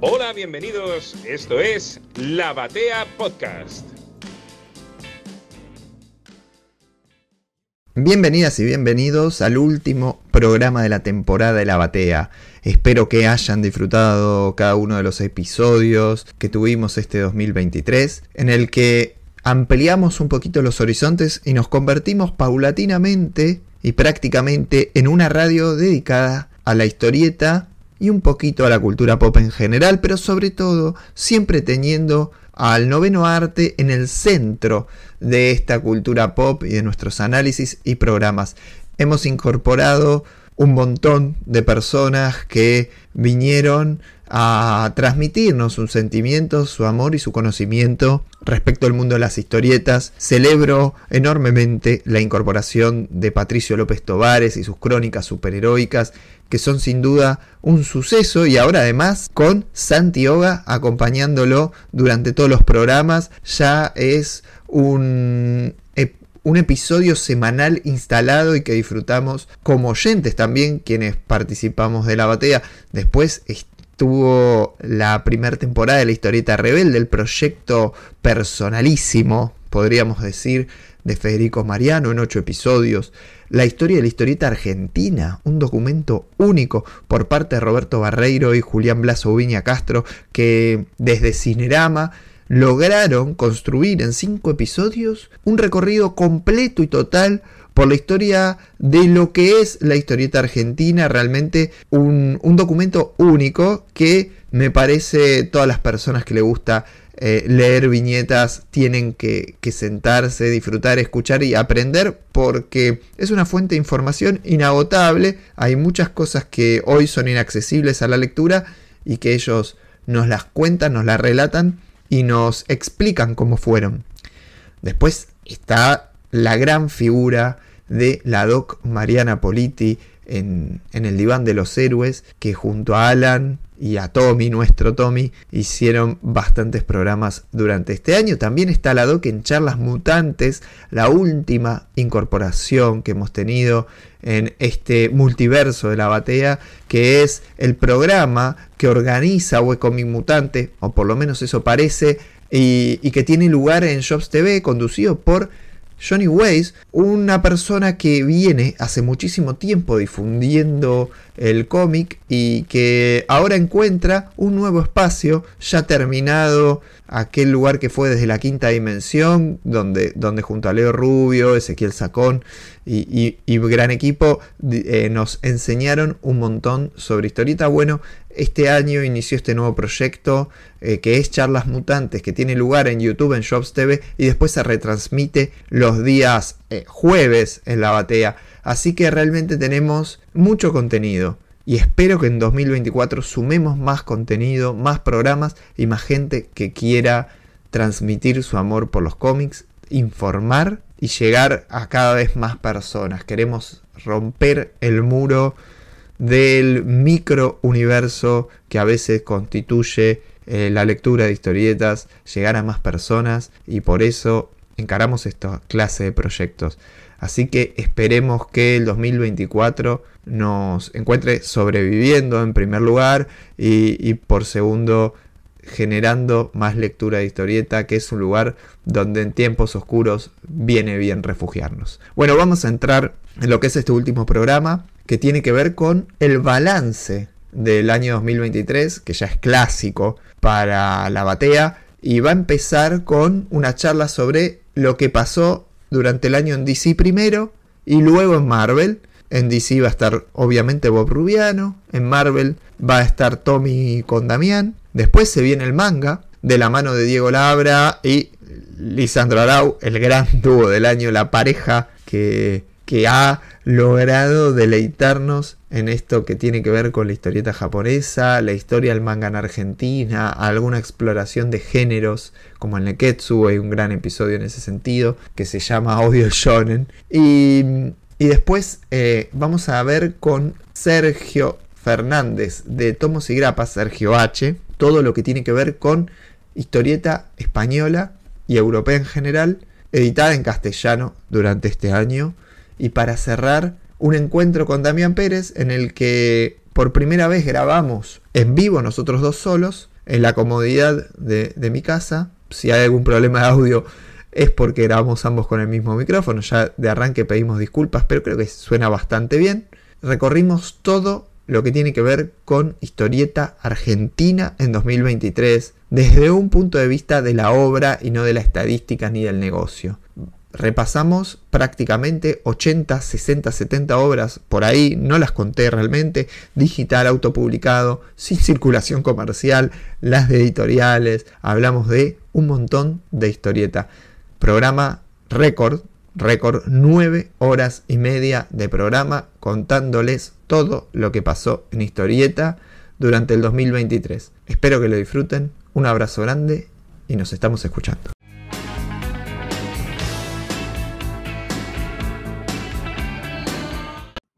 Hola, bienvenidos. Esto es La Batea Podcast. Bienvenidas y bienvenidos al último programa de la temporada de La Batea. Espero que hayan disfrutado cada uno de los episodios que tuvimos este 2023, en el que ampliamos un poquito los horizontes y nos convertimos paulatinamente y prácticamente en una radio dedicada a la historieta y un poquito a la cultura pop en general, pero sobre todo siempre teniendo al noveno arte en el centro de esta cultura pop y de nuestros análisis y programas. Hemos incorporado un montón de personas que vinieron a transmitirnos sus sentimientos, su amor y su conocimiento respecto al mundo de las historietas. Celebro enormemente la incorporación de Patricio López Tovares y sus crónicas superheroicas, que son sin duda un suceso y ahora además con Santioga acompañándolo durante todos los programas. Ya es un un episodio semanal instalado y que disfrutamos como oyentes también, quienes participamos de la batea. Después estuvo la primera temporada de la historieta rebelde, el proyecto personalísimo, podríamos decir, de Federico Mariano en ocho episodios. La historia de la historieta argentina, un documento único por parte de Roberto Barreiro y Julián Blaso Viña Castro, que desde Cinerama lograron construir en cinco episodios un recorrido completo y total por la historia de lo que es la historieta argentina, realmente un, documento único que me parece todas las personas que le gusta eh, leer viñetas tienen que, que, sentarse, disfrutar, escuchar y aprender porque es una fuente de información inagotable. Hay muchas cosas que hoy son inaccesibles a la lectura y que ellos nos las cuentan, nos las relatan y nos explican cómo fueron. Después está la gran figura de la doc Mariana Politi en, el diván de los héroes, que junto a Alan y a Tommy, nuestro Tommy, hicieron bastantes programas durante este año. También está la doc en Charlas Mutantes, la última incorporación que hemos tenido en este multiverso de la batea, que es el programa que organiza Webcomic Mutante, o por lo menos eso parece, y, y que tiene lugar en Jobs TV, conducido por Johnny Weiss, una persona que viene hace muchísimo tiempo difundiendo el cómic y que ahora encuentra un nuevo espacio ya terminado aquel lugar que fue desde la quinta dimensión, donde, donde junto a Leo Rubio, Ezequiel Sacón y, gran equipo eh, nos enseñaron un montón sobre historieta. Bueno, este año inició este nuevo proyecto eh, que es Charlas Mutantes, que tiene lugar en YouTube, en Shops TV, y después se retransmite los días eh, jueves en la batea. Así que realmente tenemos mucho contenido y espero que en 2024 sumemos más contenido, más programas y más gente que quiera transmitir su amor por los cómics, informar y llegar a cada vez más personas. Queremos romper el muro del micro universo que a veces constituye eh, la lectura de historietas, llegar a más personas y por eso encaramos esta clase de proyectos. Así que esperemos que el 2024 nos encuentre sobreviviendo en primer lugar y, por segundo generando más lectura de historieta, que es un lugar donde en tiempos oscuros viene bien refugiarnos. Bueno, vamos a entrar en lo que es este último programa, que tiene que ver con el balance del año 2023, que ya es clásico para la batea, y va a empezar con una charla sobre lo que pasó durante el año en DC primero y luego en Marvel. En DC va a estar obviamente Bob Rubiano, en Marvel va a estar Tommy con Damián. Después se viene el manga de la mano de Diego Labra y Lisandro Arau, el gran dúo del año, la pareja que, que ha logrado deleitarnos en esto que tiene que ver con la historieta japonesa, la historia del manga en Argentina, alguna exploración de géneros como el Neketsu, hay un gran episodio en ese sentido que se llama Audio Shonen. Y, después eh, vamos a ver con Sergio Fernández de Tomos y Grapas, Sergio H, todo lo que tiene que ver con historieta española y europea en general, editada en castellano durante este año y para cerrar un encuentro con Damián Pérez en el que por primera vez grabamos en vivo nosotros dos solos, en la comodidad de, mi casa. Si hay algún problema de audio es porque grabamos ambos con el mismo micrófono. Ya de arranque pedimos disculpas, pero creo que suena bastante bien. Recorrimos todo lo que tiene que ver con historieta argentina en 2023 desde un punto de vista de la obra y no de la estadística ni del negocio. Repasamos prácticamente 80, 60, 70 obras por ahí, no las conté realmente, digital, autopublicado, sin circulación comercial, las de editoriales, hablamos de un montón de historieta. Programa récord, récord 9 horas y media de programa contándoles todo lo que pasó en historieta durante el 2023. Espero que lo disfruten, un abrazo grande y nos estamos escuchando.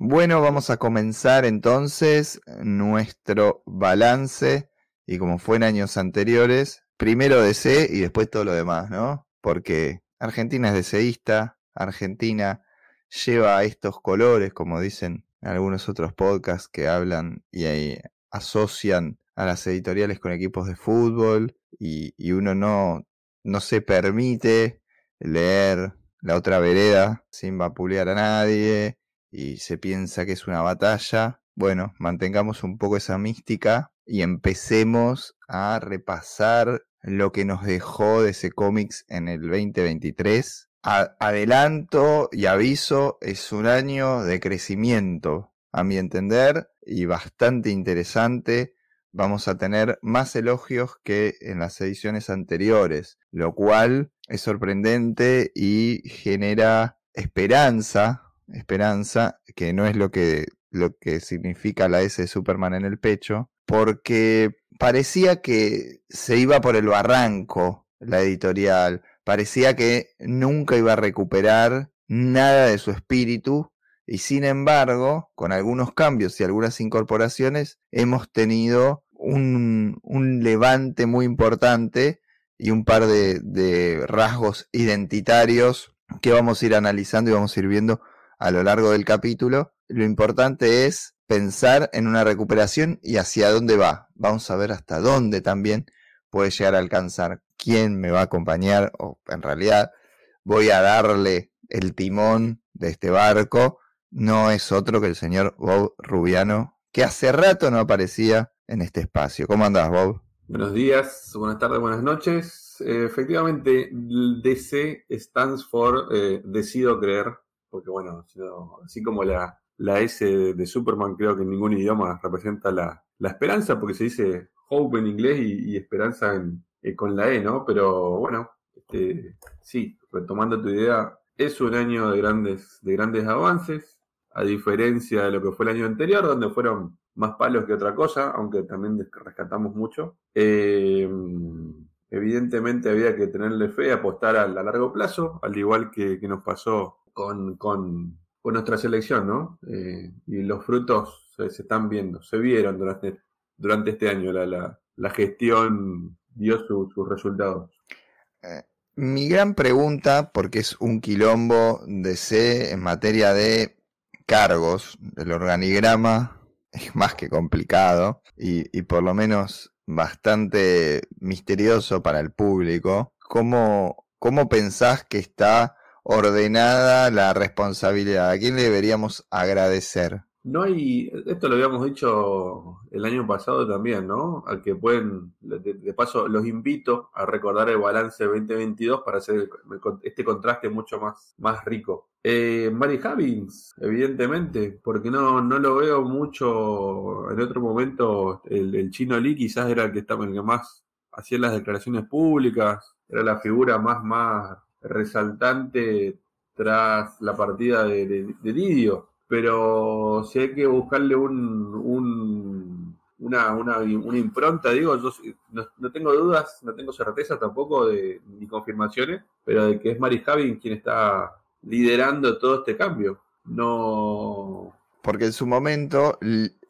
Bueno, vamos a comenzar entonces nuestro balance y como fue en años anteriores, primero DC y después todo lo demás, ¿no? porque Argentina es deseísta, Argentina lleva estos colores, como dicen algunos otros podcasts que hablan y asocian a las editoriales con equipos de fútbol y, uno no, no se permite leer la otra vereda sin vapulear a nadie y se piensa que es una batalla. Bueno, mantengamos un poco esa mística y empecemos a repasar lo que nos dejó de ese cómics en el 2023. adelanto y aviso, es un año de crecimiento, a mi entender, y bastante interesante. Vamos a tener más elogios que en las ediciones anteriores, lo cual es sorprendente y genera esperanza, esperanza, que no es lo que, lo que significa la S de Superman en el pecho, porque parecía que se iba por el barranco la editorial, parecía que nunca iba a recuperar nada de su espíritu y sin embargo, con algunos cambios y algunas incorporaciones, hemos tenido un, levante muy importante y un par de, de, rasgos identitarios que vamos a ir analizando y vamos a ir viendo a lo largo del capítulo. Lo importante es pensar en una recuperación y hacia dónde va. Vamos a ver hasta dónde también puede llegar a alcanzar. ¿Quién me va a acompañar? O en realidad voy a darle el timón de este barco. No es otro que el señor Bob Rubiano, que hace rato no aparecía en este espacio. ¿Cómo andás, Bob? Buenos días, buenas tardes, buenas noches. Eh, efectivamente, DC stands for eh, Decido Creer, porque bueno, así como la, la S de, Superman creo que en ningún idioma representa la, esperanza, porque se dice hope en inglés y, esperanza en, eh, con la E, ¿no? Pero bueno, este, sí, retomando tu idea, es un año de grandes, de grandes avances, a diferencia de lo que fue el año anterior, donde fueron más palos que otra cosa, aunque también rescatamos mucho. Eh, evidentemente había que tenerle fe, apostar a, largo plazo, al igual que, nos pasó con, con nuestra selección, ¿no? Eh, y los frutos se, están viendo, se vieron durante, durante este año, la, la, gestión dio sus resultados. Eh, mi gran pregunta, porque es un quilombo de C en materia de cargos, del organigrama, es más que complicado y, y por lo menos bastante misterioso para el público. ¿Cómo, cómo pensás que está ordenada la responsabilidad? ¿A quién le deberíamos agradecer? No hay, esto lo habíamos dicho el año pasado también, ¿no? Al que pueden, de, paso, los invito a recordar el balance 2022 para hacer este contraste mucho más, más rico. Eh, Mary Havins, evidentemente, porque no, no lo veo mucho en otro momento. El, chino Lee quizás era el que estaba el que más hacía las declaraciones públicas, era la figura más, más resaltante tras la partida de, Didio. Pero si hay que buscarle un, una, una, impronta, digo, yo no, tengo dudas, no tengo certeza tampoco de, ni confirmaciones, pero de que es Mary Javin quien está liderando todo este cambio. No. Porque en su momento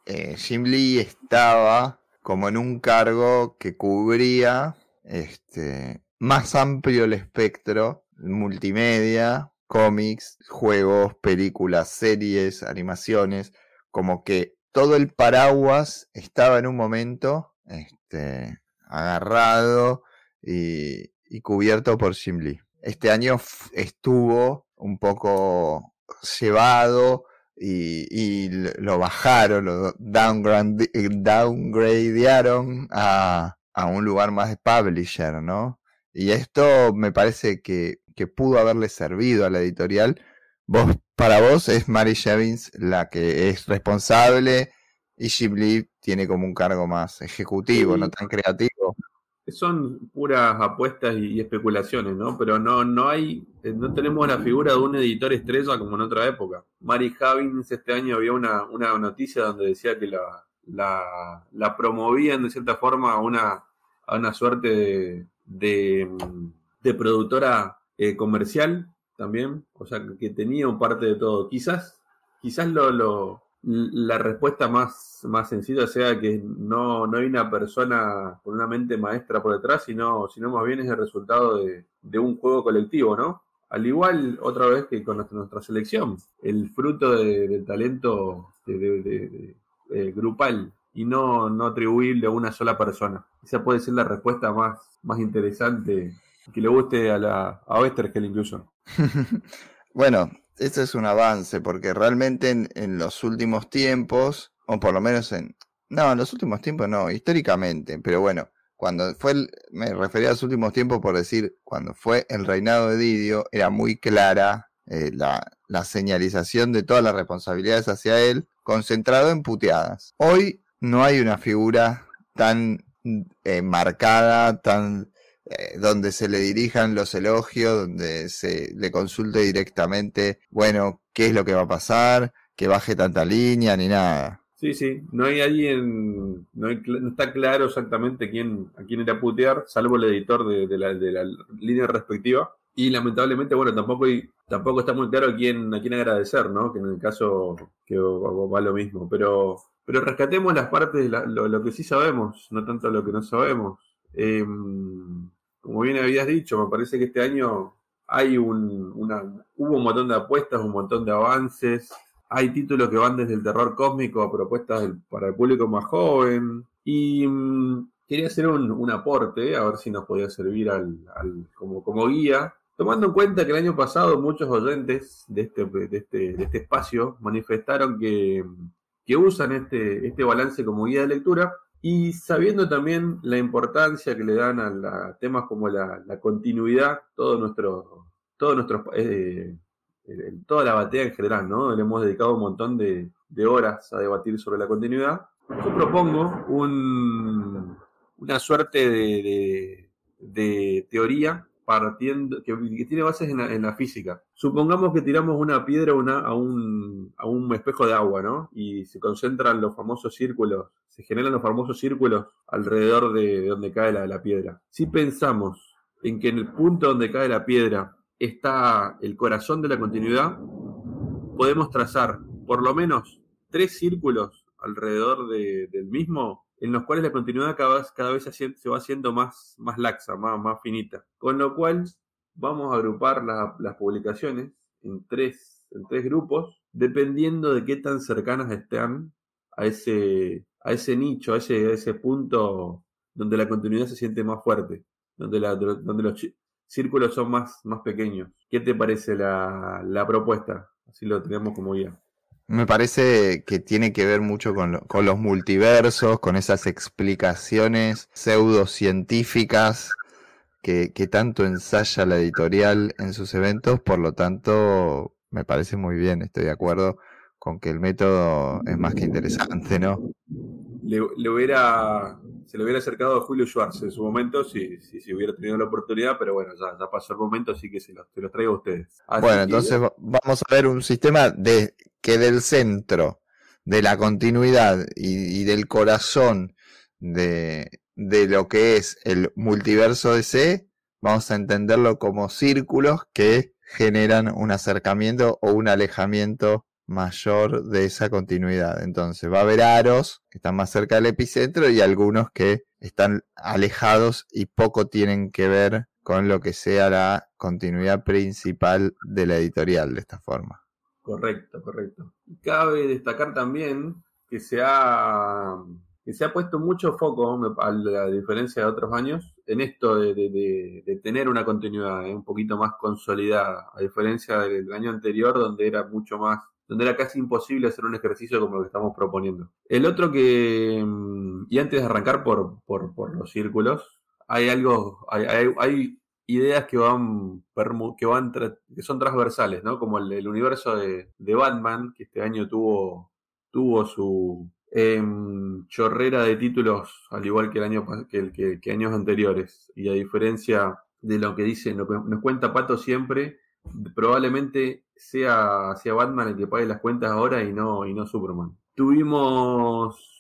eh, Jim Lee estaba como en un cargo que cubría este, más amplio el espectro, multimedia, cómics, juegos, películas, series, animaciones, como que todo el paraguas estaba en un momento este, agarrado y, cubierto por Jim Lee. Este año estuvo un poco llevado y, lo bajaron, lo downgradearon a, a un lugar más de publisher, ¿no? Y esto me parece que, que pudo haberle servido a la editorial. Vos, para vos es Mary Jevins la que es responsable y Jim Lee tiene como un cargo más ejecutivo, no tan creativo. Son puras apuestas y, especulaciones, ¿no? Pero no, no hay, eh, no tenemos la figura de un editor estrella como en otra época. Mary Javins este año había una, una noticia donde decía que la, la, la promovían de cierta forma a una, a una suerte de, de, productora eh, comercial también, o sea, que tenía un parte de todo. Quizás, quizás lo, lo, la respuesta más, más sencilla sea que no, no hay una persona con una mente maestra por detrás, sino, sino más bien es el resultado de, de un juego colectivo, ¿no? Al igual, otra vez que con nuestra, selección, el fruto del talento eh, grupal y no, no atribuirle a una sola persona. Esa puede ser la respuesta más, más interesante que le guste a la a Westergel incluso. bueno, este es un avance porque realmente en, los últimos tiempos, o por lo menos en... No, en los últimos tiempos no, históricamente, pero bueno, cuando fue, el, me refería a los últimos tiempos por decir, cuando fue el reinado de Didio, era muy clara eh, la, la señalización de todas las responsabilidades hacia él, concentrado en puteadas. Hoy no hay una figura tan eh, marcada, tan eh, donde se le dirijan los elogios, donde se le consulte directamente, bueno, qué es lo que va a pasar, que baje tanta línea ni nada. Sí, sí, no hay alguien, no, está claro exactamente quién, a quién ir a putear, salvo el editor de la línea respectiva. Y lamentablemente, bueno, tampoco tampoco está muy claro a quién, a quién agradecer, ¿no? Que en el caso que va, lo mismo. Pero, pero rescatemos las partes, de lo, lo, que sí sabemos, no tanto lo que no sabemos. Eh, como bien habías dicho, me parece que este año hay un, una, hubo un montón de apuestas, un montón de avances. Hay títulos que van desde el terror cósmico a propuestas para el público más joven. Y mm, quería hacer un, aporte, a ver si nos podía servir al, como, como guía. Tomando en cuenta que el año pasado muchos oyentes de este, de este, de este espacio manifestaron que, que usan este, este balance como guía de lectura, y sabiendo también la importancia que le dan a, temas como la, continuidad, todo nuestro, todo nuestro, eh, toda la batea en general, ¿no? Le hemos dedicado un montón de, horas a debatir sobre la continuidad. Yo propongo un, una suerte de, de teoría partiendo, que, tiene bases en la, física. Supongamos que tiramos una piedra a, un, a un espejo de agua, ¿no? Y se concentran los famosos círculos, se generan los famosos círculos alrededor de, donde cae la, la piedra. Si pensamos en que en el punto donde cae la piedra está el corazón de la continuidad, podemos trazar por lo menos tres círculos alrededor del mismo en los cuales la continuidad cada vez, cada vez se va haciendo más, más laxa, más, más finita. Con lo cual vamos a agrupar las publicaciones en tres, en tres grupos, dependiendo de qué tan cercanas estén a ese, a ese nicho, a ese, ese punto donde la continuidad se siente más fuerte, donde, donde los círculos son más, más pequeños. ¿Qué te parece la, la propuesta? Así lo tenemos como guía. Me parece que tiene que ver mucho con, con los multiversos, con esas explicaciones pseudocientíficas que, que tanto ensaya la editorial en sus eventos, por lo tanto, me parece muy bien, estoy de acuerdo con que el método es más que interesante, ¿no? Le, hubiera, se le hubiera acercado a Julio Schwartz en su momento si, si, hubiera tenido la oportunidad, pero bueno, ya, ya pasó el momento, así que se los, se los traigo a ustedes. bueno, entonces vamos a ver un sistema de que del centro de la continuidad y, del corazón de, de, lo que es el multiverso de C, vamos a entenderlo como círculos que generan un acercamiento o un alejamiento mayor de esa continuidad. Entonces va a haber aros que están más cerca del epicentro y algunos que están alejados y poco tienen que ver con lo que sea la continuidad principal de la editorial de esta forma. Correcto, correcto. Cabe destacar también que se ha que se ha puesto mucho foco, a la diferencia de otros años, en esto de, tener una continuidad ¿eh? un poquito más consolidada, a diferencia del año anterior, donde era mucho más, donde era casi imposible hacer un ejercicio como lo que estamos proponiendo. El otro que, mm, y antes de arrancar por, por, los círculos, hay algo, hay, hay, ideas que van, que van, que son transversales, ¿no? Como el, universo de, de Batman, que este año tuvo, tuvo su, Em, chorrera de títulos, al igual que el año que, que, años anteriores. Y a diferencia de lo que dice, nos cuenta Pato siempre, probablemente sea, sea Batman el que pague las cuentas ahora y no, y no Superman. Tuvimos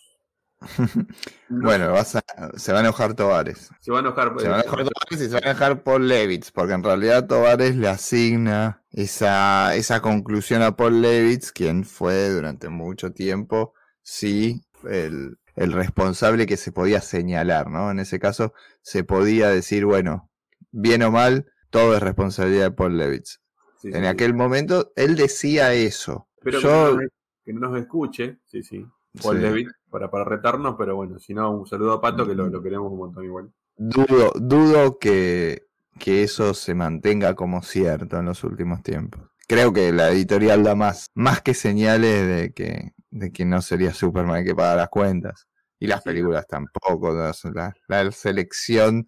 bueno, se va a enojar Tovares. Se va a enojar, se va a enojar Tovares y se va a enojar Paul Levitz, porque en realidad Tovares le asigna esa, esa conclusión a Paul Levitz, quien fue durante mucho tiempo sí el, responsable que se podía señalar, ¿no? En ese caso se podía decir, bueno, bien o mal, todo es responsabilidad de Paul Levitz. en aquel momento él decía eso. Pero Yo... que, no nos, escuche, sí, sí. Paul Levitz, para, para retarnos, pero bueno, si no, un saludo a Pato que lo, lo queremos un montón igual. Dudo, dudo que, que eso se mantenga como cierto en los últimos tiempos. Creo que la editorial da más, más que señales de que de que no sería Superman que paga las cuentas. Y las películas tampoco. La, la selección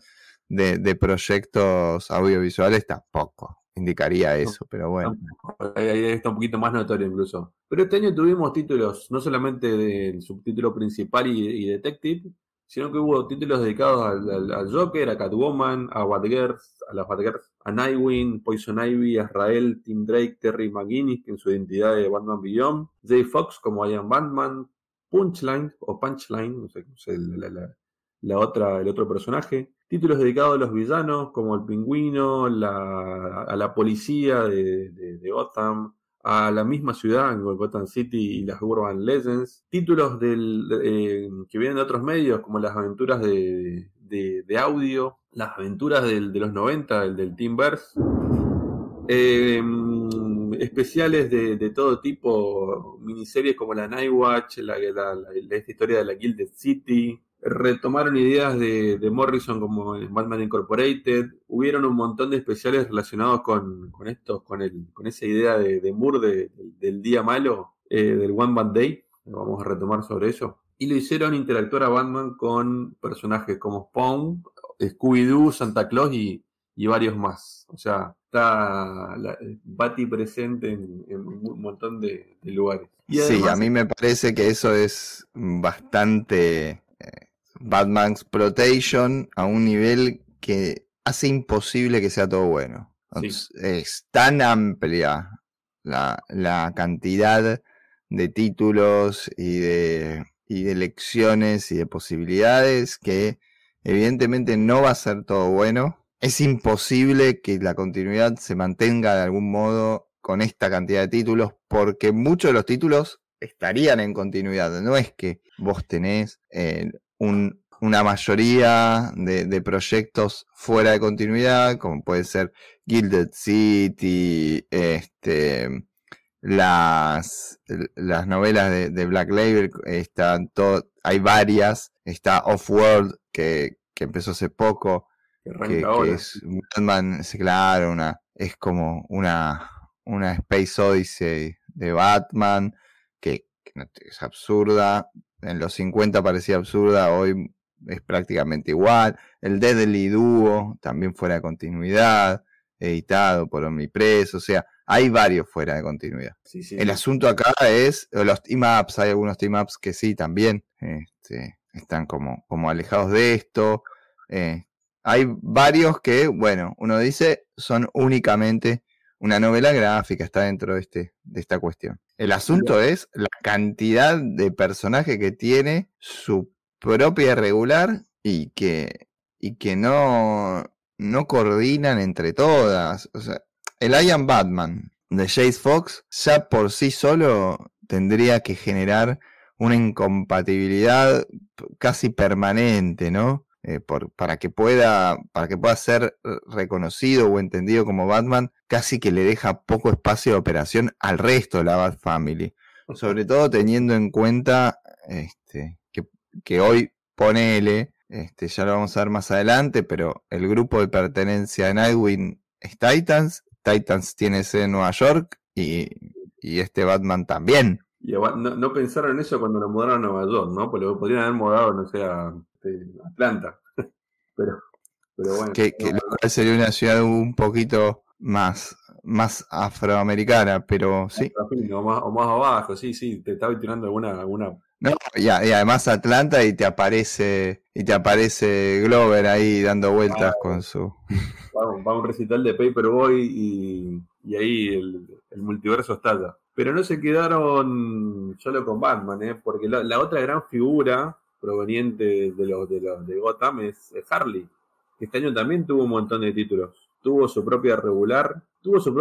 de, de, proyectos audiovisuales tampoco indicaría eso, pero bueno. Ahí está un poquito más notorio incluso. Pero este año tuvimos títulos, no solamente del subtítulo principal y, Detective, sino que hubo títulos dedicados al, Joker, a Catwoman, a Batgirls, a las Batgirls, a Nightwing, Poison Ivy, Azrael, Tim Drake, Terry McGuinness, en su identidad de Batman Beyond, Jay Fox como Ian Batman, Punchline o Punchline, no sé, la, otra, el otro personaje, títulos dedicados a los villanos como el pingüino, a la policía de, de Gotham, a la misma ciudad, Gotham City y las Urban Legends, títulos del, eh, que vienen de otros medios, como las aventuras de, de, audio, las aventuras del, de los 90, el del Teamverse, eh, especiales de, de, todo tipo, miniseries como la Nightwatch, la, la, la, historia de la Gilded City, retomaron ideas de, Morrison como Batman Incorporated, hubieron un montón de especiales relacionados con, con estos, con, el, con esa idea de, de Moore del día malo, eh, del One Bad Day, vamos a retomar sobre eso, y lo hicieron interactuar a Batman con personajes como Spawn, Scooby-Doo, Santa Claus y, varios más. O sea, está la, Batty presente en, un montón de, lugares. sí, a mí me parece que eso es bastante eh, Batman's Protection a un nivel que hace imposible que sea todo bueno. Es tan amplia la, la, cantidad de títulos y de, y de lecciones y de posibilidades que evidentemente no va a ser todo bueno. Es imposible que la continuidad se mantenga de algún modo con esta cantidad de títulos porque muchos de los títulos estarían en continuidad. No es que vos tenés eh, una mayoría de, proyectos fuera de continuidad, como puede ser Gilded City, este, las, las novelas de, Black Label, están todo, hay varias, está Off-World, que, empezó hace poco, que, es Batman, es claro, una, es como una, una Space Odyssey de Batman, que, que es absurda, en los 50 parecía absurda, hoy es prácticamente igual. El Deadly Duo, también fuera de continuidad, editado por Omnipress, o sea, hay varios fuera de continuidad. el asunto acá es los team-ups, hay algunos team-ups que sí también este, están como, como alejados de esto. Eh, hay varios que, bueno, uno dice son únicamente una novela gráfica, está dentro de, este, de esta cuestión. El asunto es la cantidad de personajes que tiene su propia regular y que, y que no, no coordinan entre todas. O sea, el I Am Batman de Chase Fox ya por sí solo tendría que generar una incompatibilidad casi permanente, ¿no? Eh, para, que pueda, para que pueda ser reconocido o entendido como Batman, casi que le deja poco espacio de operación al resto de la Bat Family. Sobre todo teniendo en cuenta este, que, que hoy ponele, este, ya lo vamos a ver más adelante, pero el grupo de pertenencia de Nightwing es Titans, Titans tiene sede en Nueva York y, y este Batman también. Y no, no, pensaron en eso cuando lo mudaron a Nueva York, ¿no? Porque lo podrían haber mudado, no sé, a, este, Atlanta. pero, pero bueno. Que, que sería una ciudad un poquito más, más afroamericana, pero sí. O más, o más abajo, sí, sí, te estaba tirando alguna, alguna no, y, además Atlanta y te aparece y te aparece Glover ahí dando vueltas con su. Va, un recital de Paperboy y, y ahí el, multiverso estalla. Pero no se quedaron solo con Batman, ¿eh? porque la, otra gran figura proveniente de los de, los, de Gotham es Harley. Este año también tuvo un montón de títulos. Tuvo su propia regular, tuvo su,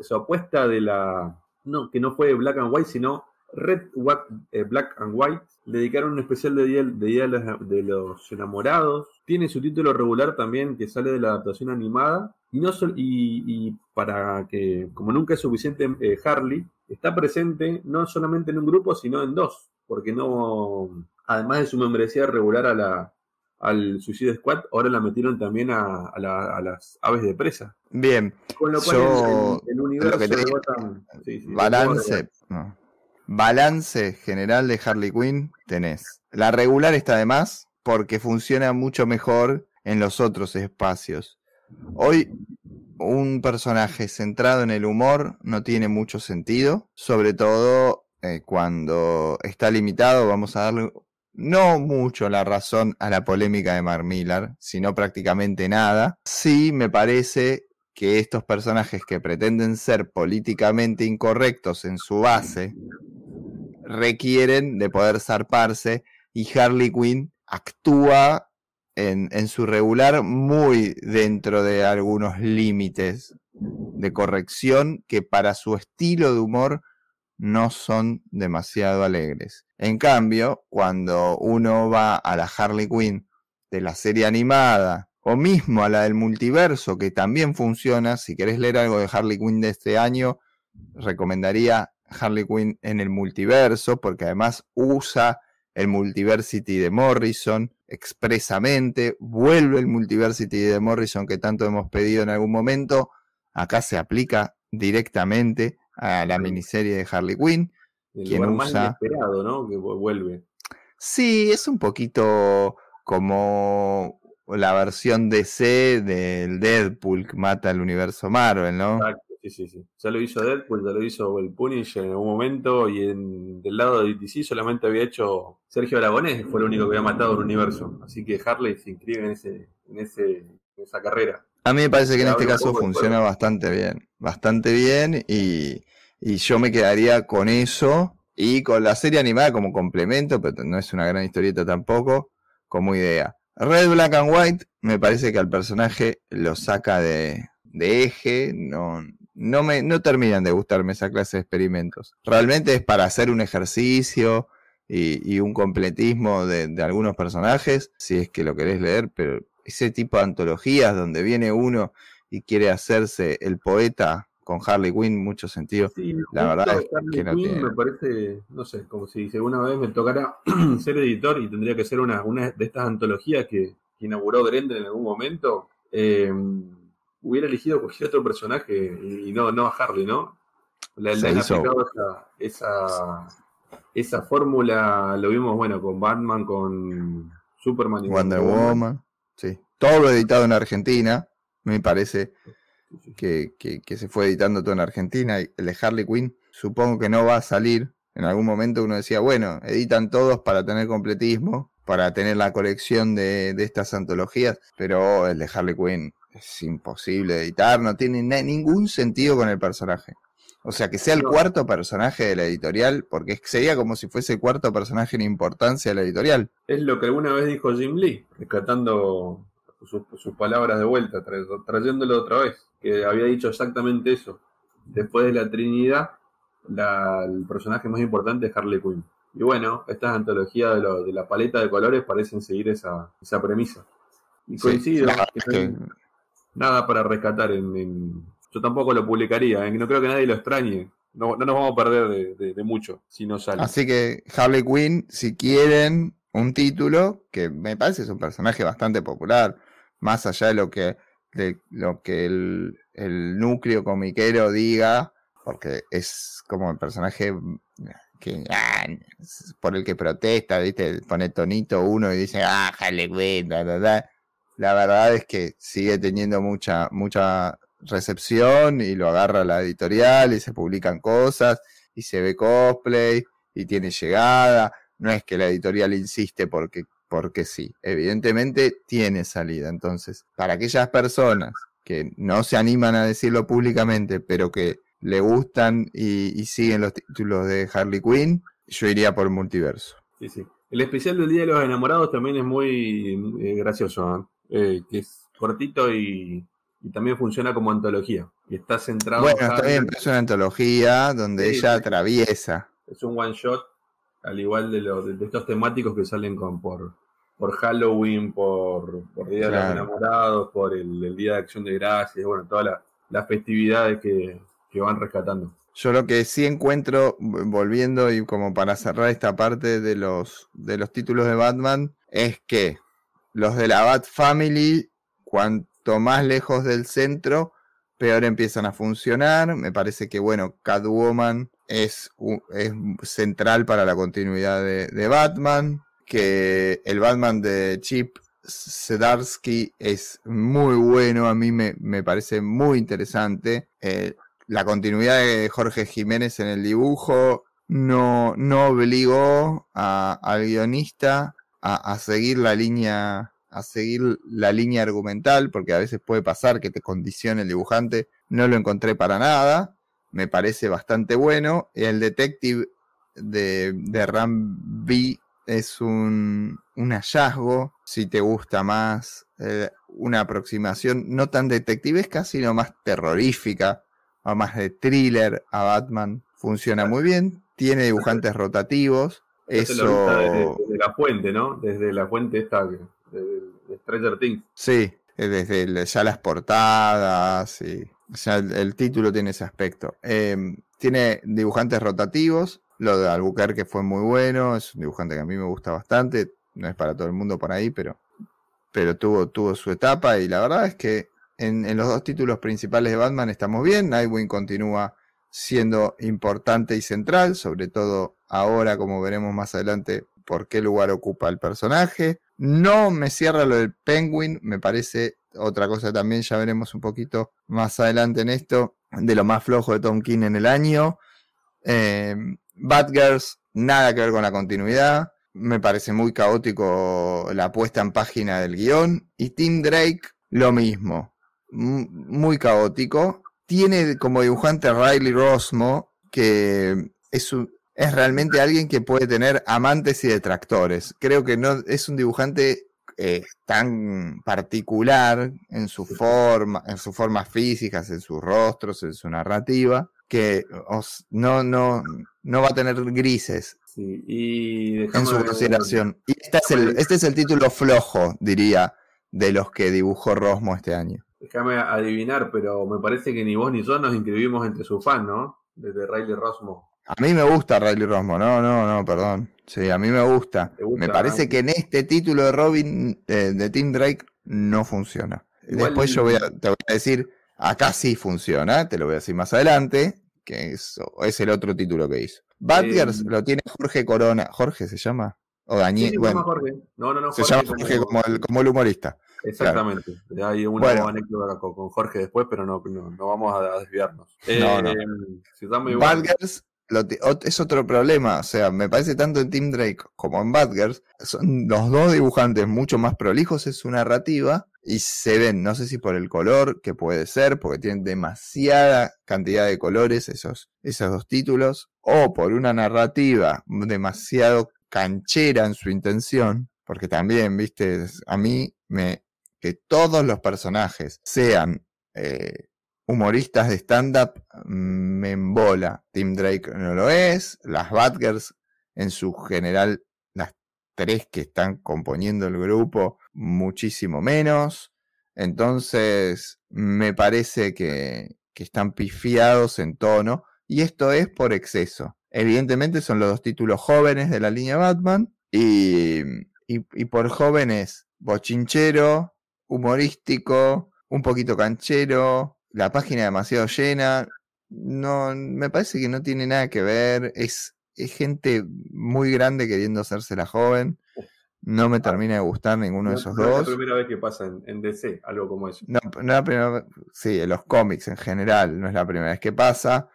su, apuesta de la. No, que no fue Black and White, sino Red, eh, Black and White. Le dedicaron un especial de Día, de, los Enamorados. Tiene su título regular también que sale de la adaptación animada. Y, no y, para que, como nunca es suficiente, eh, Harley está presente no solamente en un grupo, sino en dos. Porque no, además de su membresía regular a la, al Suicide Squad, ahora la metieron también a, las aves de presa. Bien. Con lo cual el, universo de balance balance general de Harley Quinn tenés. La regular está de más porque funciona mucho mejor en los otros espacios. Hoy un personaje centrado en el humor no tiene mucho sentido, sobre todo eh, cuando está limitado, vamos a darle no mucho la razón a la polémica de Mark Millar, sino prácticamente nada. Sí me parece que estos personajes que pretenden ser políticamente incorrectos en su base, requieren de poder zarparse y Harley Quinn actúa en, su regular muy dentro de algunos límites de corrección que para su estilo de humor no son demasiado alegres. En cambio, cuando uno va a la Harley Quinn de la serie animada o mismo a la del multiverso, que también funciona, si querés leer algo de Harley Quinn de este año, recomendaría Harley Quinn en el multiverso, porque además usa el Multiversity de Morrison expresamente, vuelve el Multiversity de Morrison que tanto hemos pedido en algún momento, acá se aplica directamente a la miniserie de Harley Quinn. El quien usa... más inesperado, ¿no? Que vuelve. Sí, es un poquito como la versión DC del Deadpool que mata al universo Marvel, ¿no? Sí, sí, sí. Ya lo hizo Deadpool, ya lo hizo el Punish en algún momento y en, del lado de DC solamente había hecho Sergio Aragonés, fue el único que había matado el universo. Así que Harley se inscribe en, ese, en, ese, en esa carrera. A mí me parece que en este caso funciona bastante bien, bastante bien y, y yo me quedaría con eso y con la serie animada como complemento, pero no es una gran historieta tampoco, como idea. Red, Black and White me parece que al personaje lo saca de, de eje, no, no me no terminan de gustarme esa clase de experimentos. Realmente es para hacer un ejercicio y, un completismo de, algunos personajes, si es que lo querés leer, pero ese tipo de antologías donde viene uno y quiere hacerse el poeta con Harley Quinn, mucho sentido. la verdad es que no me parece, no sé, como si alguna vez me tocara ser editor y tendría que ser una, una de estas antologías que, inauguró Grendel en algún momento. Eh, hubiera elegido cualquier otro personaje y, no, no a Harley, ¿no? La, aplicado esa, esa, fórmula, lo vimos, bueno, con Batman, con Superman y Wonder Woman. Sí, todo lo editado en Argentina, me parece que, que, se fue editando todo en Argentina. El de Harley Quinn, supongo que no va a salir. En algún momento uno decía, bueno, editan todos para tener completismo, para tener la colección de, de estas antologías, pero el de Harley Quinn es imposible de editar, no tiene ningún sentido con el personaje. O sea, que sea el cuarto personaje de la editorial, porque sería como si fuese el cuarto personaje en importancia de la editorial. Es lo que alguna vez dijo Jim Lee, rescatando sus, palabras de vuelta, trayéndolo otra vez, que había dicho exactamente eso. Después de la Trinidad, el personaje más importante es Harley Quinn. Y bueno, estas antologías de, la paleta de colores parecen seguir esa, premisa. Y coincido nada para rescatar. En, Yo tampoco lo publicaría, ¿eh? no creo que nadie lo extrañe. no, nos vamos a perder de, mucho si no sale. Así que Harley Quinn, si quieren un título, que me parece es un personaje bastante popular, más allá de lo que, de lo que el, núcleo comiquero diga, porque es como el personaje que ah, por el que protesta, ¿viste? Pone tonito uno y dice, ah, Harley Quinn, La verdad es que sigue teniendo mucha, mucha recepción y lo agarra la editorial y se publican cosas y se ve cosplay y tiene llegada. No es que la editorial insiste porque, porque sí. Evidentemente tiene salida. Entonces, para aquellas personas que no se animan a decirlo públicamente, pero que le gustan y, siguen los títulos de Harley Quinn, yo iría por multiverso. Sí, sí. El especial del Día de los Enamorados también es muy eh, gracioso, ¿eh? Que es cortito y, también funciona como antología. Y está centrado. Bueno, está bien, es una antología donde ella atraviesa. Es un one shot, al igual de, los, de estos temáticos que salen con por, por Halloween, por, por Día de los Enamorados, por el, Día de Acción de Gracias, bueno, todas las festividades que, que van rescatando. Yo lo que sí encuentro, volviendo y como para cerrar esta parte de los, de los títulos de Batman, es que los de la Bat Family, cuanto más lejos del centro, peor empiezan a funcionar. Me parece que, bueno, Catwoman es, central para la continuidad de, Batman. Que el Batman de Chip Sedarsky es muy bueno, a mí me, me parece muy interesante. Eh, la continuidad de Jorge Jiménez en el dibujo no, no obligó al guionista a, seguir la línea a seguir la línea argumental, porque a veces puede pasar que te condicione el dibujante. No lo encontré para nada. Me parece bastante bueno. El detective de, de Ram B es un, un, hallazgo. Si te gusta más eh, una aproximación no tan detectivesca, sino más terrorífica a más de thriller a Batman. Funciona muy bien, tiene dibujantes rotativos. Eso. Desde, la fuente, ¿no? Desde la fuente esta de, Stranger Things. Sí, desde ya las portadas y. Ya el, título tiene ese aspecto. Em, tiene dibujantes rotativos. Lo de Albuquerque fue muy bueno. Es un dibujante que a mí me gusta bastante. No es para todo el mundo por ahí, pero, pero tuvo, tuvo su etapa. Y la verdad es que en, los dos títulos principales de Batman estamos bien. Nightwing continúa siendo importante y central, sobre todo ahora, como veremos más adelante, por qué lugar ocupa el personaje. No me cierra lo del Penguin, me parece otra cosa también, ya veremos un poquito más adelante en esto, de lo más flojo de Tom King en el año. Eh, Batgirls, nada que ver con la continuidad. Me parece muy caótico la puesta en página del guion. Y Tim Drake, lo mismo muy caótico. Tiene como dibujante a Riley Rosmo, que es, es realmente alguien que puede tener amantes y detractores. Creo que no es un dibujante eh, tan particular en su forma, en sus formas físicas, en sus rostros, en su narrativa, que no, no, no va a tener grises y en su consideración. Y este es, el, este es el título flojo, diría, de los que dibujó Rosmo este año. Déjame adivinar, pero me parece que ni vos ni yo nos inscribimos entre sus fans, ¿no? Desde Riley Rosmo. A mí me gusta Riley Rosmo, no, no, no, perdón. Sí, a mí me gusta. me parece que en este título de Robin eh, de Tim Drake no funciona. Después yo voy a, te voy a decir, acá sí funciona, te lo voy a decir más adelante, que es, es el otro título que hizo. Batgirls eh, lo tiene Jorge Corona. ¿Jorge se llama? O Daniel. bueno, Jorge. No, no, no, se llama Jorge como el, como el humorista. Exactamente. Hay una anécdota con, Jorge después, pero no, no, vamos a desviarnos. no, no. Eh, Badgers es otro problema. O sea, me parece tanto en Team Drake como en Badgers, son los dos dibujantes mucho más prolijos en su narrativa y se ven, no sé si por el color, que puede ser, porque tienen demasiada cantidad de colores esos, esos dos títulos, o por una narrativa demasiado canchera en su intención, porque también, viste, a mí me, que todos los personajes sean eh, humoristas de stand-up me embola. Tim Drake no lo es, las Batgirls en su general, las tres que están componiendo el grupo, muchísimo menos. Entonces, me parece que, están pifiados en tono. y esto es por exceso. Evidentemente son los dos títulos jóvenes de la línea Batman y, y, por jóvenes bochinchero, humorístico, un poquito canchero, la página demasiado llena. No, me parece que no tiene nada que ver. Es, es gente muy grande queriendo hacerse la joven. No me termina de gustar ninguno de esos dos. Es la primera vez que pasa en, DC, algo como eso. No, no la primera vez, sí, en los cómics en general, no es la primera vez que pasa.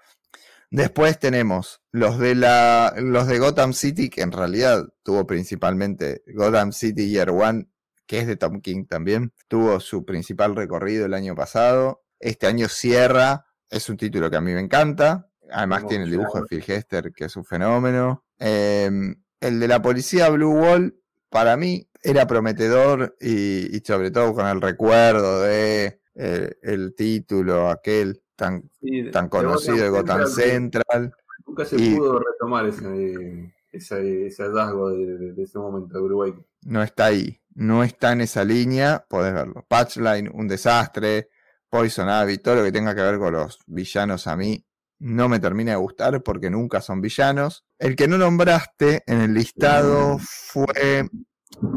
Después tenemos los de la los de Gotham City, que en realidad tuvo principalmente Gotham City Year One, que es de Tom King también. Tuvo su principal recorrido el año pasado. Este año cierra, es un título que a mí me encanta. Además tiene el dibujo de Phil Hester, que es un fenómeno. Em, el de la policía Blue Wall para mí era prometedor y, sobre todo con el recuerdo de eh, el título aquel tan, tan conocido de Gotham Central. Nunca se pudo retomar ese, ese, hallazgo de, ese momento de Uruguay. No está ahí, no está en esa línea, podés verlo. Patchline, un desastre, Poison Ivy, todo lo que tenga que ver con los villanos a mí no me termina de gustar porque nunca son villanos. El que no nombraste en el listado fue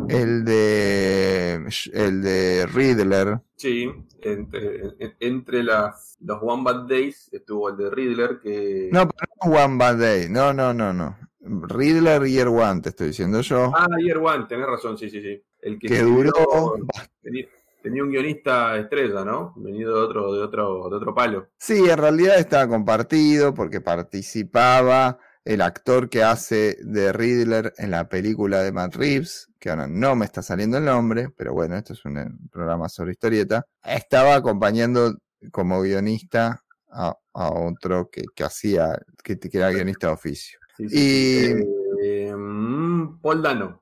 el de el de Riddler. Sí, entre, entre las, los One Bad Days estuvo el de Riddler que... No, pero no One Bad Day, no, no, no, no. Riddler Year One, te estoy diciendo yo. Ah, Year One, tenés razón, sí, sí, sí. El que, duró... Tenía, un guionista estrella, ¿no? Venido de otro, de otro, de otro palo. Sí, en realidad estaba compartido porque participaba el actor que hace de Riddler en la película de Matt Reeves, que ahora no me está saliendo el nombre, pero bueno, esto es un eh, programa sobre historieta, estaba acompañando como guionista a, otro que, hacía, que, era guionista de oficio. y eh, mm, Paul Dano,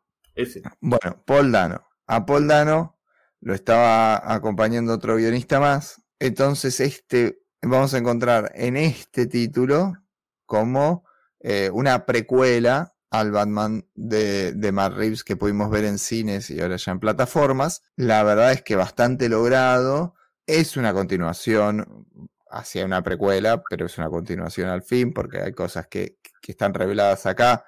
Bueno, Paul Dano. A Paul Dano lo estaba acompañando otro guionista más. Entonces, este vamos a encontrar en este título como eh, una precuela al Batman de, de Matt Reeves que pudimos ver en cines y ahora ya en plataformas. La verdad es que bastante logrado. Es una continuación hacia una precuela, pero es una continuación al fin, porque hay cosas que están reveladas acá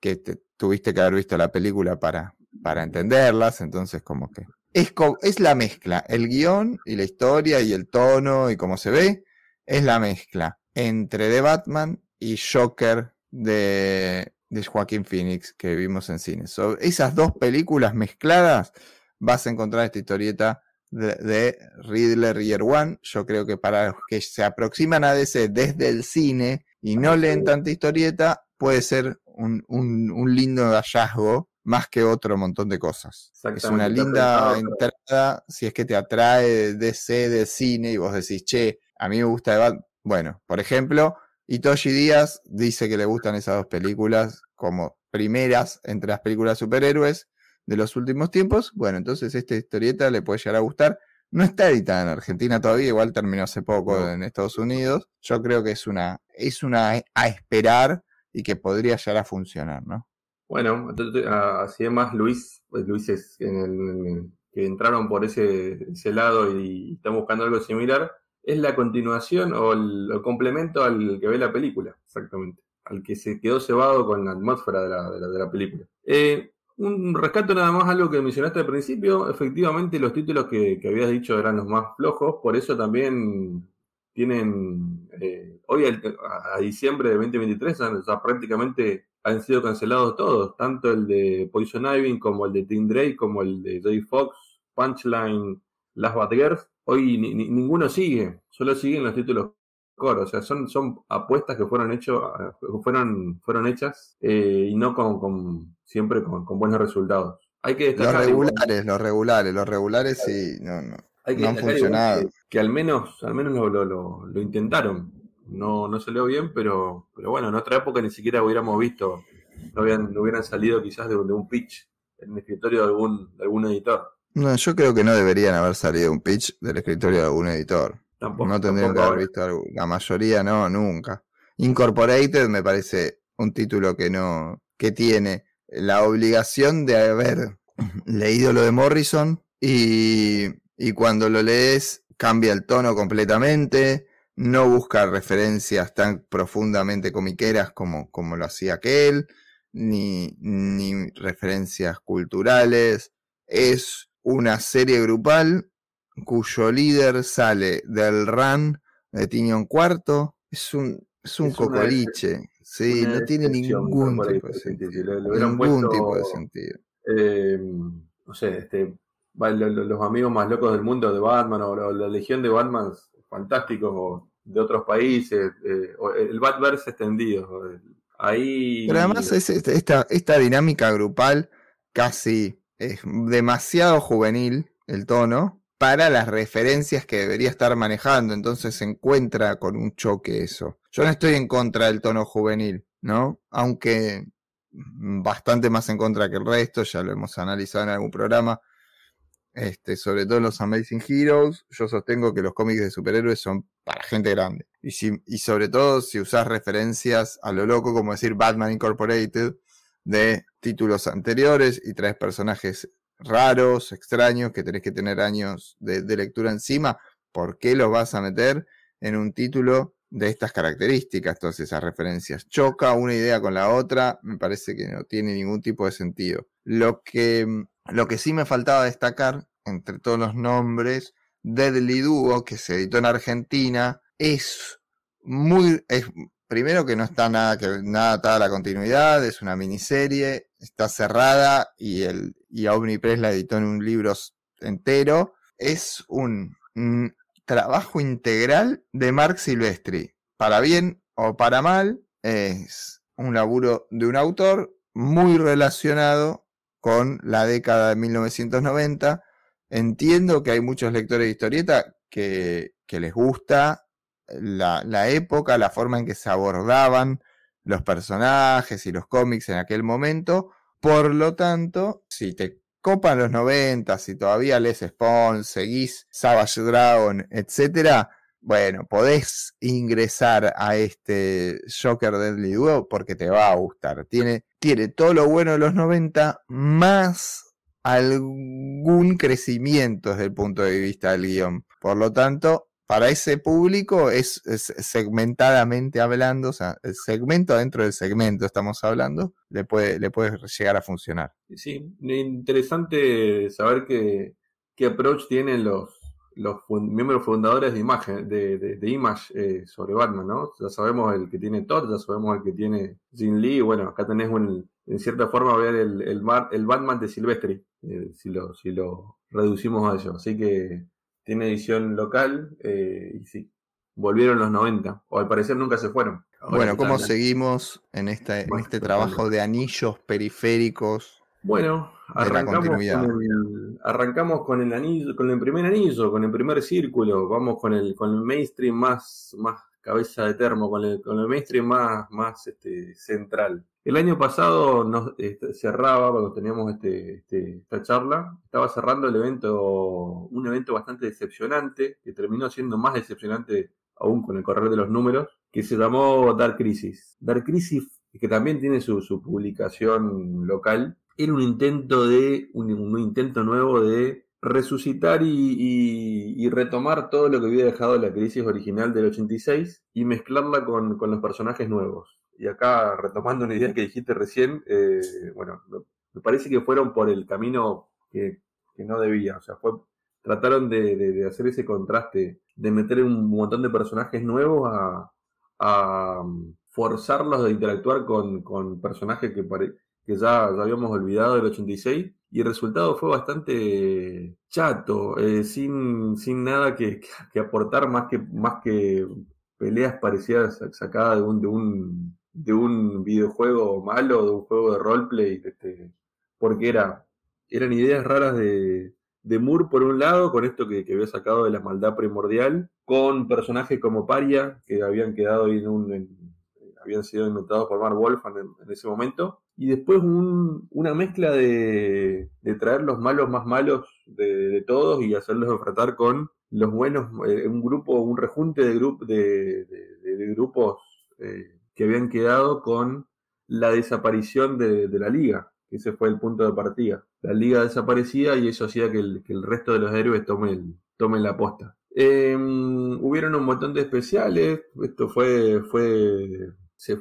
que tuviste que haber visto la película para, para entenderlas. Entonces, como que es, es la mezcla. El guion y la historia y el tono y cómo se ve es la mezcla entre The Batman y Joker de, de Joaquín Phoenix que vimos en cine. esas dos películas mezcladas vas a encontrar esta historieta de, Riddler Year One. Yo creo que para los que se aproximan a DC desde el cine y no leen tanta historieta, puede ser un, un, lindo hallazgo más que otro montón de cosas. Es una linda entrada si es que te atrae DC de cine y vos decís, che, a mí me gusta de Batman. Bueno, por ejemplo, y Toshi Díaz dice que le gustan esas dos películas como primeras entre las películas superhéroes de los últimos tiempos. Bueno, entonces esta historieta le puede llegar a gustar. No está editada en Argentina todavía, igual terminó hace poco en Estados Unidos. Yo creo que es una, es una a esperar y que podría llegar a funcionar, ¿no? Bueno, así además Luis, pues Luis es en el, que entraron por ese, lado y están buscando algo similar es la continuación o el, complemento al que ve la película, exactamente, al que se quedó cebado con la atmósfera de la, de la, película. Eh, un rescato nada más algo que mencionaste al principio, efectivamente los títulos que, habías dicho eran los más flojos, por eso también tienen, eh, hoy a, diciembre de 2023 ya prácticamente han sido cancelados todos, tanto el de Poison Ivy como el de Tim Drake, como el de J. Fox, Punchline, Las Batgirls, hoy ninguno sigue, solo siguen los títulos core, o sea, son, son apuestas que fueron, hecho, fueron, fueron hechas eh, y no con, siempre con, buenos resultados. Hay que destacar los regulares, los regulares, los regulares sí, no, no, Hay que han funcionado. Que, al menos, al menos lo, lo, intentaron. No, no salió bien, pero, pero bueno, en otra época ni siquiera hubiéramos visto, no, habían, hubieran salido quizás de, un pitch en el escritorio de algún, de algún editor. No, yo creo que no deberían haber salido un pitch del escritorio de algún editor. no tendrían que haber visto algo. La mayoría no, nunca. Incorporated me parece un título que no, que tiene la obligación de haber leído lo de Morrison y, y cuando lo lees cambia el tono completamente, no busca referencias tan profundamente comiqueras como, como lo hacía aquel, ni, ni referencias culturales. Es una serie grupal cuyo líder sale del RAN de Tinion Cuarto. Es un, es un cocoliche. Sí, no tiene ningún tipo de sentido. ningún tipo de sentido. Eh, no sé, este, los amigos más locos del mundo de Batman o la, legión de Batman fantásticos de otros países, eh, el Batverse extendido. Ahí... Pero además es esta, esta dinámica grupal casi es demasiado juvenil el tono para las referencias que debería estar manejando, entonces se encuentra con un choque eso. Yo no estoy en contra del tono juvenil, ¿no? Aunque bastante más en contra que el resto, ya lo hemos analizado en algún programa, este, sobre todo los Amazing Heroes, yo sostengo que los cómics de superhéroes son para gente grande. Y, sobre todo si usas referencias a lo loco, como decir Batman Incorporated, de títulos anteriores y traes personajes raros, extraños, que tenés que tener años de, de lectura encima, ¿por qué los vas a meter en un título de estas características, todas esas referencias. Choca una idea con la otra, me parece que no tiene ningún tipo de sentido. Lo que, lo que sí me faltaba destacar, entre todos los nombres, Deadly Duo, que se editó en Argentina, es muy, es, primero que no está nada, que nada atada a la continuidad, es una miniserie, está cerrada y el, y Omnipress la editó en un libro entero. Es un, trabajo integral de Mark Silvestri. Para bien o para mal, es un laburo de un autor muy relacionado con la década de 1990. Entiendo que hay muchos lectores de historieta que, les gusta la, la, época, la forma en que se abordaban los personajes y los cómics en aquel momento. Por lo tanto, si te copan los 90, si todavía lees Spawn, seguís Savage Dragon, etcétera, bueno, podés ingresar a este Joker Deadly Duo porque te va a gustar. Tiene, tiene todo lo bueno de los 90 más algún crecimiento desde el punto de vista del guion. Por lo tanto, para ese público es, segmentadamente hablando, o sea, el segmento dentro del segmento estamos hablando, le puede, le puede llegar a funcionar. Sí, interesante saber qué, qué approach tienen los, los miembros fundadores de imagen, de, de, Image eh, sobre Batman, ¿no? Ya sabemos el que tiene Todd, ya sabemos el que tiene Jim Lee, bueno, acá tenés un, en cierta forma ver el, el, el Batman de Silvestri, eh, si, lo, si lo reducimos a eso. Así que tiene edición local eh, y sí, volvieron los 90, o al parecer nunca se fueron. bueno, ¿cómo seguimos en, esta, en este trabajo de anillos periféricos? Bueno, arrancamos, con el, arrancamos con el anillo, con el primer anillo, con el primer círculo, vamos con el, con el mainstream más, más cabeza de termo, con el, con el mainstream más, más este, central. El año pasado nos este, cerraba, cuando teníamos este, este, esta charla, estaba cerrando el evento, un evento bastante decepcionante, que terminó siendo más decepcionante aún con el correr de los números, que se llamó Dark Crisis. Dark Crisis, que también tiene su, publicación local, era un intento de, un, intento nuevo de resucitar y, retomar todo lo que había dejado la crisis original del 86 y mezclarla con los personajes nuevos. Y acá retomando una idea que dijiste recién, eh, bueno, me parece que fueron por el camino que, no debía, o sea, fue, trataron de, hacer ese contraste, de meter un montón de personajes nuevos a, a um, forzarlos de interactuar con, personajes que, que ya, habíamos olvidado del 86 y el resultado fue bastante chato, eh, sin, sin nada que, que, aportar más que, más que peleas parecidas sacadas de un, de un de un videojuego malo, de un juego de roleplay, este, porque era, eran ideas raras de, de Moore por un lado, con esto que, había sacado de la maldad primordial, con personajes como Paria, que habían quedado en un, habían sido inventados por Mark Wolf en, ese momento, y después una mezcla de, traer los malos más malos de, todos y hacerlos enfrentar con los buenos, eh, un grupo, un rejunte de, grupo de, de, grupos eh, que habían quedado con la desaparición de, la liga, ese fue el punto de partida. La liga desaparecía y eso hacía que el, resto de los héroes tomen, tomen la posta. Em, hubieron un montón de especiales. Esto fue, fue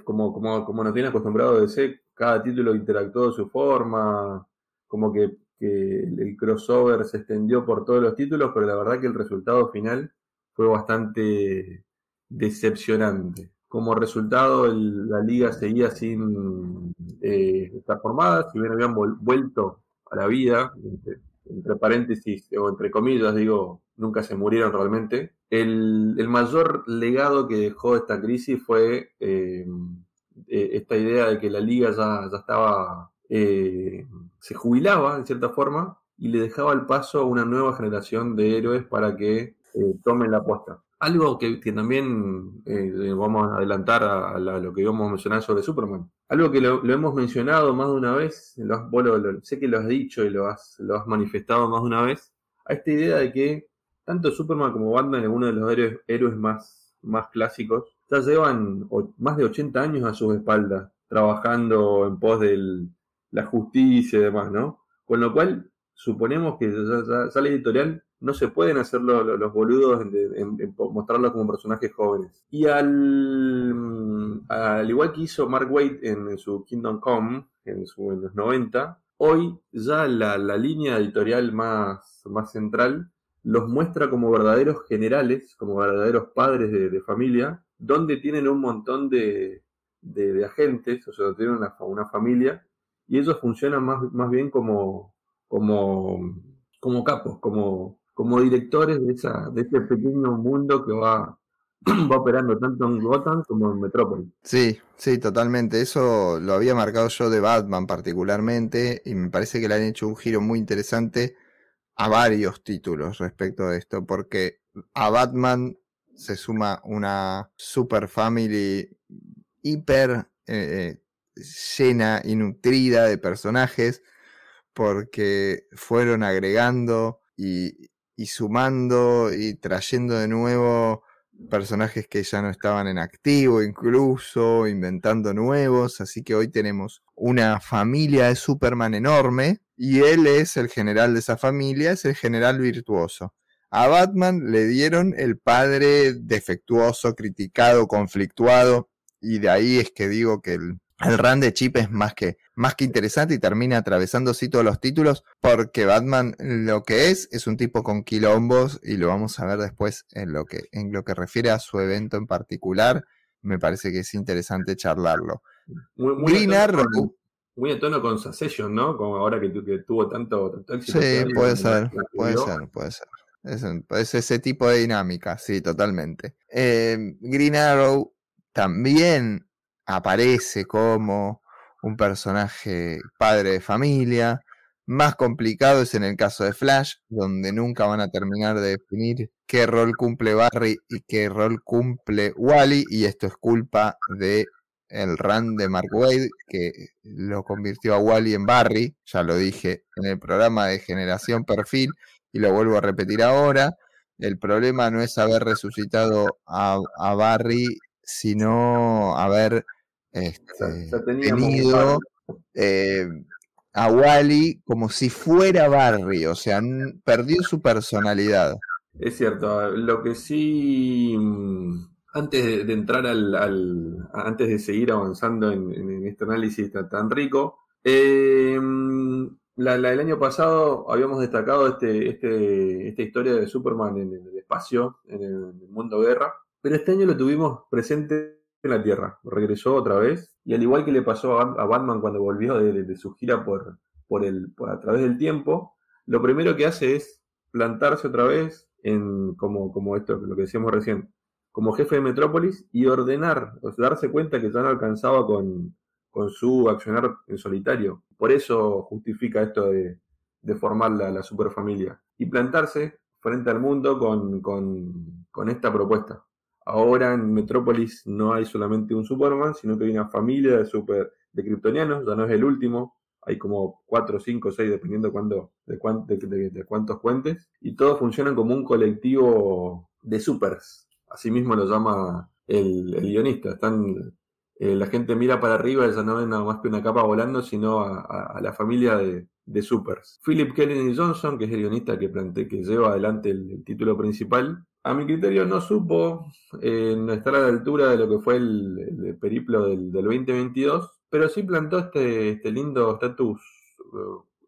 como, como, como nos tiene acostumbrado de ser, cada título interactuó de su forma, como que, el crossover se extendió por todos los títulos, pero la verdad que el resultado final fue bastante decepcionante. Como resultado, la liga seguía sin eh, estar formada, si bien habían vuelto a la vida, entre, paréntesis o entre comillas, digo, nunca se murieron realmente. El, mayor legado que dejó esta crisis fue eh, eh, esta idea de que la liga ya, ya estaba, se jubilaba en cierta forma y le dejaba el paso a una nueva generación de héroes para que tomen la apuesta. Algo que, también eh, vamos a adelantar a, lo que íbamos a mencionar sobre Superman. Algo que lo, hemos mencionado más de una vez, lo sé que lo has dicho y lo has, lo has manifestado más de una vez, a esta idea de que tanto Superman como Batman, uno de los héroes, héroes más, más clásicos, ya llevan más de 80 años a sus espaldas, trabajando en pos de la justicia y demás, ¿no? Con lo cual, suponemos que ya la editorial no se pueden hacer los boludos en, mostrarlos como personajes jóvenes. Y al, al igual que hizo Mark Waid en, su Kingdom Come, en, los 90, hoy ya la, línea editorial más, más central los muestra como verdaderos generales, como verdaderos padres de, familia, donde tienen un montón de, agentes, o sea, tienen una, familia, y ellos funcionan más, más bien como, como, como capos, como, como directores de, esa, de ese pequeño mundo que va, va operando tanto en Gotham como en Metrópolis. Sí, sí, totalmente. Eso lo había marcado yo de Batman particularmente y me parece que le han hecho un giro muy interesante a varios títulos respecto de esto, porque a Batman se suma una super family hiper eh, eh, llena y nutrida de personajes, porque fueron agregando y, y sumando y trayendo de nuevo personajes que ya no estaban en activo, incluso inventando nuevos. Así que hoy tenemos una familia de Superman enorme y él es el general de esa familia, es el general virtuoso. A Batman le dieron el padre defectuoso, criticado, conflictuado, y de ahí es que digo que el, el run de Chip es más que, más que interesante y termina atravesando sí todos los títulos porque Batman lo que es es un tipo con quilombos y lo vamos a ver después en lo que, en lo que refiere a su evento en particular. Me parece que es interesante charlarlo. Muy, muy Arrow. Muy a tono con Succession, ¿no? Como ahora que, tuvo tanto, éxito. Sí, puede ser, puede ser, puede ser. Es, ese tipo de dinámica, sí, totalmente. Eh, Green Arrow también aparece como un personaje padre de familia. Más complicado es en el caso de Flash, donde nunca van a terminar de definir qué rol cumple Barry y qué rol cumple Wally, y esto es culpa de el run de Mark Wade, que lo convirtió a Wally en Barry, ya lo dije en el programa de Generación Perfil, y lo vuelvo a repetir ahora. El problema no es haber resucitado a, a Barry, sino haber este, tenido eh, a Wally como si fuera Barry, o sea, perdió su personalidad. Es cierto, lo que sí, mm, antes de, entrar al, antes de seguir avanzando en, este análisis tan, rico, eh, mm, la, el año pasado habíamos destacado este, este, esta historia de Superman en, el espacio, en el, en el mundo guerra, pero este año lo tuvimos presente en la Tierra. Regresó otra vez. Y al igual que le pasó a Batman cuando volvió de, su gira por, por el, a través del tiempo, lo primero que hace es plantarse otra vez en, como, como esto, lo que decíamos recién, como jefe de Metrópolis y ordenar, o darse cuenta que ya no alcanzaba con, con su accionar en solitario. Por eso justifica esto de, formar la, superfamilia y plantarse frente al mundo con, esta propuesta. Ahora en Metrópolis no hay solamente un Superman, sino que hay una familia de super de kryptonianos, ya no es el último, hay como 4, 5, 6, dependiendo de, de, cuántos cuentes, y todos funcionan como un colectivo de supers, así mismo lo llama el, guionista. Están, eh, la gente mira para arriba ya no ven nada más que una capa volando, sino a, la familia de, supers. Philip Kennedy Johnson, que es el guionista que, que lleva adelante el título principal, a mi criterio no supo eh, estar a la altura de lo que fue el, periplo del, 2022, pero sí plantó este, este lindo estatus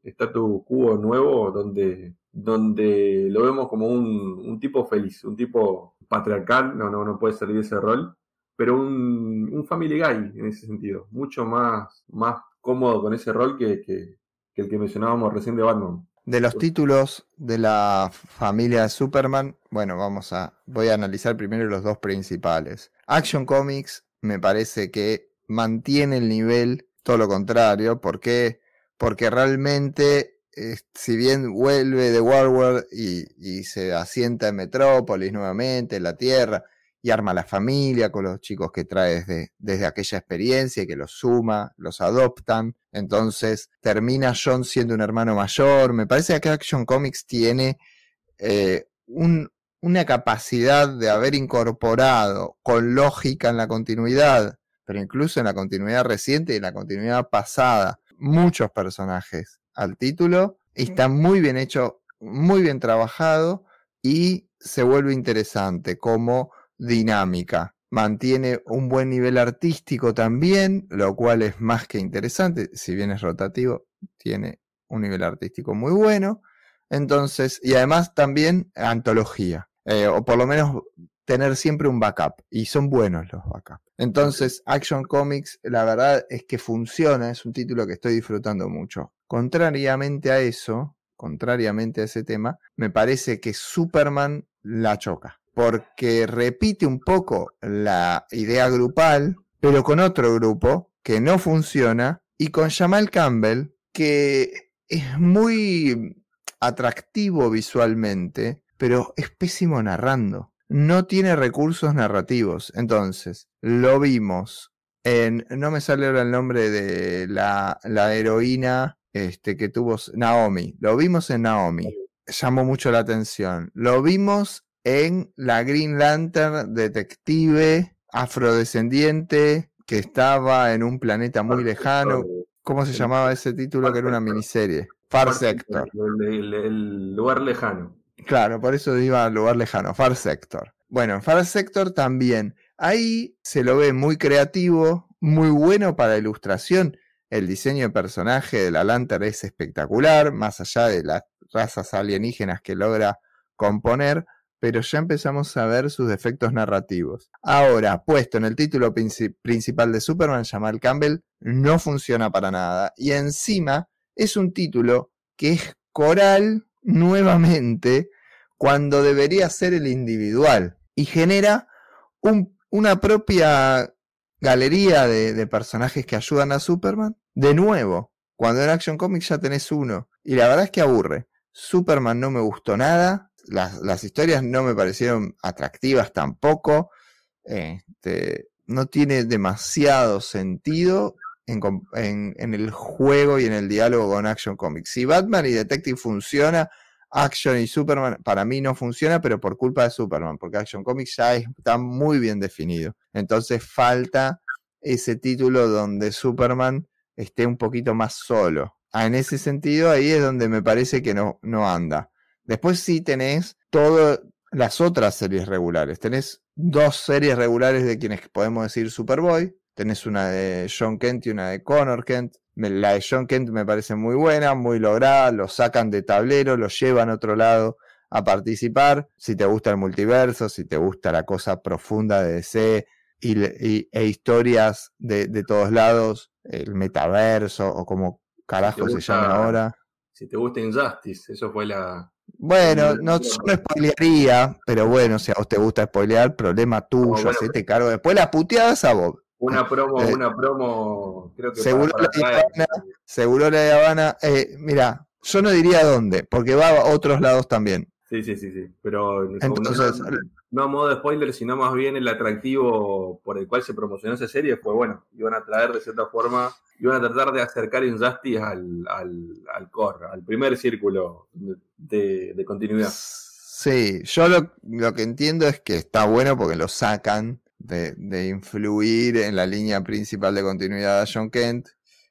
estatus quo nuevo donde, donde lo vemos como un, tipo feliz, un tipo patriarcal, no, no, no puede salir de ese rol, pero un, un family guy en ese sentido, mucho más, más cómodo con ese rol que, que, el que mencionábamos recién de Batman. De los títulos de la familia de Superman, bueno, vamos a. Voy a analizar primero los dos principales. Action Comics me parece que mantiene el nivel, todo lo contrario, porque porque realmente, eh, si bien vuelve de Warworld y, y, se asienta en Metrópolis nuevamente, en la Tierra, y arma la familia con los chicos que trae desde, desde aquella experiencia y que los suma, los adoptan, entonces termina John siendo un hermano mayor, me parece que Action Comics tiene eh, un, una capacidad de haber incorporado con lógica en la continuidad, pero incluso en la continuidad reciente y en la continuidad pasada, muchos personajes al título. Está muy bien hecho, muy bien trabajado y se vuelve interesante como dinámica. Mantiene un buen nivel artístico también, lo cual es más que interesante. Si bien es rotativo, tiene un nivel artístico muy bueno. Entonces, y además también antología, eh, o por lo menos tener siempre un backup, y son buenos los backups. Entonces, Action Comics, la verdad es que funciona, es un título que estoy disfrutando mucho. Contrariamente a eso, contrariamente a ese tema, me parece que Superman la choca, porque repite un poco la idea grupal, pero con otro grupo que no funciona, y con Jamal Campbell, que es muy atractivo visualmente, pero es pésimo narrando no tiene recursos narrativos. Entonces, lo vimos en. No me sale ahora el nombre de la, la heroína este, que tuvo Naomi. Lo vimos en Naomi. Llamó mucho la atención. Lo vimos en la Green Lantern detective afrodescendiente que estaba en un planeta muy lejano. ¿Cómo se llamaba ese título? Que era una miniserie. Far Sector. el lugar lejano. Claro, por eso iba al lugar lejano, Far Sector. Bueno, en Far Sector también. Ahí se lo ve muy creativo, muy bueno para ilustración. El diseño de personaje de la Lantern es espectacular, más allá de las razas alienígenas que logra componer, pero ya empezamos a ver sus defectos narrativos. Ahora, puesto en el título principal de Superman, Jamal Campbell no funciona para nada. Y encima es un título que es coral nuevamente cuando debería ser el individual y genera una propia galería de, personajes que ayudan a Superman. De nuevo, cuando en Action Comics ya tenés uno. Y la verdad es que aburre. Superman no me gustó nada. Las, historias no me parecieron atractivas tampoco. Este, no tiene demasiado sentido en, en, el juego y en el diálogo con Action Comics. Si Batman y Detective funciona, Action y Superman para mí no funciona, pero por culpa de Superman, porque Action Comics ya está muy bien definido. Entonces falta ese título donde Superman esté un poquito más solo. Ah, en ese sentido, ahí es donde me parece que no, no anda. Después sí tenés todas las otras series regulares. Tenés dos series regulares de quienes podemos decir Superboy. Tenés una de John Kent y una de Connor Kent. La de John Kent me parece muy buena, muy lograda, lo sacan de tablero, lo llevan a otro lado a participar. Si te gusta el multiverso, si te gusta la cosa profunda de DC y, e historias de, todos lados, el metaverso o como carajo se llama ahora. Si te gusta Injustice, eso fue la... Bueno, no, no spoilearía, pero bueno, si a vos te gusta spoilear, problema tuyo, no, hacete cargo. Después las puteadas a vos. Una promo, eh, una promo, creo que seguro la Habana, seguro la de Habana. Eh, mira, yo no diría dónde, porque va a otros lados también. Sí, sí, sí, sí. Pero Entonces, no, a modo de spoiler, sino más bien el atractivo por el cual se promocionó esa serie fue bueno. Iban a traer de cierta forma, iban a tratar de acercar Injustice al, al, al core, al primer círculo de, de continuidad. Sí, yo lo, lo que entiendo es que está bueno porque lo sacan de, influir en la línea principal de continuidad a John Kent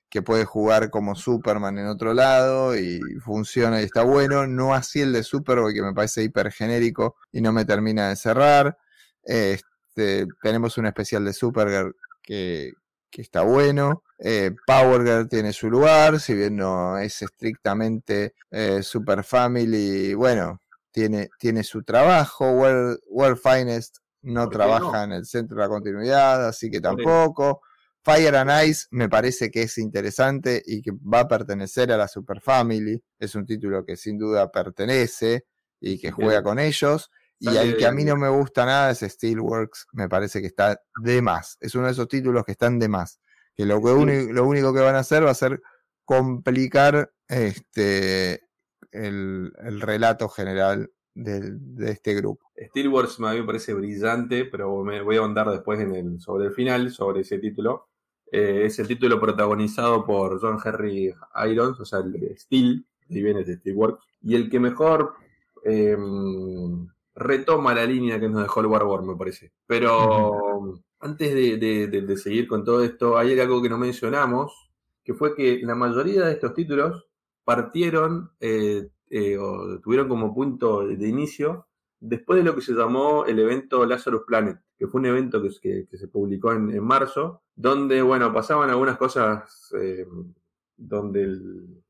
que puede jugar como Superman en otro lado y funciona y está bueno. No así el de Superboy, que me parece hiper genérico y no me termina de cerrar. Este, tenemos un especial de Supergirl que, que está bueno. Eh, Power Girl tiene su lugar, si bien no es estrictamente eh, Super Family, bueno, tiene, tiene su trabajo. World, World Finest no trabaja en el centro de la continuidad, así que tampoco. Fire and Ice me parece que es interesante y que va a pertenecer a la Super Family. Es un título que sin duda pertenece y que juega con ellos. Y el que a mí no me gusta nada es Steelworks. Me parece que está de más. Es uno de esos títulos que están de más. Que lo, que lo único que van a hacer va a ser complicar este el, relato general de, este grupo. Steelworks a mí me parece brillante, pero me voy a ahondar después en el, sobre el final, sobre ese título. Eh, es el título protagonizado por John Henry Irons, o sea, el de Steel, ahí viene de Steelworks, y el que mejor em, retoma la línea que nos dejó el War me parece. Pero antes de, seguir con todo esto, hay algo que no mencionamos, que fue que la mayoría de estos títulos partieron eh, eh, o tuvieron como punto de inicio después de lo que se llamó el evento Lazarus Planet, que fue un evento que, se publicó en, marzo, donde, bueno, pasaban algunas cosas eh, donde el,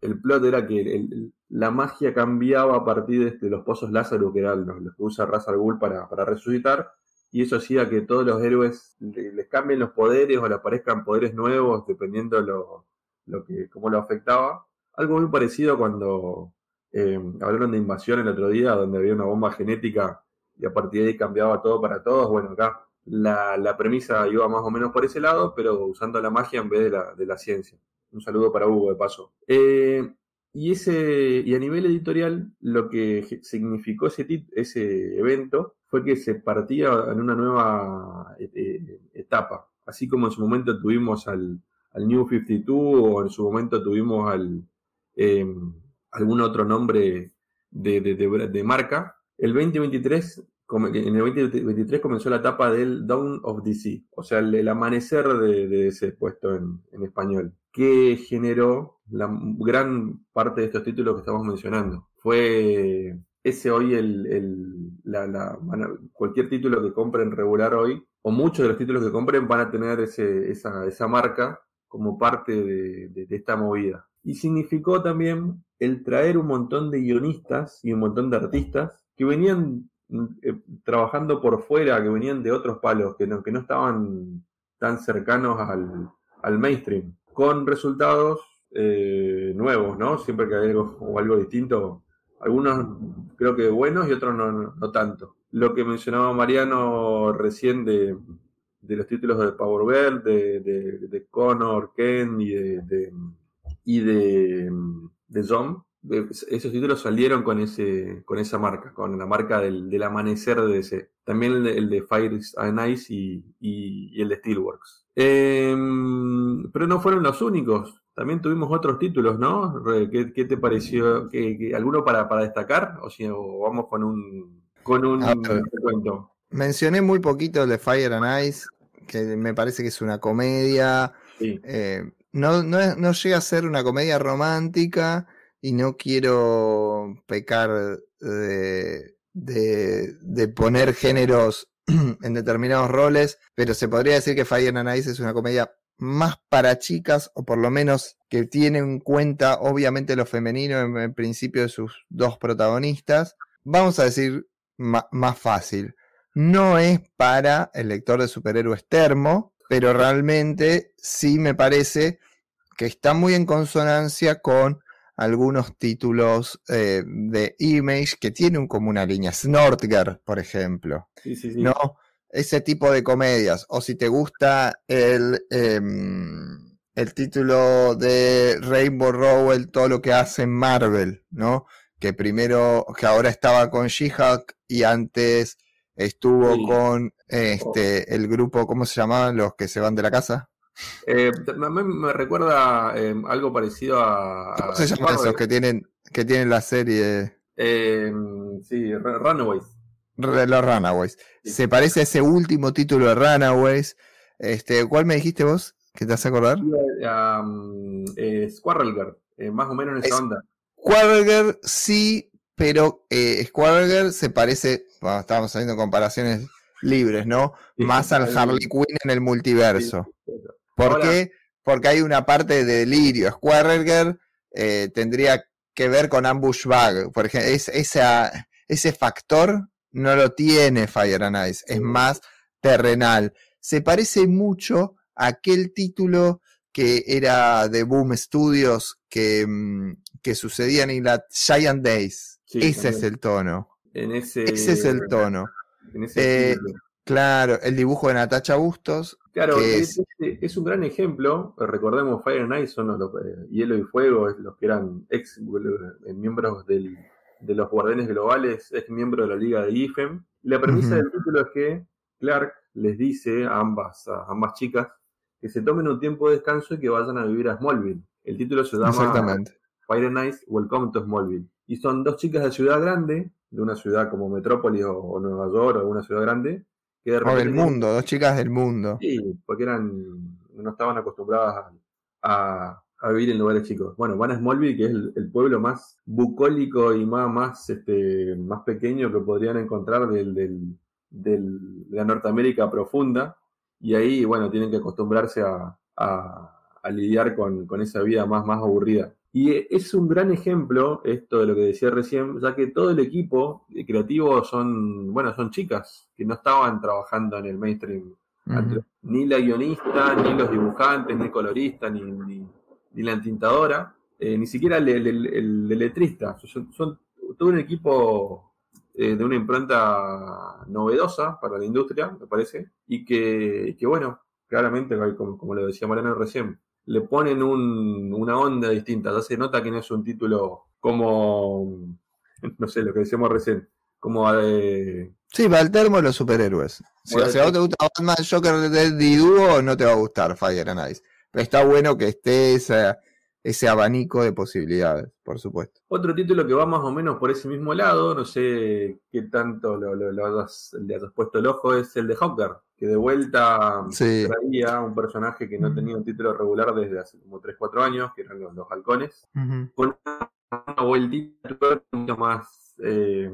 el, plot era que la magia cambiaba a partir de, los pozos Lázaro, que eran los, que usa Ra's al Ghul para, resucitar, y eso hacía que todos los héroes les cambien los poderes o le aparezcan poderes nuevos, dependiendo lo, lo que, cómo lo afectaba. Algo muy parecido cuando eh, hablaron de invasión el otro día, donde había una bomba genética y a partir de ahí cambiaba todo para todos. Bueno, acá la, la premisa iba más o menos por ese lado, pero usando la magia en vez de la, de la ciencia. Un saludo para Hugo, de paso. Eh, y, ese, y a nivel editorial, lo que significó ese, ese evento fue que se partía en una nueva eh, etapa. Así como en su momento tuvimos al, al New 52 o en su momento tuvimos al algún otro nombre de, de, marca, el 2023 en el 2023 comenzó la etapa del Dawn of DC, o sea, el, amanecer de, ese puesto en, español, que generó la gran parte de estos títulos que estamos mencionando. Fue ese hoy el, la, cualquier título que compren regular hoy, o muchos de los títulos que compren van a tener ese, esa, esa marca como parte de, esta movida. Y significó también el traer un montón de guionistas y un montón de artistas que venían eh, trabajando por fuera, que venían de otros palos, que no, que no estaban tan cercanos al, mainstream, con resultados eh, nuevos, ¿no? Siempre que hay algo, o algo distinto, algunos creo que buenos y otros no, tanto. Lo que mencionaba Mariano recién de, los títulos de Power de, de, de Connor, Ken y de, y de, de John, esos títulos salieron con ese con esa marca, con la marca del, amanecer de DC. También el de, Fire and Ice y, el de Steelworks. Em, pero no fueron los únicos. También tuvimos otros títulos, ¿no? ¿Qué, te pareció? ¿Qué, alguno para, para destacar? O, si, vamos con un, con un cuento. Mencioné muy poquito el de Fire and Ice, que me parece que es una comedia. Eh, no, no, no llega a ser una comedia romántica y no quiero pecar de, de, poner géneros en determinados roles, pero se podría decir que Fire and Ice es una comedia más para chicas, o por lo menos que tiene en cuenta obviamente lo femenino en, principio de sus dos protagonistas. Vamos a decir más fácil. No es para el lector de superhéroes termo, pero realmente sí me parece que está muy en consonancia con algunos títulos eh, de Image que tienen como una línea. Snortger, por ejemplo. ¿No? Ese tipo de comedias. O si te gusta el, em, el título de Rainbow Rowell, todo lo que hace Marvel, ¿no? Que primero, que ahora estaba con She-Hulk y antes estuvo con este el grupo, ¿cómo se llamaban los que se van de la casa? Eh, me, recuerda eh, algo parecido a. ¿Cómo se llaman esos que tienen, que tienen la serie? Eh, sí, Runaways. Los Runaways. Se parece a ese último título de Runaways. Este, ¿Cuál me dijiste vos? ¿Qué te hace acordar? Um, eh, Squirrel eh, más o menos en esa onda. Squirrel sí, pero eh, Squirrel se parece, bueno, estábamos haciendo comparaciones libres, ¿no? más al Harley Quinn en el multiverso. ¿Por qué? Porque hay una parte de delirio. Squirrel eh, tendría que ver con Ambush Bag. Por ejemplo, es, esa, ese factor no lo tiene Fire and Ice, es más terrenal. Se parece mucho a aquel título que era de Boom Studios que, mm, que sucedía en la Giant Days. ese es el tono. ese... es el tono. Eh, claro, el dibujo de Natacha Bustos. Claro, es, es, un gran ejemplo. Recordemos, Fire and Ice son los, eh, Hielo y Fuego, los que eran ex eh, miembros del, de los Guardianes Globales, es miembro de la Liga de IFEM. La premisa del título es que Clark les dice a ambas, a ambas chicas que se tomen un tiempo de descanso y que vayan a vivir a Smallville. El título se llama Fire and Ice, Welcome to Smallville. Y son dos chicas de ciudad grande, de una ciudad como Metrópolis o, Nueva York o una ciudad grande. Que de o del mundo, dos chicas del mundo. Sí, porque eran no estaban acostumbradas a, a vivir en lugares chicos. Bueno, van a Smallville, que es el, pueblo más bucólico y más, más, este, más pequeño que podrían encontrar del, del, del, de la Norteamérica profunda. Y ahí, bueno, tienen que acostumbrarse a, a, lidiar con, con, esa vida más, más aburrida. Y es un gran ejemplo esto de lo que decía recién, ya que todo el equipo creativo son, bueno, son chicas que no estaban trabajando en el mainstream. Ni la guionista, ni los dibujantes, ni el colorista, ni, ni la entintadora, eh, ni siquiera el, el, letrista. Son, todo un equipo eh, de una impronta novedosa para la industria, me parece, y que, bueno, claramente, como, lo decía Mariano recién, le ponen una onda distinta. Ya se nota que no es un título como, no sé, lo que decíamos recién, como de... Sí, va al termo de los superhéroes. Si, a vos te gusta Batman Joker de Diduo, no te va a gustar Fire and Ice está bueno que esté ese abanico de posibilidades, por supuesto. Otro título que va más o menos por ese mismo lado, no sé qué tanto lo, lo, has, le has puesto el ojo, es el de Hawker, que de vuelta traía un personaje que no tenía un título regular desde hace como 3-4 años, que eran los, halcones, con una vueltita mucho más eh,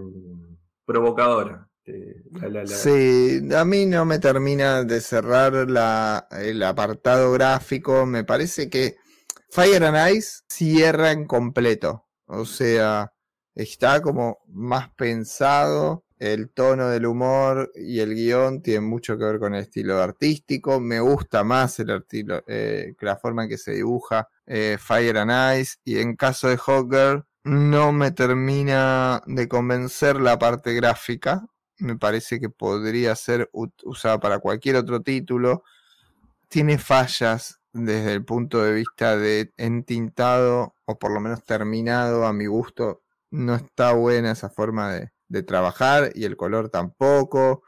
provocadora. Este, sí, a mí no me termina de cerrar el apartado gráfico. Me parece que Fire and Ice cierra en completo. O sea, está como más pensado. El tono del humor y el guion tienen mucho que ver con el estilo artístico. Me gusta más el estilo, eh, la forma en que se dibuja eh, Fire and Ice. Y en caso de Hawker, no me termina de convencer la parte gráfica me parece que podría ser usada para cualquier otro título. Tiene fallas desde el punto de vista de entintado, o por lo menos terminado a mi gusto. No está buena esa forma de, de trabajar y el color tampoco.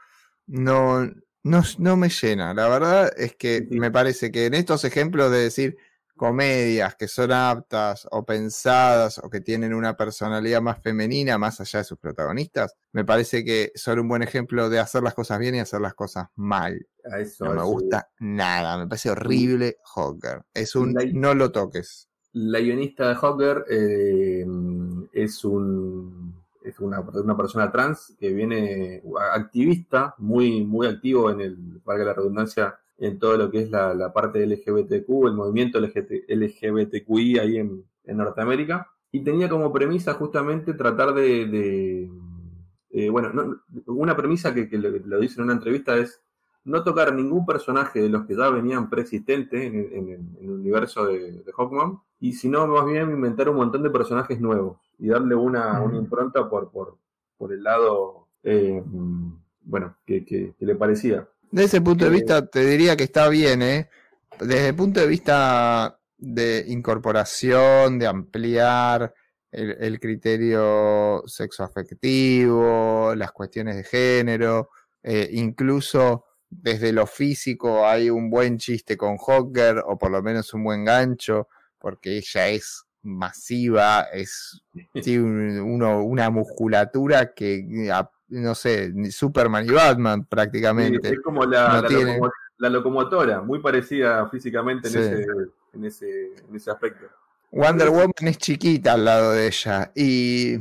No, no, no me llena. La verdad es que me parece que en estos ejemplos de decir, comedias que son aptas o pensadas o que tienen una personalidad más femenina más allá de sus protagonistas, me parece que son un buen ejemplo de hacer las cosas bien y hacer las cosas mal. no me gusta nada, me parece horrible Hawker. Es un no lo toques. La guionista de Hawker eh, es un es una, una, persona trans que viene activista, muy, muy activo en el, valga la redundancia, en todo lo que es la, parte LGBTQ, el movimiento LGBTQI ahí en, Norteamérica. Y tenía como premisa justamente tratar de, eh, bueno, una premisa que, lo, dice en una entrevista es no tocar ningún personaje de los que ya venían preexistentes en, el universo de, Hawkman, y sino más bien inventar un montón de personajes nuevos y darle una, impronta por, por, el lado, eh, bueno, que le parecía. Desde ese punto de vista, te diría que está bien, ¿eh? Desde el punto de vista de incorporación, de ampliar el, criterio sexoafectivo, las cuestiones de género, eh, incluso desde lo físico hay un buen chiste con Hawker, o por lo menos un buen gancho, porque ella es masiva, es tiene una musculatura que no sé, Superman y Batman prácticamente. es como la, la locomotora, muy parecida físicamente en, ese, en, ese, en ese aspecto. Wonder Woman es chiquita al lado de ella y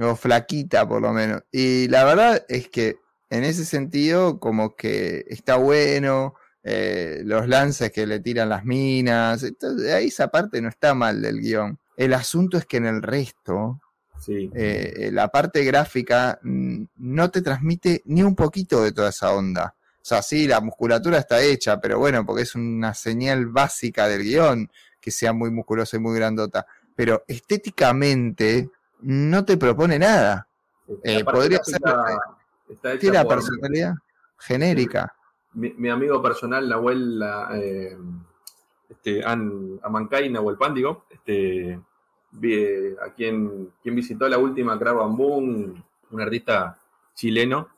o flaquita por lo menos. Y la verdad es que en ese sentido como que está bueno, eh, los lances que le tiran las minas, entonces, ahí esa parte no está mal del guion. El asunto es que en el resto, sí. Eh, la parte gráfica mm, no te transmite ni un poquito de toda esa onda. O sea, sí, la musculatura está hecha, pero bueno, porque es una señal básica del guion que sea muy musculosa y muy grandota. Pero estéticamente no te propone nada. Eh, podría ser. tiene la personalidad genérica mi, amigo personal, Nahuel eh, este, Amancay, Nahuel Pándigo, este, a quien, quien visitó la última Crab Boom, un artista chileno,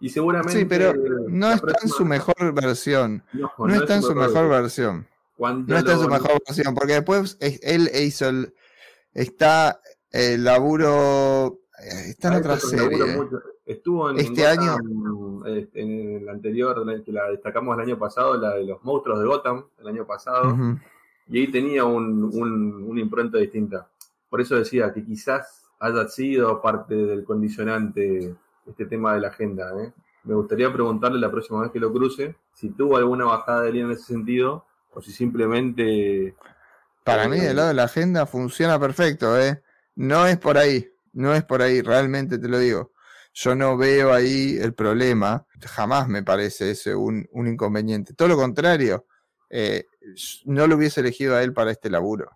y seguramente... Sí, pero no está en su mejor versión. No, está en su mejor versión. no está en su mejor versión, porque después él hizo el... Está el laburo... Eh, está en otra serie. Estuvo en este año en el anterior, que la destacamos el año pasado, la de los monstruos de Gotham, el año pasado, y ahí tenía un, un, una impronta distinta. Por eso decía que quizás haya sido parte del condicionante este tema de la agenda. ¿eh? Me gustaría preguntarle la próxima vez que lo cruce si tuvo alguna bajada de línea en ese sentido o si simplemente... Para mí, del lado de la agenda funciona perfecto, ¿eh? No es por ahí, no es por ahí, realmente te lo digo. Yo no veo ahí el problema, jamás me parece ese un, inconveniente. Todo lo contrario, eh, no lo hubiese elegido a él para este laburo.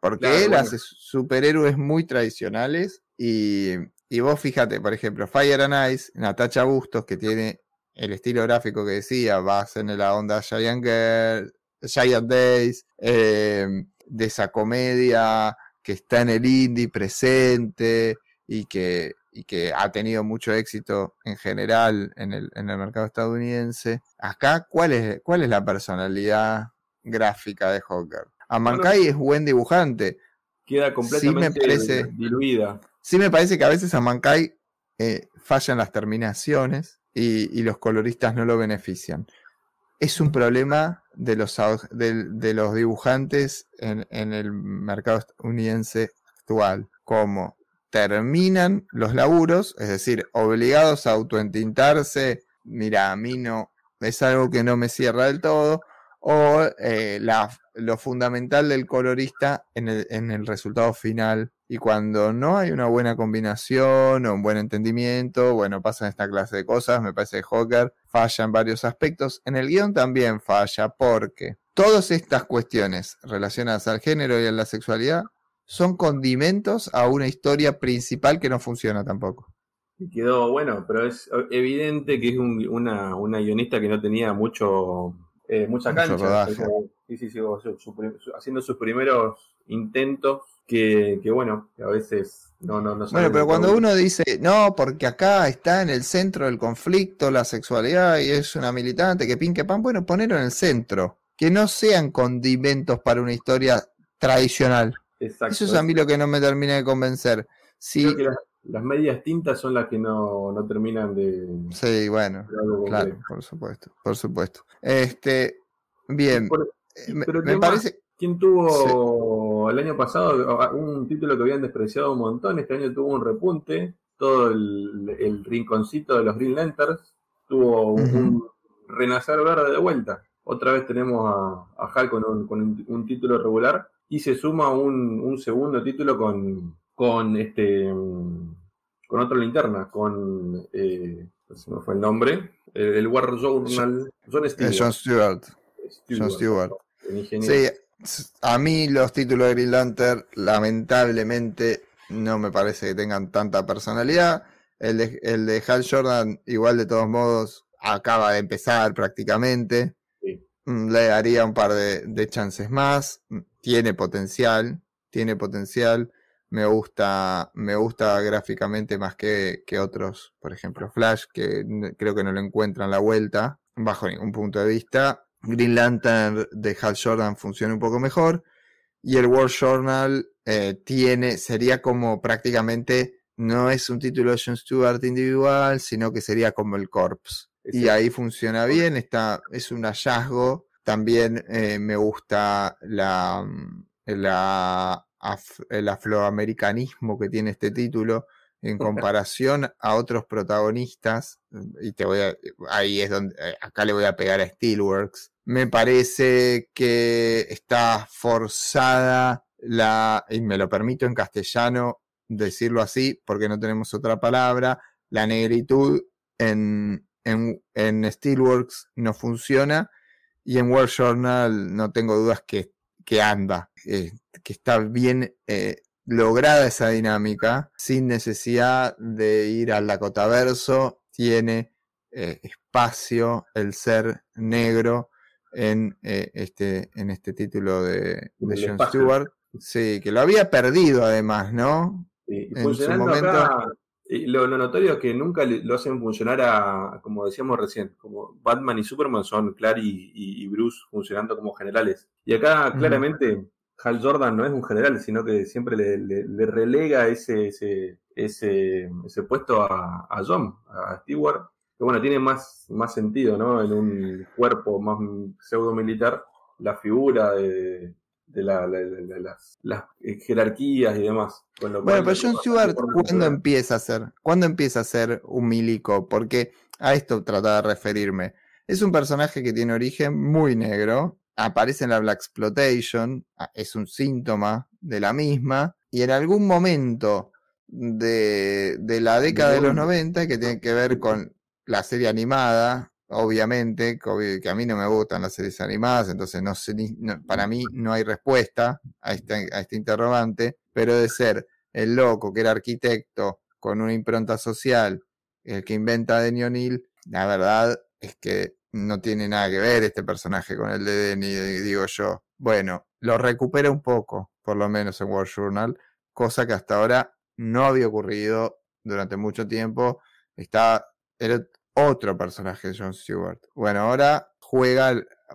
Porque él hace superhéroes muy tradicionales y, vos fíjate, por ejemplo, Fire and Ice, Natacha Bustos, que tiene el estilo gráfico que decía, vas en la onda Giant, Girl, Giant Days, eh, de esa comedia que está en el indie presente y que y que ha tenido mucho éxito en general en el, en el mercado estadounidense. Acá, ¿cuál es, ¿cuál es la personalidad gráfica de Hawker? Amancay es buen dibujante. Queda completamente diluida. Sí me parece que a veces Amancay eh, fallan las terminaciones y, los coloristas no lo benefician. Es un problema de los, de, los dibujantes en, en el mercado estadounidense actual, como terminan los laburos, es decir, obligados a autoentintarse, mira, a mí no, es algo que no me cierra del todo, o eh, la, lo fundamental del colorista en el, resultado final. Y cuando no hay una buena combinación o un buen entendimiento, bueno, pasan esta clase de cosas. Me parece que Hawker falla en varios aspectos. En el guion también falla porque todas estas cuestiones relacionadas al género y a la sexualidad son condimentos a una historia principal que no funciona tampoco. Y quedó bueno, pero es evidente que es una, una, guionista que no tenía mucho eh, mucha cancha. Sí, sí, sí, haciendo sus primeros intentos que, que, bueno, que a veces no, no, no Bueno, pero cuando uno dice, no, porque acá está en el centro del conflicto la sexualidad y es una militante que pinque pan, bueno, ponerlo en el centro. Que no sean condimentos para una historia tradicional. Eso es a mí lo que no me termina de convencer. Sí. Las, medias tintas son las que no, terminan de. Sí, bueno, claro, por supuesto, por supuesto. Este, bien. Eh, me, parece. ¿Quién tuvo el año pasado un título que habían despreciado un montón? Este año tuvo un repunte. Todo el, rinconcito de los Green Lanterns tuvo un, renacer verde de vuelta. Otra vez tenemos a, a Hal con un título regular y se suma un, un segundo título con, con este con otra linterna, con eh, se me fue el nombre, el War Journal, John Stewart. John Stewart. John Stewart. Sí, a mí los títulos de Green Lantern lamentablemente no me parece que tengan tanta personalidad. El de, el de Hal Jordan, igual de todos modos, acaba de empezar prácticamente. Mm, le daría un par de, de chances más tiene potencial, tiene potencial. Me gusta, me gusta gráficamente más que, que otros, por ejemplo, Flash, que creo que no lo encuentran la vuelta, bajo ningún punto de vista. Green Lantern de Hal Jordan funciona un poco mejor. Y el World Journal eh, tiene, sería como prácticamente, no es un título de John Stewart individual, sino que sería como el Corps. y ahí funciona bien, está, es un hallazgo. También eh, me gusta la, mm, el afroamericanismo que tiene este título en comparación a otros protagonistas, y te voy a, ahí es donde, eh, acá le voy a pegar a Steelworks, me parece que está forzada la, y me lo permito en castellano decirlo así, porque no tenemos otra palabra, la negritud en, en, en Steelworks no funciona y en World Journal no tengo dudas que, que anda, eh, que está bien eh, lograda esa dinámica sin necesidad de ir al Lacotaverso, tiene eh, espacio el ser negro en, este, en este título de, de Jon Stewart. Sí, que lo había perdido además, ¿no? en su momento lo, notorio es que nunca lo hacen funcionar a, como decíamos recién, como Batman y Superman son Clary y, Bruce funcionando como generales. Y acá claramente Hal Jordan no es un general, sino que siempre le, relega ese, ese, ese, ese puesto a, a, John, a Stewart, que bueno, tiene más, más sentido, ¿no? En un cuerpo más pseudo militar, la figura de, de, las, jerarquías y demás. bueno, pero John Stewart, ¿cuándo empieza a ser? ¿Cuándo empieza a ser un milico? Porque a esto trataba de referirme. Es un personaje que tiene origen muy negro, aparece en la Black Exploitation, ah, es un síntoma de la misma, y en algún momento de, de la década de los 90, que tiene que ver con la serie animada, obviamente, que a mí no me gustan las series animadas, entonces no sé, para mí no hay respuesta a este, a este interrogante, pero de ser el loco que era arquitecto con una impronta social, el que inventa Denny O'Neill, la verdad es que no tiene nada que ver este personaje con el de Denny, digo yo. Bueno, lo recupera un poco, por lo menos en World Journal, cosa que hasta ahora no había ocurrido durante mucho tiempo. Está, era otro personaje de John Stewart. Bueno, ahora juega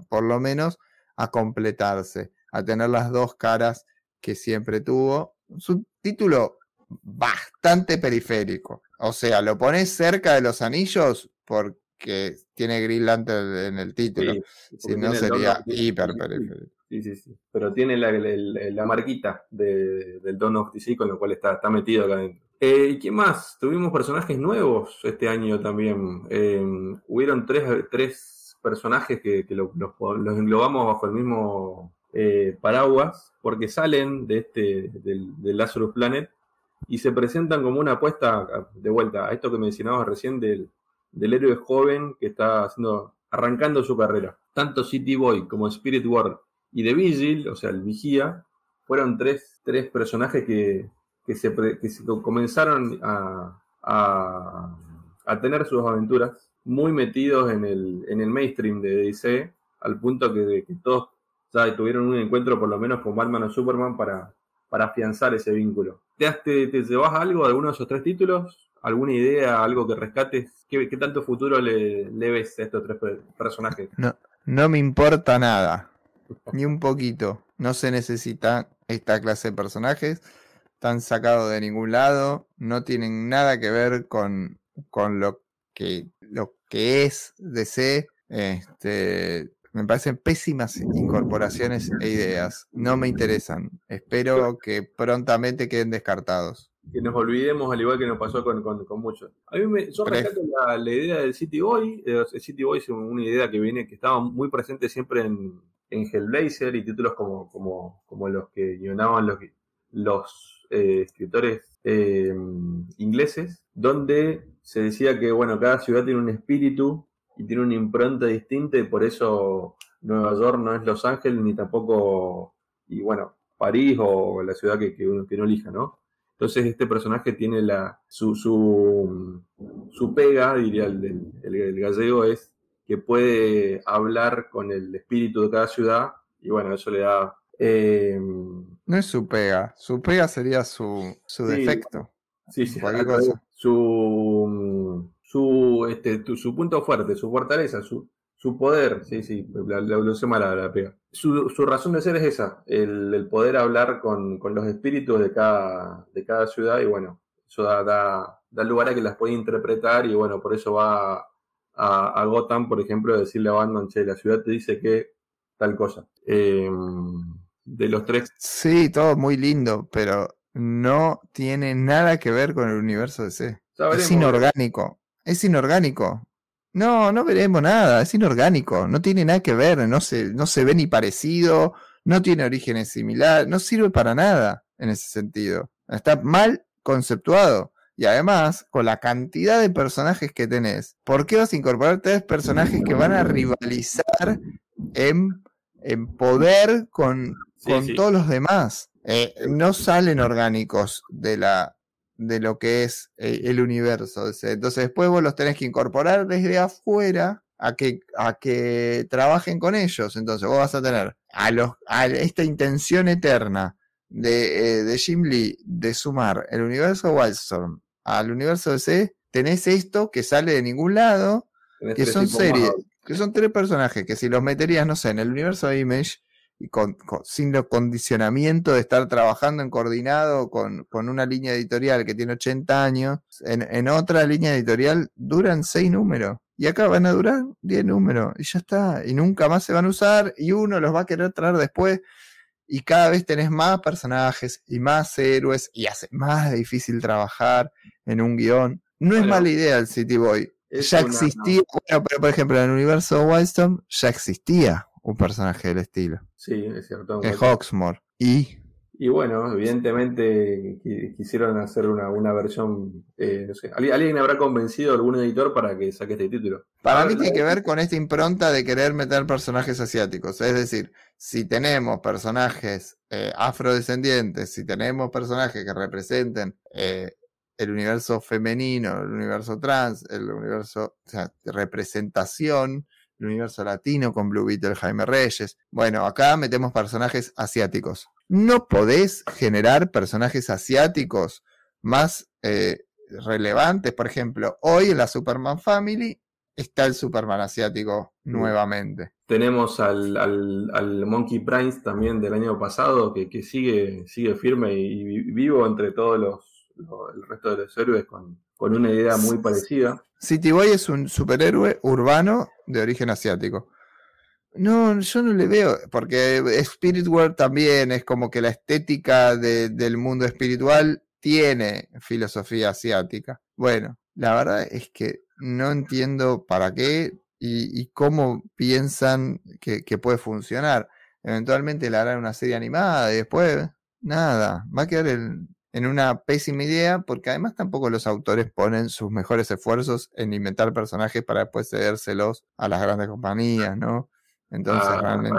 por lo menos a completarse, a tener las dos caras que siempre tuvo. Su título bastante periférico. O sea, lo pones cerca de los anillos porque tiene Green en el título. si no sería hiper periférico. Sí, sí, sí. Pero tiene la, marquita del Don of DC, con lo cual está, está metido acá adentro. Eh, ¿Y qué más? Tuvimos personajes nuevos este año también. Eh, hubieron tres, tres personajes que, los, englobamos bajo el mismo eh, paraguas, porque salen de este, del, Lazarus Planet y se presentan como una apuesta de vuelta a esto que mencionabas recién del, del héroe joven que está haciendo, arrancando su carrera. Tanto City Boy como Spirit World y The Vigil, o sea, el Vigía, fueron tres, tres personajes que, que se, que comenzaron a, a, tener sus aventuras muy metidos en el, en el mainstream de DC, al punto que, que todos ya tuvieron un encuentro por lo menos con Batman o Superman para, para afianzar ese vínculo. ¿Te, te, te llevas algo de alguno de esos tres títulos? ¿Alguna idea, algo que rescates? ¿Qué, qué tanto futuro le, le, ves a estos tres personajes? No, no me importa nada, ni un poquito. No se necesita esta clase de personajes están sacados de ningún lado, no tienen nada que ver con, con lo, que, lo que es DC. Este, me parecen pésimas incorporaciones e ideas. No me interesan. Espero que prontamente queden descartados. Que nos olvidemos, al igual que nos pasó con, con, muchos. A mí me, yo rescato la, la, idea del City Boy. El City Boy es una idea que viene, que estaba muy presente siempre en, en Hellblazer y títulos como, como, como los que guionaban los, los eh, escritores eh, ingleses, donde se decía que, bueno, cada ciudad tiene un espíritu y tiene una impronta distinta y por eso Nueva York no es Los Ángeles ni tampoco, y bueno, París o la ciudad que, uno que no elija, ¿no? Entonces este personaje tiene la su, su, su pega, diría el, el, gallego, es que puede hablar con el espíritu de cada ciudad y bueno, eso le da eh, no es su pega, su pega sería su, su defecto. Sí, sí, Su, su, este, su punto fuerte, su fortaleza, su, su poder, sí, sí, lo sé mal la, pega. Su, su, razón de ser es esa, el, poder hablar con, con, los espíritus de cada, de cada ciudad y bueno, eso da, da, da, lugar a que las pueda interpretar y bueno, por eso va a, Gotham, por ejemplo, decirle a Batman, che, la ciudad te dice que tal cosa. Em, de los tres. Sí, todo muy lindo, pero no tiene nada que ver con el universo de C. Es inorgánico. Es inorgánico. No, no veremos nada, es inorgánico, no tiene nada que ver, no se, no se ve ni parecido, no tiene orígenes similares, no sirve para nada en ese sentido. Está mal conceptuado. Y además, con la cantidad de personajes que tenés, ¿por qué vas a incorporar tres personajes que van a rivalizar en, poder con, con todos los demás? Eh, no salen orgánicos de la, de lo que es eh, el universo. Entonces después vos los tenés que incorporar desde afuera a que, a que trabajen con ellos. Entonces vos vas a tener a, los, a esta intención eterna de, eh, de Jim Lee de sumar el universo Wildstorm al universo DC. Tenés esto que sale de ningún lado, que son series, que son tres personajes que si los meterías, no sé, en el universo de Image y con, sin el condicionamiento de estar trabajando en coordinado con, una línea editorial que tiene 80 años, en, otra línea editorial duran 6 números. Y acá van a durar 10 números y ya está. Y nunca más se van a usar y uno los va a querer traer después. Y cada vez tenés más personajes y más héroes y hace más difícil trabajar en un guion. No es mala idea el City Boy. Ya existía, bueno, pero por ejemplo en el universo Wildstorm ya existía un personaje del estilo. Sí, es cierto. Es Hawksmore. Y. Y bueno, evidentemente quisieron hacer una, versión, eh, no sé, ¿alguien habrá convencido a algún editor para que saque este título? Para mí tiene que ver con esta impronta de querer meter personajes asiáticos. Es decir, si tenemos personajes eh, afrodescendientes, si tenemos personajes que representen eh, el universo femenino, el universo trans, el universo, o sea, representación, el universo latino con Blue Beetle, Jaime Reyes. Bueno, acá metemos personajes asiáticos. No podés generar personajes asiáticos más eh, relevantes. Por ejemplo, hoy en la Superman Family está el Superman asiático nuevamente. Tenemos al, al, Monkey Prince también del año pasado, que, sigue, sigue firme y, vivo entre todos los, el resto de los héroes con, con una idea muy parecida. City Boy es un superhéroe urbano de origen asiático. No, yo no le veo, porque Spirit World también es como que la estética del mundo espiritual tiene filosofía asiática. Bueno, la verdad es que no entiendo para qué y, cómo piensan que, que, puede funcionar. Eventualmente le harán una serie animada y después, nada, va a quedar el, en una pésima idea, porque además tampoco los autores ponen sus mejores esfuerzos en inventar personajes para después cedérselos a las grandes compañías, ¿no? Entonces ah, realmente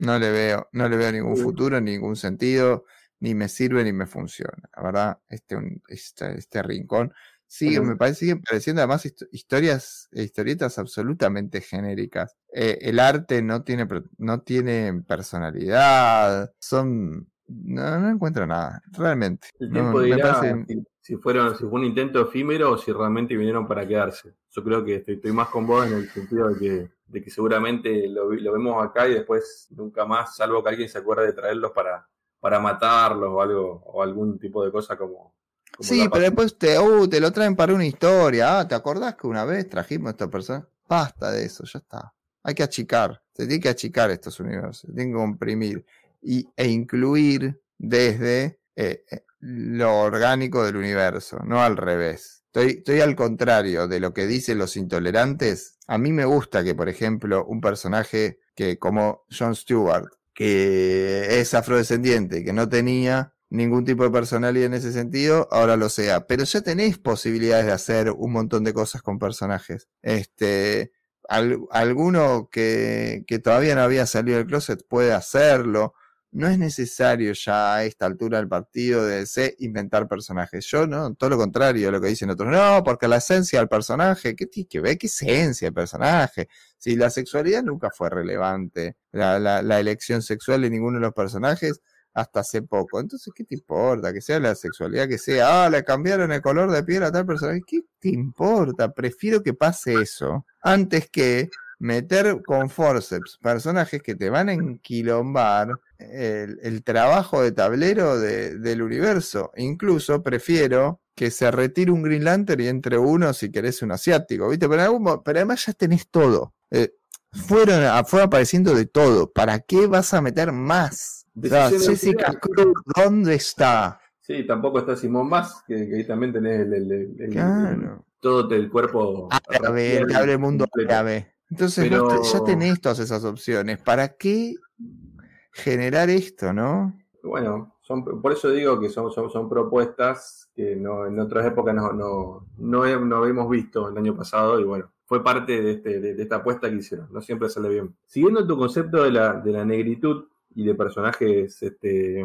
no, le veo, no le veo ningún futuro, ningún sentido, ni me sirve ni me funciona. La verdad, este, este, este, rincón sigue, me parece, siguen pareciendo además historias, historietas absolutamente genéricas. Eh, el arte no tiene, no tiene personalidad, son no, no encuentro nada, realmente. El tiempo dirá si, fueron, si fue un intento efímero o si realmente vinieron para quedarse. Yo creo que estoy, más con vos en el sentido de que, de que seguramente lo, vemos acá y después nunca más, salvo que alguien se acuerde de traerlos para, para matarlos o algo, o algún tipo de cosa como. sí, pero después te, uh, te lo traen para una historia. Ah, ¿te acordás que una vez trajimos a esta persona? Basta de eso, ya está. Hay que achicar, se tiene que achicar estos universos, se tiene que comprimir y, e incluir desde eh, eh, lo orgánico del universo, no al revés. Estoy, estoy, al contrario de lo que dicen los intolerantes. A mí me gusta que, por ejemplo, un personaje que como Jon Stewart, que es afrodescendiente, que no tenía ningún tipo de personalidad en ese sentido, ahora lo sea. Pero ya tenéis posibilidades de hacer un montón de cosas con personajes. Este, alguno que, que todavía no había salido del closet puede hacerlo no es necesario ya a esta altura del partido de DC inventar personajes. Yo no, todo lo contrario, lo que dicen otros, no, porque la esencia del personaje, ¿qué tiene que ver? ¿Qué esencia del personaje? Si la sexualidad nunca fue relevante, la, la, elección sexual de ninguno de los personajes hasta hace poco. Entonces, ¿qué te importa? Que sea la sexualidad que sea, ah, le cambiaron el color de piel a tal personaje. ¿Qué te importa? Prefiero que pase eso antes que meter con forceps personajes que te van a enquilombar el, trabajo de tablero del universo. Incluso prefiero que se retire un Green Lantern y entre uno si querés un asiático, ¿viste? Pero, pero además ya tenés todo. Eh, fueron, fue apareciendo de todo. ¿Para qué vas a meter más? Jessica Cruz, ¿dónde está? Sí, tampoco está Simón Bass, que, ahí también tenés el, todo el cuerpo. Árabe, el abre mundo árabe. Entonces ya tenés todas esas opciones. ¿Para qué generar esto, no? Bueno, son, por eso digo que son, son, propuestas que no, en otras épocas no, no, no, no habíamos visto el año pasado y bueno, fue parte de, este, de, esta apuesta que hicieron. No siempre sale bien. Siguiendo tu concepto de la, de la negritud y de personajes este,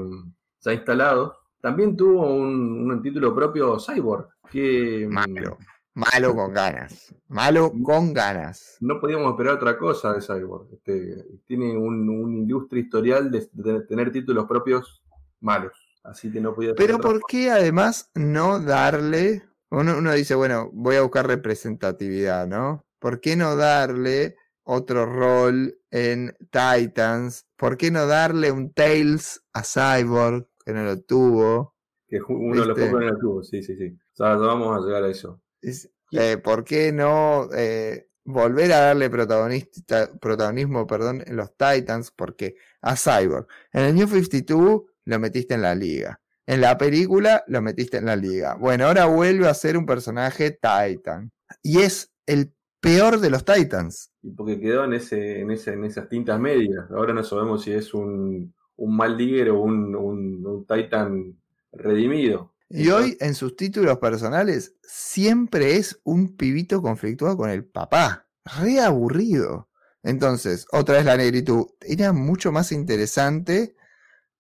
ya instalados, también tuvo un, un título propio Cyborg. Que, malo, malo con ganas. Malo con ganas. No podíamos esperar otra cosa de Cyborg. Este, tiene un, industria historial de, tener títulos propios malos. Así que no podía Pero ¿por qué además no darle uno, dice, bueno, voy a buscar representatividad, ¿no? ¿Por qué no darle otro rol en Titans? ¿Por qué no darle un Tails a Cyborg, que no lo tuvo? Que uno lo lo no lo tuvo, sí, sí, sí. O sea, vamos a llegar a eso. Eh, ¿Por qué no eh, volver a darle protagonismo perdón, en los Titans? Porque a Cyborg, en el New 52 lo metiste en la liga. En la película lo metiste en la liga. Bueno, ahora vuelve a ser un personaje Titan. Y es el peor de los Titans. Y porque quedó en, ese, en, ese, en esas tintas medias. Ahora no sabemos si es un, un mal líder o un, un, Titan redimido. Y hoy en sus títulos personales siempre es un pibito conflictuado con el papá. Re aburrido. Entonces, otra vez la negritud. Era mucho más interesante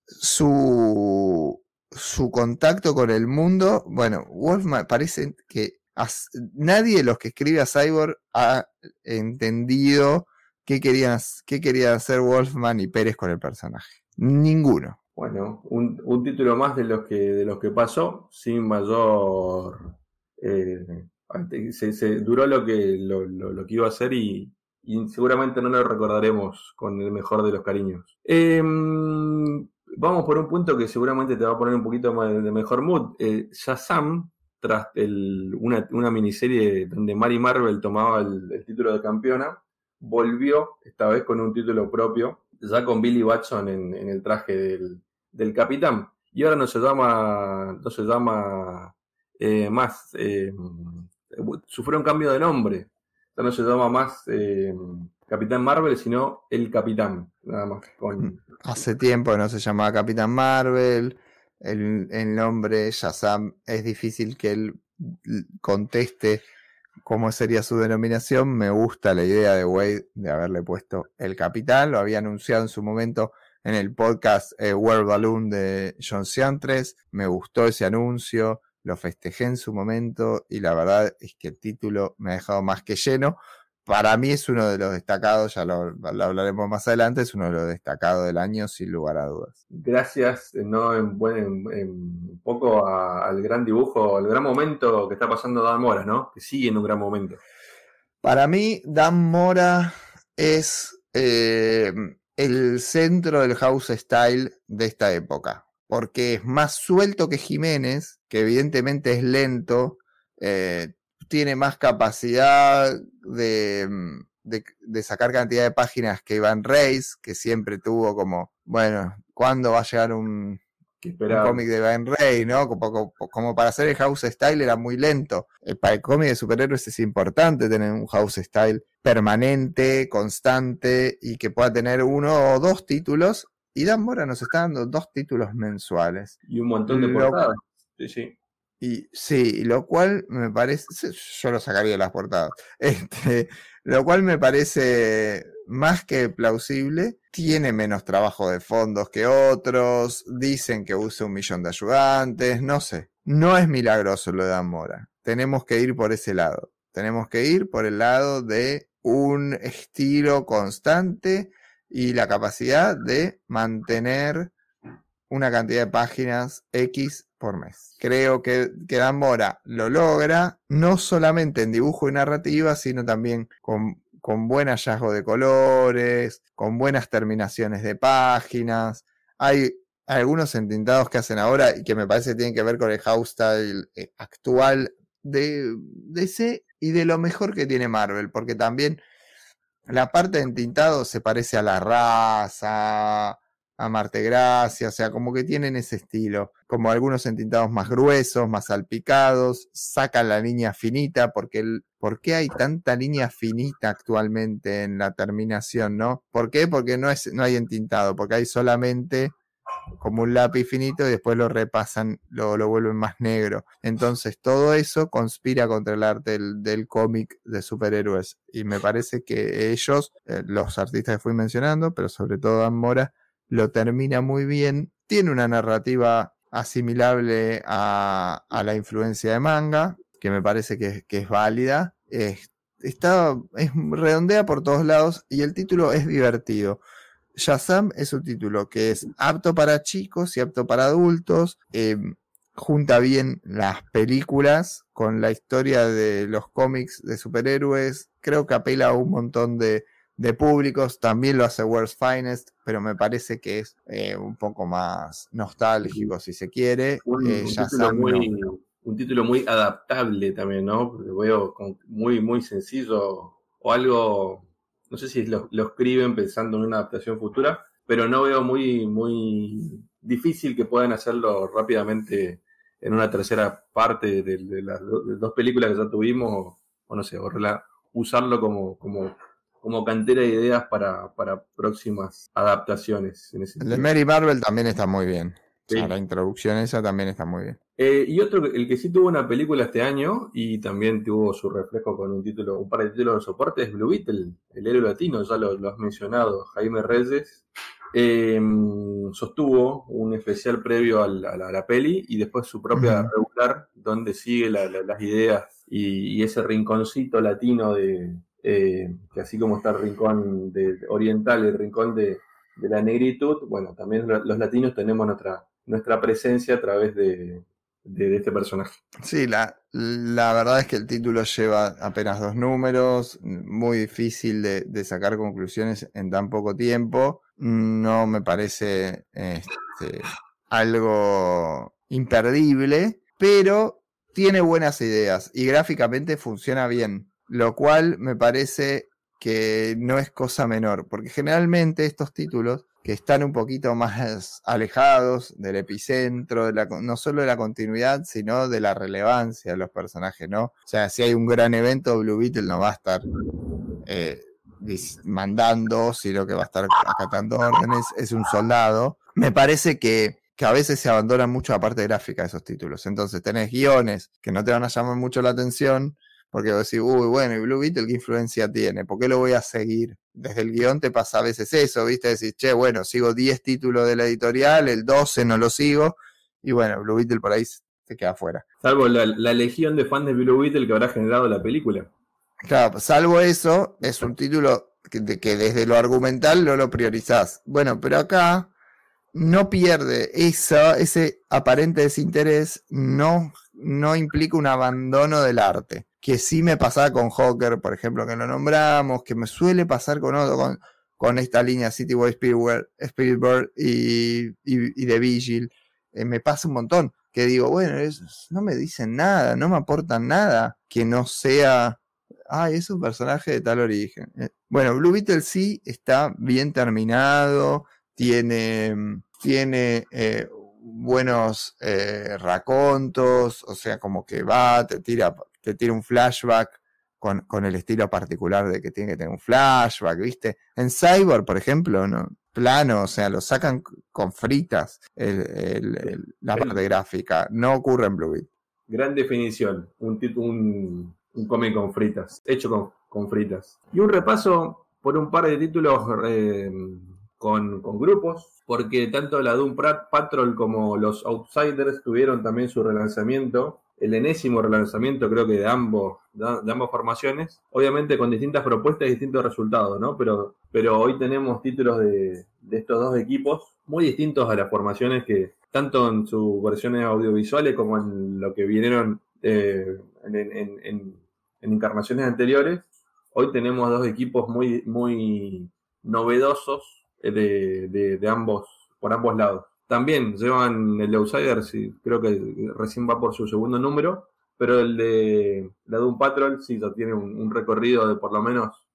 su, su contacto con el mundo, bueno, Wolfman parece que nadie de los que escribe a Cyborg ha entendido qué querían, qué querían hacer Wolfman y Pérez con el personaje. Ninguno. Bueno, un, título más de los que de los que pasó, sin mayor eh, se, duró lo que lo, que iba a hacer y, seguramente no lo recordaremos con el mejor de los cariños. Em, vamos por un punto que seguramente te va a poner un poquito de mejor mood. Eh, Shazam, tras una, miniserie donde Mary Marvel tomaba el, título de campeona, volvió esta vez con un título propio, ya con Billy Watson en, el traje del, capitán. Y ahora no se llama, no se llama eh, más, eh, sufrió un cambio de nombre. Ya no se llama más eh, Capitán Marvel, sino el Capitán, nada más. Con... Hace tiempo no se llamaba Capitán Marvel, el, nombre Shazam es difícil que él conteste cómo sería su denominación. Me gusta la idea de Wade de haberle puesto el Capitán, lo había anunciado en su momento en el podcast eh, World Balloon de John Ciantres, me gustó ese anuncio, lo festejé en su momento y la verdad es que el título me ha dejado más que lleno para mí es uno de los destacados, ya lo, hablaremos más adelante, es uno de los destacados del año sin lugar a dudas. Gracias, no en, un poco al gran dibujo, al gran momento que está pasando Dan Mora, ¿no? Que sigue en un gran momento. Para mí, Dan Mora es eh, el centro del house style de esta época, porque es más suelto que Jiménez, que evidentemente es lento, eh, tiene más capacidad de, mm, de, sacar cantidad de páginas que Iván Reis, que siempre tuvo como, bueno, ¿cuándo va a llegar un, cómic de Iván Reis, ¿no? Como, como, para hacer el house style era muy lento. Eh, para el cómic de superhéroes es importante tener un house style permanente, constante y que pueda tener uno o dos títulos. Y Dan Mora nos está dando dos títulos mensuales. Y un montón de portadas. Sí, sí. Y sí, lo cual me parece, yo lo sacaría de las portadas, este, lo cual me parece más que plausible, tiene menos trabajo de fondos que otros, dicen que usa un millón de ayudantes, no sé, no es milagroso lo de Amora, tenemos que ir por ese lado, tenemos que ir por el lado de un estilo constante y la capacidad de mantener una cantidad de páginas X por mes. Creo que, que Dan Mora lo logra, no solamente en dibujo y narrativa, sino también con, con buen hallazgo de colores, con buenas terminaciones de páginas. Hay, algunos entintados que hacen ahora y que me parece tienen que ver con el house eh, actual de DC y de lo mejor que tiene Marvel, porque también la parte de entintado se parece a la raza, a Marte Gracia, o sea, como que tienen ese estilo, como algunos entintados más gruesos, más salpicados, sacan la línea finita, porque el, ¿por qué hay tanta línea finita actualmente en la terminación, no? ¿Por qué? Porque no, es, no hay entintado, porque hay solamente como un lápiz finito y después lo repasan, lo, lo vuelven más negro. Entonces todo eso conspira contra el arte del, cómic de superhéroes. Y me parece que ellos, eh, los artistas que fui mencionando, pero sobre todo Dan Mora, lo termina muy bien. Tiene una narrativa asimilable a, la influencia de manga, que me parece que, es válida. está, es redondea por todos lados y el título es divertido. Shazam es un título que es apto para chicos y apto para adultos. Eh, junta bien las películas con la historia de los cómics de superhéroes. Creo que apela a un montón de, de públicos, también lo hace World's Finest, pero me parece que es eh, un poco más nostálgico si se quiere. Un, eh, título muy, un, título muy, adaptable también, ¿no? Lo veo muy, muy sencillo o algo, no sé si lo, escriben pensando en una adaptación futura, pero no veo muy, muy difícil que puedan hacerlo rápidamente en una tercera parte de, las dos películas que ya tuvimos, o, no sé, o usarlo como, como como cantera de ideas para, próximas adaptaciones. el de Mary Marvel también está muy bien. la introducción esa también está muy bien. Eh, y otro, el que sí tuvo una película este año y también tuvo su reflejo con un título, un par de títulos de soporte es Blue Beetle, el héroe latino, ya lo, has mencionado, Jaime Reyes. Em, sostuvo un especial previo a la, peli y después su propia regular, donde sigue las ideas y, ese rinconcito latino de, eh, que así como está el rincón de, oriental y el rincón de, la negritud, bueno, también los latinos tenemos nuestra, presencia a través de, este personaje. Sí, la, la, verdad es que el título lleva apenas dos números, muy difícil de, sacar conclusiones en tan poco tiempo. No me parece este, algo imperdible, pero tiene buenas ideas y gráficamente funciona bien lo cual me parece que no es cosa menor, porque generalmente estos títulos que están un poquito más alejados del epicentro, no solo de la continuidad, sino de la relevancia de los personajes, ¿no? O sea, si hay un gran evento, Blue Beetle no va a estar eh, mandando, sino que va a estar acatando órdenes, es un soldado. Me parece que, que a veces se abandona mucho la parte gráfica de esos títulos. Entonces tenés guiones que no te van a llamar mucho la atención, porque vos decís, uy, bueno, y Blue Beetle, ¿qué influencia tiene? ¿Por qué lo voy a seguir? Desde el guion te pasa a veces eso, ¿viste? Decís, che, bueno, sigo 10 títulos de la editorial, el 12 no lo sigo, y bueno, Blue Beetle por ahí se queda fuera. Salvo la, legión de fans de Blue Beetle que habrá generado la película. Claro, salvo eso, es un título que, que desde lo argumental no lo priorizás. Bueno, pero acá no pierde esa, ese aparente desinterés, no, no implica un abandono del arte que sí me pasaba con Hawker, por ejemplo, que lo nombramos, que me suele pasar con otro, con, esta línea City Boy Spirit, y, y, The Vigil. Eh, me pasa un montón, que digo, bueno, no me dicen nada, no me aportan nada que no sea, ay, es un personaje de tal origen. Eh, bueno, Blue Beetle sí está bien terminado, tiene, tiene eh, buenos racontos, o sea, como que va, te tira te tira un flashback con, con, el estilo particular de que tiene que tener un flashback, ¿viste? En Cyborg, por ejemplo, ¿no? plano, o sea, lo sacan con fritas la parte gráfica, no ocurre en Blue Gran definición, un, un, un cómic con fritas, hecho con, con, fritas. Y un repaso por un par de títulos eh, con, con, grupos, porque tanto la Doom Patrol como los Outsiders tuvieron también su relanzamiento el enésimo relanzamiento creo que de ambos de, ambas formaciones, obviamente con distintas propuestas y distintos resultados, ¿no? Pero, pero hoy tenemos títulos de, estos dos equipos muy distintos a las formaciones que, tanto en sus versiones audiovisuales como en lo que vinieron eh, en, encarnaciones anteriores, hoy tenemos dos equipos muy, muy novedosos eh, de, de ambos, por ambos lados. También llevan el de Outsiders y creo que recién va por su segundo número, pero el de la Doom Patrol sí ya tiene un, recorrido de por lo menos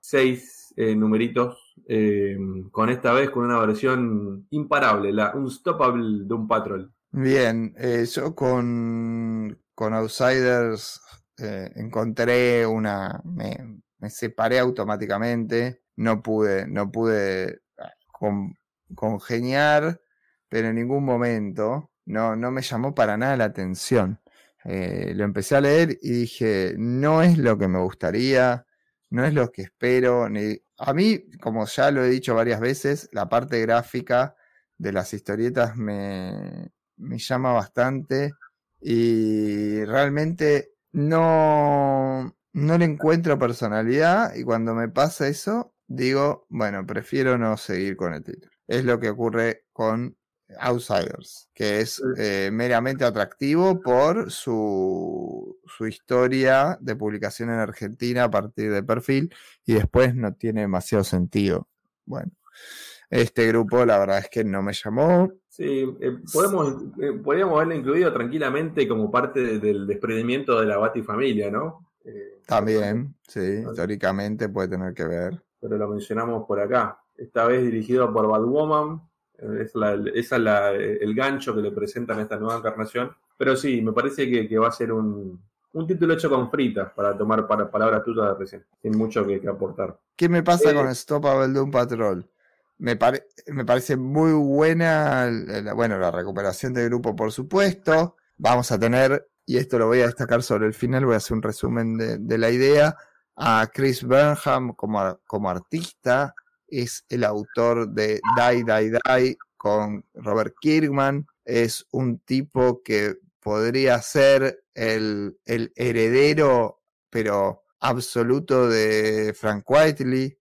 seis eh, numeritos, eh, con esta vez con una versión imparable, la Unstoppable Doom Patrol. Bien, eh, yo con, con Outsiders encontré una, me, me, separé automáticamente, no pude, no pude ah, con, congeniar pero en ningún momento no, no me llamó para nada la atención. Eh, lo empecé a leer y dije, no es lo que me gustaría, no es lo que espero. Ni... A mí, como ya lo he dicho varias veces, la parte gráfica de las historietas me, me llama bastante y realmente no, no le encuentro personalidad y cuando me pasa eso, digo, bueno, prefiero no seguir con el título. Es lo que ocurre con Outsiders, que es eh, meramente atractivo por su, su, historia de publicación en Argentina a partir de perfil y después no tiene demasiado sentido. Bueno, este grupo la verdad es que no me llamó. Sí, eh, podemos, eh, podríamos haberlo incluido tranquilamente como parte del desprendimiento de la Batifamilia, ¿no? También, sí, históricamente puede tener que ver. Pero lo mencionamos por acá. Esta vez dirigido por Batwoman, es, la, es el gancho que le presentan a esta nueva encarnación. Pero sí, me parece que, va a ser un, título hecho con fritas, para tomar para, palabras tuyas de recién, sin mucho que, aportar. ¿Qué me pasa con Stop con de un Patrol? Me, me parece muy buena la, bueno, la recuperación del grupo, por supuesto. Vamos a tener, y esto lo voy a destacar sobre el final, voy a hacer un resumen de, la idea, a Chris Burnham como, como artista, es el autor de Die, Die, Die con Robert Kirkman. Es un tipo que podría ser el, heredero, pero absoluto de Frank Whiteley,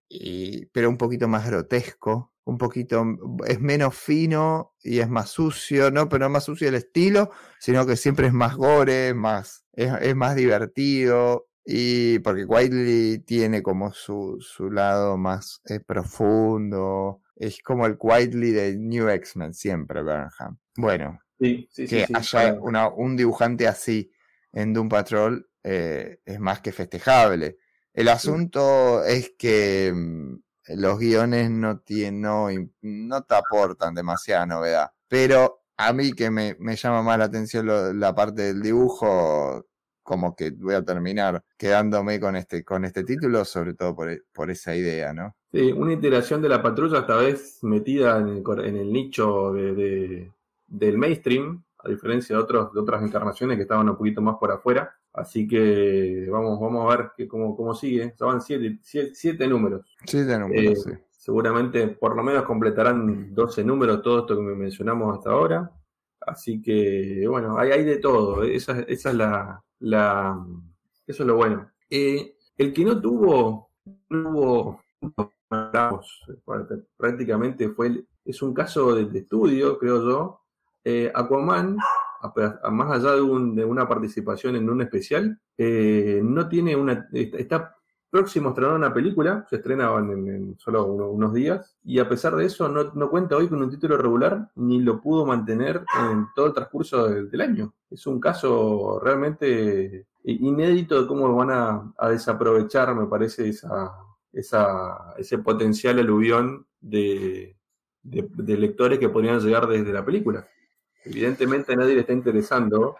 pero un poquito más grotesco. Un poquito, es menos fino y es más sucio, no, pero no más sucio el estilo, sino que siempre es más gore, más, es más divertido, y porque Whiteley tiene como su, su lado más eh, profundo. Es como el Whiteley de New X-Men, siempre, Burnham. Bueno, que haya un dibujante así en Doom Patrol eh, es más que festejable. El asunto es que mm, los guiones no, tienen, no, no te aportan demasiada novedad. Pero a mí que me, me llama más la atención la parte del dibujo, como que voy a terminar quedándome con este, con este título, sobre todo por, e, por esa idea, ¿no? Sí, una iteración de la patrulla esta vez metida en el, en el nicho de, del mainstream, a diferencia de, otros, de otras encarnaciones que estaban un poquito más por afuera. Así que vamos, vamos a ver que cómo, cómo sigue. Estaban siete, siete, números. Siete números, eh, sí. Seguramente por lo menos completarán 12 números, todo esto que me mencionamos hasta ahora. Así que, bueno, hay, hay de todo. Esa, esa es la, la, eso es lo bueno. Eh, el que no tuvo, tuvo prácticamente fue, es un caso de, estudio, creo yo. Eh, Aquaman, más allá de, una participación en un especial, eh, no tiene una, está próximo a una película, se estrena en, solo unos días, y a pesar de eso no, cuenta hoy con un título regular, ni lo pudo mantener en todo el transcurso del, año. Es un caso realmente inédito de cómo van a, desaprovechar, me parece, esa, esa, ese potencial aluvión de, de lectores que podrían llegar desde la película. Evidentemente a nadie le está interesando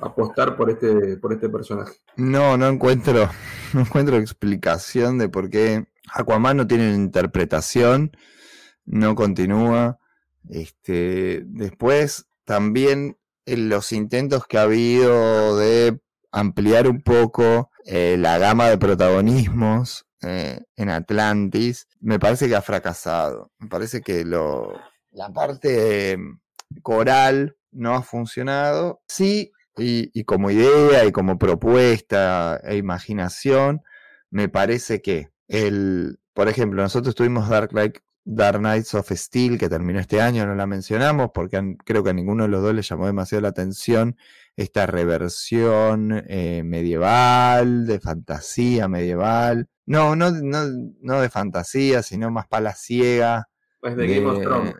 apostar por este, por este personaje. No, no encuentro, no encuentro explicación de por qué Aquaman no tiene interpretación, no continúa. Este, después también en los intentos que ha habido de ampliar un poco eh, la gama de protagonismos eh, en Atlantis, me parece que ha fracasado. Me parece que lo, la parte eh, coral no ha funcionado. Sí, y, como idea y como propuesta e imaginación, me parece que el, por ejemplo, nosotros tuvimos Dark, Dark Knights of Steel, que terminó este año, no la mencionamos porque creo que a ninguno de los dos le llamó demasiado la atención esta reversión eh, medieval, de fantasía medieval. No, no, no, no de fantasía, sino más palaciega. Pues de, Game of Thrones.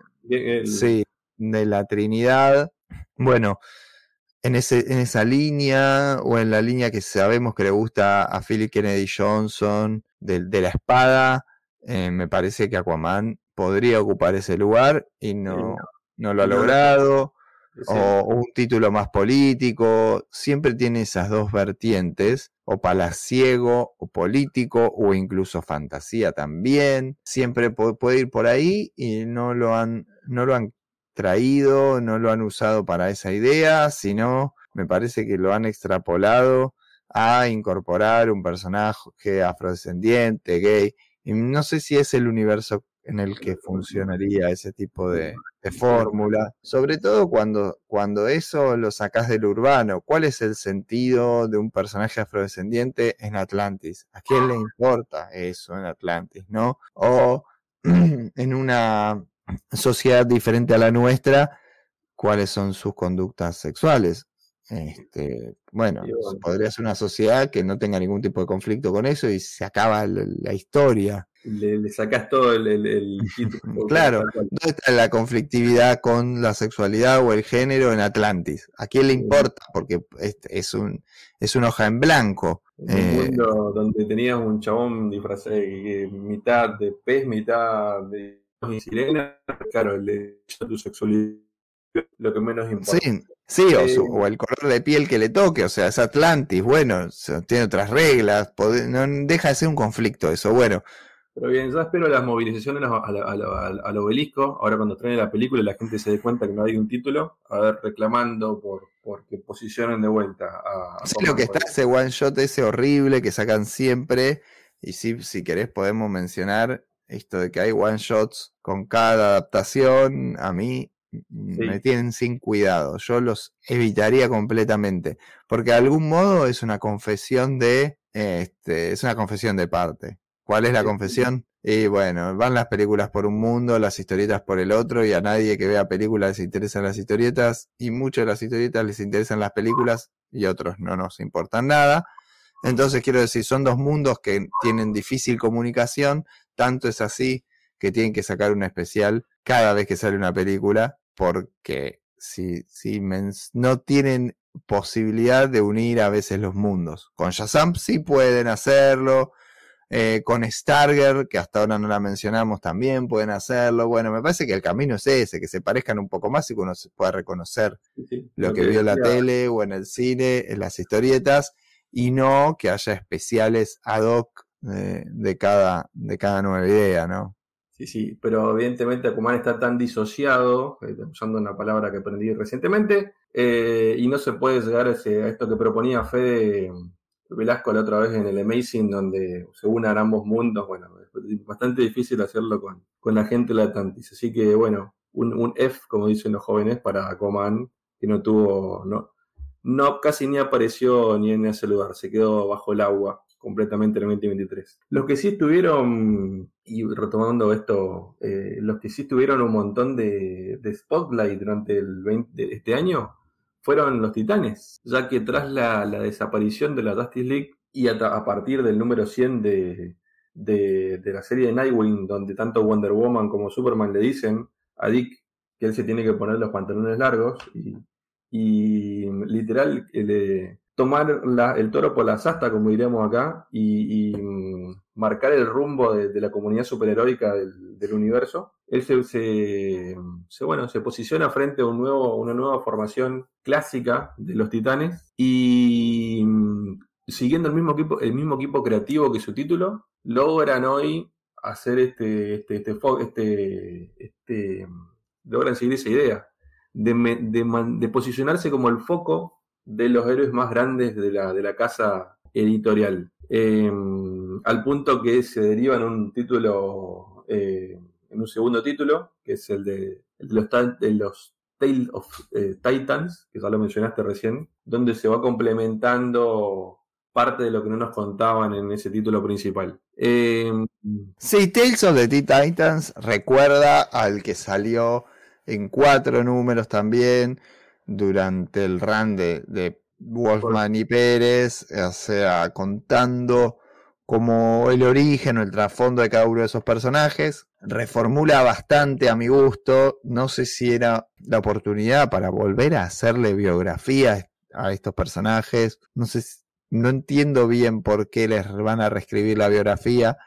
Sí, de la Trinidad. Bueno, en, ese, en esa línea o en la línea que sabemos que le gusta a Philip Kennedy Johnson de, la espada, eh, me parece que Aquaman podría ocupar ese lugar y no, no lo ha logrado. O un título más político, siempre tiene esas dos vertientes, o palaciego, o político, o incluso fantasía también. Siempre puede ir por ahí y no lo han, no lo han traído, no lo han usado para esa idea, sino me parece que lo han extrapolado a incorporar un personaje afrodescendiente, gay. Y no sé si es el universo en el que funcionaría ese tipo de, fórmula, sobre todo cuando, cuando eso lo sacas del urbano. ¿Cuál es el sentido de un personaje afrodescendiente en Atlantis? ¿A quién le importa eso en Atlantis, no? O en una sociedad diferente a la nuestra, cuáles son sus conductas sexuales. Este, bueno, podría ser una sociedad que no tenga ningún tipo de conflicto con eso y se acaba la, historia. Le, sacas todo el, Claro, ¿dónde está la conflictividad con la sexualidad o el género en Atlantis? ¿A quién le importa? Porque es, un, es una hoja en blanco. un eh, mundo donde tenías un chabón disfrazado, mitad de pez, mitad de sirena, claro, el tu sexualidad lo que menos importa. Sí, sí eh, o, el color de piel que le toque, o sea, es Atlantis, bueno, tiene otras reglas, no deja de ser un conflicto eso, bueno. Pero bien, yo espero las movilizaciones al, obelisco, ahora cuando traen la película y la gente se dé cuenta que no hay un título, a ver, reclamando por, que posicionen de vuelta a... sí, lo que está ese one shot ese horrible que sacan siempre, y sí, si querés podemos mencionar esto de que hay one shots con cada adaptación, a mí me tienen sin cuidado. Yo los evitaría completamente. Porque de algún modo es una confesión de. Este, es una confesión de parte. ¿Cuál es la confesión? Y bueno, van las películas por un mundo, las historietas por el otro, y a nadie que vea películas les interesan las historietas, y muchas de las historietas les interesan las películas, y otros no nos importan nada. Entonces quiero decir, son dos mundos que tienen difícil comunicación, tanto es así que tienen que sacar un especial cada vez que sale una película, porque si, si no tienen posibilidad de unir a veces los mundos. Con Shazam sí pueden hacerlo, eh, con Starger, que hasta ahora no la mencionamos, también pueden hacerlo. Bueno, me parece que el camino es ese, que se parezcan un poco más y que uno se pueda reconocer lo, que, vio en la tele o en el cine, en las historietas, y no que haya especiales ad hoc de, cada, de cada nueva idea, ¿no? Sí, sí, pero evidentemente Akuman está tan disociado, eh, usando una palabra que aprendí recientemente, eh, y no se puede llegar a, esto que proponía Fede Velasco la otra vez en el Amazing, donde se unan ambos mundos. Bueno, es bastante difícil hacerlo con, con la gente de la Atlantis. Así que, bueno, un, F, como dicen los jóvenes, para Aquaman, que no tuvo, no, no casi ni apareció ni en ese lugar, se quedó bajo el agua completamente en el 2023. Los que sí estuvieron, y retomando esto, eh, los que sí tuvieron un montón de, spotlight durante el 20, este año fueron los Titanes, ya que tras la, desaparición de la Justice League y a, partir del número 100 de, de, la serie de Nightwing, donde tanto Wonder Woman como Superman le dicen a Dick que él se tiene que poner los pantalones largos y, y literal le, tomar el toro por la asta, como diríamos acá, y, mm, marcar el rumbo de, la comunidad superheroica del, universo. Él se, bueno, se posiciona frente a un nuevo, una nueva formación clásica de los titanes y mm, siguiendo el mismo equipo, el mismo equipo creativo que su título, logran hoy hacer este, este, este, este, este logran seguir esa idea de, de posicionarse como el foco de los héroes más grandes de la, de la casa editorial. Em, al punto que se deriva en un título, eh, en un segundo título, que es el de, los, de los Tales of eh, Titans, que ya lo mencionaste recién, donde se va complementando parte de lo que no nos contaban en ese título principal. Em, sí, Tales of the Titans recuerda al que salió en cuatro números también, durante el run de, Wolfman y Pérez, o sea, contando como el origen o el trasfondo de cada uno de esos personajes. reformula bastante a mi gusto. No sé si era la oportunidad para volver a hacerle biografía a estos personajes. No sé, no entiendo bien por qué les van a reescribir la biografía,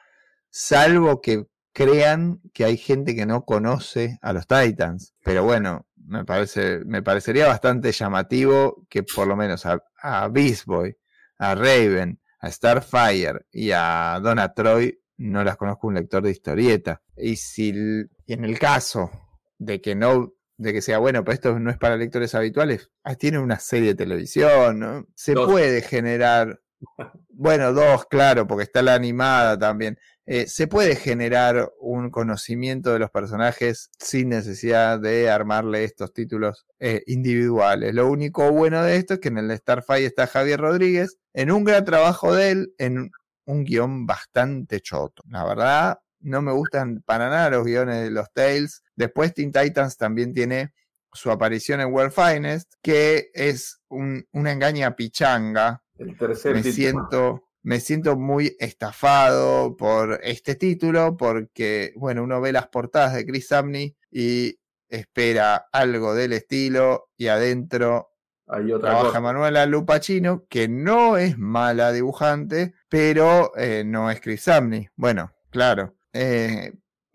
salvo que crean que hay gente que no conoce a los Titans. Pero bueno, me parece, me parecería bastante llamativo que por lo menos a, a Beast Boy, a Raven, a Starfire y a Donna Troy no las conozco un lector de historieta. Y si en el caso de que no de que sea bueno, pero esto no es para lectores habituales, ah, tiene una serie de televisión, ¿no? Se puede generar, bueno, dos, claro, porque está la animada también. Eh, se puede generar un conocimiento de los personajes sin necesidad de armarle estos títulos eh, individuales. Lo único bueno de esto es que en el Starfire está Javier Rodríguez, en un gran trabajo de él, en un guion bastante choto. La verdad, no me gustan para nada los guiones de los Tales. Después Teen Titans también tiene su aparición en World Finest, que es una engaña pichanga. El tercer me siento me siento muy estafado por este título porque, bueno, uno ve las portadas de Chris Samney y espera algo del estilo y adentro trabaja Manuela Lupacino, que no es mala dibujante, pero eh, no es Chris Samney. Bueno, claro. Eh,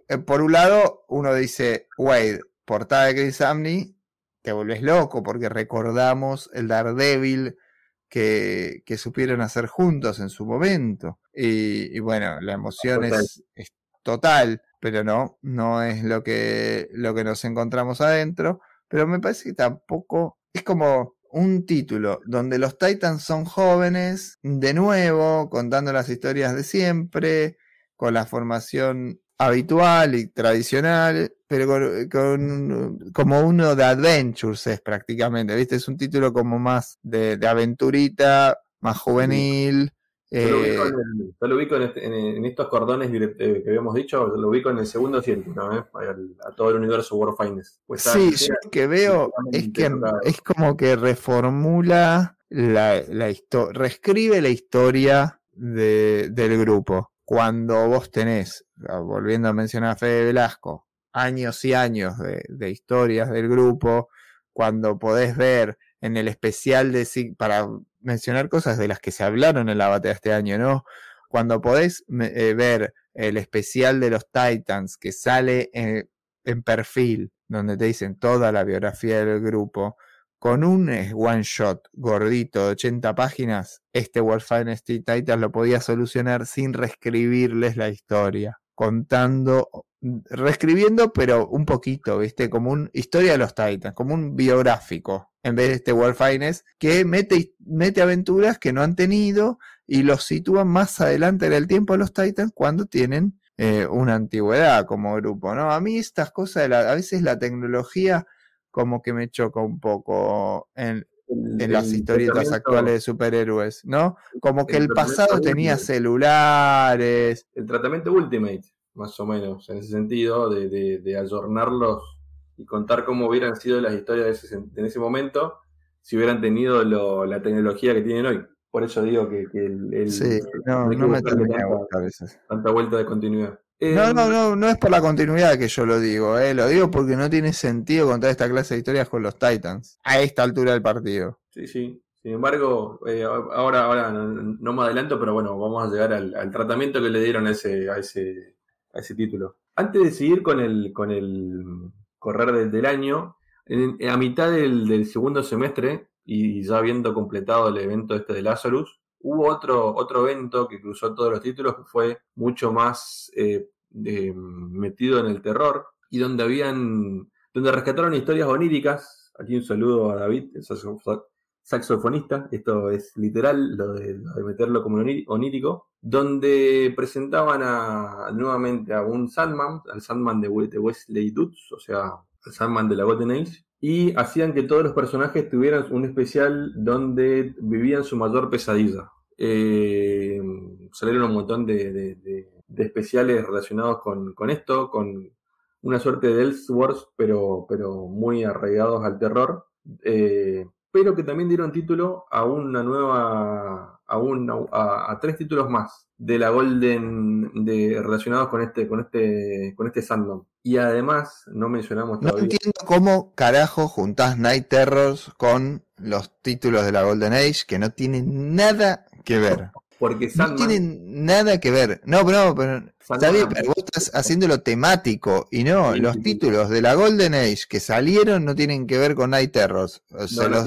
eh, por un lado, uno dice, Wade, portada de Chris Samney, te vuelves loco porque recordamos el Daredevil que, que supieron hacer juntos en su momento. Y, bueno, la emoción es, es, total, pero no, no es lo que, lo que nos encontramos adentro. Pero me parece que tampoco es como un título donde los Titans son jóvenes, de nuevo, contando las historias de siempre, con la formación habitual y tradicional, pero con, como uno de Adventures es prácticamente, ¿viste? Es un título como más de, de aventurita, más juvenil, yo lo ubico, eh, en, estos cordones eh, que habíamos dicho, lo ubico en el segundo asiento, ¿no? a todo el universo World Finest. Pues sí, yo lo que veo es que es como que reformula la, la historia, reescribe la historia de, del grupo. Cuando vos tenés, ah, volviendo a mencionar a Fede Velasco, años y años de, historias del grupo, cuando podés ver en el especial de para mencionar cosas de las que se hablaron en la batalla este año, ¿no? Cuando podés eh, ver el especial de los Titans que sale en, perfil, donde te dicen toda la biografía del grupo, con un eh, one shot gordito de 80 páginas, este World Finest Titans lo podía solucionar sin reescribirles la historia, contando, reescribiendo, pero un poquito, ¿viste? Como un historia de los Titans, como un biográfico en vez de este Finest, que mete, mete aventuras que no han tenido y los sitúa más adelante en el tiempo a los Titans cuando tienen eh, una antigüedad como grupo, ¿no? A mí estas cosas, a veces la tecnología como que me choca un poco en, las historietas actuales de superhéroes, ¿no? Como que el, pasado tenía celulares. El tratamiento Ultimate, más o menos, en ese sentido, de, de, de ayornarlos y contar cómo hubieran sido las historias en ese momento si hubieran tenido la tecnología que tienen hoy. Por eso digo que, el, Sí, no, no me termina a veces. Tanta vuelta de continuidad. No, no, no, no es por la continuidad que yo lo digo, eh, lo digo porque no tiene sentido contar esta clase de historias con los Titans a esta altura del partido. Sí, sí. Sin embargo, eh, ahora, ahora no, me adelanto, pero bueno, vamos a llegar al, tratamiento que le dieron a ese, a ese, a ese título. Antes de seguir con el, con el correr del, año, a mitad del, segundo semestre, y ya habiendo completado el evento este de Lazarus, hubo otro, otro evento que cruzó todos los títulos que fue mucho más eh, metido en el terror y donde habían donde rescataron historias oníricas. Aquí un saludo a David, el saxofonista, esto es literal, lo de, meterlo como onírico, donde presentaban a, nuevamente a un Sandman, al Sandman de, Wesley Dutz, o sea, el Sandman de la Golden Age, y hacían que todos los personajes tuvieran un especial donde vivían su mayor pesadilla. Eh, salieron un montón de, especiales relacionados con, esto, con una suerte de Elseworlds, pero, pero muy arraigados al terror. Eh, pero que también dieron título a una nueva, a, a, tres títulos más de la Golden de, relacionados con este, con este, con este Sandom. Y además, no mencionamos todavía. No entiendo cómo carajo juntás Night Terrors con los títulos de la Golden Age que no tienen nada que ver. Porque no tienen nada que ver. No, pero, pero bien, pero vos estás haciéndolo temático y no, los títulos de la Golden Age que salieron no tienen que ver con Night Terrors. O sea, los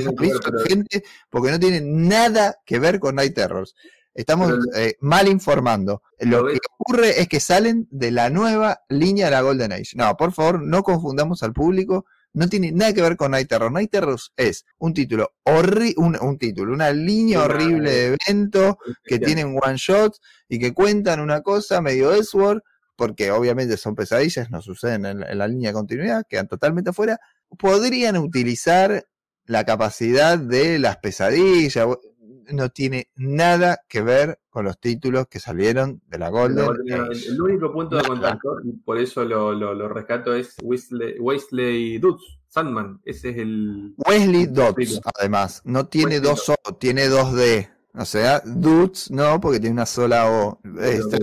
gente porque no tienen nada que ver con Night Terrors. Estamos eh, mal informando. Lo, que ocurre es que salen de la nueva línea de la Golden Age. No, por favor, no confundamos al público no tiene nada que ver con Night Terror. Night Terror es un título horrible, un, título, una línea horrible de evento que tienen one shot y que cuentan una cosa medio Edward, porque obviamente son pesadillas, no suceden en, la línea de continuidad, quedan totalmente afuera. Podrían utilizar la capacidad de las pesadillas, no tiene nada que ver con los títulos que salieron de la Golden. el, único punto de contacto, y por eso lo, lo, rescato, es Wesley, Wesley Dutz, Sandman. Ese es el. Wesley Dutz, además. No tiene dos O, tiene dos D. O sea, Dutz no, porque tiene una sola O. Este,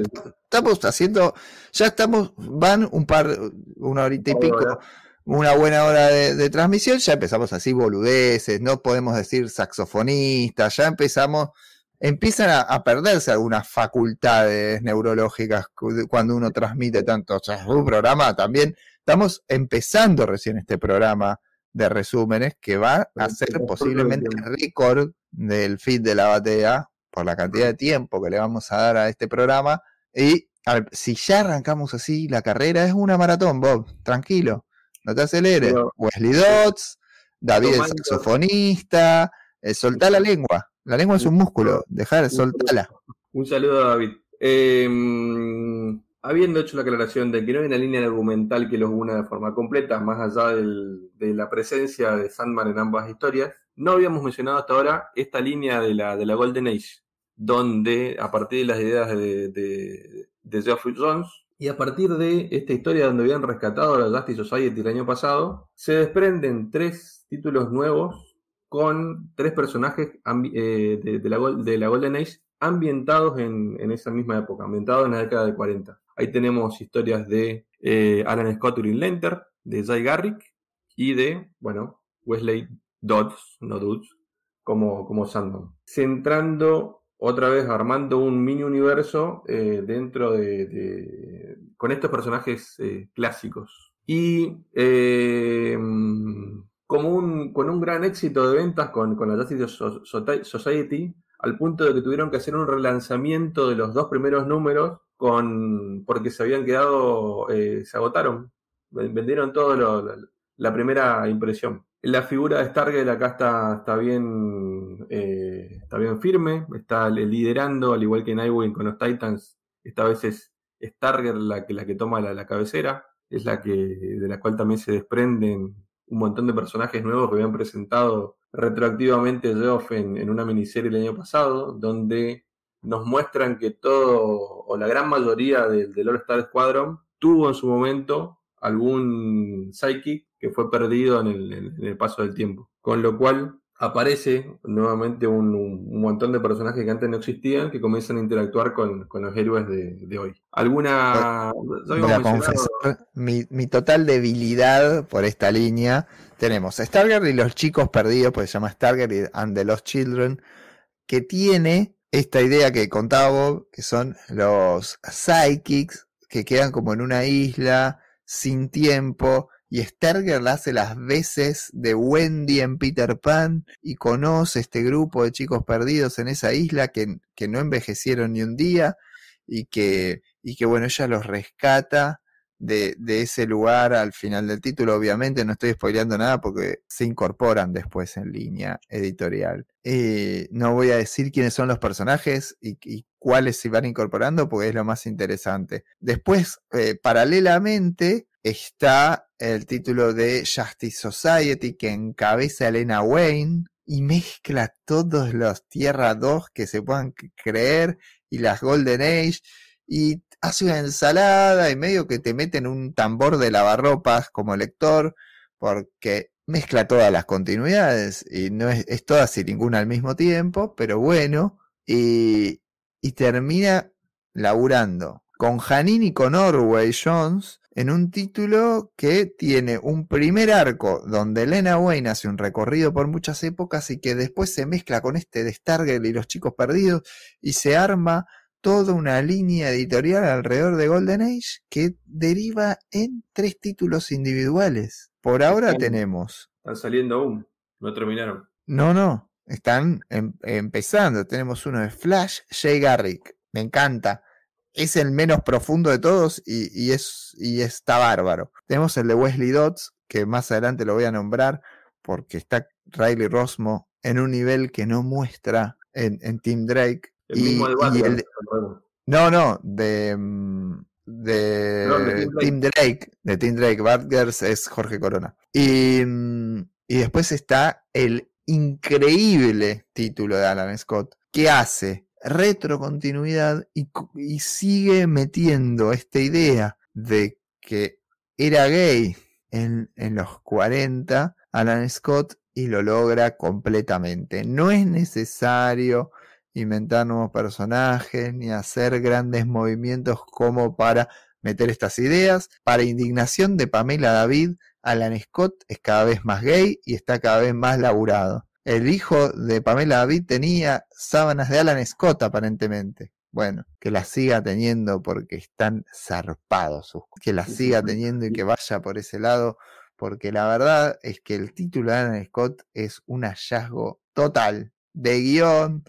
estamos haciendo. Ya estamos. Van un par. Una horita y pico una buena hora de, transmisión, ya empezamos así boludeces, no podemos decir saxofonista, ya empezamos, empiezan a, perderse algunas facultades neurológicas cuando uno transmite tanto. O sea, un programa también, estamos empezando recién este programa de resúmenes que va a ser posiblemente el récord del feed de la batea por la cantidad de tiempo que le vamos a dar a este programa. Y si ya arrancamos así, la carrera es una maratón, Bob, tranquilo no te aceleres. Wesley Dodds, David el saxofonista, eh, soltá la lengua. La lengua es un músculo, dejar, soltala. Un saludo a David. Em, habiendo hecho la aclaración de que no hay una línea argumental que los una de forma completa, más allá de la presencia de Sandman en ambas historias, no habíamos mencionado hasta ahora esta línea de la, de la Golden Age, donde a partir de las ideas de, de, de Geoffrey Jones, y a partir de esta historia donde habían rescatado a la Justice Society el año pasado, se desprenden tres títulos nuevos con tres personajes eh, de, la, Golden Age ambientados en, esa misma época, ambientados en la década de 40. Ahí tenemos historias de eh, Alan Scott Lenter, de Jay Garrick y de, bueno, Wesley Dodds, no Dodds, como, como Sandman. Centrando otra vez armando un mini universo eh, dentro de, con estos personajes eh, clásicos. Y eh, como un, con un gran éxito de ventas con, con la Justice Society, al punto de que tuvieron que hacer un relanzamiento de los dos primeros números con porque se habían quedado, se agotaron, vendieron todo lo, la primera impresión. La figura de Stargate acá está, está bien eh, está bien firme, está liderando, al igual que Nightwing con los Titans, esta vez es Stargate la que, la que toma la, cabecera, es la que, de la cual también se desprenden un montón de personajes nuevos que habían presentado retroactivamente Geoff en, en una miniserie el año pasado, donde nos muestran que todo, o la gran mayoría del, del All Star Squadron, tuvo en su momento algún psychic que fue perdido en el, paso del tiempo. Con lo cual aparece nuevamente un, montón de personajes que antes no existían que comienzan a interactuar con, los héroes de, hoy. ¿Alguna... Confesar mi, mi, total debilidad por esta línea. Tenemos a Stargate y los chicos perdidos, pues se llama Stargate and the Lost Children, que tiene esta idea que contaba Bob, que son los psychics que quedan como en una isla sin tiempo y Sterger hace las veces de Wendy en Peter Pan y conoce este grupo de chicos perdidos en esa isla que, que no envejecieron ni un día y que, y que bueno, ella los rescata de, de, ese lugar al final del título. Obviamente no estoy spoileando nada porque se incorporan después en línea editorial. Eh, no voy a decir quiénes son los personajes y, y, cuáles se van incorporando porque es lo más interesante. Después, eh, paralelamente, está el título de Justice Society que encabeza Elena Wayne y mezcla todos los Tierra 2 que se puedan creer y las Golden Age y hace una ensalada y medio que te meten un tambor de lavarropas como lector porque mezcla todas las continuidades y no es, es todas y ninguna al mismo tiempo, pero bueno, y, y termina laburando con Janine y con Orway Jones en un título que tiene un primer arco donde Elena Wayne hace un recorrido por muchas épocas y que después se mezcla con este de Stargirl y los chicos perdidos y se arma toda una línea editorial alrededor de Golden Age que deriva en tres títulos individuales. Por ahora tenemos. Están saliendo aún, no terminaron. No, no, están em, empezando. Tenemos uno de Flash, Jay Garrick. Me encanta es el menos profundo de todos y, es, y está bárbaro. Tenemos el de Wesley Dodds, que más adelante lo voy a nombrar, porque está Riley Rosmo en un nivel que no muestra en, en Team Drake. El mismo de, No, no, de, mm, de, Team, Drake. De Team Drake. Batgirls es Jorge Corona. Y, mm, y después está el increíble título de Alan Scott, que hace retrocontinuidad y, sigue metiendo esta idea de que era gay en, en los 40, Alan Scott, y lo logra completamente. No es necesario inventar nuevos personajes ni hacer grandes movimientos como para meter estas ideas. Para indignación de Pamela David, Alan Scott es cada vez más gay y está cada vez más laburado. El hijo de Pamela David tenía sábanas de Alan Scott, aparentemente. Bueno, que las siga teniendo porque están zarpados. Que las siga teniendo y que vaya por ese lado. Porque la verdad es que el título de Alan Scott es un hallazgo total de guion,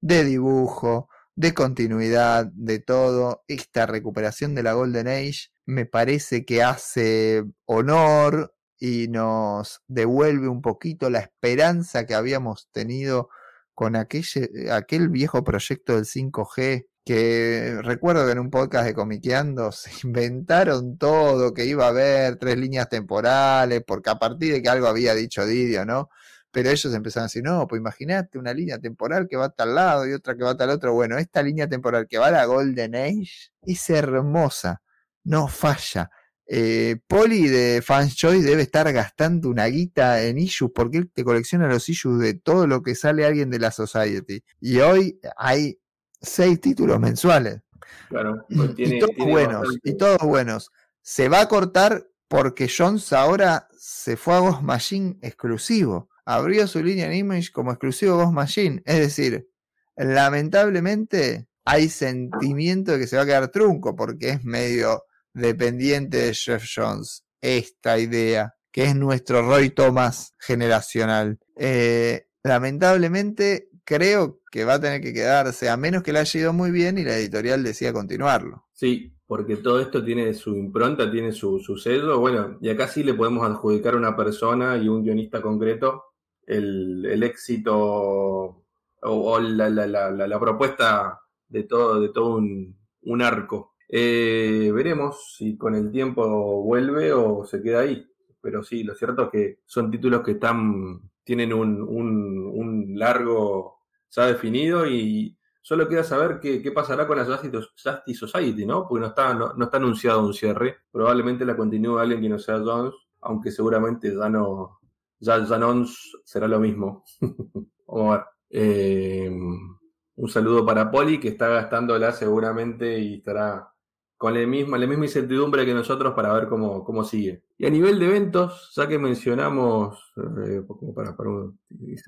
de dibujo, de continuidad, de todo. Esta recuperación de la Golden Age me parece que hace honor y nos devuelve un poquito la esperanza que habíamos tenido con aquel, aquel viejo proyecto del 5G que recuerdo que en un podcast de Comiqueando se inventaron todo, que iba a haber tres líneas temporales, porque a partir de que algo había dicho Didio, ¿no? Pero ellos empezaron a decir, no, pues imagínate una línea temporal que va a tal lado y otra que va a tal otro. Bueno, esta línea temporal que va a la Golden Age es hermosa, no falla. Eh, Poli de Fans Choice debe estar gastando una guita en issues porque él te colecciona los issues de todo lo que sale alguien de la Society. Y hoy hay seis títulos mensuales. Claro, y, pues todos buenos, y todos buenos. Se va a cortar porque Jones ahora se fue a Ghost Machine exclusivo. Abrió su línea en Image como exclusivo Ghost Machine. Es decir, lamentablemente hay sentimiento de que se va a quedar trunco porque es medio dependiente de Jeff Jones. Esta idea, que es nuestro Roy Thomas generacional. Eh, lamentablemente creo que va a tener que quedarse, a menos que le haya ido muy bien y la editorial decida continuarlo. Sí, porque todo esto tiene su impronta, tiene su, su sello. Bueno, y acá sí le podemos adjudicar a una persona y un guionista concreto el, éxito o, la, la, propuesta de todo, de todo un, un arco eh, veremos si con el tiempo vuelve o se queda ahí. Pero sí, lo cierto es que son títulos que están, tienen un, un, largo ya definido y solo queda saber qué, qué pasará con la Justice Society, ¿no? Porque no está, no, está anunciado un cierre. Probablemente la continúe alguien que no sea Jones, aunque seguramente ya no, ya, será lo mismo. Vamos a ver. Eh, un saludo para Poli, que está gastándola seguramente y estará con la misma, la misma incertidumbre que nosotros para ver cómo, cómo sigue. Y a nivel de eventos, ya que mencionamos, eh,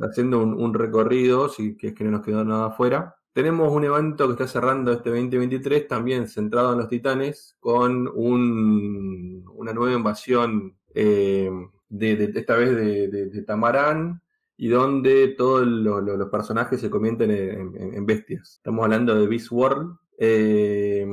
haciendo un, recorrido, si es que no nos quedó nada afuera, tenemos un evento que está cerrando este 2023, también centrado en los titanes, con un, una nueva invasión, eh, de, esta vez de, Tamarán, y donde todos los personajes se convierten en, bestias. Estamos hablando de Beast World, eh,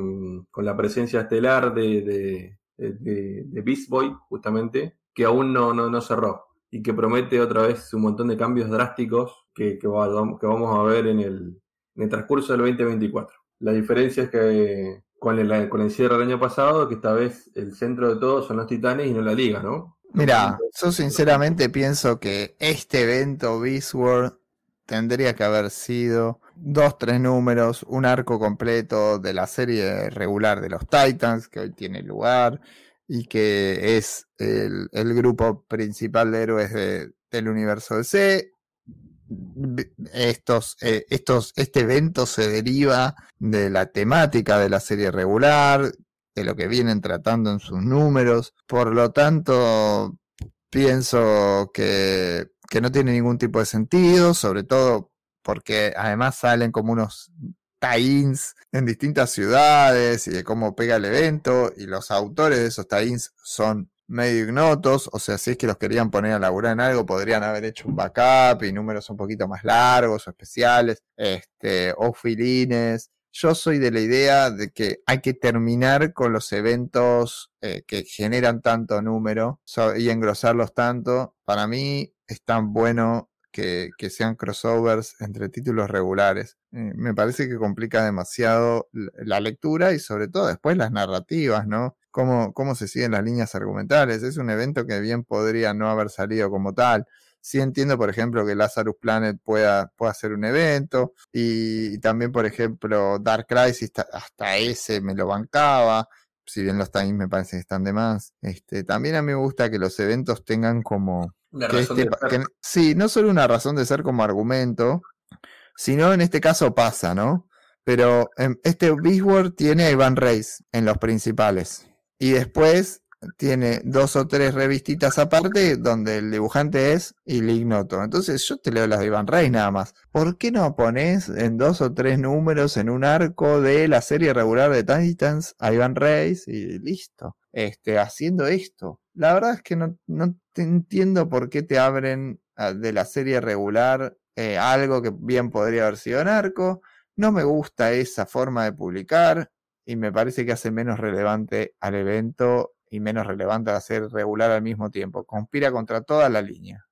con la presencia estelar de, de, Beast Boy, justamente, que aún no, no, cerró y que promete otra vez un montón de cambios drásticos que, que, vamos a ver en el, en el, transcurso del 2024. La diferencia es que con el, con el cierre del año pasado, que esta vez el centro de todo son los titanes y no la liga, ¿no? Mira, yo sinceramente pienso que este evento Beast World tendría que haber sido dos, tres números, un arco completo de la serie regular de los Titans, que hoy tiene lugar, y que es el, grupo principal de héroes del universo DC. Estos, eh, estos, este evento se deriva de la temática de la serie regular, de lo que vienen tratando en sus números. Por lo tanto, pienso que, que no tiene ningún tipo de sentido, sobre todo porque además salen como unos tie-ins en distintas ciudades y de cómo pega el evento y los autores de esos tie-ins son medio ignotos, o sea, si es que los querían poner a laburar en algo, podrían haber hecho un backup y números un poquito más largos o especiales, este, o filines. Yo soy de la idea de que hay que terminar con los eventos eh, que generan tanto número y engrosarlos tanto. Para mí es tan bueno que, sean crossovers entre títulos regulares. Eh, me parece que complica demasiado la lectura y sobre todo después las narrativas, ¿no? Cómo, cómo se siguen las líneas argumentales. Es un evento que bien podría no haber salido como tal. Sí entiendo, por ejemplo, que Lazarus Planet pueda, pueda ser un evento y, también, por ejemplo, Dark Crisis, hasta ese me lo bancaba si bien los times me parece que están de más. Este, también a mí me gusta que los eventos tengan como este sí, no solo una razón de ser como argumento, sino en este caso pasa, ¿no? Pero em, este Big World tiene a Iván Reis en los principales. Y después tiene dos o tres revistitas aparte donde el dibujante es Ilignoto. Entonces yo te leo las de Iván Reis nada más. ¿Por qué no pones en dos o tres números en un arco de la serie regular de Titans a Iván Reis y listo? Este, haciendo esto. La verdad es que no, no entiendo por qué te abren ah, de la serie regular eh, algo que bien podría haber sido narco. No me gusta esa forma de publicar y me parece que hace menos relevante al evento y menos relevante a ser regular al mismo tiempo. Conspira contra toda la línea.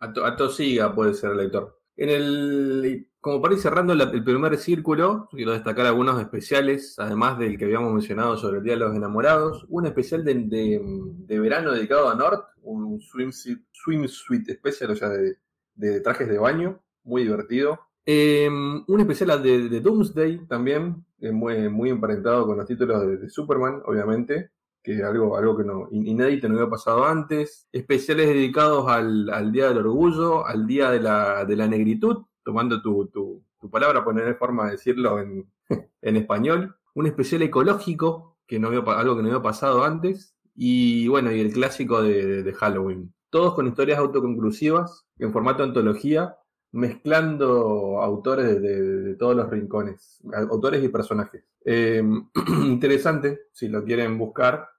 A, to, tosiga puede ser el lector. En el, como para ir cerrando el primer círculo, quiero destacar algunos especiales, además del que habíamos mencionado sobre el Día de los Enamorados. Un especial de, de, verano dedicado a Nord, un swimsuit, swimsuit especial, o sea, de, de, trajes de baño, muy divertido. Em, un especial de, de Doomsday también, eh, muy, muy emparentado con los títulos de, Superman, obviamente que algo, algo que no, inédito no había pasado antes. Especiales dedicados al, al Día del Orgullo, al Día de la, de la Negritud, tomando tu, tu, tu palabra, poner forma de decirlo en, en, español. Un especial ecológico, que no había, algo que no había pasado antes. Y bueno, y el clásico de, de Halloween. Todos con historias autoconclusivas, en formato antología, mezclando autores de, todos los rincones, autores y personajes. Eh, interesante, si lo quieren buscar,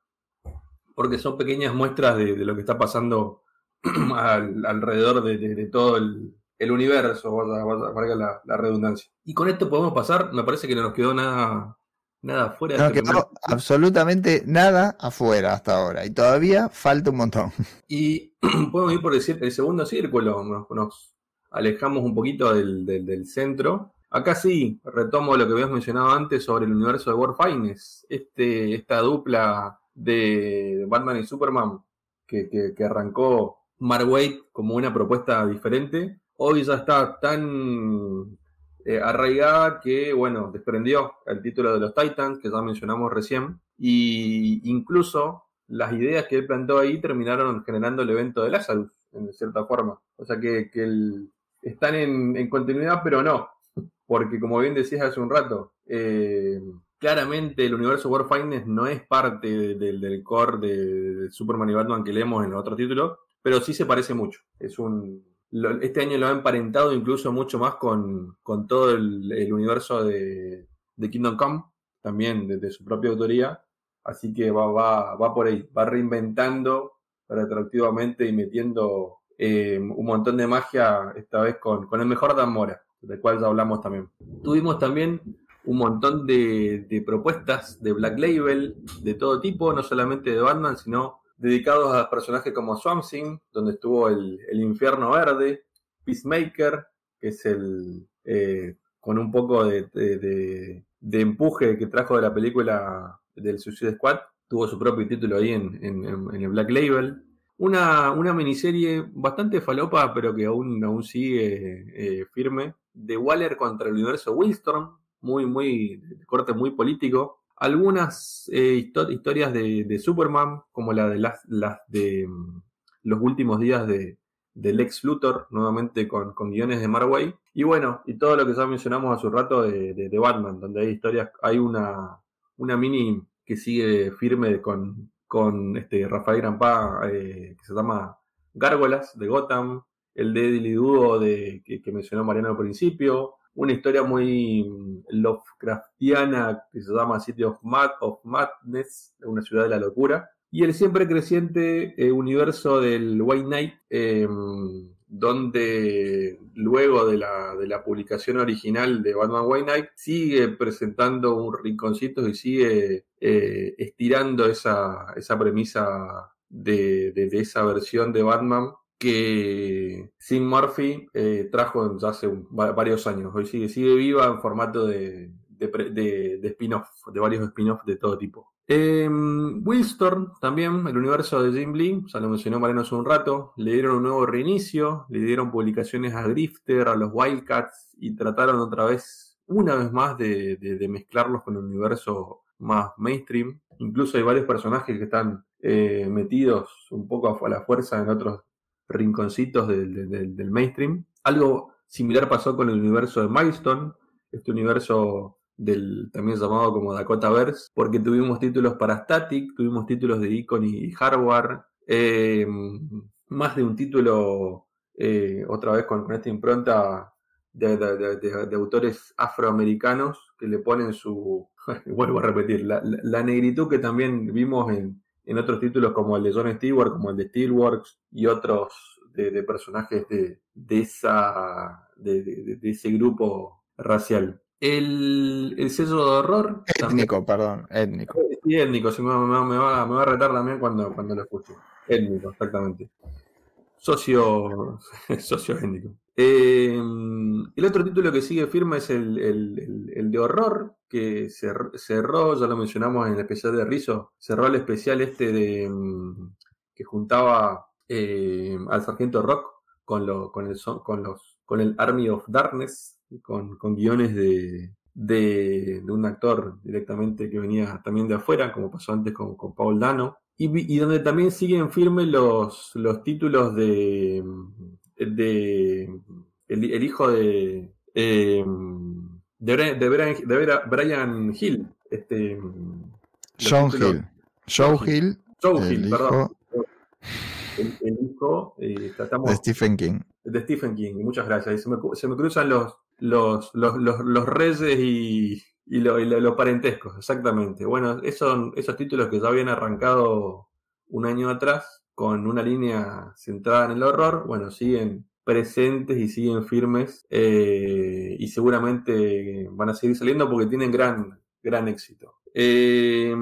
porque son pequeñas muestras de, lo que está pasando alrededor de, todo el, universo, valga la, la, redundancia. Y con esto podemos pasar, me parece que no nos quedó nada, nada afuera. No este quedó absolutamente nada afuera hasta ahora, y todavía falta un montón. Y podemos ir por el segundo círculo, nos, alejamos un poquito del, del, centro. Acá sí, retomo lo que habías mencionado antes sobre el universo de War Finest. Este, esta dupla de Batman y Superman que, que, arrancó Mark Waid como una propuesta diferente, hoy ya está tan eh, arraigada que, bueno, desprendió el título de los Titans, que ya mencionamos recién, y incluso las ideas que él planteó ahí terminaron generando el evento de Lazarus, en cierta forma. O sea que, están en, en, continuidad, pero no, porque como bien decías hace un rato, eh, claramente el universo Warfinder no es parte del core de, Superman y Batman que leemos en el otro título, pero sí se parece mucho. Es un este año lo ha emparentado incluso mucho más con, todo el, universo de, Kingdom Come, también de, su propia autoría. Así que va, va, va por ahí, va reinventando retroactivamente y metiendo eh, un montón de magia, esta vez con, con el mejor Dan Mora, del cual ya hablamos también. Tuvimos también un montón de, propuestas de Black Label de todo tipo, no solamente de Batman, sino dedicados a personajes como Swamp Thing, donde estuvo el, Infierno Verde, Peacemaker, que es el eh, con un poco de, empuje que trajo de la película del Suicide Squad, tuvo su propio título ahí en, el Black Label. Una, una, miniserie bastante falopa, pero que aún, aún sigue eh, firme, de Waller contra el universo Wildstorm, muy, muy, de corte muy político. algunas eh, historias de, Superman, como la de las, de mm, los últimos días de, del ex Luthor, nuevamente con, guiones de Marway. Y bueno, y todo lo que ya mencionamos hace un rato de, Batman, donde hay historias, hay una, una mini que sigue firme con, con este Rafael Grampa, eh, que se llama Gárgolas de Gotham, el Deadly Duo de, que, que mencionó Mariano al principio, una historia muy mm, Lovecraftiana que se llama City of, Mad, of Madness, una ciudad de la locura, y el siempre creciente eh, universo del White Knight, em, donde luego de la, de la, publicación original de Batman White Knight sigue presentando un rinconcito y sigue eh, estirando esa, esa premisa de, de, de, esa versión de Batman que Sim Murphy eh, trajo hace varios años. Hoy sigue, sigue viva en formato de, de, spin-off, de varios spin-offs de todo tipo. Eh, también, el universo de Jim Lee, ya lo mencionó Mariano hace un rato, le dieron un nuevo reinicio, le dieron publicaciones a Grifter, a los Wildcats y trataron otra vez, una vez más, de, de mezclarlos con el universo más mainstream. Incluso hay varios personajes que están eh, metidos un poco a la fuerza en otros rinconcitos del, mainstream. Algo similar pasó con el universo de Milestone, este universo del también llamado como Dakota Verse, porque tuvimos títulos para Static, tuvimos títulos de Icon y Hardware, eh, más de un título eh, otra vez con, esta impronta de, autores afroamericanos que le ponen su, vuelvo a repetir, la negritud que también vimos en, en otros títulos como el de John Stewart, como el de Steelworks y otros de, personajes de, esa, de, ese grupo racial. El, el sello de horror. Étnico, perdón, étnico. Sí, étnico, me, va, me, va, a retar también cuando, cuando lo escuche. Étnico, exactamente. Socio, socio étnico. Eh, el otro título que sigue firme es el, de horror, que cerró, ya lo mencionamos en el especial de Rizo, cerró el especial este de mm, que juntaba eh, al Sargento Rock con, con, el, con, los, con el Army of Darkness, con, con guiones de, de, un actor directamente que venía también de afuera, como pasó antes con, con Paul Dano, y, donde también siguen firmes los, los títulos de de el, hijo de, eh, de, de, Brian, Hill. Este, John Hill. Joe Hill. Joe Hill, perdón. El, hijo eh, de Stephen King. De Stephen King, muchas gracias. Se me, se me cruzan los, los, los, los, reyes y, y, los parentescos, exactamente. Bueno, esos, esos títulos que ya habían arrancado un año atrás con una línea centrada en el horror, bueno, siguen presentes y siguen firmes eh, y seguramente van a seguir saliendo porque tienen gran, gran éxito. Eh,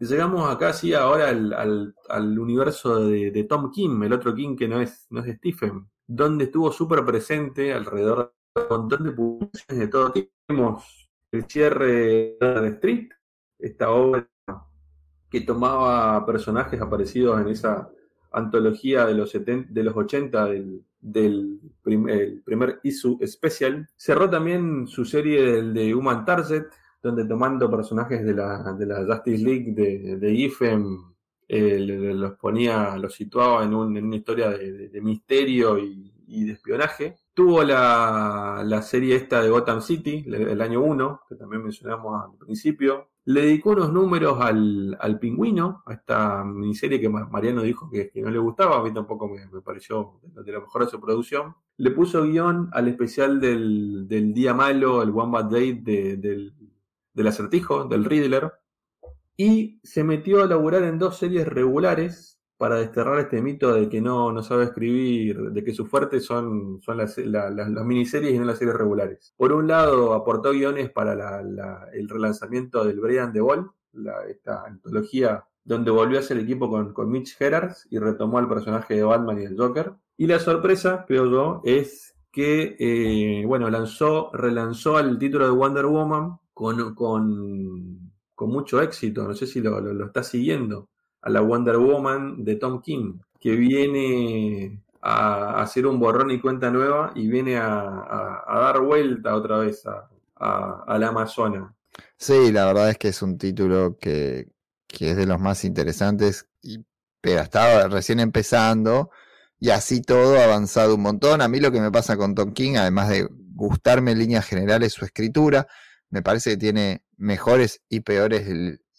llegamos acá sí ahora al, al, universo de, Tom King, el otro King que no es, no es Stephen, donde estuvo súper presente alrededor de un montón de publicaciones de todo tipo. Tenemos el cierre de Street, esta obra que tomaba personajes aparecidos en esa antología de los, de los 80 del, del primer issue especial. Cerró también su serie de Human Target, donde tomando personajes de la, de la Justice League de, de IFEM, eh, los ponía, los situaba en, una historia de, misterio y, de espionaje. Tuvo la, la, serie esta de Gotham City, el año 1, que también mencionamos al principio, le dedicó unos números al, al pingüino, a esta miniserie que Mariano dijo que, no le gustaba, a mí tampoco me, pareció de lo mejor de su producción. Le puso guion al especial del, Día Malo, el One Bad Day del, del acertijo, del Riddler, y se metió a laburar en dos series regulares para desterrar este mito de que no, no sabe escribir, de que su fuerte son, son las, miniseries y no las series regulares. Por un lado, aportó guiones para el relanzamiento del Brian de Wall, esta antología donde volvió a ser equipo con, con Mitch Gerards y retomó al personaje de Batman y el Joker. Y la sorpresa, creo yo, es que, eh, bueno, lanzó, relanzó el título de Wonder Woman con, con, con mucho éxito. No sé si lo, lo está siguiendo a la Wonder Woman de Tom King, que viene a hacer un borrón y cuenta nueva y viene a, dar vuelta otra vez a, la Amazona. Sí, la verdad es que es un título que, que es de los más interesantes, pero estaba recién empezando y así todo ha avanzado un montón. A mí lo que me pasa con Tom King, además de gustarme en líneas generales su escritura, me parece que tiene mejores y peores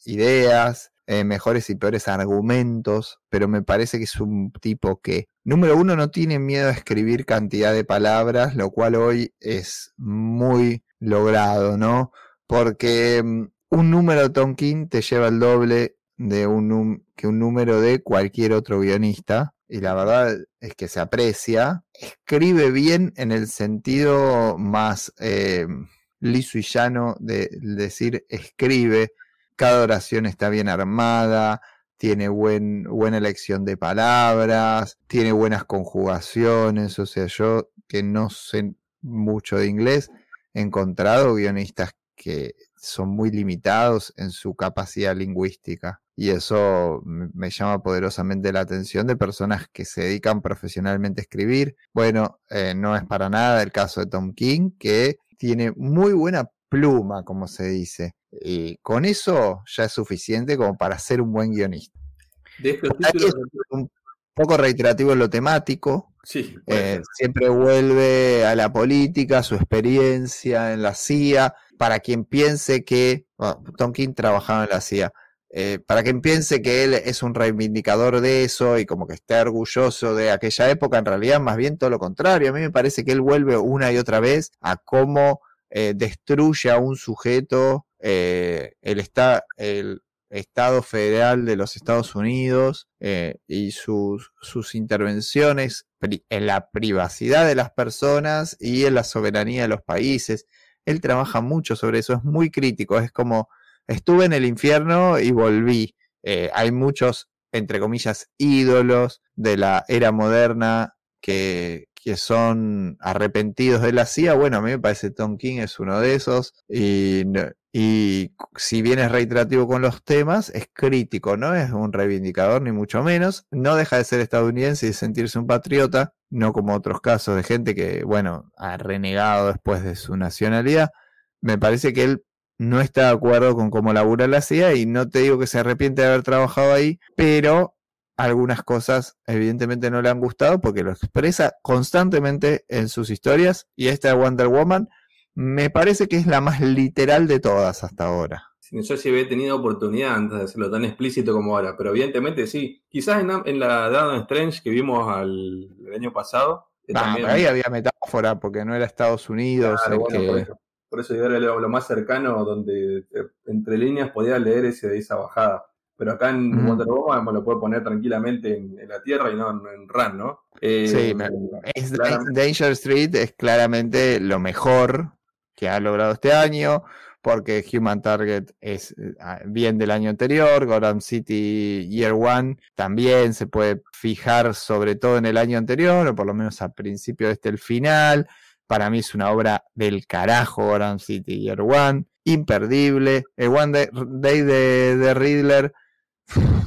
ideas, eh, mejores y peores argumentos, pero me parece que es un tipo que, número uno, no tiene miedo a escribir cantidad de palabras, lo cual hoy es muy logrado, ¿no? Porque mm, un número King te lleva el doble de un que un número de cualquier otro guionista y la verdad es que se aprecia. Escribe bien en el sentido más eh, liso y llano de decir escribe. Cada oración está bien armada, tiene buen, buena elección de palabras, tiene buenas conjugaciones. O sea, yo que no sé mucho de inglés, he encontrado guionistas que son muy limitados en su capacidad lingüística y eso me llama poderosamente la atención de personas que se dedican profesionalmente a escribir. Bueno, eh, no es para nada el caso de Tom King, que tiene muy buena pluma, como se dice. Y con eso ya es suficiente como para ser un buen guionista. De un poco reiterativo en lo temático. Sí, eh, siempre vuelve a la política, su experiencia en la CIA. Para quien piense que Tom King trabajaba en la CIA, eh, para quien piense que él es un reivindicador de eso y como que esté orgulloso de aquella época, en realidad más bien todo lo contrario. A mí me parece que él vuelve una y otra vez a cómo eh, destruye a un sujeto eh, el, el, Estado federal de los Estados Unidos y sus, sus intervenciones en la privacidad de las personas y en la soberanía de los países. Él trabaja mucho sobre eso, es muy crítico, es como estuve en el infierno y volví. Eh, hay muchos, entre comillas, ídolos de la era moderna que, que, son arrepentidos de la CIA. Bueno, a mí me parece Tom King es uno de esos. Y, y si bien es reiterativo con los temas, es crítico, no es un reivindicador ni mucho menos. No deja de ser estadounidense y sentirse un patriota, no como otros casos de gente que, bueno, ha renegado después de su nacionalidad. Me parece que él no está de acuerdo con cómo labura la CIA y no te digo que se arrepiente de haber trabajado ahí, pero algunas cosas evidentemente no le han gustado porque lo expresa constantemente en sus historias y esta de Wonder Woman me parece que es la más literal de todas hasta ahora. No sé si había tenido oportunidad antes de hacerlo tan explícito como ahora, pero evidentemente sí. Quizás en, la de Strange que vimos el año pasado. Ah, ahí había metáfora porque no era Estados Unidos. que... Por eso yo era lo, más cercano donde eh, entre líneas podía leer ese, esa bajada. Pero acá en Wonder Woman lo puede poner tranquilamente en, la Tierra y no en, RAN, ¿no? Eh, sí, es, Danger Street es claramente lo mejor que ha logrado este año, porque Human Target es eh, bien del año anterior, Gotham City Year One también se puede fijar sobre todo en el año anterior, o por lo menos al principio de este el final. Para mí es una obra del carajo, Orange City Year One. Imperdible. El One Day de, Riddler.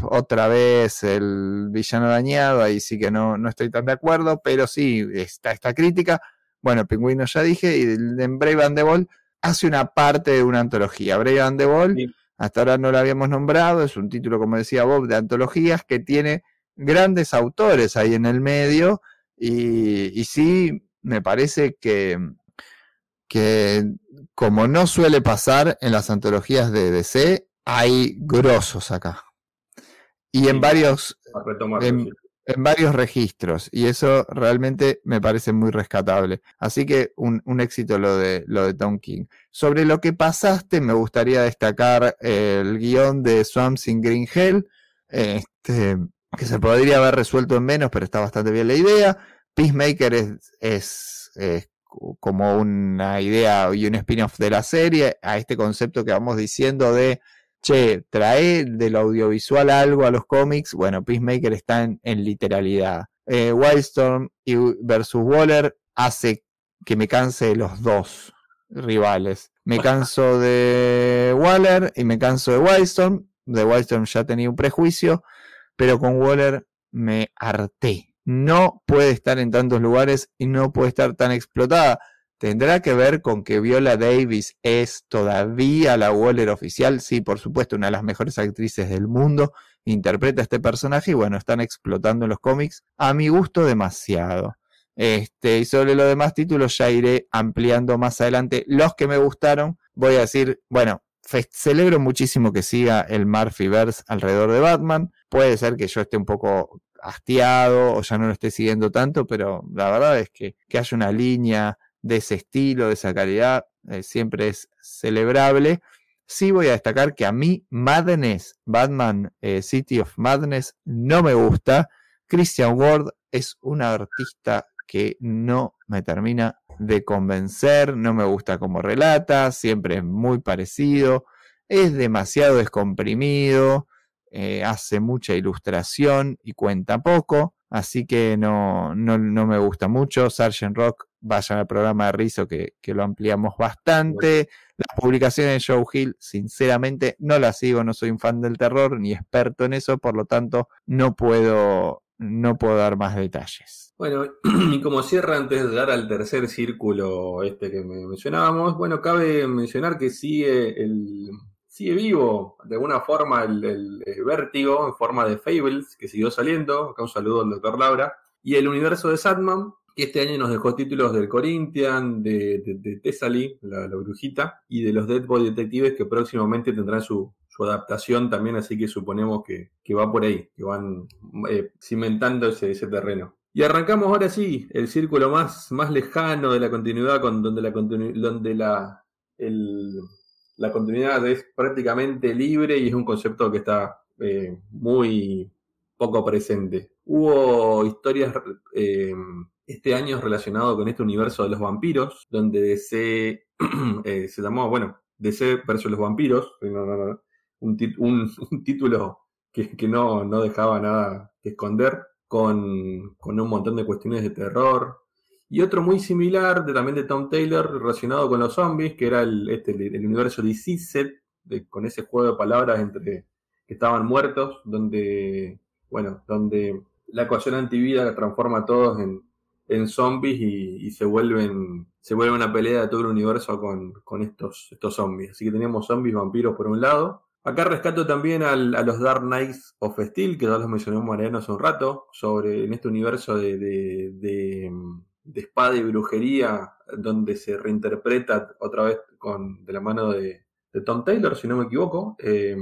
Otra vez el villano dañado. Ahí sí que no, no estoy tan de acuerdo. Pero sí, está esta crítica. Bueno, Pingüino ya dije. Y en Brave and the Ball hace una parte de una antología. Brave and the Ball. Hasta ahora no la habíamos nombrado. Es un título, como decía Bob, de antologías que tiene grandes autores ahí en el medio. Y, y sí, me parece que, que como no suele pasar en las antologías de DC, hay grosos acá. Y en varios, en, varios registros. Y eso realmente me parece muy rescatable. Así que un, éxito lo de, lo de Tom King. Sobre lo que pasaste, me gustaría destacar el guion de Swamps in Green Hell. Este, que se podría haber resuelto en menos, pero está bastante bien la idea. Peacemaker es, es, como una idea y un spin-off de la serie, a este concepto que vamos diciendo de, che, trae del audiovisual algo a los cómics, bueno, Peacemaker está en, literalidad. Eh, Wildstorm y versus Waller hace que me canse de los dos rivales. Me canso de Waller y me canso de Wildstorm. De Wildstorm ya tenía un prejuicio, pero con Waller me harté no puede estar en tantos lugares y no puede estar tan explotada. ¿Tendrá que ver con que Viola Davis es todavía la Waller oficial? Sí, por supuesto, una de las mejores actrices del mundo. Interpreta este personaje y bueno, están explotando en los cómics. A mi gusto, demasiado. Este, y sobre los demás títulos ya iré ampliando más adelante. Los que me gustaron, voy a decir, bueno, celebro muchísimo que siga el Murphyverse alrededor de Batman. Puede ser que yo esté un poco hastiado o ya no lo esté siguiendo tanto, pero la verdad es que, que haya una línea de ese estilo, de esa calidad, eh, siempre es celebrable. Sí voy a destacar que a mí Madness, Batman eh, City of Madness, no me gusta. Christian Ward es un artista que no me termina de convencer, no me gusta como relata, siempre es muy parecido, es demasiado descomprimido, eh, hace mucha ilustración y cuenta poco, así que no, no, no me gusta mucho. Sargent Rock, vayan al programa de Rizo que, que lo ampliamos bastante. Las publicaciones de Joe Hill, sinceramente, no las sigo, no soy un fan del terror ni experto en eso, por lo tanto, no puedo, no puedo dar más detalles. Bueno, y como cierra antes de dar al tercer círculo este que mencionábamos, bueno, cabe mencionar que sigue el sigue vivo de alguna forma el, vértigo en forma de Fables que siguió saliendo. Acá un saludo al doctor Laura. Y el universo de Sadman, que este año nos dejó títulos del Corinthian, de, de, Thessaly, la, brujita, y de los Dead Detectives que próximamente tendrán su, adaptación también, así que suponemos que, va por ahí, que van eh, cimentando ese, terreno. Y arrancamos ahora sí, el círculo más, más lejano de la continuidad, con, donde la, donde la, la continuidad es prácticamente libre y es un concepto que está eh, muy poco presente. Hubo historias eh, este año relacionado con este universo de los vampiros, donde DC eh, se llamó, bueno, DC versus los vampiros, un, título que, no, no, dejaba nada que esconder, con, un montón de cuestiones de terror. Y otro muy similar, de, también de Tom Taylor, relacionado con los zombies, que era el, este, el universo DC Set, con ese juego de palabras entre que estaban muertos, donde, bueno, donde la ecuación antivida transforma a todos en, en zombies y, se vuelven se vuelve una pelea de todo el universo con, estos, estos zombies. Así que tenemos zombies, vampiros por un lado. Acá rescato también a los Dark Knights of Steel, que ya los mencionó Mariano hace un rato, sobre en este universo de, de, espada y brujería, donde se reinterpreta otra vez con, de la mano de, Tom Taylor, si no me equivoco, eh,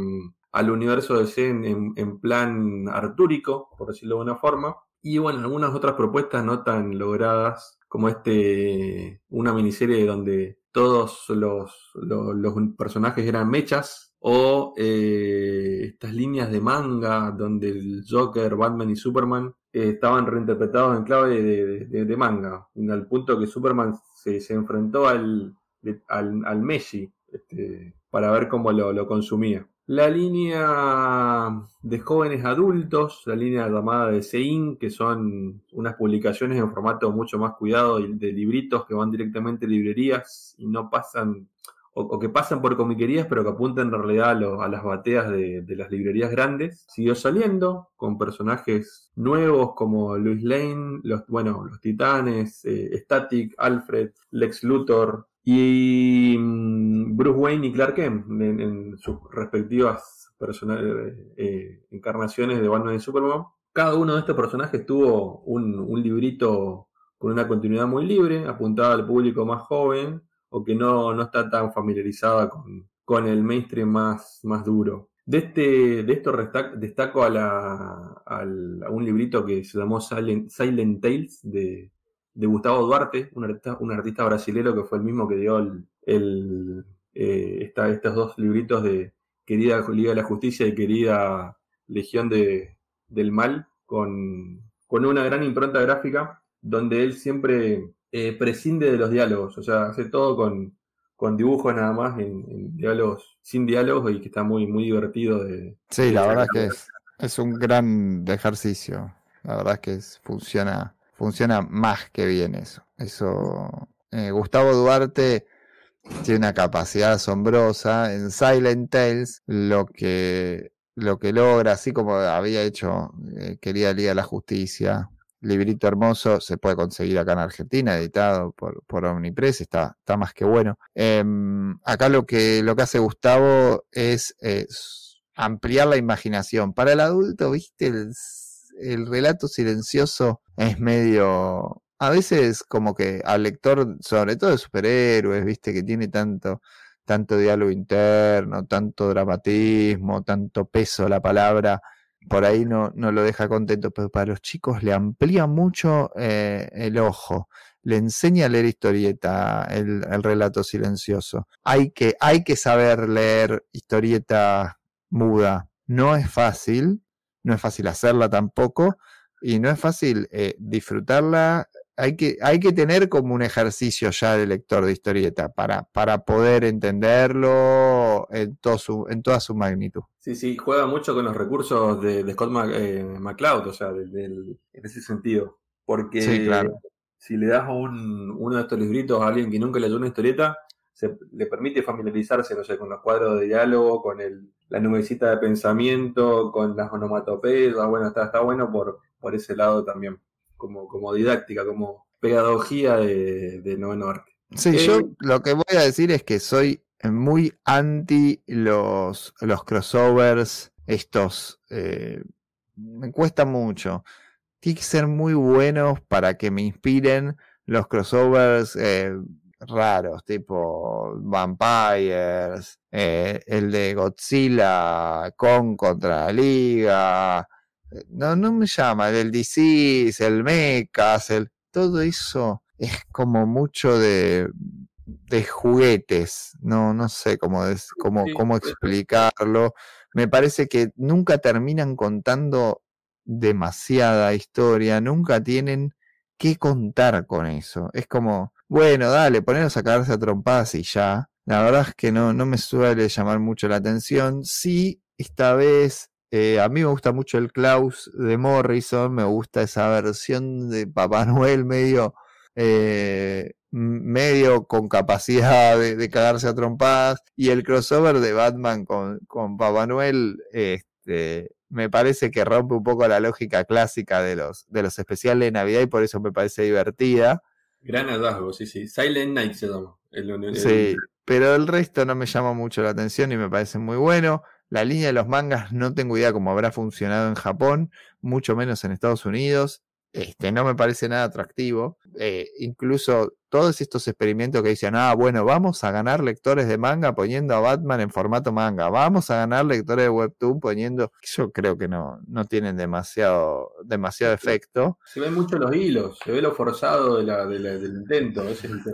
al universo de en, en plan artúrico, por decirlo de una forma. Y bueno, algunas otras propuestas no tan logradas, como este, una miniserie donde todos los, los, personajes eran mechas, o eh, estas líneas de manga donde el Joker, Batman y Superman eh, estaban reinterpretados en clave de, de, manga, al punto que Superman se, se enfrentó al, al, al Messi este, para ver cómo lo, lo consumía. La línea de jóvenes adultos, la línea llamada de Sein, que son unas publicaciones en formato mucho más cuidado de libritos que van directamente a librerías y no pasan, o, que pasan por comiquerías, pero que apuntan en realidad a, las bateas de, las librerías grandes. Siguió saliendo con personajes nuevos como Luis Lane, los, bueno, los Titanes, eh, Static, Alfred, Lex Luthor, y mm, Bruce Wayne y Clark Kent en, sus respectivas eh, encarnaciones de Batman y Superman. Cada uno de estos personajes tuvo un, librito con una continuidad muy libre, apuntada al público más joven o que no, está tan familiarizada con, el mainstream más, duro. De, este, de esto destaco a, la, un librito que se llamó Silent Tales de, de Gustavo Duarte, un artista, un artista brasilero que fue el mismo que dio el, eh, estos dos libritos de Querida Liga de la Justicia y Querida Legión de, del Mal, con, una gran impronta gráfica, donde él siempre eh, prescinde de los diálogos, o sea, hace todo con, con dibujos nada más, en, diálogos, sin diálogos y que está muy, muy divertido de... Sí, la verdad es que es, es un gran ejercicio, la verdad es que funciona funciona más que bien eso. Eso, eh, Gustavo Duarte tiene una capacidad asombrosa. En Silent Tales, lo que, lo que logra, así como había hecho eh, Quería Liga de la Justicia, librito hermoso, se puede conseguir acá en Argentina, editado por, por Omnipress, está, está más que bueno. Em, acá lo que, lo que hace Gustavo es, ampliar la imaginación. Para el adulto, viste, el, el relato silencioso es medio a veces como que al lector, sobre todo de superhéroes, viste, que tiene tanto, tanto diálogo interno, tanto dramatismo, tanto peso la palabra, por ahí no, no lo deja contento, pero para los chicos le amplía mucho eh, el ojo, le enseña a leer historieta, el, el, relato silencioso. Hay que, hay que saber leer historieta muda. No es fácil, no es fácil hacerla tampoco, y no es fácil eh, disfrutarla hay que, hay que tener como un ejercicio ya de lector de historieta para, para poder entenderlo en, todo su, en toda su magnitud. Sí, sí, juega mucho con los recursos de, Scott eh, McCloud, o sea, en ese sentido. Porque si le das un, uno de estos libritos a alguien que nunca leyó una historieta, se, le permite familiarizarse, no sé, con los cuadros de diálogo, con el, la nubecita de pensamiento, con las onomatopeyas, bueno, está, está bueno por, por ese lado también como, como didáctica, como pedagogía de, de noveno arte. Sí, yo eh, lo que voy a decir es que soy muy anti los, los crossovers, estos. Eh, me cuesta mucho. Tiene que ser muy buenos para que me inspiren los crossovers eh, raros, tipo Vampires, el de Godzilla con contra la Liga, no, no me llama, el DC, el Mechas, el, todo eso es como mucho de, de juguetes, no, no sé cómo, cómo, cómo explicarlo. Me parece que nunca terminan contando demasiada historia, nunca tienen que contar con eso. Es como, bueno, dale, ponernos a cagarse a trompadas y ya. La verdad es que no, no me suele llamar mucho la atención. Sí, esta vez eh, a mí me gusta mucho el Klaus de Morrison, me gusta esa versión de Papá Noel medio, eh, medio con capacidad de, cagarse a trompadas. Y el crossover de Batman con, con Papá Noel, este, me parece que rompe un poco la lógica clásica de los, de los especiales de Navidad y por eso me parece divertida. Gran hallazgo, sí, sí. Silent Night se llama. Sí, pero el resto no me llama mucho la atención y me parece muy bueno. La línea de los mangas no tengo idea cómo habrá funcionado en Japón, mucho menos en Estados Unidos. Este, no me parece nada atractivo. Eh, incluso todos estos experimentos que dicen, ah, bueno, vamos a ganar lectores de manga poniendo a Batman en formato manga, vamos a ganar lectores de webtoon poniendo, yo creo que no, no tienen demasiado, demasiado efecto. Se ven mucho los hilos, se ve lo forzado de la, del intento,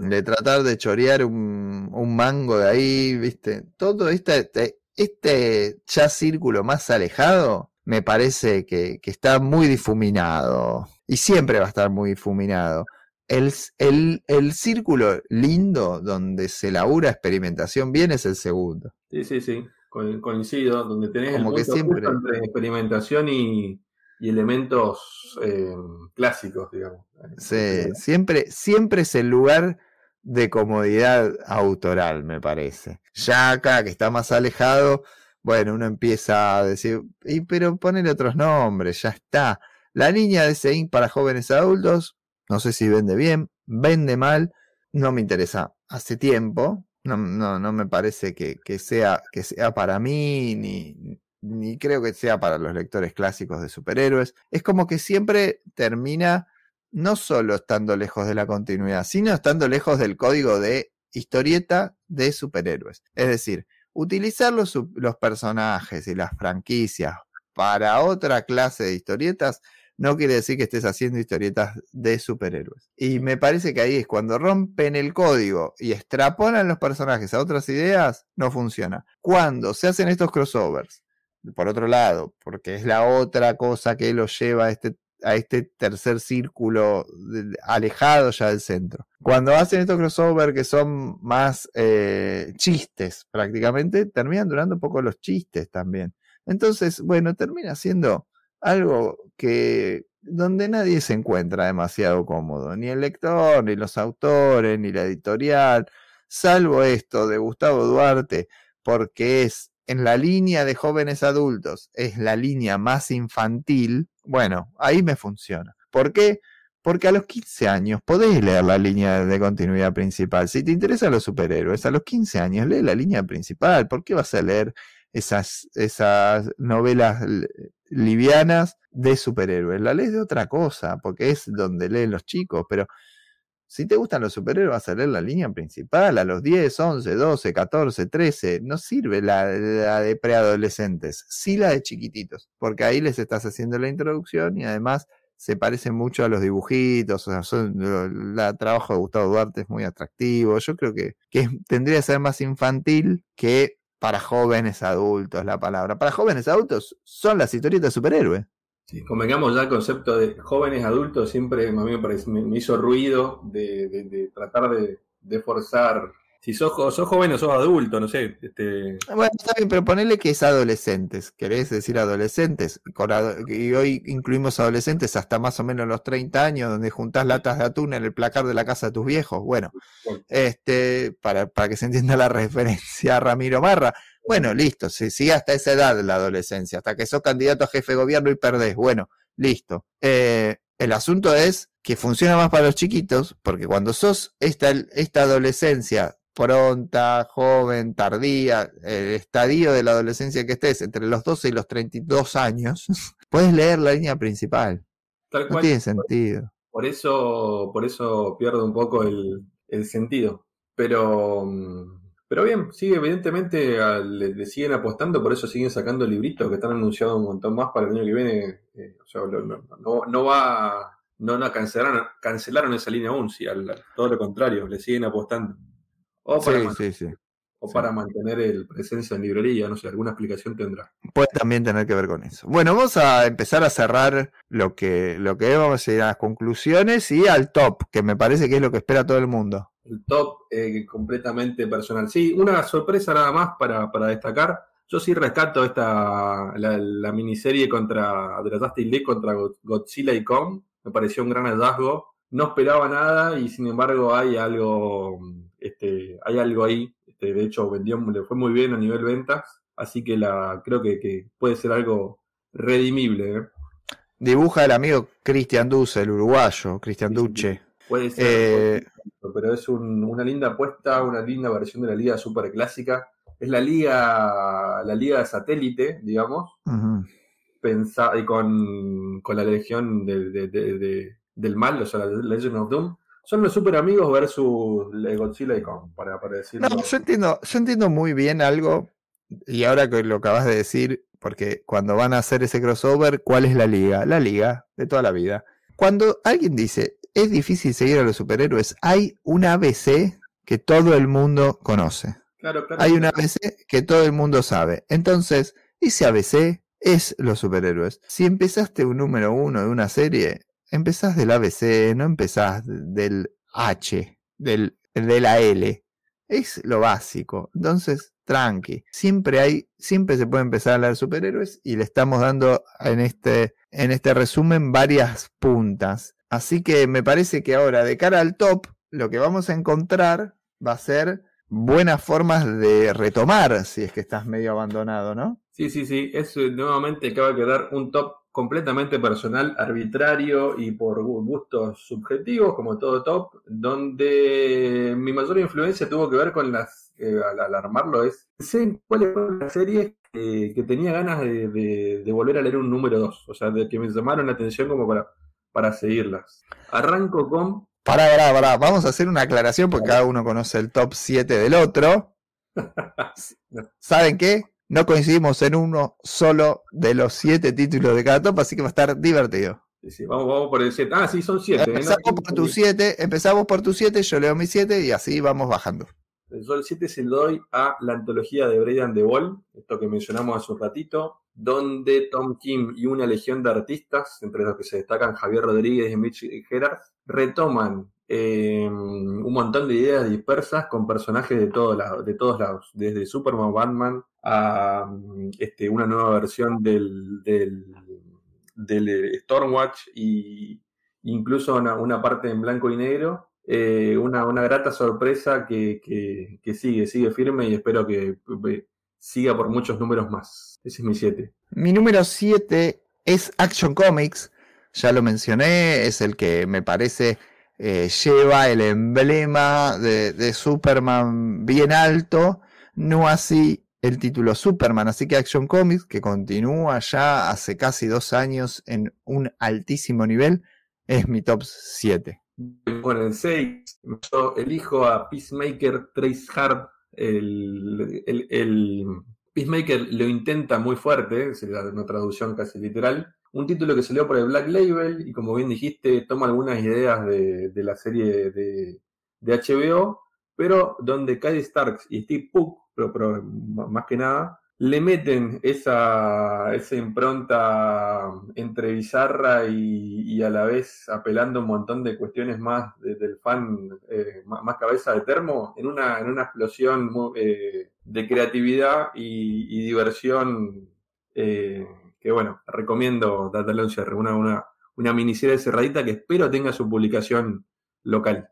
De tratar de chorear un, un mango de ahí, viste. Todo este, este ya círculo más alejado me parece que, está muy difuminado y siempre va a estar muy difuminado. El, el, círculo lindo donde se labura experimentación bien es el segundo. Sí, sí, sí, coincido, donde tenés Como el que siempre... entre experimentación y, elementos eh, clásicos, digamos. Sí, siempre, siempre es el lugar de comodidad autoral, me parece. Ya acá, que está más alejado, bueno, uno empieza a decir, y, pero poner otros nombres, ya está. La línea de Sein para jóvenes adultos, no sé si vende bien, vende mal, no me interesa. Hace tiempo, no, no, no me parece que, que, sea, que sea para mí, ni, ni creo que sea para los lectores clásicos de superhéroes. Es como que siempre termina no solo estando lejos de la continuidad, sino estando lejos del código de historieta de superhéroes. Es decir, utilizar los, personajes y las franquicias para otra clase de historietas no quiere decir que estés haciendo historietas de superhéroes. Y me parece que ahí es cuando rompen el código y extrapolan los personajes a otras ideas, no funciona. Cuando se hacen estos crossovers, por otro lado, porque es la otra cosa que los lleva a este a este tercer círculo alejado ya del centro. Cuando hacen estos crossover que son más eh, chistes prácticamente, terminan durando un poco los chistes también. Entonces, bueno, termina siendo algo que donde nadie se encuentra demasiado cómodo, ni el lector, ni los autores, ni la editorial, salvo esto de Gustavo Duarte, porque es en la línea de jóvenes adultos, es la línea más infantil, bueno, ahí me funciona. ¿Por qué? Porque a los 15 años podés leer la línea de continuidad principal. Si te interesan los superhéroes, a los 15 años lee la línea principal. ¿Por qué vas a leer esas, esas novelas livianas de superhéroes? La lees de otra cosa, porque es donde leen los chicos, pero si te gustan los superhéroes, vas a leer la línea principal a los 10, 11, 12, 14, 13. No sirve la, de preadolescentes, sí la de chiquititos, porque ahí les estás haciendo la introducción y además se parece mucho a los dibujitos. O sea, el trabajo de Gustavo Duarte es muy atractivo. Yo creo que, que tendría que ser más infantil que para jóvenes adultos la palabra. Para jóvenes adultos son las historietas de superhéroes. Sí, convengamos ya el concepto de jóvenes adultos, siempre a mí me, parece, me, hizo ruido de, tratar de, forzar. Si sos, sos joven o sos adulto, no sé. Este... Bueno, está bien, pero ponele que es adolescentes. ¿Querés decir adolescentes? y hoy incluimos adolescentes hasta más o menos los 30 años, donde juntás latas de atún en el placar de la casa de tus viejos. Bueno, este para, para que se entienda la referencia a Ramiro Marra. Bueno, listo, si sigue hasta esa edad la adolescencia, hasta que sos candidato a jefe de gobierno y perdés. Bueno, listo. Eh, el asunto es que funciona más para los chiquitos, porque cuando sos esta, esta adolescencia pronta, joven, tardía, el estadio de la adolescencia que estés entre los 12 y los 32 años, puedes leer la línea principal. no tiene sentido. Por eso, por eso pierdo un poco el, el sentido. Pero mm, pero bien, sigue, evidentemente le, siguen apostando, por eso siguen sacando libritos que están anunciados un montón más para el año que viene. Eh, o sea, no, no, va, no, no cancelaron, cancelaron esa línea aún, si al, todo lo contrario, le siguen apostando. O para, sí, sí, o para mantener el presencia en librería, no sé, alguna explicación tendrá. Puede también tener que ver con eso. Bueno, vamos a empezar a cerrar lo que, lo que vamos a ir a las conclusiones y al top, que me parece que es lo que espera todo el mundo el top eh, completamente personal. Sí, una sorpresa nada más para, destacar. Yo sí rescato esta la, miniserie contra de la Justice League contra Godzilla y Kong. Me pareció un gran hallazgo. No esperaba nada y sin embargo hay algo, este, hay algo ahí. Este, de hecho, vendió, le fue muy bien a nivel ventas. Así que la, creo que, puede ser algo redimible. ¿eh? Dibuja el amigo Cristian Duce, el uruguayo, Cristian Duce. Puede ser, eh, pero es una linda apuesta, una linda versión de la liga super clásica. Es la liga, la liga de satélite, digamos, y con, la legión del mal, o sea, la Legend of Doom. Son los super amigos versus Godzilla y Kong, para, para decirlo. No, yo entiendo, yo entiendo muy bien algo, y ahora que lo acabas de decir, porque cuando van a hacer ese crossover, ¿cuál es la liga? La liga de toda la vida. Cuando alguien dice, es difícil seguir a los superhéroes. Hay un ABC que todo el mundo conoce. Hay un ABC que todo el mundo sabe. Entonces, ese ABC es los superhéroes. Si empezaste un número uno de una serie, empezás del ABC, no empezás del H, del, de la L. Es lo básico. Entonces, tranqui. Siempre hay, siempre se puede empezar a hablar de superhéroes y le estamos dando en este, en este resumen varias puntas. Así que me parece que ahora, de cara al top, lo que vamos a encontrar va a ser buenas formas de retomar si es que estás medio abandonado, ¿no? Sí, sí, sí. Es nuevamente acaba de quedar un top completamente personal, arbitrario y por gustos subjetivos, como todo top, donde mi mayor influencia tuvo que ver con las, eh, al, armarlo, es, sé cuál fue la serie que tenía ganas de, de, volver a leer un número 2, o sea, de que me llamaron la atención como para para seguirlas. Arranco con... Pará, pará, pará. Vamos a hacer una aclaración porque cada uno conoce el top 7 del otro. ¿Saben qué? No coincidimos en uno solo de los 7 títulos de cada top, así que va a estar divertido. Sí, sí, vamos, vamos por el 7. Ah, sí, son 7. ¿eh? Empezamos por tu 7, empezamos por tu 7, yo leo mi 7 y así vamos bajando. El sol 7 se lo doy a la antología de Brian de Wall, esto que mencionamos hace un ratito, donde Tom Kim y una legión de artistas, entre los que se destacan Javier Rodríguez y Mitch Gerard, retoman eh, un montón de ideas dispersas con personajes de, de todos lados, desde Superman, Batman, a este, una nueva versión del, del, del Stormwatch e incluso una, parte en blanco y negro. Eh, una, una, grata sorpresa que, que, sigue, sigue firme y espero que eh, siga por muchos números más. Ese es mi 7. Mi número 7 es Action Comics. ya lo mencioné, es el que me parece eh, lleva el emblema de, Superman bien alto, no así el título Superman, así que Action Comics, que continúa ya hace casi dos años en un altísimo nivel, es mi top 7. Bueno, en 6 yo elijo a Peacemaker Trace Hard, el, el, Peacemaker lo intenta muy fuerte, es una traducción casi literal, un título que salió por el Black Label y como bien dijiste, toma algunas ideas de, la serie de, HBO, pero donde Kyle Starks y Steve Puck, pero, más que nada, le meten esa, esa impronta entre bizarra y, a la vez apelando un montón de cuestiones más del fan, eh, más, cabeza de termo, en una, en una explosión eh, de creatividad y, diversión eh, que bueno, recomiendo darle un cierre, una, una, una miniserie cerradita que espero tenga su publicación local.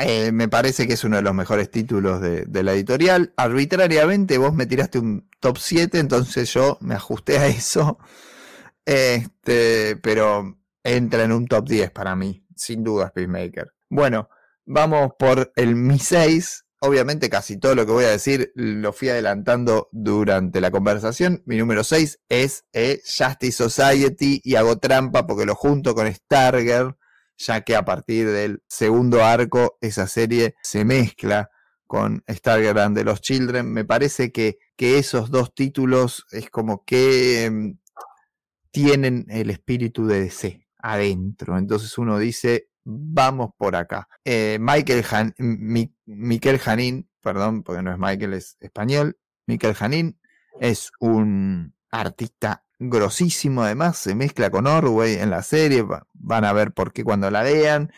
Eh, me parece que es uno de los mejores títulos de, la editorial. Arbitrariamente vos me tiraste un top 7, entonces yo me ajusté a eso. Este, pero entra en un top 10 para mí, sin duda, Peacemaker. Bueno, vamos por el Mi 6, Obviamente casi todo lo que voy a decir lo fui adelantando durante la conversación. Mi número 6 es eh, Justice Society y hago trampa porque lo junto con Stargirl, ya que a partir del segundo arco esa serie se mezcla con Stargirl and the Lost Children. Me parece que, que esos dos títulos es como que em, tienen el espíritu de DC adentro. Entonces uno dice, vamos por acá. Eh, Michael, Han, Miquel Janín, perdón, porque no es Michael, es español. Miquel Janín es un artista grosísimo, además, se mezcla con Orway en la serie, van a ver por qué cuando la vean.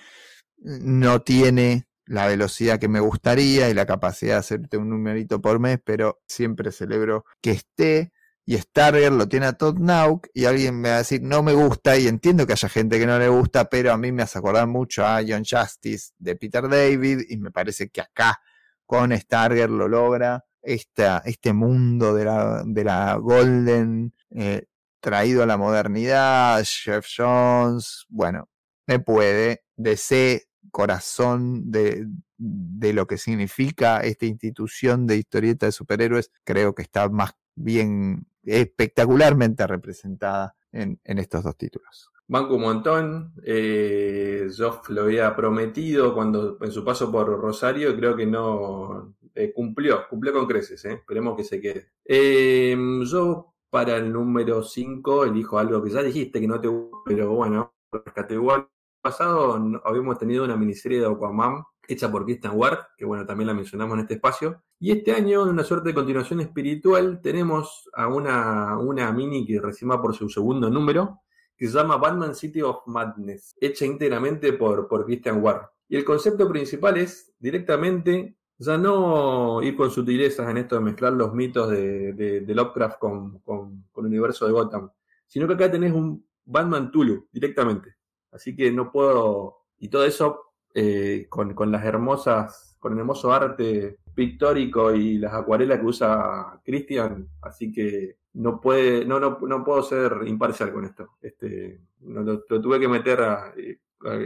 No tiene la velocidad que me gustaría y la capacidad de hacerte un numerito por mes, pero siempre celebro que esté y Starger lo tiene a Todd Nauk y alguien me va a decir no me gusta y entiendo que haya gente que no le gusta, pero a mí me hace acordar mucho a John Justice de Peter David y me parece que acá con Starger lo logra este mundo de la, de la Golden eh, traído a la modernidad, Jeff Jones, bueno, me puede, DC, corazón de, de lo que significa esta institución de historieta de superhéroes, creo que está más bien espectacularmente representada en, estos dos títulos. Banco un montón. Eh, lo había prometido cuando en su paso por Rosario, creo que no eh, cumplió, cumplió con creces. Eh. Esperemos que se quede. Em, yo para el número 5 elijo algo que ya dijiste que no te gusta, pero bueno, rescate igual. Pasado habíamos tenido una miniserie de Aquaman hecha por Christian Ward, que bueno, también la mencionamos en este espacio. Y este año, en una suerte de continuación espiritual, tenemos a una, una mini que reciba por su segundo número, que se llama Batman City of Madness, hecha íntegramente por, por Christian Ward. Y el concepto principal es directamente ya no ir con sutilezas en esto de mezclar los mitos de, de, Lovecraft con, con, con, el universo de Gotham, sino que acá tenés un Batman Tulu directamente. Así que no puedo. Y todo eso eh, con, con, las hermosas, con el hermoso arte pictórico y las acuarelas que usa Christian, así que no puede, no, no, no puedo ser imparcial con esto. Este, lo, tuve que meter a,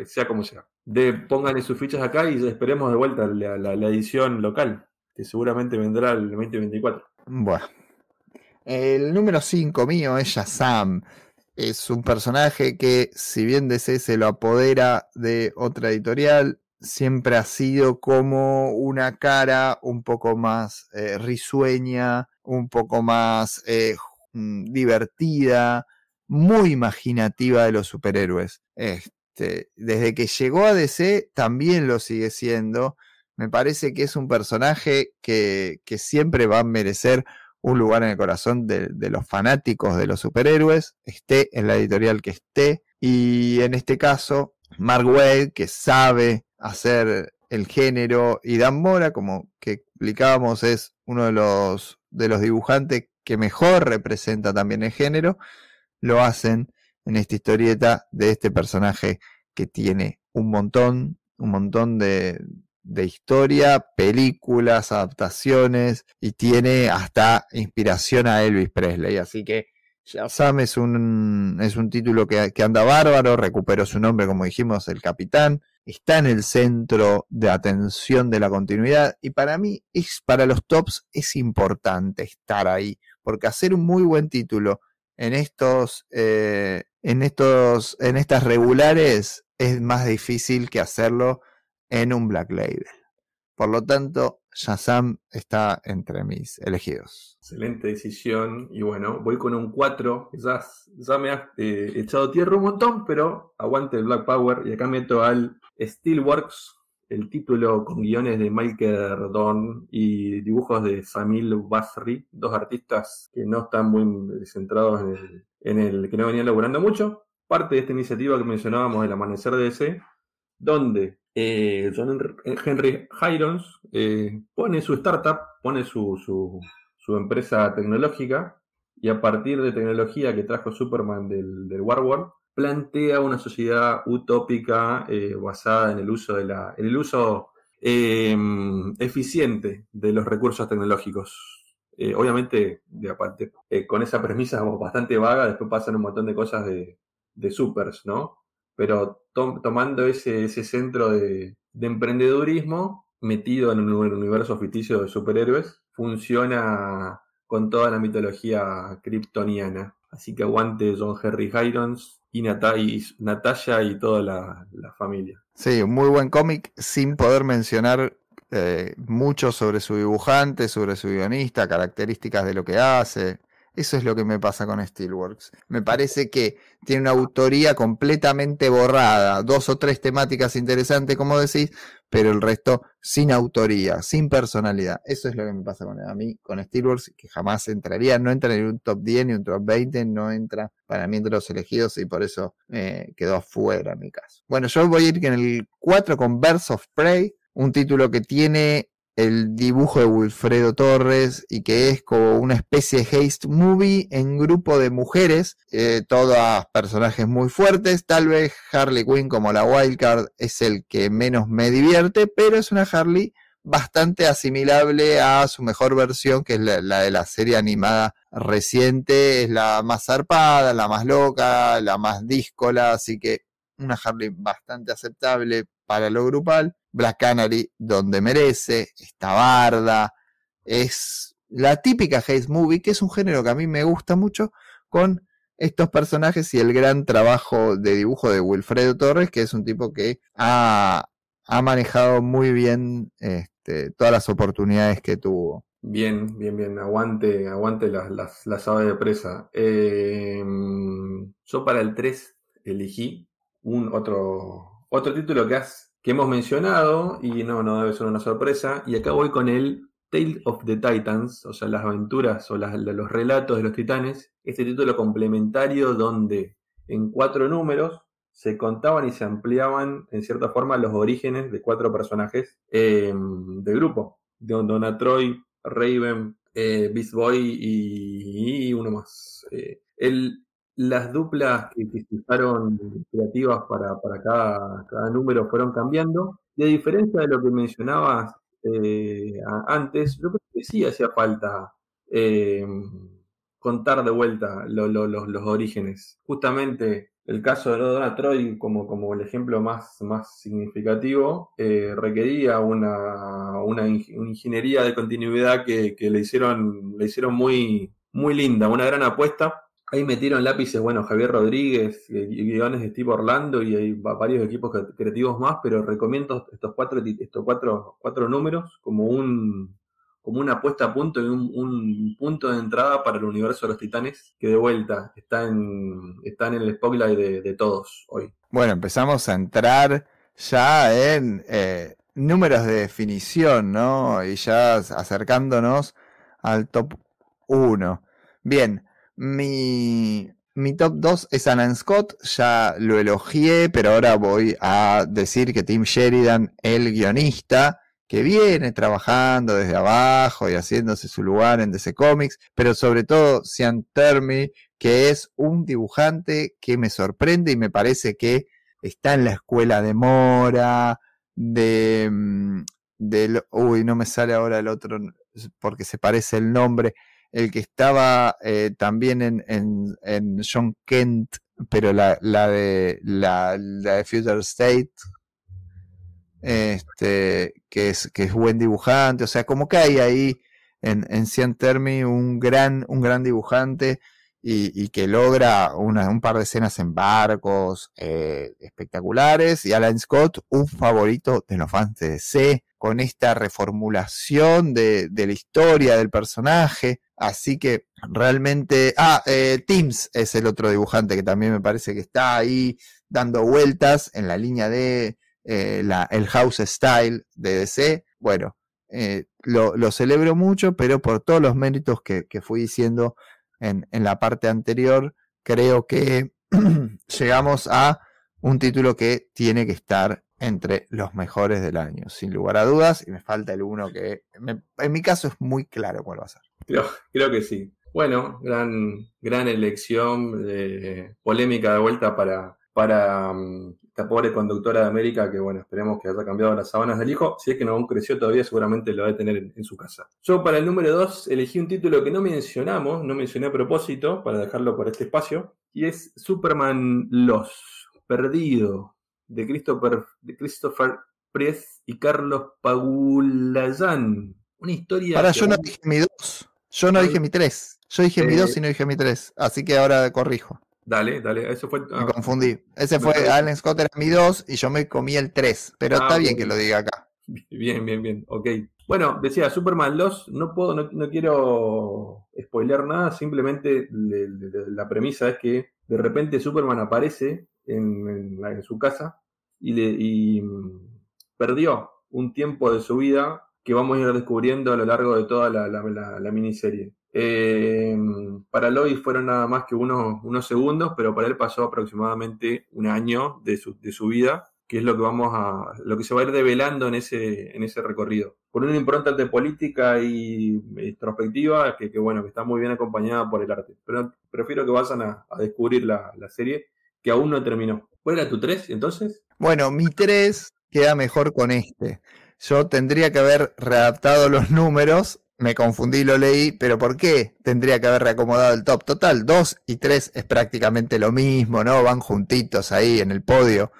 sea como sea. De, pónganle sus fichas acá y esperemos de vuelta la, la, edición local, que seguramente vendrá el 2024. Bueno. El número 5 mío es Shazam es un personaje que, si bien DC se lo apodera de otra editorial, siempre ha sido como una cara un poco más eh, risueña, un poco más eh, mm, divertida, muy imaginativa de los superhéroes. Este, desde que llegó a DC también lo sigue siendo. Me parece que es un personaje que, que siempre va a merecer un lugar en el corazón de, los fanáticos de los superhéroes, esté en la editorial que esté. Y en este caso, Mark Wade, que sabe hacer el género, y Dan Mora, como que explicábamos, es uno de los, de los dibujantes que mejor representa también el género, lo hacen en esta historieta de este personaje que tiene un montón, un montón de, de historia, películas, adaptaciones y tiene hasta inspiración a Elvis Presley. Así que Shazam es un, es un título que, que, anda bárbaro, recuperó su nombre, como dijimos, el capitán, está en el centro de atención de la continuidad y para mí, es, para los tops, es importante estar ahí, porque hacer un muy buen título en estos, eh, en estos, en estas regulares es más difícil que hacerlo en un Black Label. Por lo tanto, Shazam está entre mis elegidos. Excelente decisión. Y bueno, voy con un 4. Quizás ya me has eh, echado tierra un montón, pero aguante el Black Power. Y acá meto al Steelworks, el título con guiones de Michael Don y dibujos de Samil Basri, dos artistas que no están muy centrados en el, en el que no venían laburando mucho. Parte de esta iniciativa que mencionábamos, el Amanecer de DC, donde eh, John Henry Hirons eh, pone su startup, pone su, empresa tecnológica y a partir de tecnología que trajo Superman del, del War World, plantea una sociedad utópica eh, basada en el uso de uso em, eficiente de los recursos tecnológicos. obviamente, de aparte, con esa premisa bastante vaga, después pasan un montón de cosas de supers, ¿no? Pero tomando ese, ese centro de, emprendedurismo metido en un universo ficticio de superhéroes, funciona con toda la mitología kryptoniana. Así que aguante John Henry Hirons y, Natalia y toda la, familia. Sí, un muy buen cómic sin poder mencionar eh, mucho sobre su dibujante, sobre su guionista, características de lo que hace. Eso es lo que me pasa con Steelworks. Me parece que tiene una autoría completamente borrada, dos o tres temáticas interesantes, como decís, pero el resto sin autoría, sin personalidad. Eso es lo que me pasa con a mí, con Steelworks, que jamás entraría, no entra en un top 10 ni un top 20, no entra para mí entre los elegidos y por eso eh, quedó afuera en mi caso. Bueno, yo voy a ir en el 4 con Birds of Prey, un título que tiene el dibujo de Wilfredo Torres y que es como una especie de haste movie en grupo de mujeres, eh, todas personajes muy fuertes. Tal vez Harley Quinn como la Wildcard es el que menos me divierte, pero es una Harley bastante asimilable a su mejor versión, que es la, la, de la serie animada reciente, es la más zarpada, la más loca, la más díscola, así que una Harley bastante aceptable para lo grupal. Black Canary donde merece, esta barda, es la típica Haze Movie, que es un género que a mí me gusta mucho, con estos personajes y el gran trabajo de dibujo de Wilfredo Torres, que es un tipo que ha, manejado muy bien este, todas las oportunidades que tuvo. Bien, bien, bien. Aguante, aguante las, las, aves de presa. Em, yo para el 3 elegí un otro, otro título que has que hemos mencionado, y no, no debe ser una sorpresa, y acá voy con el Tale of the Titans, o sea, las aventuras o los relatos de los titanes, este título complementario donde en cuatro números se contaban y se ampliaban en cierta forma los orígenes de cuatro personajes eh, del grupo, de Donna Troy, Raven, eh, Beast Boy y, uno más. Eh, el, las duplas que, se usaron creativas para, para cada, cada, número fueron cambiando. Y a diferencia de lo que mencionabas eh, antes, yo creo que sí hacía falta eh, contar de vuelta los orígenes. Justamente el caso de Donna Troy, como, como el ejemplo más, más significativo, eh, requería una, una, ingeniería de continuidad que, que, le hicieron, le hicieron muy, muy linda, una gran apuesta Ahí metieron lápices, bueno, Javier Rodríguez, guiones de Steve Orlando y hay varios equipos creativos más, pero recomiendo estos cuatro, estos cuatro, cuatro números como un como una puesta a punto y un, punto de entrada para el universo de los titanes, que de vuelta está en, está en el spotlight de, todos hoy. Bueno, empezamos a entrar ya en eh, números de definición, ¿no? Y ya acercándonos al top 1. Bien, mi, mi top 2 es Alan Scott, ya lo elogié, pero ahora voy a decir que Tim Sheridan, el guionista, que viene trabajando desde abajo y haciéndose su lugar en DC Comics, pero sobre todo Sean Termy, que es un dibujante que me sorprende y me parece que está en la escuela de Mora, de, mm, del, uy, no me sale ahora el otro porque se parece el nombre, el que estaba eh, también en, en, en, John Kent, pero la, la de la, de Future State, este, que es, que es buen dibujante, o sea, como que hay ahí en, en Cien Termi un gran, un gran dibujante y, que logra un par de escenas en barcos eh, espectaculares. Y Alan Scott, un favorito de los fans de DC, con esta reformulación de, la historia del personaje. Así que realmente. Ah, eh, es el otro dibujante que también me parece que está ahí dando vueltas en la línea de eh, la, el House Style de DC. Bueno, eh, lo, celebro mucho, pero por todos los méritos que fui diciendo en, en, la parte anterior, creo que llegamos a un título que tiene que estar entre los mejores del año, sin lugar a dudas, y me falta el uno que en mi caso es muy claro cuál va a ser. Creo, creo que sí. Bueno, gran, gran elección, eh, polémica de vuelta para, para um, esta pobre conductora de América que, bueno, esperemos que haya cambiado las sábanas del hijo. Si es que no aún creció todavía, seguramente lo va a tener en, en su casa. Yo para el número 2 elegí un título que no mencionamos, no mencioné a propósito, para dejarlo por este espacio, y es Superman Los, Perdido, de Christopher, de Christopher Priest y Carlos Pagulayan. Una historia... Para, yo no dije mi 2, yo no dije mi 3. Yo dije mi 2 y no dije mi 3, así que ahora corrijo. Dale, dale, eso fue. Me confundí. Ese fue Alan Scott era mi 2 y yo me comí el 3. Pero ah, está bien, bien que lo diga acá. Bien, bien, bien. Ok. Bueno, decía Superman Los, no puedo, no, no quiero spoiler nada, simplemente le, le, la premisa es que de repente Superman aparece en, en, en su casa y, le, y perdió un tiempo de su vida que vamos a ir descubriendo a lo largo de toda la, la, la, la miniserie. Eh, para Lois fueron nada más que unos, unos, segundos, pero para él pasó aproximadamente un año de su, de su, vida, que es lo que vamos a, lo que se va a ir develando en ese, en ese recorrido. Por una impronta de política y introspectiva, que, que, bueno, que está muy bien acompañada por el arte. Pero prefiero que vayan a, a descubrir la, la, serie, que aún no terminó. ¿Cuál era tu 3 entonces? Bueno, mi 3 queda mejor con este. Yo tendría que haber readaptado los números me confundí, lo leí, pero ¿por qué tendría que haber reacomodado el top? Total, 2 y 3 es prácticamente lo mismo, ¿no? Van juntitos ahí en el podio.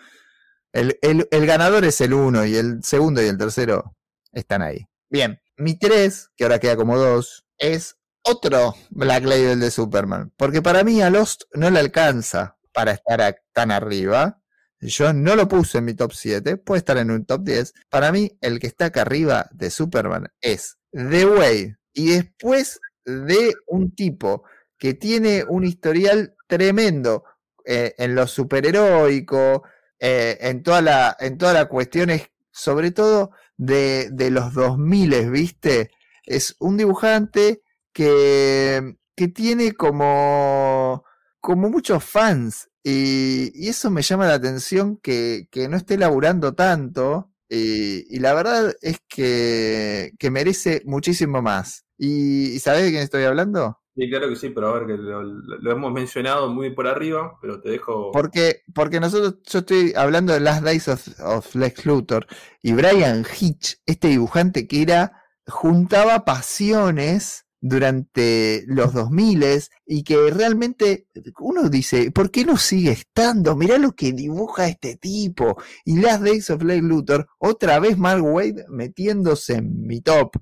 El, el, el ganador es el 1 y el segundo y el tercero están ahí. Bien, mi 3, que ahora queda como 2, es otro Black Label de Superman. Porque para mí a Lost no le alcanza para estar tan arriba. Yo no lo puse en mi top 7, puede estar en un top 10. Para mí, el que está acá arriba de Superman es The Way y después de un tipo que tiene un historial tremendo eh, en lo superheroico, eh, en, toda la, en todas las cuestiones, sobre todo de, de los 2000, ¿viste? Es un dibujante que, que tiene como, como muchos fans y, y, eso me llama la atención que, que no esté laburando tanto y, y, la verdad es que, que merece muchísimo más. ¿Y, y sabes de quién estoy hablando? Sí, claro que sí, pero a ver, que lo, lo, hemos mencionado muy por arriba, pero te dejo. Porque, porque nosotros, yo estoy hablando de Last Days of, of Lex Luthor y Brian Hitch, este dibujante que era, juntaba pasiones durante los 2000 y que realmente uno dice, ¿por qué no sigue estando? Mirá lo que dibuja este tipo. Y Last Days of Lex Luthor, otra vez Mark Wade metiéndose en mi top.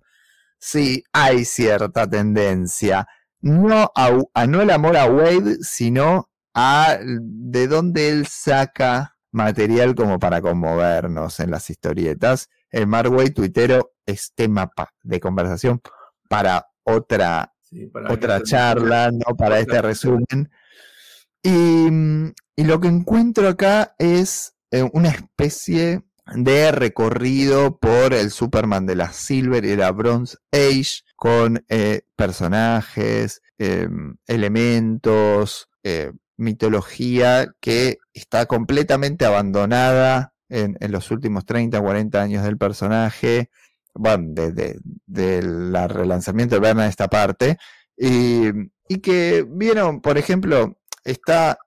Sí, hay cierta tendencia. No a, no el amor a Wade, sino a de dónde él saca material como para conmovernos en las historietas. El Mark Wade tuitero es tema de conversación para otra, sí, otra charla, ¿no? Para este resumen. Y, y, lo que encuentro acá es eh, una especie de recorrido por el Superman de la Silver y la Bronze Age, con eh, personajes, eh, elementos, eh, mitología que está completamente abandonada en, en, los últimos 30, 40 años del personaje bueno, de, de el relanzamiento de Berna esta parte, y, y, que vieron, por ejemplo, está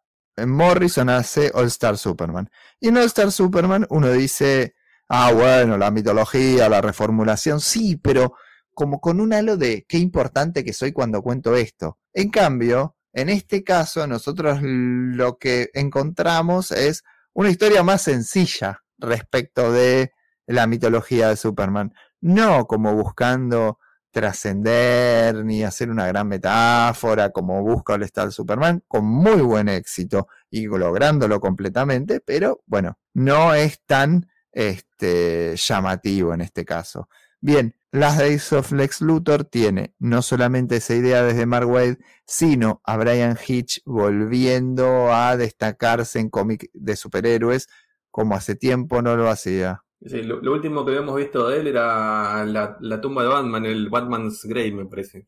Morrison hace All Star Superman. Y en All Star Superman uno dice, ah, bueno, la mitología, la reformulación, sí, pero como con un halo de qué importante que soy cuando cuento esto. En cambio, en este caso, nosotros lo que encontramos es una historia más sencilla respecto de la mitología de Superman. No como buscando trascender ni hacer una gran metáfora como busca el Star Superman, con muy buen éxito y lográndolo completamente, pero bueno, no es tan este, llamativo en este caso. Bien, Las Days of Lex Luthor tiene no solamente esa idea desde Mark Wade, sino a Brian Hitch volviendo a destacarse en cómic de superhéroes como hace tiempo no lo hacía. Lo, último que habíamos visto de él era la, tumba de Batman, el Batman's Grave, me parece.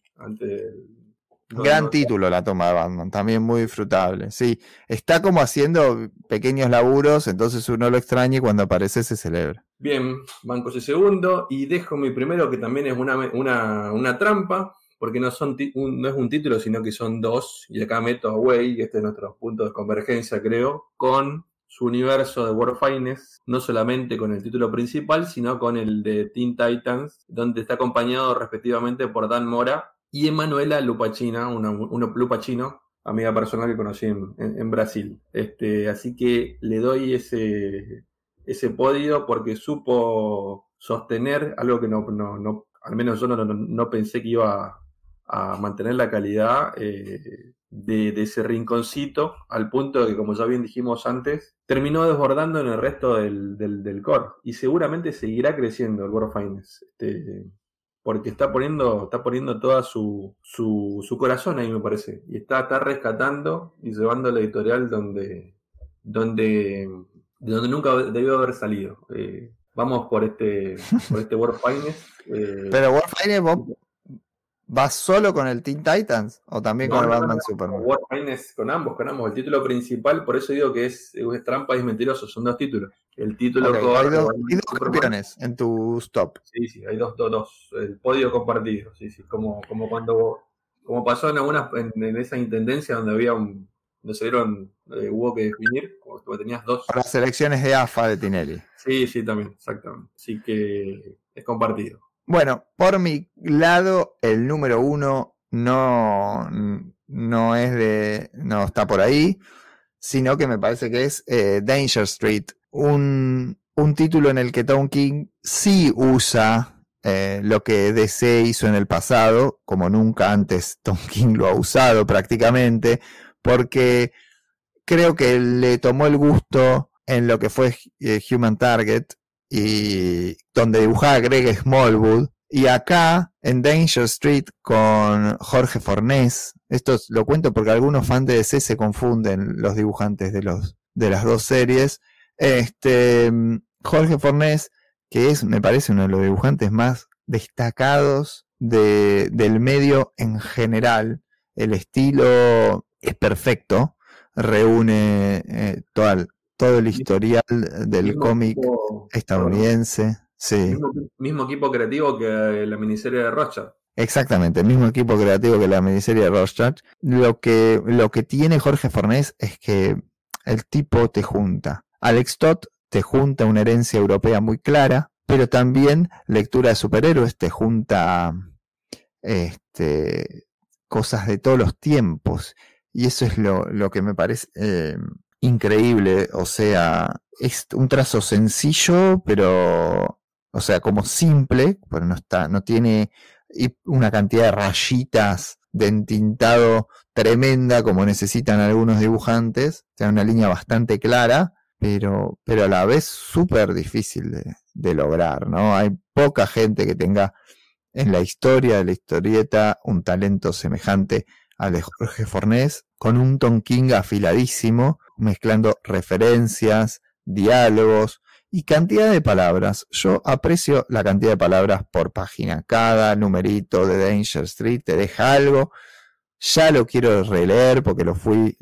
Gran título la toma de Batman, también muy disfrutable. Sí, está como haciendo pequeños laburos, entonces uno lo extraña y cuando aparece se celebra. Bien, banco ese segundo y dejo mi primero que también es una, una, trampa, porque no, son no es un título, sino que son dos. Y acá meto a Way, este es nuestro punto de convergencia, creo, con su universo de World Finest, no solamente con el título principal, sino con el de Teen Titans, donde está acompañado respectivamente por Dan Mora y Emanuela Lupachina, una, una Lupachino, amiga personal que conocí en, Brasil. Este, así que le doy ese, ese podio porque supo sostener algo que no, no, no al menos yo no, no, pensé que iba a, mantener la calidad eh, de, ese rinconcito, al punto de que, como ya bien dijimos antes, terminó desbordando en el resto del, del, core. Y seguramente seguirá creciendo el World Finance. Este, porque está poniendo, está poniendo toda su, su, su, corazón ahí, me parece. Y está, está rescatando y llevando la editorial donde, donde, de donde nunca debió haber salido. Eh, vamos por este, por este World Finance. Eh, Pero World Finance, ¿Vas solo con el Teen Titans o también con el Batman Superman? War con ambos, con ambos. El título principal, por eso digo que es, trampa y es mentiroso, son dos títulos. El título hay dos, campeones en tu stop. Sí, sí, hay dos, dos, dos, el podio compartido, sí, sí, como, como cuando, como pasó en algunas, en, esa intendencia donde había un, donde se dieron, eh, hubo que definir, como tenías dos. las elecciones de AFA de Tinelli. Sí, sí, también, exactamente. Así que es compartido. Bueno, por mi lado, el número uno no, no es de. no está por ahí, sino que me parece que es eh, Danger Street, un, un, título en el que Tom King sí usa eh, lo que DC hizo en el pasado, como nunca antes Tom King lo ha usado prácticamente, porque creo que le tomó el gusto en lo que fue eh, Human Target y donde dibujaba Greg Smallwood. Y acá, en Danger Street, con Jorge Fornés, esto lo cuento porque algunos fans de DC se confunden los dibujantes de, los, de las dos series. Este, Jorge Fornés, que es, me parece, uno de los dibujantes más destacados de, del medio en general. El estilo es perfecto, reúne eh, toda, todo el historial del cómic estadounidense. Sí. Mismo, equipo creativo que la miniserie de Rothschild. Exactamente, el mismo equipo creativo que la miniserie de Rothschild. Lo que, lo que tiene Jorge Fornés es que el tipo te junta. Alex Todd te junta una herencia europea muy clara, pero también lectura de superhéroes te junta este, cosas de todos los tiempos. Y eso es lo, lo que me parece eh, increíble, o sea, es un trazo sencillo, pero, o sea, como simple, pero no está, no tiene una cantidad de rayitas de entintado tremenda como necesitan algunos dibujantes, tiene una línea bastante clara, pero, pero a la vez súper difícil de lograr, ¿no? Hay poca gente que tenga en la historia de la historieta un talento semejante al de Jorge Fornés, con un Tom King afiladísimo, mezclando referencias, diálogos y cantidad de palabras. Yo aprecio la cantidad de palabras por página. Cada numerito de Danger Street te deja algo. Ya lo quiero releer porque lo fui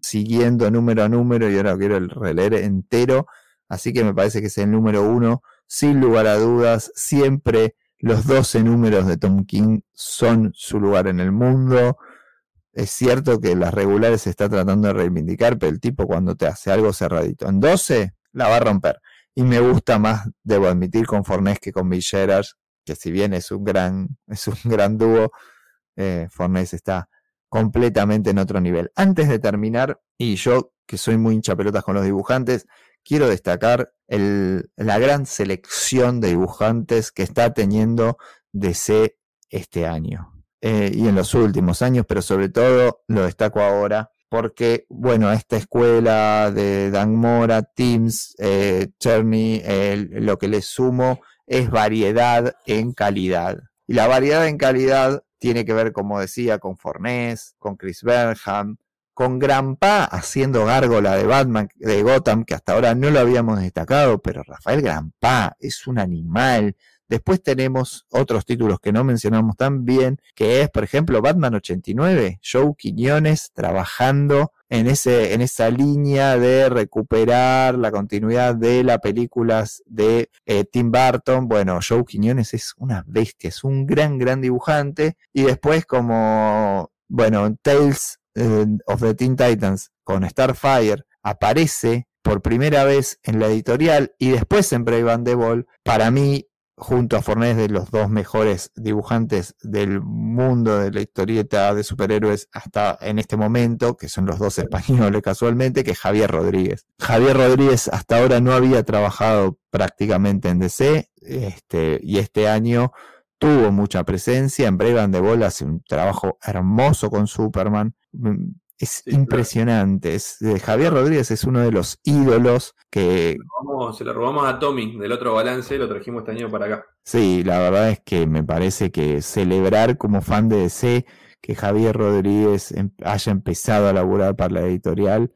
siguiendo número a número y ahora lo quiero releer entero. Así que me parece que es el número uno. Sin lugar a dudas, siempre los 12 números de Tom King son su lugar en el mundo. Es cierto que las regulares se está tratando de reivindicar, pero el tipo cuando te hace algo cerradito en 12, la va a romper. Y me gusta más, debo admitir, con Fornés que con Villeras, que si bien es un gran, es un gran dúo, eh, Fornés está completamente en otro nivel. Antes de terminar, y yo que soy muy hincha pelotas con los dibujantes, quiero destacar la gran selección de dibujantes que está teniendo DC este año. Eh, y en los últimos años, pero sobre todo lo destaco ahora porque, bueno, esta escuela de Dan Mora, Teams, eh, lo que le sumo es variedad en calidad. Y la variedad en calidad tiene que ver, como decía, con Fornés, con Chris Bernham, con Grampa haciendo gárgola de Batman, de Gotham, que hasta ahora no lo habíamos destacado, pero Rafael Grampa es un animal. Después tenemos otros títulos que no mencionamos tan bien, que es, por ejemplo, Batman 89, Joe Quiñones trabajando en, ese, en esa línea de recuperar la continuidad de las películas de eh, Tim Burton. Bueno, Joe Quiñones es una bestia, es un gran, gran dibujante. Y después como, bueno, Tales eh, of the Teen Titans con Starfire aparece por primera vez en la editorial y después en Brave and the Ball, para mí junto a Fornés de los dos mejores dibujantes del mundo de la historieta de superhéroes hasta en este momento, que son los dos españoles casualmente, que es Javier Rodríguez. Javier Rodríguez hasta ahora no había trabajado prácticamente en DC, este, y este año tuvo mucha presencia. En Brave de Bola hace un trabajo hermoso con Superman. Es impresionante. Eh, Javier Rodríguez es uno de los ídolos que. Se lo, robamos, a Tommy del otro balance, lo trajimos este año para acá. Sí, la verdad es que me parece que celebrar como fan de DC que Javier Rodríguez em, haya empezado a laburar para la editorial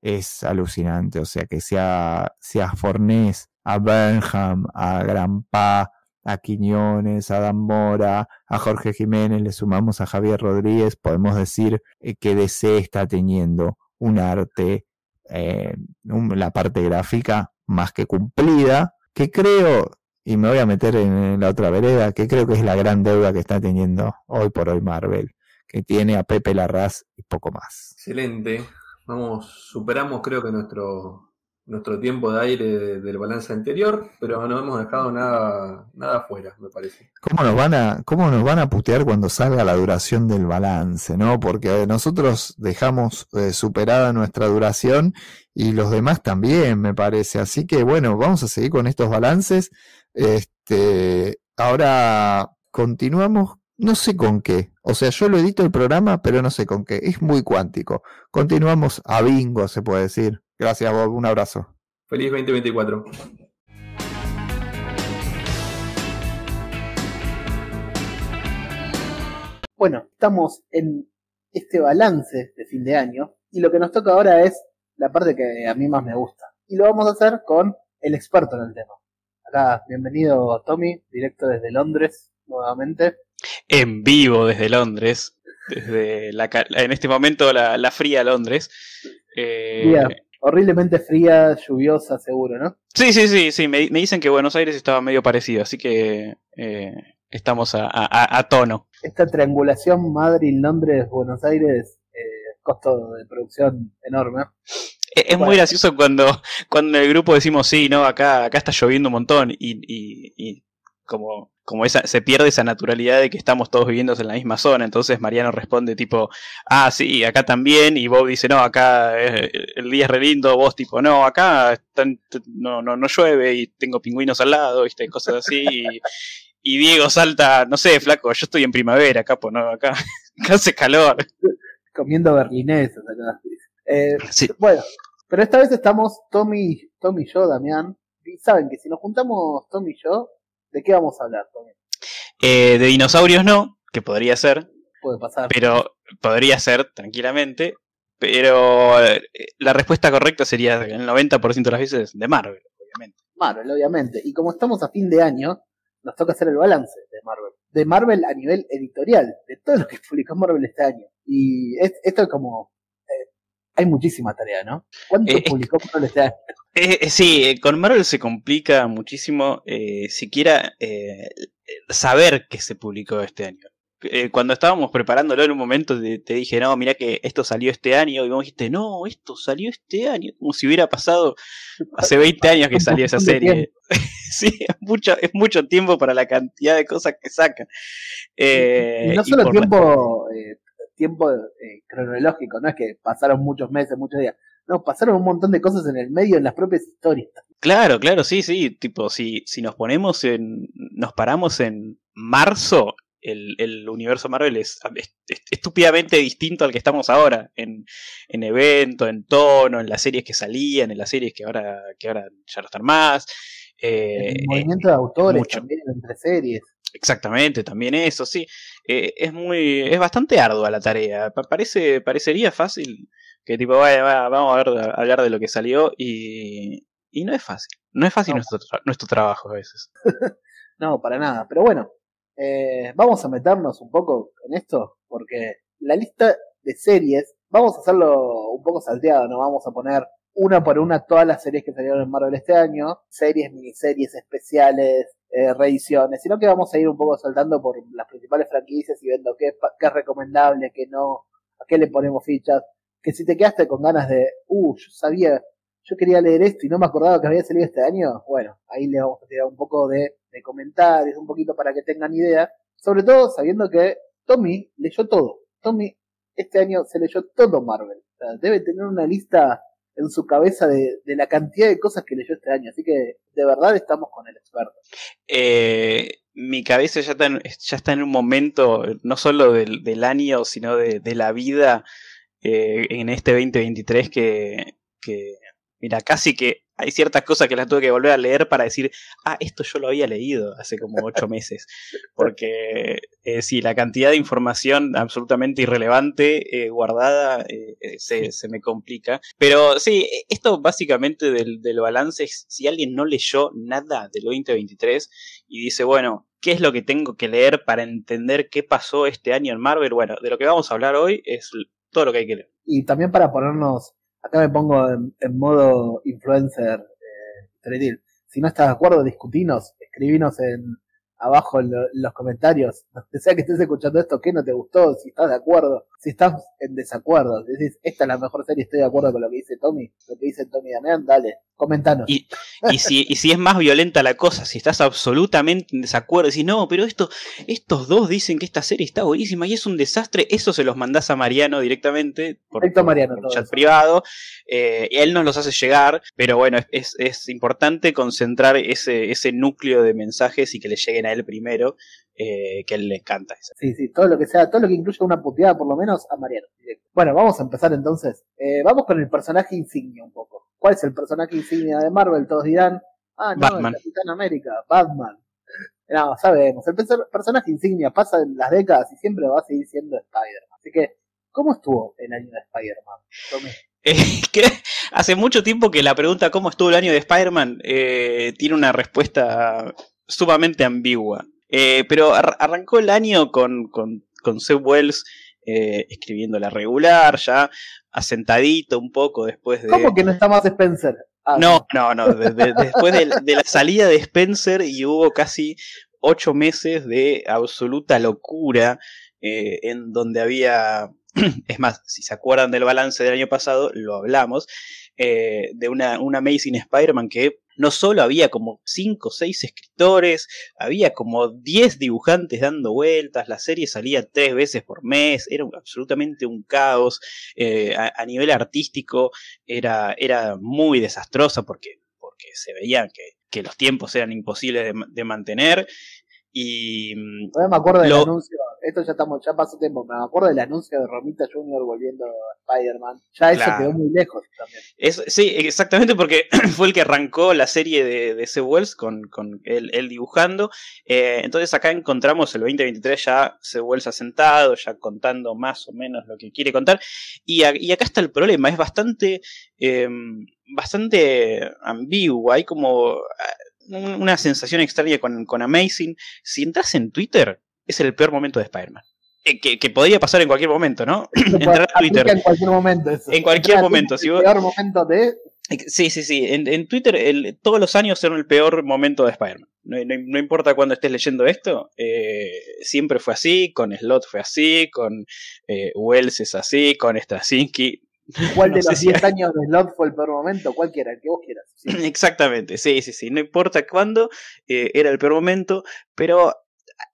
es alucinante. O sea, que sea, sea Fornés, a Burnham, a Granpa, a Quiñones, a Dan Mora, a Jorge Jiménez, le sumamos a Javier Rodríguez, podemos decir eh, que DC está teniendo un arte, eh, la parte gráfica más que cumplida, que creo, y me voy a meter en la otra vereda, que creo que es la gran deuda que está teniendo hoy por hoy Marvel, que tiene a Pepe Larraz y poco más. Excelente. Vamos, superamos creo que nuestro nuestro tiempo de aire del balance anterior, pero no hemos dejado nada, nada afuera, me parece. ¿Cómo nos, van a, ¿Cómo nos van a putear cuando salga la duración del balance? ¿no? Porque nosotros dejamos eh, superada nuestra duración y los demás también, me parece. Así que bueno, vamos a seguir con estos balances. Este, ahora continuamos, no sé con qué. O sea, yo lo edito el programa, pero no sé con qué. Es muy cuántico. Continuamos a bingo, se puede decir. Gracias, Bob. Un abrazo. Feliz 2024. Bueno, estamos en este balance de fin de año y lo que nos toca ahora es la parte que a mí más me gusta. Y lo vamos a hacer con el experto en el tema. Acá, bienvenido Tommy, directo desde Londres, nuevamente. En vivo desde Londres, desde la, en este momento la, fría Londres. Eh, horriblemente fría, lluviosa, seguro, ¿no? Sí, sí, sí, sí. Me, dicen que Buenos Aires estaba medio parecido, así que eh, estamos a, tono. Esta triangulación Madrid-Londres-Buenos Aires, eh, costo de producción enorme. E, es, muy gracioso cuando, cuando en el grupo decimos, sí, no, acá, acá está lloviendo un montón y, y, y como como esa, se pierde esa naturalidad de que estamos todos viviendo en la misma zona. Entonces Mariano responde tipo, ah, sí, acá también. Y Bob dice, no, acá eh, el día es re lindo. Vos tipo, no, acá no, no, no llueve y tengo pingüinos al lado, ¿viste? cosas así. Y, Diego salta, no sé, flaco, yo estoy en primavera, acá, pues no, acá, hace calor. Comiendo berlineses acá. Eh, Bueno, pero esta vez estamos Tommy, Tommy y yo, Damián. Y saben que si nos juntamos Tommy y yo, ¿De qué vamos a hablar, Tommy? Eh, de dinosaurios no, que podría ser. Puede pasar. Pero podría ser, tranquilamente. Pero eh, la respuesta correcta sería el 90% de las veces de Marvel, obviamente. Marvel, obviamente. Y como estamos a fin de año, nos toca hacer el balance de Marvel. De Marvel a nivel editorial, de todo lo que publicó Marvel este año. Y esto es como hay muchísima tarea, ¿no? ¿Cuánto eh, publicó Marvel este año? Eh, sí, con Marvel se complica muchísimo siquiera saber que se publicó este año. eh, cuando estábamos preparándolo en un momento te, te, dije, no, mira que esto salió este año, y vos dijiste, no, esto salió este año, como si hubiera pasado hace 20 años que salió esa serie. sí, es mucho, es mucho tiempo para la cantidad de cosas que sacan. Eh, y no solo tiempo, eh, tiempo eh, cronológico, no es que pasaron muchos meses, muchos días. No, pasaron un montón de cosas en el medio, en las propias historias. Claro, claro, sí, sí. Tipo, si, si nos ponemos en. Nos paramos en marzo, el, el universo Marvel es, estúpidamente distinto al que estamos ahora. En, en evento, en tono, en las series que salían, en las series que ahora, que ahora ya no están más. Eh, el movimiento de autores también entre series. Exactamente, también eso, sí. Eh, es muy, es bastante ardua la tarea. Parece, parecería fácil que tipo, vamos a, ver, a hablar de lo que salió y, y no es fácil. No es fácil nuestro, nuestro trabajo a veces. no, para nada. Pero bueno, eh, vamos a meternos un poco en esto porque la lista de series, vamos a hacerlo un poco salteado, no vamos a poner una por una todas las series que salieron en Marvel este año, series, miniseries especiales, eh, reediciones, sino que vamos a ir un poco saltando por las principales franquicias y viendo qué, es recomendable, qué no, a qué le ponemos fichas. Que si te quedaste con ganas de, uh, yo sabía, yo quería leer esto y no me acordaba que había salido este año, bueno, ahí le vamos a tirar un poco de, de comentarios, un poquito para que tengan idea, sobre todo sabiendo que Tommy leyó todo. Tommy este año se leyó todo Marvel. O sea, debe tener una lista en su cabeza de, la cantidad de cosas que leyó este año. Así que de verdad estamos con el experto. Eh, mi cabeza ya está, en, ya está en un momento, no solo del, del año, sino de, de la vida eh, en este 2023 que, que, mira, casi que hay ciertas cosas que las tuve que volver a leer para decir, ah, esto yo lo había leído hace como ocho meses. Porque eh, sí, la cantidad de información absolutamente irrelevante eh, guardada eh, eh, se, se, me complica. Pero sí, e, esto básicamente del, del balance es si alguien no leyó nada del 2023 y dice, bueno, ¿qué es lo que tengo que leer para entender qué pasó este año en Marvel? Bueno, de lo que vamos a hablar hoy es todo lo que hay que leer. Y también para ponernos acá me pongo en, modo influencer eh, Si no estás de acuerdo, discutinos, escribinos en abajo en, lo, en los comentarios, donde sea que estés escuchando esto, qué no te gustó, si estás de acuerdo, si estás en desacuerdo, decís, esta es la mejor serie, estoy de acuerdo con lo que dice Tommy, lo que dice Tommy Damián, dale, comentanos. Y, y, si, y si es más violenta la cosa, si estás absolutamente en desacuerdo, decís, no, pero esto, estos dos dicen que esta serie está buenísima y es un desastre, eso se los mandás a Mariano directamente, por, Mariano, por chat privado, eh, él nos los hace llegar, pero bueno, es, es importante concentrar ese, ese núcleo de mensajes y que le lleguen a él primero, eh, que a él le encanta. Sí, sí, todo lo que sea, todo lo que incluya una puteada por lo menos a Mariano. Bueno, vamos a empezar entonces. Eh, vamos con el personaje insignia un poco. ¿Cuál es el personaje insignia de Marvel? Todos dirán, ah, no, Batman. el Capitán América, Batman. No, sabemos, el personaje insignia pasa en las décadas y siempre va a seguir siendo Spider-Man. Así que, ¿cómo estuvo el año de Spider-Man? Eh, hace mucho tiempo que la pregunta cómo estuvo el año de Spider-Man eh, tiene una respuesta sumamente ambigua. Eh, pero ar arrancó el año con, con, con Seth Wells eh, escribiendo la regular, ya asentadito un poco después de. ¿Cómo que no está más Spencer? Ah, no, no, no. De, de, después de, de, la salida de Spencer y hubo casi ocho meses de absoluta locura eh, en donde había. Es más, si se acuerdan del balance del año pasado, lo hablamos. Eh, de una, una Amazing Spider-Man que no solo había como 5 o 6 escritores, había como 10 dibujantes dando vueltas, la serie salía tres veces por mes, era absolutamente un caos, eh, a, a, nivel artístico era, era muy desastrosa porque, porque se veía que, que los tiempos eran imposibles de, de mantener. Y Todavía me acuerdo del anuncio, esto ya estamos, ya pasó tiempo, me acuerdo del anuncio de Romita Jr. volviendo a Spider-Man. Ya eso claro. quedó muy lejos también. Es, sí, exactamente porque fue el que arrancó la serie de, de C. Wells con, con él, él dibujando. Eh, entonces acá encontramos el 2023 ya C. Wells asentado, ya contando más o menos lo que quiere contar. Y, a, y acá está el problema, es bastante, eh, bastante ambiguo, hay como una sensación extraña con, con, Amazing. Si entras en Twitter, es el peor momento de Spider-Man. Eh, que, que, podría pasar en cualquier momento, ¿no? Entrar a Twitter. En cualquier momento. Eso. En cualquier momento. Si el peor momento de Sí, sí, sí. En, Twitter todos los años son el peor momento de Spider-Man. No, importa cuándo estés leyendo esto, eh, siempre fue así, con Slot fue así, con eh, Wells es así, con Straczynski. ¿Cuál de los 10 años de Slot fue el peor momento? Cualquiera, el que vos quieras. Exactamente, sí, sí, sí. No importa cuándo eh, era el peor momento, pero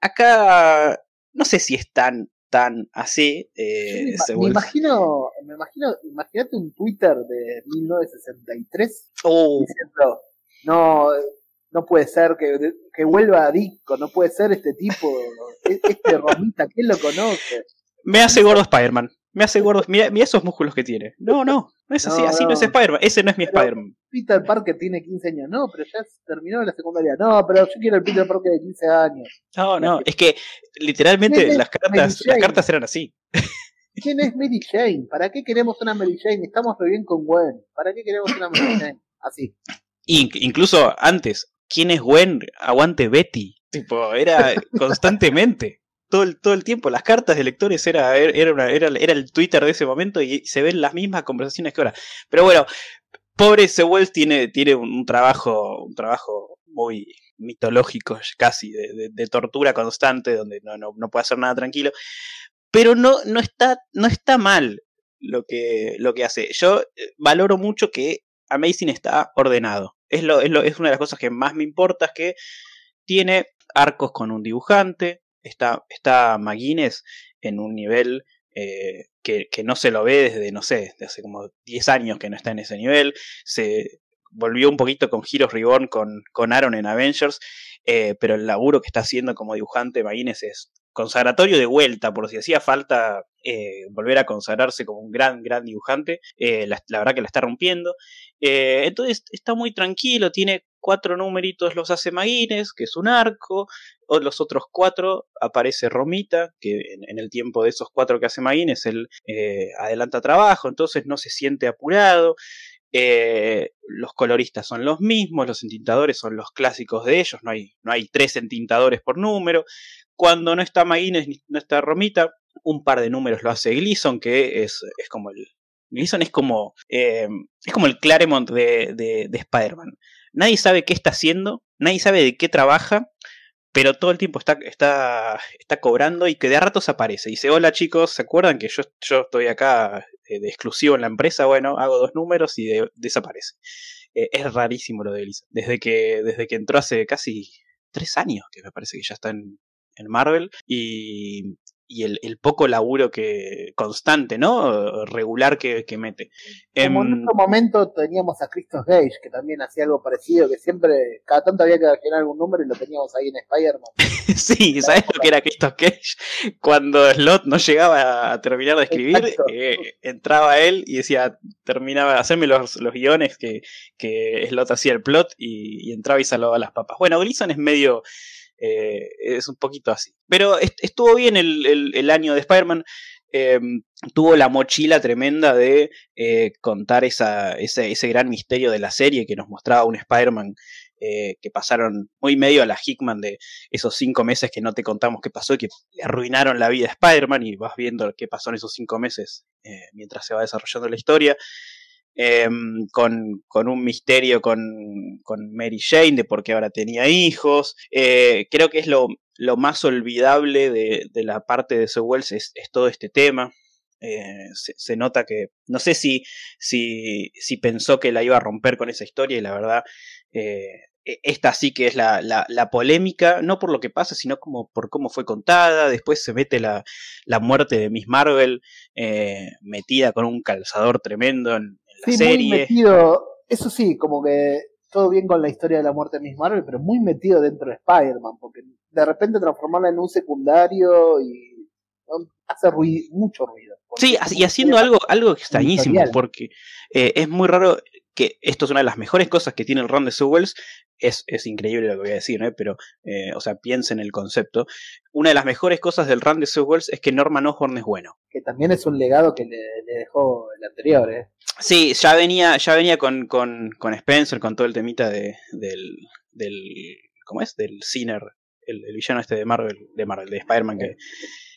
acá no sé si es tan tan así. Eh, me, imagino, me imagino, imagínate un Twitter de 1963 diciendo, no, no puede ser que, que vuelva a Disco, no puede ser este tipo, e-, este Romita, ¿quién lo conoce? Me hace gordo Spider-Man. Me hace gordo. Mira, mira, esos músculos que tiene. No, no. No es así. así no, es Spider-Man. Ese no es mi Spider-Man. Peter Parker tiene 15 años. No, pero ya terminó la secundaria. No, pero yo quiero el Peter Parker de 15 años. No, no. Es que literalmente las cartas, las cartas eran así. ¿Quién es Mary Jane? ¿Para qué queremos una Mary Jane? Estamos re bien con Gwen. ¿Para qué queremos una Mary Jane? Así. incluso antes, ¿quién es Gwen? Aguante Betty. Tipo, era constantemente todo el, todo el tiempo. Las cartas de lectores era, era, era, era, el Twitter de ese momento y se ven las mismas conversaciones que ahora. Pero bueno, pobre C. Wells tiene, tiene un, trabajo, un trabajo muy mitológico casi, de, tortura constante, donde no, no, no, puede hacer nada tranquilo. Pero no, no, está, no está mal lo que, lo que hace. Yo eh, valoro mucho que Amazing está ordenado. Es, lo, es, lo, es una de las cosas que más me importa, es que tiene arcos con un dibujante, está, está McGuinness en un nivel eh, que, no se lo ve desde, no sé, desde hace como 10 años que no está en ese nivel. Se volvió un poquito con Heroes Reborn con, con Aaron en Avengers, eh, pero el laburo que está haciendo como dibujante McGuinness es consagratorio de vuelta, por si hacía falta eh, volver a consagrarse como un gran, gran dibujante. la, verdad que la está rompiendo. entonces está muy tranquilo, tiene cuatro numeritos los hace Maguines, que es un arco, o los otros cuatro aparece Romita, que en, el tiempo de esos cuatro que hace Maguines él eh, adelanta trabajo, entonces no se siente apurado. Eh, los coloristas son los mismos, los entintadores son los clásicos de ellos, no hay, no hay tres entintadores por número. Cuando no está Maguines ni no está Romita, un par de números lo hace Gleason, que es, es como el. Gleason es como. Eh, es como el Claremont de, de, de Spider-Man. Nadie sabe qué está haciendo, nadie sabe de qué trabaja, pero todo el tiempo está, está, está cobrando y que de a ratos aparece. Dice, hola chicos, ¿se acuerdan que yo, yo estoy acá eh, de exclusivo en la empresa? Bueno, hago dos números y desaparece. Eh, es rarísimo lo de Elisa. Desde que, desde que entró hace casi tres años, que me parece que ya está en, en Marvel, y, y el, el, poco laburo que constante, ¿no? Regular que, que mete. Como en em, otro momento teníamos a Christos Gage, que también hacía algo parecido, que siempre, cada tanto había que generar algún número y lo teníamos ahí en Spider-Man. sí, ¿sabes lo que era Christos Gage? Cuando Slot no llegaba a terminar de escribir, eh, entraba él y decía, terminaba, de hacerme los, los guiones que, que Slot hacía el plot y, y entraba y salvaba las papas. Bueno, Gleason es medio eh, es un poquito así. Pero estuvo bien el, año de Spider-Man. Em, tuvo la mochila tremenda de eh, contar esa, ese, gran misterio de la serie que nos mostraba un Spider-Man eh, que pasaron muy medio a la Hickman de esos cinco meses que no te contamos qué pasó y que arruinaron la vida a Spider-Man y vas viendo qué pasó en esos cinco meses mientras se va desarrollando la historia. Em, con, con, un misterio con, con, Mary Jane de por qué ahora tenía hijos. Eh, creo que es lo, lo más olvidable de, de, la parte de Sue Wells es, todo este tema. Eh, se, nota que, no sé si, si, si, pensó que la iba a romper con esa historia y la verdad, eh, e, esta sí que es la, la, la, polémica, no por lo que pasa, sino como por cómo fue contada. Después se mete la, la muerte de Miss Marvel, metida con un calzador tremendo en, sí, Muy metido, eso sí, como que todo bien con la historia de la muerte de Miss Marvel, pero muy metido dentro de Spider-Man, porque de repente transformarla en un secundario y hace ruido, mucho ruido. Sí, y haciendo algo, algo extrañísimo, porque eh, es muy raro que esto es una de las mejores cosas que tiene el run de Sue es, es increíble lo que voy a decir, ¿eh? pero, eh, o sea, piensen en el concepto. Una de las mejores cosas del run de es que Norman Osborn es bueno. Que también es un legado que le, dejó el anterior, ¿eh? Sí, ya venía, ya venía con, con, con Spencer, con todo el temita de, del, del, ¿cómo es? Del Sinner, el, villano este de Marvel, de Marvel, de Spider-Man que...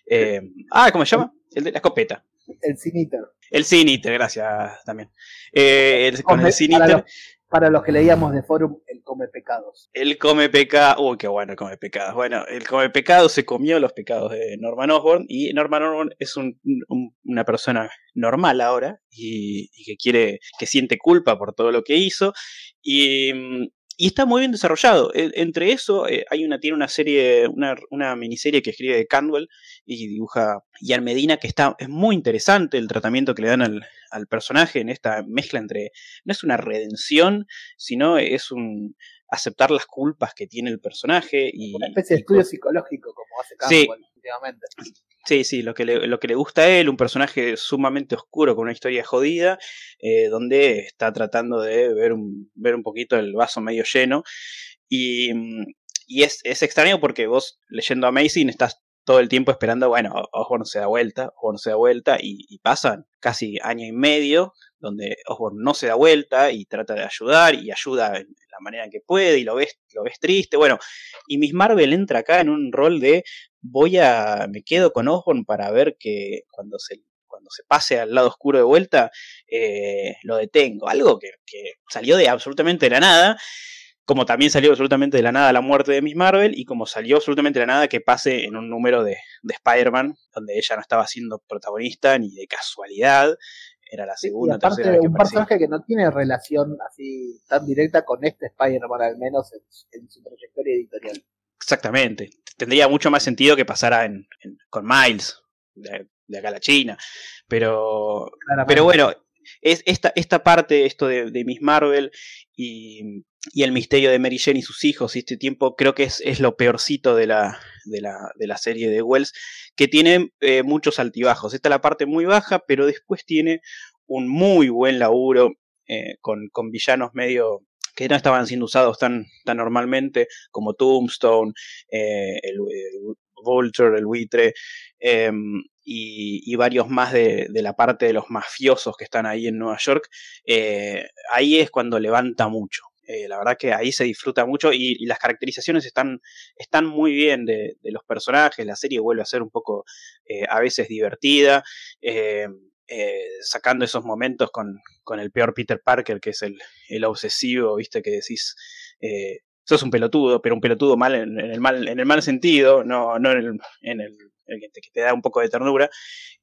Eh, ah, ¿cómo se llama? El de la escopeta. El Siniter. El Siniter, gracias también. Eh, con el Siniter. Para los que leíamos de forum, el come pecados. El come pecados. Uy, qué bueno el come pecados. Bueno, el come pecados se comió los pecados de Norman Osborn. Y Norman Osborn es una persona normal ahora. Y, y, que quiere. que siente culpa por todo lo que hizo. Y, y está muy bien desarrollado. E, entre eso, eh, hay una, tiene una serie, una, una, miniserie que escribe de Canwell y dibuja Ian Medina, que está, es muy interesante el tratamiento que le dan al, al, personaje en esta mezcla entre, no es una redención, sino es un aceptar las culpas que tiene el personaje. Y, una especie de estudio psicológico, como hace Canwell últimamente. Sí, sí, lo que, le, lo que le gusta a él, un personaje sumamente oscuro con una historia jodida, eh, donde está tratando de ver un, ver un poquito el vaso medio lleno. Y, y es, es, extraño porque vos leyendo Amazing estás todo el tiempo esperando, bueno, Osborn se da vuelta, Osborn se da vuelta, y, pasan casi año y medio donde Osborn no se da vuelta y trata de ayudar y ayuda en la manera que puede y lo ves, lo ves triste. Bueno, y Miss Marvel entra acá en un rol de voy a, me quedo con Osborn para ver que cuando se, cuando se pase al lado oscuro de vuelta, eh, lo detengo. Algo que, salió de absolutamente de la nada como también salió absolutamente de la nada la muerte de Miss Marvel y como salió absolutamente de la nada que pase en un número de, de Spider-Man donde ella no estaba siendo protagonista ni de casualidad, era la segunda, aparte, tercera un personaje que no tiene relación así tan directa con este Spider-Man, al menos en, su trayectoria editorial. Exactamente. Tendría mucho más sentido que pasara en, con Miles, de, acá a la China. Pero, pero bueno, es esta, esta parte, esto de, Miss Marvel y, y, el misterio de Mary Jane y sus hijos y este tiempo, creo que es, es lo peorcito de la, de la, de la serie de Wells, que tiene eh, muchos altibajos. Esta es la parte muy baja, pero después tiene un muy buen laburo eh, con, con, villanos medio que no estaban siendo usados tan, tan normalmente como Tombstone, eh, el, Vulture, el buitre, em, y, varios más de, de, la parte de los mafiosos que están ahí en Nueva York, ahí es cuando levanta mucho. Eh, la verdad que ahí se disfruta mucho y, las caracterizaciones están, están muy bien de, los personajes. La serie vuelve a ser un poco eh, a veces divertida, eh, sacando esos momentos con, con, el peor Peter Parker, que es el, el obsesivo, viste, que decís. Sos un pelotudo, pero un pelotudo mal en, el mal en el mal sentido, no, no en el, en el, que, te, que, te, da un poco de ternura.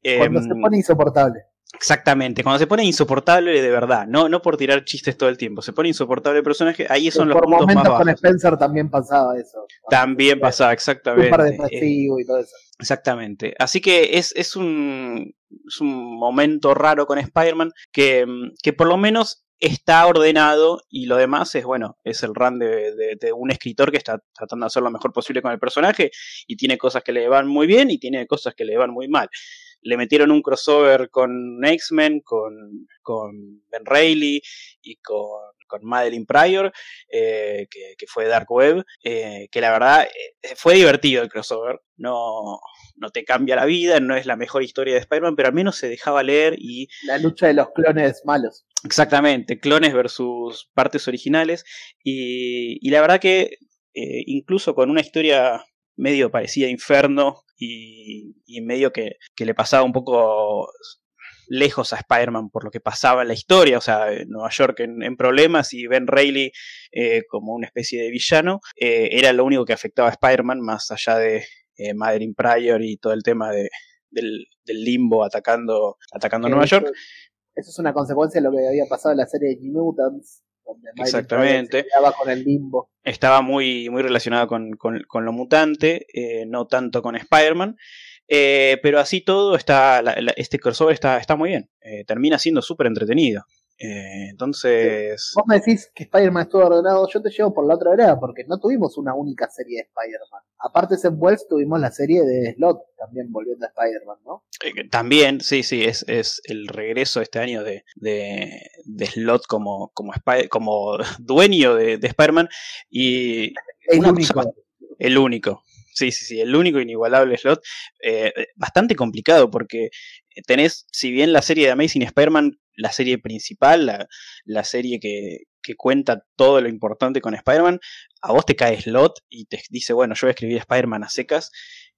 Cuando se pone insoportable. Exactamente, cuando se pone insoportable de verdad, no, no por tirar chistes todo el tiempo, se pone insoportable el personaje, ahí son los por puntos momentos más con Spencer también pasaba eso. También pasaba, exactamente. Un y todo eso. Exactamente. Así que es, es, un, es un momento raro con Spider-Man que, que por lo menos está ordenado y lo demás es, bueno, es el run de, de, un escritor que está tratando de hacer lo mejor posible con el personaje y tiene cosas que le van muy bien y tiene cosas que le van muy mal le metieron un crossover con X-Men, con, con, Ben Reilly y con, con Madeline Pryor, eh, que, fue Dark Web, eh, que la verdad eh, fue divertido el crossover, no, no te cambia la vida, no es la mejor historia de Spider-Man, pero al menos se dejaba leer y... La lucha de los clones malos. Exactamente, clones versus partes originales, y, y la verdad que incluso con una historia medio parecida a Inferno y, medio que, le pasaba un poco lejos a Spider-Man por lo que pasaba en la historia, o sea, Nueva York en, problemas y Ben Reilly eh, como una especie de villano, eh, era lo único que afectaba a Spider-Man, más allá de eh, Madeline Pryor y todo el tema de, del, limbo atacando, atacando Nueva York. Eso, es una consecuencia de lo que había pasado en la serie de Mutants, Exactamente. Estaba con el limbo. Estaba muy, muy relacionado con, con, lo mutante, eh, no tanto con Spider-Man. Eh, pero así todo, está, este crossover está, está muy bien. Eh, termina siendo súper entretenido. Eh, entonces. Vos me decís que Spider-Man estuvo ordenado, yo te llevo por la otra vereda, porque no tuvimos una única serie de Spider-Man. Aparte de Seth Wells, tuvimos la serie de Slot, también volviendo a Spider-Man, ¿no? Eh, también, sí, sí, es, es el regreso este año de, de, Slot como, como, como dueño de, Spider-Man. Y. El único. el único. Sí, sí, sí, el único inigualable slot. Eh, bastante complicado porque tenés, si bien la serie de Amazing Spider-Man la serie principal, la, serie que, cuenta todo lo importante con Spider-Man, a vos te cae Slot y te dice, bueno, yo voy a escribir Spider-Man a secas.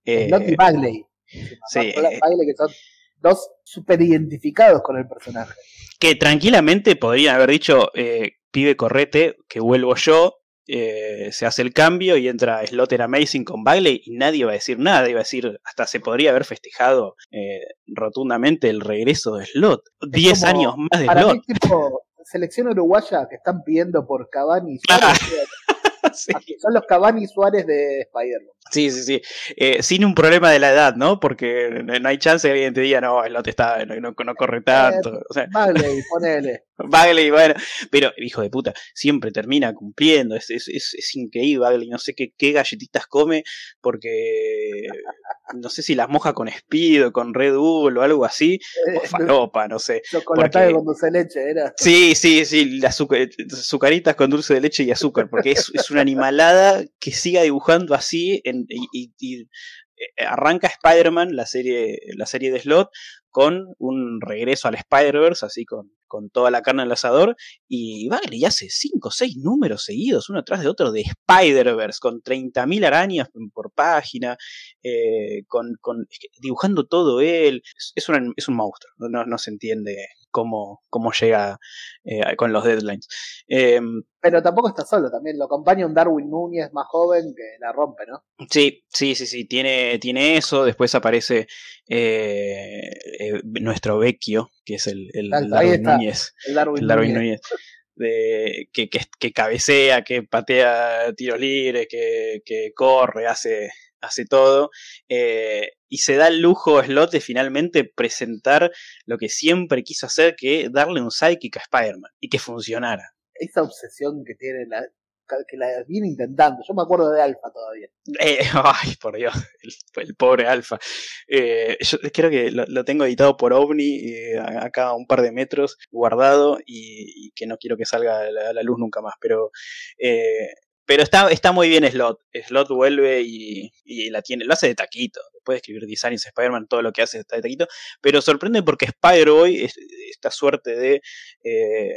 Slot y Bagley. Sí, Bagley que son dos super identificados con el personaje. Que tranquilamente podrían haber dicho, eh, pibe correte, que vuelvo yo, eh, se hace el cambio y entra Slotter Amazing con Bagley y nadie va a decir nada, iba a decir, hasta se podría haber festejado eh, rotundamente el regreso de Slot. Diez años más de para Slot. Mí, tipo, selección uruguaya que están pidiendo por Cavani y Ah, Suárez, sí. son los Cavani y Suárez de Spider-Man. Sí, sí, sí. Eh, sin un problema de la edad, ¿no? Porque no hay chance que alguien te diga, no, Slot está, no, no- no corre tanto. O sea, Bagley, ponele. Bagley, bueno, pero hijo de puta, siempre termina cumpliendo, es, es, es, es increíble Bagley, no sé qué, qué galletitas come, porque no sé si las moja con Speed o con Red Bull o algo así, o falopa, no sé. Chocolate porque- con dulce de leche, era. Sí, sí, sí, las azuca- azucaritas con dulce de leche y azúcar, porque es, es una animalada que siga dibujando así en- y, y- y, eh, arranca Spider-Man, la serie, la serie de Slot, con un regreso al Spider-Verse, así con, con toda la carne al asador, y Bagley hace 5 o 6 números seguidos, uno tras de otro, de Spider-Verse, con 30.000 arañas por página, eh, con, con- dibujando todo él, es, una- es un monstruo, no, no se entiende cómo, cómo llega eh, con los deadlines. Eh, Pero tampoco está solo, también lo acompaña un Darwin Núñez más joven que la rompe, ¿no? sí, sí, sí, sí, tiene, tiene eso, después aparece eh, eh, nuestro Vecchio, que es el, Darwin está. Núñez. El Darwin, Darwin Núñez. Núñez, de- que, que, que cabecea, que patea tiros libres, que, que corre, hace, hace todo. eh, y se da el lujo Slot de finalmente presentar lo que siempre quiso hacer, que darle un sidekick a Spider-Man y que funcionara. Esa obsesión que tiene, la, que la viene intentando. Yo me acuerdo de Alfa todavía. Eh, ay, por Dios, el, el pobre Alfa. Eh, yo creo que lo, lo tengo editado por OVNI, eh, acá a un par de metros, guardado, y, y que no quiero que salga a la, a la luz nunca más. Pero, pero está, está muy bien Slot. Slot vuelve y, y la tiene, lo hace de taquito. Después de escribir Designs Spider-Man, todo lo que hace está de taquito. Pero sorprende porque Spider-Boy, es- esta suerte de. eh,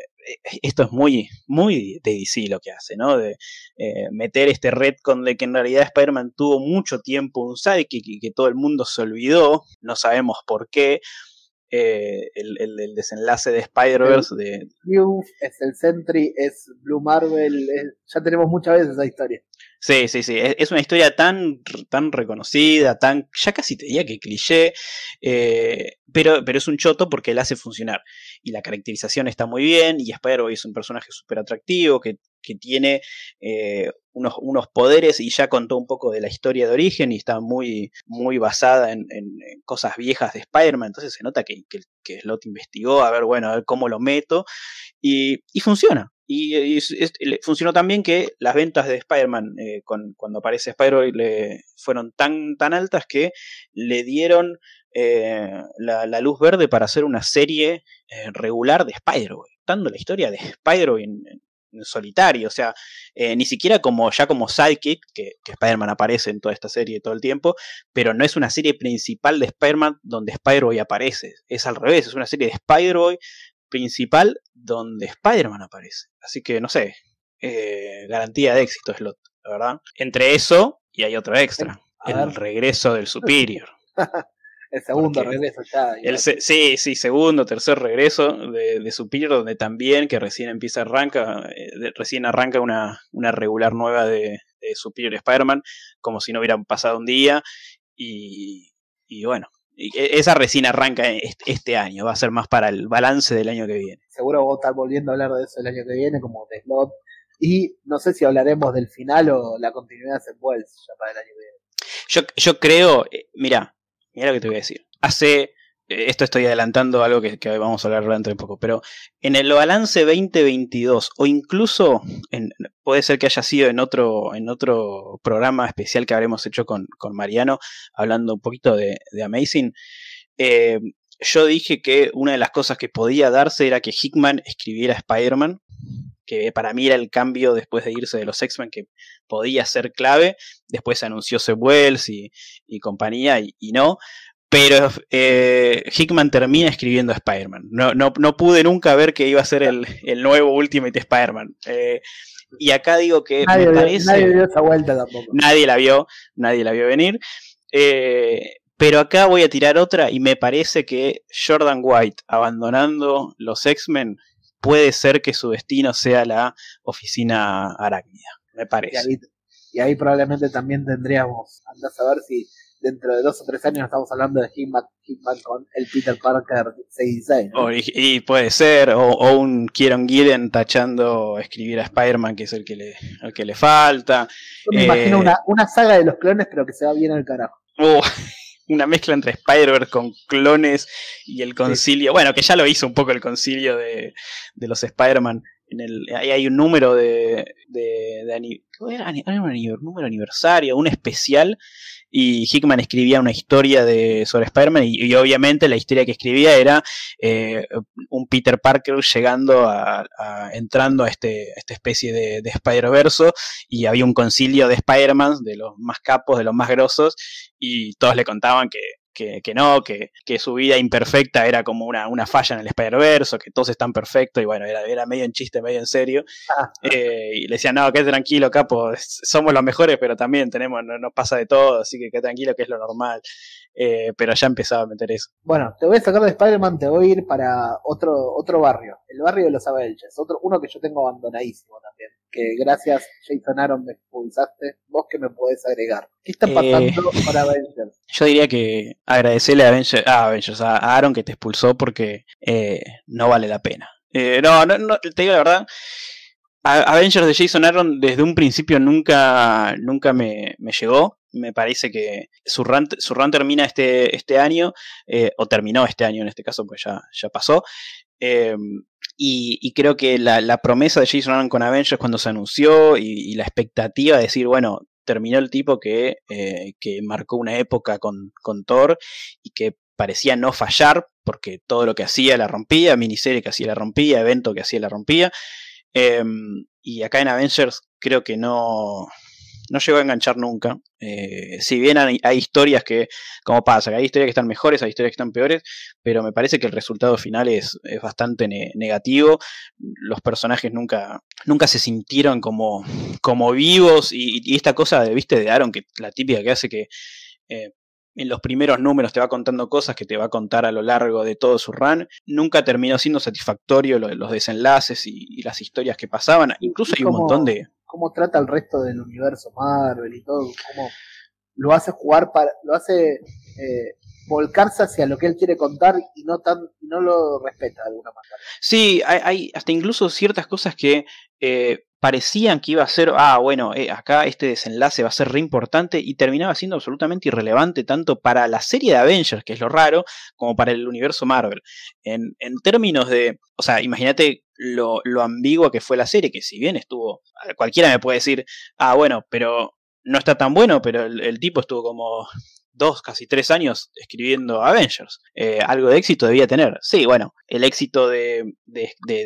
esto es muy, muy de DC lo que hace, ¿no? De, eh, meter este retcon de que en realidad Spider-Man tuvo mucho tiempo un sidekick y que todo el mundo se olvidó, no sabemos por qué. Eh, el, el- el desenlace de Spider-Verse de, es el Sentry, es Blue Marvel, es- ya tenemos muchas veces esa historia. Sí, sí, sí. Es, es una historia tan, tan reconocida, tan. ya casi te diría que cliché. eh, pero, pero es un choto porque la hace funcionar. Y la caracterización está muy bien. Y Spider-Boy es un personaje súper atractivo que, que tiene eh, unos, unos poderes y ya contó un poco de la historia de origen y está muy, muy basada en, cosas viejas de Spider-Man. Entonces se nota que, que, Slot investigó a ver, bueno, a ver cómo lo meto. Y, y funciona. Y, y funcionó también que las ventas de Spider-Man eh, cuando aparece Spider-Man fueron tan, tan altas que le dieron eh, la, luz verde para hacer una serie regular de Spider-Man, dando la historia de Spider-Man solitario, o sea, eh, ni siquiera como ya como sidekick, que, que Spider-Man aparece en toda esta serie todo el tiempo, pero no es una serie principal de Spider-Man donde Spider-Man aparece, es al revés, es una serie de Spider-Man principal donde Spider-Man aparece. Así que no sé, eh, garantía de éxito Slot, la verdad. Entre eso y hay otro extra, el regreso del Superior. El segundo Porque regreso ya. El se- sí, sí, segundo, tercer regreso de, de Superior, donde también, que recién empieza, arranca, eh, de- recién arranca una, una regular nueva de, de Superior Spider-Man, como si no hubiera pasado un día, y, y bueno, e- esa recién arranca este, año, va a ser más para el balance del año que viene. Seguro vos estar volviendo a hablar de eso el año que viene, como de Slot. Y no sé si hablaremos del final o la continuidad en Wells ya para el año que viene. Yo, yo creo, eh, mira, mira lo que te voy a decir. Hace, eh, esto estoy adelantando algo que, vamos a hablar dentro de poco, pero en el balance 2022 o incluso puede ser que haya sido en otro, en otro programa especial que habremos hecho con, con Mariano, hablando un poquito de, de Amazing, eh, yo dije que una de las cosas que podía darse era que Hickman escribiera Spider-Man, que para mí era el cambio después de irse de los X-Men que podía ser clave. Después se anunció Seb Wells y, y compañía, y, y no. Pero eh, Hickman termina escribiendo Spider-Man. No, no, no pude nunca ver que iba a ser el, el nuevo Ultimate Spider-Man. Eh, y acá digo que Nadie, me vio- parece. nadie dio esa vuelta tampoco. Nadie la vio, nadie la vio venir. Eh, pero acá voy a tirar otra y me parece que Jordan White abandonando los X-Men puede ser que su destino sea la oficina arácnida, me parece. Y ahí, probablemente también tendríamos, andás a ver si dentro de dos o tres años estamos hablando de Hitman, con el Peter Parker 66. y, puede ser, o, un Kieron Gillen tachando escribir a Spider-Man, que es el que le, el que le falta. Yo me imagino eh, una, saga de los clones, pero que se va bien al carajo. Uh, una mezcla entre Spider-Verse con clones y el concilio. Bueno, que ya lo hizo un poco el concilio de, de los Spider-Man. En el, ahí hay un número de, de, de, un número aniversario, un especial y Hickman escribía una historia de, sobre Spider-Man y, obviamente la historia que escribía era eh, un Peter Parker llegando a, entrando a este, esta especie de, de Spider-Verse y había un concilio de Spider-Man, de los más capos, de los más grosos y todos le contaban que que, no, que, su vida imperfecta era como una, una falla en el Spider-Verse, que todos están perfectos, y bueno, era, era medio en chiste, medio en serio. Eh, y le decían, no, que tranquilo, capo, somos los mejores, pero también tenemos, no, nos pasa de todo, así que qué tranquilo, que es lo normal. Eh, pero ya empezaba a meter eso. Bueno, te voy a sacar de Spider-Man, te voy a ir para otro, otro barrio, el barrio de los Avengers, otro, uno que yo tengo abandonadísimo también, que gracias Jason Aaron me expulsaste, vos que me podés agregar. ¿Qué está pasando eh, para Avengers? Yo diría que agradecerle a Avengers, a, Avengers, a Aaron que te expulsó porque eh, no vale la pena. no, no, no, te digo la verdad. Avengers de Jason Aaron desde un principio nunca, nunca me, me llegó me parece que su run, su run termina este, este año, eh, o terminó este año en este caso, pues ya, ya pasó. Y, creo que la, promesa de Jason Aaron con Avengers cuando se anunció y, la expectativa de decir, bueno, terminó el tipo que, eh, que marcó una época con, con Thor y que parecía no fallar porque todo lo que hacía la rompía, miniserie que hacía la rompía, evento que hacía la rompía. Em, y acá en Avengers creo que no, no llegó a enganchar nunca. Eh, si bien hay, historias que, como pasa, que hay historias que están mejores, hay historias que están peores, pero me parece que el resultado final es, bastante negativo. Los personajes nunca, nunca se sintieron como, como vivos y, esta cosa, de, viste, de Aaron, que la típica que hace que... Eh, en los primeros números te va contando cosas que te va a contar a lo largo de todo su run. Nunca terminó siendo satisfactorio los desenlaces y, las historias que pasaban. Incluso hay un montón de cómo trata el resto del universo Marvel y todo, cómo lo hace jugar para, lo hace eh, volcarse hacia lo que él quiere contar y no tan, no lo respeta de alguna manera. Sí, hay, hasta incluso ciertas cosas que eh, parecían que iba a ser, ah, bueno, eh, acá este desenlace va a ser re importante y terminaba siendo absolutamente irrelevante tanto para la serie de Avengers, que es lo raro, como para el universo Marvel. En, en términos de, o sea, imagínate lo, lo ambigua que fue la serie, que si bien estuvo, cualquiera me puede decir, ah, bueno, pero no está tan bueno, pero el tipo estuvo como dos, casi tres años escribiendo Avengers. Eh, algo de éxito debía tener. Sí, bueno, el éxito de,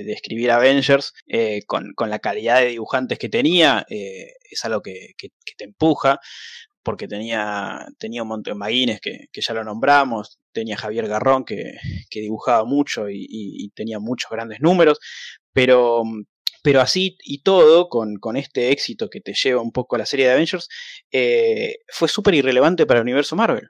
escribir Avengers eh, con, la calidad de dibujantes que tenía eh, es algo que, te empuja. Porque tenía, tenía un montón de maguines que, ya lo nombramos, tenía Javier Garrón que, dibujaba mucho y, y tenía muchos grandes números, pero pero así y todo, con, este éxito que te lleva un poco a la serie de Avengers, eh, fue súper irrelevante para el universo Marvel.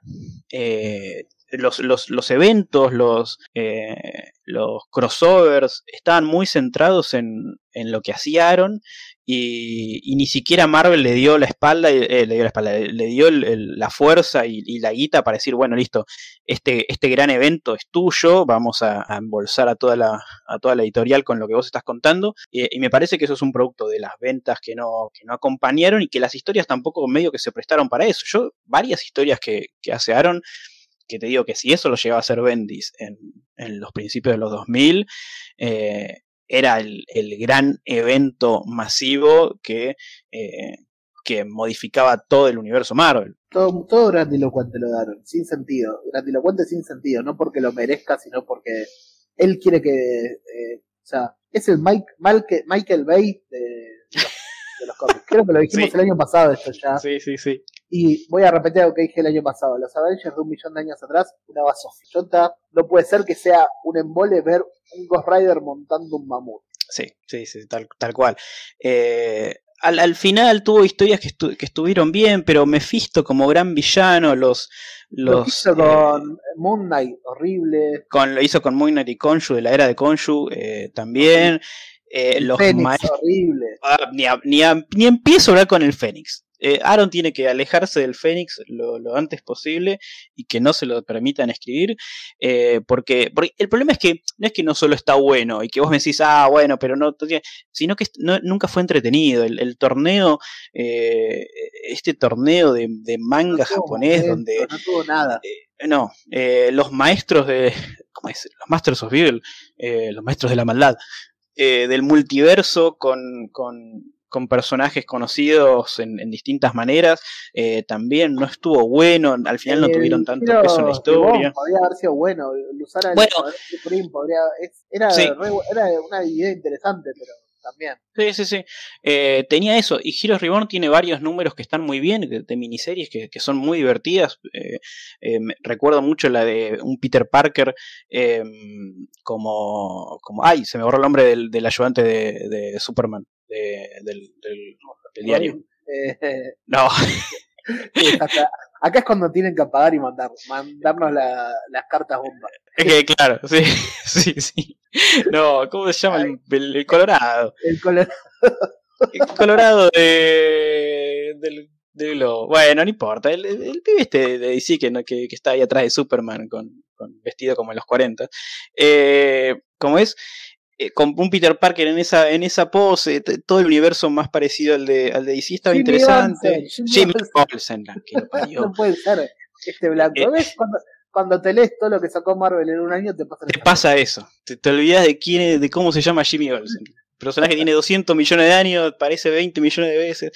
Eh, los, los, eventos, los, eh, los crossovers estaban muy centrados en, en lo que hacía Aaron y, ni siquiera Marvel le dio la espalda, eh, le dio la espalda, le dio la fuerza y, la guita para decir, bueno, listo, este, este gran evento es tuyo, vamos a, embolsar a toda, la, a toda la editorial con lo que vos estás contando. y me parece que eso es un producto de las ventas que no, que no acompañaron y que las historias tampoco medio que se prestaron para eso. Yo, varias historias que, que hace Aaron, que te digo que si eso lo llegaba a hacer Bendis en, en los principios de los 2000, eh, era el, gran evento masivo que, eh, que modificaba todo el universo Marvel. Todo, todo grandilocuente lo daron, sin sentido. Grandilocuente sin sentido, no porque lo merezca, sino porque él quiere que. Eh, o sea, es el Mike, Michael Bay de, los cómics. Creo que lo dijimos el año pasado, esto ya. Sí, sí, sí. Y voy a repetir lo que dije el año pasado. Los Avengers de un millón de años atrás, una basofillota. No puede ser que sea un embole ver un Ghost Rider montando un mamut. Sí, sí, sí, tal, tal cual. Eh, al, final tuvo historias que, que, estuvieron bien, pero Mephisto como gran villano, los... los hizo con Moon Knight, horrible. Con, lo hizo con Moon Knight y Konshu, de la era de Konshu, también. los Fénix, horrible. Ah, ni, ni, ni empiezo a hablar con el Fénix. Eh, Aaron tiene que alejarse del Fénix lo, antes posible y que no se lo permitan escribir, eh, porque, el problema es que no es que no solo está bueno y que vos me decís, ah, bueno, pero no, sino que nunca fue entretenido. El, torneo, eh, este torneo de, manga japonés donde... No tuvo nada. no, los maestros de... ¿Cómo es? Los Masters of Evil, los maestros de la maldad. del multiverso con, con con personajes conocidos en, distintas maneras, eh, también no estuvo bueno, al final no tuvieron tanto peso en la historia. podría haber sido bueno, usar bueno, podría, era, era una idea interesante, pero también. Sí, sí, sí. Eh, tenía eso. Y Heroes Reborn tiene varios números que están muy bien, de, miniseries que, son muy divertidas. Eh, recuerdo mucho la de un Peter Parker como, como... Ay, se me borró el nombre del, del ayudante de Superman del, diario. Eh, no. acá es cuando tienen que apagar y mandar, mandarnos las cartas bomba. claro, sí, sí, sí. No, ¿cómo se llama? El, Colorado. El Colorado. El Colorado de, del, globo. Bueno, no importa. El, pibe este de DC que, que, que, está ahí atrás de Superman con, con vestido como en los 40. Eh, como es, eh, con un Peter Parker en esa, en esa pose, todo el universo más parecido al de, al de DC estaba interesante. Jimmy Olsen, No puede ser este blanco. Eh, ¿Ves? Cuando, cuando, te lees todo lo que sacó Marvel en un año, te pasa, te pasa eso. Te, te, olvidas de quién de cómo se llama Jimmy Olsen. Personaje que tiene 200 millones de años, parece 20 millones de veces.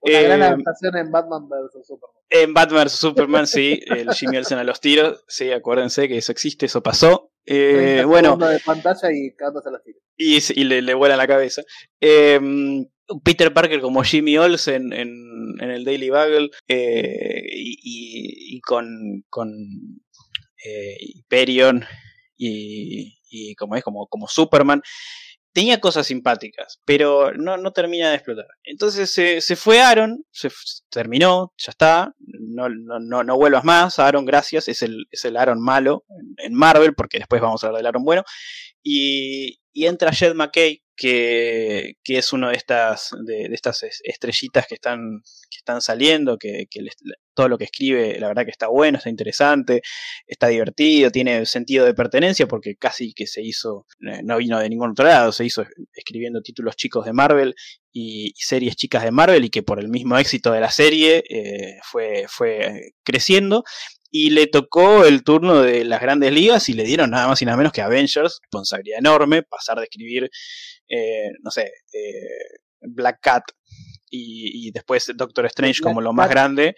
Una gran eh, adaptación en Batman vs Superman. En Batman vs Superman, sí, el Jimmy Olsen a los tiros, sí, acuérdense que eso existe, eso pasó. Eh, bueno. De pantalla y Y, y le, le vuela la cabeza. Em, Peter Parker como Jimmy Olsen en, en el Daily Bugle eh, y, y, con, con eh, Hyperion y, y como es como, como Superman tenía cosas simpáticas, pero no, no termina de explotar. Entonces se, se fue Aaron, se terminó, ya está, no, no, no, vuelvas más, Aaron, gracias, es el, es el Aaron malo en Marvel, porque después vamos a hablar del Aaron bueno, y, y entra Jed McKay, que, es uno de estas, de, estas estrellitas que están, que están saliendo, que, todo lo que escribe, la verdad que está bueno, está interesante, está divertido, tiene sentido de pertenencia, porque casi que se hizo, eh, no vino de ningún otro lado, se hizo escribiendo títulos chicos de Marvel y, series chicas de Marvel, y que por el mismo éxito de la serie eh, fue, fue creciendo y le tocó el turno de las grandes ligas y le dieron nada más y nada menos que Avengers, responsabilidad enorme, pasar de escribir, eh, no sé, eh, Black Cat y, después Doctor Strange como lo más grande.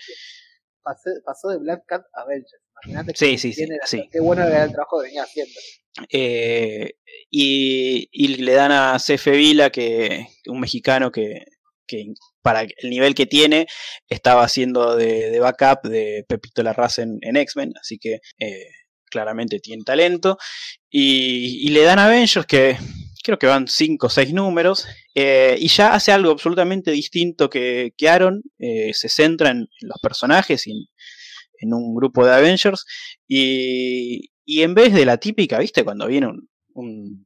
Pasó, de Black Cat a Avengers. Imagínate sí, sí, sí, Qué bueno era el trabajo que venía haciendo. Eh, y, y, le dan a C.F. Vila, que un mexicano que, que para el nivel que tiene, estaba haciendo de, backup de Pepito Larraz en, en X-Men, así que eh, claramente tiene talento. Y, le dan Avengers que creo que van 5 o 6 números, eh, y ya hace algo absolutamente distinto que, que Aaron, eh, se centra en, los personajes y en, un grupo de Avengers, y, y, en vez de la típica, ¿viste? Cuando viene un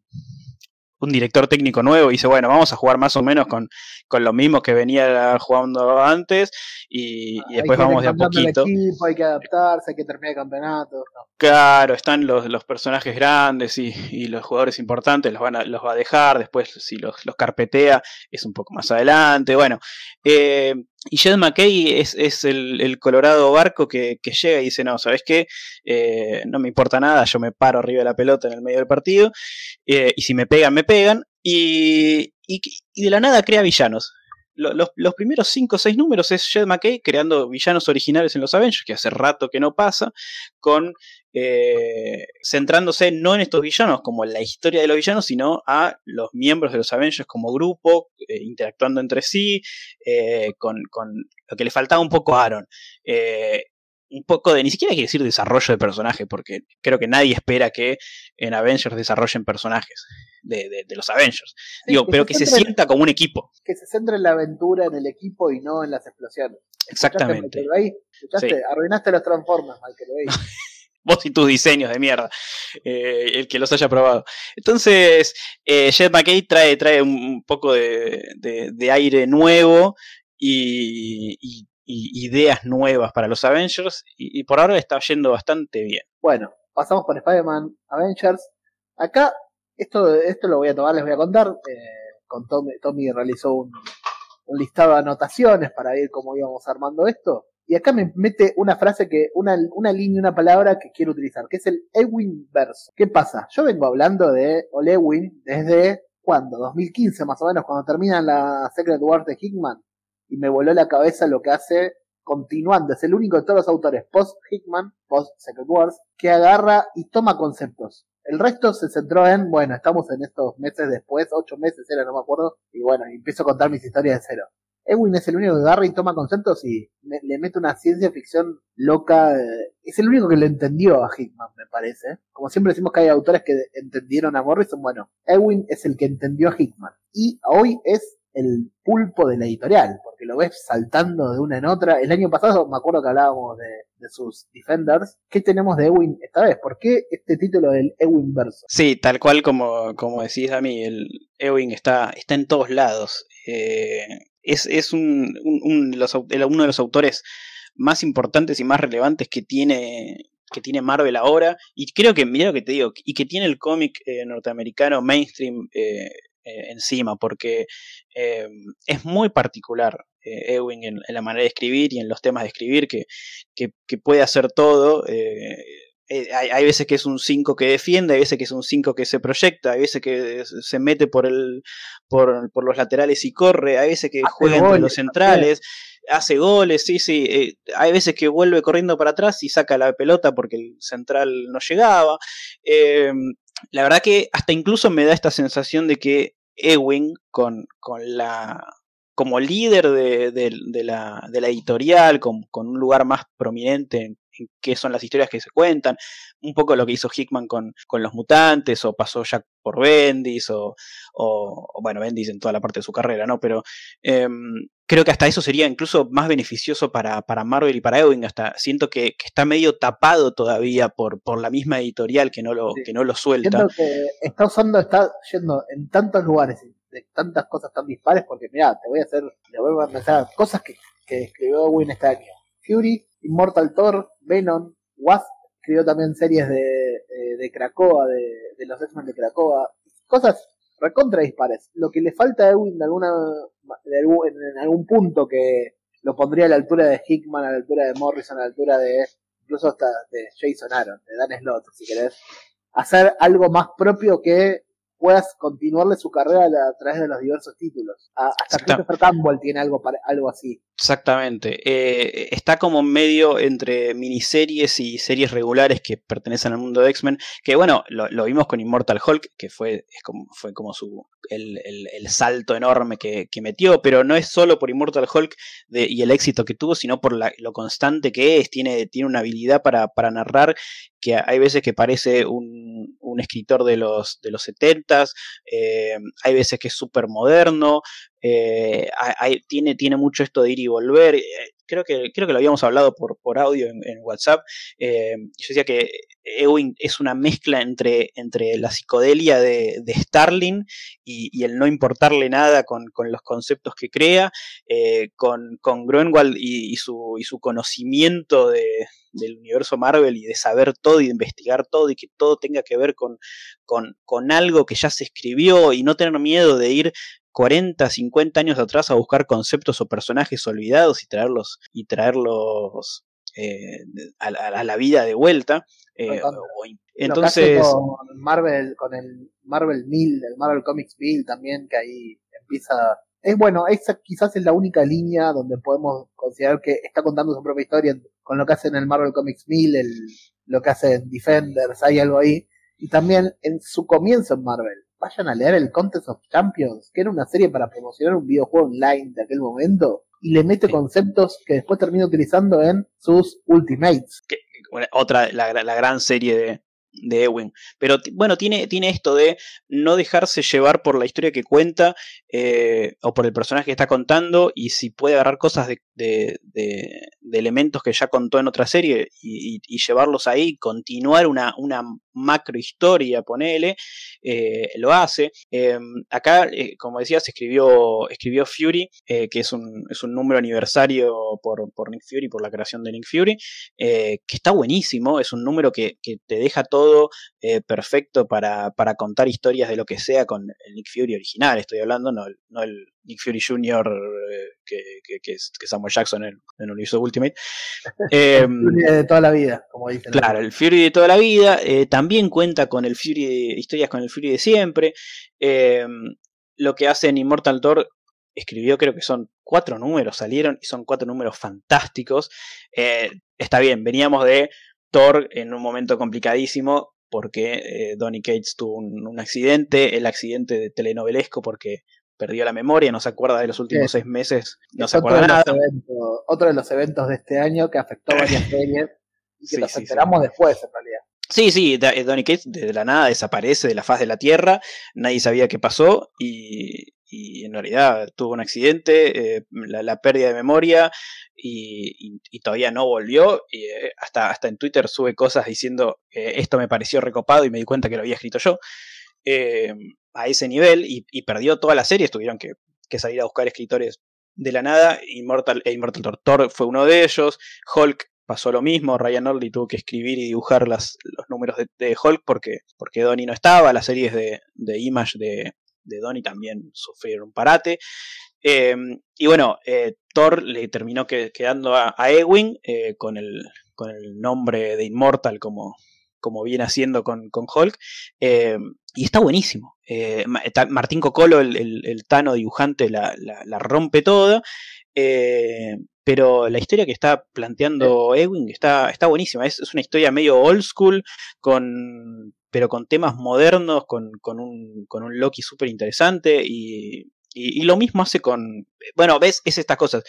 director técnico nuevo y dice, bueno, vamos a jugar más o menos con, con lo mismo que venía jugando antes y, después vamos de a poquito. hay que adaptarse, hay que terminar el campeonato. Claro, están los, los personajes grandes y, y, los jugadores importantes, los, van a, los va a dejar, después si los, los carpetea es un poco más adelante. Bueno, eh, y Jed McKay es, el, colorado barco que, que, llega y dice, no, ¿sabes qué? Eh, no me importa nada, yo me paro arriba de la pelota en el medio del partido, eh, y si me pegan, me pegan, y, y, y de la nada crea villanos los, primeros 5 o 6 números es Jed McKay creando villanos originales en los Avengers, que hace rato que no pasa, con eh, centrándose no en estos villanos como la historia de los villanos, sino a los miembros de los Avengers como grupo, eh, interactuando entre sí, eh, con, con, lo que le faltaba un poco a Aaron. Un poco de, ni siquiera quiere decir desarrollo de personaje, porque creo que nadie espera que en Avengers desarrollen personajes de, de, los Avengers. Digo, pero que se sienta como un equipo. Que se centre en la aventura, en el equipo y no en las explosiones. Exactamente. Arruinaste los Transformers, Michael Bay. vos y tus diseños de mierda, eh, el que los haya probado. Entonces, eh, Jet McKay trae, trae un, poco de, de, aire nuevo y, ideas nuevas para los Avengers, y, por ahora está yendo bastante bien. Bueno, pasamos por Spider-Man Avengers. Acá, esto, esto lo voy a tomar, les voy a contar. Eh, con Tommy, Tommy realizó un, un listado de anotaciones para ver cómo íbamos armando esto. Y acá me mete una frase que, una, una línea, una palabra que quiero utilizar, que es el Ewing verso. ¿Qué pasa? Yo vengo hablando de Olewin desde cuando, 2015 más o menos, cuando termina la Secret Wars de Hickman, y me voló la cabeza lo que hace continuando. Es el único de todos los autores post Hickman, post Secret Wars, que agarra y toma conceptos. El resto se centró en, bueno, estamos en estos meses después, ocho meses era, no me acuerdo, y bueno, empiezo a contar mis historias de cero. Ewing es el único que agarra y toma conceptos y le mete una ciencia ficción loca. Eh, es el único que le entendió a Hickman, me parece. Como siempre decimos que hay autores que entendieron a Morrison, bueno, Ewing es el que entendió a Hickman. Y hoy es el pulpo de la editorial, porque lo ves saltando de una en otra. El año pasado me acuerdo que hablábamos de, sus Defenders. ¿Qué tenemos de Ewing esta vez? ¿Por qué este título del Ewing verso? Sí, tal cual como, como decís a mí, el Ewing está, está en todos lados. Eh, es, un, uno de los autores más importantes y más relevantes que tiene, que tiene Marvel ahora. Y creo que, mira lo que te digo, y que tiene el cómic eh, norteamericano mainstream eh, eh, encima, porque es muy particular Ewing en, la manera de escribir y en los temas de escribir, que, que puede hacer todo. Eh, hay, veces que es un 5 que defiende, hay veces que es un 5 que se proyecta, hay veces que se mete por el por, por los laterales y corre, hay veces que juega entre los centrales, hace goles, sí, sí, eh, hay veces que vuelve corriendo para atrás y saca la pelota porque el central no llegaba. Eh, la verdad que hasta incluso me da esta sensación de que Ewing con, con la como líder de, de, la, de la, editorial, con, con, un lugar más prominente en, qué son las historias que se cuentan, un poco lo que hizo Hickman con, con los mutantes, o pasó Jack por Bendis, o, o, bueno, Bendis en toda la parte de su carrera, ¿no? Pero em, creo que hasta eso sería incluso más beneficioso para, para Marvel y para Ewing, hasta siento que, está medio tapado todavía por, por la misma editorial que no lo, que no lo suelta. Siento que está usando, está yendo en tantos lugares de tantas cosas tan dispares, porque mira, te voy a hacer, le voy a empezar cosas que, que escribió Ewing este año. Fury, Immortal Thor, Venom, Wasp, escribió también series de, eh, de Krakoa, de, los X-Men de Krakoa, cosas recontra dispares. Lo que le falta a Ewing de alguna, en algún punto que lo pondría a la altura de Hickman, a la altura de Morrison, a la altura de incluso hasta de Jason Aaron, de Dan Slott, si querés, hacer algo más propio que puedas continuarle su carrera a, través de los diversos títulos. hasta Christopher Campbell tiene algo, para, algo así. Exactamente. Eh, está como medio entre miniseries y series regulares que pertenecen al mundo de X-Men. Que bueno, lo, vimos con Immortal Hulk, que fue, como, fue como su el, salto enorme que, metió. Pero no es solo por Immortal Hulk y el éxito que tuvo, sino por lo constante que es. Tiene, tiene una habilidad para, para narrar que hay veces que parece un, un escritor de los, de los 70 eh, hay veces que es súper moderno, eh, tiene, tiene mucho esto de ir y volver. Eh, creo que, creo que lo habíamos hablado por, por audio en, WhatsApp. Eh, yo decía que Ewing es una mezcla entre, entre la psicodelia de, Starling y, el no importarle nada con, los conceptos que crea, con, con Grunwald y, su, y su conocimiento del universo Marvel y de saber todo y de investigar todo y que todo tenga que ver con, con, con algo que ya se escribió y no tener miedo de ir 40, 50 años atrás a buscar conceptos o personajes olvidados y traerlos, y traerlos eh, a, la vida de vuelta. Eh, entonces. Con Marvel, con el Marvel 1000, el Marvel Comics 1000 también, que ahí empieza. Es bueno, esa quizás es la única línea donde podemos considerar que está contando su propia historia con lo que hace en el Marvel Comics 1000, el, lo que hace en Defenders, hay algo ahí. Y también en su comienzo en Marvel vayan a leer el Contest of Champions, que era una serie para promocionar un videojuego online de aquel momento. y le mete conceptos que después termina utilizando en sus Ultimates. otra, la, la gran serie de, de Ewing. Pero bueno, tiene, tiene esto de no dejarse llevar por la historia que cuenta eh, o por el personaje que está contando y si puede agarrar cosas de, de, elementos que ya contó en otra serie y, llevarlos ahí, continuar una, una macro historia, ponele, eh, lo hace. Em, acá, eh, como decías, escribió, escribió Fury, que es un, es un número aniversario por, por Nick Fury, por la creación de Nick Fury, que está buenísimo, es un número que, que te deja todo eh, perfecto para, contar historias de lo que sea con el Nick Fury original, estoy hablando, no, no el Nick Fury Jr. Eh, que, que, es, Samuel Jackson en, el universo Ultimate. el em, Fury de toda la vida, como dicen. Claro, el Fury de toda la vida. Eh, también cuenta con el Fury de, historias con el Fury de siempre. Em, lo que hace en Immortal Thor escribió, creo que son cuatro números, salieron y son cuatro números fantásticos. está bien, veníamos de Thor en un momento complicadísimo porque eh, Donny Cates tuvo un, accidente, el accidente de telenovelesco porque perdió la memoria, no se acuerda de los últimos seis meses, no se acuerda nada. otro de los eventos de este año que afectó varias series y que nos enteramos después en realidad. Sí, sí, eh, Donny Cates de la nada desaparece de la faz de la Tierra, nadie sabía qué pasó y, y en realidad tuvo un accidente, eh, la, pérdida de memoria y, todavía no volvió. Y, eh, hasta, hasta en Twitter sube cosas diciendo esto me pareció recopado y me di cuenta que lo había escrito yo. Eh, a ese nivel y, perdió toda la serie, tuvieron que, salir a buscar escritores de la nada. Immortal, e Immortal Thor, fue uno de ellos. Hulk pasó lo mismo, Ryan Orley tuvo que escribir y dibujar las, los números de, Hulk porque, porque Donnie no estaba, las series de Image de, de Donnie también sufrieron un parate. Em, y bueno, eh, Thor le terminó quedando a, Ewing eh, con, el, con el nombre de Immortal como, como viene haciendo con, con Hulk. Em, y está buenísimo. Eh, Martín Cocolo, el, el, Tano dibujante, la, la, rompe toda. pero la historia que está planteando Ewing está, está buenísima. Es, es, una historia medio old school, con pero con temas modernos, con, con, un, con un Loki súper interesante y, y, lo mismo hace con, bueno, ves, es estas cosas.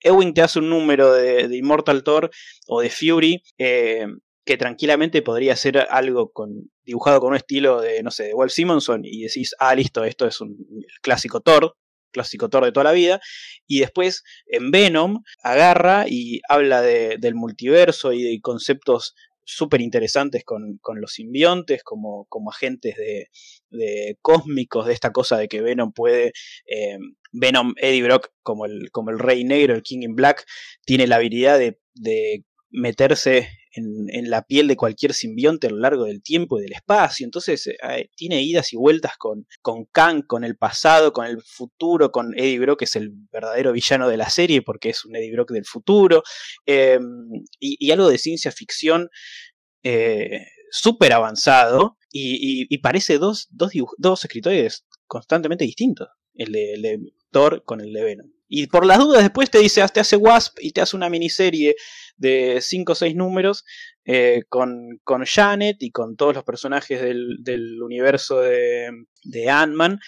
Ewing te hace un número de, de Immortal Thor o de Fury eh, que tranquilamente podría ser algo con, dibujado con un estilo de, no sé, de Wolf Simonson y decís, ah, listo, esto es un clásico Thor, clásico Thor de toda la vida, y después en Venom agarra y habla de, del multiverso y de conceptos súper interesantes con, los simbiontes, como, como agentes de, cósmicos, de esta cosa de que Venom puede. Eh, Venom, Eddie Brock, como el, como el Rey Negro, el King in Black, tiene la habilidad de, de meterse en, la piel de cualquier simbionte a lo largo del tiempo y del espacio. Entonces eh, tiene idas y vueltas con, con Kang, con el pasado, con el futuro, con Eddie Brock, que es el verdadero villano de la serie porque es un Eddie Brock del futuro. Em, y, algo de ciencia ficción eh, súper avanzado y, parece dos, dos, dos escritores constantemente distintos. El de, el de Thor con el de Venom. Y por las dudas después te dice, te hace Wasp y te hace una miniserie de 5 o 6 números eh, con, con, Janet y con todos los personajes del, del universo de, de Ant-Man.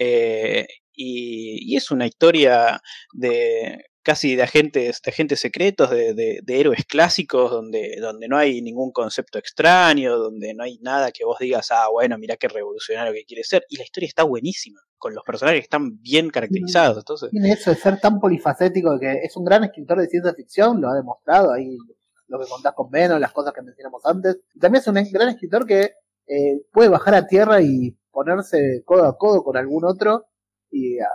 Eh, y, es una historia de casi de agentes, de agentes secretos, de, de, héroes clásicos, donde, donde no hay ningún concepto extraño, donde no hay nada que vos digas, ah, bueno, mira qué revolucionario que quiere ser. Y la historia está buenísima, con los personajes que están bien caracterizados. Entonces... Tiene eso de ser tan polifacético, que es un gran escritor de ciencia ficción, lo ha demostrado ahí lo que contás con Venom, las cosas que mencionamos antes. También es un gran escritor que eh, puede bajar a tierra y ponerse codo a codo con algún otro y a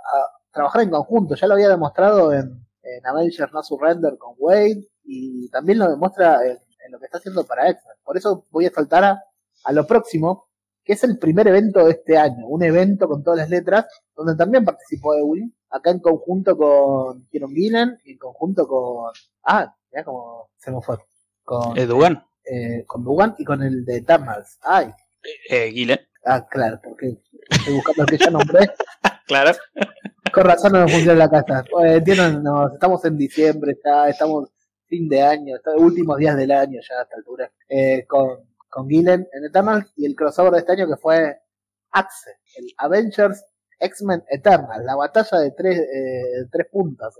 trabajar en conjunto. Ya lo había demostrado en, en Avengers No Surrender con Wade y también lo demuestra en, lo que está haciendo para X-Men. Por eso voy a saltar a, lo próximo, que es el primer evento de este año, un evento con todas las letras, donde también participó Ewing, acá en conjunto con Kieron Gillen y en conjunto con... Ah, ya como se me fue. Con, Dugan. Eh, con Dugan y con el de Eternals. Ay. Eh, Gillen. Ah, claro, porque estoy buscando el que ya nombré. claro. Con razón no me funciona la casa. Entiendo, estamos en diciembre, está, estamos fin de año, últimos días del año ya a esta altura. Eh, con, con Gillen en Eternal y el crossover de este año que fue Axe, el Avengers X-Men Eternal, la batalla de tres, eh, tres puntas.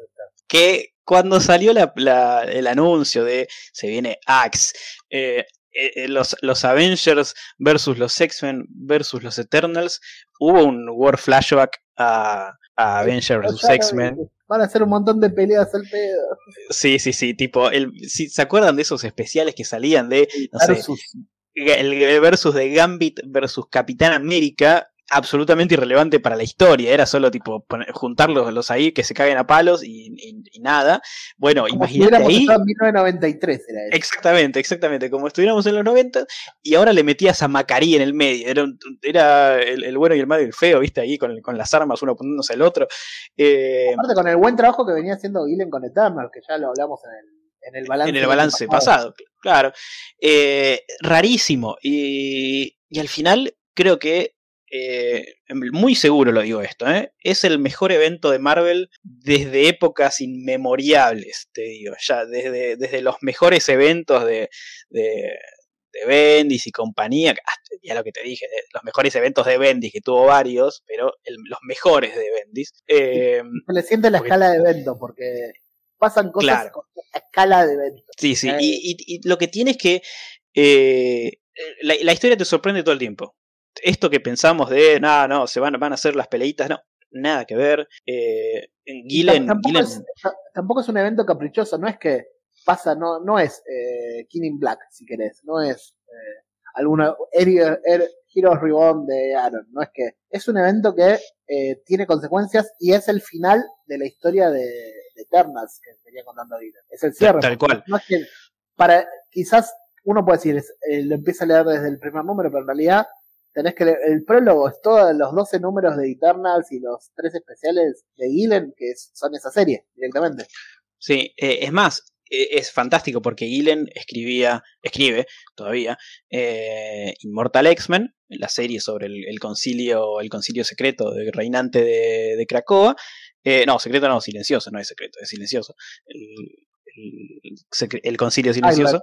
que cuando salió el anuncio de se viene Axe, eh, eh, los, los, Avengers versus los X-Men versus los Eternals, hubo un War Flashback a, Avengers versus X-Men. Van a hacer un montón de peleas al pedo. Sí, sí, sí, tipo, el, si, ¿se acuerdan de esos especiales que salían de, no sé, el versus de Gambit versus Capitán América? Absolutamente irrelevante para la historia, era solo tipo juntarlos los ahí que se caguen a palos y, nada. Bueno, imagínate ahí. En 1993 era eso. Exactamente, exactamente, como estuviéramos en los 90 y ahora le metías a Macari en el medio, era, era el, bueno y el malo y el feo, viste, ahí con, con las armas uno poniéndose al otro. Eh, Aparte con el buen trabajo que venía haciendo Guillen con Eternal, que ya lo hablamos en el en el balance, en el balance pasado. claro. Eh, rarísimo. Y, y, al final creo que eh, muy seguro lo digo esto, ¿eh? es el mejor evento de Marvel desde épocas inmemoriables, te digo, ya desde, desde los mejores eventos de, de, Bendis y compañía, ya lo que te dije, los mejores eventos de Bendis, que tuvo varios, pero los mejores de Bendis. Eh, le siente la escala de evento, porque pasan cosas con la escala de evento. Sí, sí, y, lo que tiene es que la, la historia te sorprende todo el tiempo esto que pensamos de, no, no, se van, van a hacer las peleitas, no, nada que ver. Eh, Gillen, tampoco, Es, un evento caprichoso, no es que pasa, no, no es eh, King in Black, si querés, no es eh, alguna Heroes Reborn de Aaron, no es que es un evento que eh, tiene consecuencias y es el final de la historia de, de Eternals que venía contando Dylan. Es el cierre. Tal cual. No es que para, quizás uno puede decir, eh, lo empieza a leer desde el primer número, pero en realidad tenés que el prólogo es todos los 12 números de Eternals y los tres especiales de Gillen, que son esa serie directamente. Sí, eh, es más, e, es fantástico porque Gillen escribía, escribe todavía eh, Immortal X-Men, la serie sobre el, concilio, el concilio secreto de reinante de, de Krakoa. Eh, no, secreto no, silencioso, no es secreto, es silencioso. El, concilio silencioso.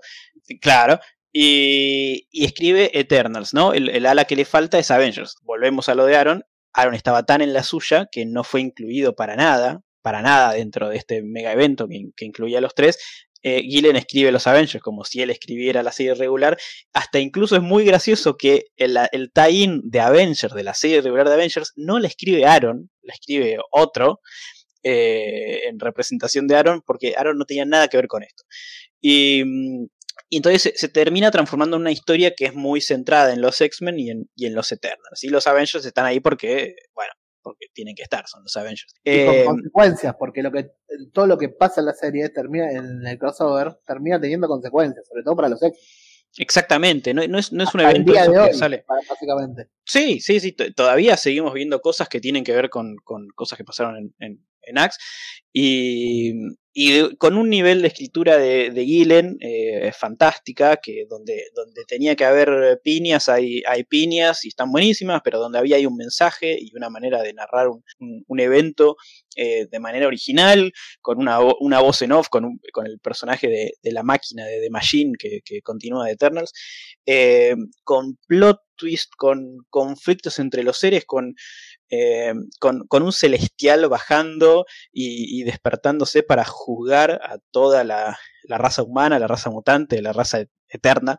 Claro, y, escribe Eternals, ¿no? El, ala que le falta es Avengers. Volvemos a lo de Aaron. Aaron estaba tan en la suya que no fue incluido para nada, para nada dentro de este mega evento que, incluía a los tres. Eh, Gillen escribe los Avengers como si él escribiera la serie regular. Hasta incluso es muy gracioso que el, el tie-in de Avengers, de la serie regular de Avengers, no la escribe Aaron, la escribe otro. Eh, en representación de Aaron, porque Aaron no tenía nada que ver con esto. Y mm, y entonces se, termina transformando en una historia que es muy centrada en los X-Men y en, y en los Eternals. Y los Avengers están ahí porque, bueno, porque tienen que estar, son los Avengers. Y con eh, consecuencias, porque lo que todo lo que pasa en la serie termina en el crossover termina teniendo consecuencias, sobre todo para los X. Exactamente, no, es, no es un evento que sale. Básicamente. Sí, sí, sí, todavía seguimos viendo cosas que tienen que ver con, con cosas que pasaron en, en, en Axe. Y, y con un nivel de escritura de, de Gillen eh, fantástica, que donde, donde tenía que haber piñas, hay, hay piñas y están buenísimas, pero donde había un mensaje y una manera de narrar un, un, evento eh, de manera original, con una, una voz en off, con, con el personaje de, de, la máquina de The Machine que, que continúa de Eternals, eh, con plot twist, con conflictos entre los seres, con eh, con, un celestial bajando y, despertándose para juzgar a toda la, raza humana, la raza mutante, la raza eterna.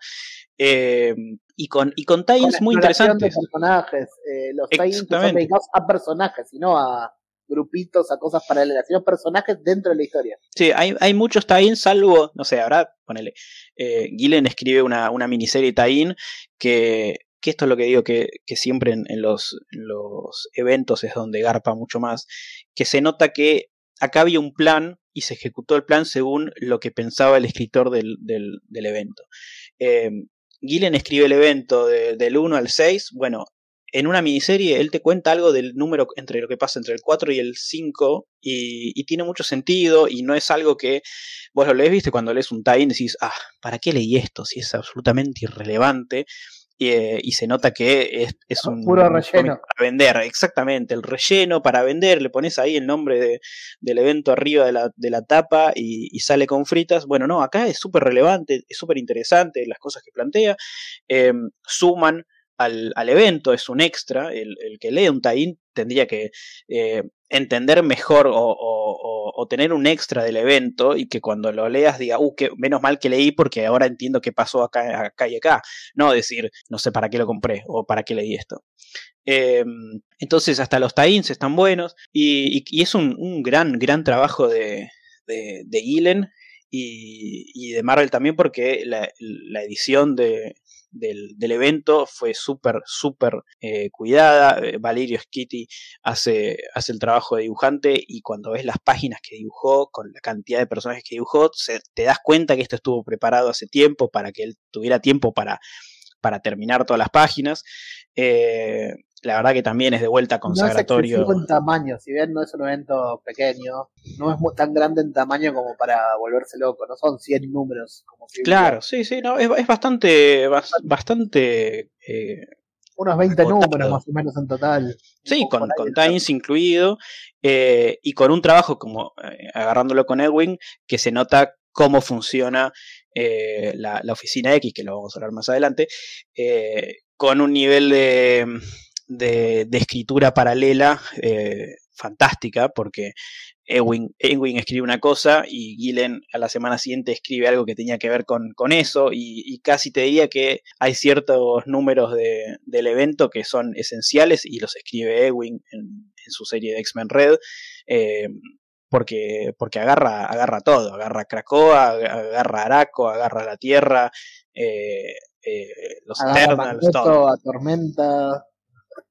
Eh, y con, y con tie-ins muy interesantes. personajes. Eh, los tie-ins son dedicados a personajes y no a grupitos, a cosas paralelas, sino personajes dentro de la historia. Sí, hay, hay muchos tie-ins, salvo, no sé, ahora, ponele. Gillen escribe una, una miniserie tie-in que que esto es lo que digo que, siempre en, los, los, eventos es donde garpa mucho más, que se nota que acá había un plan y se ejecutó el plan según lo que pensaba el escritor del, del, evento. Eh, Gillen escribe el evento del 1 al 6, bueno, en una miniserie él te cuenta algo del número entre lo que pasa entre el 4 y el 5 y, tiene mucho sentido y no es algo que vos lo lees, viste, cuando lees un tie decís, ah, ¿para qué leí esto? Si es absolutamente irrelevante. Eh, y se nota que es, un puro relleno para vender, exactamente, el relleno para vender, le pones ahí el nombre de, del evento arriba de la, de la tapa y, sale con fritas. Bueno, no, acá es súper relevante, es súper interesante las cosas que plantea, em, suman al, al evento, es un extra, el, el que lee un tie tendría que eh, entender mejor o, o, tener un extra del evento y que cuando lo leas diga, uh, que menos mal que leí porque ahora entiendo qué pasó acá, acá y acá. No decir, no sé para qué lo compré o para qué leí esto. Eh, entonces hasta los tie-ins están buenos y, y, y es un, un, gran, gran trabajo de, de, de Gillen y, y, de Marvel también porque la, la edición de, del, evento fue súper, súper eh, cuidada. Eh, Valerio Schitti hace, hace el trabajo de dibujante y cuando ves las páginas que dibujó, con la cantidad de personajes que dibujó, se, te das cuenta que esto estuvo preparado hace tiempo para que él tuviera tiempo para, para terminar todas las páginas. Eh, la verdad que también es de vuelta consagratorio. No es en tamaño, si bien no es un evento pequeño, no es tan grande en tamaño como para volverse loco, no son 100 números. Como claro, sí, sí, no, es, es bastante, bastante... Eh, unos 20 números más o menos en total. Sí, con, con Times incluido, eh, y con un trabajo como, eh, agarrándolo con Edwin, que se nota cómo funciona eh, la, la, oficina X, que lo vamos a hablar más adelante, eh, con un nivel de, de, de escritura paralela eh, fantástica, porque Ewing, Ewing, escribe una cosa y Gillen a la semana siguiente escribe algo que tenía que ver con, con eso y, y, casi te diría que hay ciertos números de, del evento que son esenciales y los escribe Ewing en, en su serie de X-Men Red. Eh, porque, porque agarra, agarra todo, agarra Krakoa, agarra Araco, agarra la Tierra, eh, eh, los Eternals, todo.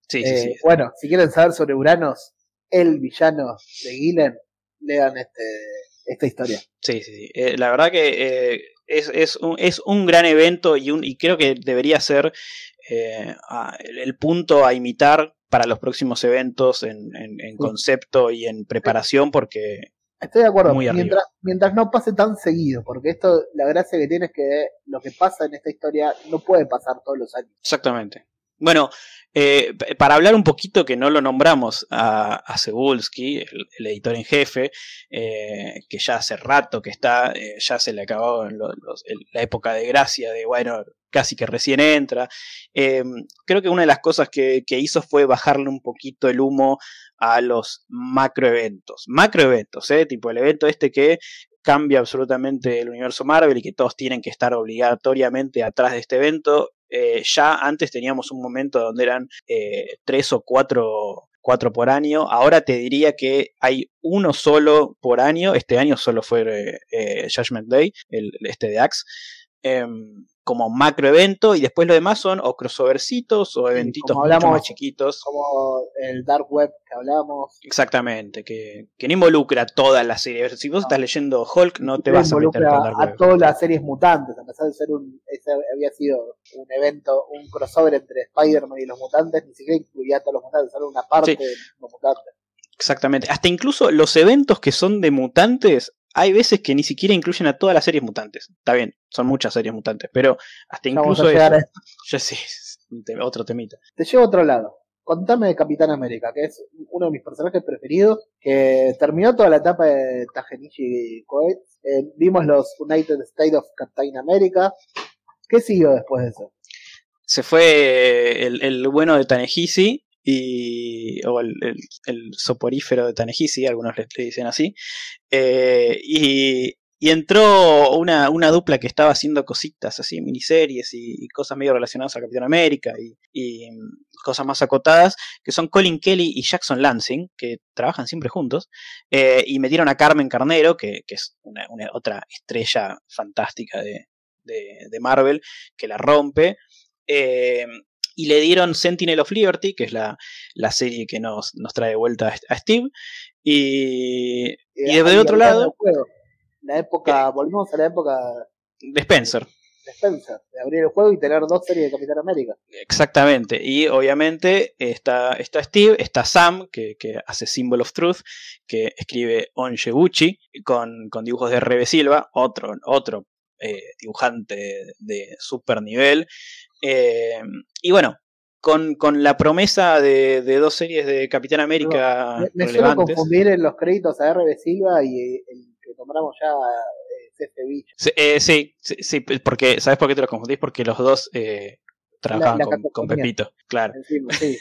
Sí, sí, sí. Bueno, si quieren saber sobre Uranos, el villano de Gillen, lean este, esta historia. Sí, sí, sí. Eh, la verdad que eh, es, es, un, es un gran evento y, un, y creo que debería ser eh, el punto a imitar para los próximos eventos en, en, en concepto y en preparación porque Estoy de acuerdo, mientras, mientras, no pase tan seguido, porque esto, la gracia que tiene es que lo que pasa en esta historia no puede pasar todos los años. Exactamente. Bueno, eh, para hablar un poquito que no lo nombramos a, a el, editor en jefe, eh, que ya hace rato que está, eh, ya se le acabó el, la época de gracia de, bueno, casi que recién entra. Eh, creo que una de las cosas que, que, hizo fue bajarle un poquito el humo a los macroeventos. Macroeventos, ¿eh? tipo el evento este que cambia absolutamente el universo Marvel y que todos tienen que estar obligatoriamente atrás de este evento. Eh, ya antes teníamos un momento donde eran eh, tres o cuatro, cuatro por año. Ahora te diría que hay uno solo por año. Este año solo fue eh, Judgment Day, este de Axe. Como macro evento y después lo demás son o crossovercitos o eventitos hablamos, mucho más chiquitos. Como el Dark Web que hablamos. Exactamente, que, que no involucra toda la serie. Si vos no. estás leyendo Hulk, no te vas a meter con Dark Web. A todas las series mutantes, a pesar de ser un. Ese había sido un evento, un crossover entre Spider-Man y los mutantes, ni siquiera incluía a todos los mutantes, solo una parte sí. de los mutantes. Exactamente. Hasta incluso los eventos que son de mutantes hay veces que ni siquiera incluyen a todas las series mutantes. Está bien, son muchas series mutantes, pero hasta incluso eso, ya sé, otro temita. Te llevo a otro lado. Contame de Capitán América, que es uno de mis personajes preferidos, que terminó toda la etapa de Tajenichi Coates. Eh, vimos los United States of Captain America. ¿Qué siguió después de eso? Se fue el, el bueno de Tanehisi, y, o el, el, soporífero de Tanehisi, algunos le, le dicen así, eh, y, y, entró una, una, dupla que estaba haciendo cositas así, miniseries y, y cosas medio relacionadas a Capitán América y, y, cosas más acotadas, que son Colin Kelly y Jackson Lansing, que trabajan siempre juntos, eh, y metieron a Carmen Carnero, que, que es una, una, otra estrella fantástica de, de, de Marvel, que la rompe. Eh, y le dieron Sentinel of Liberty, que es la, la serie que nos, nos trae de vuelta a Steve. Y, y, y desde el otro lado. La época, eh, volvimos a la época de Spencer. De Spencer, de abrir el juego y tener dos series de Capitán América. Exactamente, y obviamente está, está Steve, está Sam, que, que hace Symbol of Truth, que escribe Onyebuchi, con, con dibujos de Rebe Silva, otro, otro eh, dibujante de, de super nivel. Eh, y bueno, con, con, la promesa de, de, dos series de Capitán América. No, me, me suelo confundir en los créditos a RB Silva y el que nombramos ya eh, este bicho. Sí, eh, sí, sí, sí, porque ¿sabes por qué te los confundís? Porque los dos eh, trabajaban la con, con cacofonía. Pepito, claro. Encima, sí.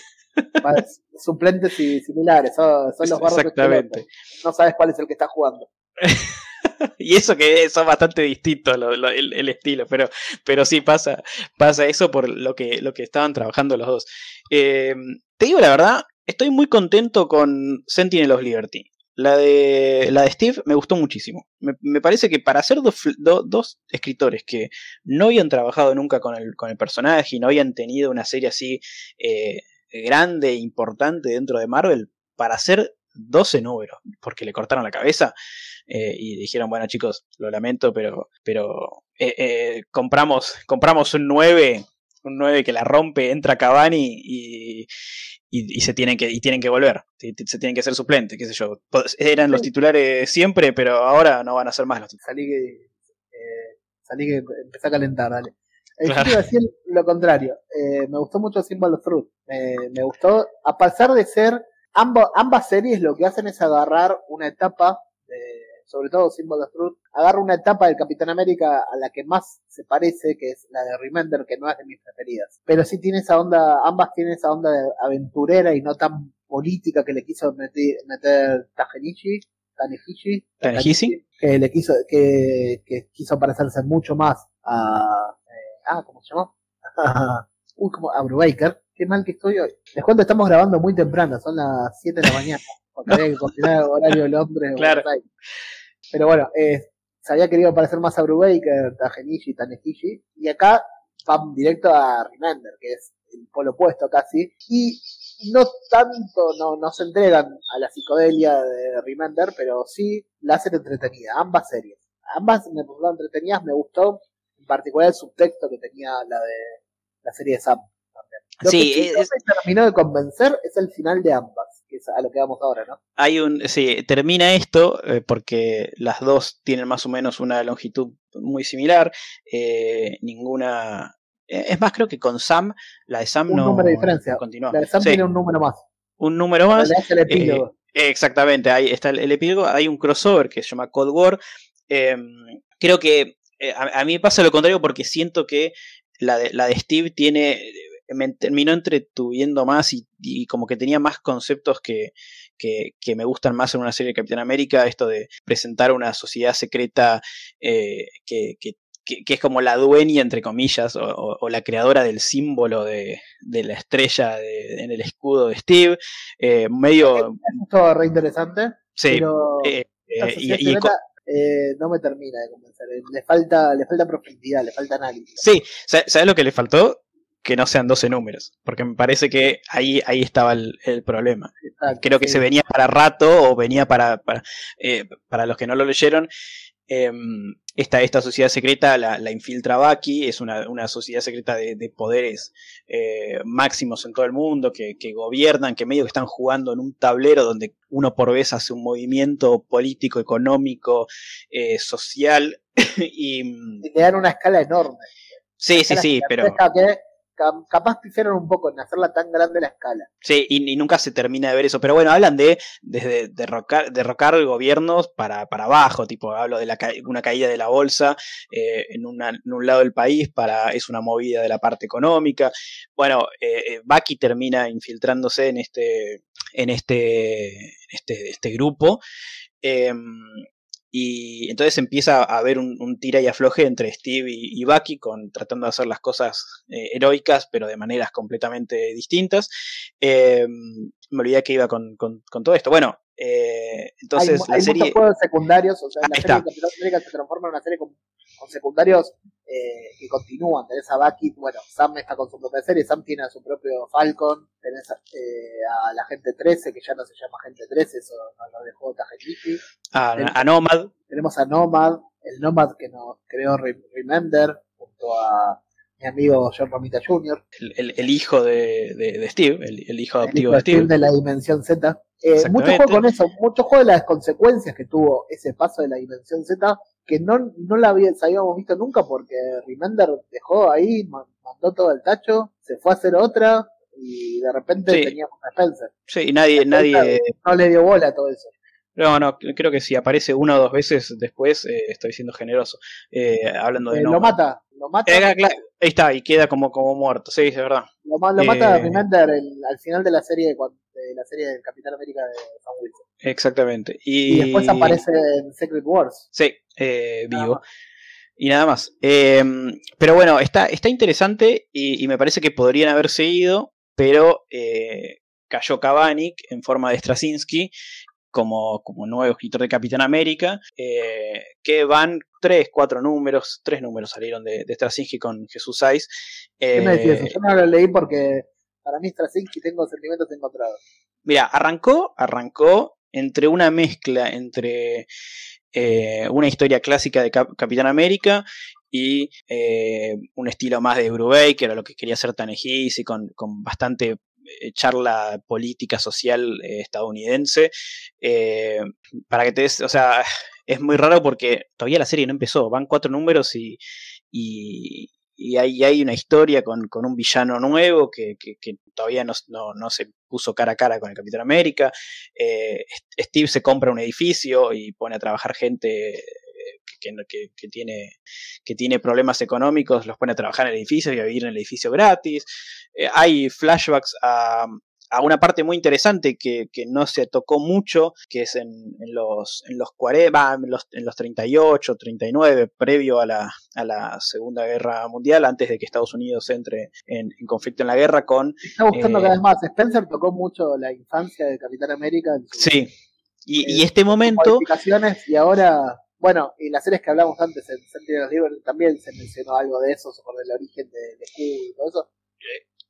Suplentes y similares, son, son los barros Exactamente. No sabes cuál es el que está jugando. Y eso que son bastante distintos el, estilo, pero, pero sí pasa, pasa eso por lo que, lo que estaban trabajando los dos. Eh, te digo la verdad, estoy muy contento con Sentinel of Liberty. La de, la de Steve me gustó muchísimo. Me, parece que para ser dos escritores que no habían trabajado nunca con el, con el personaje y no habían tenido una serie así eh, grande e importante dentro de Marvel, para hacer 12 números, porque le cortaron la cabeza, eh, y dijeron, bueno chicos, lo lamento, pero, pero eh, eh, compramos, compramos un 9, un 9 que la rompe, entra Cavani y, y, y se tienen que, y tienen que volver, se, tienen que ser suplentes, qué sé yo. Eran los titulares siempre, pero ahora no van a ser más los titulares. Salí que, eh, salí que empecé a calentar, dale. Eh, yo Claro. te iba a decir lo contrario. Eh, me gustó mucho Symbol of Truth. Me, me gustó, a pesar de ser, ambas, ambas series lo que hacen es agarrar una etapa, de, sobre todo Symbol of Truth, agarra una etapa del Capitán América a la que más se parece, que es la de Remender, que no es de mis preferidas. Pero sí tiene esa onda, ambas tienen esa onda de aventurera y no tan política que le quiso meter, meter Tajenichi, Tanehishi, ¿Tanehisi? que le quiso, que, que quiso parecerse mucho más a, eh, ah, ¿cómo se llamó? Uy, como a Brubaker. Qué mal que estoy hoy. Les cuento, estamos grabando muy temprano, son las 7 de la mañana, porque había que coordinar el horario de Londres. Claro. Buenos. Pero bueno, eh, se había querido parecer más a Brubaker, Tajenishi, Tanehishi, y acá van directo a Remender, que es el polo opuesto casi, y no tanto, no, no se entregan a la psicodelia de Remender, pero sí la hacen entretenida, ambas series. Ambas me resultaron entretenidas, me gustó, en particular el subtexto que tenía la de la serie de Sam. Lo Sí, que sí es- no me terminó de convencer es el final de ambas, que es a lo que vamos ahora, ¿no? Hay un, sí, termina esto eh, porque las dos tienen más o menos una longitud muy similar. eh, ninguna. eh, Es más, creo que con Sam, la de Sam Un no, número de diferencia. continúa. La de Sam Sí, tiene un número más. un número más. es el epílogo. Exactamente, ahí está el, el epílogo. Hay un crossover que se llama Cold War. Eh, creo que a, a mí me pasa lo contrario porque siento que la de, la de Steve tiene. Me terminó entretuviendo más y, y como que tenía más conceptos que, que, que me gustan más en una serie de Capitán América. Esto de presentar una sociedad secreta eh, que, que que, que es como la dueña, entre comillas, o, o- o la creadora del símbolo de, de la estrella de- en el escudo de Steve. Eh, medio. Eso es todo re interesante, Sí, pero eh, y- y no me termina de convencer. Le falta, le falta profundidad, le falta análisis. sí, sa- ¿sabes lo que le faltó? Que no sean 12 números, porque me parece que ahí, ahí estaba el, el problema. Exacto, Creo que sí. se venía para rato o venía para, para, eh, para los que no lo leyeron. em, esta, esta sociedad secreta la, la infiltra Bucky, es una, una sociedad secreta de, de poderes eh, máximos en todo el mundo, que, que gobiernan, que medio que están jugando en un tablero donde uno por vez hace un movimiento político, económico, eh, social. y mm, Y le dan una escala enorme. sí, sí, sí, pero que capaz pifiaron un poco en hacerla tan grande la escala. Sí, y, nunca se termina de ver eso. Pero bueno, hablan de desde derrocar, derrocar gobiernos para, para abajo, tipo, hablo de la una caída de la bolsa eh, en, un lado del país, para es una movida de la parte económica. Bueno, eh, eh, Bucky termina infiltrándose en este, en este, este, este grupo. em, y entonces empieza a haber un, un tira y afloje entre Steve y, y Bucky, con, tratando de hacer las cosas eh, heroicas, pero de maneras completamente distintas. Eh, me olvidé que iba con, con- con todo esto. Bueno, eh, entonces hay la hay serie. muchos juegos secundarios, o sea, la serie de Capitán América se transforma en una serie con, con secundarios eh, que continúan. Tenés a Bucky, bueno, Sam está con su propia serie, Sam tiene a su propio Falcon, tenés eh, a la gente 13, que ya no se llama gente 13, eso nos lo dejó Tajenichi. a, a Nomad, Tenemos a Nomad, el Nomad que nos creó Re- Remender, junto a mi amigo John Romita Jr., el, el- el hijo de, de- de Steve, el, el hijo adoptivo hijo de Steve de la Dimensión Z. Eh, mucho juego con eso, mucho juego de las consecuencias que tuvo ese paso de la Dimensión Z, que no, no la había- habíamos visto nunca porque Remender dejó ahí, ma- mandó todo el tacho, se fue a hacer otra y de repente Sí. teníamos a Spencer. Sí, y nadie, nadie, No le dio bola a todo eso. No, no, creo que si aparece una o dos veces después eh, estoy siendo generoso. Eh, hablando de Eh, no. lo mata, lo mata. Eh, ahí está, y queda como, como muerto, sí, es verdad. Lo, ma- lo mata Eh, Remender el- al final de la serie de la serie del Capitán América de Sam Wilson. Exactamente. Y, Y, después aparece en Secret Wars. Sí, eh, vivo. Y nada más. Eh, pero bueno, está, está interesante y, y me parece que podrían haber seguido, pero eh, cayó Kavanik en forma de Straczynski como, como nuevo escritor de Capitán América, eh, que van tres, cuatro números, tres números salieron de, de Straczynski con Jesús Saiz. ¿Qué me decís eso? Yo no lo leí porque para mí Straczynski tengo sentimientos encontrados. Mira, arrancó, arrancó entre una mezcla entre eh, una historia clásica de Cap- Capitán América y eh, un estilo más de Brubaker, a lo que quería hacer Tanehisi, con, con bastante eh, charla política social estadounidense. Para que te des, o sea, es muy raro porque todavía la serie no empezó, van cuatro números y, y, y hay, hay una historia con, con un villano nuevo que, que- todavía no, no- no se puso cara a cara con el Capitán América. Eh, Steve se compra un edificio y pone a trabajar gente eh, que- que tiene, que tiene problemas económicos, los pone a trabajar en el edificio y a vivir en el edificio gratis. Eh, hay flashbacks a, a una parte muy interesante que, que no se tocó mucho, que es en, en los, en los 40, va, en los, en los 38, 39, previo a la, a la Segunda Guerra Mundial, antes de que Estados Unidos entre en, en conflicto en la guerra con... Está gustando Eh, cada vez más. Spencer tocó mucho la infancia de Capitán América. en Sí, y, y Eh, este momento... modificaciones y ahora, bueno, y las series que hablamos antes en Sentinels Liberty también se mencionó algo de eso, sobre el origen de, de Q y todo eso.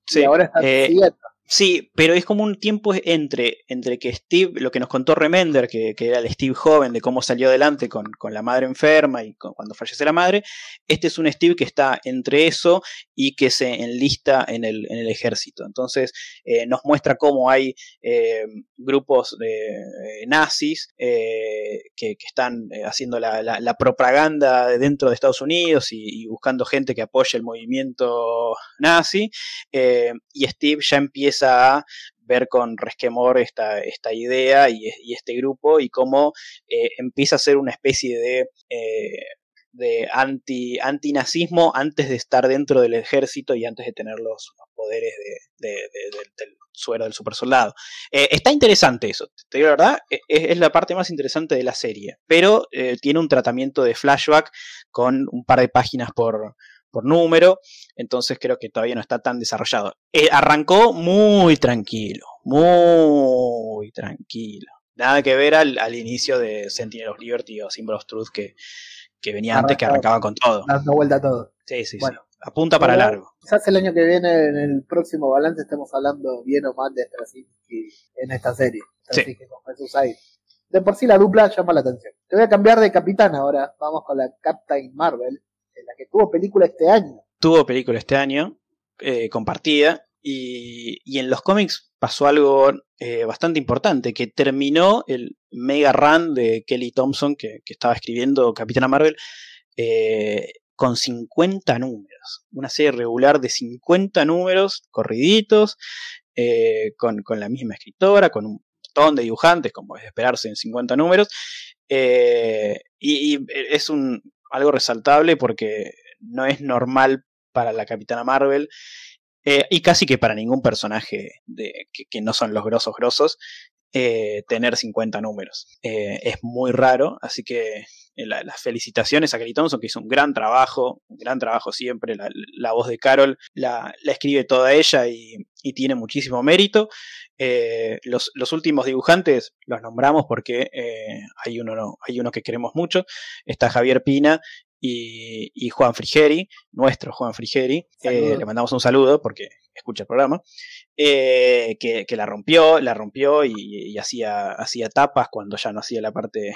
Sí, y ahora está eh, siguiendo. Sí, pero es como un tiempo entre, entre que Steve, lo que nos contó Remender, que, que era el Steve joven, de cómo salió adelante con, con la madre enferma y con- cuando fallece la madre, este es un Steve que está entre eso y que se enlista en el, en el ejército. Entonces eh, nos muestra cómo hay eh, grupos de eh, nazis eh, que, que están eh, haciendo la, la- propaganda de dentro de Estados Unidos y, y buscando gente que apoye el movimiento nazi. Eh, y Steve ya empieza a ver con resquemor esta, esta idea y, este grupo y cómo eh, empieza a ser una especie de, eh, de anti, antinazismo antes de estar dentro del ejército y antes de tener los, poderes de, de- de- del- suero del supersoldado. Eh, está interesante eso, te digo la verdad, e- es, la parte más interesante de la serie, pero tiene un tratamiento de flashback con un par de páginas por, por número, entonces creo que todavía no está tan desarrollado. Eh, arrancó muy tranquilo, muy tranquilo. Nada que ver al, al inicio de Sentinel of Liberty o Symbol of Truth que, que venía antes, que Arrancaba. con todo. Dando vuelta a todo. Sí, sí, Bueno. sí. Apunta para largo. Quizás el año que viene, en el próximo balance, estemos hablando bien o mal de Straczynski en esta serie. Straczynski con Jesús Said. De por sí la dupla llama la atención. Te voy a cambiar de capitán ahora. Vamos con la Captain Marvel, la que tuvo película este año. Tuvo película este año, eh, compartida, y, y en los cómics pasó algo eh, bastante importante, que terminó el mega run de Kelly Thompson, que, que estaba escribiendo Capitana Marvel, eh, con 50 números. Una serie regular de 50 números corriditos, con, con la misma escritora, con un montón de dibujantes, como es de esperarse en 50 números. y es un, algo resaltable porque no es normal para la Capitana Marvel. eh, y casi que para ningún personaje de, que, no son los grosos grosos, eh, tener 50 números. Eh, es muy raro, así que la- las felicitaciones a Kelly Thompson, que hizo un gran trabajo, un gran trabajo siempre. La, la voz de Carol la, la escribe toda ella y, y tiene muchísimo mérito. Eh, los, los últimos dibujantes los nombramos porque eh, hay, uno, no- hay uno que queremos mucho. Está Javier Pina y, y Juan Frigeri, nuestro Juan Frigeri. Eh, le mandamos un saludo porque escucha el programa. eh, que, que la rompió, la rompió y, y hacía, hacía tapas cuando ya no hacía la parte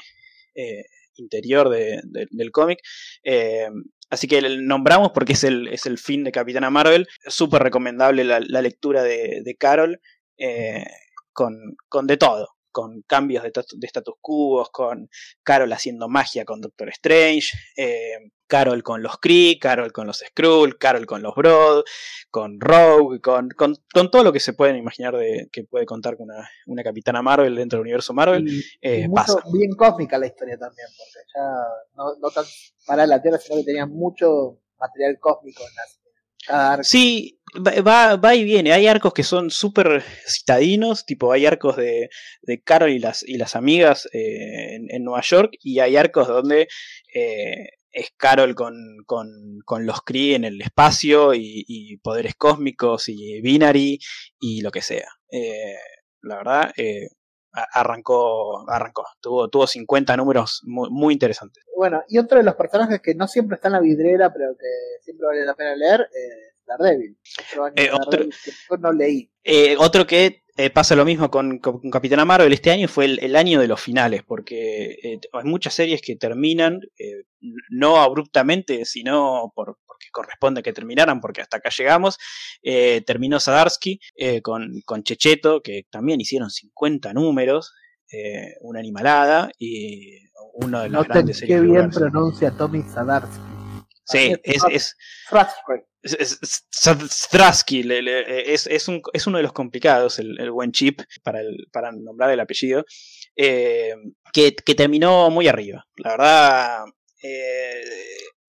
eh, interior de- de- del cómic. Eh, así que nombramos porque es el, es el fin de Capitana Marvel. Súper recomendable la, lectura de, de Carol eh, con, con de todo. Con cambios de, de status quo, con Carol haciendo magia con Doctor Strange, eh, Carol con los Kree, Carol con los Skrull, Carol con los Broad, con Rogue, con, con, todo lo que se pueden imaginar de que puede contar con una, una Capitana Marvel dentro del universo Marvel. Eh, bien cósmica la historia también, porque ya no, no tan para la Tierra, sino que tenía mucho material cósmico en las Sí, va, va, y viene. Hay arcos que son súper citadinos, tipo hay arcos de, de Carol y las, y las amigas eh, en, Nueva York, y hay arcos donde eh, es Carol con, con, los Kree en el espacio y, poderes cósmicos y binary y lo que sea. Eh, la verdad, arrancó, arrancó. Tuvo, tuvo 50 números muy, muy, interesantes. Bueno, y otro de los personajes que no siempre está en la vidriera, pero que siempre vale la pena leer, es Daredevil. Eh, otro, que no leí. Eh, otro que eh, pasa lo mismo con, con, Capitana Marvel. Este año fue el, año de los finales, porque hay muchas series que terminan, no abruptamente, sino por, porque corresponde que terminaran, porque hasta acá llegamos. terminó Sadarsky con, con Checheto, que también hicieron 50 números, una animalada, y uno de los grandes series. Qué bien pronuncia Tommy Sadarsky. Sí, es, es, Strasky es, es, un, es, uno de los complicados, el, buen chip, para, el, para nombrar el apellido, eh, que, que, terminó muy arriba. La verdad, eh,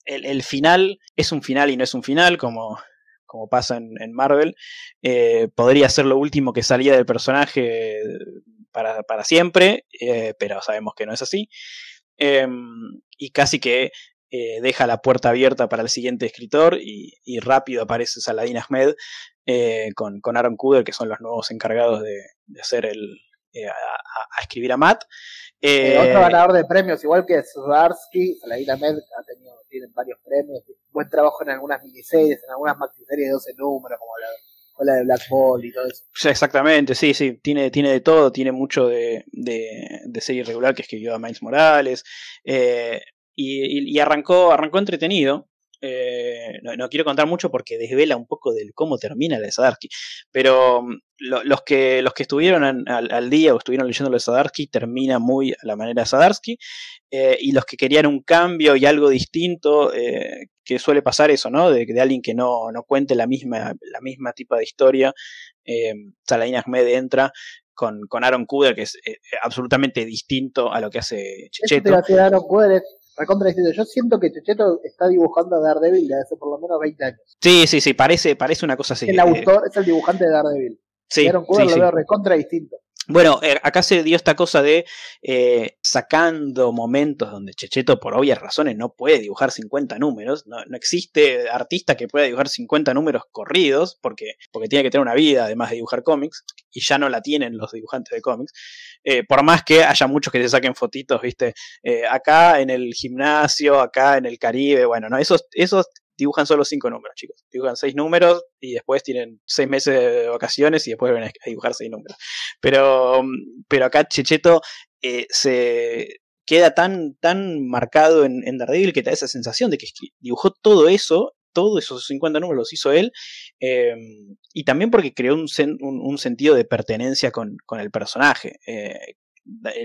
el, el, final es un final y no es un final, como, como pasa en, en Marvel. Eh, podría ser lo último que salía del personaje para, para siempre, pero sabemos que no es así. y casi que eh, deja la puerta abierta para el siguiente escritor y, rápido aparece Saladin Ahmed eh, con, Aaron Kuder, que son los nuevos encargados de, hacer el, eh, a, escribir a Matt. otro ganador de premios, igual que Sudarsky, Saladin Ahmed ha tenido, tienen varios premios, buen trabajo en algunas miniseries, en algunas maxiseries de 12 números, como la, de Black Ball y todo eso. Exactamente, sí, sí, tiene, tiene de todo, tiene mucho de, de, serie regular que escribió a Miles Morales. Eh, y, arrancó, arrancó entretenido. Eh, no, quiero contar mucho porque desvela un poco de cómo termina la de Sadarsky. Pero mm, los, que, los que estuvieron al, día o estuvieron leyendo la de Sadarsky termina muy a la manera de Sadarsky. Eh, y los que querían un cambio y algo distinto, eh, que suele pasar eso, ¿no? De, de alguien que no, no, cuente la misma, la misma tipo de historia. Eh, Saladin Ahmed entra con, con Aaron Kuder, que es absolutamente distinto a lo que hace Checheto. Aaron yo siento que Checheto está dibujando a Daredevil desde hace por lo menos 20 años. Sí, sí, sí, parece, parece una cosa así. El autor es el dibujante de Daredevil. Sí, Aaron sí, lo veo recontra distinto. Bueno, eh, acá se dio esta cosa de eh, sacando momentos donde Checheto, por obvias razones, no puede dibujar 50 números. No, existe artista que pueda dibujar 50 números corridos, porque, porque tiene que tener una vida además de dibujar cómics, y ya no la tienen los dibujantes de cómics. Eh, por más que haya muchos que se saquen fotitos, ¿viste? acá en el gimnasio, acá en el Caribe, bueno, no, esos, dibujan solo cinco números, chicos. Dibujan seis números y después tienen seis meses de vacaciones y después ven a dibujar seis números. Pero, pero acá Checheto eh, se queda tan, tan marcado en, en, Daredevil que te da esa sensación de que dibujó todo eso, todos esos 50 números los hizo él, em, y también porque creó un, un, sentido de pertenencia con, con el personaje. Eh,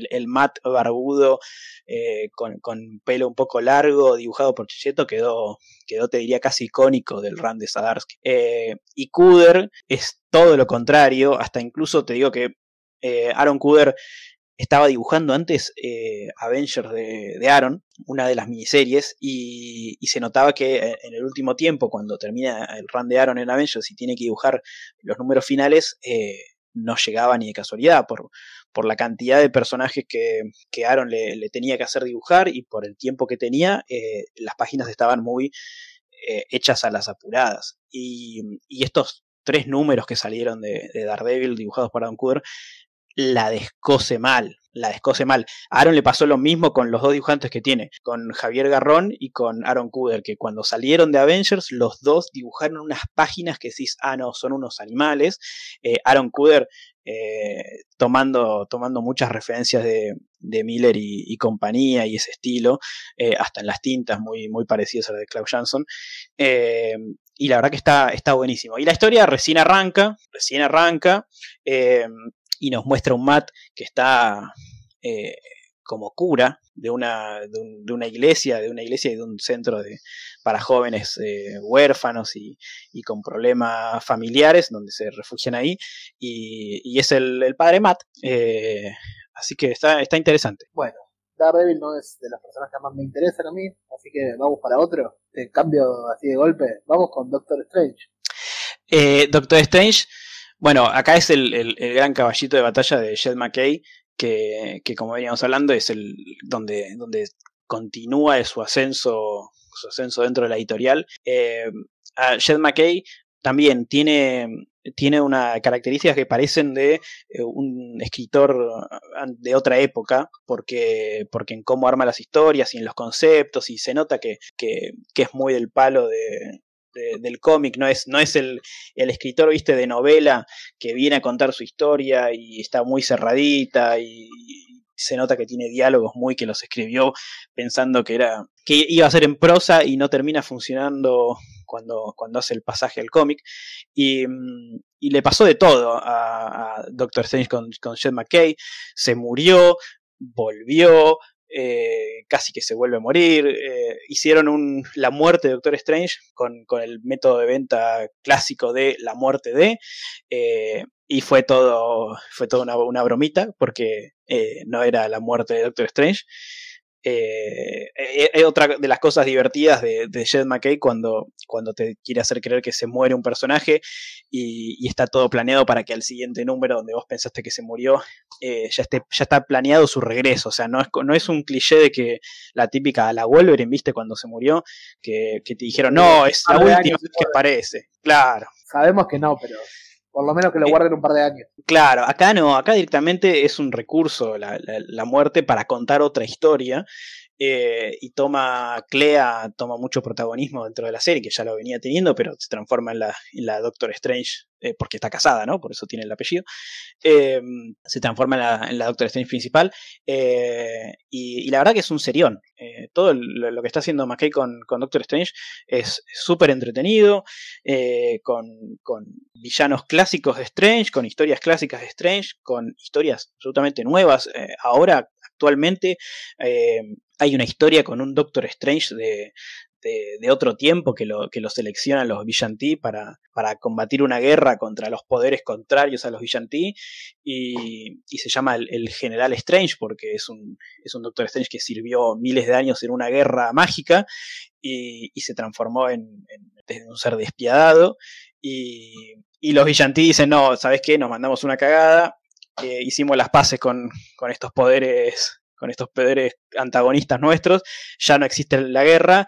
el, Matt barbudo eh, con, pelo un poco largo, dibujado por Chicheto, quedó, quedó, te diría, casi icónico del run de Sadarsky. Eh, y Kuder es todo lo contrario, hasta incluso te digo que Aaron Kuder estaba dibujando antes Avengers de, Aaron, una de las miniseries, y, y, se notaba que en el último tiempo, cuando termina el run de Aaron en Avengers y tiene que dibujar los números finales, no llegaba ni de casualidad por, por la cantidad de personajes que, que Aaron le, tenía que hacer dibujar y por el tiempo que tenía, eh, las páginas estaban muy eh, hechas a las apuradas. Y, estos tres números que salieron de, de Daredevil dibujados por Adam la descose mal, la descose mal. A Aaron le pasó lo mismo con los dos dibujantes que tiene, con Javier Garrón y con Aaron Kuder, que cuando salieron de Avengers, los dos dibujaron unas páginas que decís, ah, no, son unos animales. Eh, Aaron Kuder eh, tomando, tomando muchas referencias de, Miller y, compañía y ese estilo, eh, hasta en las tintas muy, muy parecidas a las de Klaus Jansson. y la verdad que está, está buenísimo. Y la historia recién arranca, recién arranca y nos muestra un Matt que está eh, como cura de una, de, una iglesia, de una iglesia y de un centro de, para jóvenes eh, huérfanos y, con problemas familiares, donde se refugian ahí, y, es el, padre Matt, eh, así que está, está interesante. Bueno, Daredevil no es de las personas que más me interesan a mí, así que vamos para otro, de cambio así de golpe, vamos con Doctor Strange. Eh, Doctor Strange, bueno, acá es el, el, gran caballito de batalla de Jed McKay, que, que, como veníamos hablando es el donde, donde continúa su ascenso, su ascenso dentro de la editorial. Eh, Jed McKay también tiene, tiene una características que parecen de eh, un escritor de otra época, porque, porque en cómo arma las historias y en los conceptos, y se nota que, que, que es muy del palo de, del cómic, no es, no es el, el, escritor, viste, de novela que viene a contar su historia y está muy cerradita y, se nota que tiene diálogos muy que los escribió pensando que era que iba a ser en prosa y no termina funcionando cuando, cuando hace el pasaje al cómic. Y, y, le pasó de todo a, Doctor Strange con, con Jed McKay. Se murió volvió eh, casi que se vuelve a morir. Eh, hicieron un, la muerte de Doctor Strange con, el método de venta clásico de la muerte de. Eh, y fue todo, fue toda una, una bromita, porque no era la muerte de Doctor Strange. Eh, es eh, otra de las cosas divertidas de, de Jed McKay cuando, cuando te quiere hacer creer que se muere un personaje y, está todo planeado para que al siguiente número donde vos pensaste que se murió eh, ya, esté, ya está planeado su regreso. O sea, no es, no es un cliché de que la típica, la Wolverine, viste, cuando se murió, que, que te dijeron, no, es la última vez que aparece. Claro. Sabemos que no, pero por lo menos que lo eh, guarden un par de años. Claro, acá no, acá directamente es un recurso la, la, muerte para contar otra historia. Eh, y toma, Clea toma mucho protagonismo dentro de la serie, que ya lo venía teniendo, pero se transforma en la, Doctor Strange eh, porque está casada, ¿no? Por eso tiene el apellido, eh, se transforma en la, Doctor Strange principal. Y, la verdad que es un serión. todo lo, que está haciendo McKay con, Doctor Strange es súper entretenido, con, con, villanos clásicos de Strange, con historias clásicas de Strange, con historias absolutamente nuevas. ahora, actualmente, hay una historia con un Doctor Strange de, otro tiempo que lo, que lo seleccionan los Villantí para, para combatir una guerra contra los poderes contrarios a los Villantí y, y se llama el, General Strange porque es un, es un Doctor Strange que sirvió miles de años en una guerra mágica y, se transformó en, un ser despiadado y, y los Villantí dicen no, ¿sabes qué? Nos mandamos una cagada, hicimos las paces con, con estos poderes con estos poderes antagonistas nuestros, ya no existe la guerra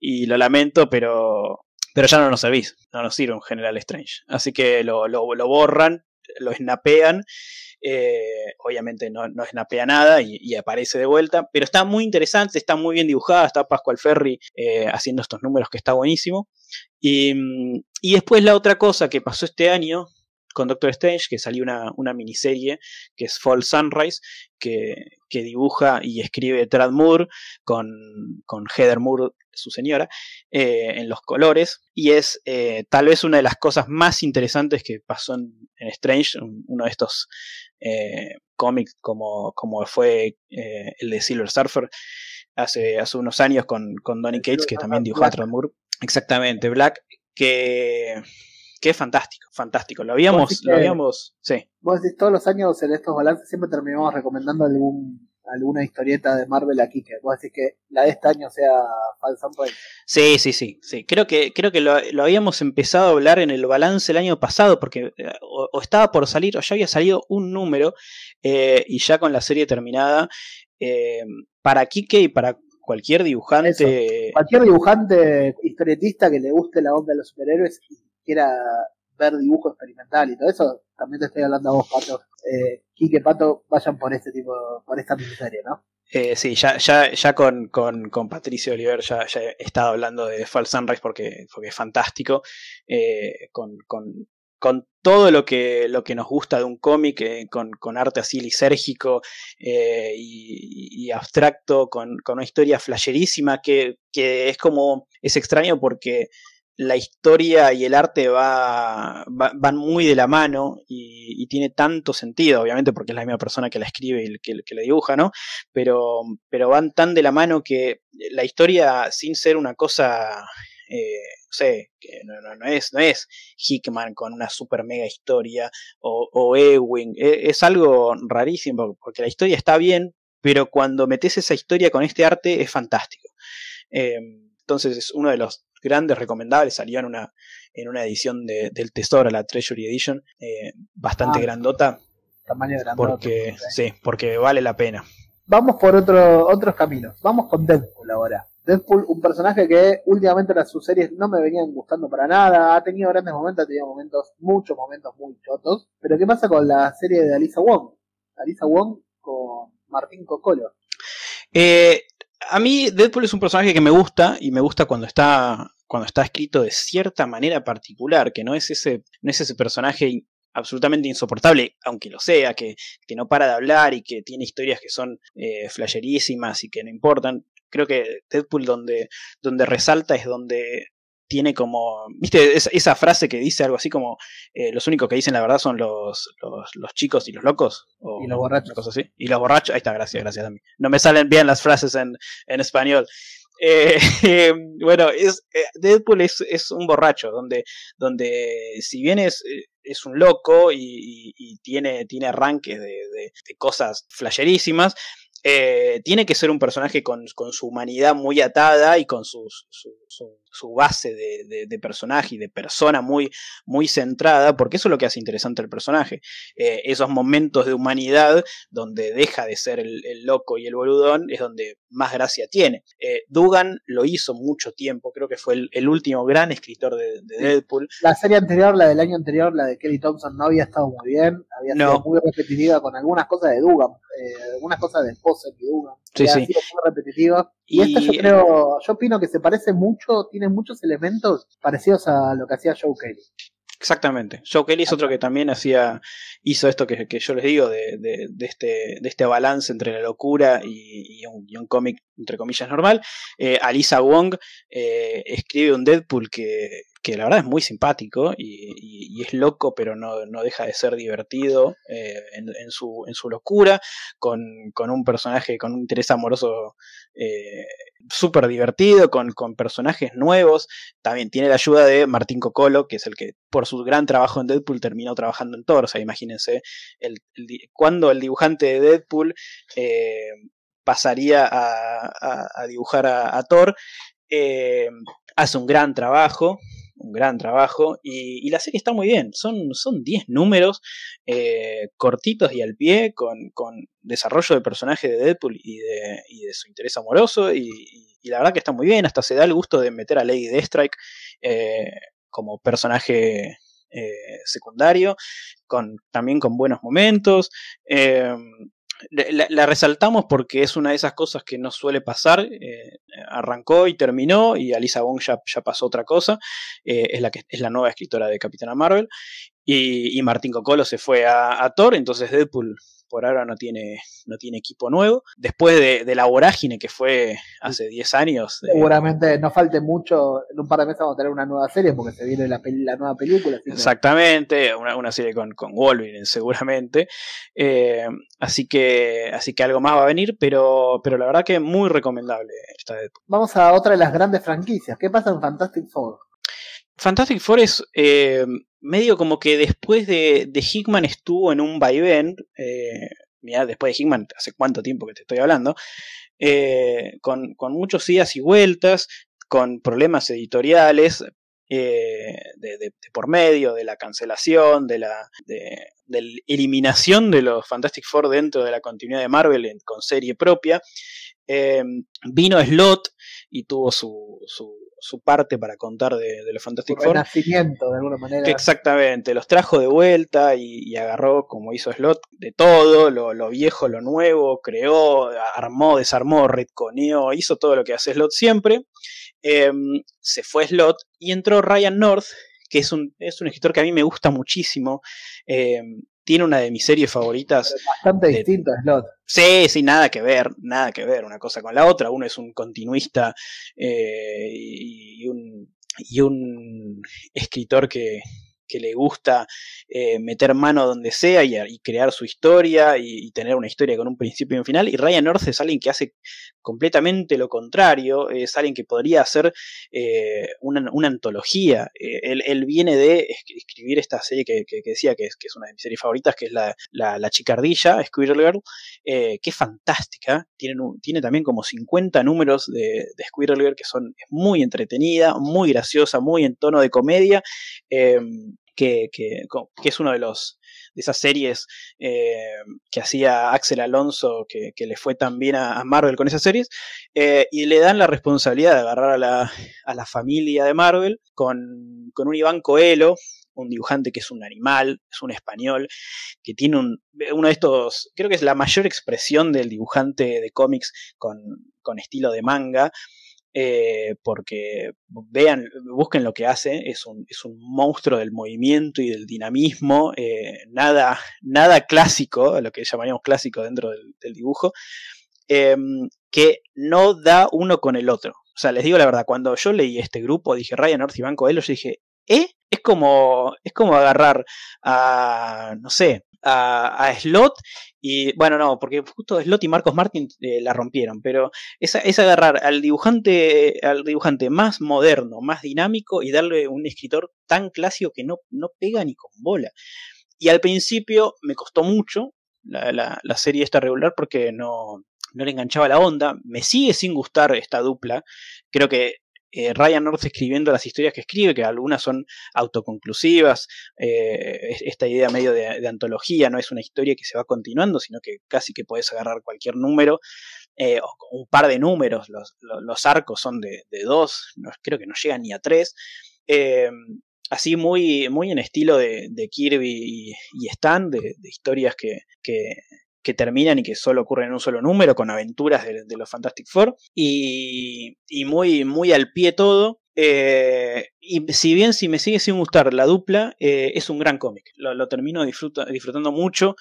y lo lamento, pero, pero ya no nos servís, no nos sirve un General Strange. Así que lo, lo, borran, lo snapean. Eh, obviamente no, no snapea nada y, aparece de vuelta, pero está muy interesante, está muy bien dibujada, está Pascual Ferry eh, haciendo estos números que está buenísimo. Y, y, después la otra cosa que pasó este año, con Doctor Strange, que salió una, una miniserie que es Fall Sunrise, que, que dibuja y escribe Trad Moore con, con Heather Moore, su señora, eh, en los colores. Y es eh, tal vez una de las cosas más interesantes que pasó en, Strange, uno de estos eh, cómics como, como fue el de Silver Surfer hace, hace unos años con, con Donny Cates, que también dibujó a Trad Moore. Exactamente, Black, que que es fantástico, fantástico. Lo habíamos, lo habíamos, sí. Vos decís, todos los años en estos balances siempre terminamos recomendando algún alguna historieta de Marvel aquí que vos decís que la de este año sea Falsa Sí, sí, sí, sí. Creo que, creo que lo, habíamos empezado a hablar en el balance el año pasado, porque eh, o, estaba por salir, o ya había salido un número, eh, y ya con la serie terminada. Eh, para Kike y para cualquier dibujante. Cualquier dibujante historietista que le guste la onda de los superhéroes quiera ver dibujo experimental y todo eso, también te estoy hablando a vos, Pato. Eh, Quique, Pato, vayan por este tipo, por esta miniserie, ¿no? Eh, sí, ya, ya, ya con, con, con, Patricio Oliver ya, ya, he estado hablando de Fall Sunrise porque, porque es fantástico. Eh, con, con, con, todo lo que, lo que nos gusta de un cómic, eh, con, arte así lisérgico y, y, abstracto, con, con, una historia flasherísima que, que es como. es extraño porque la historia y el arte va, van muy de la mano y, tiene tanto sentido, obviamente porque es la misma persona que la escribe y que, que la dibuja, ¿no? Pero, pero van tan de la mano que la historia, sin ser una cosa eh, no sé, que no, es, no es Hickman con una super mega historia o, o Ewing, e, es, algo rarísimo porque la historia está bien, pero cuando metes esa historia con este arte es fantástico. Eh, entonces es uno de los grandes recomendables, salió en una, en una edición de, del Tesoro, la Treasury Edition, eh, bastante ah, grandota. Tamaño grandota. Porque, sí, porque vale la pena. Vamos por otro, otros caminos. Vamos con Deadpool ahora. Deadpool, un personaje que últimamente las sus series no me venían gustando para nada, ha tenido grandes momentos, ha tenido momentos, muchos momentos muy chotos. Pero ¿qué pasa con la serie de Alisa Wong? Alisa Wong con Martín Cocolo. Eh, a mí Deadpool es un personaje que me gusta y me gusta cuando está cuando está escrito de cierta manera particular, que no es ese no es ese personaje absolutamente insoportable, aunque lo sea, que, que, no para de hablar y que tiene historias que son eh, flasherísimas y que no importan. Creo que Deadpool donde, donde resalta es donde tiene como, viste, esa, frase que dice algo así como, eh, los únicos que dicen la verdad son los, los, chicos y los locos. O y los borrachos. así. Y los borrachos, ahí está, gracias, gracias a mí. No me salen bien las frases en, en español. Eh, bueno, es, eh, Deadpool es, es, un borracho, donde, donde si bien es, es un loco y, y, tiene, tiene arranques de, de, de cosas flasherísimas, eh, tiene que ser un personaje con, su humanidad muy atada y con su, su, base de, personaje y de persona muy, muy centrada, porque eso es lo que hace interesante al personaje. Eh, esos momentos de humanidad donde deja de ser el, loco y el boludón es donde más gracia tiene. Eh, Dugan lo hizo mucho tiempo, creo que fue el, último gran escritor de, Deadpool. La serie anterior, la del año anterior, la de Kelly Thompson, no había estado muy bien, había sido muy repetitiva con algunas cosas de Dugan, algunas cosas de Sí, sí. Y, esta yo creo, yo opino que se parece mucho, tiene muchos elementos parecidos a lo que hacía Joe Kelly. Exactamente. Joe Kelly es otro que también hacía, hizo esto que, yo les digo, de, de, este, de este balance entre la locura y, un, cómic, entre comillas, normal. Eh, Alisa Wong eh, escribe un Deadpool que, que la verdad es muy simpático y, es loco, pero no, no, deja de ser divertido eh, en, su, en, su, locura, con, con, un personaje con un interés amoroso eh, súper divertido, con, con, personajes nuevos. También tiene la ayuda de Martín Cocolo, que es el que por su gran trabajo en Deadpool terminó trabajando en Thor. O sea, imagínense el, cuando el dibujante de Deadpool eh, pasaría a, dibujar a, Thor. hace un gran trabajo, un gran trabajo. Y, la serie está muy bien. Son 10 números eh, cortitos y al pie, con, desarrollo de personaje de Deadpool y de, de su interés amoroso. Y, la verdad que está muy bien. Hasta se da el gusto de meter a Lady Deathstrike eh, como personaje eh, secundario, con, también con buenos momentos. La, resaltamos porque es una de esas cosas que no suele pasar. Eh, arrancó y terminó, y Alisa Wong ya, pasó otra cosa. Eh, es, la que, es la nueva escritora de Capitana Marvel. Y, Martín Cocolo se fue a, a Thor, entonces Deadpool por ahora no tiene, no tiene equipo nuevo. Después de, la vorágine que fue hace 10 años. Eh, Seguramente no falte mucho, en un par de meses vamos a tener una nueva serie porque se viene la, nueva película. Exactamente, una, serie con, con Wolverine seguramente. Eh, así, que, así que algo más va a venir, pero, pero la verdad que muy recomendable esta Vamos a otra de las grandes franquicias. ¿Qué pasa en Fantastic Four? Fantastic Four es eh, medio como que después de, de Hickman estuvo en un vaivén, eh, mira, después de Hickman, hace cuánto tiempo que te estoy hablando, eh, con, muchos idas y vueltas, con problemas editoriales de, por medio, de la cancelación, de la, de, eliminación de los Fantastic Four dentro de la continuidad de Marvel con serie propia. vino Slot y tuvo su, su su parte para contar de, los Fantastic Four. Renacimiento, de alguna manera. Exactamente, los trajo de vuelta y, agarró, como hizo Slot, de todo, lo, viejo, lo nuevo, creó, armó, desarmó, retconeó, hizo todo lo que hace Slot siempre. Em, se fue Slot y entró Ryan North, que es un, es un escritor que a mí me gusta muchísimo. Em, tiene una de mis series favoritas. Bastante distinto a Slot. Sí, sí, nada que ver, nada que ver una cosa con la otra. Uno es un continuista eh, y, un, y un escritor que, que le gusta eh, meter mano donde sea y, crear su historia y, tener una historia con un principio y un final. Y Ryan North es alguien que hace completamente lo contrario, es alguien que podría hacer eh, una, antología. Eh, él, viene de escribir esta serie que, decía que es, que es, una de mis series favoritas, que es la, la, Chicardilla, Squirrel Girl, que es fantástica. Tiene, tiene también como 50 números de, de Squirrel Girl que son muy entretenida, muy graciosa, muy en tono de comedia que, es uno de los de esas series eh, que hacía Axel Alonso, que, le fue tan bien a, Marvel con esas series, eh, y le dan la responsabilidad de agarrar a la, a la familia de Marvel con, un Iván Coelho, un dibujante que es un animal, es un español, que tiene un, uno de estos, creo que es la mayor expresión del dibujante de cómics con, con estilo de manga, eh, porque vean, busquen lo que hace, es un, es un monstruo del movimiento y del dinamismo, eh, nada, nada clásico, lo que llamaríamos clásico dentro del, dibujo, em, que no da uno con el otro. O sea, les digo la verdad, cuando yo leí este grupo, dije Ryan North y Banco yo dije, ¿eh? Es como, es como agarrar a, no sé, a, Slot y bueno, no, porque justo Slot y Marcos Martin eh, la rompieron, pero es, es, agarrar al dibujante, al dibujante más moderno, más dinámico y darle un escritor tan clásico que no, no pega ni con bola. Y al principio me costó mucho la, la, serie esta regular porque no, no le enganchaba la onda. Me sigue sin gustar esta dupla. Creo que eh, Ryan North escribiendo las historias que escribe, que algunas son autoconclusivas, eh, esta idea medio de, antología, no es una historia que se va continuando, sino que casi que puedes agarrar cualquier número, eh, o un par de números, los, arcos son de, dos, creo que no llegan ni a tres. así muy, muy en estilo de, Kirby y, Stan, de, historias que terminan y que solo ocurren en un solo número, con aventuras de, los Fantastic Four, y, muy, muy al pie todo. Eh, y si bien si me sigue sin gustar la dupla, eh, es un gran cómic. Lo, termino disfrutando mucho.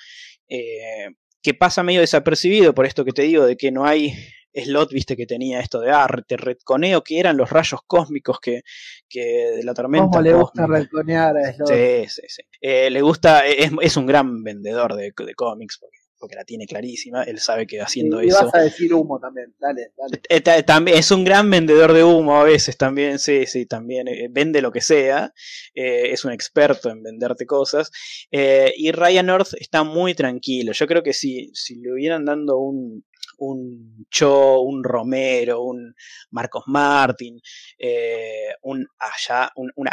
Eh, que pasa medio desapercibido por esto que te digo, de que no hay slot, viste, que tenía esto de arte, retconeo, que eran los rayos cósmicos que, que de la tormenta. ¿Cómo le gusta retconear a Slot? Sí, sí, sí. le gusta, es, un gran vendedor de, de cómics, porque porque la tiene clarísima, él sabe que haciendo eso... Y vas a decir humo también, dale, dale. Eh, también, es un gran vendedor de humo a veces también, sí, sí, también eh, vende lo que sea, eh, es un experto en venderte cosas, y Ryan North está muy tranquilo, yo creo que si, si le hubieran dando un, un Cho, un Romero, un Marcos Martin, eh, un Allá, un, un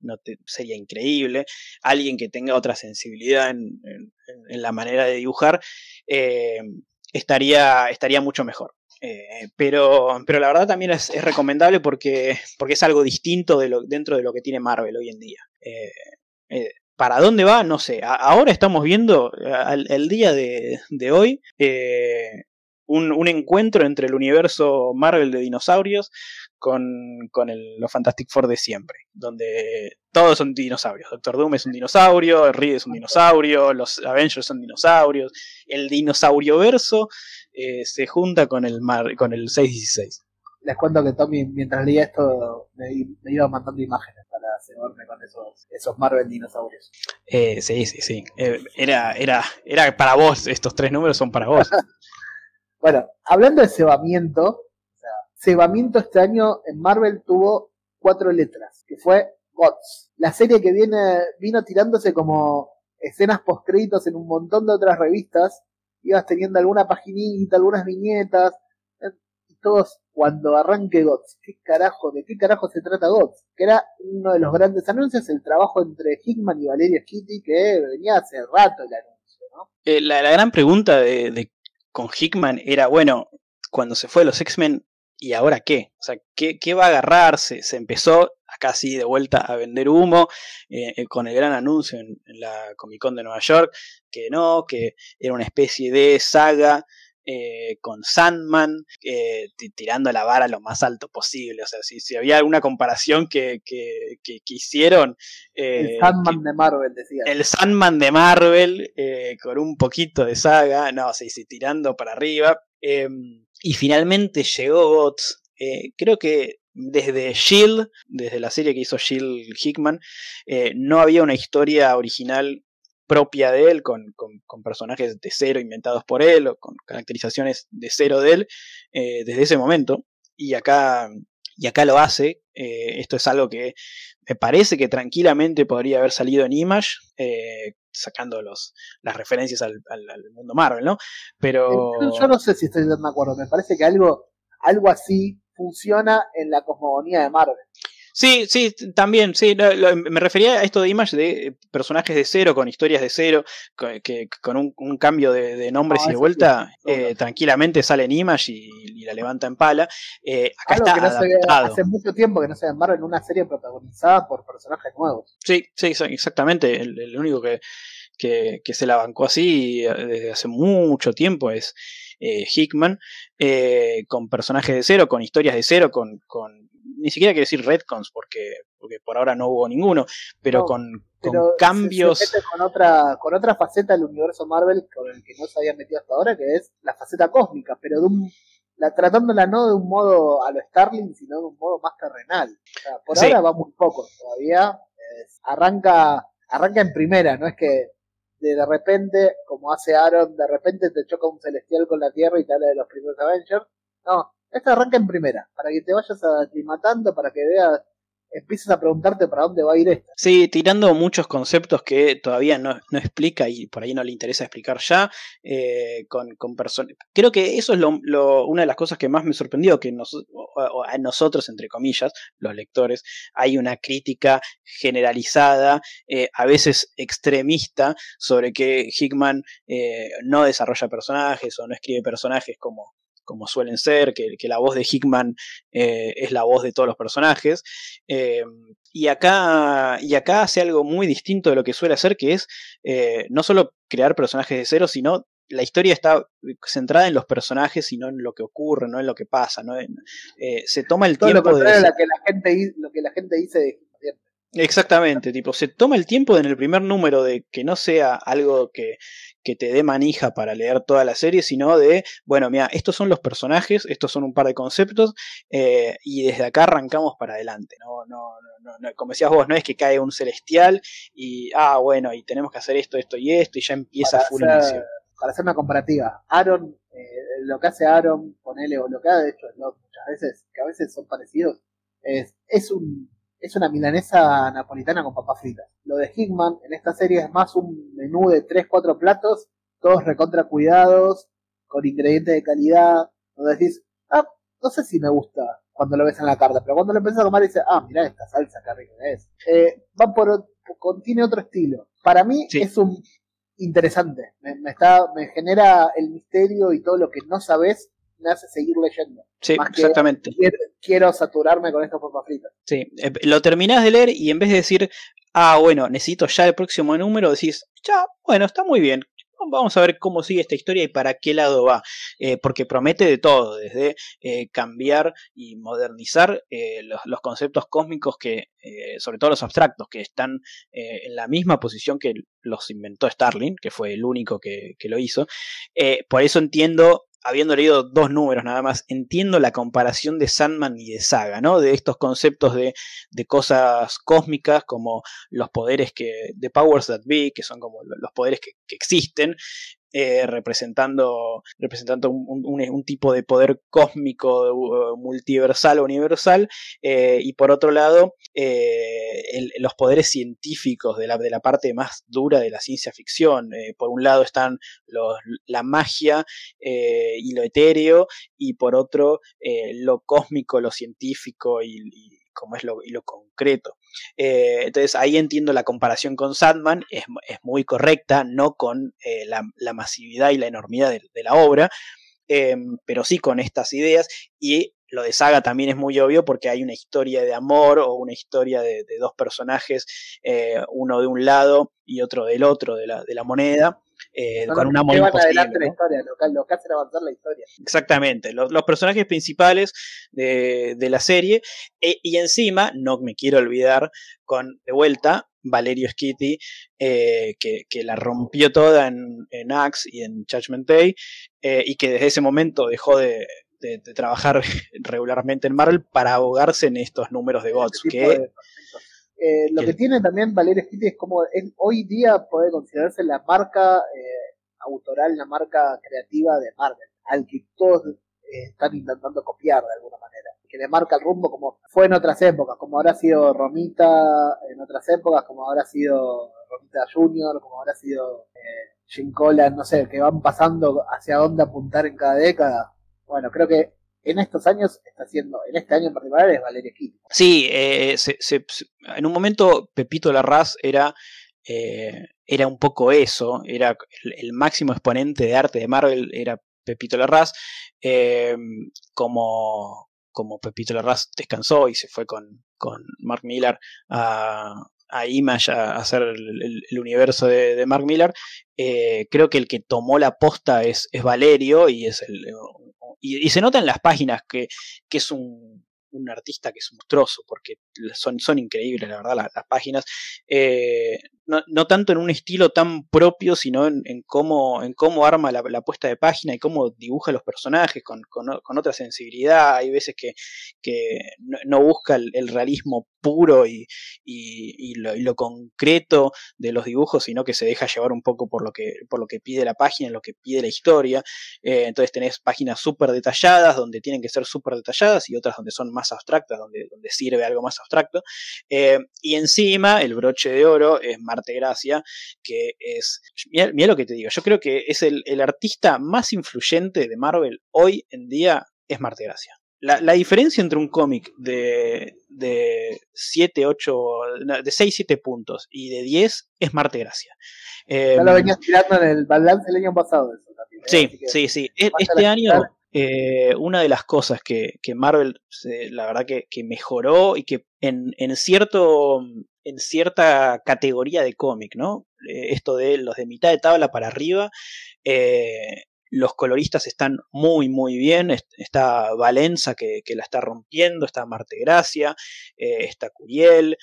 no sería increíble. Alguien que tenga otra sensibilidad en, la manera de dibujar, eh, estaría, estaría mucho mejor. Eh, pero, pero la verdad también es, recomendable porque, porque es algo distinto dentro de lo que tiene Marvel hoy en día. ¿Para dónde va? No sé. ahora estamos viendo, el día de, de hoy, un, encuentro entre el universo Marvel de dinosaurios con, los Fantastic Four de siempre, donde todos son dinosaurios. Doctor Doom es un dinosaurio, Reed es un dinosaurio, los Avengers son dinosaurios, el dinosaurio verso eh, se junta con el, mar, con el 616. Les cuento que Tommy, mientras leía esto, me, iba mandando imágenes para cebarme con esos, Marvel dinosaurios. Eh, sí, sí, sí. Eh, era, era, era para vos, estos tres números son para vos. Bueno, hablando de cebamiento, cebamiento este año en Marvel tuvo cuatro letras, que fue GOTS. La serie que viene, vino tirándose como escenas post-créditos en un montón de otras revistas, ibas teniendo alguna paginita, algunas viñetas, y todos cuando arranque GOTS, ¿qué carajo, de qué carajo se trata GOTS? Que era uno de los grandes anuncios, el trabajo entre Hickman y Valeria Skitty, que venía hace rato el anuncio, ¿no? Eh, la, gran pregunta de con Hickman era, bueno, cuando se fue los X-Men, ¿y ahora qué? O sea, ¿qué, va a agarrarse? Se empezó acá sí de vuelta a vender humo, eh, eh, con el gran anuncio en, la Comic Con de Nueva York, que no, que era una especie de saga eh, con Sandman, tirando la vara lo más alto posible. O sea, si, si había alguna comparación que, que, que, hicieron. el Sandman de Marvel, decía. El Sandman de Marvel, con un poquito de saga, no, sí, sí, tirando para arriba. Em, y finalmente llegó Bots. creo que desde Shield, desde la serie que hizo Shield Hickman, eh, no había una historia original propia de él, con, personajes de cero inventados por él, o con caracterizaciones de cero de él, eh, desde ese momento. Y acá, y acá lo hace. Eh, esto es algo que me parece que tranquilamente podría haber salido en Image, eh, sacando los, las referencias al, mundo Marvel, ¿no? Pero. Yo no sé si estoy de acuerdo. Me parece que algo, algo así funciona en la cosmogonía de Marvel. Sí, sí, también, sí, me refería a esto de Image de eh, personajes de cero, con historias de cero, que, con un, cambio de, nombres y de vuelta, eh, tranquilamente sale en Image y, la levanta en pala. Eh, acá está adaptado. hace mucho tiempo que no se ve en una serie protagonizada por personajes nuevos. Sí, sí, exactamente. El, único que, que, se la bancó así desde hace mucho tiempo es Hickman, con personajes de cero, con historias de cero, con, con ni siquiera quiero decir retcons porque, porque por ahora no hubo ninguno, pero con, cambios. con otra, con otra faceta del universo Marvel con el que no se había metido hasta ahora, que es la faceta cósmica, pero de un, la, tratándola no de un modo a lo Starling, sino de un modo más terrenal. por ahora va muy poco todavía. arranca, arranca en primera, no es que de, de repente, como hace Aaron, de repente te choca un celestial con la Tierra y te habla de los primeros Avengers. No, esta arranca en primera, para que te vayas aclimatando, para que veas, empieces a preguntarte para dónde va a ir esta. Sí, tirando muchos conceptos que todavía no, explica y por ahí no le interesa explicar ya, eh, con, con personas. Creo que eso es lo, una de las cosas que más me sorprendió, que a nosotros, entre comillas, los lectores, hay una crítica generalizada, eh, a veces extremista, sobre que Hickman eh, no desarrolla personajes o no escribe personajes como como suelen ser, que, la voz de Hickman eh, es la voz de todos los personajes. Eh, y, acá, y acá hace algo muy distinto de lo que suele hacer, que es eh, no solo crear personajes de cero, sino la historia está centrada en los personajes y no en lo que ocurre, no en lo que pasa. ¿no? se toma el tiempo de... Lo, que la gente, lo que la gente dice de Exactamente, tipo, se toma el tiempo en el primer número de que no sea algo que, que te dé manija para leer toda la serie, sino de, bueno, mira, estos son los personajes, estos son un par de conceptos, eh, y desde acá arrancamos para adelante, ¿no? No, no, no, como decías vos, no es que cae un celestial y, ah, bueno, y tenemos que hacer esto, esto y esto, y ya empieza full inicio. Para hacer una comparativa, Aaron, eh, lo que hace Aaron, ponele, o lo que ha hecho muchas veces, que a veces son parecidos, es, es un es una milanesa napolitana con papas fritas. Lo de Hickman en esta serie es más un menú de 3-4 platos, todos recontra cuidados, con ingredientes de calidad, donde decís, ah, no sé si me gusta cuando lo ves en la carta, pero cuando lo empiezas a comer dices, ah, mira esta salsa, qué rica es. Eh, va por, tiene otro estilo. Para mí es un interesante, me, me, está, me genera el misterio y todo lo que no sabes me hace seguir leyendo. Sí, exactamente. Quiero, saturarme con estas papas fritas. Sí, eh, lo terminás de leer y en vez de decir, ah, bueno, necesito ya el próximo número, decís, ya, bueno, está muy bien. Vamos a ver cómo sigue esta historia y para qué lado va, eh, porque promete de todo, desde eh, cambiar y modernizar los, conceptos cósmicos que, sobre todo los abstractos, que están en la misma posición que los inventó Starling, que fue el único que, que lo hizo. por eso entiendo habiendo leído dos números nada más, entiendo la comparación de Sandman y de Saga, ¿no? De estos conceptos de, cosas cósmicas como los poderes que, de Powers That Be, que son como los poderes que, que existen, eh, representando, representando un, tipo de poder cósmico, uh, multiversal o universal, eh, y por otro lado, eh, los poderes científicos de la, de la, parte más dura de la ciencia ficción. por un lado están la magia y lo etéreo, y por otro, lo cósmico, lo científico y como es lo, lo concreto. Eh, entonces ahí entiendo la comparación con Sandman, es, muy correcta, no con eh, la, masividad y la enormidad de, la obra, em, pero sí con estas ideas y lo de Saga también es muy obvio porque hay una historia de amor o una historia de, dos personajes, eh, uno de un lado y otro del otro de la, de la moneda, eh, con un amor imposible. La historia, lo, que hace avanzar la historia. Exactamente, los, personajes principales de, la serie e, y encima, no me quiero olvidar, con de vuelta Valerio Skitty, eh, que, la rompió toda en, en Axe y en Judgment Day, eh, y que desde ese momento dejó de, de, trabajar regularmente en Marvel para ahogarse en estos números de bots. Que, eh, lo que, tiene también Valerio Skitty es como hoy día puede considerarse la marca eh, autoral, la marca creativa de Marvel, al que todos eh, están intentando copiar de alguna manera, que le marca el rumbo como fue en otras épocas, como habrá sido Romita en otras épocas, como habrá sido Romita Junior, como habrá sido Jim Collan, no sé, que van pasando hacia dónde apuntar en cada década. Bueno, creo que en estos años está haciendo, en este año en particular es Valeria Kitty. Sí, eh, en un momento Pepito Larraz era, eh, era un poco eso, era el, máximo exponente de arte de Marvel, era Pepito Larraz, eh, como, como Pepito Larraz descansó y se fue con, con Mark Millar a, a Image a hacer el, universo de, Mark Millar, creo que el que tomó la posta es, es Valerio y es el, y, se nota en las páginas que, que es un, un artista que es monstruoso, porque son, son increíbles, la verdad, las, páginas. Eh, no, tanto en un estilo tan propio, sino en, cómo, en cómo arma la, puesta de página y cómo dibuja los personajes con, con, otra sensibilidad. Hay veces que, que no, busca el, realismo puro y, y, lo, concreto de los dibujos, sino que se deja llevar un poco por lo que, por lo que pide la página, lo que pide la historia. Eh, entonces tenés páginas súper detalladas, donde tienen que ser súper detalladas, y otras donde son más abstractas, donde, donde sirve algo más abstracto. Eh, y encima, el broche de oro es Marte Gracia, que es, mira, lo que te digo, yo creo que es el, artista más influyente de Marvel hoy en día, es Marte Gracia. La, diferencia entre un cómic de, de 7, 8, de 6, 7 puntos y de 10 es Marte Gracia. ya lo em, venías tirando en el balance el año pasado. Eso también, ¿eh? Sí, sí, sí. E, este año, eh, una de las cosas que, Marvel, la verdad que, mejoró y que en, en, cierto, en cierta categoría de cómic, ¿no? Eh, esto de los de mitad de tabla para arriba, eh, los coloristas están muy, muy bien. Está Valenza que, la está rompiendo, está Marte Gracia, está Curiel.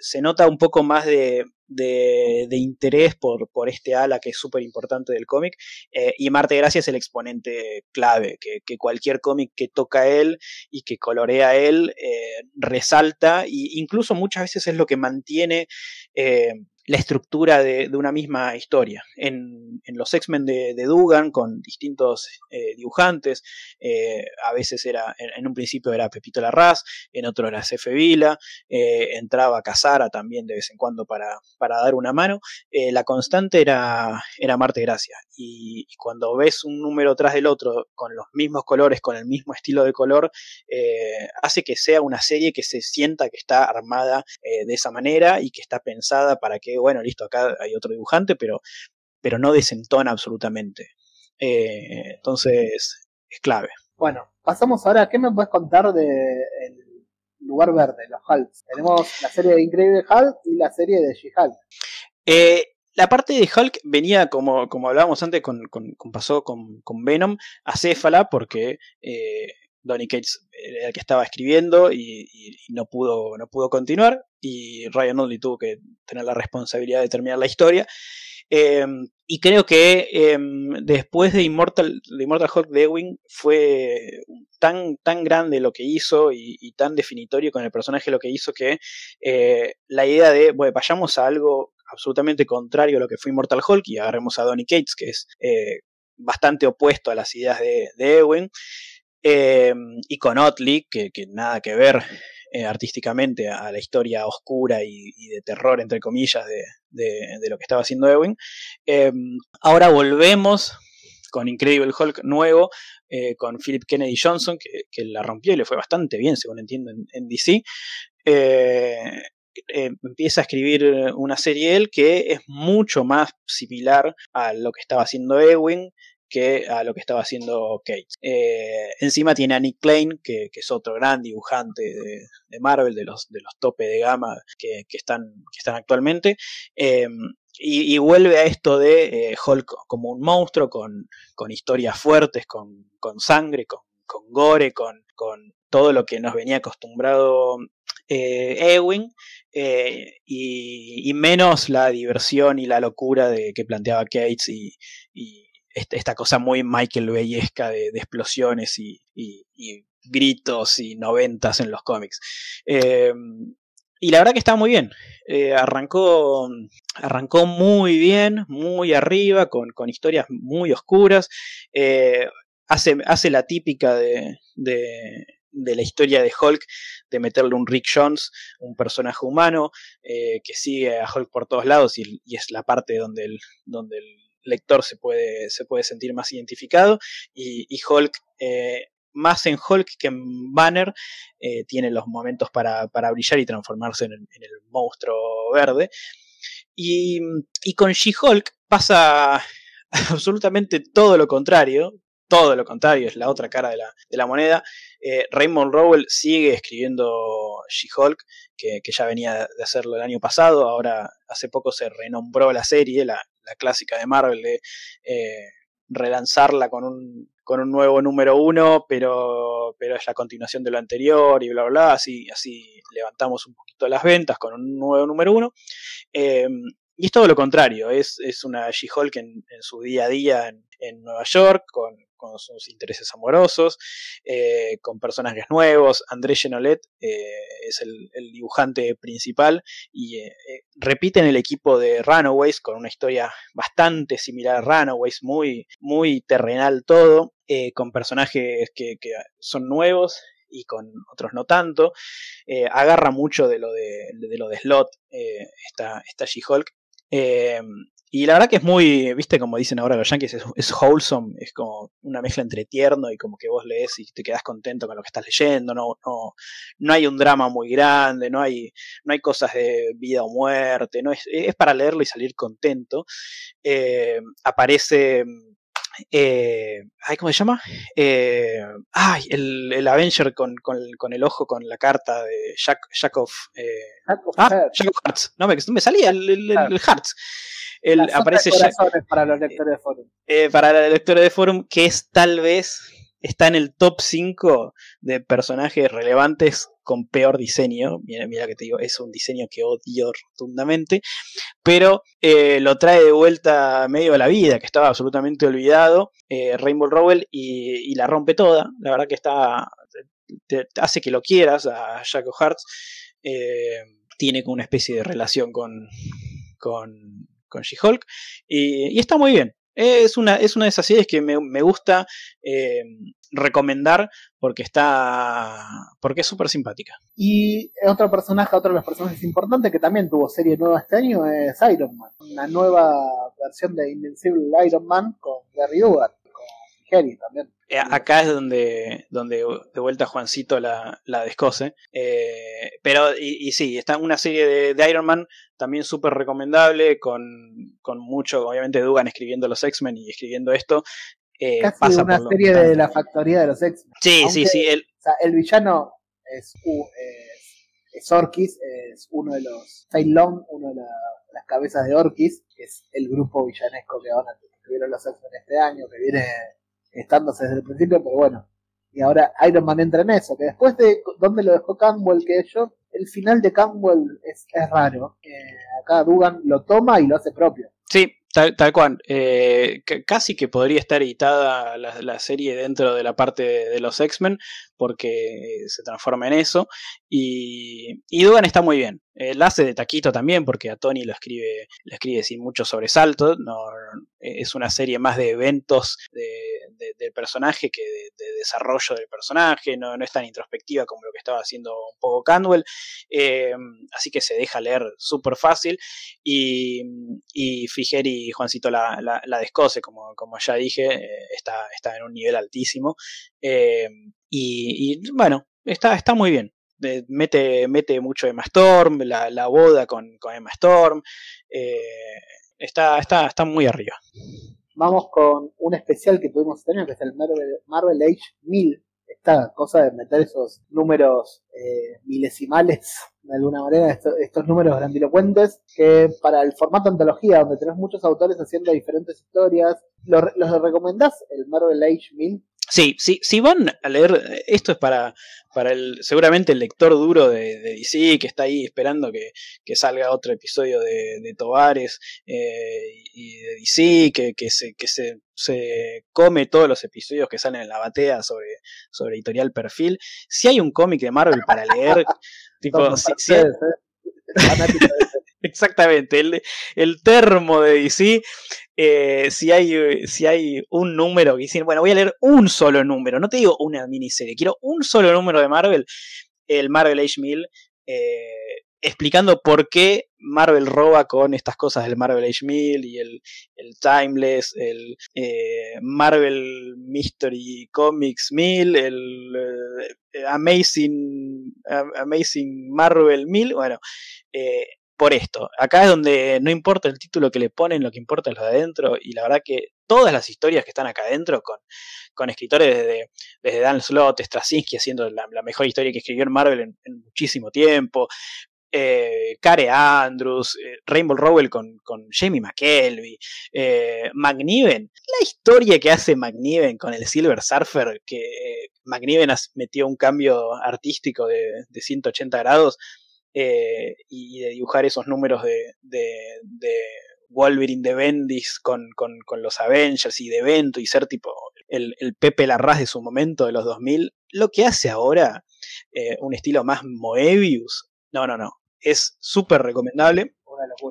se nota un poco más de, de, interés por, por, este ala que es súper importante del cómic. Eh, y Marte Gracia es el exponente clave, que, cualquier cómic que toca él y que colorea él eh, resalta, e incluso muchas veces es lo que mantiene eh, la estructura de, una misma historia. En, los X-Men de, Dugan, con distintos dibujantes, a veces era, en, un principio era Pepito Larraz, en otro era Cefe Vila, entraba Casara también de vez en cuando para, para dar una mano. la constante era, era Marte Gracia. Y, cuando ves un número tras del otro, con los mismos colores, con el mismo estilo de color, hace que sea una serie que se sienta que está armada de esa manera y que está pensada para que bueno, listo, acá hay otro dibujante, pero, pero no desentona absolutamente. Eh, entonces, es clave. Bueno, pasamos ahora, ¿qué me puedes contar del lugar verde, los Hulks? Tenemos la serie de Increíble Hulk y la serie de She-Hulk. Eh, la parte de Hulk venía, como, como hablábamos antes, con, pasó con, con, Venom, acéfala, porque eh, Donny Cates era el que estaba escribiendo y, no, pudo, no pudo continuar y Ryan Only tuvo que tener la responsabilidad de terminar la historia. Em, y creo que em, después de Immortal, de Immortal Hulk de Ewing fue tan, tan grande lo que hizo y, tan definitorio con el personaje lo que hizo que eh, la idea de, bueno, vayamos a algo absolutamente contrario a lo que fue Immortal Hulk y agarremos a Donny Cates, que es eh, bastante opuesto a las ideas de, de Ewing. Em, y con Otley, que, nada que ver eh, artísticamente a la historia oscura y, de terror, entre comillas, de, lo que estaba haciendo Ewing. Em, ahora volvemos con Incredible Hulk nuevo, eh, con Philip Kennedy Johnson, que, la rompió y le fue bastante bien, según entiendo, en, DC. Eh, empieza a escribir una serie él que es mucho más similar a lo que estaba haciendo Ewing, que a lo que estaba haciendo Kate. Eh, encima tiene a Nick Klein, que, es otro gran dibujante de, Marvel, de los, de los tope de gama que, están, que están actualmente. Eh, y, vuelve a esto de eh, Hulk como un monstruo, con, historias fuertes, con, sangre, con, gore, con, todo lo que nos venía acostumbrado Ewing, y, menos la diversión y la locura de, que planteaba Cates y, esta, cosa muy Michael Bayesca de, explosiones y, gritos y noventas en los cómics. Em, y la verdad que está muy bien. Eh, arrancó, arrancó muy bien, muy arriba, con, historias muy oscuras. Eh, hace, hace la típica de, de la historia de Hulk, de meterle un Rick Jones, un personaje humano eh, que sigue a Hulk por todos lados y, es la parte donde el, donde el lector se puede, se puede sentir más identificado y, Hulk... Eh, más en Hulk que en Banner, eh, tiene los momentos para, brillar y transformarse en el, monstruo verde. Y, y con She-Hulk pasa absolutamente todo lo contrario, todo lo contrario, es la otra cara de la, moneda. Eh, Raymond Rowell sigue escribiendo She-Hulk, que, ya venía de hacerlo el año pasado, ahora hace poco se renombró la serie, la, clásica de Marvel, de eh, relanzarla con un, con un nuevo número uno, pero, pero es la continuación de lo anterior y bla, bla, bla, así, así levantamos un poquito las ventas con un nuevo número uno. Eh, y es todo lo contrario, es, una She-Hulk en, su día a día en, Nueva York, con, sus intereses amorosos, eh, con personajes nuevos. André Genolet eh, es el, dibujante principal y eh, repite en el equipo de Runaways con una historia bastante similar a Runaways, muy, muy terrenal todo, con personajes que, son nuevos y con otros no tanto. agarra mucho de lo de, lo de Slot, esta, esta She-Hulk, eh, y la verdad que es muy, viste, como dicen ahora los yankees, es, wholesome, es como una mezcla entre tierno y como que vos lees y te quedas contento con lo que estás leyendo, no, no, no hay un drama muy grande, no hay, no hay cosas de vida o muerte, no es, es para leerlo y salir contento. Eh, aparece eh, ¿Cómo se llama? Eh, ay, el, el Avenger con, con, con, el ojo con la carta de Jack, Jack of. Eh, ah, Jack of Hearts. No me, me salía el, el, el Hearts. Aparece para los lectores de Forum. Eh, para los lectores de Forum, que es tal vez está en el top 5 de personajes relevantes con peor diseño. Mira, mira que te digo, es un diseño que odio rotundamente. Pero eh, lo trae de vuelta medio de la vida, que estaba absolutamente olvidado. Eh, Rainbow Rowell y, la rompe toda. La verdad que está. Te, hace que lo quieras a Jack Hearts. Eh, tiene como una especie de relación con. con con She-Hulk y, está muy bien. Es una, es una de esas series que me, gusta eh, recomendar porque está. porque es súper simpática. Y otro personaje, otro de los personajes importantes que también tuvo serie nueva este año es Iron Man. Una nueva versión de Invincible Iron Man con Gary Dugan, también. Eh, acá es donde, donde de vuelta Juancito la, la descose. Eh, pero, y, sí, está una serie de, Iron Man también súper recomendable, con, con, mucho, obviamente, Dugan escribiendo los X-Men y escribiendo esto. Eh, Casi una serie de la factoría de los X-Men. Sí, sí, sí. El, el villano es, es, Orkis, es uno de los. Long, uno de las cabezas de Orkis, que es el grupo villanesco que van a escribir los X-Men este año, que viene estándose desde el principio, pero bueno. Y ahora Iron Man entra en eso, que después de donde lo dejó Campbell, que yo, el final de Campbell es, es raro. acá Dugan lo toma y lo hace propio. Sí, Tal, tal cual. Eh, casi que podría estar editada la, serie dentro de la parte de, los X-Men, porque se transforma en eso. Y, y Dugan está muy bien. El hace de taquito también, porque a Tony lo escribe, lo escribe sin mucho sobresalto. No, es una serie más de eventos del personaje que de, desarrollo del personaje. No, no, es tan introspectiva como lo que estaba haciendo un poco Candwell. Eh, así que se deja leer súper fácil. Y, y y Juancito la, la, descose, como, como ya dije, eh, está, está en un nivel altísimo. Eh, y, bueno, está, está muy bien. mete, mete mucho Emma Storm, la, la boda con, con, Emma Storm. Eh, está, está, está muy arriba. Vamos con un especial que tuvimos este año, que es el Marvel, Marvel Age 1000, esta cosa de meter esos números eh, milesimales, de alguna manera, estos, números grandilocuentes, que para el formato antología, donde tenés muchos autores haciendo diferentes historias, ¿los lo recomendás el Marvel Age 1000? Sí, sí, si van a leer, esto es para, para el, seguramente el lector duro de, DC que está ahí esperando que, salga otro episodio de, de Tovares eh, y de DC, que, que, se, que se, se, come todos los episodios que salen en la batea sobre, sobre editorial perfil. Si hay un cómic de Marvel para leer, tipo, si, Exactamente, el, el termo de DC eh, si, hay, si hay un número que dicen, bueno, voy a leer un solo número, no te digo una miniserie, quiero un solo número de Marvel, el Marvel Age 1000, eh, explicando por qué Marvel roba con estas cosas del Marvel Age 1000 y el, el Timeless, el eh, Marvel Mystery Comics 1000, el Amazing, Amazing Marvel 1000, bueno, por esto. Acá es donde no importa el título que le ponen, lo que importa es lo de adentro. Y la verdad que todas las historias que están acá adentro, con, con escritores desde, desde, Dan Slott, Straczynski haciendo la, mejor historia que escribió en Marvel en, muchísimo tiempo. Eh, Care Andrews, eh, Rainbow Rowell con, con Jamie McKelvey, eh, McNiven. La historia que hace McNiven con el Silver Surfer, que eh, McNiven metió un cambio artístico de, de 180 grados eh, y de dibujar esos números de, de, Wolverine de Bendis con, con, los Avengers y de evento y ser tipo el, Pepe Larraz de su momento de los 2000, lo que hace ahora un estilo más Moebius, no, no, no, es súper recomendable.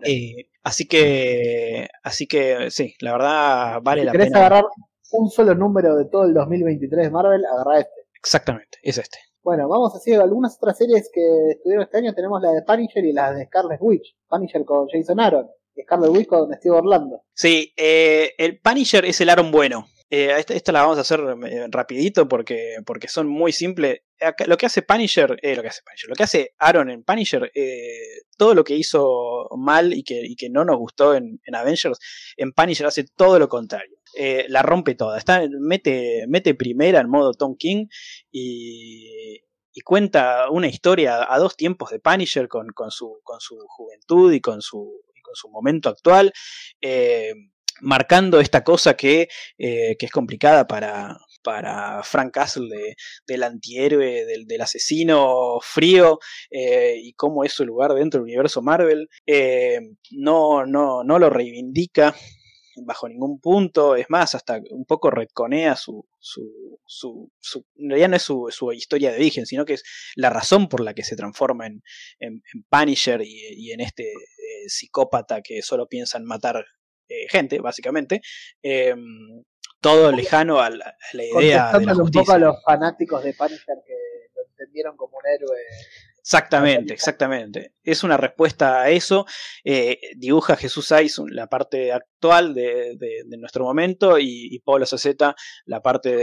Eh, así que, así que sí, la verdad vale si la querés agarrar un solo número de todo el 2023 Marvel, agarra este. Exactamente, es este. Bueno, vamos a hacer algunas otras series que estuvieron este año. Tenemos la de Punisher y la de Scarlet Witch. Punisher con Jason Aaron y Scarlet Witch con Steve Orlando. Sí, eh, el Punisher es el Aaron bueno. Eh, esta, la vamos a hacer eh, rapidito porque, porque son muy simples. lo que hace Punisher, lo que hace Punisher, lo que hace Aaron en Punisher, todo lo que hizo mal y que, no nos gustó en, en Avengers, en Punisher hace todo lo contrario. Eh, la rompe toda. Está, mete, mete primera en modo Tom King y, cuenta una historia a dos tiempos de Punisher con, su, con su juventud y con su, con su momento actual. Eh, marcando esta cosa que, eh, que es complicada para, para Frank Castle del antihéroe, del, asesino frío y cómo es su lugar dentro del universo Marvel. no, no, no lo reivindica bajo ningún punto, es más, hasta un poco reconea su, su, su, en realidad no es su, su, historia de origen, sino que es la razón por la que se transforma en, en, Punisher y, en este eh, psicópata que solo piensa en matar eh, gente, básicamente. Em, todo lejano a la, idea de la justicia. un poco a los fanáticos de Punisher que lo entendieron como un héroe Exactamente, exactamente. Es una respuesta a eso. Eh, dibuja Jesús Saiz la parte actual de, nuestro momento y, y Pablo Saceta la parte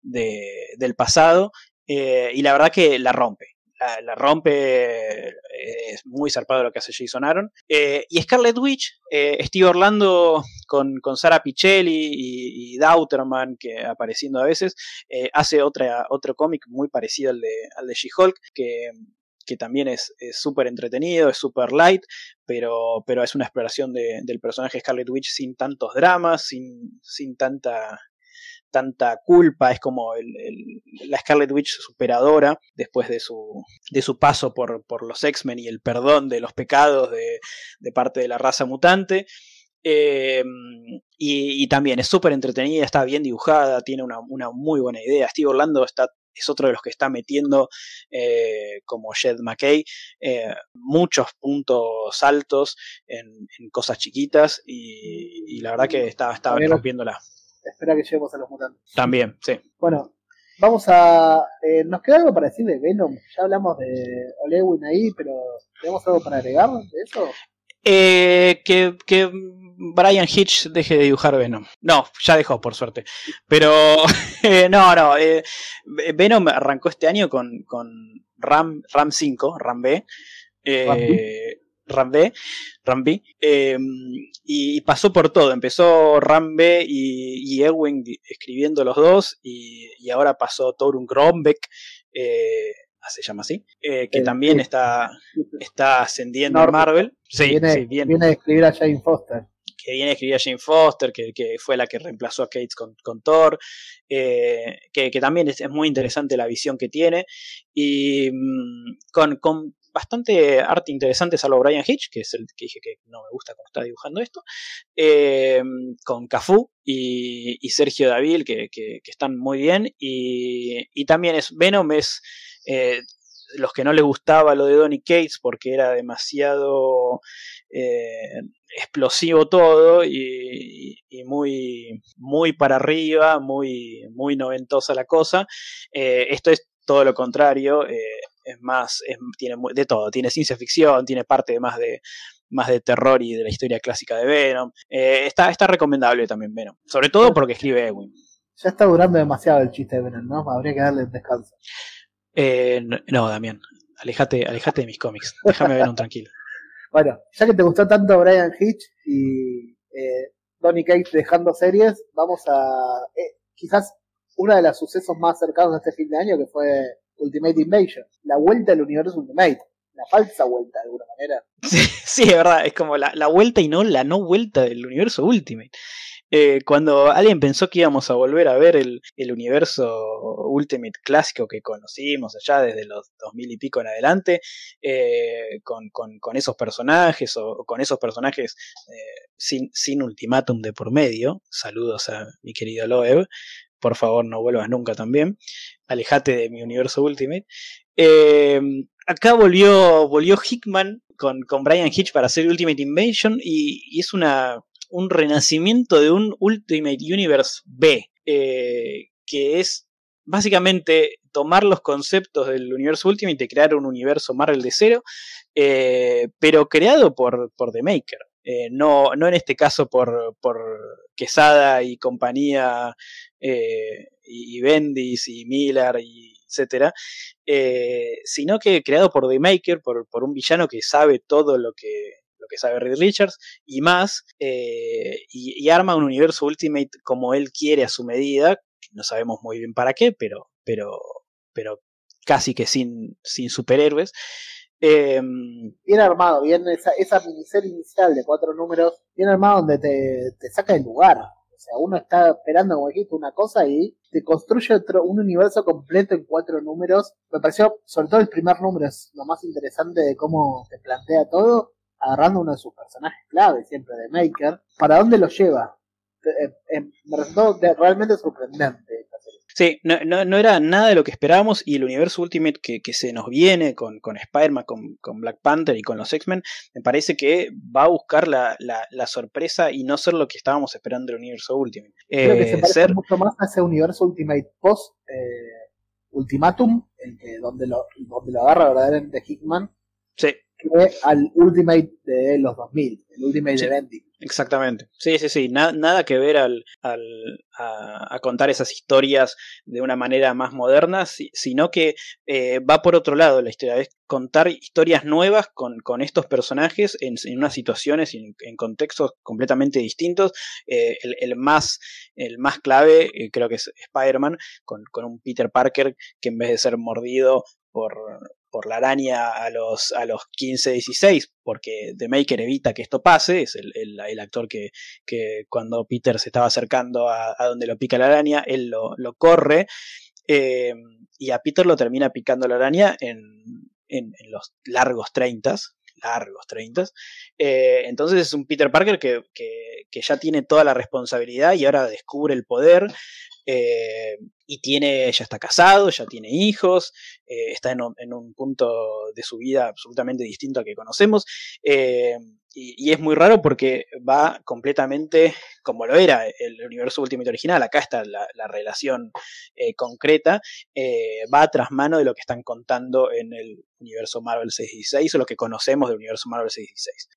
de, del pasado. Eh, y la verdad que la rompe. La, rompe, eh, es muy zarpado lo que hace Jason Aaron. y Scarlet Witch, Steve Orlando con, con Sara Pichelli y, y, Dauterman, que apareciendo a veces, hace otra, otro cómic muy parecido al de, al de She-Hulk, que que también es súper entretenido, es súper light, pero, pero es una exploración de, del personaje Scarlet Witch sin tantos dramas, sin, sin tanta, tanta culpa, es como el, la Scarlet Witch superadora después de su, de su paso por, por los X-Men y el perdón de los pecados de, de parte de la raza mutante. Eh, y, y, también es súper entretenida, está bien dibujada, tiene una, una, muy buena idea. Steve Orlando está es otro de los que está metiendo, eh, como Jed McKay, eh, muchos puntos altos en, cosas chiquitas y, la verdad que está, está rompiéndola. Espera que lleguemos a los mutantes. También, sí. Bueno, vamos a. Eh, ¿Nos queda algo para decir de Venom? Ya hablamos de Olewin ahí, pero ¿tenemos algo para agregar de eso? Eh, que, que, Brian Hitch deje de dibujar Venom. No, ya dejó, por suerte. Pero, eh, no, no. Eh, Venom arrancó este año con, con Ram, Ram 5, Ram B. Eh, Ram B, Ram B, eh, y, pasó por todo. Empezó Ram B y, y Ewing escribiendo los dos, y, y ahora pasó Torun Grombeck eh, se llama así, eh, que también está, está ascendiendo en Marvel. Sí, viene, sí, viene a escribir a Jane Foster. que viene a escribir a Jane Foster, que, fue la que reemplazó a Cates con, Thor, eh, que, también es, muy interesante la visión que tiene, y mm, con, bastante arte interesante, salvo Brian Hitch, que es el que dije que no me gusta cómo está dibujando esto, eh, con Cafú y, Sergio Davil, que, están muy bien, y, también es Venom es... Eh, los que no les gustaba lo de Donny Cates porque era demasiado eh, explosivo todo y, muy, muy para arriba, muy, muy noventosa la cosa. Esto es todo lo contrario, es más, tiene de todo, tiene ciencia ficción, tiene parte más de más de terror y de la historia clásica de Venom. está, está recomendable también Venom, sobre todo porque escribe Edwin. Ya está durando demasiado el chiste de Venom, ¿no? Habría que darle descanso. no, Damián, alejate, alejate de mis cómics, déjame ver un tranquilo. Bueno, ya que te gustó tanto Brian Hitch y eh, Donny Cates dejando series, vamos a eh, quizás uno de los sucesos más cercanos a este fin de año que fue Ultimate Invasion, la vuelta del universo Ultimate, la falsa vuelta de alguna manera. Sí, es verdad, es como la, la vuelta y no la no vuelta del universo Ultimate. Eh, cuando alguien pensó que íbamos a volver a ver el, universo Ultimate clásico que conocimos allá desde los 2000 y pico en adelante, eh, con, esos personajes o, con esos personajes eh, sin, sin ultimátum de por medio, saludos a mi querido Loeb, por favor no vuelvas nunca también, alejate de mi universo Ultimate. acá volvió, volvió Hickman con, con Brian Hitch para hacer Ultimate Invasion y es una un renacimiento de un Ultimate Universe B, eh, que es básicamente tomar los conceptos del universo Ultimate y crear un universo Marvel de cero, eh, pero creado por, por The Maker. Eh, no, no en este caso por, por Quesada y compañía, y, Bendis y Miller y etcétera, sino que creado por The Maker, por, por un villano que sabe todo lo que, que sabe Reed Richards, y más, eh, y, arma un universo Ultimate como él quiere a su medida, no sabemos muy bien para qué, pero, pero, pero casi que sin, sin superhéroes. Em, bien armado, bien esa, esa miniserie inicial de cuatro números, bien armado donde te, te saca el lugar. O sea, uno está esperando, como dijiste, una cosa y te construye otro, un universo completo en cuatro números. Me pareció, sobre todo el primer número, es lo más interesante de cómo te plantea todo agarrando uno de sus personajes clave siempre de Maker, ¿para dónde lo lleva? Eh, eh, me resultó realmente sorprendente esta serie. Sí, no, era nada de lo que esperábamos y el universo Ultimate que, se nos viene con, con Spider-Man, con, Black Panther y con los X-Men, me parece que va a buscar la, sorpresa y no ser lo que estábamos esperando del universo Ultimate. Creo que se eh, parece mucho más a ese universo Ultimate post Ultimatum, el que, donde, lo, donde lo agarra verdaderamente Hickman. Sí al Ultimate de los 2000, el Ultimate de Bendy. Exactamente. Sí, sí, sí. nada que ver al, al a, contar esas historias de una manera más moderna, sino que eh, va por otro lado la historia. Es contar historias nuevas con, con estos personajes en, unas situaciones y en, contextos completamente distintos. Eh, el, más, el más clave eh, creo que es Spider-Man, con, con un Peter Parker que en vez de ser mordido por, por la araña a los, a los 15, 16, porque The Maker evita que esto pase, es el, el, actor que, que, cuando Peter se estaba acercando a, donde lo pica la araña, él lo, lo corre, eh, y a Peter lo termina picando la araña en, en, los largos 30, largos 30. Eh, entonces es un Peter Parker que, que, que, ya tiene toda la responsabilidad y ahora descubre el poder eh, y tiene, ya está casado, ya tiene hijos, eh, está en un, punto de su vida absolutamente distinto al que conocemos. Eh, y, es muy raro porque va completamente como lo era el universo Ultimate original. Acá está la, relación concreta. va tras mano de lo que están contando en el universo Marvel 616 o lo que conocemos del universo Marvel 616.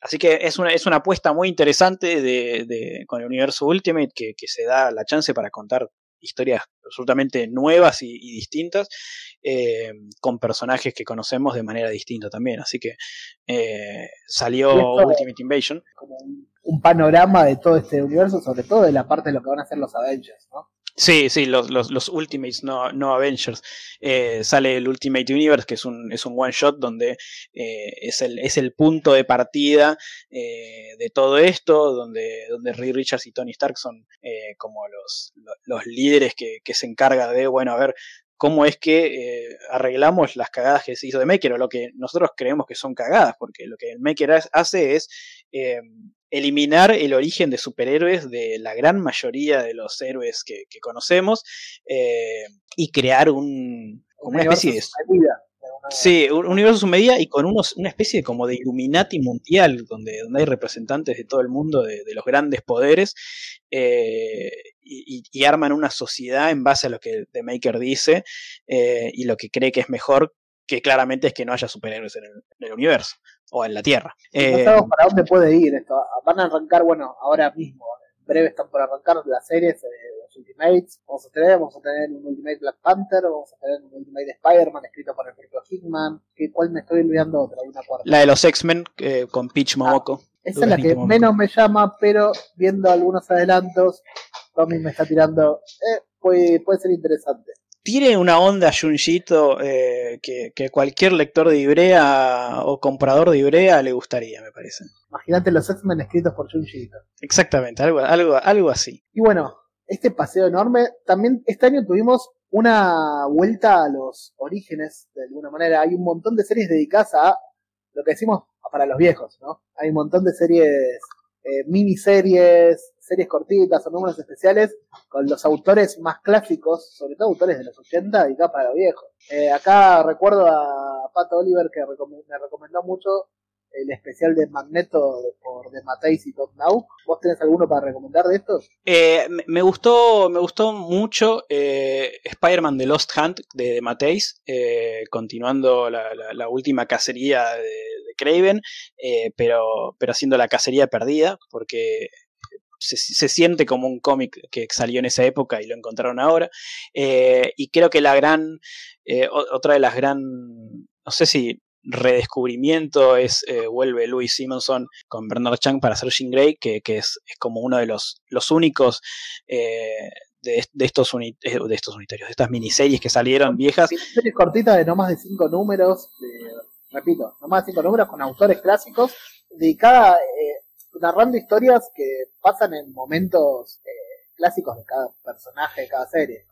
Así que es una, es una apuesta muy interesante de, con el universo Ultimate que, se da la chance para contar historias absolutamente nuevas y, distintas eh, con personajes que conocemos de manera distinta también. Así que eh, salió Ultimate Invasion. Como un, panorama de todo este universo, sobre todo de la parte de lo que van a hacer los Avengers, ¿no? Sí, sí, los, los, los Ultimates, no, no Avengers. Eh, sale el Ultimate Universe, que es un, es un one shot donde eh, es, el, es el punto de partida eh, de todo esto, donde, donde Reed Richards y Tony Stark son como los, los líderes que, que se encargan de, bueno, a ver, cómo es que arreglamos las cagadas que se hizo de Maker o lo que nosotros creemos que son cagadas, porque lo que el Maker hace es eliminar el origen de superhéroes de la gran mayoría de los héroes que, conocemos eh, y crear un, una especie de... Sí, un universo su medida y con unos, una especie como de Illuminati mundial, donde, donde hay representantes de todo el mundo, de, los grandes poderes, eh, y, arman una sociedad en base a lo que The Maker dice eh, y lo que cree que es mejor, que claramente es que no haya superhéroes en el universo o en la Tierra. eh, para dónde puede ir esto. Van a arrancar, bueno, ahora mismo, en breve están por arrancar las series de los Ultimates. Vamos a tener, vamos a tener un Ultimate Black Panther, vamos a tener un Ultimate Spider-Man escrito por el propio Hickman. ¿Qué, ¿Cuál me estoy olvidando otra? Una cuarta. La de los X-Men eh, con Peach Momoko. esa es la que menos me llama, pero viendo algunos adelantos, Tommy me está tirando. Eh, puede, puede ser interesante tiene una onda Junjito eh, que, cualquier lector de Ibrea o comprador de Ibrea le gustaría, me parece. Imagínate los X-Men escritos por Junjito. Exactamente, algo, algo, algo así. Y bueno, este paseo enorme, también este año tuvimos una vuelta a los orígenes, de alguna manera. Hay un montón de series dedicadas a lo que decimos para los viejos, ¿no? Hay un montón de series, eh, miniseries, series cortitas o números especiales con los autores más clásicos, sobre todo autores de los 80 y acá para los viejos. Eh, acá recuerdo a Pato Oliver que me recomendó mucho el especial de Magneto por The Mateis y Top Now. ¿Vos tenés alguno para recomendar de estos? Eh, me gustó, me gustó mucho eh, Spider-Man The Lost Hunt de, The Mateis, continuando la, última cacería de, de Craven, pero, pero haciendo la cacería perdida, porque se, siente como un cómic que salió en esa época y lo encontraron ahora. Eh, y creo que la gran, eh, otra de las gran, no sé si redescubrimiento es eh, vuelve Louis Simonson con Bernard Chang para hacer Jean Grey, que, es, como uno de los, los únicos de, estos de estos unitarios, de estas miniseries que salieron viejas. Series cortitas de no más de cinco números, repito, no más de cinco números con autores clásicos, dedicada narrando historias que pasan en momentos eh, clásicos de cada personaje, de cada serie.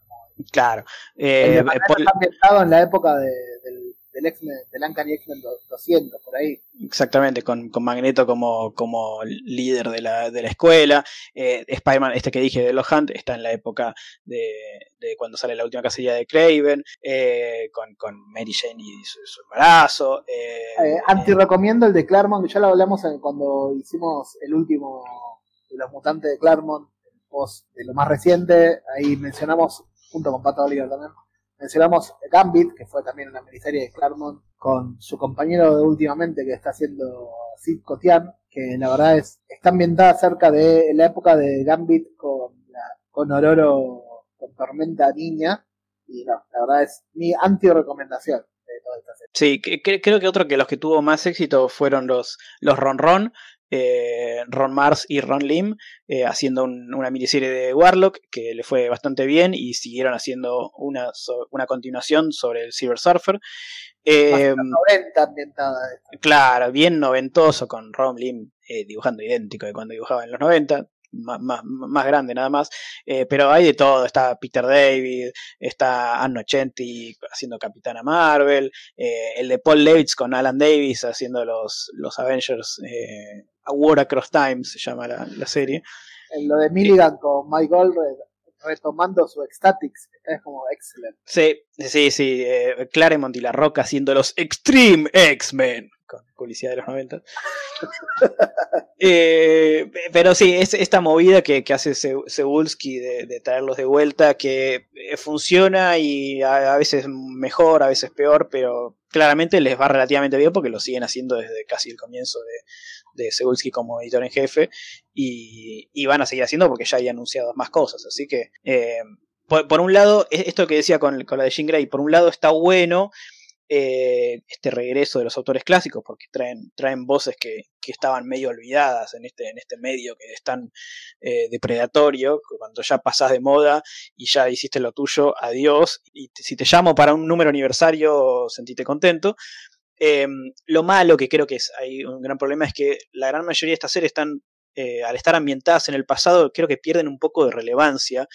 Claro. Eh, está ambientado en la época de, del del X-Men, del Uncanny X-Men 200, por ahí. Exactamente, con, Magneto como, como líder de la, de la escuela. Eh, Spider-Man, este que dije de los Hunt, está en la época de, de cuando sale la última casilla de Craven, eh, con, con, Mary Jane y su, embarazo. Eh, eh, anti recomiendo el de Claremont, ya lo hablamos cuando hicimos el último de los mutantes de Claremont, el post de lo más reciente, ahí mencionamos, junto con Pato Oliver también, Mencionamos Gambit, que fue también una miniserie de Claremont con su compañero de últimamente que está haciendo Sid Cotian, que la verdad es está ambientada cerca de la época de Gambit con, la, con Ororo con Tormenta Niña. Y no, la verdad es mi anti-recomendación. Sí, creo que otro que los que tuvo más éxito fueron los, los Ron Ron, eh, Ron Mars y Ron Lim eh, haciendo una miniserie de Warlock que le fue bastante bien y siguieron haciendo una, una continuación sobre el Silver Surfer. Eh, 90 ambientada. Claro, bien noventoso con Ron Lim eh, dibujando idéntico de cuando dibujaba en los 90 más, más, grande nada más, pero hay de todo, está Peter David, está Anno Chenti haciendo Capitana Marvel, el de Paul Levitz con Alan Davis haciendo los, los Avengers, A War Across Time se llama la, serie. En lo de Milligan con Mike Goldberg retomando su Ecstatics, es como excelente. Sí, sí, sí, Claremont y La Roca haciendo los Extreme X-Men con publicidad de los 90. Eh, pero sí, es esta movida que, hace Cebulski de, traerlos de vuelta, que eh, funciona y a, veces mejor, a veces peor, pero claramente les va relativamente bien porque lo siguen haciendo desde casi el comienzo de, de Cebulski como editor en jefe y, van a seguir haciendo porque ya hay anunciado más cosas. Así que, eh, por, un lado, esto que decía con, con la de Jean Grey, por un lado está bueno eh, este regreso de los autores clásicos, porque traen, traen voces que, que estaban medio olvidadas en este, en este medio que es tan eh, depredatorio, cuando ya pasás de moda y ya hiciste lo tuyo, adiós, y si te llamo para un número aniversario, sentite contento. Em, lo malo que creo que es, hay un gran problema es que la gran mayoría de estas series están eh, al estar ambientadas en el pasado, creo que pierden un poco de relevancia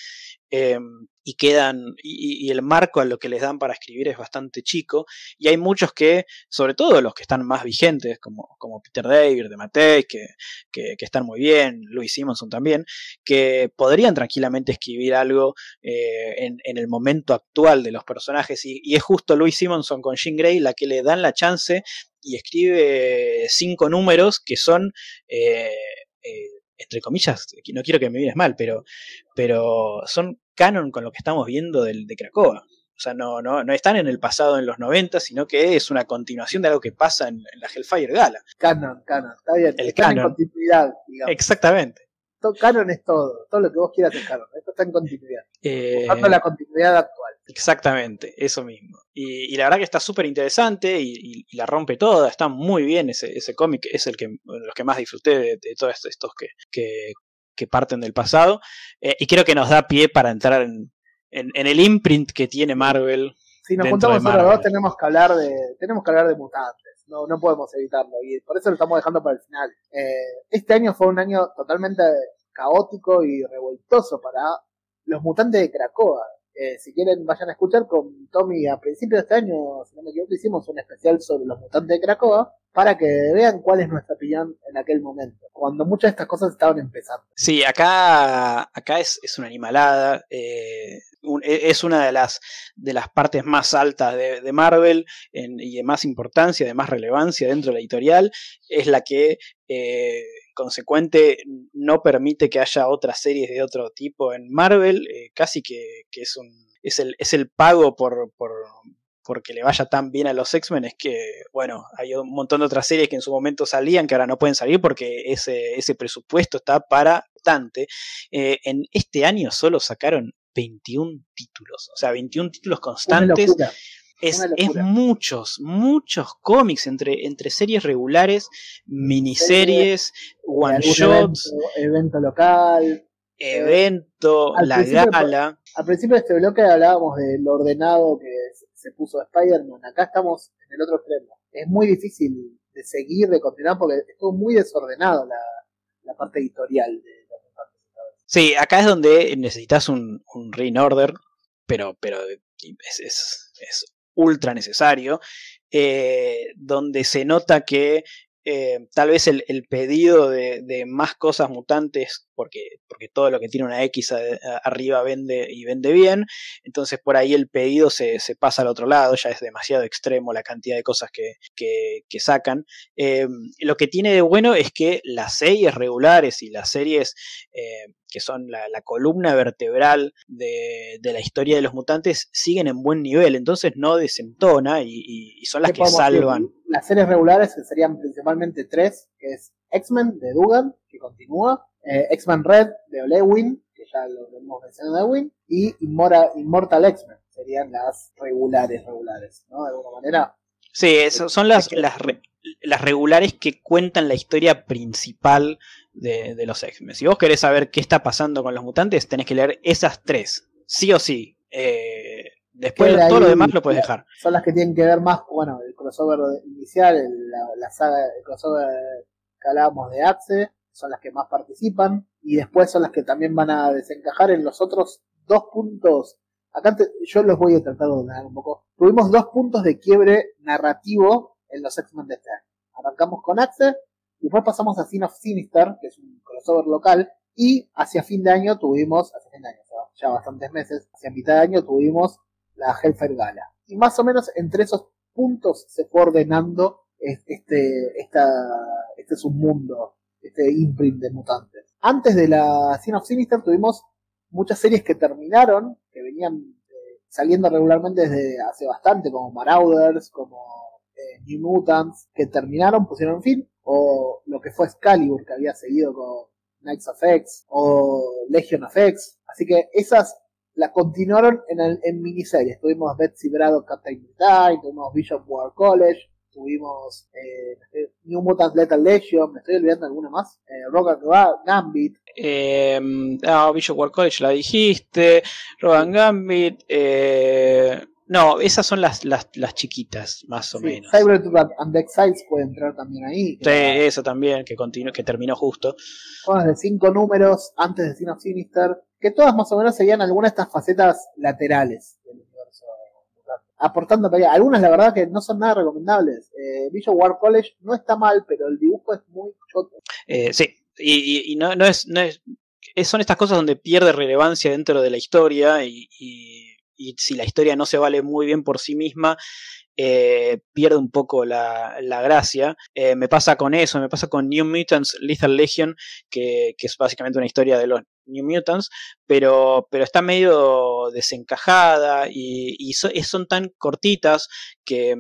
em, y quedan, y, el marco a lo que les dan para escribir es bastante chico, y hay muchos que, sobre todo los que están más vigentes, como, como Peter David, de Matei, que, que, están muy bien, Louis Simonson también, que podrían tranquilamente escribir algo eh, en, en, el momento actual de los personajes, y, es justo Louis Simonson con Jean Grey la que le dan la chance y escribe cinco números que son eh, eh, entre comillas, no quiero que me vienes mal, pero, pero son canon con lo que estamos viendo del, de Cracoa. O sea, no, no, no están en el pasado en los 90, sino que es una continuación de algo que pasa en, la Hellfire Gala. Canon, canon, está bien. El canon. en continuidad, digamos. Exactamente. canon es todo, todo lo que vos quieras es canon. Esto está en continuidad. Eh, la continuidad actual. Exactamente, eso mismo. Y, la verdad que está súper interesante y, la rompe toda, está muy bien ese, ese cómic, es el que los que más disfruté de, todos estos que, que, parten del pasado. Eh, y creo que nos da pie para entrar en, en, el imprint que tiene Marvel. Si nos juntamos ahora dos tenemos que hablar de, tenemos que hablar de mutantes, no, no podemos evitarlo, y por eso lo estamos dejando para el final. Eh, este año fue un año totalmente caótico y revoltoso para los mutantes de Krakoa. Eh, si quieren, vayan a escuchar con Tommy a principios de este año, si no me equivoco, hicimos un especial sobre los mutantes de Krakoa para que vean cuál es nuestra opinión en aquel momento, cuando muchas de estas cosas estaban empezando. Sí, acá, acá es, una animalada, eh, e, es una de las, de las partes más altas de, Marvel y de más importancia, de más relevancia dentro de la editorial, es la que... Eh, consecuente no permite que haya otras series de otro tipo en Marvel, eh, casi que, es, un, es, el, es el pago por, por, porque le vaya tan bien a los X-Men es que, bueno, hay un montón de otras series que en su momento salían que ahora no pueden salir porque ese, ese presupuesto está para bastante. Eh, en este año solo sacaron 21 títulos, o sea, 21 títulos constantes. Es, muchos, muchos cómics entre, entre series regulares, miniseries, one shots. Evento, local. Evento, la gala. Al principio de este bloque hablábamos de lo ordenado que se puso Spider-Man. Acá estamos en el otro extremo. Es muy difícil de seguir, de continuar, porque estuvo muy desordenado la, la parte editorial de los Sí, acá es donde necesitas un, un ring order, pero, pero es, es ultra necesario, eh, donde se nota que eh, tal vez el, pedido de, más cosas mutantes, porque, porque todo lo que tiene una X arriba vende y vende bien, entonces por ahí el pedido se, pasa al otro lado, ya es demasiado extremo la cantidad de cosas que, que, sacan. Eh, lo que tiene de bueno es que las series regulares y las series que son la, columna vertebral de, la historia de los mutantes, siguen en buen nivel, entonces no desentona y, son las que salvan. Las series regulares serían principalmente tres, que es X-Men de Dugan, que continúa, eh, X-Men Red de Olewin, que ya lo hemos mencionado de Olewin, y Immortal, X-Men, serían las regulares, regulares, ¿no? De alguna manera. Sí, son las, las, las regulares que cuentan la historia principal de, los X-Men. Si vos querés saber qué está pasando con los mutantes, tenés que leer esas tres, sí o sí. Eh, después todo lo demás lo puedes dejar. Son las que tienen que ver más, bueno, el crossover inicial, la, saga, el crossover que hablábamos de Axe, son las que más participan, y después son las que también van a desencajar en los otros dos puntos. Acá yo los voy a tratar de ordenar un poco. Tuvimos dos puntos de quiebre narrativo en los X-Men de este año. Arrancamos con Axe Después pasamos a Sin of Sinister, que es un crossover local, y hacia fin de año tuvimos, hacia fin de año, ya bastantes meses, hacia mitad de año tuvimos la Hellfire Gala. Y más o menos entre esos puntos se fue ordenando este, esta, este submundo, este imprint de mutantes. Antes de la Sin of Sinister tuvimos muchas series que terminaron, que venían eh, saliendo regularmente desde hace bastante, como Marauders, como eh, New Mutants, que terminaron, pusieron fin, o lo que fue Excalibur, que había seguido con Knights of X, o Legion of X. Así que esas la continuaron en, el, en miniseries. Tuvimos Betsy Braddock Captain Britain, tuvimos Bishop War College, tuvimos eh, New Mutant Lethal Legion, me estoy olvidando alguna más, eh, Rock Gambit. Eh, ah, Bishop War College la dijiste, Rock Gambit, eh, no, esas son las, las, las chiquitas, más o menos. Cyber and Exiles puede entrar también ahí. Sí, eso también, que, continuó, que terminó justo. Son de cinco números antes de Sin of Sinister, que todas más o menos seguían algunas de estas facetas laterales del. Aportando para Algunas, la verdad, que no son nada recomendables. Eh, War College no está mal, pero el dibujo es muy choto. Eh, sí, y, no, no, es, no es, Son estas cosas donde pierde relevancia dentro de la historia y y si la historia no se vale muy bien por sí misma, eh, pierde un poco la, gracia. Eh, me pasa con eso, me pasa con New Mutants Lethal Legion, que, es básicamente una historia de los New Mutants, pero, pero está medio desencajada y, son tan cortitas que,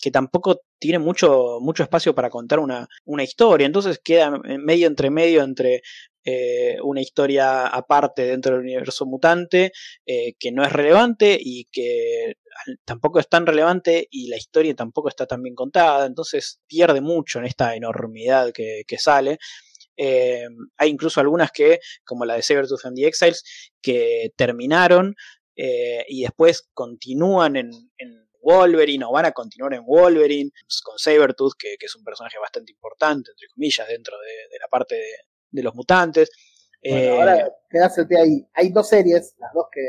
que tampoco tiene mucho, mucho espacio para contar una, una historia. Entonces queda medio entre medio entre eh, una historia aparte dentro del universo mutante eh, que no es relevante y que tampoco es tan relevante y la historia tampoco está tan bien contada, entonces pierde mucho en esta enormidad que, sale. Eh, hay incluso algunas que, como la de Sabertooth and the Exiles, que terminaron y después continúan en, Wolverine o van a continuar en Wolverine con Sabertooth, que, que, es un personaje bastante importante, entre comillas, dentro de la parte de, de los mutantes. Bueno, ahora eh, quedaste ahí. Hay dos series, las dos que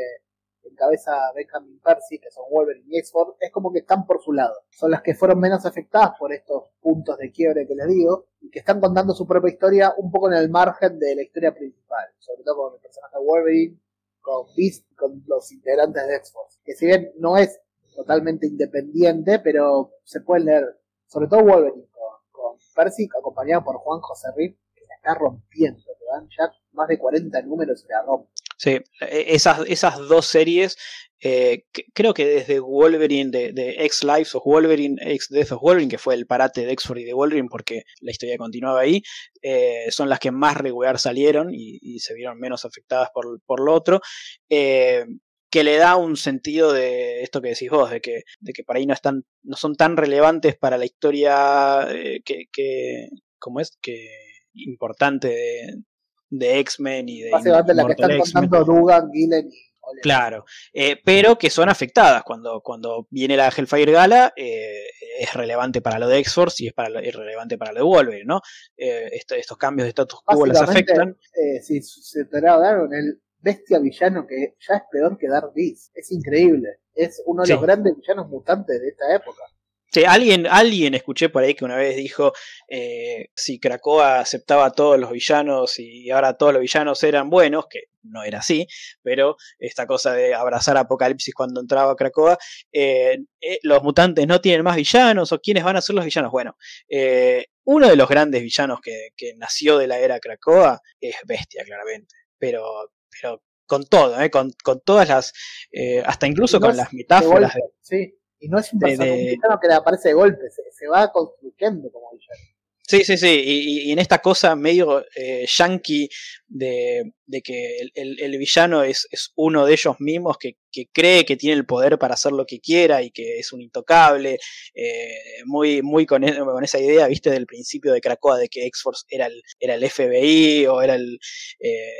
encabeza Benjamin Percy, que son Wolverine y x es como que están por su lado. Son las que fueron menos afectadas por estos puntos de quiebre que les digo, y que están contando su propia historia un poco en el margen de la historia principal, sobre todo con el personaje Wolverine, con Beast, con los integrantes de X-Force, que si bien no es totalmente independiente, pero se puede leer, sobre todo Wolverine con, Percy, acompañado por Juan José Riff, está rompiendo, te dan ya más de 40 números y la rompe. Sí, e, esas, esas dos series, eh, creo que desde Wolverine de, de X Lives of Wolverine, X Death of Wolverine, que fue el parate de X-Force y de Wolverine, porque la historia continuaba ahí, eh, son las que más regular salieron y, se vieron menos afectadas por, por lo otro. Eh, que le da un sentido de esto que decís vos, de que, de que por ahí no están, no son tan relevantes para la historia que, que como es, que importante de, de X-Men y de. Básicamente la que están contando Dugan, Gillen y. Claro, eh, pero que son afectadas. Cuando, cuando viene la Hellfire Gala, eh, es relevante para lo de X-Force y es, para es relevante para lo de Wolverine, ¿no? Eh, estos cambios de status quo las afectan. si se te con el bestia villano que ya es peor que Dark Beast. Es increíble. Es uno de los grandes villanos mutantes de esta época. Sí, alguien, alguien escuché por ahí que una vez dijo eh, si Krakoa aceptaba a todos los villanos y ahora todos los villanos eran buenos, que no era así, pero esta cosa de abrazar a Apocalipsis cuando entraba Krakoa, eh, eh, los mutantes no tienen más villanos o quiénes van a ser los villanos. Bueno, uno de los grandes villanos que, nació de la era Krakoa es Bestia, claramente, pero, pero con todo, con, con todas las, hasta incluso con las metáforas. Sí y no es un personaje que le aparece de golpe, se, va construyendo como villano. Sí, sí, sí, y, en esta cosa medio eh, yankee de, que el, villano es, uno de ellos mismos que, cree que tiene el poder para hacer lo que quiera y que es un intocable, eh, muy, muy con, e, con, esa idea, viste, del principio de Krakoa de que X-Force era el, era el FBI o era el, eh,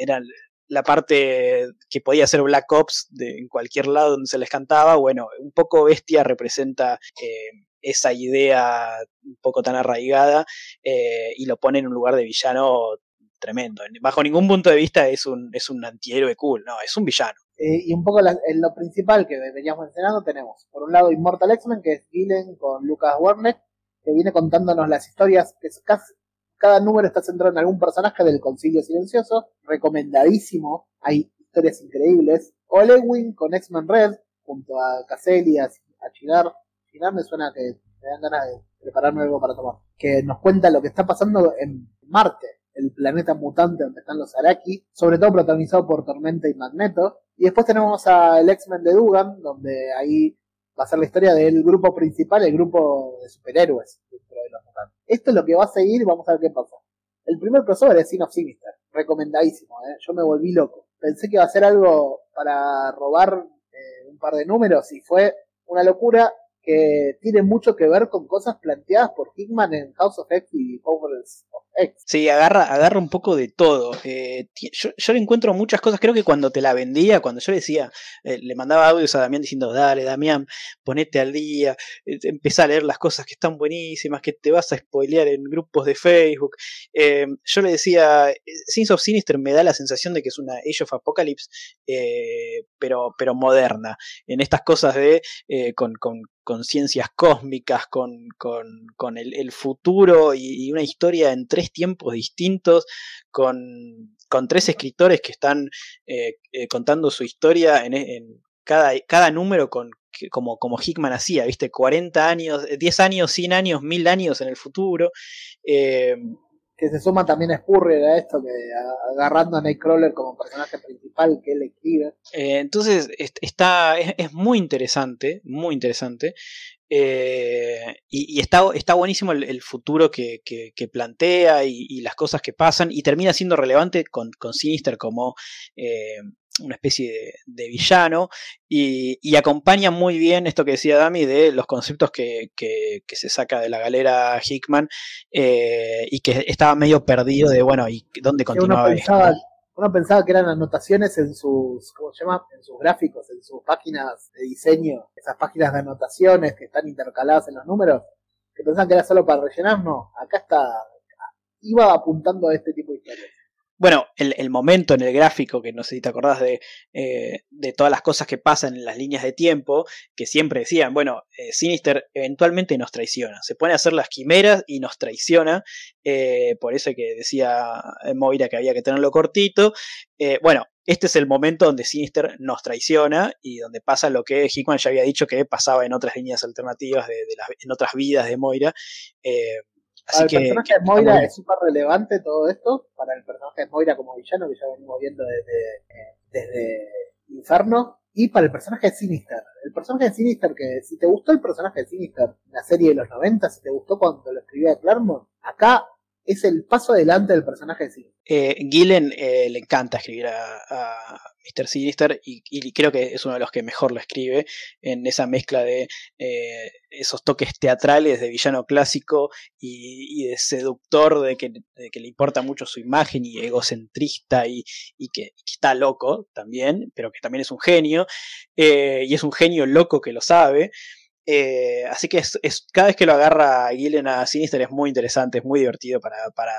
era el, la parte que podía ser Black Ops de, en cualquier lado donde se les cantaba, bueno, un poco Bestia representa eh, esa idea un poco tan arraigada eh, y lo pone en un lugar de villano tremendo. Bajo ningún punto de vista es un, es un antihéroe cool, no, es un villano. Eh, y un poco en lo principal que veníamos mencionando tenemos, por un lado, Immortal X-Men, que es Gillen con Lucas Werner, que viene contándonos las historias, que casi, cada número está centrado en algún personaje del Concilio Silencioso, recomendadísimo, hay historias increíbles. Olewin con X-Men Red, junto a Caselli, a, Chigar. Chigar me suena que me dan ganas de prepararme algo para tomar. Que nos cuenta lo que está pasando en Marte, el planeta mutante donde están los Araki, sobre todo protagonizado por Tormenta y Magneto. Y después tenemos al X-Men de Dugan, donde ahí va a ser la historia del grupo principal, el grupo de superhéroes dentro de los mutantes. Esto es lo que va a seguir vamos a ver qué pasa. El primer crossover es Sin of Sinister, recomendadísimo, ¿eh? yo me volví loco. pensé que iba a ser algo para robar eh, un par de números y fue una locura que tiene mucho que ver con cosas planteadas por Hickman en House of X y Powers of X. Sí, agarra, agarra un poco de todo. Eh, yo, le encuentro muchas cosas, creo que cuando te la vendía, cuando yo decía, eh, le mandaba audios a Damián diciendo, dale Damián, ponete al día, eh, empezá a leer las cosas que están buenísimas, que te vas a spoilear en grupos de Facebook. yo le decía, Sins of Sinister me da la sensación de que es una Age of Apocalypse, pero, pero moderna, en estas cosas de, con, con con ciencias cósmicas, con, con, el, futuro y, una historia en tres tiempos distintos, con, con tres escritores que están eh, eh, contando su historia en, en cada, cada, número con, como, como Hickman hacía, ¿viste? 40 años, 10 años, 100 años, 1000 años en el futuro. Eh, que se suma también a Spurrier a esto, que agarrando a Nightcrawler como personaje principal que él escribe. Eh, entonces, está, es, muy interesante, muy interesante. Eh, y, está, está buenísimo el, futuro que, plantea y, las cosas que pasan, y termina siendo relevante con, con Sinister como eh, una especie de, villano y, acompaña muy bien esto que decía Dami de los conceptos que, se saca de la galera Hickman eh, y que estaba medio perdido de bueno y dónde continuaba uno pensaba, uno pensaba que eran anotaciones en sus ¿cómo se llama? en sus gráficos en sus páginas de diseño esas páginas de anotaciones que están intercaladas en los números que pensaban que era solo para rellenar no acá está iba apuntando a este tipo de historias bueno, el, momento en el gráfico, que no sé si te acordás de, eh, de todas las cosas que pasan en las líneas de tiempo, que siempre decían, bueno, eh, Sinister eventualmente nos traiciona, se pone a hacer las quimeras y nos traiciona, eh, por eso que decía Moira que había que tenerlo cortito. bueno, este es el momento donde Sinister nos traiciona y donde pasa lo que Hickman ya había dicho que pasaba en otras líneas alternativas, de, las, en otras vidas de Moira. Para el personaje de Moira es súper relevante todo esto. Para el personaje de Moira como villano, que ya venimos viendo desde, eh, desde Inferno. Y para el personaje de Sinister. El personaje de Sinister, que si te gustó el personaje de Sinister, la serie de los 90, si te gustó cuando lo escribía Claremont, acá es el paso adelante del personaje de Sinister. Eh, Gillen eh, le encanta escribir a, Mr. Sinister y, creo que es uno de los que mejor lo escribe en esa mezcla de eh, esos toques teatrales de villano clásico y, de seductor, de que, le importa mucho su imagen y egocentrista y, que, está loco también, pero que también es un genio y es un genio loco que lo sabe. Así que es, cada vez que lo agarra Gillen a Sinister es muy interesante, es muy divertido para, para,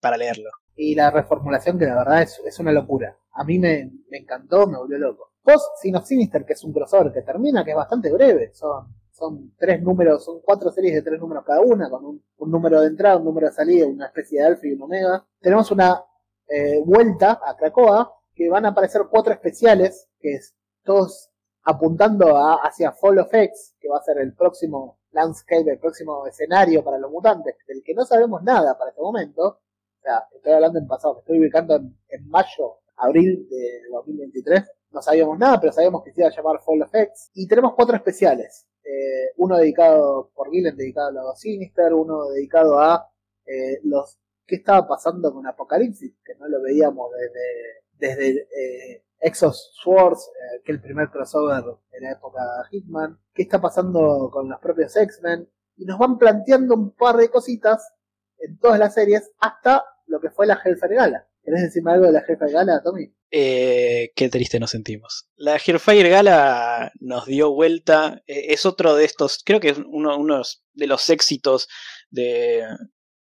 para, leerlo. Y la reformulación que la verdad es, es una locura. A mí me, encantó, me volvió loco. Post Sin of Sinister, que es un crossover que termina, que es bastante breve. Son, son tres números, son cuatro series de tres números cada una, con un, número de entrada, un número de salida, una especie de alfa y un omega. Tenemos una eh, vuelta a Krakoa, que van a aparecer cuatro especiales, que es todos apuntando a, hacia Fall of X, que va a ser el próximo landscape, el próximo escenario para los mutantes, del que no sabemos nada para este momento. O sea, estoy hablando en pasado, me estoy ubicando en, mayo, abril de 2023. No sabíamos nada, pero sabíamos que se iba a llamar Fall of X. Y tenemos cuatro especiales. Eh, uno dedicado por Gillen, dedicado a los Sinister, uno dedicado a eh, los qué estaba pasando con Apocalipsis, que no lo veíamos desde, desde eh, Exos Swords, eh, que el primer crossover de la época de Hitman, qué está pasando con los propios X-Men, y nos van planteando un par de cositas en todas las series hasta lo que fue la Hellfire Gala. ¿Querés decirme algo de la Hellfire Gala, Tommy? Eh, qué triste nos sentimos. La Hellfire Gala nos dio vuelta. Eh, es otro de estos, creo que es uno, uno de los éxitos de,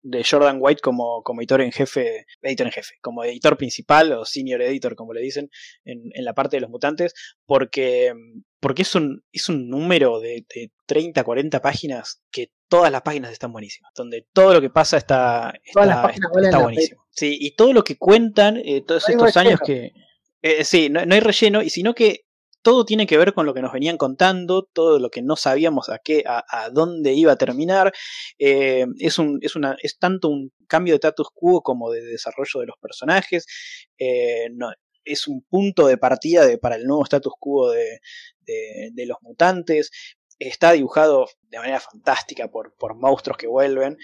de Jordan White como, como editor en jefe, editor en jefe, como editor principal o senior editor, como le dicen, en, en la parte de los mutantes, porque, porque es, un, es un número de, de 30, 40 páginas que todas las páginas están buenísimas, donde todo lo que pasa está, está, buenísimo. Sí, y todo lo que cuentan eh, todos estos años que... Eh, sí, no, no, hay relleno, y sino que todo tiene que ver con lo que nos venían contando, todo lo que no sabíamos a qué, a, dónde iba a terminar. Eh, es, un, es, una, es tanto un cambio de status quo como de desarrollo de los personajes. Eh, es un punto de partida para el nuevo status quo de, los mutantes. está dibujado de manera fantástica por, por monstruos que vuelven.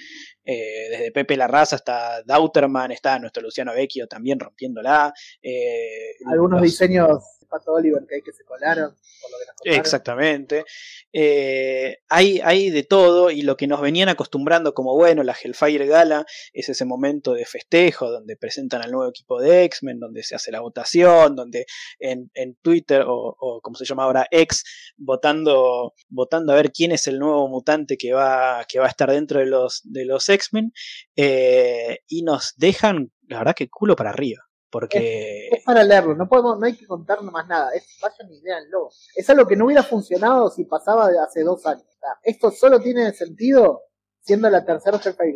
Eh, desde Pepe la Raza hasta Dauterman, está nuestro Luciano Vecchio también rompiéndola. Eh, Algunos diseños Pato Oliver que hay que se colaron. Por lo que Exactamente. Eh, hay, hay de todo y lo que nos venían acostumbrando como bueno, la Hellfire Gala es ese momento de festejo donde presentan al nuevo equipo de X-Men, donde se hace la votación, donde en, en Twitter o, o, como se llama ahora X, votando, votando a ver quién es el nuevo mutante que va, que va a estar dentro de los, de los X-Men eh, y nos dejan, la verdad que culo para arriba. Porque... Es, para leerlo, no podemos, no hay que contar más nada, es vayan y leanlo. Es algo que no hubiera funcionado si pasaba de hace dos años. esto solo tiene sentido siendo la tercera Hellfire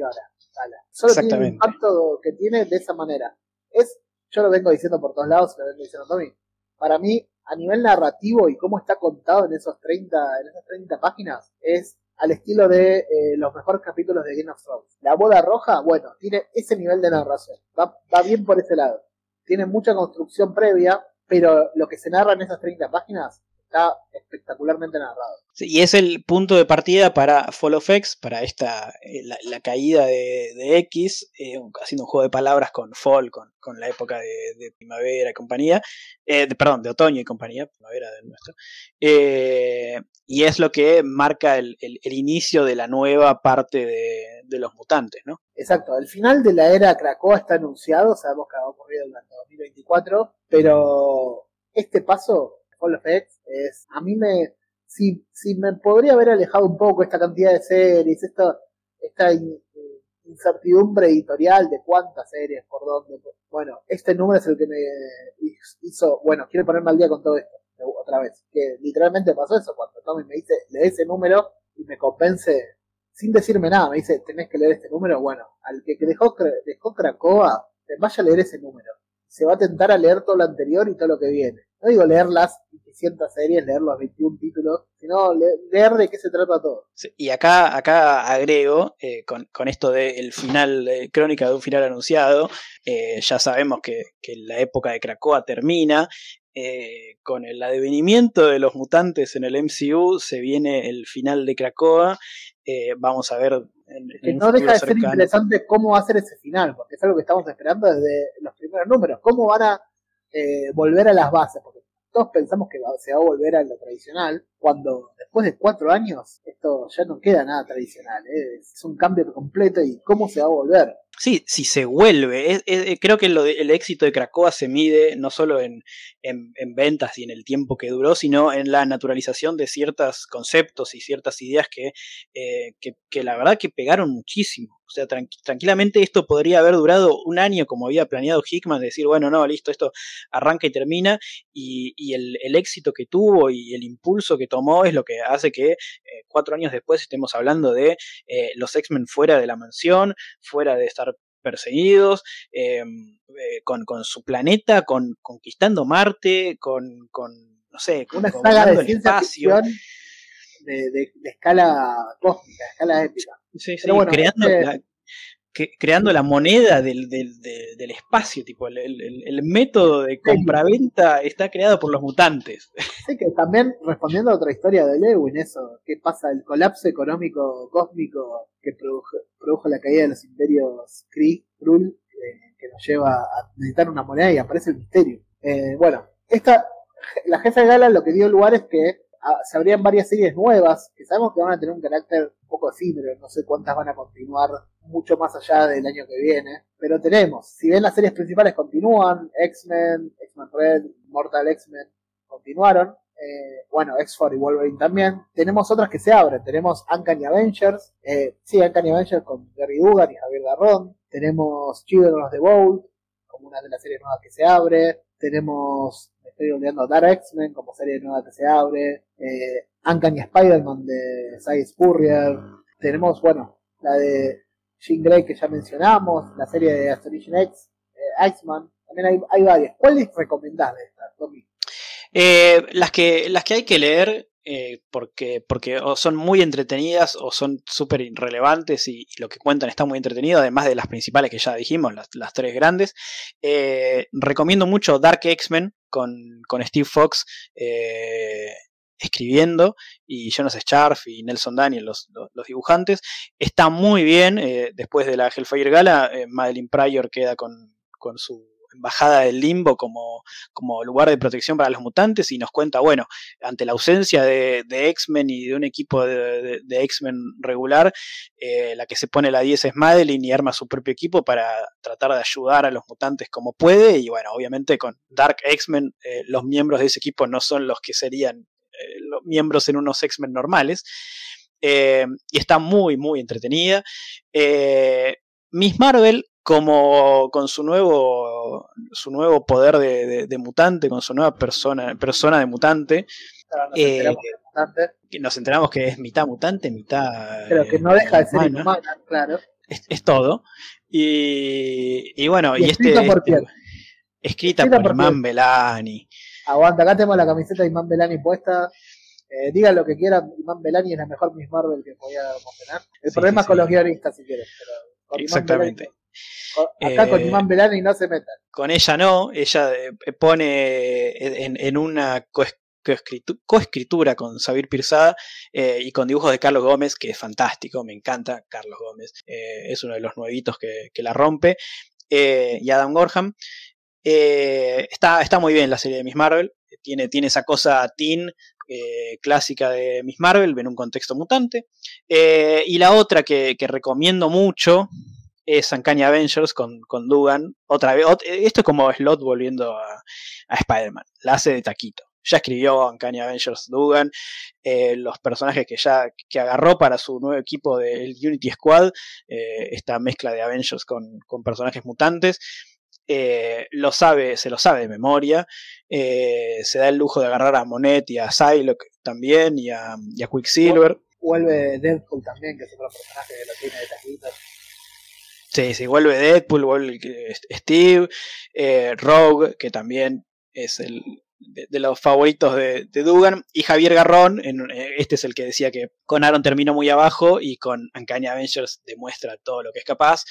Solo tiene el impacto que tiene de esa manera. Es, yo lo vengo diciendo por todos lados, lo vengo diciendo Tommy. Para mí, a nivel narrativo y cómo está contado en esos 30, en esas 30 páginas, es al estilo de eh, los mejores capítulos de Game of Thrones. La boda roja, bueno, tiene ese nivel de narración. Va, va bien por ese lado tiene mucha construcción previa, pero lo que se narra en esas 30 páginas está espectacularmente narrado. y es el punto de partida para Fall of X, para esta eh, la, caída de, X, eh, haciendo un juego de palabras con Fall, con, con la época de, primavera y compañía, eh, perdón, de otoño y compañía, primavera del nuestro, y es lo que marca el, inicio de la nueva parte de, de, los mutantes, ¿no? Exacto, el final de la era Krakoa está anunciado, sabemos que va a ocurrir durante 2024, pero este paso Fall X es, a mí me, si, si me podría haber alejado un poco esta cantidad de series, esta, esta incertidumbre editorial de cuántas series, por dónde, bueno, este número es el que me hizo, bueno, quiero ponerme al día con todo esto, otra vez, que literalmente pasó eso, cuando Tommy me dice, lee ese número y me convence sin decirme nada, me dice, tenés que leer este número, bueno, al que dejó, dejó Cracoa, vaya a leer ese número. Se va a tentar a leer todo lo anterior y todo lo que viene. No digo leer las 700 series, leer los 21 títulos, sino leer de qué se trata todo. y acá, acá agrego, eh, con, esto del final, crónica de un final anunciado, eh, ya sabemos que, la época de Krakoa termina, eh, con el advenimiento de los mutantes en el MCU se viene el final de Krakoa. Vamos a ver. que no deja de ser interesante cómo va a ser ese final, porque es algo que estamos esperando desde los primeros números. ¿Cómo van a eh, volver a las bases, porque todos pensamos que se va a volver a lo tradicional, cuando después de cuatro años esto ya no queda nada tradicional, ¿eh? es un cambio completo y cómo se va a volver. Sí, si se vuelve. creo que el éxito de Cracoa se mide no solo en, ventas y en el tiempo que duró, sino en la naturalización de ciertos conceptos y ciertas ideas que, eh, que, la verdad que pegaron muchísimo. O sea, tranquilamente esto podría haber durado un año como había planeado Hickman, decir, bueno, no, listo, esto arranca y termina, y, el, éxito que tuvo y el impulso que tomó es lo que hace que eh, cuatro años después estemos hablando de eh, los X-Men fuera de la mansión, fuera de estar perseguidos, em, eh, con, su planeta, con conquistando Marte, con, con no sé, una saga de ciencia ficción de, escala cósmica, de escala épica. Sí, sí, creando, este la, creando la moneda del, del, del espacio, tipo, el, el, método de compraventa está creado por los mutantes. Sí, que también respondiendo a otra historia de Lewin, eso, qué pasa, el colapso económico cósmico que produjo, produjo la caída de los imperios Kree, Krul, eh, que nos lleva a necesitar una moneda y aparece el misterio. Eh, bueno, esta, la jefa de Gala lo que dio lugar es que se abrían varias series nuevas que sabemos que van a tener un carácter un poco efímero, no sé cuántas van a continuar mucho más allá del año que viene, pero tenemos, si bien las series principales continúan, X-Men, X-Men Red, Mortal X-Men continuaron, eh, bueno, X-4 y Wolverine también, tenemos otras que se abren, tenemos Uncanny Avengers, eh, sí, Uncanny Avengers con Gary Dugan y Javier Garrón, tenemos Children of the Bolt, como una de las series nuevas que se abre, tenemos, estoy olvidando, Dark X-Men como serie nueva que se abre, eh, Uncanny Spider-Man de Cy Spurrier, tenemos, bueno, la de Jean Grey que ya mencionamos, la serie de Astonishing X, eh, también hay, hay varias. ¿Cuál es recomendás de estas, Tommy? Eh, las, que, las que hay que leer eh, porque, porque o son muy entretenidas o son súper irrelevantes y, lo que cuentan está muy entretenido, además de las principales que ya dijimos, las, tres grandes. recomiendo mucho Dark X-Men con, con Steve Fox escribiendo y Jonas Scharf y Nelson Daniel los, los, dibujantes. Está muy bien, eh, después de la Hellfire Gala, Madeline Pryor queda con, con su embajada del limbo como, como lugar de protección para los mutantes y nos cuenta, bueno, ante la ausencia de, X-Men y de un equipo de, X-Men regular, eh, la que se pone la 10 es Madeline y arma su propio equipo para tratar de ayudar a los mutantes como puede y bueno, obviamente con Dark X-Men eh, los miembros de ese equipo no son los que serían eh, los miembros en unos X-Men normales. y está muy, muy entretenida. Miss Marvel como con su nuevo su nuevo poder de, mutante, con su nueva persona, persona de mutante. Eh, nos, enteramos que es mitad mutante, mitad. Pero que no deja de ser humana, claro. Es, todo. Y, bueno, y, este. Por este, escrita, por, Iman Belani. Aguanta, acá tenemos la camiseta de Iman Belani puesta. Eh, digan lo que quieran, Iman Belani es la mejor Miss Marvel que podíamos tener. El problema es con los guionistas, si quieren. Exactamente. Acá con eh, Imán Belani no se metan. Con ella no, ella eh, pone en, una coescritura con Sabir Pirzada eh, y con dibujos de Carlos Gómez, que es fantástico, me encanta Carlos Gómez, es uno de los nuevitos que, la rompe, y Adam Gorham. está, está muy bien la serie de Miss Marvel, tiene, tiene esa cosa teen clásica de Miss Marvel en un contexto mutante. y la otra que, que recomiendo mucho, es Uncanny Avengers con, con Dugan. Otra vez, esto es como Slot volviendo a, Spider-Man. La hace de taquito. Ya escribió Uncanny Avengers Dugan. Eh, los personajes que ya que agarró para su nuevo equipo del Unity Squad. Eh, esta mezcla de Avengers con, personajes mutantes. Eh, lo sabe, se lo sabe de memoria. se da el lujo de agarrar a Monet y a Psylocke también y a, y a Quicksilver. Vuelve Deadpool también, que es otro personaje que lo tiene de taquito. Sí, sí, vuelve Deadpool, vuelve Steve, eh, Rogue, que también es el, de, los favoritos de, Dugan, y Javier Garrón, en, eh, este es el que decía que con Aaron terminó muy abajo y con Uncanny Avengers demuestra todo lo que es capaz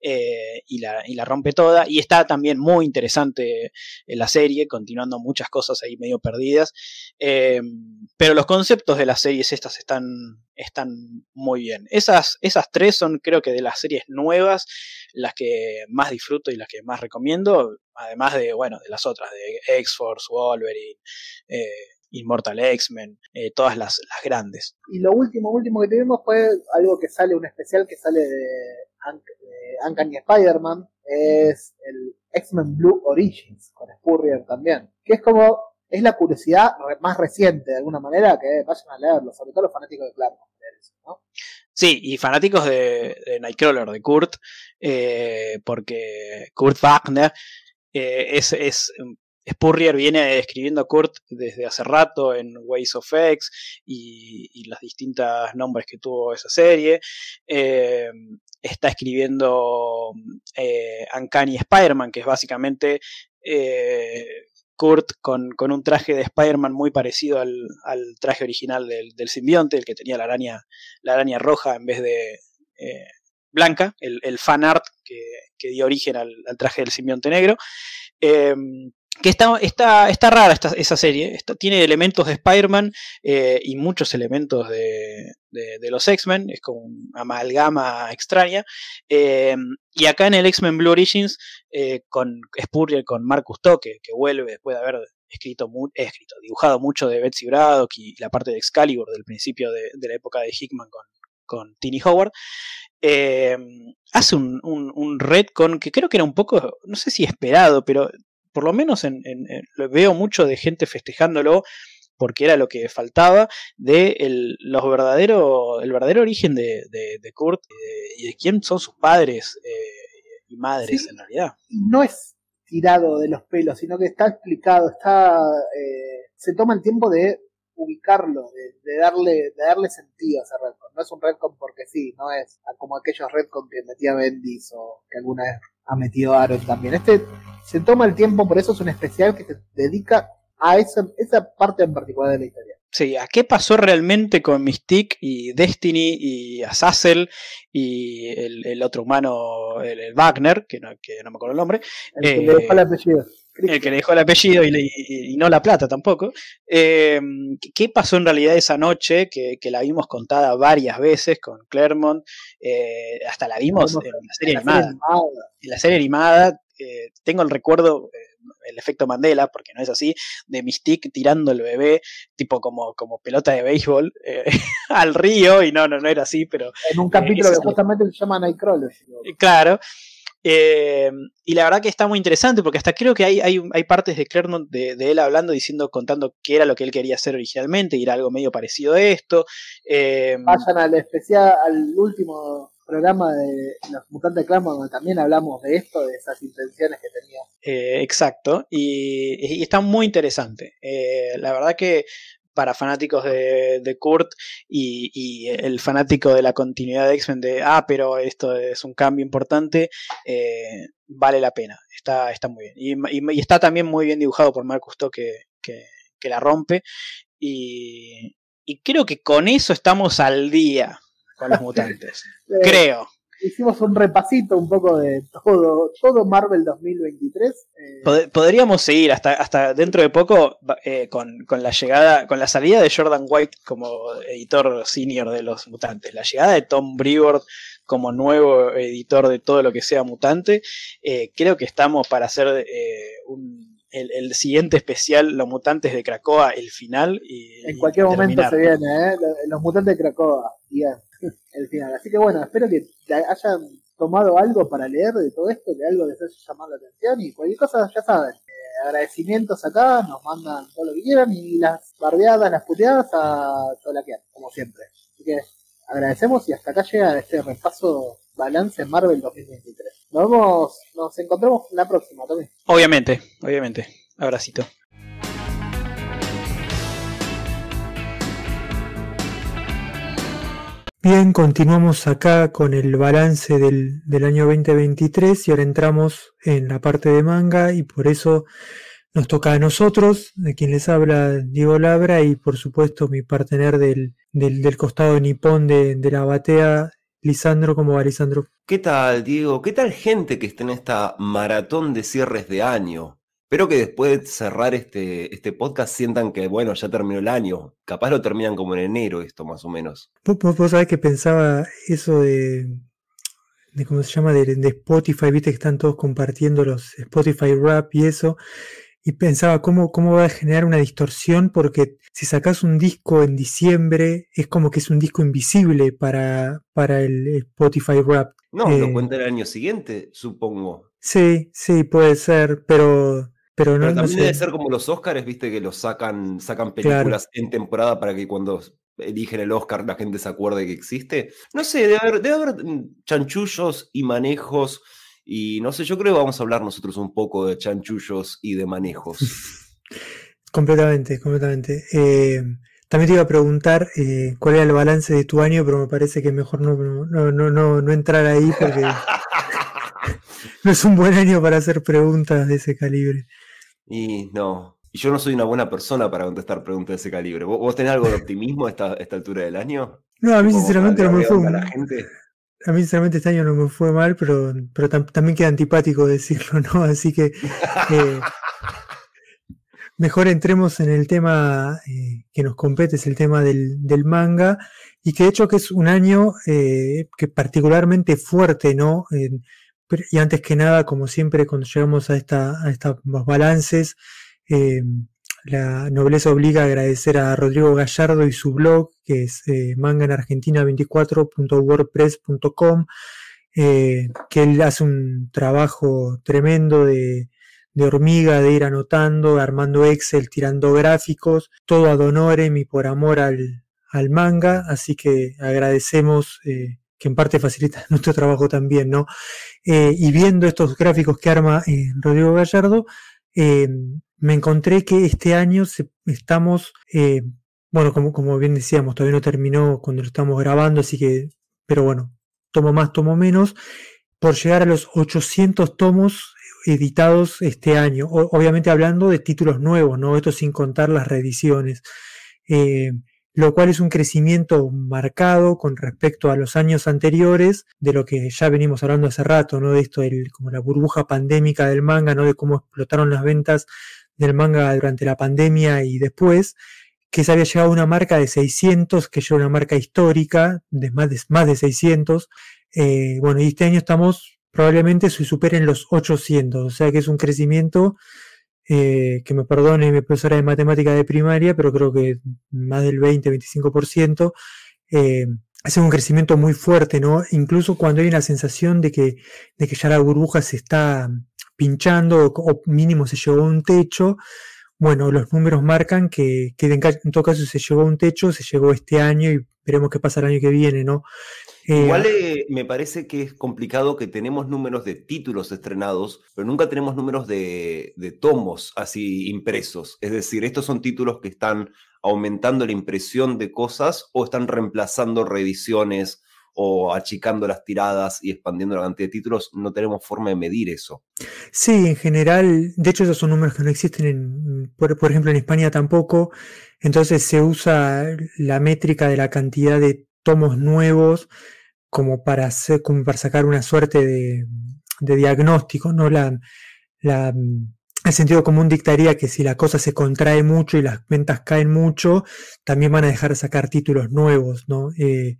eh, y, la, y, la, rompe toda. Y está también muy interesante en la serie, continuando muchas cosas ahí medio perdidas. Pero los conceptos de las series estas están, están muy bien. Esas, esas tres son creo que de las series nuevas las que más disfruto y las que más recomiendo, además de, bueno, de las otras, de X-Force, Wolverine, eh, Immortal X-Men, eh, todas las, las, grandes. Y lo último, último que tuvimos fue algo que sale, un especial que sale de, Uncanny Spider-Man, es el X-Men Blue Origins, con Spurrier también, que es como, es la curiosidad más reciente de alguna manera, que vayan a leerlo, sobre todo los fanáticos de Clark. ¿no? Sí, y fanáticos de, Nightcrawler, de Kurt, eh, porque Kurt Wagner eh, es, es Spurrier viene escribiendo a Kurt desde hace rato en Ways of X y, y los distintos nombres que tuvo esa serie. Eh, está escribiendo eh, Uncanny Spider-Man, que es básicamente eh, Kurt con, un traje de Spider-Man muy parecido al, traje original del, simbionte, el que tenía la araña, la araña roja en vez de blanca, el, fan art que, dio origen al, traje del simbionte negro que está, está, está rara esta, esa serie, tiene elementos de Spider-Man eh, y muchos elementos de, de, los X-Men, es como una amalgama extraña. Eh, y acá en el X-Men Blue Origins, eh, con Spurrier, con Marcus Toque, que vuelve después de haber escrito, escrito dibujado mucho de Betsy Braddock y la parte de Excalibur del principio de, la época de Hickman con, con Tini Howard. Hace un, un, un retcon que creo que era un poco, no sé si esperado, pero por lo menos en, veo mucho de gente festejándolo porque era lo que faltaba de el, los verdadero, el verdadero origen de, Kurt y de, quién son sus padres eh, y madres en realidad. No es tirado de los pelos, sino que está explicado, está eh, se toma el tiempo de ubicarlo, de, darle, de darle sentido a ese redcon. No es un redcon porque sí, no es como aquellos redcon que metía Bendis o que alguna vez ha metido Aaron también. Este se toma el tiempo, por eso es un especial que se dedica a esa, esa parte en particular de la historia. Sí, ¿a qué pasó realmente con Mystique y Destiny y Azazel y el, otro humano, el, Wagner, que no, que no, me acuerdo el nombre? El que le dejó el apellido. El que le dejó el apellido y, no la plata tampoco. Eh, ¿Qué pasó en realidad esa noche que, la vimos contada varias veces con Claremont? Eh, hasta la vimos en la serie animada. En la serie animada eh, tengo el recuerdo el efecto Mandela, porque no es así, de Mystique tirando el bebé, tipo como, como pelota de béisbol, al río, y no, no, no era así, pero... En un capítulo que justamente se llama Nightcrawler. Claro. Eh, y la verdad que está muy interesante porque hasta creo que hay, hay, hay partes de Claremont de, él hablando, diciendo, contando qué era lo que él quería hacer originalmente y era algo medio parecido a esto. Eh, Vayan al especial, al último programa de los mutantes de donde también hablamos de esto, de esas intenciones que tenía. Eh, exacto, y, está muy interesante. Eh, la verdad que para fanáticos de, Kurt y, el fanático de la continuidad de X-Men de, ah, pero esto es un cambio importante, eh, vale la pena, está, está muy bien. Y, está también muy bien dibujado por Marcus To que, que la rompe. Y, y creo que con eso estamos al día con los mutantes. Eh, creo. Hicimos un repasito un poco de todo, todo Marvel 2023. Eh. podríamos seguir hasta, hasta dentro de poco eh, con, la llegada, con la salida de Jordan White como editor senior de los mutantes, la llegada de Tom Brevoort como nuevo editor de todo lo que sea mutante. creo que estamos para hacer un el, siguiente especial, Los Mutantes de Cracoa, el final. Y, en cualquier momento se viene, ¿eh? Los Mutantes de Cracoa, bien, el final. Así que bueno, espero que hayan tomado algo para leer de todo esto, que algo les haya llamado la atención y cualquier cosa, ya saben. Eh, agradecimientos acá, nos mandan todo lo que quieran y las bardeadas, las puteadas a Tolaquian, como siempre. Así que agradecemos y hasta acá llega este repaso balance Marvel 2023. Nos vemos, nos encontramos la próxima también. Obviamente, obviamente. Abracito. Bien, continuamos acá con el balance del, del, año 2023 y ahora entramos en la parte de manga y por eso nos toca a nosotros, de quien les habla Diego Labra y por supuesto mi partener del, del, del costado nipón de, de la batea, Lisandro, ¿cómo va Lisandro? ¿Qué tal, Diego? ¿Qué tal gente que está en esta maratón de cierres de año? Espero que después de cerrar este, este podcast sientan que, bueno, ya terminó el año. Capaz lo terminan como en enero esto, más o menos. Vos, sabés que pensaba eso de, de ¿cómo se llama? De, de, Spotify, viste que están todos compartiendo los Spotify Rap y eso y pensaba cómo, cómo va a generar una distorsión porque si sacas un disco en diciembre es como que es un disco invisible para, para el Spotify Rap. No, lo eh, cuenta el año siguiente, supongo. Sí, sí, puede ser, pero... Pero, no, también debe ser como los Oscars, viste, que los sacan, sacan películas en temporada para que cuando eligen el Oscar la gente se acuerde que existe. No sé, debe haber, debe haber chanchullos y manejos y no sé, yo creo que vamos a hablar nosotros un poco de chanchullos y de manejos. completamente, completamente. Eh, también te iba a preguntar eh, cuál era el balance de tu año, pero me parece que mejor no, no, no, no, no entrar ahí porque no es un buen año para hacer preguntas de ese calibre. Y no, y yo no soy una buena persona para contestar preguntas de ese calibre. ¿Vos, tenés algo de optimismo a esta, esta altura del año? No, a mí sinceramente no me fue a mí sinceramente este año no me fue mal, pero, pero también queda antipático decirlo, ¿no? Así que eh, mejor entremos en el tema eh, que nos compete, es el tema del, manga, y que de hecho que es un año eh, que particularmente fuerte, ¿no? y antes que nada, como siempre, cuando llegamos a, esta, a estos balances, la nobleza obliga a agradecer a Rodrigo Gallardo y su blog, que es eh, mangaenargentina24.wordpress.com, eh, que él hace un trabajo tremendo de, hormiga, de ir anotando, armando Excel, tirando gráficos, todo ad honorem y por amor al, manga, así que agradecemos eh, que en parte facilita nuestro trabajo también, ¿no? y viendo estos gráficos que arma Rodrigo Gallardo, me encontré que este año estamos, eh, bueno, como, como bien decíamos, todavía no terminó cuando lo estamos grabando, así que, pero bueno, tomo más, tomo menos, por llegar a los 800 tomos editados este año, obviamente hablando de títulos nuevos, ¿no? Esto sin contar las reediciones. eh, lo cual es un crecimiento marcado con respecto a los años anteriores, de lo que ya venimos hablando hace rato, ¿no? De esto, el, como la burbuja pandémica del manga, ¿no? De cómo explotaron las ventas del manga durante la pandemia y después, que se había llegado a una marca de 600, que ya era una marca histórica, de más de, más de 600. Eh, bueno, y este año estamos, probablemente se superen los 800, o sea que es un crecimiento eh, que me perdone mi profesora de matemática de primaria, pero creo que más del 20-25%, eh, es un crecimiento muy fuerte, ¿no? Incluso cuando hay una sensación de que, de que ya la burbuja se está pinchando o, mínimo se llegó a un techo, bueno, los números marcan que, que, en todo caso se llegó a un techo, se llegó este año y veremos qué pasa el año que viene, ¿no? Eh, Igual eh, me parece que es complicado que tenemos números de títulos estrenados, pero nunca tenemos números de, tomos así impresos. Es decir, estos son títulos que están aumentando la impresión de cosas o están reemplazando reediciones o achicando las tiradas y expandiendo la cantidad de títulos, no tenemos forma de medir eso. Sí, en general, de hecho esos son números que no existen, en, por, por, ejemplo, en España tampoco, entonces se usa la métrica de la cantidad de tomos nuevos como para, hacer, como para sacar una suerte de, diagnóstico, ¿no? La, la, el sentido común dictaría que si la cosa se contrae mucho y las ventas caen mucho, también van a dejar de sacar títulos nuevos, ¿no? Eh,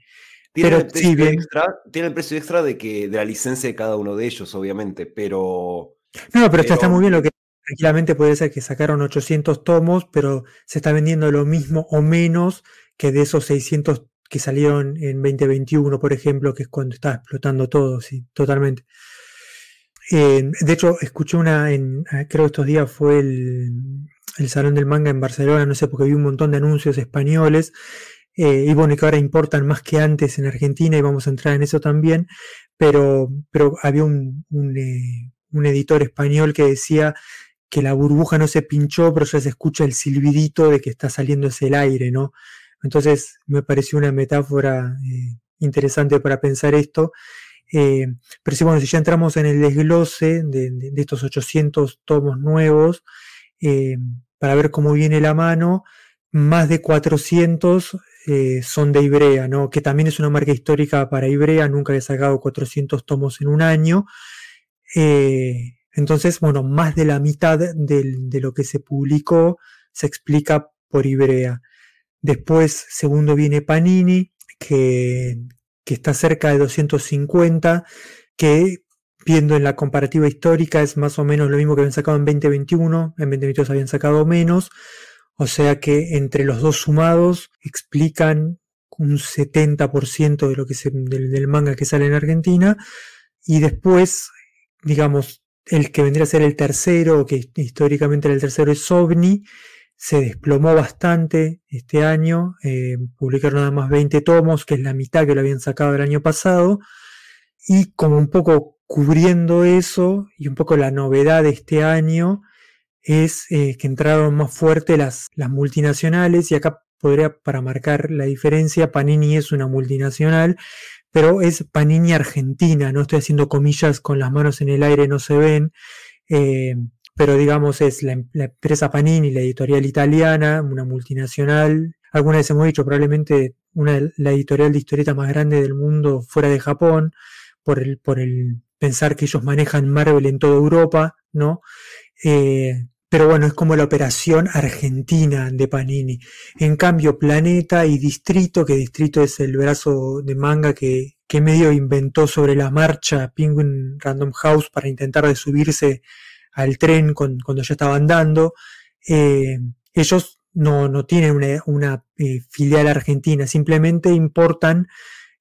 tiene, pero, el precio extra, tiene el precio extra de que de la licencia de cada uno de ellos, obviamente, pero... No, pero, está muy bien lo que tranquilamente puede ser que sacaron 800 tomos, pero se está vendiendo lo mismo o menos que de esos 600 que salieron en 2021, por ejemplo, que es cuando está explotando todo, sí, totalmente. Eh, de hecho, escuché una, en, ah, creo estos días fue el, Salón del Manga en Barcelona, no sé, porque vi un montón de anuncios españoles, eh, y bueno, que ahora importan más que antes en Argentina, y vamos a entrar en eso también, pero, pero había un, un, eh, un editor español que decía que la burbuja no se pinchó, pero ya se escucha el silbidito de que está saliendo ese el aire, ¿no? Entonces me pareció una metáfora eh, interesante para pensar esto. Eh, pero si, bueno, si ya entramos en el desglose de, estos 800 tomos nuevos, eh, para ver cómo viene la mano, más de 400 son de Ibrea, que también es una marca histórica para Ibrea, nunca había sacado 400 tomos en un año. entonces, bueno, más de la mitad de lo que se publicó se explica por Ibrea. Después, segundo viene Panini, que, está cerca de 250, que viendo en la comparativa histórica es más o menos lo mismo que habían sacado en 2021, en 2022 habían sacado menos, o sea que entre los dos sumados explican un 70% de lo que del, del, manga que sale en Argentina, y después, digamos, el que vendría a ser el tercero, que históricamente era el tercero es OVNI, se desplomó bastante este año, eh, publicaron nada más 20 tomos, que es la mitad que lo habían sacado el año pasado, y como un poco cubriendo eso, y un poco la novedad de este año, es eh, que entraron más fuerte las, las multinacionales, y acá podría, para marcar la diferencia, Panini es una multinacional, pero es Panini Argentina, no estoy haciendo comillas con las manos en el aire, no se ven. Eh, pero digamos es la, empresa Panini, la editorial italiana, una multinacional. Alguna vez hemos dicho probablemente una, la editorial de historieta más grande del mundo fuera de Japón, por el, por el pensar que ellos manejan Marvel en toda Europa, ¿no? Eh, pero bueno, es como la operación argentina de Panini. En cambio, Planeta y Distrito, que Distrito es el brazo de manga que, que medio inventó sobre la marcha Penguin Random House para intentar de subirse al tren cuando ya estaba andando. Eh, ellos no, no, tienen una, eh, filial argentina, simplemente importan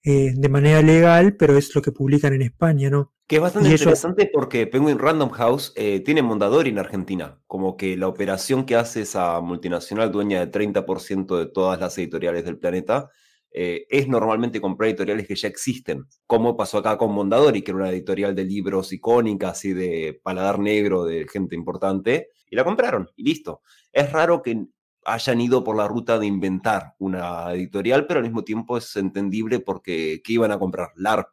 eh, de manera legal, pero es lo que publican en España, ¿no? Que es bastante interesante porque Penguin Random House tiene Mondadori en Argentina, como que la operación que hace esa multinacional dueña de 30% de todas las editoriales del planeta eh, es normalmente comprar editoriales que ya existen, como pasó acá con Mondadori, que era una editorial de libros icónica, así de paladar negro, de gente importante, y la compraron, y listo. Es raro que hayan ido por la ruta de inventar una editorial, pero al mismo tiempo es entendible porque ¿qué iban a comprar? LARP.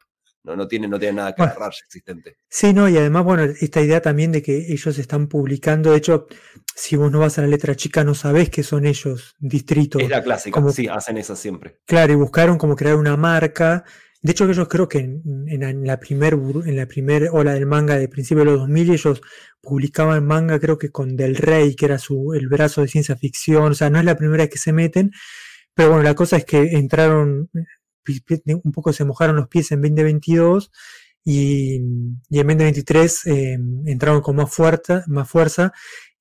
No, no, tiene, no tiene nada que agarrar existente. Sí, no, y además, bueno, esta idea también de que ellos están publicando, de hecho, si vos no vas a la letra chica no sabés que son ellos distritos. Es la clásica, Como- sí, hacen esa siempre. Claro, y buscaron como crear una marca. De hecho, ellos creo que en, en la primer, en la primer ola del manga de principios de los 2000, ellos publicaban manga, creo que con Del Rey, que era su, el brazo de ciencia ficción. O sea, no es la primera vez que se meten. Pero bueno, la cosa es que entraron, un poco se mojaron los pies en 2022 y, en 2023 eh, entraron con más fuerza, más fuerza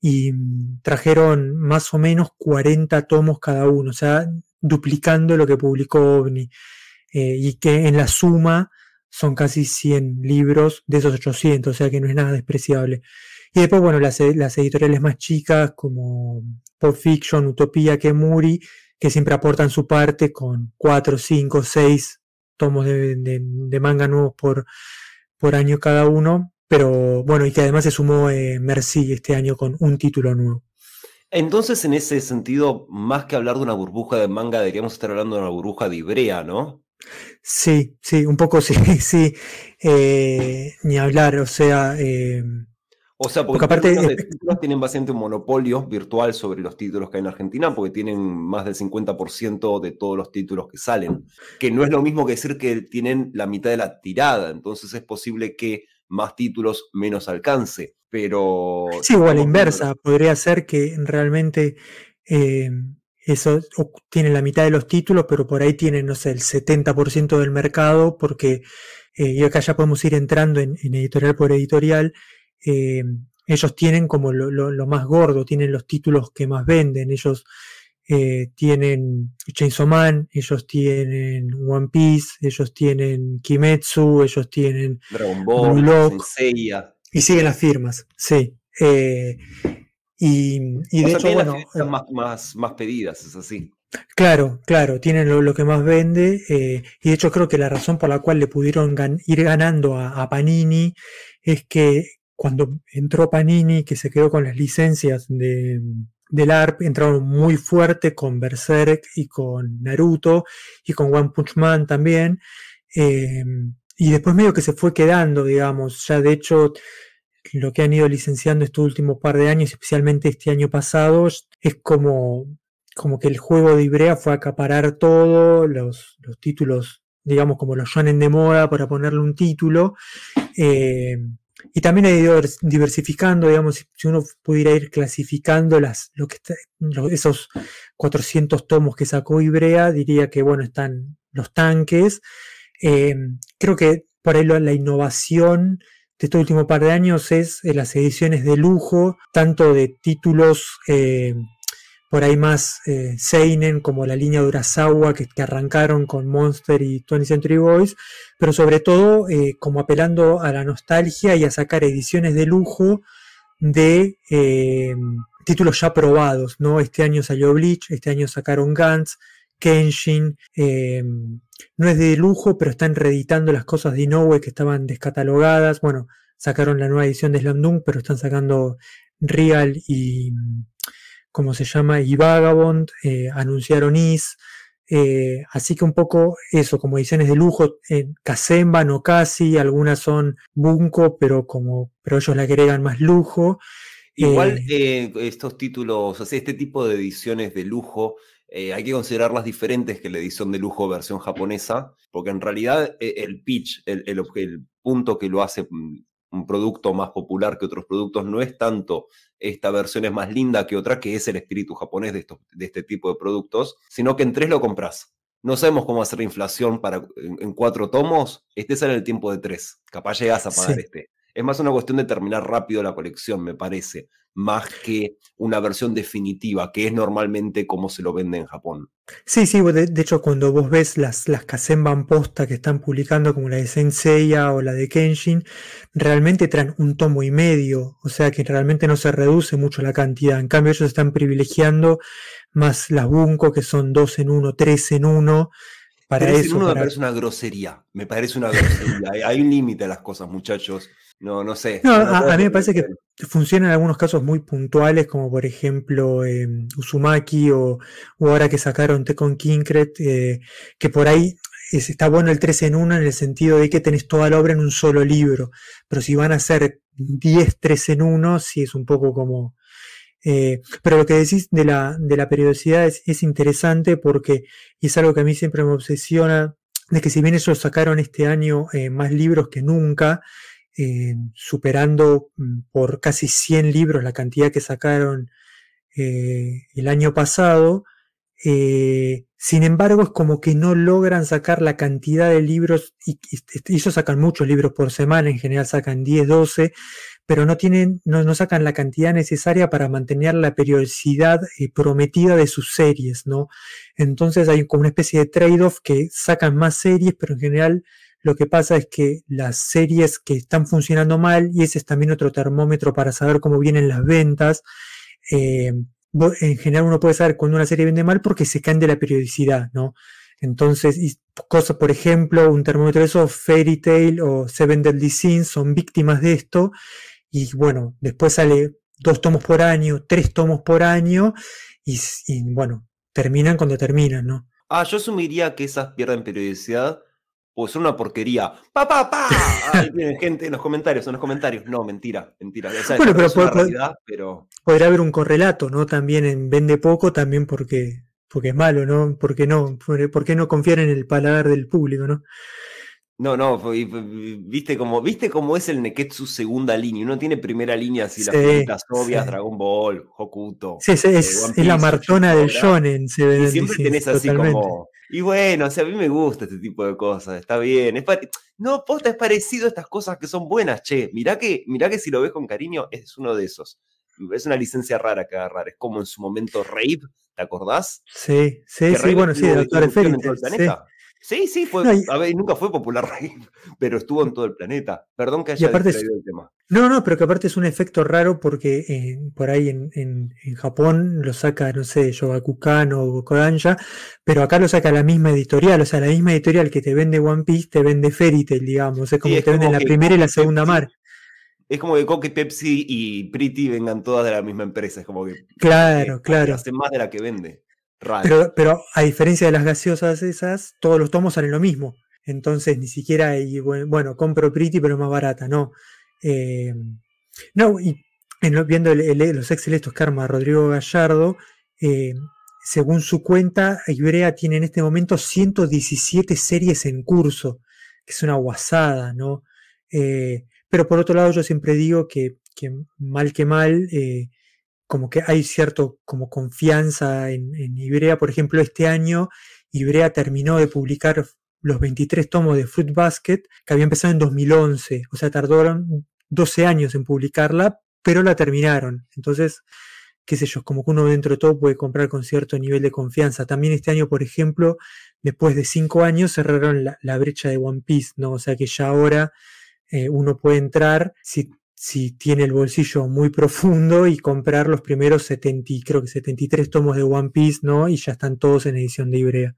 y mm, trajeron más o menos 40 tomos cada uno, o sea, duplicando lo que publicó OVNI. eh, y que en la suma son casi 100 libros de esos 800, o sea que no es nada despreciable. Y después, bueno, las, las editoriales más chicas como Pop Fiction, Utopía, Kemuri, que siempre aportan su parte con 4, 5, 6 tomos de, de- de manga nuevos por, por año cada uno. Pero bueno, y que además se sumó eh, Merci este año con un título nuevo. Entonces, en ese sentido, más que hablar de una burbuja de manga, deberíamos estar hablando de una burbuja de Ibrea, ¿no? Sí, sí, un poco sí, sí. eh, ni hablar, o sea, eh, O sea, Porque porque, aparte- de títulos tienen bastante un monopolio virtual sobre los títulos que hay en Argentina, porque tienen más del 50% de todos los títulos que salen. Que no es lo mismo que decir que tienen la mitad de la tirada, entonces es posible que más títulos, menos alcance. Pero. sí, o a la inversa, podría ser que realmente eh, eso tienen la mitad de los títulos, pero por ahí tienen, no sé, el 70% del mercado, porque, eh, y acá ya podemos ir entrando en, en editorial por editorial, eh, ellos tienen como lo, lo- lo más gordo, tienen los títulos que más venden, ellos eh, tienen Chainsaw Man, ellos tienen One Piece, ellos tienen Kimetsu, ellos tienen Dragon Ball, Lock. Y siguen las firmas, sí. Eh, y, y de sea, hecho, las bueno, figuras más, más, más pedidas, es así. claro, claro, tienen lo, lo que más vende. eh, y de hecho creo que la razón por la cual le pudieron gan- ir ganando a, a Panini es que cuando entró Panini, que se quedó con las licencias de, del ARP, entraron muy fuerte con Berserk y con Naruto y con One Punch Man también. eh, y después medio que se fue quedando, digamos, ya de hecho lo que han ido licenciando estos últimos par de años, especialmente este año pasado, es como, como que el juego de Ibrea fue a acaparar todo, los, los títulos, digamos, como los shonen de moda, para ponerle un título. eh, y también diversificando, digamos, si- uno pudiera ir clasificando las, lo que esos 400 tomos que sacó Ibrea, diría que, bueno, están los tanques. Eh, creo que por ahí la innovación de este último par de años es eh, las ediciones de lujo, tanto de títulos eh, por ahí más eh, Seinen, como la línea de Urasawa, que, arrancaron con Monster y 20th Century Boys, pero sobre todo eh, como apelando a la nostalgia y a sacar ediciones de lujo de eh, títulos ya probados, ¿no? Este año salió Bleach, este año sacaron Gantz, Kenshin, eh, no es de lujo, pero están reeditando las cosas de Inoue que estaban descatalogadas. Bueno, sacaron la nueva edición de Slam Dunk, pero están sacando Real y, ¿cómo se llama? Y Vagabond, eh, anunciaron Is. eh, así que un poco eso, como ediciones de lujo, en Kazemba, no casi, algunas son Bunko, pero como, pero ellos le agregan más lujo. Igual Eh, eh, estos títulos, o sea, este tipo de ediciones de lujo, eh, hay que considerarlas diferentes que la edición de lujo versión japonesa, porque en realidad eh, el pitch, el, el punto que lo hace mm, un producto más popular que otros productos no es tanto esta versión es más linda que otra, que es el espíritu japonés de, estos, de este tipo de productos, sino que en tres lo compras. No sabemos cómo hacer la inflación para, en, en cuatro tomos, este sale en el tiempo de tres, capaz llegas a pagar Sí. este. Es más una cuestión de terminar rápido la colección, me parece, más que una versión definitiva, que es normalmente como se lo vende en Japón. Sí, sí, de, de hecho cuando vos ves las, las Kazenban posta que están publicando como la de Senseiya o la de Kenshin, realmente traen un tomo y medio, o sea que realmente no se reduce mucho la cantidad. En cambio ellos están privilegiando más las Bunko que son dos en uno, tres en uno, para Tres en eso. uno me parece una grosería, me parece una grosería. hay un límite a las cosas, muchachos. No, no sé. No, a, mí me parece que funciona en algunos casos muy puntuales, como por ejemplo eh, Uzumaki o, o ahora que sacaron Tekon Kinkret, eh, que por ahí es- está bueno el 3 en 1 en el sentido de que tenés toda la obra en un solo libro, pero si van a ser 10 3 en 1, sí es un poco como Eh, pero lo que decís de la, de la periodicidad es, interesante porque es algo que a mí siempre me obsesiona, de que si bien ellos sacaron este año eh, más libros que nunca, eh, superando mm, por casi 100 libros la cantidad que sacaron el año pasado, sin embargo, es como que no logran sacar la cantidad de libros, y, ellos sacan muchos libros por semana, en general sacan 10, 12, pero no tienen, no, sacan la cantidad necesaria para mantener la periodicidad eh, prometida de sus series, ¿no? Entonces hay como una especie de trade-off que sacan más series, pero en general lo que pasa es que las series que están funcionando mal, y ese es también otro termómetro para saber cómo vienen las ventas, eh, en general uno puede saber cuando una serie vende mal porque se caen de la periodicidad, ¿no? Entonces, por ejemplo, un termómetro de eso, Fairy Tail o Seven Deadly Sins son víctimas de esto. Y bueno, después sale dos tomos por año, tres tomos por año, y, bueno, terminan cuando terminan, ¿no? Ah, yo asumiría que esas pierden periodicidad o son una porquería. ¡Pa, pa, pa! Vienen gente en los comentarios, en los comentarios. No, mentira, mentira. bueno, pero, pero, podría haber un correlato, ¿no? También en vende poco, también porque, porque es malo, ¿no? Porque no, ¿Por qué no confiar en el paladar del público, ¿no? No, no, viste como, viste cómo es el Neketsu segunda línea. Uno tiene primera línea así, las obvias, Dragon Ball, Hokuto. Sí, sí es, eh, la martona del shonen, se ve. Y siempre tenés así como y bueno, o sea, a mí me gusta este tipo de cosas, está bien. Es no, posta, es parecido a estas cosas que son buenas, che. Mirá que, mirá que si lo ves con cariño, es uno de esos. Es una licencia rara que agarrar. Es como en su momento Rave, ¿te acordás? Sí, sí, sí, bueno, sí, de Doctor Sí, sí, fue, a ver, nunca fue popular pero estuvo en todo el planeta. Perdón que haya aparte el tema. No, no, pero que aparte es un efecto raro porque eh, por ahí en, en, en, Japón lo saca, no sé, Shogakukan o Kodansha, pero acá lo saca la misma editorial, o sea, la misma editorial que te vende One Piece te vende Fairy Tail, digamos, es como que te venden la primera y la segunda mar. Es como que Coque, Pepsi y Pretty vengan todas de la misma empresa, es como que... Claro, claro. Hace más de la que vende. Pero, a diferencia de las gaseosas esas, todos los tomos salen lo mismo. Entonces ni siquiera hay, bueno, compro Pretty pero más barata, no. Eh, no, y viendo los Excel estos que arma Rodrigo Gallardo, eh, según su cuenta, Ibrea tiene en este momento 117 series en curso, que es una guasada, ¿no? Eh, pero por otro lado, yo siempre digo que, que mal que mal, como que hay cierto como confianza en, Ibrea. Por ejemplo, este año Ibrea terminó de publicar los 23 tomos de Fruit Basket, que había empezado en 2011. O sea, tardaron 12 años en publicarla, pero la terminaron. Entonces, qué sé yo, como que uno dentro de todo puede comprar con cierto nivel de confianza. También este año, por ejemplo, después de 5 años cerraron la, brecha de One Piece, ¿no? O sea que ya ahora eh, uno puede entrar, si si tiene el bolsillo muy profundo y comprar los primeros 70, creo que 73 tomos de One Piece, ¿no? Y ya están todos en edición de Ibrea.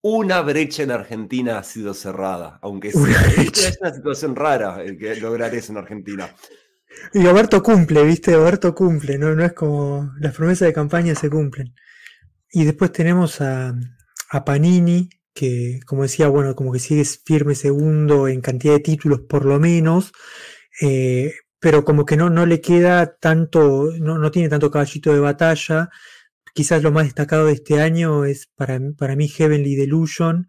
Una brecha en Argentina ha sido cerrada, aunque sea, es una situación rara el que lograr eso en Argentina. Y Alberto cumple, ¿viste? Alberto cumple, ¿no? No es como las promesas de campaña se cumplen. Y después tenemos a, a Panini, que como decía, bueno, como que sigue firme segundo en cantidad de títulos por lo menos, eh, pero como que no, no le queda tanto, no, no, tiene tanto caballito de batalla. Quizás lo más destacado de este año es para, para mí Heavenly Delusion,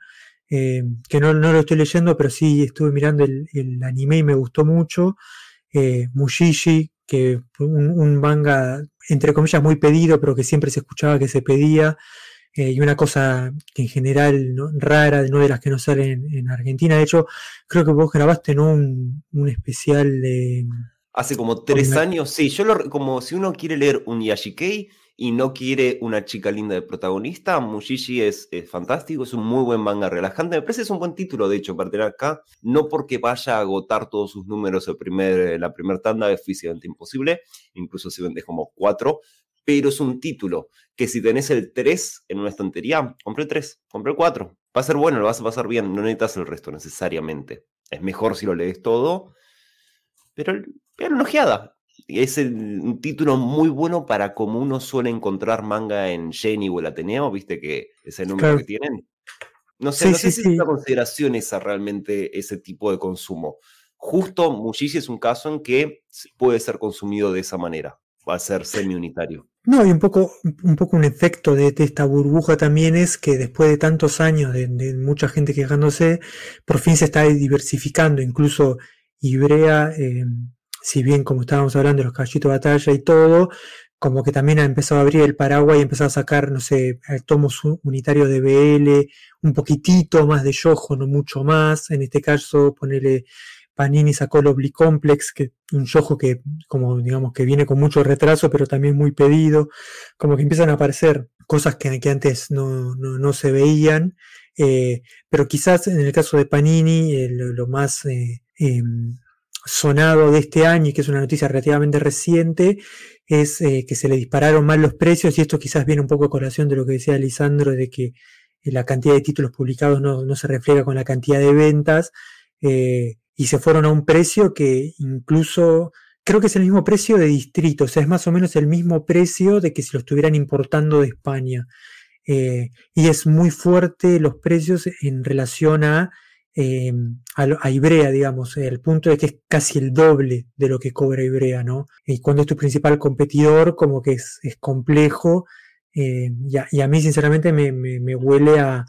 eh, que no, no, lo estoy leyendo, pero sí estuve mirando el, el anime y me gustó mucho. Eh, Mushishi, que un, un, manga entre comillas muy pedido, pero que siempre se escuchaba que se pedía. Eh, y una cosa que en general rara, no de las que no salen en, Argentina. De hecho, creo que vos grabaste ¿no? un, especial de... Hace como tres años, sí. Yo lo, como si uno quiere leer un Yashikei y no quiere una chica linda de protagonista, Mushishi es, fantástico, es un muy buen manga relajante. Me parece que es un buen título, de hecho, para tener acá. No porque vaya a agotar todos sus números el primer, la primera tanda, es físicamente imposible. Incluso si vendes como cuatro pero es un título que si tenés el 3 en una estantería, compré el 3, compré el 4. Va a ser bueno, lo vas a pasar bien, no necesitas el resto necesariamente. Es mejor si lo lees todo, pero pero una ojeada. Es un título muy bueno para como uno suele encontrar manga en Jenny o el Ateneo, viste que es el número que tienen. No sé, no sé si es una consideración esa realmente, ese tipo de consumo. Justo Mushishi es un caso en que puede ser consumido de esa manera. va a ser semi-unitario. No, y un poco, un poco un efecto de, esta burbuja también es que después de tantos años de, mucha gente quejándose, por fin se está diversificando. Incluso Ibrea, eh, si bien como estábamos hablando de los caballitos de batalla y todo, como que también ha empezado a abrir el paraguas y empezado a sacar, no sé, tomos unitarios de BL, un poquitito más de Yojo, no mucho más. En este caso, ponerle Panini sacó el Oblicomplex, que un yojo que, como digamos, que viene con mucho retraso, pero también muy pedido. Como que empiezan a aparecer cosas que, antes no, se veían. Eh, pero quizás en el caso de Panini, eh, lo, más eh, em, sonado de este año, y que es una noticia relativamente reciente, es que se le dispararon mal los precios, y esto quizás viene un poco a colación de lo que decía Lisandro, de que la cantidad de títulos publicados no, se refleja con la cantidad de ventas y se fueron a un precio que incluso creo que es el mismo precio de distrito, o sea, es más o menos el mismo precio de que si lo estuvieran importando de España. Eh, y es muy fuerte los precios en relación a, eh, a, Ibrea, digamos, el punto de que es casi el doble de lo que cobra Ibrea, ¿no? Y cuando es tu principal competidor, como que es, complejo, eh, y, a, mí sinceramente me huele a,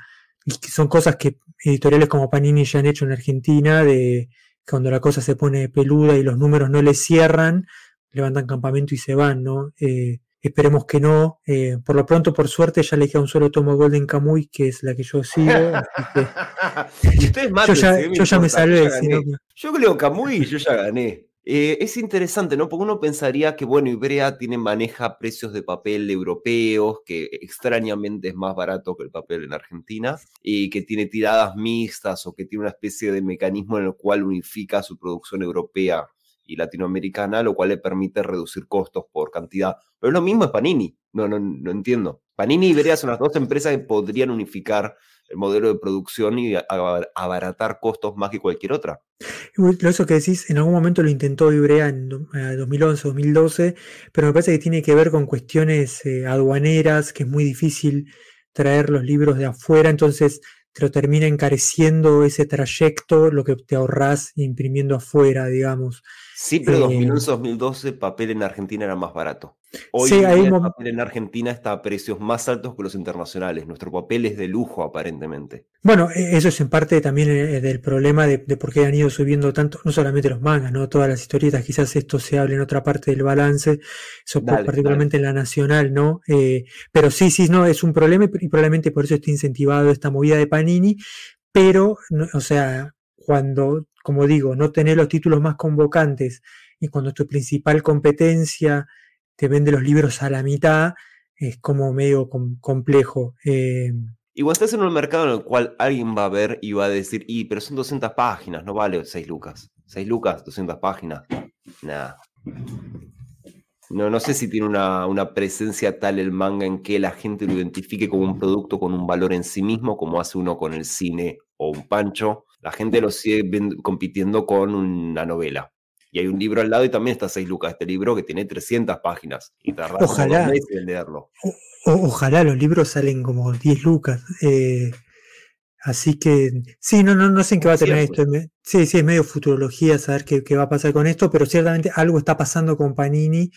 son cosas que editoriales como Panini ya han hecho en Argentina, de cuando la cosa se pone peluda y los números no les cierran, levantan campamento y se van, ¿no? Eh, esperemos que no. Eh, por lo pronto, por suerte, ya le queda un solo tomo Golden Kamuy, que es la que yo sigo. yo ya, yo ya me salvé. Yo, creo Kamuy yo ya gané. Eh, es interesante, ¿no? Porque uno pensaría que, bueno, Ibrea tiene, maneja precios de papel europeos, que extrañamente es más barato que el papel en Argentina, y que tiene tiradas mixtas o que tiene una especie de mecanismo en el cual unifica su producción europea y latinoamericana, lo cual le permite reducir costos por cantidad. Pero lo mismo es Panini, no, no, no entiendo. Panini y Ibrea son las dos empresas que podrían unificar el modelo de producción y abaratar costos más que cualquier otra. Eso que decís, en algún momento lo intentó Ibrea en 2011, 2012, pero me parece que tiene que ver con cuestiones eh, aduaneras, que es muy difícil traer los libros de afuera, entonces te lo termina encareciendo ese trayecto, lo que te ahorras imprimiendo afuera, digamos. Sí, pero en 2011-2012 papel en Argentina era más barato. Hoy el papel en Argentina está a precios más altos que los internacionales. Nuestro papel es de lujo, aparentemente. Bueno, e, eso es en parte también eh, del problema de, por qué han ido subiendo tanto, no solamente los mangas, no todas las historietas, quizás esto se hable en otra parte del balance, eso particularmente en la nacional, ¿no? Eh, pero sí, sí, no, es un problema y probablemente por eso está incentivado esta movida de Panini, pero, o sea, cuando, como digo, no tener los títulos más convocantes y cuando tu principal competencia te vende los libros a la mitad, es como medio complejo. Eh, Igual estás en un mercado en el cual alguien va a ver y va a decir, y pero son 200 páginas, no vale 6 lucas. 6 lucas, 200 páginas. Nada. No, no sé si tiene una, una, presencia tal el manga en que la gente lo identifique como un producto con un valor en sí mismo, como hace uno con el cine o un pancho. La gente lo sigue compitiendo con una novela. Y hay un libro al lado y también está 6 lucas este libro que tiene 300 páginas. Y Ojalá. meses en leerlo ojalá los libros salen como 10 lucas. Eh, así que sí, no, no, no sé en qué va a tener esto. Sí, sí, es medio futurología saber qué, qué, va a pasar con esto, pero ciertamente algo está pasando con Panini.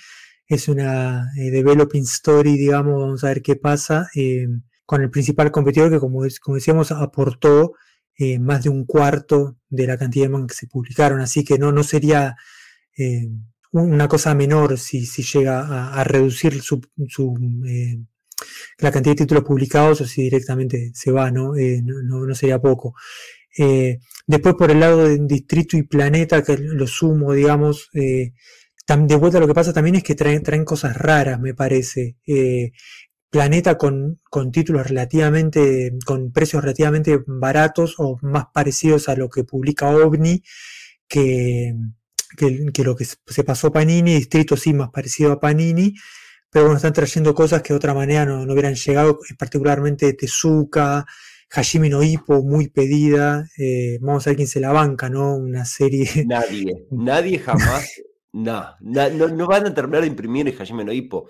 Es una eh, developing story, digamos, vamos a ver qué pasa eh, con el principal competidor que, como, como decíamos, aportó más de un cuarto de la cantidad de mangas que se publicaron. Así que no, no sería una cosa menor si, si llega a, reducir su, su la cantidad de títulos publicados o si directamente se va, ¿no? Eh, no, sería poco. Eh, después por el lado de Distrito y Planeta, que lo sumo, digamos, eh, de vuelta lo que pasa también es que traen, traen cosas raras, me parece. Planeta con, con, títulos relativamente, con precios relativamente baratos o más parecidos a lo que publica OVNI que, que, lo que se pasó Panini, Distrito sí más parecido a Panini, pero bueno, están trayendo cosas que de otra manera no, no hubieran llegado, particularmente Tezuka, Hashimi no Hippo, muy pedida. Eh, vamos a ver quién se la banca, ¿no? Una serie. Nadie, nadie jamás. no, no, van a terminar de imprimir el Hashimi no Hippo.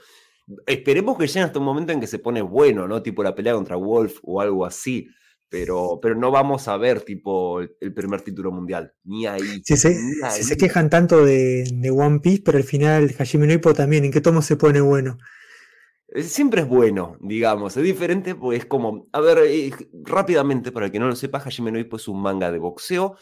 Esperemos que llegue hasta un momento en que se pone bueno, ¿no? Tipo la pelea contra Wolf o algo así. pero, pero no vamos a ver tipo el, primer título mundial, ni ahí. Si se, se quejan tanto de, One Piece, pero al final Hajime no Ippo también, ¿en qué tomo se pone bueno? Siempre es bueno, digamos, es diferente, pues como, a ver, eh, rápidamente, para el que no lo sepa, Hajime no Ippo es un manga de boxeo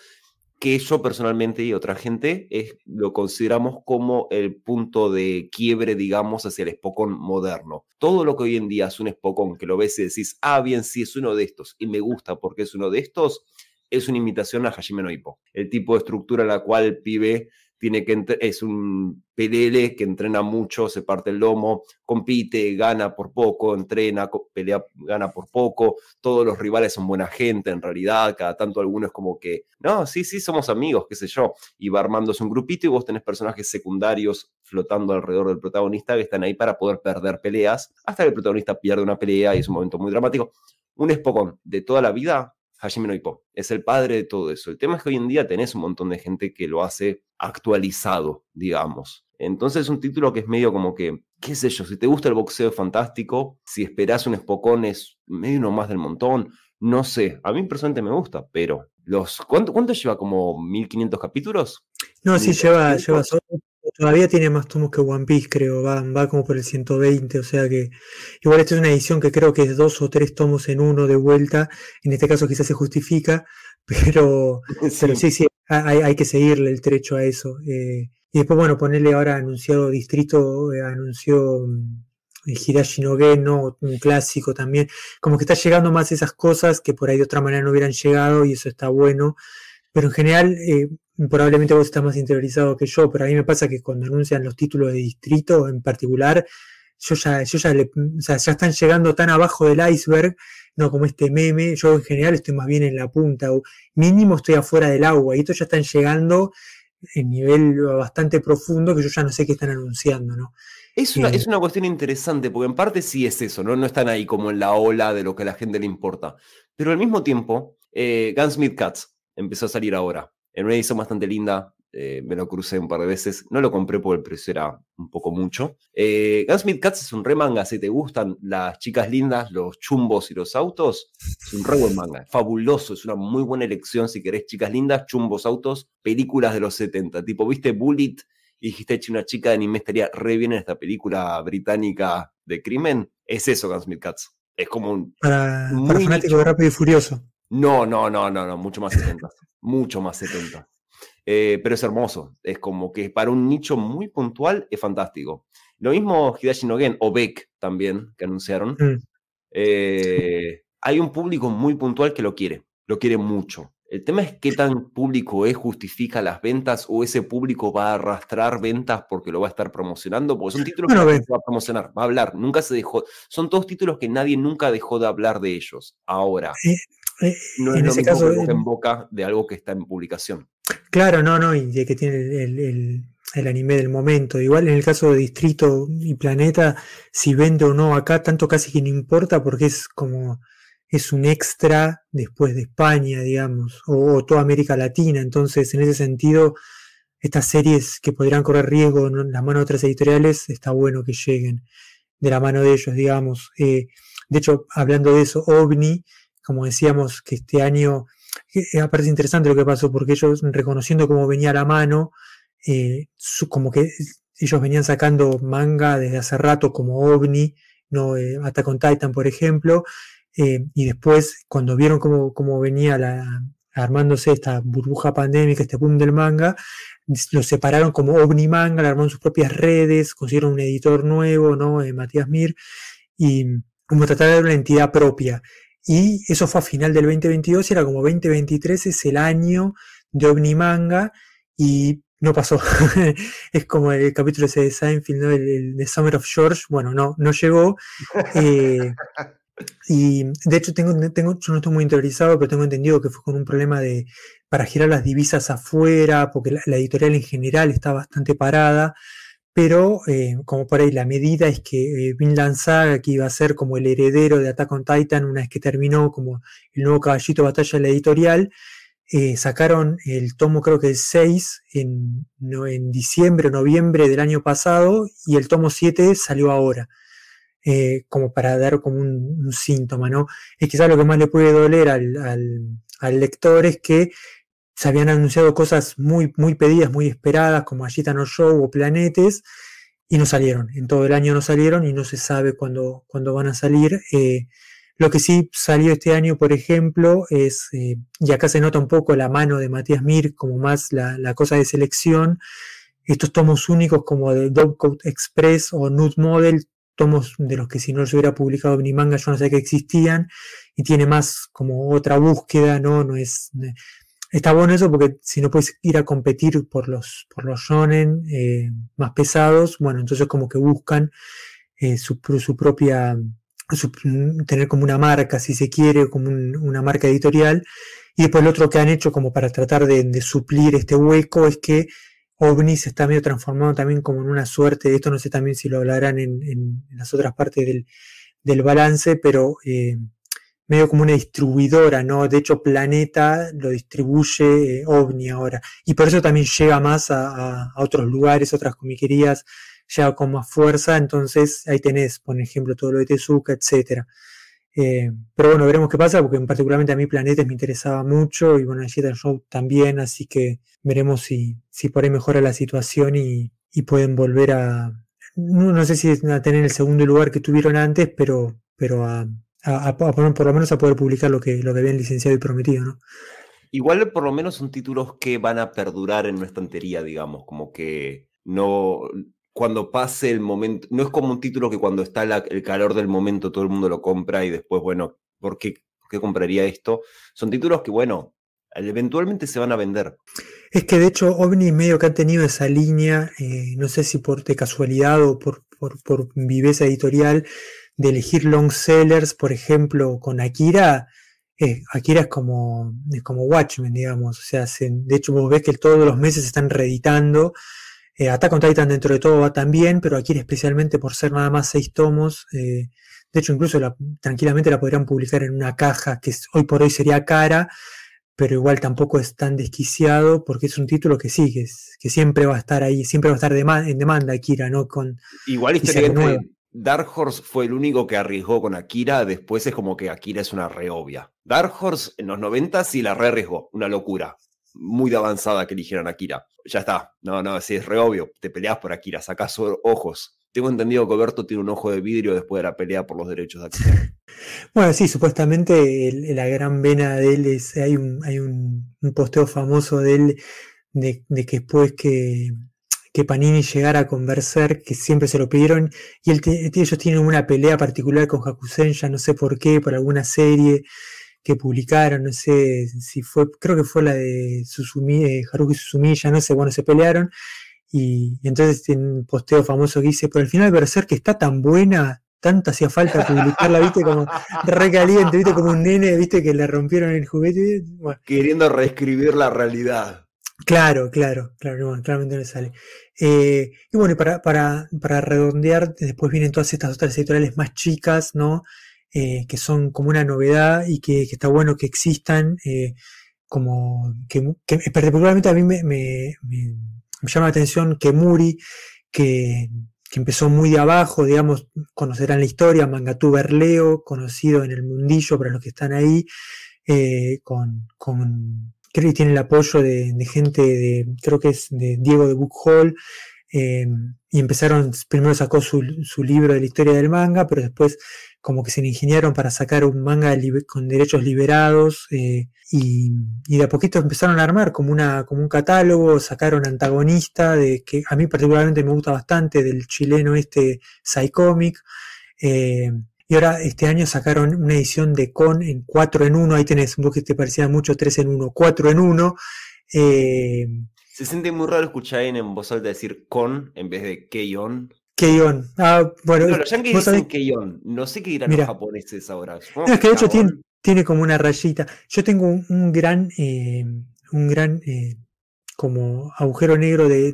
que yo personalmente y otra gente es, lo consideramos como el punto de quiebre, digamos, hacia el Spokon moderno. Todo lo que hoy en día es un Spokon, que lo ves y decís, ah, bien, sí, es uno de estos, y me gusta porque es uno de estos, es una imitación a Hajime no Ippo. El tipo de estructura en la cual el pibe tiene que es un PLL que entrena mucho, se parte el lomo, compite, gana por poco, entrena, pelea, gana por poco, todos los rivales son buena gente en realidad, cada tanto algunos como que, no, sí, sí, somos amigos, qué sé yo, y va armándose un grupito y vos tenés personajes secundarios flotando alrededor del protagonista que están ahí para poder perder peleas, hasta que el protagonista pierde una pelea y es un momento muy dramático. Un espocón de toda la vida Hajime no Ippo. Es el padre de todo eso. El tema es que hoy en día tenés un montón de gente que lo hace actualizado, digamos. Entonces es un título que es medio como que, qué sé yo, si te gusta el boxeo es fantástico, si esperás un espocón es medio uno más del montón, no sé, a mí personalmente me gusta, pero los ¿cuánto, cuánto lleva? ¿Como 1500 capítulos? No, sí, lleva, lleva solo Todavía tiene más tomos que One Piece, creo. Va, va como por el 120, o sea que. Igual esta es una edición que creo que es dos o tres tomos en uno de vuelta. En este caso quizás se justifica, pero sí, sí, sí hay, que seguirle el trecho a eso. Eh, y después, bueno, ponerle ahora anunciado Distrito, eh, anunció mm, Hidashi no ¿no? un clásico también. Como que está llegando más esas cosas que por ahí de otra manera no hubieran llegado y eso está bueno. Pero en general, eh, probablemente vos estás más interiorizado que yo, pero a mí me pasa que cuando anuncian los títulos de distrito en particular, yo ya, yo ya, le, o sea, ya están llegando tan abajo del iceberg, no como este meme, yo en general estoy más bien en la punta, o mínimo estoy afuera del agua, y estos ya están llegando en nivel bastante profundo que yo ya no sé qué están anunciando, ¿no? Es una, es una cuestión interesante, porque en parte sí es eso, ¿no? No están ahí como en la ola de lo que a la gente le importa. Pero al mismo tiempo, eh, Gunsmith Cats empezó a salir ahora en una edición bastante linda, eh, me lo crucé un par de veces. No lo compré porque el precio era un poco mucho. Eh, Gunsmith Cats es un re manga. Si te gustan las chicas lindas, los chumbos y los autos, es un re buen manga. Fabuloso. Es una muy buena elección si querés chicas lindas, chumbos, autos, películas de los 70. Tipo, ¿viste Bullet? Y dijiste, una chica de anime estaría re bien en esta película británica de crimen. Es eso, Gunsmith Cats. Es como un. Para, para fanático de Rápido y Furioso. No, no, no, no, no, mucho más 70. mucho más 70. Eh, pero es hermoso. Es como que para un nicho muy puntual es fantástico. Lo mismo Hidashi no o Beck también, que anunciaron. Mm. Eh, hay un público muy puntual que lo quiere, lo quiere mucho. El tema es qué tan público es, justifica las ventas o ese público va a arrastrar ventas porque lo va a estar promocionando, porque son títulos que que va a promocionar, va a hablar, nunca se dejó. Son todos títulos que nadie nunca dejó de hablar de ellos. Ahora, eh, eh, es en lo ese mismo caso, que en boca de algo que está en publicación. Claro, no, no, y de que tiene el, anime del momento. Igual en el caso de Distrito y Planeta, si vende o no acá, tanto casi que no importa porque es como es un extra después de España, digamos, o, toda América Latina. Entonces, en ese sentido, estas series que podrían correr riesgo en la mano de otras editoriales, está bueno que lleguen de la mano de ellos, digamos. Eh, de hecho, hablando de eso, OVNI como decíamos, que este año, eh, interesante lo que pasó, porque ellos, reconociendo cómo venía la mano, eh, como que ellos venían sacando manga desde hace rato, como OVNI, ¿no? Eh, Attack on Titan, por ejemplo, y después, cuando vieron cómo, cómo venía la, armándose esta burbuja pandémica, este boom del manga, lo separaron como OVNI Manga, le armaron sus propias redes, consiguieron un editor nuevo, ¿no? Matías Mir, y como tratar de una entidad propia. Y eso fue a final del 2022 y era como 2023 es el año de Omnimanga y no pasó. es como el capítulo ese de Seinfeld, ¿no? el, de Summer of George. Bueno, no, no llegó. Eh, y de hecho, tengo, tengo, yo no estoy muy interiorizado, pero tengo entendido que fue con un problema de para girar las divisas afuera, porque la editorial en general está bastante parada pero eh, como por ahí la medida es que eh, Vinland Saga, que iba a ser como el heredero de Attack on Titan una vez que terminó como el nuevo caballito de batalla de la editorial, eh, sacaron el tomo creo que el 6 en, no, en diciembre o noviembre del año pasado y el tomo 7 salió ahora. eh, como para dar como un, síntoma, ¿no? Es quizás lo que más le puede doler al, al, lector es que se habían anunciado cosas muy, muy pedidas, muy esperadas, como Agita No Show o Planetes, y no salieron. En todo el año no salieron y no se sabe cuándo, cuándo van a salir. Eh, lo que sí salió este año, por ejemplo, es, eh, y acá se nota un poco la mano de Matías Mir, como más la, la cosa de selección, estos tomos únicos como de Dogcoat Express o Nude Model, tomos de los que si no se hubiera publicado manga yo no sé que existían, y tiene más como otra búsqueda, ¿no? No es. Está bueno eso porque si no puedes ir a competir por los, por los shonen eh, más pesados, bueno, entonces como que buscan eh, su, su, propia, tener como una marca, si se quiere, como una marca editorial. Y después lo otro que han hecho como para tratar de, de suplir este hueco es que OVNI se está medio transformando también como en una suerte, esto no sé también si lo hablarán en, las otras partes del, balance, pero eh, medio como una distribuidora, ¿no? De hecho, Planeta lo distribuye eh, OVNI ahora, y por eso también llega más a, otros lugares, otras comiquerías, llega con más fuerza, entonces ahí tenés, por ejemplo, todo lo de Tezuka, etcétera. Eh, pero bueno, veremos qué pasa, porque particularmente a mí Planetes me interesaba mucho y bueno, el Show también, así que veremos si, si por ahí mejora la situación y, pueden volver a, no, sé si a tener el segundo lugar que tuvieron antes, pero, pero a, poner, por lo menos a poder publicar lo que, lo que habían licenciado y prometido, ¿no? Igual por lo menos son títulos que van a perdurar en nuestra estantería, digamos, como que no, cuando pase el momento, no es como un título que cuando está el calor del momento todo el mundo lo compra y después, bueno, ¿por qué, compraría esto? Son títulos que, bueno, eventualmente se van a vender. Es que de hecho OVNI medio que han tenido esa línea, eh, no sé si por de casualidad o por, por, viveza editorial, de elegir long sellers, por ejemplo, con Akira. Eh, Akira es como, es como Watchmen, digamos. O sea, de hecho vos ves que todos los meses se están reeditando eh, Attack on Titan dentro de todo va también, pero aquí especialmente por ser nada más seis tomos. Eh, de hecho, incluso tranquilamente la podrían publicar en una caja que hoy por hoy sería cara, pero igual tampoco es tan desquiciado porque es un título que sí, que, siempre va a estar ahí, siempre va a estar en demanda Akira, ¿no? Con, igual históricamente Dark Horse fue el único que arriesgó con Akira, después es como que Akira es una re obvia. Dark Horse en los 90 sí la re arriesgó, una locura muy de avanzada que eligieran a Akira. Ya está. No, no, sí, es re obvio. Te peleas por Akira, sacas ojos. Tengo entendido que Oberto tiene un ojo de vidrio después de la pelea por los derechos de Akira. bueno, sí, supuestamente la gran vena de él es. Hay un, hay un, posteo famoso de él de, que después que, que Panini llegara a conversar, que siempre se lo pidieron, y ellos tienen una pelea particular con Hakusen, ya no sé por qué, por alguna serie que publicaron, no sé si fue, creo que fue la de Susumi, eh, Haruki Suzumiya, no sé, bueno, se pelearon y, entonces tiene un posteo famoso que dice, pero al final ser que está tan buena, tanto hacía falta publicarla, viste, como recaliente, viste, como un nene, viste, que le rompieron el juguete. Queriendo reescribir la realidad. Claro, claro, claro, claramente no le sale. Eh, y bueno, para, para, para redondear, después vienen todas estas otras editoriales más chicas, ¿no? Eh, que son como una novedad y que, está bueno que existan, eh, como que, particularmente a mí me, me, llama la atención que Muri, que, empezó muy de abajo, digamos, conocerán la historia, Mangatú Berleo, conocido en el mundillo para los que están ahí, eh, con, con, creo que tiene el apoyo de, gente de, creo que es de Diego de Book Hall, y empezaron, primero sacó su, su, libro de la historia del manga, pero después como que se le ingeniaron para sacar un manga con derechos liberados eh, y, de a poquito empezaron a armar como, una, como un catálogo, sacaron antagonista, de que a mí particularmente me gusta bastante, del chileno este Psycomic. Eh, y ahora este año sacaron una edición de Con en 4 en 1, ahí tenés, vos que te parecía mucho 3 en 1, 4 en 1. Eh, se siente muy raro escuchar en voz alta decir con en vez de Keion. Keion. Ah, bueno, no, los yankees dicen Keion. No sé qué dirán los japoneses ahora. es que de hecho tiene, tiene, como una rayita. Yo tengo un, gran, eh, un gran eh, como agujero negro de,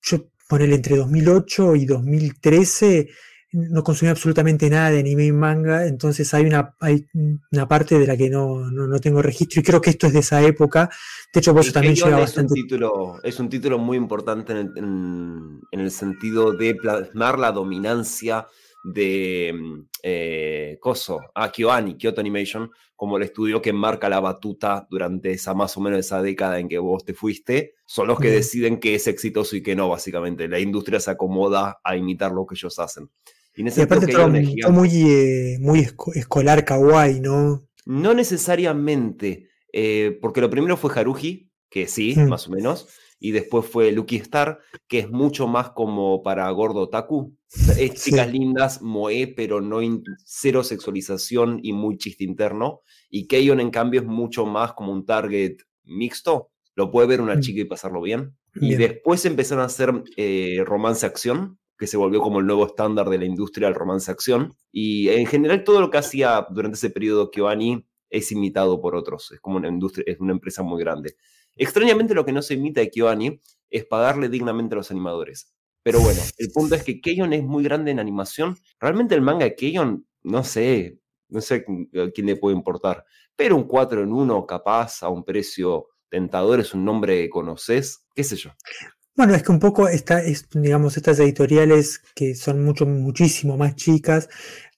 yo ponerle entre 2008 y 2013 no consumí absolutamente nada de anime y manga, entonces hay una, hay una parte de la que no, no, tengo registro y creo que esto es de esa época. De hecho, vos también llega bastante. Un título, es un título muy importante en el, en, el, sentido de plasmar la dominancia de eh, Coso, a KyoAni, Kyoto Animation, como el estudio que marca la batuta durante esa más o menos esa década en que vos te fuiste, son los que deciden qué es exitoso y qué no, básicamente. La industria se acomoda a imitar lo que ellos hacen. Y, aparte todo, muy, eh, muy escolar kawaii, ¿no? No necesariamente, eh, porque lo primero fue Haruji, que sí, mm. más o menos, y después fue Lucky Star, que es mucho más como para gordo taku. Es chicas lindas, moe, pero no cero sexualización y muy chiste interno. Y Keion, en cambio, es mucho más como un target mixto. Lo puede ver una mm. chica y pasarlo bien. Y después empezaron a hacer eh, romance-acción, que se volvió como el nuevo estándar de la industria del romance-acción. Y en general todo lo que hacía durante ese periodo Kyoani es imitado por otros. Es como una industria, es una empresa muy grande. Extrañamente lo que no se imita de es pagarle dignamente a los animadores. Pero bueno, el punto es que Keion es muy grande en animación. Realmente el manga de Keion, no sé, no sé quién le puede importar. Pero un 4 en 1 capaz a un precio tentador es un nombre que conoces, qué sé yo. Bueno, es que un poco esta, digamos, estas editoriales que son mucho, muchísimo más chicas,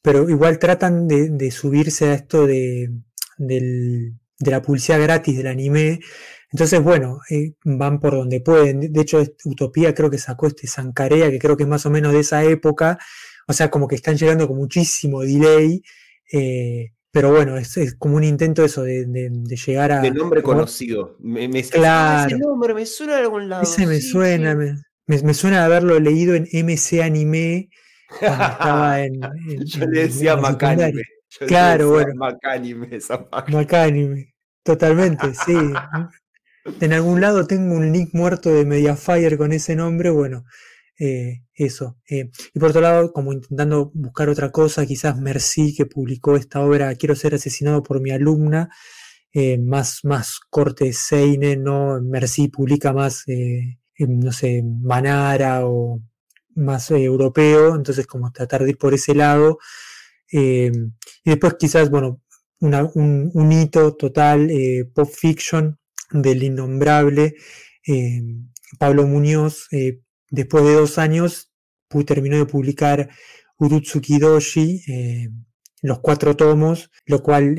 pero igual tratan de, subirse a esto de, de la publicidad gratis del anime entonces, bueno, eh, van por donde pueden. De hecho, Utopía creo que sacó este Sankarea, que creo que es más o menos de esa época. O sea, como que están llegando con muchísimo delay. Eh, pero bueno, es, como un intento eso de, llegar a. De nombre conocido. Me, claro. Ese nombre me suena de algún lado. Ese me suena, Me, suena de haberlo leído en MC Anime cuando estaba en. Yo le decía Macanime. Claro, bueno. Macanime, esa Macanime. Totalmente, sí. en algún lado tengo un link muerto de Mediafire con ese nombre, bueno, eh, eso. Eh, y por otro lado, como intentando buscar otra cosa, quizás Merci, que publicó esta obra Quiero ser asesinado por mi alumna, eh, más, más corte Seine, ¿no? Merci publica más, no sé, Manara o más europeo, entonces como tratar de ir por ese lado. y después quizás, bueno, un, hito total, Pop Fiction, del innombrable Pablo Muñoz, después de dos años, terminó de publicar Urutsuki Doshi, eh, los cuatro tomos, lo cual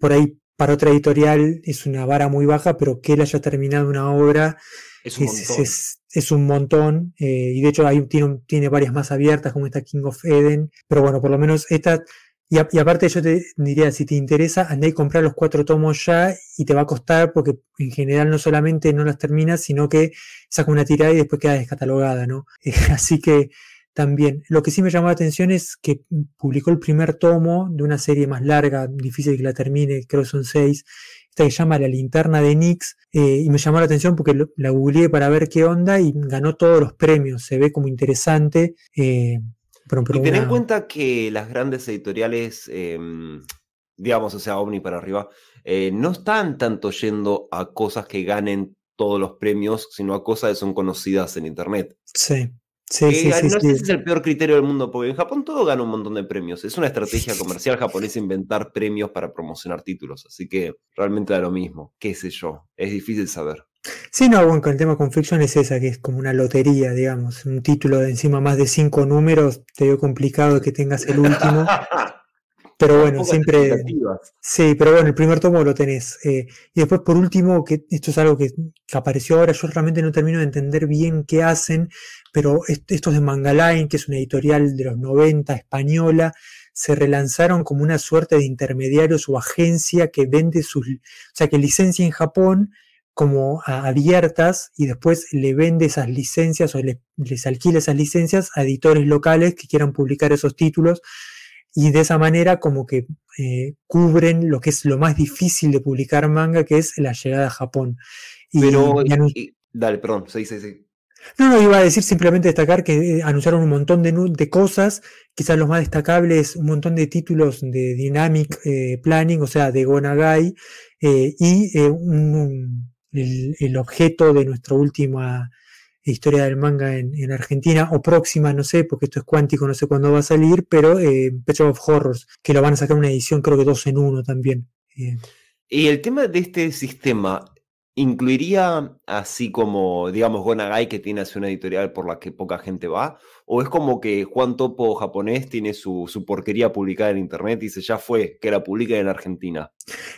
por ahí para otra editorial es una vara muy baja, pero que él haya terminado una obra es un montón. y de hecho ahí tiene, tiene varias más abiertas, como esta King of Eden, pero bueno, por lo menos esta y, aparte yo te diría, si te interesa, andá y comprar los cuatro tomos ya y te va a costar porque en general no solamente no las terminas, sino que saca una tirada y después queda descatalogada, ¿no? así que también, lo que sí me llamó la atención es que publicó el primer tomo de una serie más larga, difícil que la termine, creo que son seis, esta que se llama La linterna de Nix, eh, y me llamó la atención porque la googleé para ver qué onda y ganó todos los premios, se ve como interesante. Eh, y ten en cuenta que las grandes editoriales, em, digamos, o sea, Omni para arriba, eh, no están tanto yendo a cosas que ganen todos los premios, sino a cosas que son conocidas en Internet. Sí. Sí, sí, sí, no sé si es el peor criterio del mundo, porque en Japón todo gana un montón de premios. Es una estrategia comercial japonesa inventar premios para promocionar títulos, así que realmente da lo mismo. ¿Qué sé yo? Es difícil saber. Sí, no, bueno, el tema con Fiction es esa, que es como una lotería, digamos. Un título de encima más de cinco números, te veo complicado que tengas el último. Pero bueno, siempre. Sí, pero bueno, el primer tomo lo tenés. Eh, y después, por último, que esto es algo que, apareció ahora, yo realmente no termino de entender bien qué hacen, pero estos de Mangaline, que es una editorial de los 90 española, se relanzaron como una suerte de intermediarios o agencia que vende sus. O sea, que licencia en Japón como abiertas y después le vende esas licencias o les alquila esas licencias a editores locales que quieran publicar esos títulos y de esa manera como que eh, cubren lo que es lo más difícil de publicar manga que es la llegada a Japón. Pero, dale, perdón, sí, sí, sí. No, no, iba a decir simplemente destacar que eh, anunciaron un montón de, de, cosas, quizás los más destacables, un montón de títulos de Dynamic eh, Planning, o sea, de Gonagai, y un, el, objeto de nuestra última historia del manga en, Argentina, o próxima, no sé, porque esto es cuántico, no sé cuándo va a salir, pero eh, of Horrors, que lo van a sacar una edición creo que dos en uno también. Y el tema de este sistema ¿incluiría así como, digamos, Gonagai que tiene así una editorial por la que poca gente va? ¿O es como que Juan Topo japonés tiene su, porquería publicada en internet y dice ya fue, que la publica en Argentina?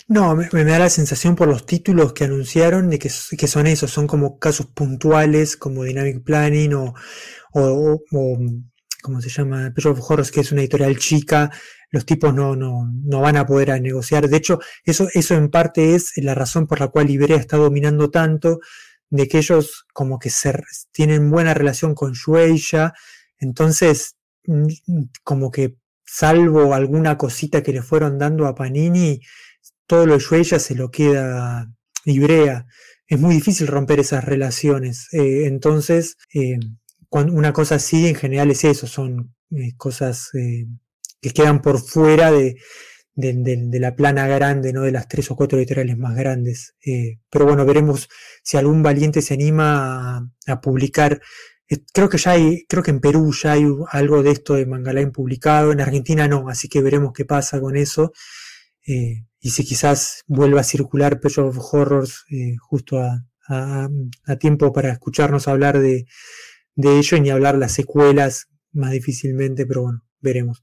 No, me, da la sensación por los títulos que anunciaron de que, que, son esos, son como casos puntuales como Dynamic Planning o, o ¿cómo se llama? Page of Horrors, que es una editorial chica, los tipos no, no, no van a poder negociar. De hecho, eso, eso en parte es la razón por la cual Iberia está dominando tanto, de que ellos como que se, tienen buena relación con Shueisha, entonces como que salvo alguna cosita que le fueron dando a Panini, todo lo de Shueisha se lo queda Ibrea. Es muy difícil romper esas relaciones. Eh, entonces, eh, una cosa así en general es eso, son eh, cosas eh, que quedan por fuera de, la plana grande, ¿no? de las tres o cuatro editoriales más grandes. Eh, pero bueno, veremos si algún valiente se anima a, publicar. creo que ya hay, creo que en Perú ya hay algo de esto de Mangalain publicado, en Argentina no, así que veremos qué pasa con eso. y si quizás vuelva a circular Page of Horrors justo a tiempo para escucharnos hablar de, de ello y ni hablar las secuelas más difícilmente, pero bueno, veremos.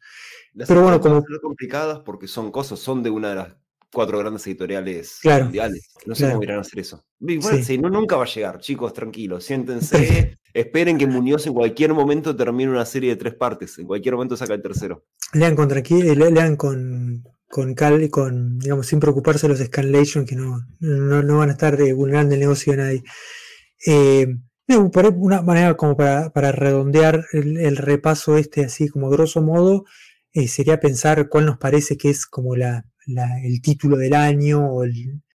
pero bueno, como son complicadas porque son cosas, son de una de las cuatro grandes editoriales mundiales. No sé cómo irán a hacer eso. Bueno, si no, nunca va a llegar, chicos, tranquilos, siéntense, esperen que Muñoz en cualquier momento termine una serie de tres partes, en cualquier momento saca el tercero. Lean con tranquilo, lean con, con cal, con, digamos, sin preocuparse de los scanlation que no, no, van a estar vulnerando el negocio de nadie. Eh, una manera como para, redondear el, repaso este, así como grosso modo, eh, sería pensar cuál nos parece que es como la, el título del año, o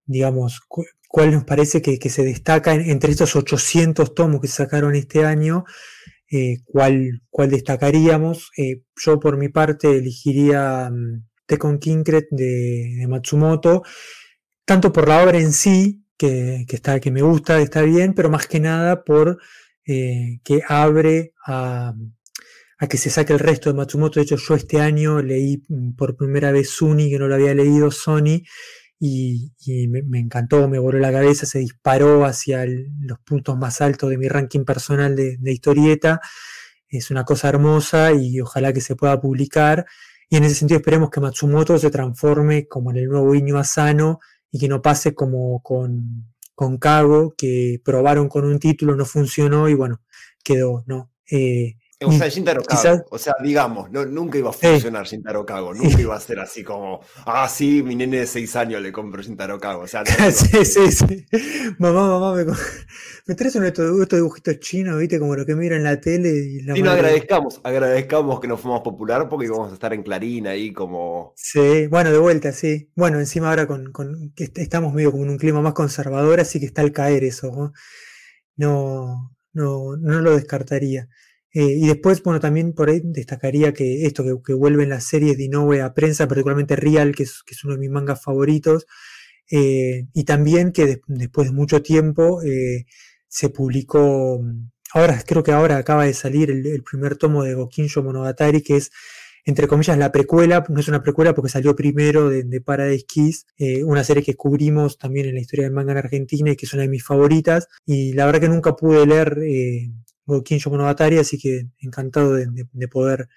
digamos, cuál nos parece que, se destaca entre estos 800 tomos que sacaron este año, eh, cuál, cuál, destacaríamos. Eh, yo por mi parte elegiría um, Tekon Kinkret de, de Matsumoto, tanto por la obra en sí, que, está, que me gusta, está bien, pero más que nada por eh, que abre a, que se saque el resto de Matsumoto. De hecho, yo este año leí mm, por primera vez Suni, que no lo había leído, Sony, y, me, encantó, me voló la cabeza, se disparó hacia los puntos más altos de mi ranking personal de, historieta. Es una cosa hermosa y ojalá que se pueda publicar. Y en ese sentido esperemos que Matsumoto se transforme como en el nuevo Iño Asano y que no pase como con, con Cago, que probaron con un título, no funcionó y bueno, quedó, ¿no? Eh, o sea, Shintaro Kago, o sea, digamos, no, nunca iba a funcionar Shintaro Kago, nunca iba a ser así como, ah, sí, mi nene de 6 años le compro Shintaro Kago, o sea, sí, sí, sí. Mamá, mamá, me, me traes uno de estos, dibujitos chinos, viste, como lo que mira en la tele. Y la sí, no, agradezcamos, agradezcamos que nos fuimos popular porque íbamos a estar en Clarín ahí como... Sí, bueno, de vuelta, sí. Bueno, encima ahora con, con que estamos medio como en un clima más conservador, así que está al caer eso, ¿no? No, no, no lo descartaría. Eh, y después, bueno, también por ahí destacaría que esto que, que vuelven las series de Inoue a prensa, particularmente Real, que es, uno de mis mangas favoritos, eh, y también que después de mucho tiempo eh, se publicó, ahora creo que ahora acaba de salir el, primer tomo de Gokinjo Monogatari, que es entre comillas la precuela, no es una precuela porque salió primero de, de Paradise una serie que cubrimos también en la historia del manga en Argentina y que es una de mis favoritas, y la verdad que nunca pude leer Kinjo Monogatari, así que encantado de, poder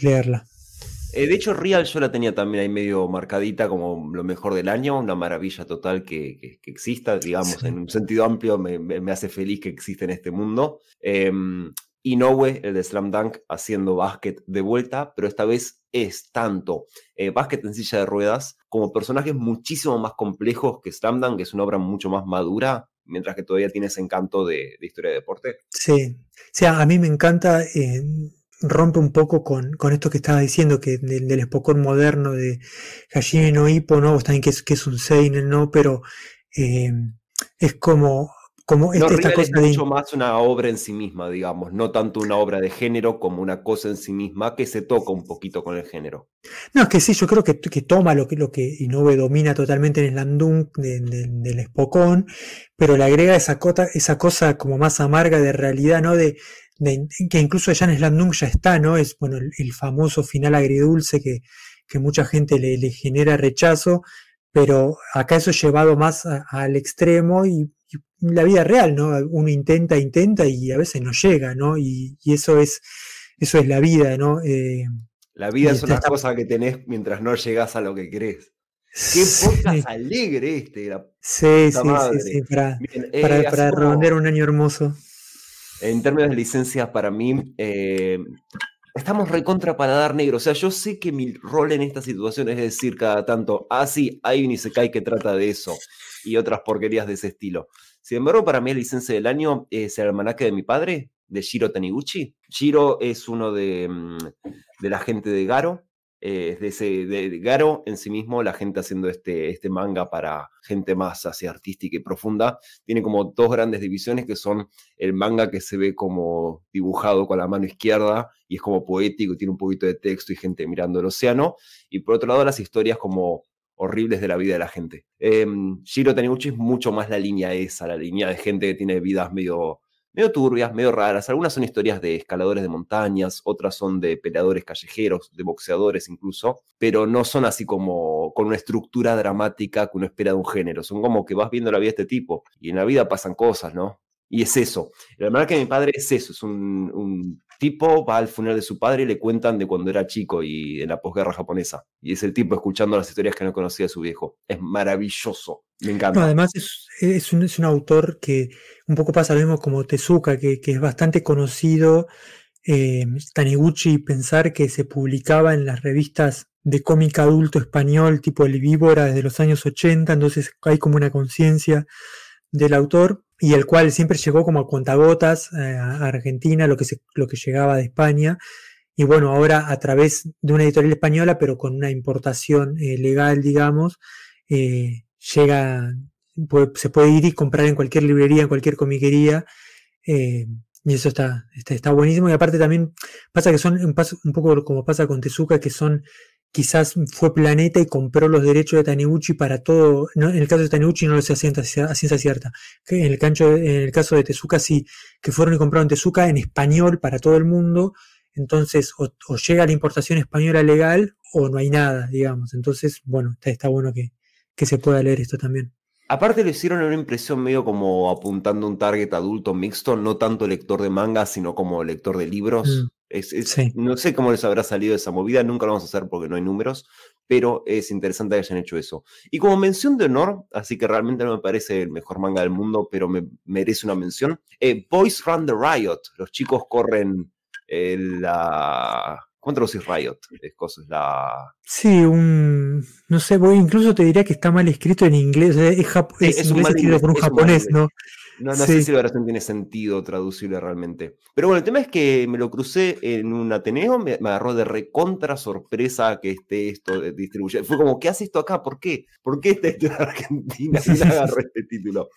leerla. Eh, de hecho, Real yo la tenía también ahí medio marcadita como lo mejor del año, una maravilla total que, exista, digamos, en un sentido amplio me, hace feliz que exista en este mundo. Eh, Inoue, el de Slam Dunk, haciendo básquet de vuelta, pero esta vez es tanto eh, básquet en silla de ruedas como personajes muchísimo más complejos que Slam Dunk, que es una obra mucho más madura, mientras que todavía tiene ese encanto de, historia de deporte. Sí, o sea, a mí me encanta, eh, rompe un poco con, con, esto que estaba diciendo, que del, del moderno de Hajime no Hippo, ¿no? Vos también que es, que es un Seinen, ¿no? Pero eh, es como como este, esta cosa es mucho más una obra en sí misma, digamos, no tanto una obra de género como una cosa en sí misma que se toca un poquito con el género. No, es que sí, yo creo que, que toma lo que, lo que Inoue domina totalmente en el Landung del Spokon, pero le agrega esa, cota, esa cosa como más amarga de realidad, ¿no? De, que incluso ya en Slandung ya está, ¿no? Es bueno el, famoso final agridulce que, que mucha gente le, le genera rechazo, pero acá eso es llevado más al extremo y, la vida real, ¿no? Uno intenta, intenta y a veces no llega, ¿no? Y, eso es eso es la vida, ¿no? Eh, la vida es una cosa que tenés mientras no llegas a lo que querés. Qué podcast alegre este. sí, sí, sí, sí, para, eh, para, un año hermoso. En términos de licencias, para mí, eh, estamos recontra para dar negro. O sea, yo sé que mi rol en esta situación es decir cada tanto, ah, sí, hay un Isekai que trata de eso y otras porquerías de ese estilo. Sin embargo, para mí la licencia del año es el almanaque de mi padre, de Shiro Taniguchi. Shiro es uno de, mm, de la gente de Garo, eh, de, ese, de, Garo en sí mismo, la gente haciendo este, este manga para gente más así artística y profunda, tiene como dos grandes divisiones que son el manga que se ve como dibujado con la mano izquierda y es como poético tiene un poquito de texto y gente mirando el océano, y por otro lado las historias como horribles de la vida de la gente. Eh, Shiro Taniguchi es mucho más la línea esa, la línea de gente que tiene vidas medio medio turbias, medio raras. Algunas son historias de escaladores de montañas, otras son de peleadores callejeros, de boxeadores incluso, pero no son así como con una estructura dramática que uno espera de un género. Son como que vas viendo la vida de este tipo y en la vida pasan cosas, ¿no? Y es eso. La verdad que mi padre es eso, es un tipo va al funeral de su padre y le cuentan de cuando era chico y en la posguerra japonesa. Y es el tipo escuchando las historias que no conocía de su viejo. Es maravilloso. Me encanta. además es, un, es, un, autor que un poco pasa lo mismo como Tezuka, que, que es bastante conocido. Eh, Taniguchi, pensar que se publicaba en las revistas de cómic adulto español tipo El Víbora desde los años 80, entonces hay como una conciencia del autor y el cual siempre llegó como a cuentagotas eh, a Argentina, lo que, lo que llegaba de España. Y bueno, ahora a través de una editorial española, pero con una importación eh, legal, digamos, eh, llega, se puede ir y comprar en cualquier librería, en cualquier comiquería. y eso está, está, está, buenísimo. Y aparte también pasa que son un, un poco como pasa con Tezuka, que son quizás fue Planeta y compró los derechos de Taniguchi para todo. en el caso de Taniguchi no lo sé a ciencia, cierta. En el, cancho, en el caso de Tezuka sí, que fueron y compraron Tezuka en español para todo el mundo. Entonces, o, llega la importación española legal o no hay nada, digamos. Entonces, bueno, está, bueno que, que se pueda leer esto también. Aparte le hicieron una impresión medio como apuntando un target adulto mixto, no tanto lector de manga, sino como lector de libros. Mm. No sé cómo les habrá salido esa movida, nunca lo vamos a hacer porque no hay números, pero es interesante que hayan hecho eso. Y como mención de honor, así que realmente no me parece el mejor manga del mundo, pero me merece una mención, eh, Boys Run the Riot, los chicos corren eh, la... ¿Cómo traducís Riot? Es cosas, la... Sí, un... No sé, incluso te diría que está mal escrito en inglés. Es, un escrito por un japonés, ¿no? No, sé si la oración tiene sentido traducible realmente. Pero bueno, el tema es que me lo crucé en un Ateneo, me, agarró de recontra sorpresa que esté esto distribuido. Fue como, ¿qué hace esto acá? ¿Por qué? ¿Por qué está esto en Argentina? Y agarró este título.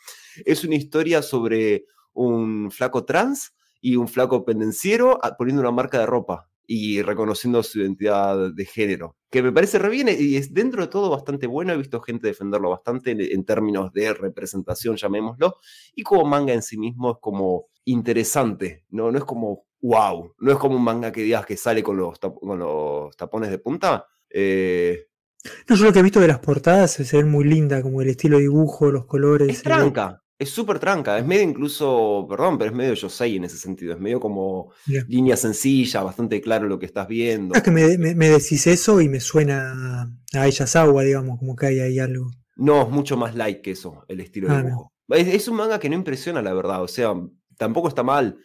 Es una historia sobre un flaco trans y un flaco pendenciero ah, poniendo una marca de ropa y reconociendo su identidad de género, que me parece re bien y es dentro de todo bastante bueno, he visto gente defenderlo bastante en, términos de representación, llamémoslo, y como manga en sí mismo es como interesante, no, no es como wow, no es como un manga que digas que sale con los, con los tapones de punta. Eh, no, yo lo que he visto de las portadas se ven muy linda, como el estilo de dibujo, los colores. Es tranca, es súper tranca, es medio incluso, perdón, pero es medio yo sé en ese sentido, es medio como línea sencilla, bastante claro lo que estás viendo. Es que me, decís eso y me suena a agua, digamos, como que hay ahí algo. No, es mucho más light que eso, el estilo de ah, dibujo. Es, un manga que no impresiona, la verdad, o sea, tampoco está mal.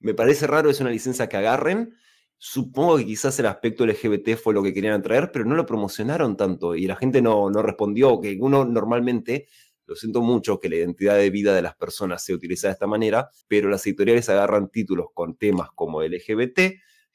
Me parece raro, es una licencia que agarren. Supongo que quizás el aspecto LGBT fue lo que querían atraer, pero no lo promocionaron tanto y la gente no, no respondió, que uno normalmente lo siento mucho que la identidad de vida de las personas se utiliza de esta manera, pero las editoriales agarran títulos con temas como LGBT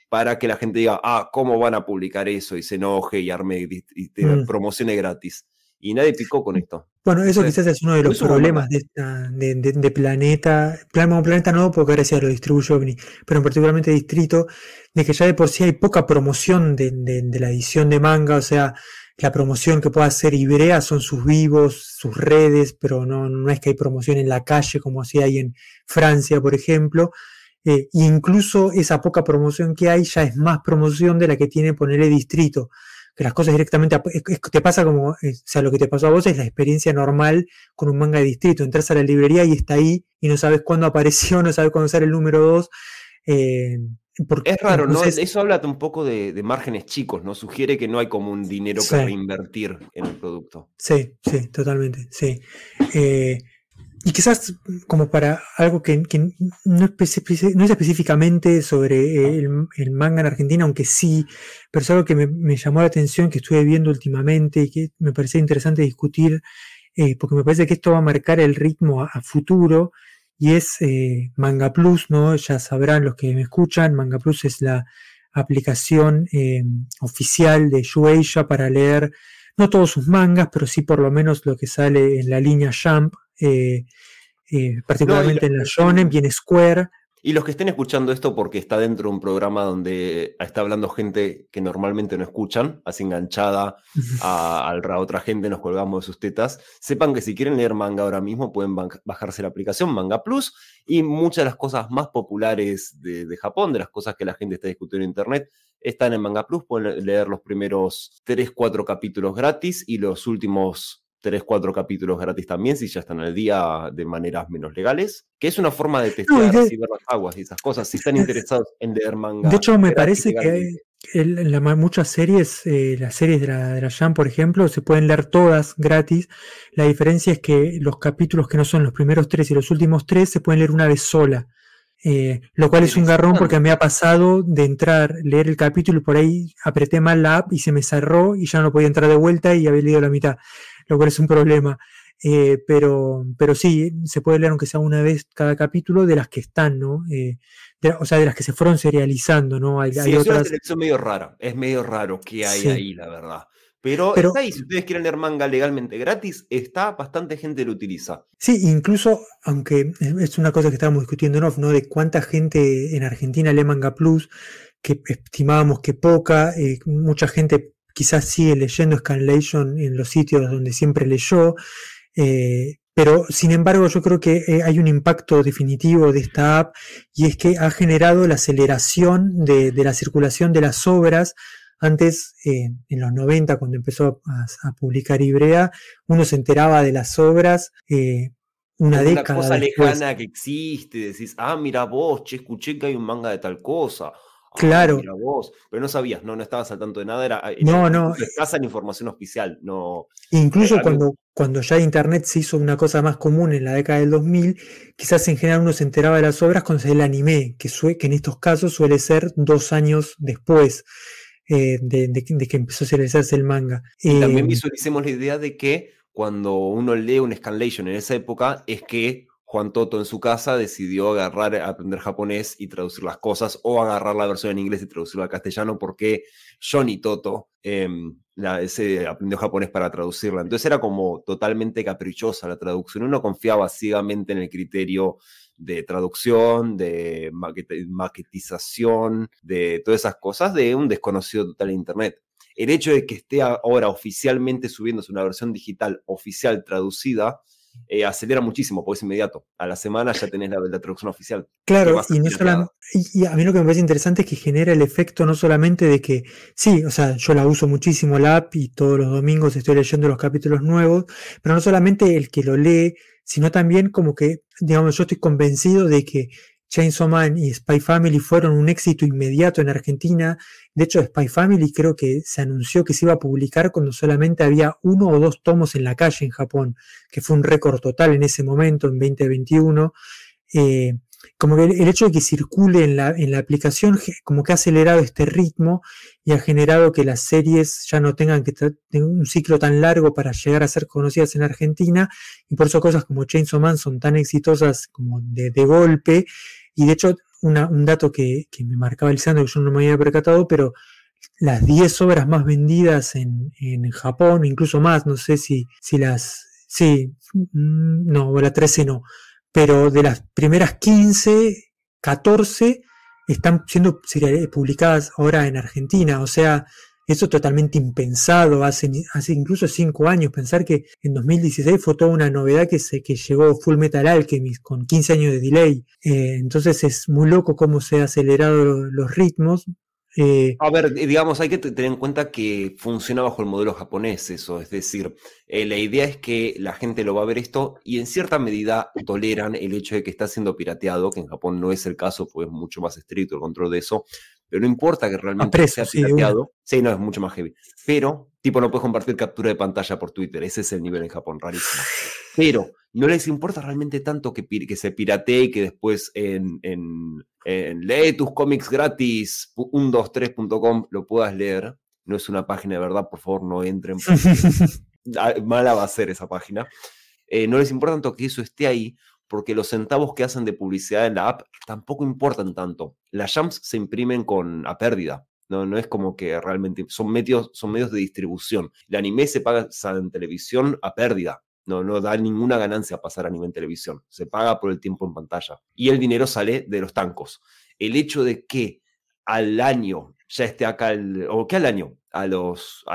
para que la gente diga, ah, ¿cómo van a publicar eso? Y se enoje y arme y, te mm. promocione gratis. Y nadie picó con esto. Bueno, eso quizás es uno de los problemas de, de, Planeta. Planeta no, porque ahora sí lo distribuye OVNI, pero particularmente Distrito, de que ya de por sí hay poca promoción de, la edición de manga, o sea, la promoción que pueda hacer Ibrea son sus vivos, sus redes, pero no, no es que hay promoción en la calle como así hay en Francia, por ejemplo. Eh, incluso esa poca promoción que hay ya es más promoción de la que tiene ponerle distrito. que las cosas directamente, te pasa como, o sea, lo que te pasó a vos es la experiencia normal con un manga de distrito, entras a la librería y está ahí y no sabes cuándo apareció, no sabes cuándo sale el número 2. Eh, es raro, ¿no? Eso habla un poco de, márgenes chicos, ¿no? Sugiere que no hay como un dinero que reinvertir en el producto. Sí, sí, totalmente, sí. Eh, y quizás como para algo que, no, es específicamente sobre el, manga en Argentina, aunque sí, pero es algo que me, llamó la atención, que estuve viendo últimamente y que me parecía interesante discutir, eh, porque me parece que esto va a marcar el ritmo a futuro y es eh, Manga Plus, ¿no? Ya sabrán los que me escuchan, Manga Plus es la aplicación eh, oficial de Shueisha para leer no todos sus mangas, pero sí por lo menos lo que sale en la línea Jump, eh, particularmente en la Shonen, bien Square, y los que estén escuchando esto porque está dentro de un programa donde está hablando gente que normalmente no escuchan, así enganchada a, a, otra gente, nos colgamos de sus tetas, sepan que si quieren leer manga ahora mismo pueden bajarse la aplicación Manga Plus y muchas de las cosas más populares de, de Japón, de las cosas que la gente está discutiendo en Internet, están en Manga Plus. Pueden leer los primeros 3, 4 capítulos gratis y los últimos tres, cuatro capítulos gratis también, si ya están al día de maneras menos legales, que es una forma de testear ver las aguas y esas cosas, si están interesados en leer manga. De hecho, me parece que en la, muchas series, eh, las series de la, de la Jam, por ejemplo, se pueden leer todas gratis. La diferencia es que los capítulos que no son los primeros tres y los últimos tres se pueden leer una vez sola. Eh, lo cual es un garrón porque me ha pasado de entrar, leer el capítulo y por ahí apreté mal la app y se me cerró y ya no podía entrar de vuelta y había leído la mitad lo cual es un problema. Eh, pero, pero sí, se puede leer aunque sea una vez cada capítulo de las que están, ¿no? Eh, o sea, de las que se fueron serializando, ¿no? Hay, sí, es una selección medio rara, es medio raro que hay ahí, la verdad. Pero, está ahí, si ustedes quieren leer manga legalmente gratis, está, bastante gente lo utiliza. Sí, incluso, aunque es una cosa que estábamos discutiendo en off, ¿no? De cuánta gente en Argentina lee manga plus, que estimábamos que poca, eh, mucha gente quizás sigue leyendo Scanlation en los sitios donde siempre leyó, eh, pero sin embargo yo creo que eh, hay un impacto definitivo de esta app y es que ha generado la aceleración de, la circulación de las obras. Antes, eh, en los 90, cuando empezó a, publicar Ibrea, uno se enteraba de las obras una década. Una cosa lejana que existe, decís, ah, mira vos, che, escuché que hay un manga de tal cosa. Claro. pero no sabías, no, no estabas al tanto de nada, era, no, no. escasa en información oficial, no. Incluso cuando, cuando ya Internet se hizo una cosa más común en la década del 2000, quizás en general uno se enteraba de las obras con el anime, que, que en estos casos suele ser dos años después eh, de, que empezó a realizarse el manga. Y también eh, visualicemos la idea de que cuando uno lee un scanlation en esa época, es que Juan Toto en su casa decidió agarrar, aprender japonés y traducir las cosas, o agarrar la versión en inglés y traducirla al castellano, porque Johnny Toto em, ese aprendió japonés para traducirla. Entonces era como totalmente caprichosa la traducción. Uno confiaba ciegamente en el criterio de traducción, de maquetización, de todas esas cosas de un desconocido total de Internet. El hecho de que esté ahora oficialmente subiéndose una versión digital oficial traducida, eh, acelera muchísimo, porque es inmediato. A la semana ya tenés la, traducción oficial. Claro, y, no y, a mí lo que me parece interesante es que genera el efecto no solamente de que, sí, o sea, yo la uso muchísimo la app y todos los domingos estoy leyendo los capítulos nuevos, pero no solamente el que lo lee, sino también como que, digamos, yo estoy convencido de que Chainsaw Man y Spy Family fueron un éxito inmediato en Argentina. De hecho, Spy Family creo que se anunció que se iba a publicar cuando solamente había uno o dos tomos en la calle en Japón, que fue un récord total en ese momento, en 2021. Eh, como que el, hecho de que circule en la, en la aplicación como que ha acelerado este ritmo y ha generado que las series ya no tengan que tener un ciclo tan largo para llegar a ser conocidas en Argentina y por eso cosas como Chainsaw Man son tan exitosas como de, de golpe y de hecho, un dato que, me marcaba el Lisandro, que yo no me había percatado, pero las 10 obras más vendidas en, Japón, incluso más, no sé si, si las... Sí, mm, no, la 13 no, pero de las primeras 15, 14 están siendo publicadas ahora en Argentina, o sea, eso totalmente impensado hace, incluso cinco años. Pensar que en 2016 fue toda una novedad que, se, que llegó Full Metal Alchemist con 15 años de delay. Eh, entonces es muy loco cómo se han acelerado los ritmos. Eh, a ver, digamos, hay que tener en cuenta que funciona bajo el modelo japonés eso, es decir, eh, la idea es que la gente lo va a ver esto y en cierta medida toleran el hecho de que está siendo pirateado, que en Japón no es el caso, pues es mucho más estricto el control de eso, pero no importa que realmente sea pirateado. Sí, no, es mucho más heavy. Pero, tipo, no puedes compartir captura de pantalla por Twitter. Ese es el nivel en Japón, rarísimo. Pero no les importa realmente tanto que, que se piratee y que después en, en, lee tus cómics gratis 123.com lo puedas leer. No es una página de verdad, por favor, no entren. Mala va a ser esa página. Eh, no les importa tanto que eso esté ahí, porque los centavos que hacen de publicidad en la app tampoco importan tanto. Las jumps se imprimen con a pérdida. No, no es como que realmente son medios, son medios de distribución. El anime se paga en televisión a pérdida. No, no da ninguna ganancia pasar anime en televisión. Se paga por el tiempo en pantalla. Y el dinero sale de los tancos. El hecho de que al año ya esté acá, o que al año, a los,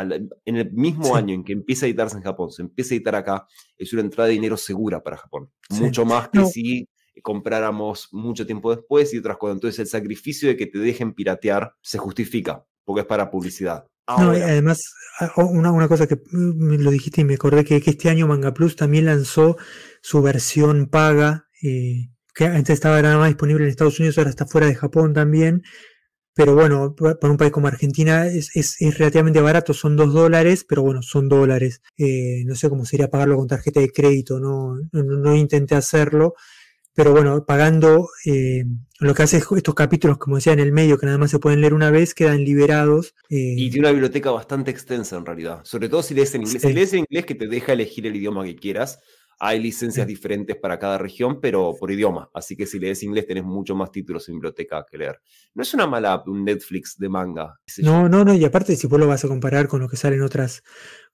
en el mismo año en que empieza a editarse en Japón, se empieza a editar acá, es una entrada de dinero segura para Japón. Mucho más que si compráramos mucho tiempo después y otras cosas. Entonces el sacrificio de que te dejen piratear se justifica, porque es para publicidad. No, además, una, una, cosa que mm, lo dijiste y me acordé que, que, este año Manga Plus también lanzó su versión paga, eh, que antes estaba nada más disponible en Estados Unidos, ahora está fuera de Japón también, pero bueno, para un país como Argentina es, relativamente barato, son dos dólares, pero bueno, son dólares. Eh, no sé cómo sería pagarlo con tarjeta de crédito, no, no, intenté hacerlo, pero bueno, pagando eh, lo que hace estos capítulos, como decía en el medio, que nada más se pueden leer una vez, quedan liberados. Eh, y tiene una biblioteca bastante extensa en realidad, sobre todo si lees en inglés. Si lees en inglés que te deja elegir el idioma que quieras, hay licencias diferentes para cada región, pero por idioma. Así que si lees inglés tenés mucho más títulos en biblioteca que leer. No es una mala un Netflix de manga. No, no, no. Y aparte, si vos lo vas a comparar con lo que salen otras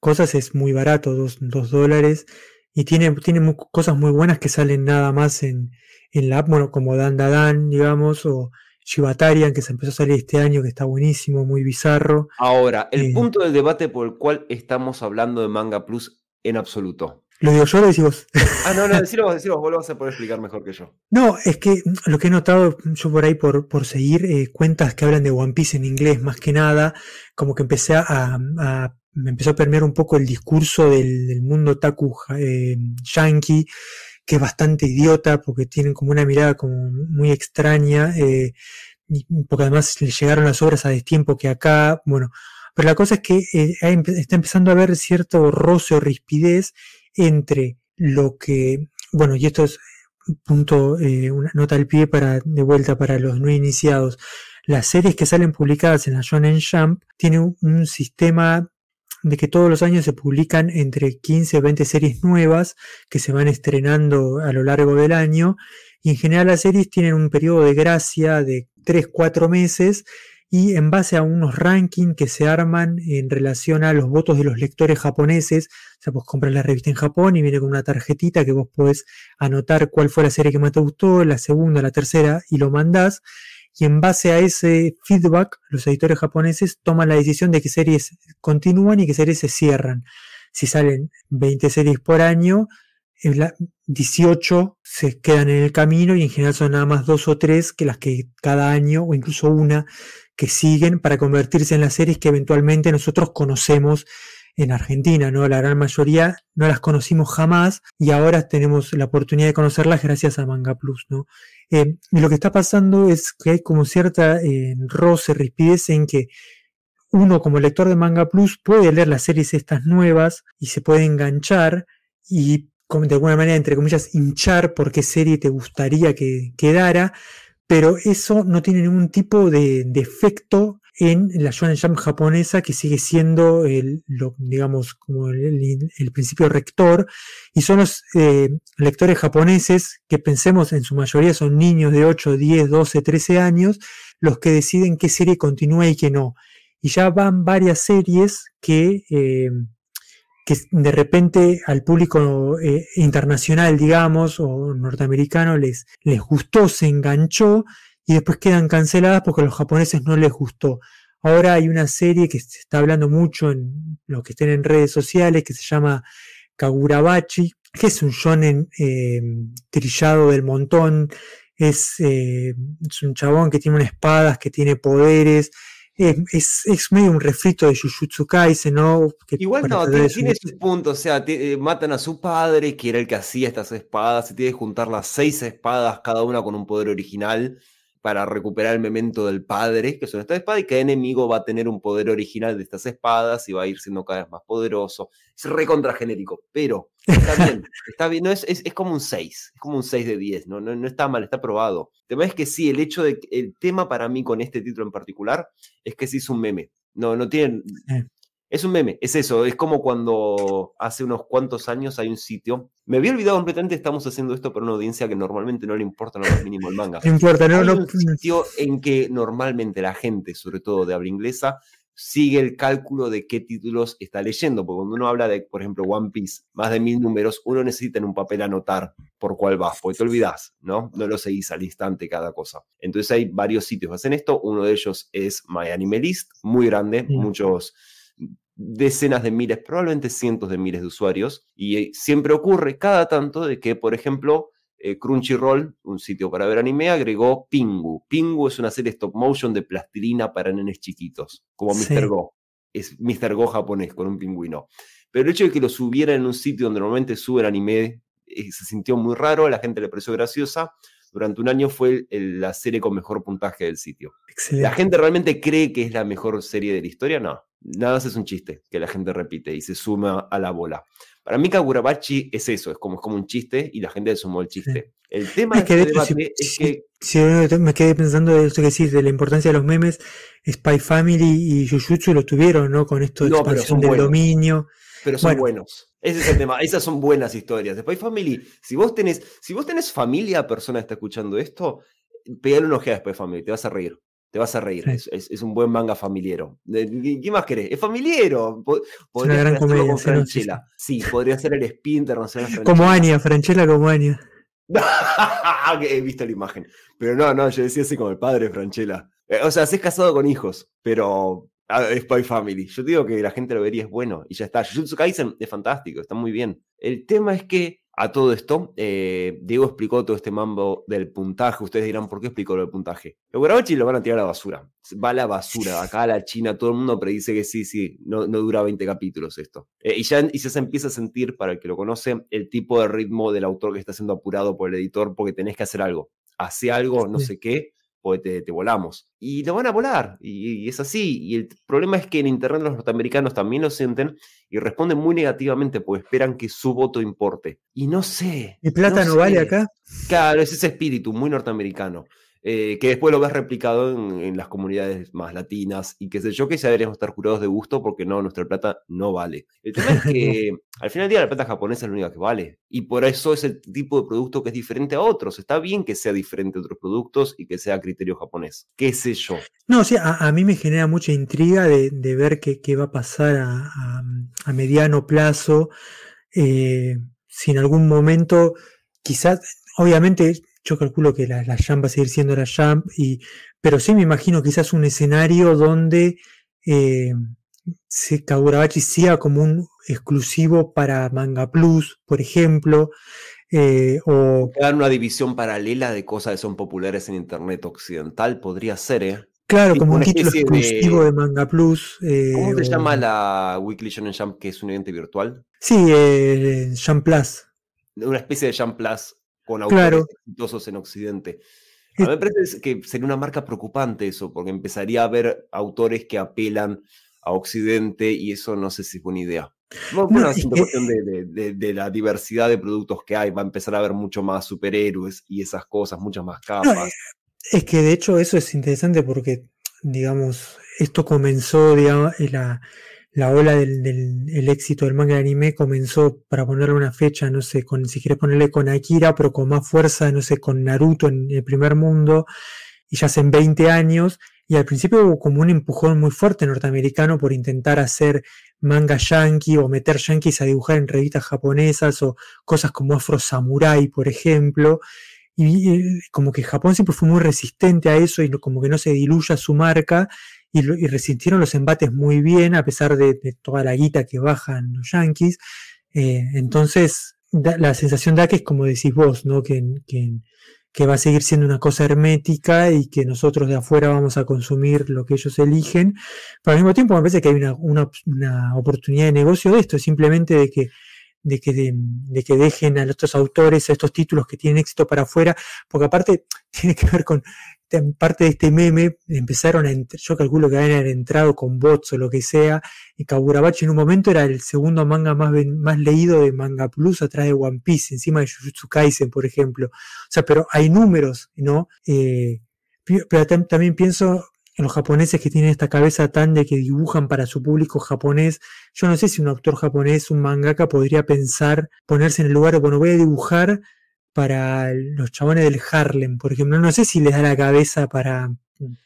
cosas, es muy barato, dos, dólares. Y tiene, tiene cosas muy buenas que salen nada más en, en la app, bueno, como Dan Dan, digamos, o Shibatarian, que se empezó a salir este año, que está buenísimo, muy bizarro. Ahora, el eh, punto del debate por el cual estamos hablando de Manga Plus en absoluto. ¿Lo digo yo o lo decís vos? Ah, no, no, decilo vos, decilo vos, lo vas a poder explicar mejor que yo. No, es que lo que he notado yo por ahí por, por seguir eh, cuentas que hablan de One Piece en inglés más que nada, como que empecé a, me empezó a permear un poco el discurso del, mundo taku eh, yankee, que es bastante idiota porque tienen como una mirada como muy extraña, eh, porque además le llegaron las obras a destiempo que acá, bueno, pero la cosa es que eh, está empezando a haber cierto roce o rispidez entre lo que, bueno, y esto es un punto, eh, una nota al pie para, de vuelta para los no iniciados. Las series que salen publicadas en la Shonen Jump tienen un, sistema de que todos los años se publican entre 15 o 20 series nuevas que se van estrenando a lo largo del año y en general las series tienen un periodo de gracia de 3-4 meses y en base a unos rankings que se arman en relación a los votos de los lectores japoneses, o sea, vos compras la revista en Japón y viene con una tarjetita que vos podés anotar cuál fue la serie que más te gustó, la segunda, la tercera, y lo mandás. Y en base a ese feedback, los editores japoneses toman la decisión de qué series continúan y qué series se cierran. Si salen 20 series por año, 18 se quedan en el camino y en general son nada más dos o tres que las que cada año o incluso una que siguen para convertirse en las series que eventualmente nosotros conocemos en Argentina, ¿no? La gran mayoría no las conocimos jamás y ahora tenemos la oportunidad de conocerlas gracias a Manga Plus, ¿no? Eh, y lo que está pasando es que hay como cierta eh, roce, rispidez en que uno como lector de Manga Plus puede leer las series estas nuevas y se puede enganchar y de alguna manera, entre comillas, hinchar por qué serie te gustaría que quedara, pero eso no tiene ningún tipo de, efecto en la Shonen Jump japonesa, que sigue siendo el, digamos, como el, principio rector, y son los eh, lectores japoneses, que pensemos en su mayoría son niños de 8, 10, 12, 13 años, los que deciden qué serie continúa y qué no. Y ya van varias series que eh, que de repente al público eh, internacional, digamos, o norteamericano les, les gustó, se enganchó y después quedan canceladas porque a los japoneses no les gustó. Ahora hay una serie que se está hablando mucho en lo que estén en redes sociales que se llama Kagurabachi, que es un shonen eh, trillado del montón. Es, eh, es, un chabón que tiene unas espadas, que tiene poderes, es, es, medio un refrito de Jujutsu Kaisen, ¿no? Igual no, tiene, tiene sus puntos, o sea, eh, matan a su padre, que era el que hacía estas espadas, se tiene que juntar las seis espadas, cada una con un poder original, para recuperar el memento del padre, que son estas espadas, y cada enemigo va a tener un poder original de estas espadas y va a ir siendo cada vez más poderoso. Es recontra genérico, pero está bien, está bien, no, es, es, como un 6, es como un 6 de 10, no, no, no está mal, está probado. El tema es que sí, el hecho de, el tema para mí con este título en particular es que sí es un meme. No, no tienen, es un meme, es eso, es como cuando hace unos cuantos años hay un sitio. Me había olvidado completamente, estamos haciendo esto para una audiencia que normalmente no le importa lo más mínimo el manga. No importa, no, hay no. un sitio en que normalmente la gente, sobre todo de habla inglesa, sigue el cálculo de qué títulos está leyendo, porque cuando uno habla de, por ejemplo, One Piece, más de mil números, uno necesita en un papel anotar por cuál va, porque te olvidas, ¿no? No lo seguís al instante cada cosa. Entonces hay varios sitios que hacen esto, uno de ellos es My Anime List, muy grande, muchos decenas de miles, probablemente cientos de miles de usuarios, y eh, siempre ocurre cada tanto de que, por ejemplo, eh, Crunchyroll, un sitio para ver anime, agregó Pingu. Pingu es una serie stop motion de plastilina para nenes chiquitos, como Mr. Go. Es Mr. Go japonés con un pingüino. Pero el hecho de que lo subiera en un sitio donde normalmente suben anime eh, se sintió muy raro, a la gente le pareció graciosa. Durante un año fue la serie con mejor puntaje del sitio. ¿La gente realmente cree que es la mejor serie de la historia? No nada más es un chiste que la gente repite y se suma a la bola. Para mí Kagurabachi es eso, es como, es como un chiste y la gente le sumó el chiste. El tema es que, este es que... Si, me quedé pensando de esto que decís, de la importancia de los memes, Spy Family y Jujutsu lo tuvieron, ¿no? Con esto de expansión del dominio. Pero son buenos. Ese es el tema. Esas son buenas historias. Spy Family, si vos tenés, si vos tenés familia, persona que está escuchando esto, pegale una ojeada a Spy Family, te vas a reír. Te vas a reír, es, un buen manga familiero. ¿Qué más querés? Es familiero. Podría ser con Franchella. Sí, podría ser el spin internacional Como Anya, Franchella como Anya. He visto la imagen. Pero no, no, yo decía así como el padre de Franchella. Eh, o sea, se es casado con hijos, pero ah, es Spy Family. Yo digo que la gente lo vería, es bueno, y ya está. Jujutsu Kaisen es fantástico, está muy bien. El tema es que a todo esto, eh, Diego explicó todo este mambo del puntaje. Ustedes dirán, ¿por qué explicó lo del puntaje? Los Guarabachi lo van a tirar a la basura. Va a la basura. Acá a la China todo el mundo predice que sí, sí, no, no dura 20 capítulos esto. Eh, y, ya, y se empieza a sentir, para el que lo conoce, el tipo de ritmo del autor que está siendo apurado por el editor porque tenés que hacer algo. Hace algo, no sé qué, pues te, volamos. Y lo van a volar, y, es así. Y el problema es que en Internet los norteamericanos también lo sienten y responden muy negativamente, porque esperan que su voto importe. Y no sé. ¿Y plata no, vale acá? Claro, es ese espíritu muy norteamericano. Eh, que después lo ves replicado en, las comunidades más latinas y qué sé yo, que ya deberíamos estar curados de gusto porque no, nuestra plata no vale. El tema es que al final del día la plata japonesa es la única que vale y por eso es el tipo de producto que es diferente a otros. Está bien que sea diferente a otros productos y que sea criterio japonés. ¿Qué sé yo? No, sí, a, mí me genera mucha intriga de, ver qué, va a pasar a, mediano plazo. Eh, si en algún momento, quizás, obviamente yo calculo que la, la Jump va a seguir siendo la Jump, y, pero sí me imagino quizás un escenario donde eh, Kagurabachi sea como un exclusivo para Manga Plus, por ejemplo. Eh, o dar una división paralela de cosas que son populares en Internet occidental, podría ser, ¿eh? Claro, como un título exclusivo de, Manga Plus. Eh, ¿Cómo se llama la Weekly Shonen Jump, que es un evento virtual? Sí, eh, Jump Plus. Una especie de Jump Plus con autores exitosos en Occidente. A mí me parece que sería una marca preocupante eso, porque empezaría a haber autores que apelan a Occidente y eso no sé si es buena idea. No, bueno, es una cuestión de, la diversidad de productos que hay, va a empezar a haber mucho más superhéroes y esas cosas, muchas más capas. es que de hecho eso es interesante porque, digamos, esto comenzó, digamos, la, la ola del, éxito del manga de anime comenzó, para ponerle una fecha, no sé, con, si quieres ponerle con Akira, pero con más fuerza, no sé, con Naruto en el primer mundo, y ya hacen 20 años, y al principio hubo como un empujón muy fuerte norteamericano por intentar hacer manga yankee o meter yankees a dibujar en revistas japonesas o cosas como Afro Samurai, por ejemplo. Y, como que Japón siempre fue muy resistente a eso y como que no se diluya su marca y, resistieron los embates muy bien a pesar de, toda la guita que bajan los yankees. Eh, entonces, la sensación da que es como decís vos, ¿no? Que, que va a seguir siendo una cosa hermética y que nosotros de afuera vamos a consumir lo que ellos eligen. Pero al mismo tiempo me parece que hay una, una, oportunidad de negocio de esto, simplemente de que de que, de, que dejen a estos autores, a estos títulos que tienen éxito para afuera, porque aparte tiene que ver con parte de este meme, empezaron a, yo calculo que habían entrado con bots o lo que sea, y Kagurabachi en un momento era el segundo manga más, más leído de Manga Plus atrás de One Piece, encima de Jujutsu Kaisen, por ejemplo. O sea, pero hay números, ¿no? Eh, pero también pienso en los japoneses que tienen esta cabeza tan de que dibujan para su público japonés. Yo no sé si un autor japonés, un mangaka, podría pensar, ponerse en el lugar bueno, voy a dibujar para los chabones del Harlem, por ejemplo. No sé si les da la cabeza para,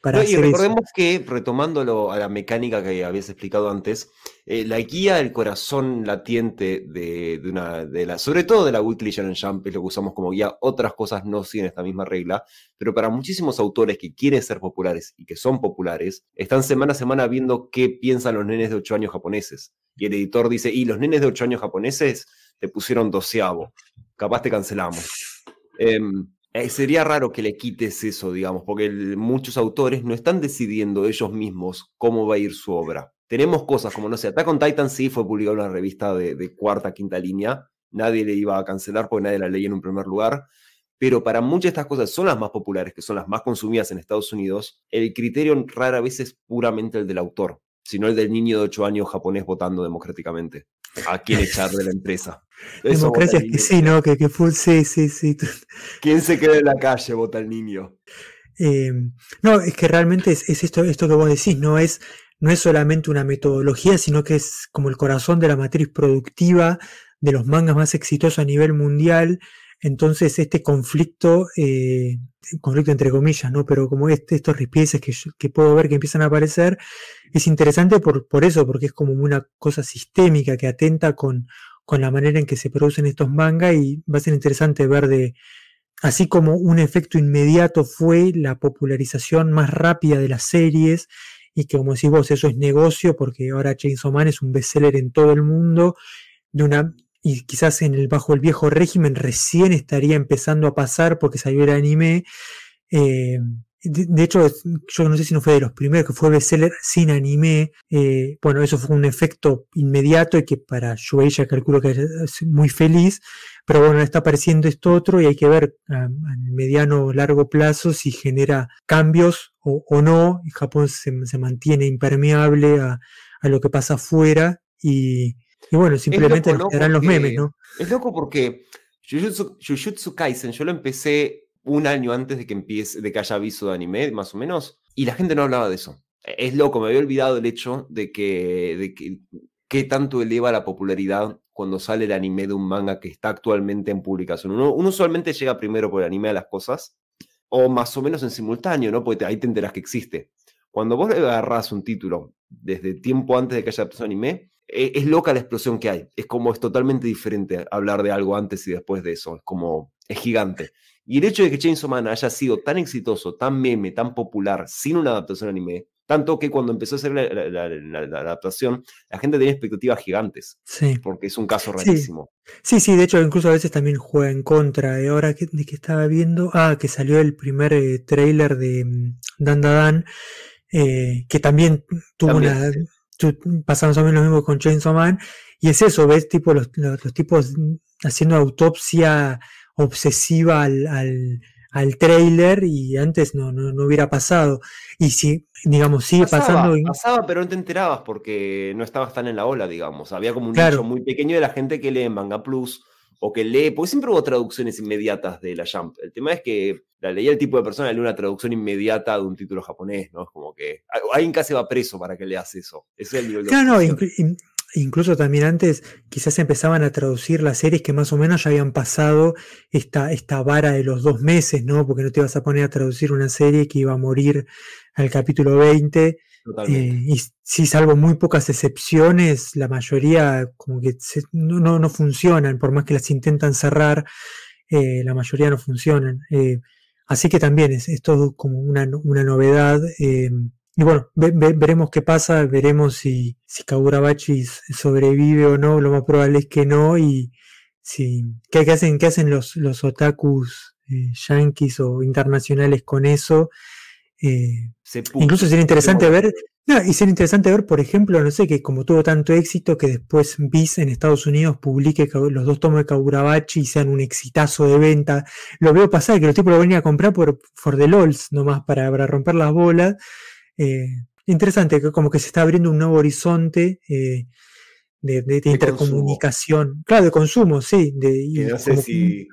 para y recordemos que, retomándolo a la mecánica que habías explicado antes, eh, la guía del corazón latiente de, una, de la, sobre todo de la Weekly Shonen Jump, es lo que usamos como guía, otras cosas no siguen esta misma regla, pero para muchísimos autores que quieren ser populares y que son populares, están semana a semana viendo qué piensan los nenes de 8 años japoneses. Y el editor dice, y los nenes de 8 años japoneses te pusieron doceavo, capaz te cancelamos. Em, eh, sería raro que le quites eso, digamos, porque muchos autores no están decidiendo ellos mismos cómo va a ir su obra. Tenemos cosas como, no sé, Attack on Titan sí fue publicado en una revista de, cuarta, quinta línea, nadie le iba a cancelar porque nadie la leía en un primer lugar, pero para muchas de estas cosas son las más populares, que son las más consumidas en Estados Unidos, el criterio rara vez es puramente el del autor, sino el del niño de 8 años japonés votando democráticamente a quién echar de la empresa. Democracia es que sí, ¿no? Que, que fue, sí, sí, sí. ¿Quién se queda en la calle? Vota el niño. Eh, no, es que realmente es, esto, esto que vos decís, no es, no es solamente una metodología, sino que es como el corazón de la matriz productiva de los mangas más exitosos a nivel mundial. Entonces, este conflicto, eh, conflicto entre comillas, ¿no? Pero como este, estos ripieces que, que puedo ver que empiezan a aparecer, es interesante por, por eso, porque es como una cosa sistémica que atenta con, con la manera en que se producen estos mangas y va a ser interesante ver de, así como un efecto inmediato fue la popularización más rápida de las series y que como decís vos, eso es negocio porque ahora Chainsaw Man es un bestseller en todo el mundo de una y quizás en el bajo el viejo régimen recién estaría empezando a pasar porque salió el anime eh, de, hecho, yo no sé si no fue de los primeros que fue bestseller sin anime. Eh, bueno, eso fue un efecto inmediato y que para Shueisha calculo que es muy feliz. Pero bueno, está apareciendo esto otro y hay que ver a, mediano o largo plazo si genera cambios o, no. Y Japón se, mantiene impermeable a, lo que pasa afuera. Y, bueno, simplemente quedarán los memes, ¿no? Es loco porque Jujutsu Kaisen yo lo empecé un año antes de que empiece, de que haya aviso de anime, más o menos, y la gente no hablaba de eso. Es loco, me había olvidado el hecho de que, de que qué tanto eleva la popularidad cuando sale el anime de un manga que está actualmente en publicación. Uno, usualmente llega primero por el anime a las cosas, o más o menos en simultáneo, ¿no? Porque ahí te enteras que existe. Cuando vos agarrás un título desde tiempo antes de que haya empezado anime, e, es loca la explosión que hay. Es como es totalmente diferente hablar de algo antes y después de eso. Es como, es gigante. Y el hecho de que Chainsaw Man haya sido tan exitoso, tan meme, tan popular, sin una adaptación anime, tanto que cuando empezó a hacer la, adaptación, la gente tenía expectativas gigantes. Sí. Porque es un caso rarísimo. Sí. sí, de hecho, incluso a veces también juega en contra. De ahora que, de que estaba viendo, ah, que salió el primer eh, trailer de mm, Dan eh, que también tuvo una. Pasamos también lo mismo con Chainsaw Man. Y es eso, ves tipo los, los tipos haciendo autopsia obsesiva al, al, al trailer y antes no, no, hubiera pasado. Y si, digamos, sigue pasando. Pasaba, pero no te enterabas porque no estabas tan en la ola, digamos. Había como un nicho muy pequeño de la gente que lee Manga Plus o que lee, porque siempre hubo traducciones inmediatas de la Jump. El tema es que la leía el tipo de persona, lee una traducción inmediata de un título japonés, ¿no? Es como que alguien casi va preso para que leas eso. Ese es el nivel de Claro, no, incluso también antes quizás empezaban a traducir las series que más o menos ya habían pasado esta, esta vara de los dos meses, ¿no? Porque no te vas a poner a traducir una serie que iba a morir al capítulo 20. Eh, y si salvo muy pocas excepciones, la mayoría como que no, no, funcionan, por más que las intentan cerrar, eh, la mayoría no funcionan. Eh, así que también es, es todo como una, una novedad. Y bueno, veremos qué pasa, veremos si, si Kagurabachi sobrevive o no, lo más probable es que no, y si, ¿qué, hacen, qué hacen los, los otakus eh, yankees o internacionales con eso. Eh, incluso sería interesante ver, y sería interesante ver, por ejemplo, no sé, que como tuvo tanto éxito, que después Viz en Estados Unidos publique los dos tomos de Kagurabachi y sean un exitazo de venta. Lo veo pasar, que los tipos lo venían a comprar por for the LOLs, nomás para, para romper las bolas. Eh, interesante, que como que se está abriendo un nuevo horizonte eh, de, intercomunicación. Claro, de consumo, sí. De, no sé si.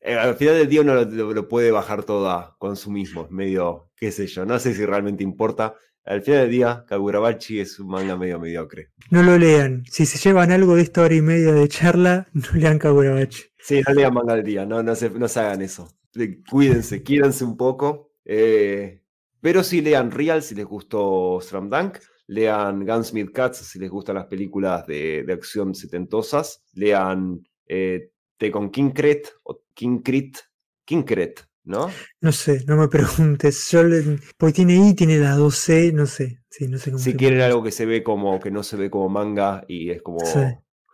Eh, al final del día uno lo, puede bajar todo a consumismo, medio, qué sé yo, no sé si realmente importa. Al final del día, Kagurabachi es un manga medio mediocre. No lo lean. Si se llevan algo de esta hora y media de charla, no lean Kagurabachi. Sí, no lean manga del día, no, no, se, no se hagan eso. Cuídense, quídense un poco. Eh, pero sí lean Real si les gustó Slam Dunk. Lean Gunsmith Cats si les gustan las películas de, acción setentosas. Lean eh, con Kinkret o Kinkrit, Kinkret, ¿no? No sé, no me preguntes. Yo porque tiene I, tiene la 2C, no sé. no sé si quieren algo que se ve como, que no se ve como manga y es como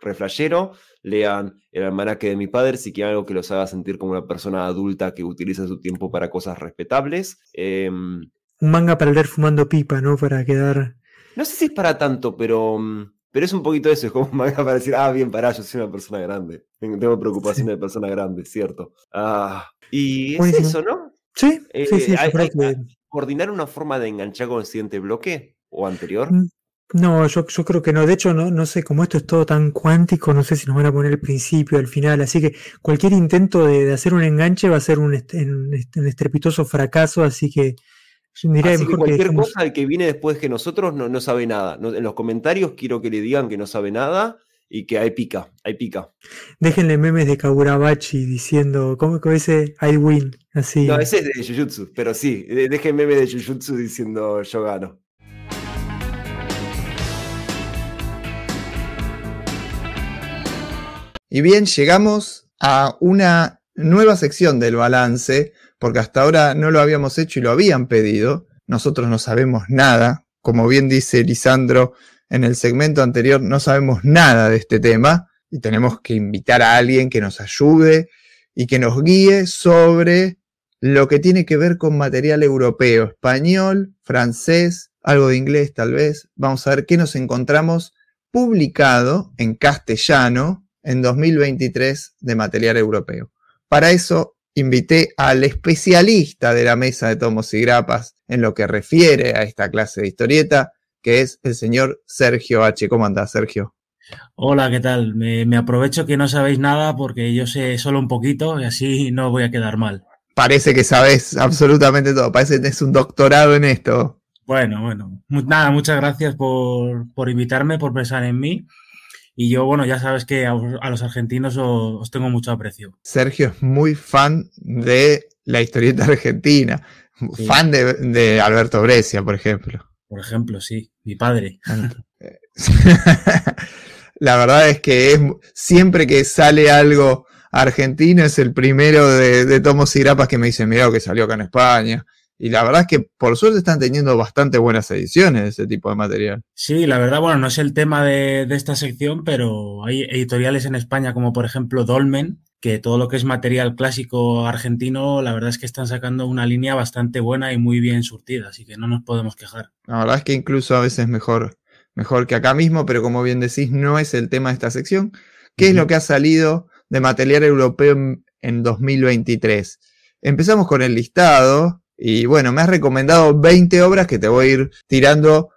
reflejero, lean El almanaque de mi padre si quieren algo que los haga sentir como una persona adulta que utiliza su tiempo para cosas respetables. Em, Un manga para leer fumando pipa, ¿no? Para quedar. No sé si es para tanto, pero mm, pero es un poquito eso, es como manga para decir, ah, bien, pará, yo soy una persona grande. Tengo preocupación de persona grande, cierto. Ah, y es eso, ¿no? Sí, sí, sí. Eh, ¿Coordinar una forma de enganchar con el siguiente bloque o anterior? Mm, no, yo, yo creo que no. De hecho, no, no sé, como esto es todo tan cuántico, no sé si nos van a poner el principio, el final. Así que cualquier intento de, hacer un enganche va a ser un, un estrepitoso fracaso. Así que Así que cualquier cosa, el que viene después que nosotros no, no sabe nada. en los comentarios quiero que le digan que no sabe nada y que hay pica, hay pica. Déjenle memes de Kagurabachi diciendo, ¿cómo que dice I win? Así. No, ese es de Jujutsu, pero sí, dejen memes de Jujutsu diciendo yo gano. Y bien, llegamos a una nueva sección del balance porque hasta ahora no lo habíamos hecho y lo habían pedido. Nosotros no sabemos nada. Como bien dice Lisandro en el segmento anterior, no sabemos nada de este tema y tenemos que invitar a alguien que nos ayude y que nos guíe sobre lo que tiene que ver con material europeo, español, francés, algo de inglés tal vez. Vamos a ver qué nos encontramos publicado en castellano en 2023 de material europeo. Para eso invité al especialista de la mesa de tomos y grapas en lo que refiere a esta clase de historieta, que es el señor Sergio H. ¿Cómo anda, Sergio? Hola, ¿qué tal? Me, aprovecho que no sabéis nada porque yo sé solo un poquito y así no voy a quedar mal. Parece que sabes absolutamente todo, parece que tienes un doctorado en esto. Bueno, bueno, nada, muchas gracias por, por invitarme, por pensar en mí y yo, bueno, ya sabes que a, los argentinos os, tengo mucho aprecio. Sergio es muy fan de la historieta argentina, fan de, Alberto Brescia, por ejemplo. Por ejemplo, sí, mi padre. la verdad es que es, siempre que sale algo argentino es el primero de, de tomos y grapas que me dice, mira que salió acá en España. Y la verdad es que por suerte están teniendo bastante buenas ediciones de ese tipo de material. Sí, la verdad, bueno, no es el tema de, esta sección, pero hay editoriales en España como por ejemplo Dolmen, que todo lo que es material clásico argentino, la verdad es que están sacando una línea bastante buena y muy bien surtida, así que no nos podemos quejar. La verdad es que incluso a veces mejor, mejor que acá mismo, pero como bien decís, no es el tema de esta sección. ¿Qué es lo que ha salido de material europeo en, en 2023? Empezamos con el listado, y bueno, me has recomendado 20 obras que te voy a ir tirando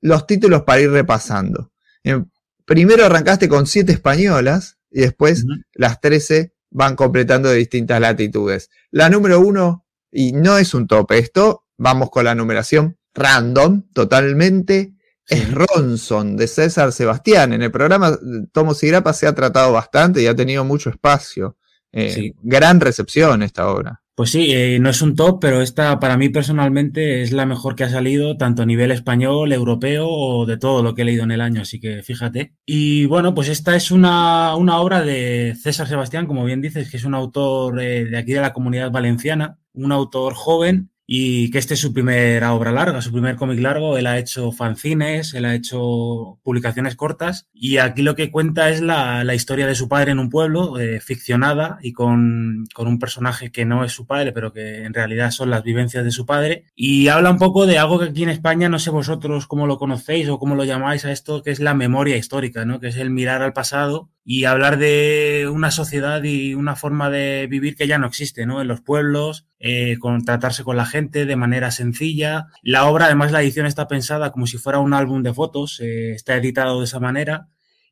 los títulos para ir repasando. Eh, primero arrancaste con 7 españolas y después las 13 van completando de distintas latitudes. La número 1, y no es un tope esto, vamos con la numeración random, totalmente, es Ronson de César Sebastián. En el programa Tomos y Grapa se ha tratado bastante y ha tenido mucho espacio. Eh, gran recepción esta obra. Pues sí, eh, no es un top, pero esta para mí personalmente es la mejor que ha salido, tanto a nivel español, europeo o de todo lo que he leído en el año, así que fíjate. Y bueno, pues esta es una, obra de César Sebastián, como bien dices, que es un autor eh, de aquí de la comunidad valenciana, un autor joven y que este es su primera obra larga, su primer cómic largo. Él ha hecho fanzines, él ha hecho publicaciones cortas y aquí lo que cuenta es la, la historia de su padre en un pueblo, eh, ficcionada y con, con, un personaje que no es su padre, pero que en realidad son las vivencias de su padre. Y habla un poco de algo que aquí en España, no sé vosotros cómo lo conocéis o cómo lo llamáis a esto, que es la memoria histórica, ¿no? que es el mirar al pasado y hablar de una sociedad y una forma de vivir que ya no existe, ¿no? En los pueblos, eh, con, tratarse con la gente de manera sencilla. La obra, además, la edición está pensada como si fuera un álbum de fotos, eh, está editado de esa manera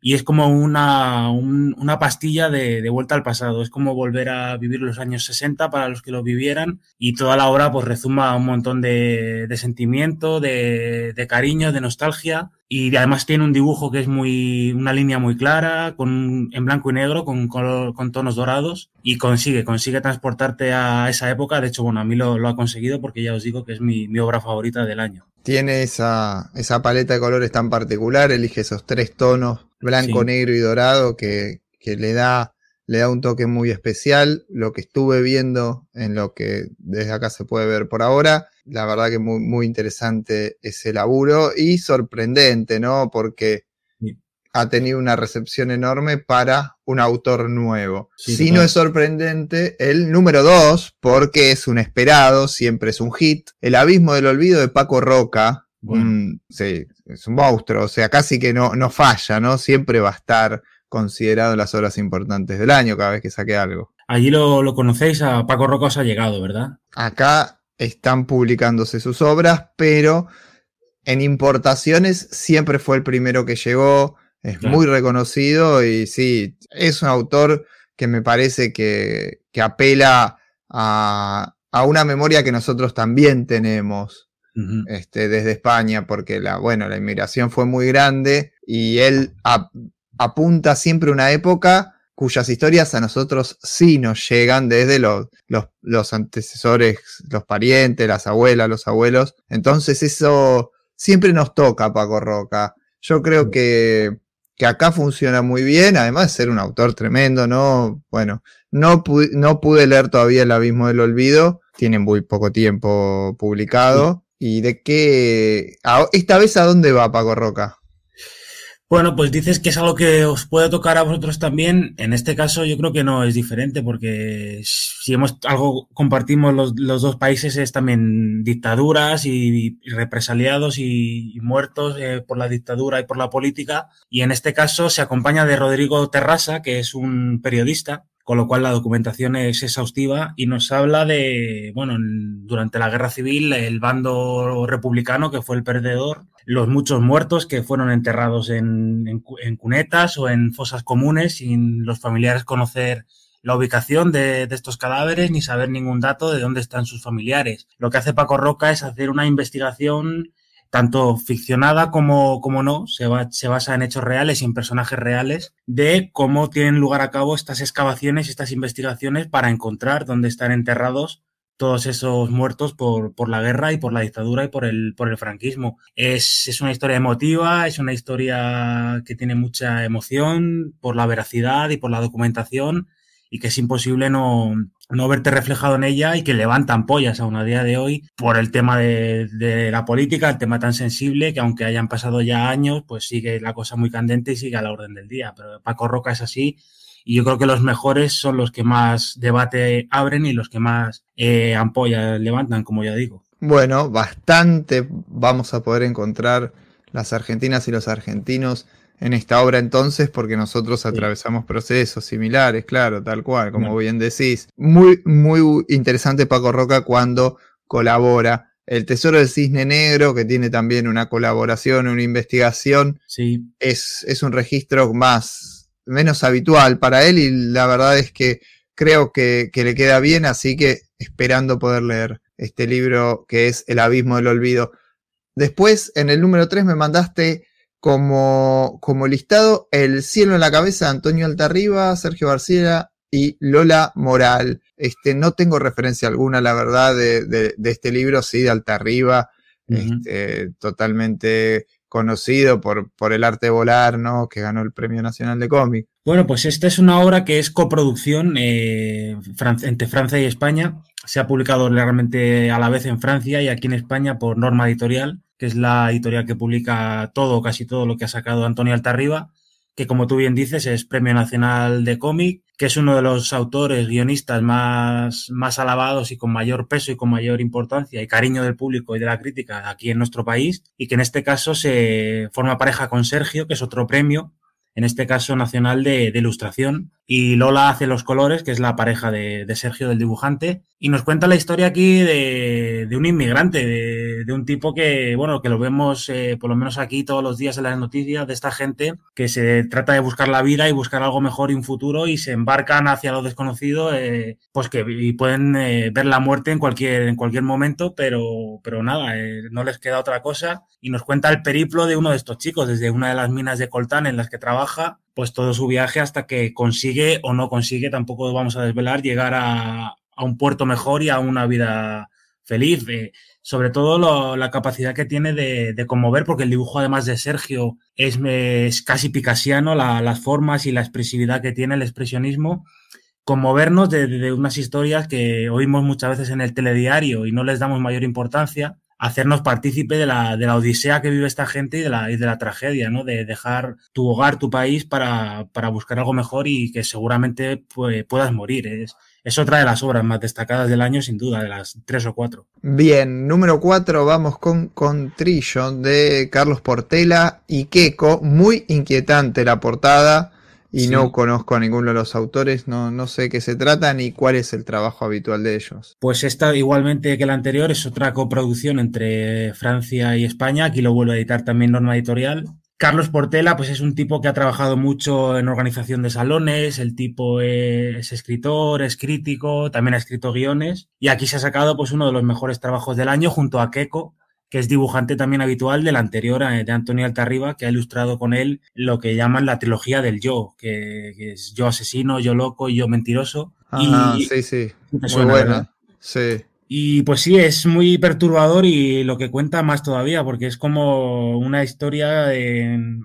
y es como una, una pastilla de, vuelta al pasado. Es como volver a vivir los años 60 para los que lo vivieran y toda la obra pues rezuma un montón de, de sentimiento, de, de, cariño, de nostalgia y además tiene un dibujo que es muy una línea muy clara, con en blanco y negro, con, color, con tonos dorados y consigue, consigue transportarte a esa época. De hecho, bueno, a mí lo, lo ha conseguido porque ya os digo que es mi, mi obra favorita del año tiene esa, esa paleta de colores tan particular, elige esos tres tonos, blanco, sí. negro y dorado, que, que, le, da, le da un toque muy especial. Lo que estuve viendo en lo que desde acá se puede ver por ahora, la verdad que muy, muy interesante ese laburo y sorprendente, ¿no? Porque. Ha tenido una recepción enorme para un autor nuevo. Sí, si no es sorprendente, el número dos, porque es un esperado, siempre es un hit, El Abismo del Olvido de Paco Roca. Bueno. Un, sí, es un monstruo, o sea, casi que no, no falla, ¿no? Siempre va a estar considerado en las obras importantes del año cada vez que saque algo. Allí lo, lo conocéis, a Paco Roca os ha llegado, ¿verdad? Acá están publicándose sus obras, pero en importaciones siempre fue el primero que llegó, es claro. muy reconocido y sí, es un autor que me parece que, que apela a, a, una memoria que nosotros también tenemos uh -huh. este, desde España, porque la, bueno, la inmigración fue muy grande y él ap apunta siempre una época cuyas historias a nosotros sí nos llegan desde los, los, los, antecesores, los parientes, las abuelas, los abuelos. Entonces eso siempre nos toca, Paco Roca. Yo creo que, que acá funciona muy bien, además de ser un autor tremendo, ¿no? Bueno, no, pude, no pude leer todavía El Abismo del Olvido, tiene muy poco tiempo publicado. ¿Y de qué? ¿Esta vez a dónde va Paco Roca? Bueno, pues dices que es algo que os puede tocar a vosotros también. En este caso yo creo que no es diferente porque si hemos algo compartimos los, dos países es también dictaduras y, represaliados y, y muertos eh, por la dictadura y por la política. Y en este caso se acompaña de Rodrigo Terrasa, que es un periodista con lo cual la documentación es exhaustiva y nos habla de, bueno, durante la guerra civil, el bando republicano que fue el perdedor, los muchos muertos que fueron enterrados en, en, cunetas o en fosas comunes sin los familiares conocer la ubicación de, de, estos cadáveres ni saber ningún dato de dónde están sus familiares. Lo que hace Paco Roca es hacer una investigación tanto ficcionada como, como no, se, va, se, basa en hechos reales y en personajes reales de cómo tienen lugar a cabo estas excavaciones, estas investigaciones para encontrar dónde están enterrados todos esos muertos por, por, la guerra y por la dictadura y por el, por el franquismo. Es, es, una historia emotiva, es una historia que tiene mucha emoción por la veracidad y por la documentación y que es imposible no, no verte reflejado en ella y que levantan pollas aún a día de hoy por el tema de, la política, el tema tan sensible que aunque hayan pasado ya años, pues sigue la cosa muy candente y sigue a la orden del día. Pero Paco Roca es así y yo creo que los mejores son los que más debate abren y los que más eh, ampollas levantan, como ya digo. Bueno, bastante vamos a poder encontrar las argentinas y los argentinos en esta obra entonces porque nosotros atravesamos procesos similares, claro, tal cual, como bien decís. Muy, muy interesante Paco Roca cuando colabora. El Tesoro del Cisne Negro, que tiene también una colaboración, una investigación, sí. es, es un registro más, menos habitual para él y la verdad es que creo que, que le queda bien, así que esperando poder leer este libro que es El Abismo del Olvido. Después, en el número 3 me mandaste como, como listado El cielo en la cabeza de Antonio Altarriba, Sergio García y Lola Moral. Este, no tengo referencia alguna, la verdad, de, de, de este libro, sí, de Altarriba, uh -huh. este, totalmente conocido por, por el arte de volar, ¿no? Que ganó el Premio Nacional de Cómic. Bueno, pues esta es una obra que es coproducción eh, entre Francia y España. Se ha publicado realmente a la vez en Francia y aquí en España por Norma Editorial, que es la editorial que publica todo, casi todo lo que ha sacado Antonio Altarriba, que como tú bien dices es Premio Nacional de Cómic, que es uno de los autores, guionistas más, más alabados y con mayor peso y con mayor importancia y cariño del público y de la crítica aquí en nuestro país, y que en este caso se forma pareja con Sergio, que es otro premio en este caso nacional de, ilustración. Y Lola hace los colores, que es la pareja de, Sergio del dibujante, y nos cuenta la historia aquí de, un inmigrante, de, un tipo que, bueno, que lo vemos eh, por lo menos aquí todos los días en las noticias, de esta gente que se trata de buscar la vida y buscar algo mejor y un futuro y se embarcan hacia lo desconocido, eh, pues que y pueden eh, ver la muerte en cualquier, en cualquier momento, pero, pero nada, no les queda otra cosa. Y nos cuenta el periplo de uno de estos chicos, desde una de las minas de coltán en las que trabaja pues todo su viaje hasta que consigue o no consigue, tampoco vamos a desvelar, llegar a, un puerto mejor y a una vida feliz. Eh, sobre todo la capacidad que tiene de, conmover, porque el dibujo, además de Sergio, es, casi picasiano, las formas y la expresividad que tiene, el expresionismo. Conmovernos de, de unas historias que oímos muchas veces en el telediario y no les damos mayor importancia, hacernos partícipe de la, de la odisea que vive esta gente y de la, y de la tragedia, ¿no? De dejar tu hogar, tu país para, para buscar algo mejor y que seguramente pues, puedas morir. Es, es otra de las obras más destacadas del año, sin duda, de las tres o cuatro. Bien, número cuatro, vamos con Contrillo de Carlos Portela y Queco. Muy inquietante la portada y no conozco a ninguno de los autores, no, no sé qué se trata ni cuál es el trabajo habitual de ellos. Pues esta, igualmente que la anterior, es otra coproducción entre Francia y España, aquí lo vuelvo a editar también Norma Editorial. Carlos Portela, pues es un tipo que ha trabajado mucho en organización de salones, el tipo es escritor, es crítico, también ha escrito guiones y aquí se ha sacado pues uno de los mejores trabajos del año junto a Keiko, que es dibujante también habitual del anterior, eh, de Antonio Altarriba, que ha ilustrado con él lo que llaman la trilogía del yo, que, es yo asesino, yo loco y yo mentiroso. Ah, sí, sí. Muy buena. Sí. Y pues sí, es muy perturbador y lo que cuenta más todavía, porque es como una historia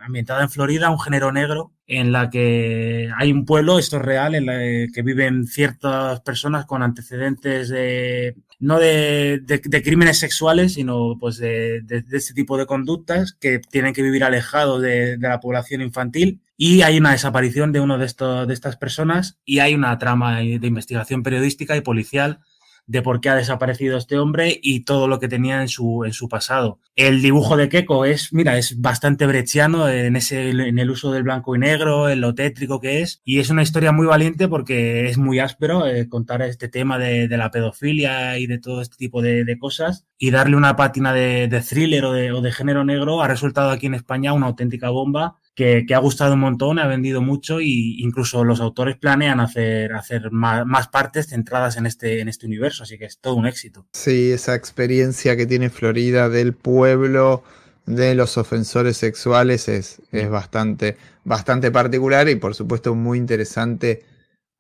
ambientada en Florida, un género negro, en la que hay un pueblo, esto es real, en la que viven ciertas personas con antecedentes de no de, crímenes sexuales, sino pues de, este tipo de conductas que tienen que vivir alejados de, la población infantil. Y hay una desaparición de uno de, estos, de estas personas y hay una trama de investigación periodística y policial de por qué ha desaparecido este hombre y todo lo que tenía en su, en su pasado. El dibujo de Keiko es, mira, es bastante brechiano en, ese, en el uso del blanco y negro, en lo tétrico que es, y es una historia muy valiente porque es muy áspero eh, contar este tema de, la pedofilia y de todo este tipo de, cosas, y darle una pátina de, thriller de, o de género negro ha resultado aquí en España una auténtica bomba que, ha gustado un montón, ha vendido mucho e incluso los autores planean hacer, hacer más, partes centradas en este, en este universo, así que es todo un éxito. Sí, esa experiencia que tiene Florida del pueblo de los ofensores sexuales es, es bastante, bastante particular y por supuesto muy interesante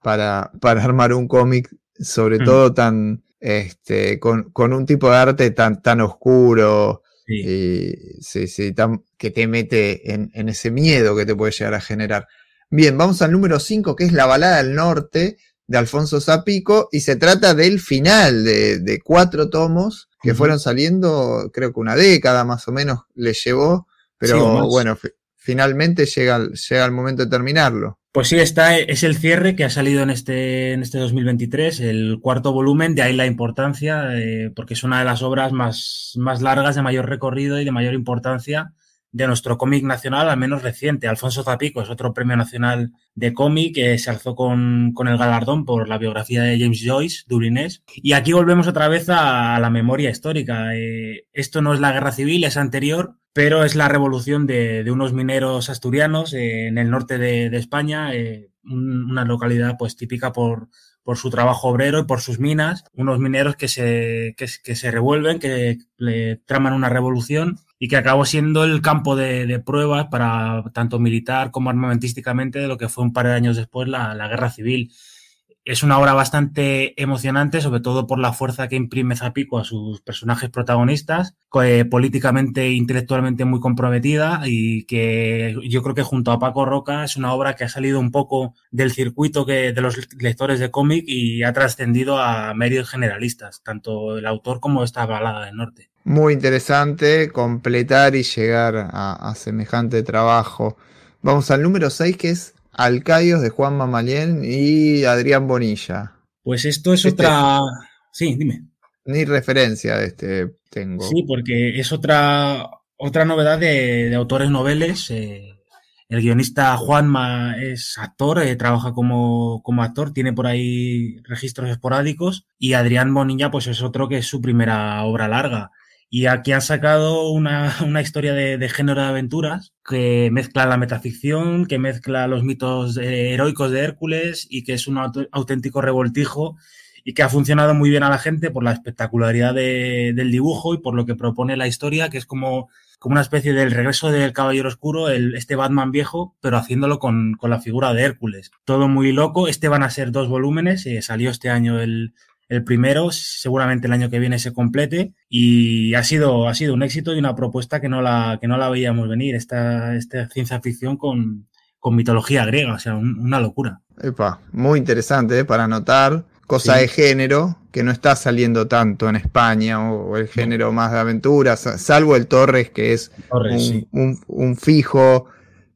para, para armar un cómic, sobre mm. todo tan, este, con, con, un tipo de arte tan, tan oscuro, Sí. sí, sí, que te mete en, ese miedo que te puede llegar a generar. Bien, vamos al número 5, que es La Balada del Norte, de Alfonso Zapico, y se trata del final de, cuatro tomos que fueron saliendo, creo que una década más o menos le llevó, pero bueno, finalmente llega, llega el momento de terminarlo. Pues sí, está, es el cierre que ha salido en este, en este 2023, el cuarto volumen, de ahí la importancia, eh, porque es una de las obras más, más largas, de mayor recorrido y de mayor importancia de nuestro cómic nacional, al menos reciente. Alfonso Zapico es otro premio nacional de cómic que se alzó con, con, el galardón por la biografía de James Joyce, dublinés. Y aquí volvemos otra vez a, la memoria histórica. Eh, esto no es la guerra civil, es anterior, pero es la revolución de, unos mineros asturianos eh, en el norte de, España, eh, una localidad pues típica por, por, su trabajo obrero y por sus minas, unos mineros que se, que, se revuelven, que le traman una revolución y que acabó siendo el campo de, pruebas para tanto militar como armamentísticamente de lo que fue un par de años después la, la guerra civil es una obra bastante emocionante, sobre todo por la fuerza que imprime Zapico a sus personajes protagonistas, eh, políticamente e intelectualmente muy comprometida y que yo creo que junto a Paco Roca es una obra que ha salido un poco del circuito de los lectores de cómic y ha trascendido a medios generalistas, tanto el autor como esta balada del norte. Muy interesante completar y llegar a, a semejante trabajo. Vamos al número 6 que es Alcayos de Juan Mamalien y Adrián Bonilla. Pues esto es este otra. Sí, dime. Ni referencia de este tengo. Sí, porque es otra, otra novedad de, autores noveles. Eh, el guionista Juanma es actor, eh, trabaja como, como, actor, tiene por ahí registros esporádicos. Y Adrián Bonilla, pues es otro que es su primera obra larga. Y aquí han sacado una, una historia de, de, género de aventuras que mezcla la metaficción, que mezcla los mitos heroicos de Hércules y que es un auténtico revoltijo y que ha funcionado muy bien a la gente por la espectacularidad de, del dibujo y por lo que propone la historia, que es como, como una especie del regreso del Caballero Oscuro, el, este Batman viejo, pero haciéndolo con, con, la figura de Hércules. Todo muy loco. Este van a ser dos volúmenes, eh, salió este año el, el primero, seguramente el año que viene se complete y ha sido, ha sido un éxito y una propuesta que no la, que no la veíamos venir, esta, esta ciencia ficción con, con mitología griega, o sea, una locura. Epa, muy interesante ¿eh? para notar, cosa sí. de género que no está saliendo tanto en España o, o el género no. más de aventuras, salvo el Torres que es Torres, un, sí. un, un, fijo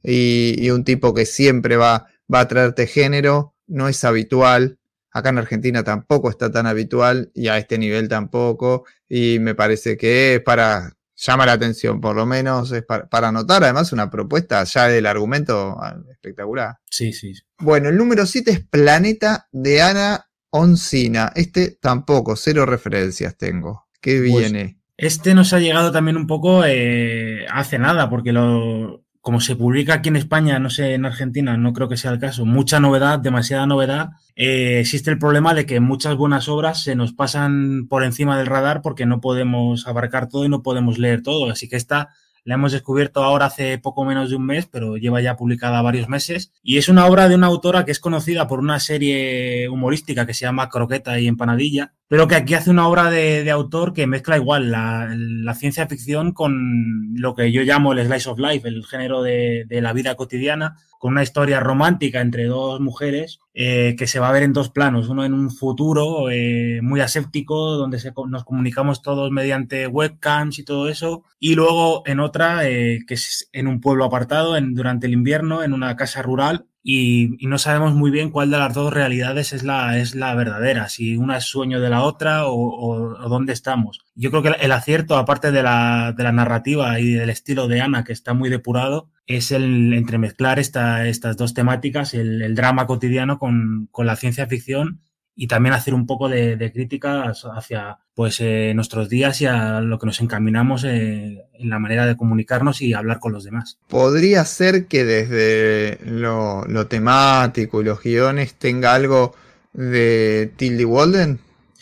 y, y, un tipo que siempre va, va a traerte género, no es habitual. Acá en Argentina tampoco está tan habitual y a este nivel tampoco. Y me parece que es para, llama la atención, por lo menos es para, para anotar además una propuesta ya del argumento ah, espectacular. Sí, sí. Bueno, el número 7 es Planeta de Ana Oncina. Este tampoco, cero referencias tengo. ¿Qué pues viene? Este nos ha llegado también un poco eh, hace nada, porque lo, como se publica aquí en España, no sé, en Argentina, no creo que sea el caso, mucha novedad, demasiada novedad, eh, existe el problema de que muchas buenas obras se nos pasan por encima del radar porque no podemos abarcar todo y no podemos leer todo. Así que esta la hemos descubierto ahora hace poco menos de un mes, pero lleva ya publicada varios meses. Y es una obra de una autora que es conocida por una serie humorística que se llama Croqueta y Empanadilla, pero que aquí hace una obra de, de autor que mezcla igual la, ciencia ficción con lo que yo llamo el slice of life, el género de, de la vida cotidiana, con una historia romántica entre dos mujeres eh, que se va a ver en dos planos, uno en un futuro eh, muy aséptico, donde nos comunicamos todos mediante webcams y todo eso, y luego en otra eh, que es en un pueblo apartado en, durante el invierno, en una casa rural, y, no sabemos muy bien cuál de las dos realidades es la, es la verdadera, si una es sueño de la otra o, o, o dónde estamos. Yo creo que el acierto, aparte de la, de la, narrativa y del estilo de Ana, que está muy depurado, es el entremezclar esta, estas dos temáticas, el, el drama cotidiano con, con, la ciencia ficción y también hacer un poco de, de crítica hacia pues eh, nuestros días y a lo que nos encaminamos eh, en la manera de comunicarnos y hablar con los demás. Podría ser que desde lo, lo temático y los guiones tenga algo de Tildy Walden.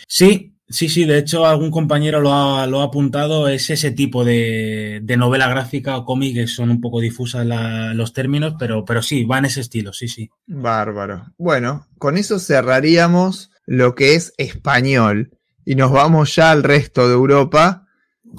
Sí, Sí, sí, de hecho algún compañero lo ha, lo ha apuntado, es ese tipo de, de, novela gráfica o cómic que son un poco difusas la, los términos, pero, pero sí, va en ese estilo, sí, sí. Bárbaro. Bueno, con eso cerraríamos lo que es español y nos vamos ya al resto de Europa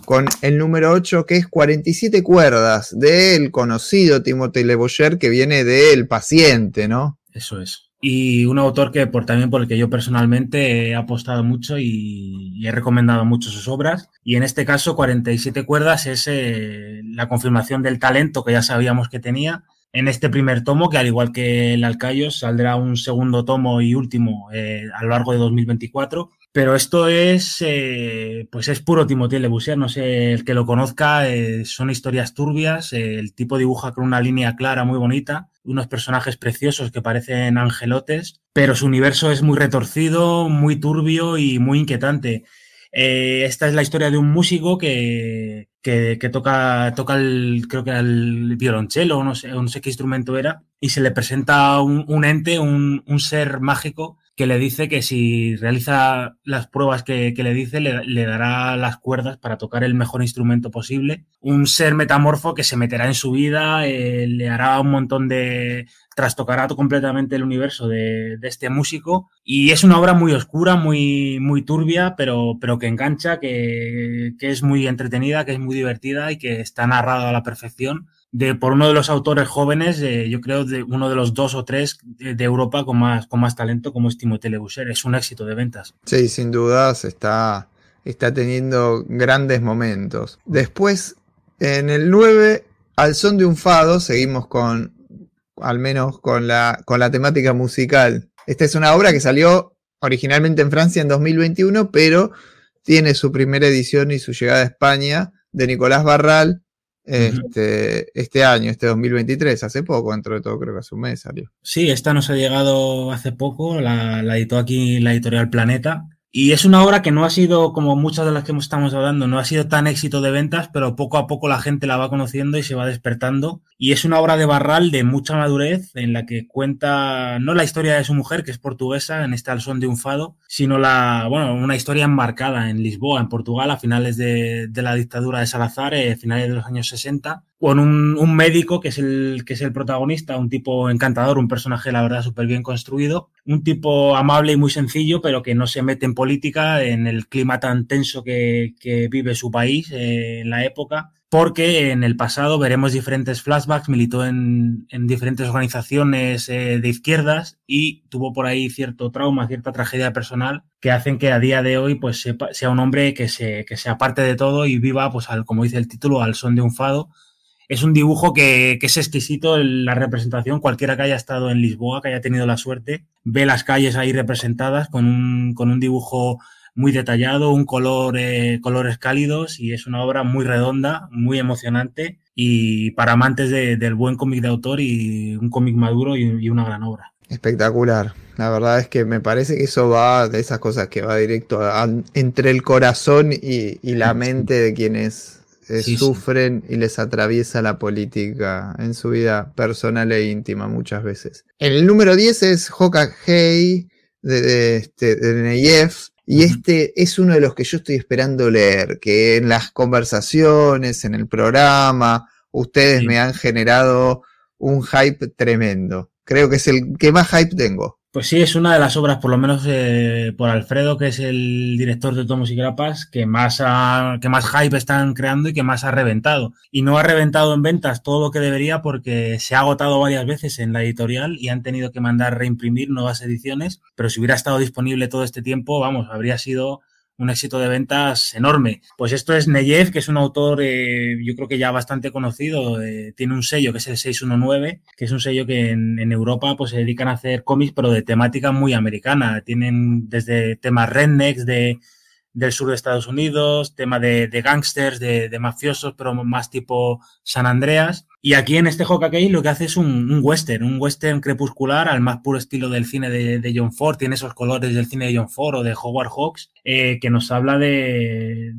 con el número 8 que es 47 cuerdas del conocido Timothée Le Boyer que viene de El Paciente, ¿no? Eso es y un autor que por, también por el que yo personalmente he apostado mucho y, he recomendado mucho sus obras. Y en este caso, 47 cuerdas es eh, la confirmación del talento que ya sabíamos que tenía en este primer tomo, que al igual que el Alcayos, saldrá un segundo tomo y último eh, a lo largo de 2024. Pero esto es, eh, pues es puro Timothée Le Bussier, no sé, el que lo conozca, eh, son historias turbias, el tipo dibuja con una línea clara muy bonita, unos personajes preciosos que parecen angelotes, pero su universo es muy retorcido, muy turbio y muy inquietante. Eh, esta es la historia de un músico que, que, toca, toca el, creo que el violonchelo, no sé, no sé qué instrumento era, y se le presenta un, un ente, un, un, ser mágico que le dice que si realiza las pruebas que, le dice, le, dará las cuerdas para tocar el mejor instrumento posible. Un ser metamorfo que se meterá en su vida, eh, le hará un montón de... trastocará completamente el universo de, este músico. Y es una obra muy oscura, muy, muy turbia, pero, pero que engancha, que, que es muy entretenida, que es muy divertida y que está narrada a la perfección de, por uno de los autores jóvenes, yo creo, de uno de los dos o tres de, Europa con más, con más talento, como es Timothée Es un éxito de ventas. Sí, sin dudas está, está teniendo grandes momentos. Después, en el 9, al son de un fado, seguimos con, al menos con la, con la temática musical. Esta es una obra que salió originalmente en Francia en 2021, pero tiene su primera edición y su llegada a España de Nicolás Barral, este, este año, este 2023, hace poco, dentro de todo, creo que hace un mes salió. Sí, esta nos ha llegado hace poco, la, la editó aquí la editorial Planeta. Y es una obra que no ha sido, como muchas de las que estamos hablando, no ha sido tan éxito de ventas, pero poco a poco la gente la va conociendo y se va despertando. Y es una obra de Barral de mucha madurez, en la que cuenta no la historia de su mujer, que es portuguesa, en este Al son de un fado, sino la, bueno, una historia enmarcada en Lisboa, en Portugal, a finales de, la dictadura de Salazar, eh, finales de los años 60, con un, un, médico que es, el, que es el protagonista, un tipo encantador, un personaje, la verdad, súper bien construido, un tipo amable y muy sencillo, pero que no se mete en política, en el clima tan tenso que, que vive su país eh, en la época porque en el pasado veremos diferentes flashbacks, militó en, en diferentes organizaciones eh, de izquierdas y tuvo por ahí cierto trauma, cierta tragedia personal que hacen que a día de hoy pues sea un hombre que se, que sea parte de todo y viva, pues al, como dice el título, al son de un fado. Es un dibujo que, que es exquisito en la representación. Cualquiera que haya estado en Lisboa, que haya tenido la suerte, ve las calles ahí representadas con un, con un dibujo muy detallado, un color, eh, colores cálidos y es una obra muy redonda, muy emocionante y para amantes del buen cómic de autor y un cómic maduro y, una gran obra. Espectacular. La verdad es que me parece que eso va de esas cosas que va directo entre el corazón y, la mente de quienes eh, sufren y les atraviesa la política en su vida personal e íntima muchas veces. El número 10 es Hokage de, de, este, de Neyef, y este es uno de los que yo estoy esperando leer, que en las conversaciones, en el programa, ustedes me han generado un hype tremendo. Creo que es el que más hype tengo. Pues sí, es una de las obras, por lo menos eh, por Alfredo, que es el director de Tomos y Grapas, que más, que más hype están creando y que más ha reventado. Y no ha reventado en ventas todo lo que debería porque se ha agotado varias veces en la editorial y han tenido que mandar reimprimir nuevas ediciones. Pero si hubiera estado disponible todo este tiempo, vamos, habría sido un éxito de ventas enorme. Pues esto es Neyev, que es un autor, eh, yo creo que ya bastante conocido, eh, tiene un sello que es el 619, que es un sello que en, Europa pues se dedican a hacer cómics, pero de temática muy americana. Tienen desde temas rednecks de, del sur de Estados Unidos, tema de, gangsters, de, mafiosos, pero más tipo San Andreas. Y aquí en este Hokage lo que hace es un, western, un western crepuscular al más puro estilo del cine de, John Ford, tiene esos colores del cine de John Ford o de Howard Hawks, eh, que nos habla de,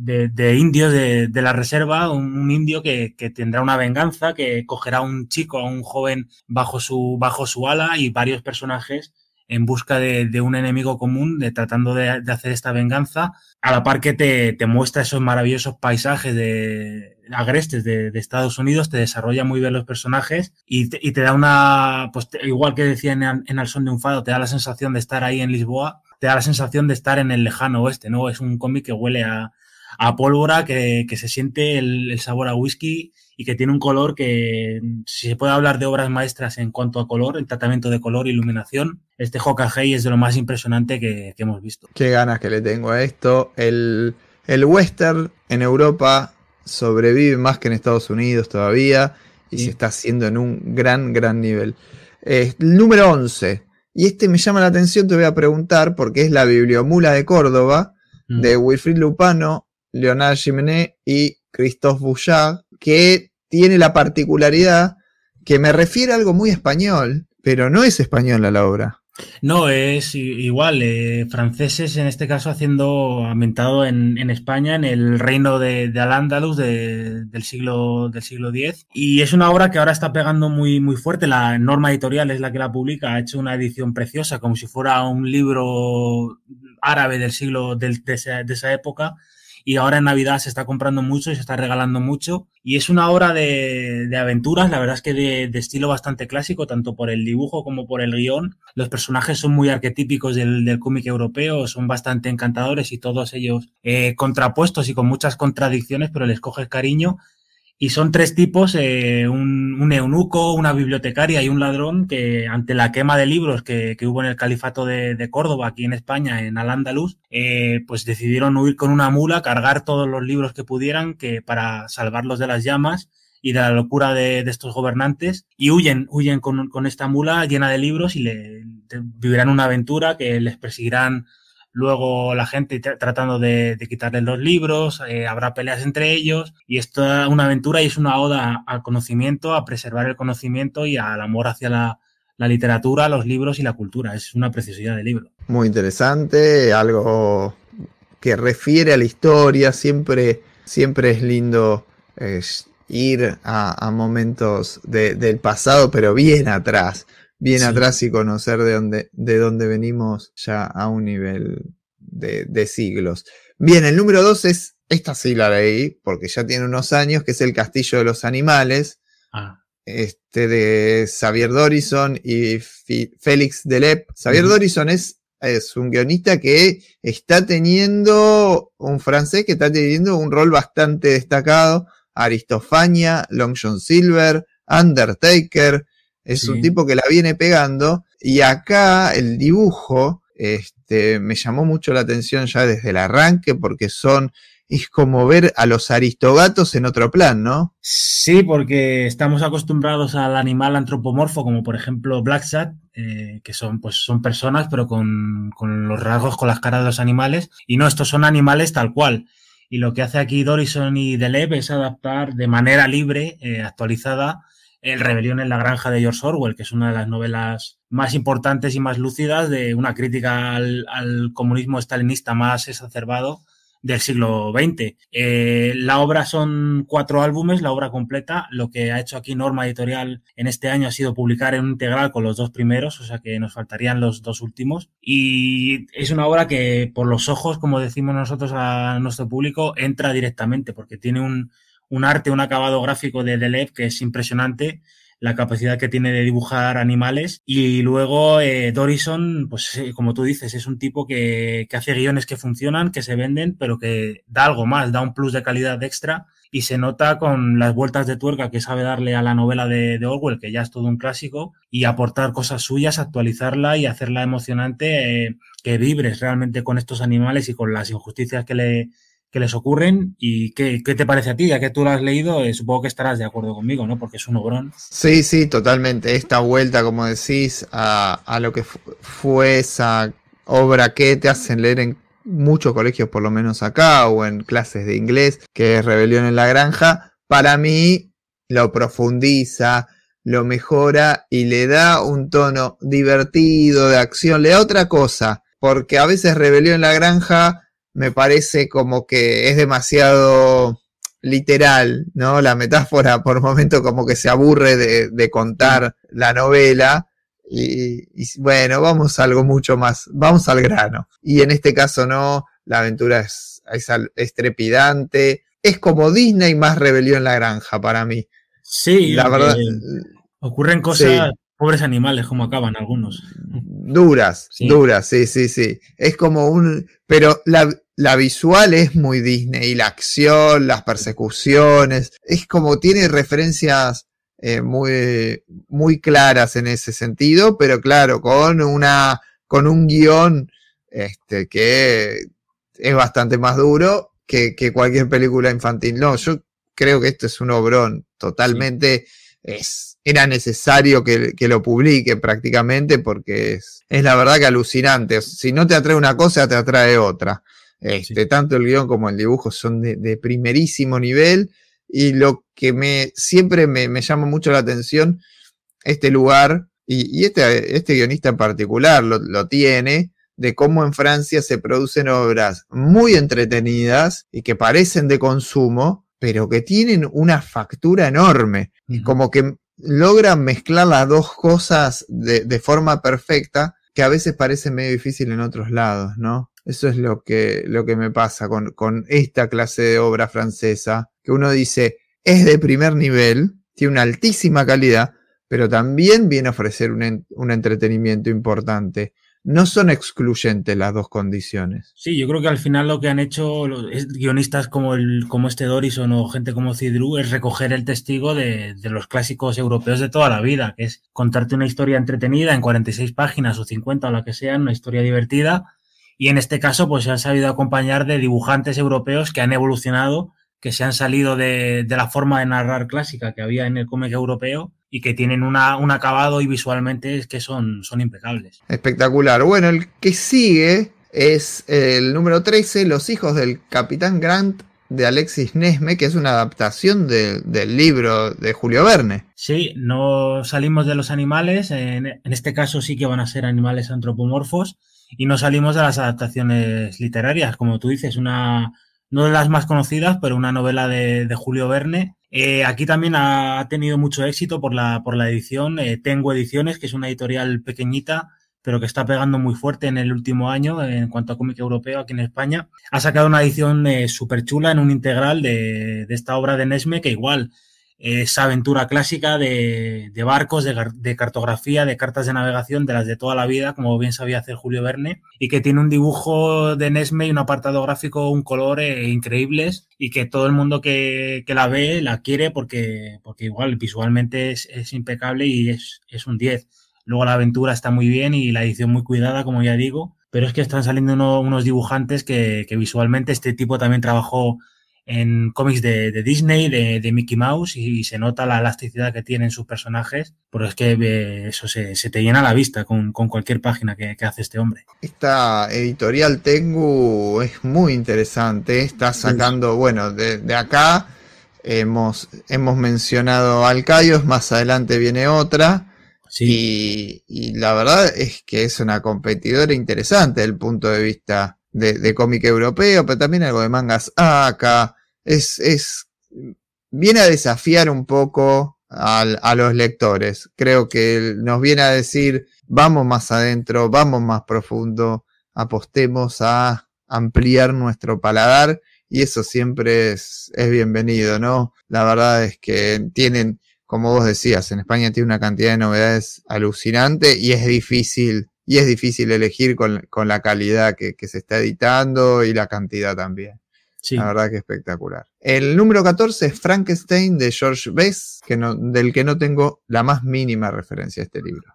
indios de, la reserva, un, indio que, que, tendrá una venganza, que cogerá a un chico, a un joven bajo su, bajo su ala y varios personajes en busca de, un enemigo común, de tratando de, hacer esta venganza, a la par que te, te muestra esos maravillosos paisajes de agrestes de, Estados Unidos, te desarrolla muy bien los personajes y te, y te da una, pues igual que decía en, en Al son de un fado, te da la sensación de estar ahí en Lisboa, te da la sensación de estar en el lejano oeste, ¿no? Es un cómic que huele a, a pólvora, que, que se siente el, el sabor a whisky y que tiene un color que, si se puede hablar de obras maestras en cuanto a color, el tratamiento de color, iluminación, este Hokage es de lo más impresionante que, hemos visto. Qué ganas que le tengo a esto. El, el western en Europa sobrevive más que en Estados Unidos todavía y se está haciendo en un gran, gran nivel. el número 11. Y este me llama la atención, te voy a preguntar, porque es la Bibliomula de Córdoba, mm. de Wilfrid Lupano, Leonard Jiménez y Christophe Bouchard, que tiene la particularidad que me refiere a algo muy español, pero no es española la obra. No, es igual, eh, franceses en este caso haciendo, ambientado en, en España, en el reino de, Al-Ándalus de, del, siglo, del siglo X. Y es una obra que ahora está pegando muy, muy fuerte. La norma editorial es la que la publica, ha hecho una edición preciosa, como si fuera un libro árabe del siglo, de esa época y ahora en Navidad se está comprando mucho y se está regalando mucho. Y es una obra de, de aventuras, la verdad es que de, estilo bastante clásico, tanto por el dibujo como por el guion. Los personajes son muy arquetípicos del, del cómic europeo, son bastante encantadores y todos ellos eh, contrapuestos y con muchas contradicciones, pero les coges cariño y son tres tipos, eh, un, un, eunuco, una bibliotecaria y un ladrón que ante la quema de libros que, que hubo en el califato de, de, Córdoba, aquí en España, en Al-Ándalus, eh, pues decidieron huir con una mula, cargar todos los libros que pudieran que para salvarlos de las llamas y de la locura de, estos gobernantes y huyen, huyen con, con, esta mula llena de libros y vivirán una aventura que les perseguirán luego la gente tratando de, de quitarles los libros, eh, habrá peleas entre ellos y esto es una aventura y es una oda al conocimiento, a preservar el conocimiento y al amor hacia la, literatura, los libros y la cultura. Es una preciosidad de libro. Muy interesante, algo que refiere a la historia, siempre, siempre es lindo eh, ir a, momentos de, del pasado, pero bien atrás bien sí. atrás y conocer de dónde, de dónde venimos ya a un nivel de, de siglos. Bien, el número dos es, esta sí la leí, porque ya tiene unos años, que es El Castillo de los Animales, ah. este de Xavier Dorison y F Félix Delep. Xavier uh -huh. Dorison es, es un guionista que está teniendo, un francés que está teniendo un rol bastante destacado, Aristofania, Long John Silver, Undertaker, es sí. un tipo que la viene pegando. Y acá el dibujo este, me llamó mucho la atención ya desde el arranque porque son... Es como ver a los aristogatos en otro plan, ¿no? Sí, porque estamos acostumbrados al animal antropomorfo, como por ejemplo Black Sat, eh, que son, pues, son personas, pero con, con los rasgos, con las caras de los animales. Y no, estos son animales tal cual. Y lo que hace aquí Dorison y Deleuze es adaptar de manera libre, eh, actualizada, el Rebelión en la Granja de George Orwell, que es una de las novelas más importantes y más lúcidas de una crítica al, comunismo estalinista más exacerbado del siglo XX. Eh, la obra son cuatro álbumes, la obra completa. Lo que ha hecho aquí Norma Editorial en este año ha sido publicar en un integral con los dos primeros, o sea que nos faltarían los dos últimos. Y es una obra que por los ojos, como decimos nosotros a nuestro público, entra directamente porque tiene un, un arte, un acabado gráfico de Deleuze que es impresionante, la capacidad que tiene de dibujar animales. Y luego eh, Dorison, pues eh, como tú dices, es un tipo que, que, hace guiones que funcionan, que se venden, pero que da algo más, da un plus de calidad extra y se nota con las vueltas de tuerca que sabe darle a la novela de, de Orwell, que ya es todo un clásico, y aportar cosas suyas, actualizarla y hacerla emocionante, eh, que vibres realmente con estos animales y con las injusticias que le, que les ocurren y qué, qué, te parece a ti, ya que tú lo has leído, eh, supongo que estarás de acuerdo conmigo, ¿no? Porque es un obrón. Sí, sí, totalmente. Esta vuelta, como decís, a, a lo que fue esa obra que te hacen leer en muchos colegios, por lo menos acá, o en clases de inglés, que es Rebelión en la Granja, para mí lo profundiza, lo mejora y le da un tono divertido, de acción, le da otra cosa, porque a veces Rebelión en la Granja me parece como que es demasiado literal, ¿no? La metáfora por momento como que se aburre de, de contar la novela. Y, y, bueno, vamos a algo mucho más, vamos al grano. Y en este caso no, la aventura es, es, es trepidante, es como Disney más rebelión en la granja para mí. Sí, la verdad. Ocurren cosas, sí. pobres animales, como acaban algunos. Duras, sí. duras, sí, sí, sí. Es como un, pero la, la visual es muy Disney, y la acción, las persecuciones, es como tiene referencias eh, muy, muy claras en ese sentido, pero claro, con una, con un guion este, que es bastante más duro que, que, cualquier película infantil. No, yo creo que esto es un obrón, totalmente es, era necesario que, que, lo publique prácticamente porque es, es la verdad que alucinante. Si no te atrae una cosa, te atrae otra. Este, sí. Tanto el guion como el dibujo son de, de, primerísimo nivel y lo que me siempre me, me, llama mucho la atención, este lugar y, este, este, guionista en particular lo, tiene, de cómo en Francia se producen obras muy entretenidas y que parecen de consumo, pero que tienen una factura enorme. Como que logran mezclar las dos cosas de, forma perfecta, que a veces parece medio difícil en otros lados, ¿no? Eso es lo que, lo que me pasa con, con esta clase de obra francesa, que uno dice, es de primer nivel, tiene una altísima calidad, pero también viene a ofrecer un, un, entretenimiento importante. No son excluyentes las dos condiciones. Sí, yo creo que al final lo que han hecho los guionistas como, el, como este Dorison o gente como Cidru es recoger el testigo de, de, los clásicos europeos de toda la vida, que es contarte una historia entretenida en 46 páginas o 50 o la que sea, una historia divertida. Y en este caso, pues se han sabido acompañar de dibujantes europeos que han evolucionado que se han salido de, la forma de narrar clásica que había en el cómic europeo y que tienen una, un acabado y visualmente es que son, son impecables. Espectacular. Bueno, el que sigue es el número 13, Los hijos del Capitán Grant de Alexis Nesme, que es una adaptación del libro de Julio Verne. Sí, no salimos de los animales, en, en, este caso sí que van a ser animales antropomorfos, y no salimos de las adaptaciones literarias, como tú dices, una, no de las más conocidas, pero una novela de, Julio Verne. Eh, aquí también ha tenido mucho éxito por la, por la edición. Eh, Tengo Ediciones, que es una editorial pequeñita, pero que está pegando muy fuerte en el último año en cuanto a cómic europeo aquí en España. Ha sacado una edición eh, súper chula en un integral de, de, esta obra de Nesme, que igual esa aventura clásica de, barcos, de, cartografía, de cartas de navegación, de las de toda la vida, como bien sabía hacer Julio Verne, y que tiene un dibujo de Nesme y un apartado gráfico, un color eh, increíbles, y que todo el mundo que, la ve la quiere porque, porque igual visualmente es, impecable y es, es un 10. Luego la aventura está muy bien y la edición muy cuidada, como ya digo, pero es que están saliendo unos dibujantes que, que visualmente este tipo también trabajó en cómics de, Disney, de, Mickey Mouse, y, se nota la elasticidad que tienen sus personajes, pero es que eh, eso se, te llena la vista con, cualquier página que, hace este hombre. Esta editorial Tengu es muy interesante, está sacando, bueno, de, acá hemos, hemos mencionado Alcayos, más adelante viene otra. Y, y, la verdad es que es una competidora interesante desde el punto de vista de, cómic europeo, pero también algo de mangas acá. Es, es, viene a desafiar un poco a los lectores. Creo que nos viene a decir, vamos más adentro, vamos más profundo, apostemos a ampliar nuestro paladar y eso siempre es, es bienvenido, ¿no? La verdad es que tienen, como vos decías, en España tiene una cantidad de novedades alucinante y es difícil y es difícil elegir con, la calidad que, se está editando y la cantidad también. La verdad que espectacular. El número 14 es Frankenstein de George Best, que no, del que no tengo la más mínima referencia a este libro.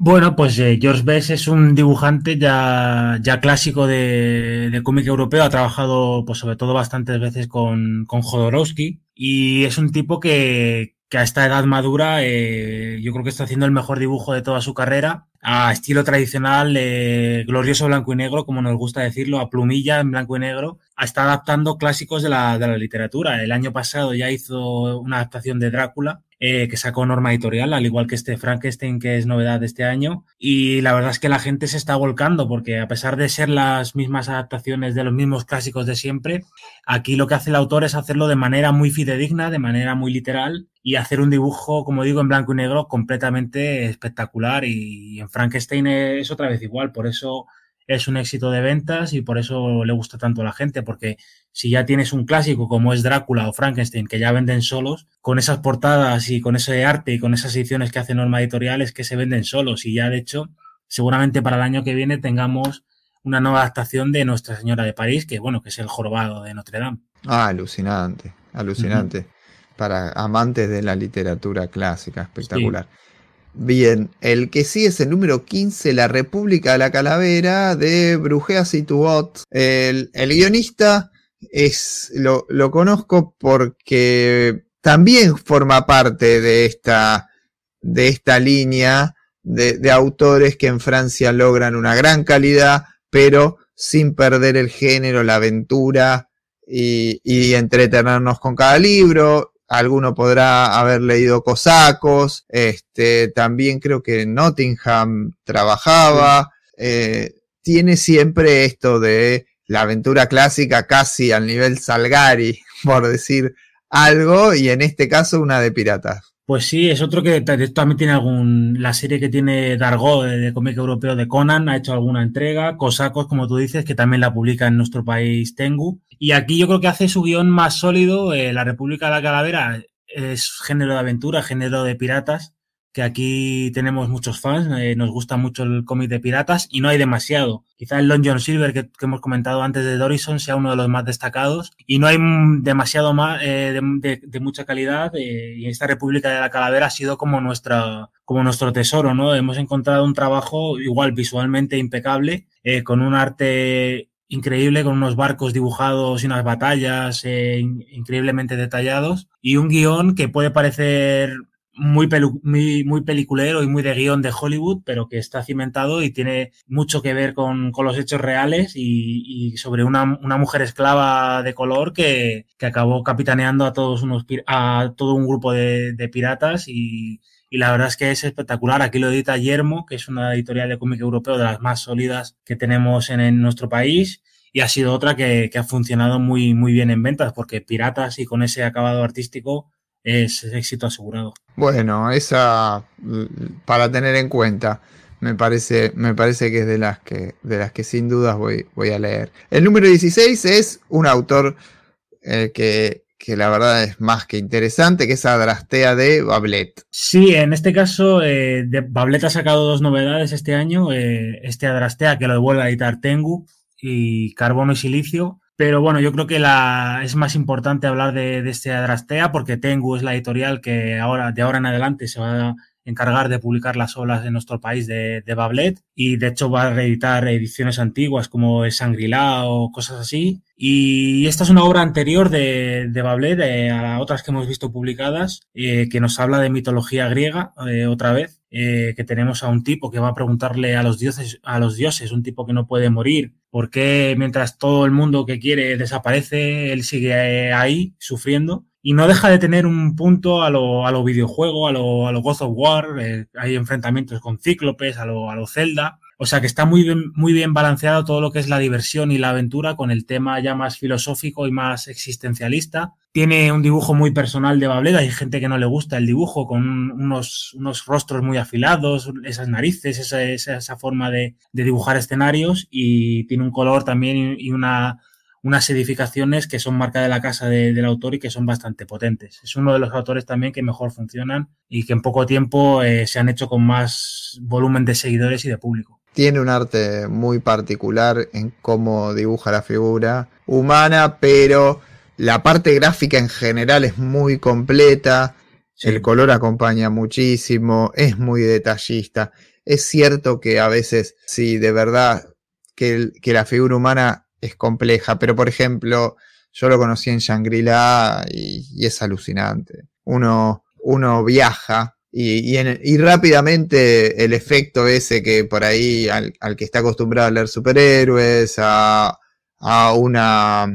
Bueno, pues eh, George Best es un dibujante ya, ya clásico de, cómic europeo. Ha trabajado, pues sobre todo, bastantes veces con, con Jodorowsky. Y es un tipo que, que a esta edad madura eh, yo creo que está haciendo el mejor dibujo de toda su carrera a estilo tradicional, eh, glorioso blanco y negro, como nos gusta decirlo, a plumilla en blanco y negro, está adaptando clásicos de la, de la literatura. El año pasado ya hizo una adaptación de Drácula, eh, que sacó norma editorial, al igual que este Frankenstein, que es novedad de este año. Y la verdad es que la gente se está volcando, porque a pesar de ser las mismas adaptaciones de los mismos clásicos de siempre, aquí lo que hace el autor es hacerlo de manera muy fidedigna, de manera muy literal, y hacer un dibujo, como digo, en blanco y negro completamente espectacular. Y en Frankenstein es otra vez igual, por eso es un éxito de ventas y por eso le gusta tanto a la gente, porque si ya tienes un clásico como es Drácula o Frankenstein, que ya venden solos, con esas portadas y con ese arte y con esas ediciones que hace Norma Editorial es que se venden solos y ya de hecho seguramente para el año que viene tengamos una nueva adaptación de Nuestra Señora de París, que bueno, que es el jorobado de Notre Dame. Ah, alucinante, alucinante. Para amantes de la literatura clásica, espectacular. Bien, el que sí es el número 15, La República de la Calavera, de Brujeas y Tubot. El, el guionista es, lo, lo, conozco porque también forma parte de esta, de esta línea de, de autores que en Francia logran una gran calidad, pero sin perder el género, la aventura y, y entretenernos con cada libro alguno podrá haber leído Cosacos, este, también creo que Nottingham trabajaba, eh, tiene siempre esto de la aventura clásica casi al nivel Salgari, por decir algo, y en este caso una de piratas. Pues sí, es otro que también tiene algún. La serie que tiene Dargo de, cómic europeo de Conan ha hecho alguna entrega. Cosacos, como tú dices, que también la publica en nuestro país Tengu. Y aquí yo creo que hace su guion más sólido. Eh, la República de la Calavera es género de aventura, género de piratas que aquí tenemos muchos fans, eh, nos gusta mucho el cómic de piratas y no hay demasiado. Quizá el Long John Silver que, hemos comentado antes de Dorison sea uno de los más destacados y no hay demasiado más eh, de, mucha calidad eh, y esta República de la Calavera ha sido como nuestra como nuestro tesoro, ¿no? Hemos encontrado un trabajo igual visualmente impecable con un arte increíble con unos barcos dibujados y unas batallas increíblemente detallados y un guion que puede parecer muy, muy, muy, peliculero y muy de guion de Hollywood, pero que está cimentado y tiene mucho que ver con, con los hechos reales y, y sobre una, una, mujer esclava de color que, que, acabó capitaneando a todos unos a todo un grupo de, de piratas y, y, la verdad es que es espectacular. Aquí lo edita Yermo, que es una editorial de cómic europeo de las más sólidas que tenemos en, nuestro país y ha sido otra que, que, ha funcionado muy, muy bien en ventas porque piratas y con ese acabado artístico es éxito asegurado. Bueno, esa para tener en cuenta. Me parece, me parece que es de las que, de las que sin dudas voy, voy a leer. El número 16 es un autor eh, que, que, la verdad es más que interesante, que es Adrastea de Bablet. Sí, en este caso, eh, de Bablet ha sacado dos novedades este año. Eh, este Adrastea, que lo vuelve a editar Tengu, y Carbono y Silicio. Pero bueno, yo creo que la, es más importante hablar de, de este Adrastea porque Tengu es la editorial que ahora, de ahora en adelante se va a encargar de publicar las olas en nuestro país de, de Bablet y de hecho va a reeditar ediciones antiguas como Sangrila o cosas así. Y esta es una obra anterior de, de Bablet a otras que hemos visto publicadas eh, que nos habla de mitología griega eh, otra vez. Eh, que tenemos a un tipo que va a preguntarle a los dioses, a los dioses, un tipo que no puede morir, por qué mientras todo el mundo que quiere desaparece, él sigue ahí sufriendo y no deja de tener un punto a lo, a lo videojuego, a lo, a lo God of War, eh, hay enfrentamientos con cíclopes, a lo, a lo Zelda. O sea que está muy bien, muy bien balanceado todo lo que es la diversión y la aventura con el tema ya más filosófico y más existencialista. Tiene un dibujo muy personal de Bableda. Hay gente que no le gusta el dibujo con unos, unos rostros muy afilados, esas narices, esa, esa, forma de, dibujar escenarios y tiene un color también y una, unas edificaciones que son marca de la casa de, del autor y que son bastante potentes. Es uno de los autores también que mejor funcionan y que en poco tiempo eh, se han hecho con más volumen de seguidores y de público. Tiene un arte muy particular en cómo dibuja la figura humana, pero la parte gráfica en general es muy completa. Sí. El color acompaña muchísimo, es muy detallista. Es cierto que a veces, sí, de verdad, que, que la figura humana es compleja, pero por ejemplo, yo lo conocí en Shangri-La y, es alucinante. Uno, uno viaja y, y, rápidamente el efecto ese que por ahí al, al que está acostumbrado a leer superhéroes, a, a, una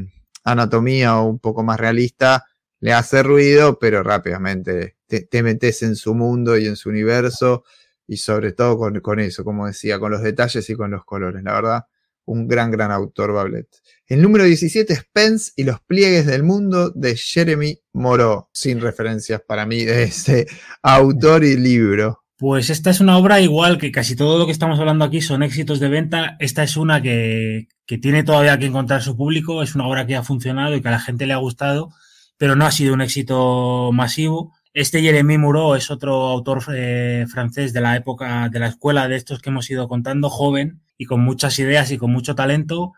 anatomía un poco más realista, le hace ruido, pero rápidamente te, te metes en su mundo y en su universo y sobre todo con, con eso, como decía, con los detalles y con los colores, la verdad un gran, gran autor, Bablet. El número 17 es Pence y los pliegues del mundo de Jeremy Moreau, sin referencias para mí de ese autor y libro. Pues esta es una obra igual que casi todo lo que estamos hablando aquí son éxitos de venta. Esta es una que, que tiene todavía que encontrar su público, es una obra que ha funcionado y que a la gente le ha gustado, pero no ha sido un éxito masivo. Este Jeremy Moreau es otro autor eh, francés de la época de la escuela de estos que hemos ido contando, joven, y con muchas ideas y con mucho talento.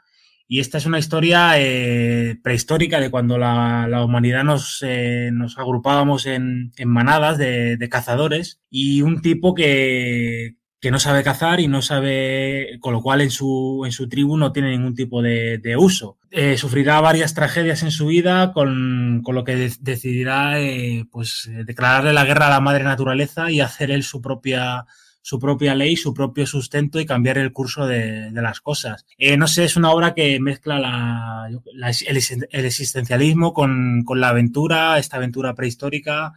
Y esta es una historia eh, prehistórica de cuando la, la humanidad nos, eh, nos agrupábamos en, en manadas de, de, cazadores y un tipo que, que, no sabe cazar y no sabe, con lo cual en su, en su tribu no tiene ningún tipo de, de uso. Eh, sufrirá varias tragedias en su vida con, con lo que de, decidirá eh, pues, declararle la guerra a la madre naturaleza y hacer él su propia su propia ley, su propio sustento y cambiar el curso de, las cosas. Eh, no sé, es una obra que mezcla la, el, existencialismo con, con la aventura, esta aventura prehistórica,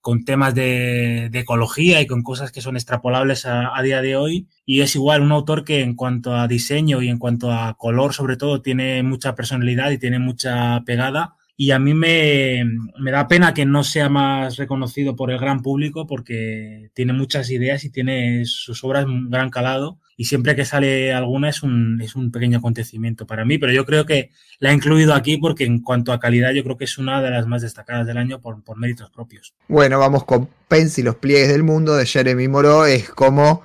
con temas de, ecología y con cosas que son extrapolables a, día de hoy. Y es igual un autor que en cuanto a diseño y en cuanto a color, sobre todo, tiene mucha personalidad y tiene mucha pegada. Y a mí me, me da pena que no sea más reconocido por el gran público porque tiene muchas ideas y tiene sus obras un gran calado. Y siempre que sale alguna es un, es un pequeño acontecimiento para mí, pero yo creo que la he incluido aquí porque en cuanto a calidad yo creo que es una de las más destacadas del año por, por méritos propios. Bueno, vamos con Pence y los pliegues del mundo de Jeremy Moreau, es como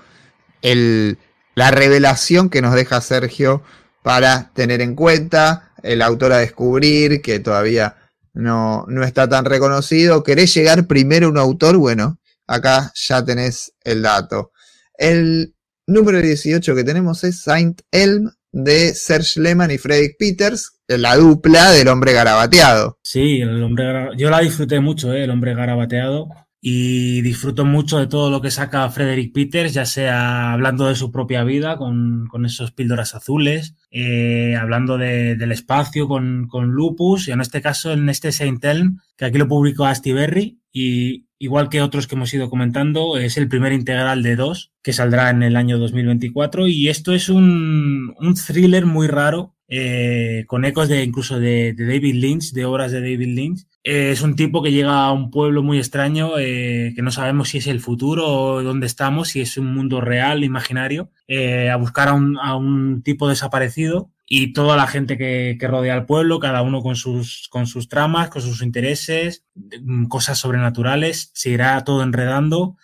el, la revelación que nos deja Sergio para tener en cuenta, el autor a descubrir que todavía no, no está tan reconocido. ¿Querés llegar primero a un autor? Bueno, acá ya tenés el dato. El número 18 que tenemos es Saint Elm de Serge Lehmann y Frederick Peters, la dupla del hombre garabateado. Sí, el hombre yo la disfruté mucho, ¿eh? el hombre garabateado, y disfruto mucho de todo lo que saca Frederick Peters, ya sea hablando de su propia vida con, esos píldoras azules, eh, hablando de, del espacio con, con, Lupus, y en este caso en este Saint Elm, que aquí lo publicó Berry y igual que otros que hemos ido comentando, es el primer integral de dos que saldrá en el año 2024 y esto es un, un thriller muy raro eh, con ecos de incluso de, de, David Lynch, de obras de David Lynch. Eh, es un tipo que llega a un pueblo muy extraño, eh, que no sabemos si es el futuro o dónde estamos, si es un mundo real, imaginario, eh, a buscar a un, a un tipo desaparecido y toda la gente que, que, rodea al pueblo, cada uno con sus, con sus tramas, con sus intereses, mm, cosas sobrenaturales, se irá todo enredando.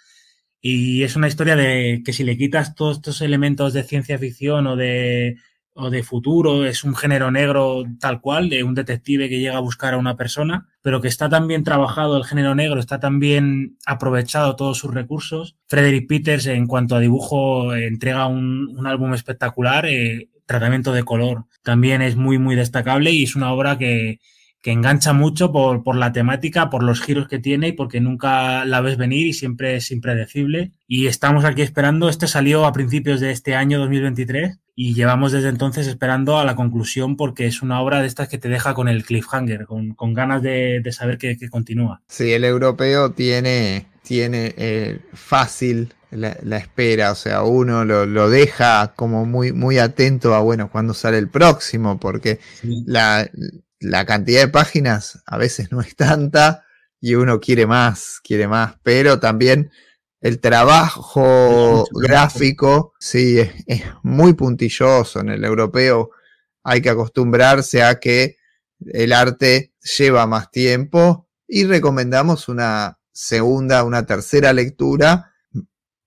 Y es una historia de que si le quitas todos estos elementos de ciencia ficción o de, o de futuro, es un género negro tal cual, de un detective que llega a buscar a una persona, pero que está tan bien trabajado el género negro, está tan bien aprovechado todos sus recursos. Frederick Peters, en cuanto a dibujo, entrega un, un álbum espectacular. Eh, tratamiento de color también es muy, muy destacable y es una obra que, que engancha mucho por, por, la temática, por los giros que tiene y porque nunca la ves venir y siempre es impredecible. Y estamos aquí esperando, este salió a principios de este año 2023 y llevamos desde entonces esperando a la conclusión porque es una obra de estas que te deja con el cliffhanger, con, con ganas de, de saber que, que, continúa. Sí, el europeo tiene, tiene eh, fácil la, espera, o sea, uno lo, lo, deja como muy, muy atento a, bueno, cuando sale el próximo, porque sí. la, la cantidad de páginas a veces no es tanta y uno quiere más, quiere más, pero también el trabajo gráfico, sí, es, es, muy puntilloso en el europeo. Hay que acostumbrarse a que el arte lleva más tiempo y recomendamos una segunda, una tercera lectura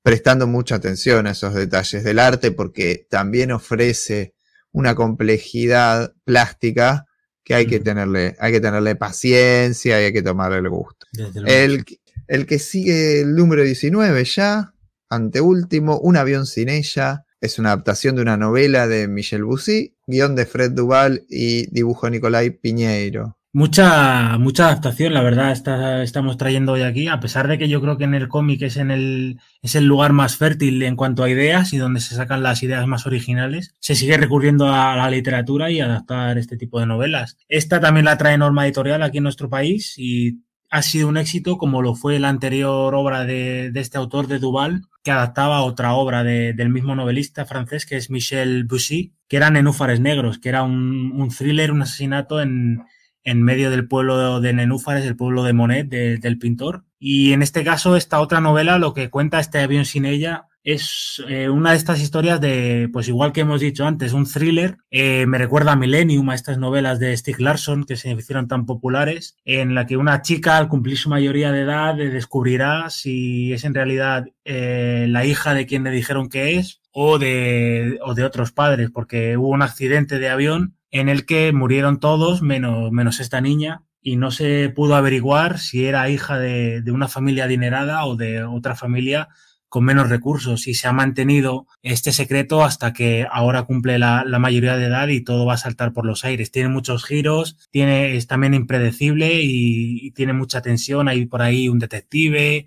prestando mucha atención a esos detalles del arte porque también ofrece una complejidad plástica que hay que tenerle, hay que tenerle paciencia y hay que tomarle el gusto. El, el, que sigue el número 19 ya, anteúltimo, Un avión sin ella, es una adaptación de una novela de Michel Bussy, guion de Fred Duval y dibujo de Nicolai Piñeiro. Mucha, mucha adaptación, la verdad, está, estamos trayendo hoy aquí, a pesar de que yo creo que en el cómic es, en el, es el lugar más fértil en cuanto a ideas y donde se sacan las ideas más originales, se sigue recurriendo a la literatura y adaptar este tipo de novelas. Esta también la trae Norma Editorial aquí en nuestro país y ha sido un éxito como lo fue la anterior obra de, de este autor de Duval, que adaptaba otra obra de, del mismo novelista francés que es Michel Bussy, que era Nenúfares Negros, que era un, un thriller, un asesinato en en medio del pueblo de Nenúfares, el pueblo de Monet, de, del pintor. Y en este caso, esta otra novela, lo que cuenta este avión sin ella, es eh, una de estas historias de, pues igual que hemos dicho antes, un thriller. Eh, me recuerda a Millennium, a estas novelas de Stieg Larsson que se hicieron tan populares, en la que una chica al cumplir su mayoría de edad descubrirá si es en realidad eh, la hija de quien le dijeron que es o de, o de otros padres, porque hubo un accidente de avión en el que murieron todos menos, esta niña y no se pudo averiguar si era hija de, una familia adinerada o de otra familia con menos recursos y se ha mantenido este secreto hasta que ahora cumple la, mayoría de edad y todo va a saltar por los aires. Tiene muchos giros, tiene, es también impredecible y, y tiene mucha tensión. Hay por ahí un detective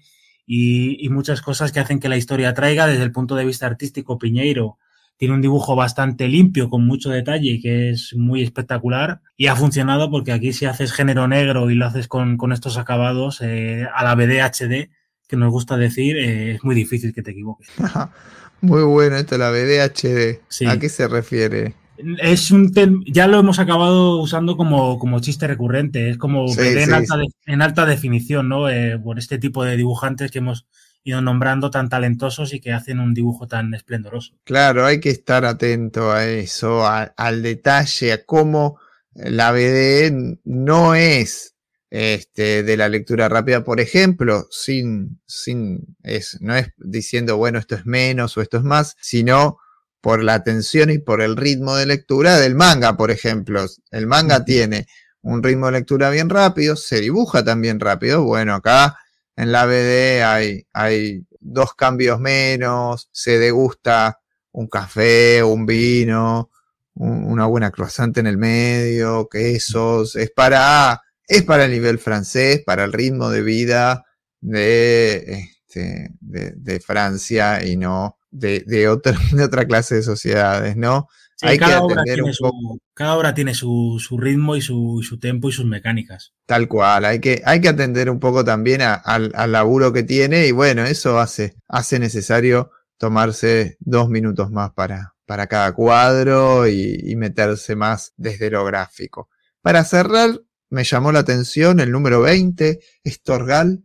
y, muchas cosas que hacen que la historia traiga desde el punto de vista artístico. Piñeiro tiene un dibujo bastante limpio, con mucho detalle que es muy espectacular. Y ha funcionado porque aquí si haces género negro y lo haces con, estos acabados eh, a la BDHD, que nos gusta decir, eh, es muy difícil que te equivoques. muy bueno esto, la BDHD. ¿A qué se refiere? Es un ya lo hemos acabado usando como, como chiste recurrente, es como en, alta definición, ¿no? Eh, por este tipo de dibujantes que hemos ido nombrando tan talentosos y que hacen un dibujo tan esplendoroso. Claro, hay que estar atento a eso, al detalle, a cómo la BD no es este, de la lectura rápida, por ejemplo, sin, sin, es, no es diciendo, bueno, esto es menos o esto es más, sino por la atención y por el ritmo de lectura del manga, por ejemplo. El manga tiene un ritmo de lectura bien rápido, se dibuja también rápido. Bueno, acá en la BD hay, hay dos cambios menos, se degusta un café, un vino, una buena croissant en el medio, quesos, es para, es para el nivel francés, para el ritmo de vida de, este, de, de Francia y no de, de, otra, de otra clase de sociedades, ¿no? Hay cada, que atender un su, cada obra tiene su, su ritmo y su, su, tempo y sus mecánicas. Tal cual, hay que, hay que atender un poco también al, al laburo que tiene y bueno, eso hace, hace necesario tomarse dos minutos más para, para cada cuadro y, y meterse más desde lo gráfico. Para cerrar, me llamó la atención el número 20, Estorgal,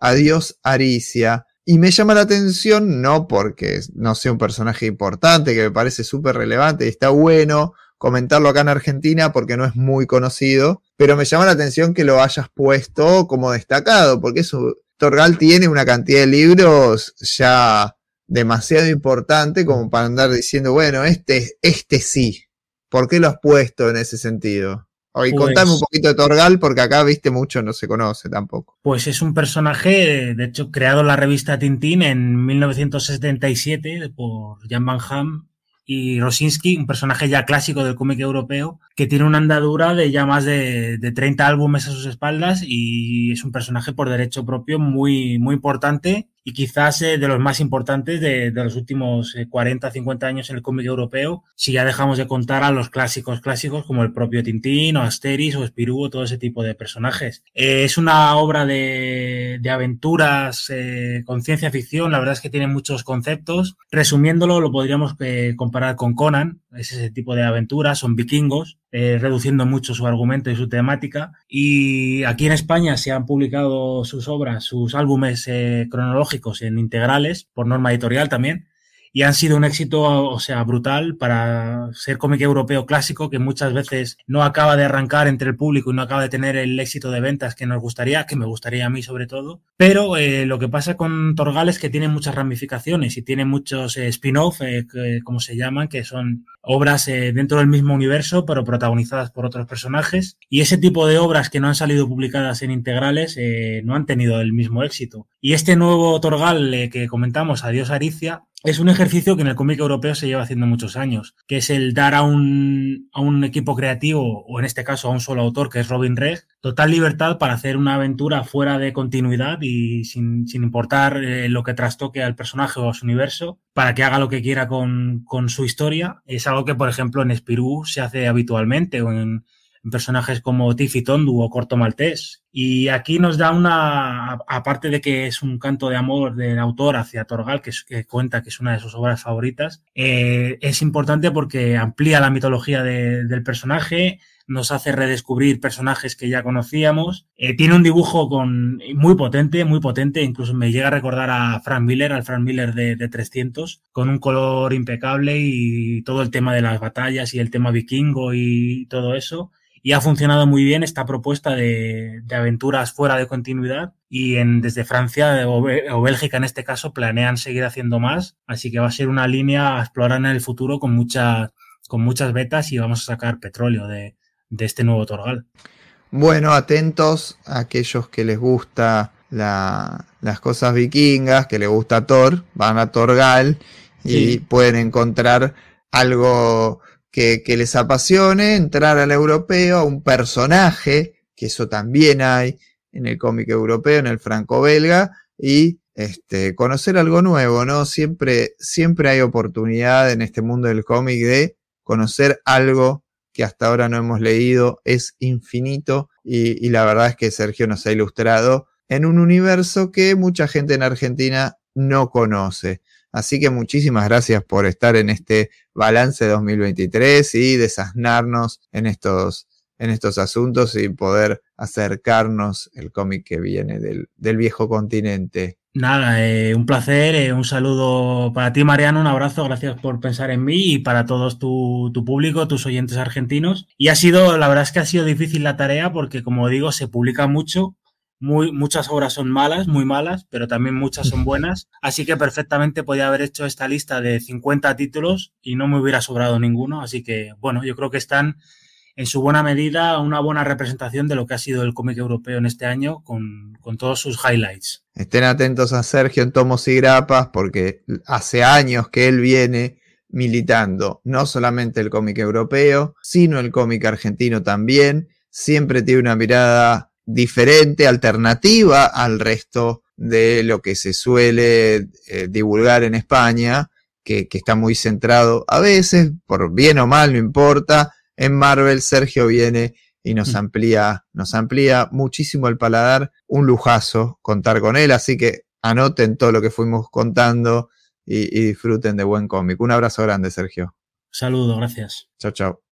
Adiós Aricia. Y me llama la atención, no porque no sea un personaje importante, que me parece súper relevante y está bueno comentarlo acá en Argentina porque no es muy conocido, pero me llama la atención que lo hayas puesto como destacado, porque eso, Torgal tiene una cantidad de libros ya demasiado importante como para andar diciendo, bueno, este, este sí. ¿Por qué lo has puesto en ese sentido? Y contame un pues poquito de Torgal, porque acá, viste, mucho no se conoce tampoco. Pues es un personaje, de hecho, creado en la revista Tintín en 1977 por Jan Van Ham y Rosinski, un personaje ya clásico del cómic europeo, que tiene una andadura de ya más de, de 30 álbumes a sus espaldas y es un personaje por derecho propio muy, muy importante y quizás eh, de los más importantes de, los últimos 40, eh, 50 años en el cómic europeo, si ya dejamos de contar a los clásicos clásicos como el propio Tintín o Asteris o Spirú o todo ese tipo de personajes. Eh, es una obra de, de aventuras con ciencia ficción, la verdad es que tiene muchos conceptos. Resumiéndolo, lo podríamos comparar con Conan, es ese tipo de aventuras, son vikingos, eh, reduciendo mucho su argumento y su temática. Y aquí en España se han publicado sus obras, sus álbumes eh, cronológicos en integrales, por norma editorial también y han sido un éxito, o sea, brutal para ser cómic europeo clásico que muchas veces no acaba de arrancar entre el público y no acaba de tener el éxito de ventas que nos gustaría, que me gustaría a mí sobre todo. Pero eh, lo que pasa con Torgal es que tiene muchas ramificaciones y tiene muchos eh, spin-off, eh, como se llaman, que son obras dentro del mismo universo, pero protagonizadas por otros personajes. Y ese tipo de obras que no han salido publicadas en integrales no han tenido el mismo éxito. Y este nuevo Torgal que comentamos, Adiós Aricia, es un ejercicio que en el cómic europeo se lleva haciendo muchos años, que es el dar a un, a un equipo creativo, o en este caso a un solo autor, que es Robin Reg, total libertad para hacer una aventura fuera de continuidad y sin, sin importar eh, lo que trastoque al personaje o a su universo, para que haga lo que quiera con, con su historia. Es algo que, por ejemplo, en Spirou se hace habitualmente, o en, personajes como Tiffy Tondu o Corto Maltés. Y aquí nos da una, aparte de que es un canto de amor del autor hacia Torgal, que, es, que cuenta que es una de sus obras favoritas, eh, es importante porque amplía la mitología de, del personaje, nos hace redescubrir personajes que ya conocíamos. Eh, tiene un dibujo con, muy potente, muy potente, incluso me llega a recordar a Frank Miller, al Frank Miller de, de 300, con un color impecable y todo el tema de las batallas y el tema vikingo y todo eso y ha funcionado muy bien esta propuesta de, de aventuras fuera de continuidad y en, desde Francia o, o, Bélgica en este caso planean seguir haciendo más, así que va a ser una línea a explorar en el futuro con, mucha, con muchas betas y vamos a sacar petróleo de, de este nuevo Torgal. Bueno, atentos a aquellos que les gusta la, las cosas vikingas, que les gusta Thor, van a Torgal y sí. pueden encontrar algo que, les apasione, entrar al europeo, a un personaje, que eso también hay en el cómic europeo, en el franco-belga, y este, conocer algo nuevo, ¿no? Siempre, siempre hay oportunidad en este mundo del cómic de conocer algo que hasta ahora no hemos leído, es infinito y, la verdad es que Sergio nos ha ilustrado en un universo que mucha gente en Argentina no conoce. Así que muchísimas gracias por estar en este balance 2023 y desasnarnos en estos, en estos asuntos y poder acercarnos el cómic que viene del, del viejo continente. Nada, eh, un placer, eh, un saludo para ti, Mariano, un abrazo, gracias por pensar en mí y para todos tu, tu, público, tus oyentes argentinos. Y ha sido, la verdad es que ha sido difícil la tarea porque, como digo, se publica mucho, muy, muchas obras son malas, muy malas, pero también muchas son buenas. Así que perfectamente podía haber hecho esta lista de 50 títulos y no me hubiera sobrado ninguno. Así que, bueno, yo creo que están en su buena medida una buena representación de lo que ha sido el cómic europeo en este año con, todos sus highlights. Estén atentos a Sergio en Tomos y Grapas porque hace años que él viene militando no solamente el cómic europeo, sino el cómic argentino también. Siempre tiene una mirada diferente, alternativa al resto de lo que se suele eh, divulgar en España, que, que, está muy centrado a veces, por bien o mal, no importa, en Marvel, Sergio viene y nos mm. amplía, nos amplía muchísimo el paladar. Un lujazo contar con él, así que anoten todo lo que fuimos contando y, y disfruten de buen cómic. Un abrazo grande, Sergio. Saludo, gracias. Chao, chao.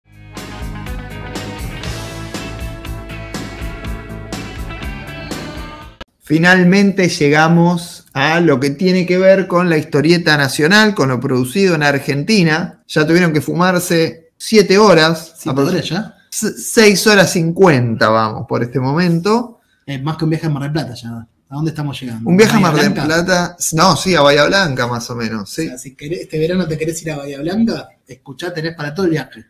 Finalmente llegamos a lo que tiene que ver con la historieta nacional, con lo producido en Argentina. Ya tuvieron que fumarse 7 horas. ¿7 horas ya? 6 horas 50 vamos por este momento. Es más que un viaje a Mar del Plata ya. ¿A dónde estamos llegando? Un viaje a Mar del Plata. No, sí, a Bahía Blanca más o menos. Sí. si este verano te querés ir a Bahía Blanca, escuchá, tenés para todo el viaje.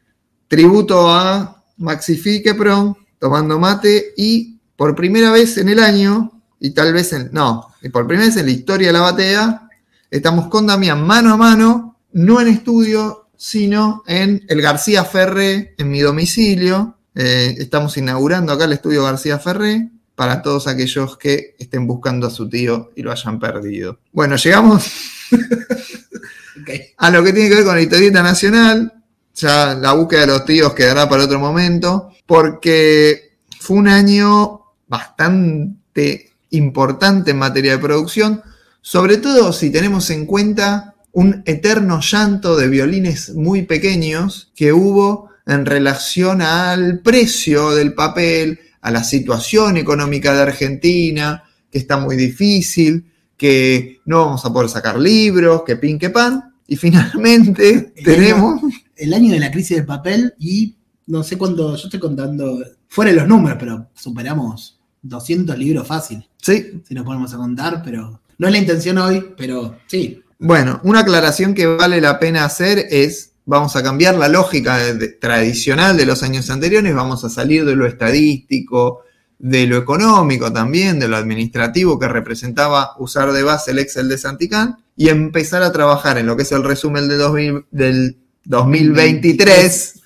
Tributo a Maxi Fiquepro, tomando mate y por primera vez en el año, y tal vez en. No, y por primera vez en la historia de la batea, estamos con Damián mano a mano, no en estudio, sino en el García Ferré, en mi domicilio. Eh, estamos inaugurando acá el estudio García Ferré para todos aquellos que estén buscando a su tío y lo hayan perdido. Bueno, llegamos a lo que tiene que ver con la historieta nacional. Ya la búsqueda de los tíos quedará para otro momento, porque fue un año bastante importante en materia de producción, sobre todo si tenemos en cuenta un eterno llanto de violines muy pequeños que hubo en relación al precio del papel, a la situación económica de Argentina, que está muy difícil, que no vamos a poder sacar libros, que pin que pan. Y finalmente tenemos... el año de la crisis del papel y no sé cuándo, yo estoy contando, fuera de los números, pero superamos 200 libros fácil. Sí. Si nos ponemos a contar, pero no es la intención hoy, pero sí, bueno, una aclaración que vale la pena hacer es, vamos a cambiar la lógica tradicional de los años anteriores, vamos a salir de lo estadístico, de lo económico también, de lo administrativo que representaba usar de base el Excel de Santicán y empezar a trabajar en lo que es el resumen de del 2023,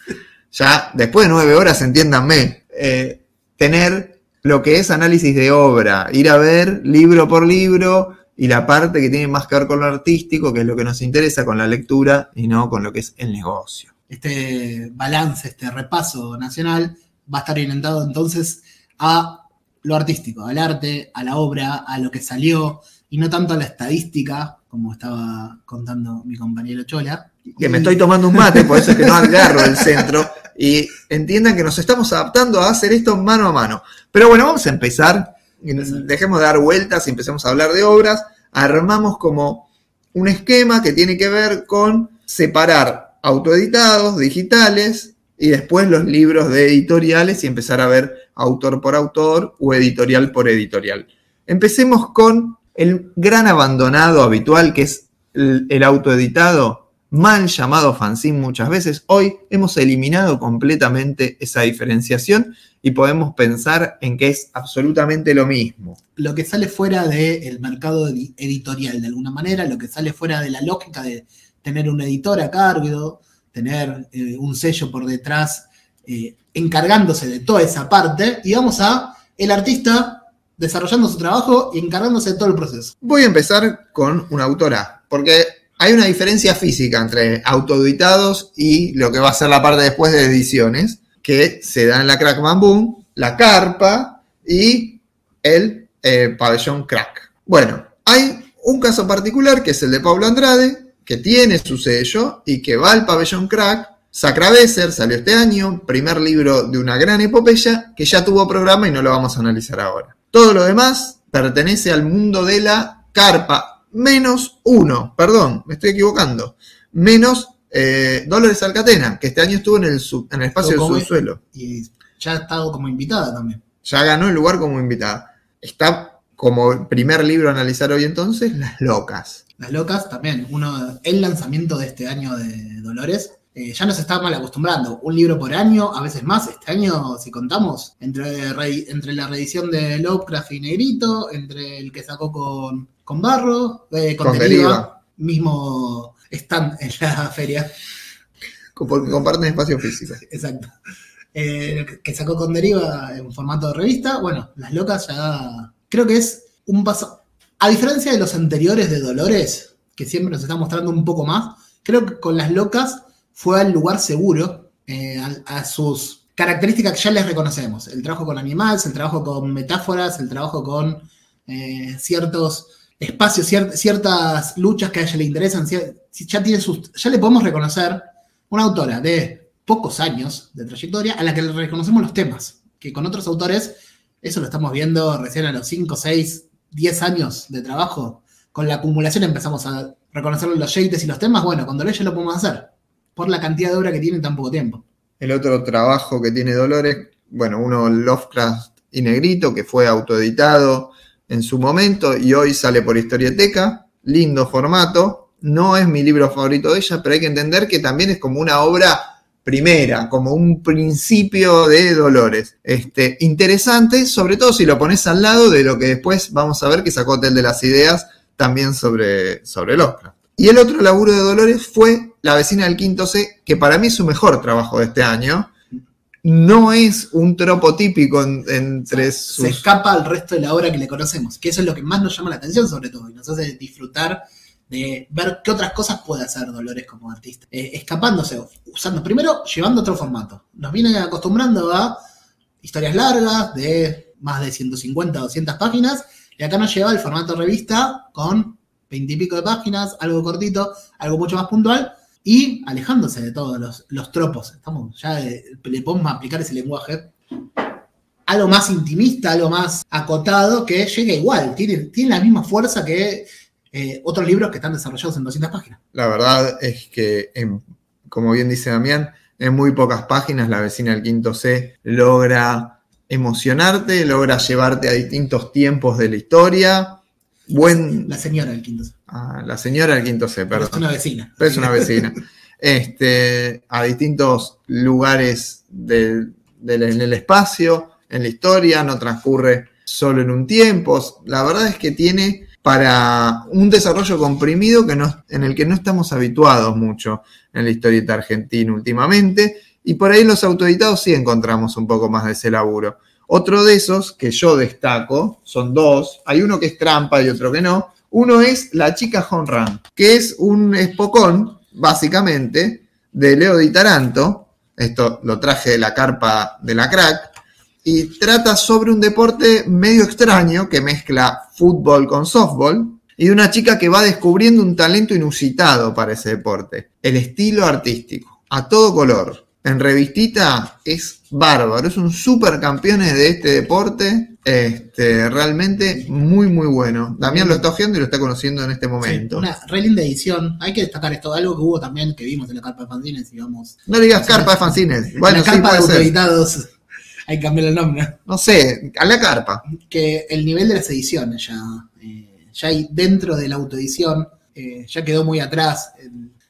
ya después de nueve horas, entiéndanme, eh, tener lo que es análisis de obra, ir a ver libro por libro, y la parte que tiene más que ver con lo artístico, que es lo que nos interesa, con la lectura y no con lo que es el negocio. Este balance, este repaso nacional va a estar orientado entonces a lo artístico, al arte, a la obra, a lo que salió y no tanto a la estadística, como estaba contando mi compañero Chola. Que me estoy tomando un mate, por eso es que no agarro el centro. Y entiendan que nos estamos adaptando a hacer esto mano a mano. Pero bueno, vamos a empezar dejemos de dar vueltas y empecemos a hablar de obras, armamos como un esquema que tiene que ver con separar autoeditados, digitales, y después los libros de editoriales y empezar a ver autor por autor o editorial por editorial. Empecemos con el gran abandonado habitual que es el, el autoeditado mal llamado fanzine muchas veces. Hoy hemos eliminado completamente esa diferenciación y podemos pensar en que es absolutamente lo mismo. Lo que sale fuera del mercado editorial, de alguna manera, lo que sale fuera de la lógica de tener un editor a cargo, tener eh, un sello por detrás eh, encargándose de toda esa parte, y vamos a el artista desarrollando su trabajo y encargándose de todo el proceso. Voy a empezar con una autora, porque hay una diferencia física entre autoeditados y lo que va a ser la parte después de ediciones, que se da en la Crack Boom, la carpa y el eh, pabellón Crack. Bueno, hay un caso particular que es el de Pablo Andrade, que tiene su sello y que va al pabellón Crack. Sacrabeser salió este año, primer libro de una gran epopeya que ya tuvo programa y no lo vamos a analizar ahora. Todo lo demás pertenece al mundo de la carpa, menos uno, perdón, me estoy equivocando, menos eh, Dolores Alcatena, que este año estuvo en el, en el espacio del subsuelo. Y ya ha estado como invitada también. Ya ganó el lugar como invitada. Está como primer libro a analizar hoy entonces, Las Locas. Las Locas también, uno, el lanzamiento de este año de Dolores. Eh, ya nos está mal acostumbrando. Un libro por año, a veces más. Este año, si contamos, entre, entre la reedición de Lovecraft y Negrito, entre el que sacó con, con Barro, eh, con, Deriva, mismo están en la feria. Porque comparten espacio físico. Exacto. Eh, que sacó con Deriva en formato de revista. Bueno, Las Locas ya creo que es un paso. A diferencia de los anteriores de Dolores, que siempre nos está mostrando un poco más, creo que con Las Locas fue al lugar seguro, eh, a, sus características que ya les reconocemos. El trabajo con animales, el trabajo con metáforas, el trabajo con eh, ciertos espacios, ciertas luchas que a ella le interesan. Ya, tiene ya le podemos reconocer una autora de pocos años de trayectoria a la que le reconocemos los temas, que con otros autores, eso lo estamos viendo recién a los 5, 6, 10 años de trabajo, con la acumulación empezamos a reconocer los yates y los temas, bueno, cuando ella lo podemos hacer, por la cantidad de obra que tiene en tan poco tiempo. El otro trabajo que tiene Dolores, bueno, uno Lovecraft y Negrito, que fue autoeditado en su momento y hoy sale por Historieteca, lindo formato, no es mi libro favorito de ella, pero hay que entender que también es como una obra primera, como un principio de Dolores. Este, interesante, sobre todo si lo pones al lado de lo que después vamos a ver que sacó Hotel de las Ideas también sobre, sobre el Oscar. Y el otro laburo de Dolores fue La vecina del quinto C, que para mí es su mejor trabajo de este año. No es un tropo típico entre sus... Se escapa al resto de la obra que le conocemos, que eso es lo que más nos llama la atención sobre todo, y nos hace disfrutar de ver qué otras cosas puede hacer Dolores como artista. Eh, escapándose, usando, primero, llevando otro formato. Nos viene acostumbrando a historias largas de más de 150, 200 páginas, y acá nos lleva el formato revista con veintipico de páginas, algo cortito, algo mucho más puntual, y alejándose de todos los, tropos. Estamos, ya le podemos aplicar ese lenguaje. Algo más intimista, algo más acotado, que llega igual, tiene, tiene la misma fuerza que eh, otros libros que están desarrollados en 200 páginas. La verdad es que, como bien dice Damián, en muy pocas páginas la vecina del quinto C logra emocionarte, logra llevarte a distintos tiempos de la historia, la señora del quinto C. Ah, la señora del quinto C, perdón. es una vecina. Pero es una vecina. este, a distintos lugares en el espacio, en la historia, no transcurre solo en un tiempo. La verdad es que tiene para un desarrollo comprimido que no, en el que no estamos habituados mucho en la historieta argentina últimamente. Y por ahí los autoeditados sí encontramos un poco más de ese laburo. Otro de esos que yo destaco, son dos, hay uno que es trampa y otro que no. Uno es La chica Honran, que es un espocón, básicamente, de Leo Di Taranto. Esto lo traje de la carpa de la crack. Y trata sobre un deporte medio extraño que mezcla fútbol con softball. Y de una chica que va descubriendo un talento inusitado para ese deporte. El estilo artístico, a todo color en revistita es bárbaro, es un super campeón de este deporte, este, realmente muy muy bueno. Damián lo está ojeando y lo está conociendo en este momento. una re linda edición, hay que destacar esto, algo que hubo también que vimos en la carpa de fanzines, digamos. No digas carpa de fanzines, bueno, la carpa de editados, hay que cambiar el nombre. No sé, a la carpa. Que el nivel de las ediciones ya, eh, ya hay dentro de la autoedición, eh, ya quedó muy atrás,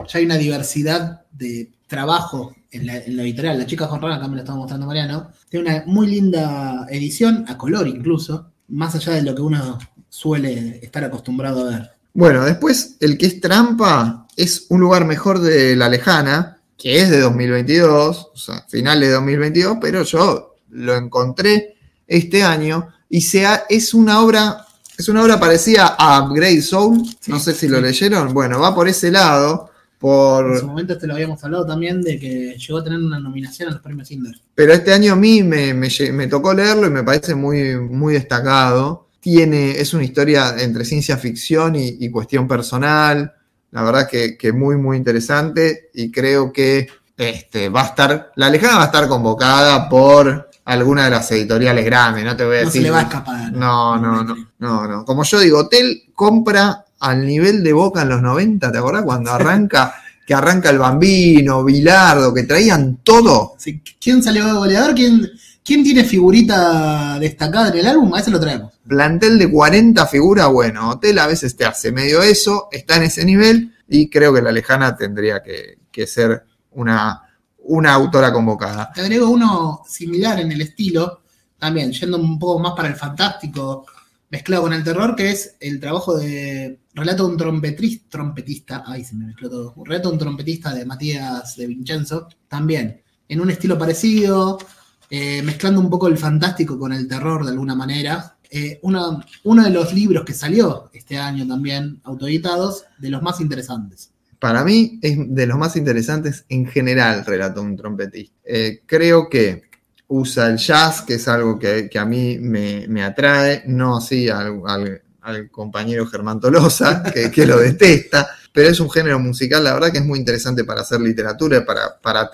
ya hay una diversidad de trabajo en la, editorial, la chica Juan acá me lo estaba mostrando Mariano, tiene una muy linda edición, a color incluso, más allá de lo que uno suele estar acostumbrado a ver. Bueno, después el que es trampa es un lugar mejor de la lejana, que es de 2022, o sea, final de 2022, pero yo lo encontré este año y sea, es una obra es una obra parecida a Upgrade Soul, no sé si lo leyeron, bueno, va por ese lado. Por... En su momento te lo habíamos hablado también de que llegó a tener una nominación a los premios Cinder. Pero este año a mí me, me, tocó leerlo y me parece muy, muy destacado. Tiene, es una historia entre ciencia ficción y, cuestión personal. La verdad que, que, muy, muy interesante. Y creo que este, va a estar, la lejana va a estar convocada por alguna de las editoriales grandes, no te voy a decir. No se le va a escapar. No, no, no, no, no. Como yo digo, Hotel compra al nivel de Boca en los 90, ¿te acordás? Cuando arranca, que arranca el Bambino, Bilardo, que traían todo. ¿Quién salió de goleador? ¿Quién, ¿Quién tiene figurita destacada en el álbum? A ese lo traemos. Plantel de 40 figuras, bueno, Hotel a veces te hace medio eso, está en ese nivel y creo que la lejana tendría que, ser una, una autora convocada. Te agrego uno similar en el estilo, también yendo un poco más para el fantástico, mezclado con el terror, que es el trabajo de Relato de un trompetista, trompetista, ay se me mezcló todo, Relato de un trompetista de Matías de Vincenzo, también, en un estilo parecido, eh, mezclando un poco el fantástico con el terror de alguna manera. Eh, uno de los libros que salió este año también, autoeditados, de los más interesantes. Para mí es de los más interesantes en general, Relato de un trompetista. Eh, creo que usa el jazz, que es algo que, a mí me, atrae, no así al, compañero Germán Tolosa, que, lo detesta, pero es un género musical, la verdad que es muy interesante para hacer literatura, para, para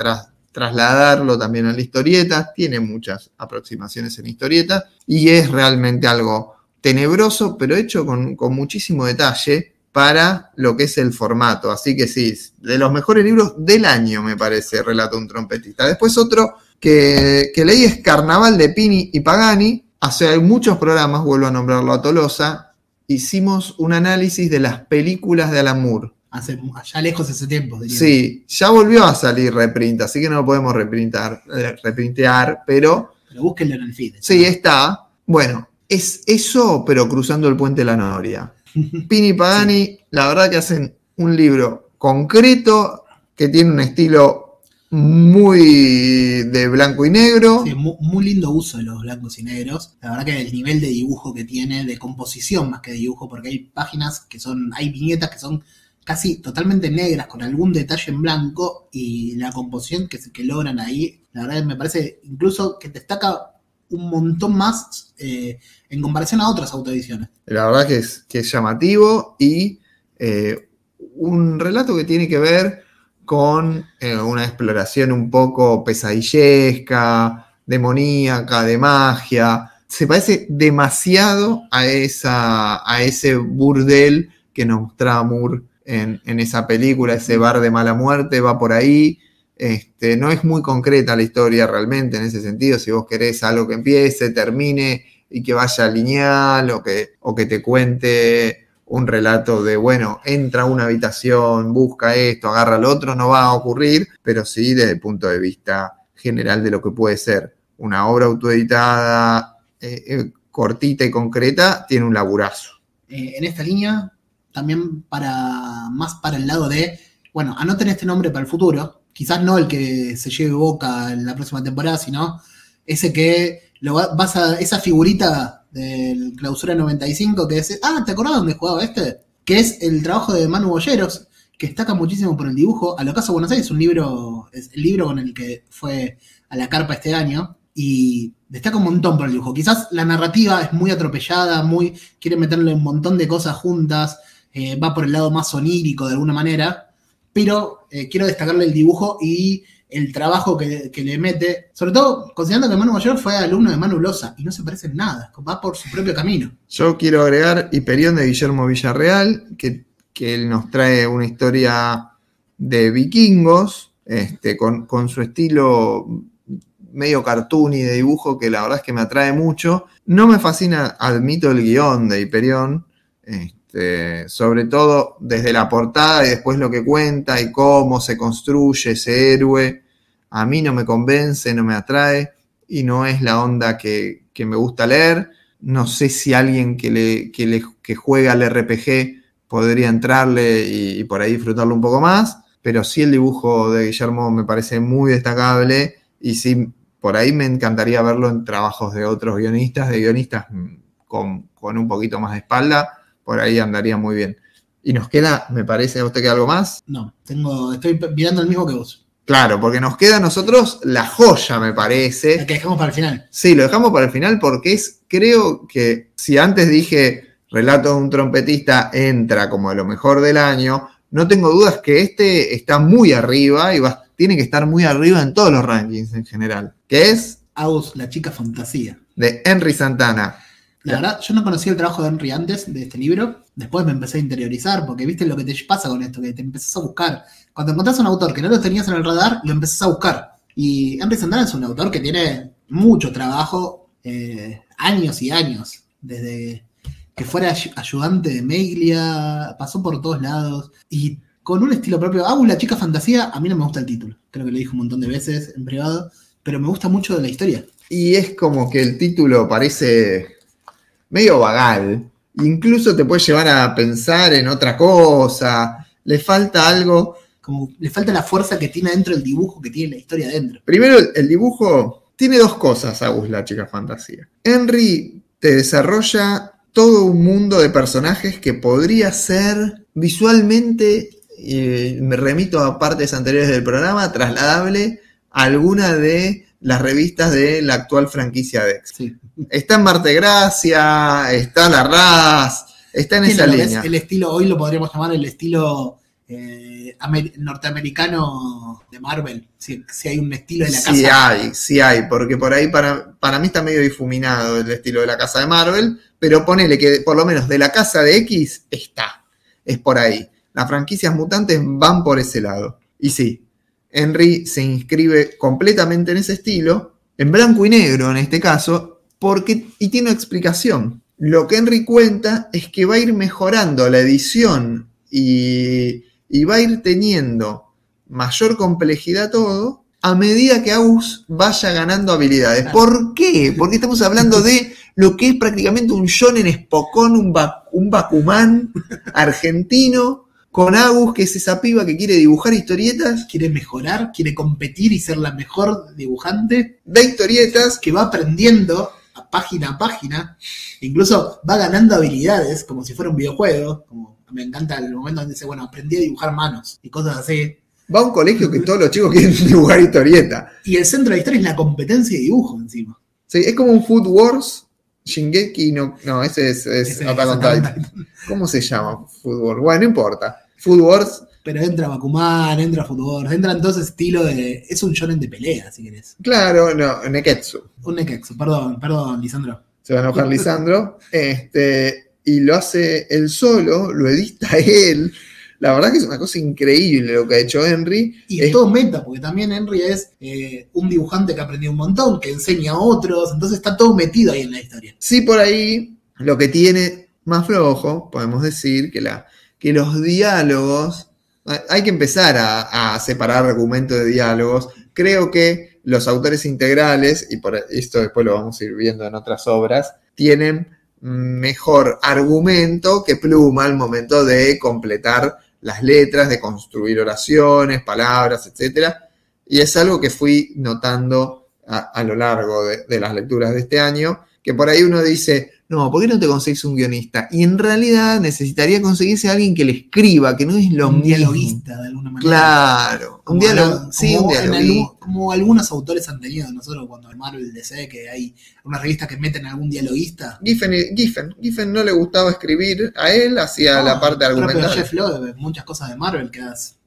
trasladarlo también a la historieta, tiene muchas aproximaciones en historieta y es realmente algo tenebroso, pero hecho con, con muchísimo detalle para lo que es el formato. Así que sí, de los mejores libros del año, me parece, Relato un trompetista. Después otro que, leí es Carnaval de Pini y Pagani. Hace muchos programas, vuelvo a nombrarlo a Tolosa, hicimos un análisis de las películas de Alan Moore. Hace ya lejos ese tiempo. Diría. Sí, ya volvió a salir reprint, así que no lo podemos reprintar, eh, reprintear, pero... Pero búsquenlo en el feed. Sí, está. Bueno, es eso, pero cruzando el puente de la Noria. Pini y Pagani, la verdad que hacen un libro concreto que tiene un estilo muy de blanco y negro. muy, lindo uso de los blancos y negros. La verdad que el nivel de dibujo que tiene, de composición más que de dibujo, porque hay páginas que son, hay viñetas que son casi totalmente negras con algún detalle en blanco y la composición que, que logran ahí, la verdad me parece incluso que destaca un montón más eh, en comparación a otras autoediciones. La verdad que es, que es llamativo y eh, un relato que tiene que ver con eh, una exploración un poco pesadillesca, demoníaca, de magia. Se parece demasiado a, esa, a ese burdel que nos mostraba Moore en, esa película, ese bar de mala muerte, va por ahí. Este, no es muy concreta la historia realmente en ese sentido. Si vos querés algo que empiece, termine y que vaya lineal o que, o que te cuente un relato de, bueno, entra a una habitación, busca esto, agarra al otro, no va a ocurrir, pero sí desde el punto de vista general de lo que puede ser una obra autoeditada, eh, eh, cortita y concreta, tiene un laburazo. Eh, en esta línea, también para más para el lado de, bueno, anoten este nombre para el futuro, quizás no el que se lleve boca en la próxima temporada, sino ese que lo vas a, esa figurita del Clausura 95 que dice, ah, ¿te acordás dónde jugaba este? Que es el trabajo de Manu Bolleros, que destaca muchísimo por el dibujo. A lo caso Buenos Aires es un libro, es el libro con el que fue a la carpa este año y destaca un montón por el dibujo. Quizás la narrativa es muy atropellada, muy quiere meterle un montón de cosas juntas, eh, va por el lado más onírico de alguna manera, pero eh, quiero destacarle el dibujo y el trabajo que, le mete, sobre todo considerando que Manu Mayor fue alumno de Manu Loza y no se parece en nada, va por su propio camino. Yo quiero agregar Hiperión de Guillermo Villarreal, que, él nos trae una historia de vikingos, este, con, su estilo medio cartoon y de dibujo que la verdad es que me atrae mucho. No me fascina, admito, el guion de Hiperión, este, sobre todo desde la portada y después lo que cuenta y cómo se construye ese héroe a mí no me convence, no me atrae y no es la onda que, me gusta leer. No sé si alguien que, le, que, juega al RPG podría entrarle y, por ahí disfrutarlo un poco más, pero sí el dibujo de Guillermo me parece muy destacable y sí por ahí me encantaría verlo en trabajos de otros guionistas, de guionistas mm, con, con un poquito más de espalda, por ahí andaría muy bien. Y nos queda, me parece, ¿a usted queda algo más? No, tengo, estoy mirando el mismo que vos. Claro, porque nos queda a nosotros la joya, me parece. La que dejamos para el final. Sí, lo dejamos para el final porque es, creo que si antes dije relato de un trompetista entra como de lo mejor del año, no tengo dudas que este está muy arriba y va, tiene que estar muy arriba en todos los rankings en general. Que es Aus, la chica fantasía. de Henry Santana. La verdad, yo no conocía el trabajo de Henry antes de este libro. Después me empecé a interiorizar, porque viste lo que te pasa con esto, que te empezás a buscar. Cuando encontrás a un autor que no lo tenías en el radar, lo empezás a buscar. Y Henry Santana es un autor que tiene mucho trabajo, eh, años y años, desde que fuera ay- ayudante de Meglia, pasó por todos lados, y con un estilo propio. Agus, la chica fantasía, a mí no me gusta el título. Creo que lo dije un montón de veces en privado, pero me gusta mucho de la historia. Y es como que el título parece medio vagal. Incluso te puede llevar a pensar en otra cosa. Le falta algo. Como le falta la fuerza que tiene dentro el dibujo que tiene la historia dentro. Primero, el, el dibujo tiene dos cosas, Agus, la chica fantasía. Henry te desarrolla todo un mundo de personajes que podría ser visualmente, eh, me remito a partes anteriores del programa, trasladable a alguna de las revistas de la actual franquicia de X. Sí. Está en Marte Gracia, está La Raz, está en esa es línea. el estilo, hoy lo podríamos llamar el estilo eh, amer- norteamericano de Marvel. Si, si hay un estilo de la Sí casa. hay, sí hay, porque por ahí para, para mí está medio difuminado el estilo de la casa de Marvel, pero ponele que por lo menos de la casa de X está, es por ahí. Las franquicias mutantes van por ese lado. Y sí, Henry se inscribe completamente en ese estilo, en blanco y negro en este caso, porque, y tiene una explicación. Lo que Henry cuenta es que va a ir mejorando la edición y, y va a ir teniendo mayor complejidad todo a medida que Agus vaya ganando habilidades. ¿Por qué? Porque estamos hablando de lo que es prácticamente un shonen espocón, un, ba- un Bakuman argentino con Agus, que es esa piba que quiere dibujar historietas, Quiere mejorar, quiere competir y ser la mejor dibujante. de historietas, Que va aprendiendo a página a página. Incluso va ganando habilidades como si fuera un videojuego. Como me encanta el momento donde dice, bueno, aprendí a dibujar manos y cosas así. va a un colegio que todos los chicos quieren dibujar historieta. Y el centro de la historia es la competencia de dibujo encima. Sí, es como un Food Wars. Shingeki, no, no, ese es, es es. ¿Cómo se llama Food Wars? Bueno, no importa. Food Wars Pero entra Bakuman, entra Futbol, entra en todo ese estilo de. Es un shonen de pelea, si querés. Claro, no, Neketsu. Un Neketsu, perdón, perdón, Lisandro. Se va a enojar Lisandro. Este, y lo hace él solo, lo edita él. La verdad que es una cosa increíble lo que ha hecho Henry. Y Es- es todo meta, porque también Henry es eh, un dibujante que ha aprendido un montón, que enseña a otros, entonces está todo metido ahí en la historia. Sí, por ahí lo que tiene más flojo, podemos decir, que, la, que los diálogos, hay- que empezar a, separar argumentos de diálogos. Creo que los autores integrales, y por esto después lo vamos a ir viendo en otras obras, tienen mejor argumento que pluma al momento de completar las letras, de construir oraciones, palabras, etc. Y es algo que fui notando a, a lo largo de, de las lecturas de este año, que por ahí uno dice, no, ¿por qué no te conseguís un guionista? Y en realidad necesitaría conseguirse a alguien que le escriba, que no es lo un mismo. dialoguista, de alguna manera. Claro, un Como diálogo, habla- sí, un dialoguista. como algunos autores han tenido nosotros cuando en Marvel DC que hay una revista que meten algún dialoguista. Giffen, Giffen, Giffen no le gustaba escribir a él, hacía la No, parte el argumental. Jeff Loeb, muchas cosas de Marvel que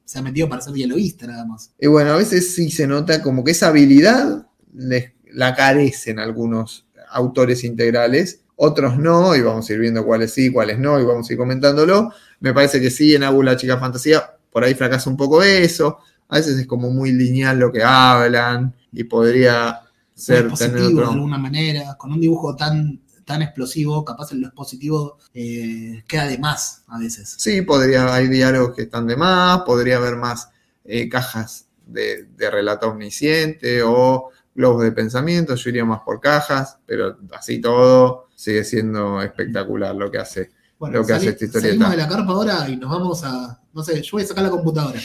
se ha metido para ser dialoguista nada más. Y bueno, a veces sí se nota como que esa habilidad les- la carecen algunos autores integrales, otros no, y vamos a ir viendo cuáles sí, cuáles no, y vamos a ir comentándolo. Me parece que sí, en Abu la chica fantasía, por ahí fracasa un poco eso. A veces es como muy lineal lo que hablan, y podría ser tener positivo de otro. alguna manera, con un dibujo tan, tan explosivo, capaz en lo expositivo eh, queda de más a veces. Sí, podría, hay diálogos que están de más, podría haber más eh, cajas de, de relato omnisciente o globos de pensamiento, yo iría más por cajas, pero así todo sigue siendo espectacular lo que hace. Bueno, Lo que hace esta historieta. Salimos de la carpa ahora y nos vamos a. No sé, yo voy a sacar la computadora.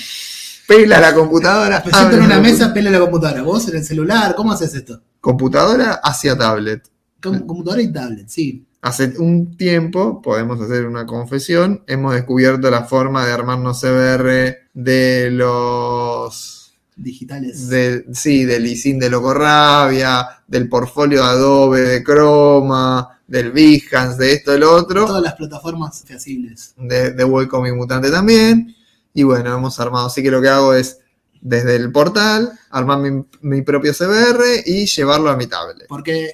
pela la computadora. Pues siento en una mesa, pela la computadora. ¿Vos en el celular? ¿Cómo haces esto? Computadora hacia tablet. computadora y tablet, sí. Hace un tiempo, podemos hacer una confesión, hemos descubierto la forma de armarnos CBR de los digitales. De, sí, del ISIN de Locorrabia, del portfolio Adobe de Chroma, del Behance, de esto, del otro. Todas las plataformas feasibles. De, de Welcome Mutante también. Y bueno, hemos armado. Así que lo que hago es desde el portal, armar mi, propio CBR y llevarlo a mi tablet. Porque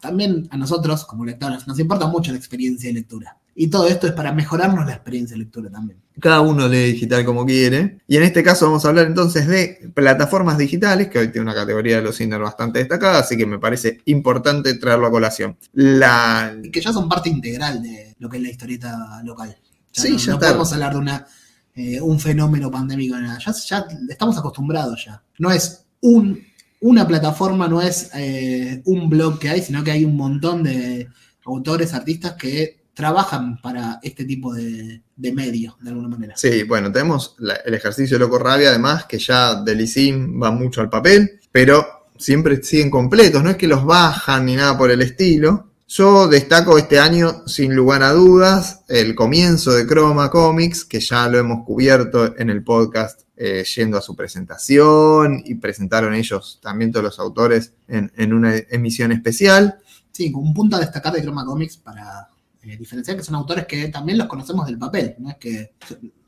también a nosotros, como lectores, nos importa mucho la experiencia de lectura. Y todo esto es para mejorarnos la experiencia de lectura también. Cada uno lee digital como quiere. Y en este caso vamos a hablar entonces de plataformas digitales, que hoy tiene una categoría de los Cinder bastante destacada, así que me parece importante traerlo a colación. La... Que ya son parte integral de lo que es la historieta local. sí, ya no podemos hablar de una, eh, un fenómeno pandémico. Ya, ya estamos acostumbrados ya. No es un, una plataforma, no es eh, un blog que hay, sino que hay un montón de autores, artistas que trabajan para este tipo de, medios, de alguna manera. Sí, bueno, tenemos el ejercicio de Loco Rabia, además, que ya del ISIM va mucho al papel, pero siempre siguen completos, no es que los bajan ni nada por el estilo. Yo destaco este año, sin lugar a dudas, el comienzo de Chroma Comics, que ya lo hemos cubierto en el podcast eh, yendo a su presentación y presentaron ellos también todos los autores en, en una emisión especial. Sí, un punto a destacar de Chroma Comics para eh, diferenciar que son autores que también los conocemos del papel, no es que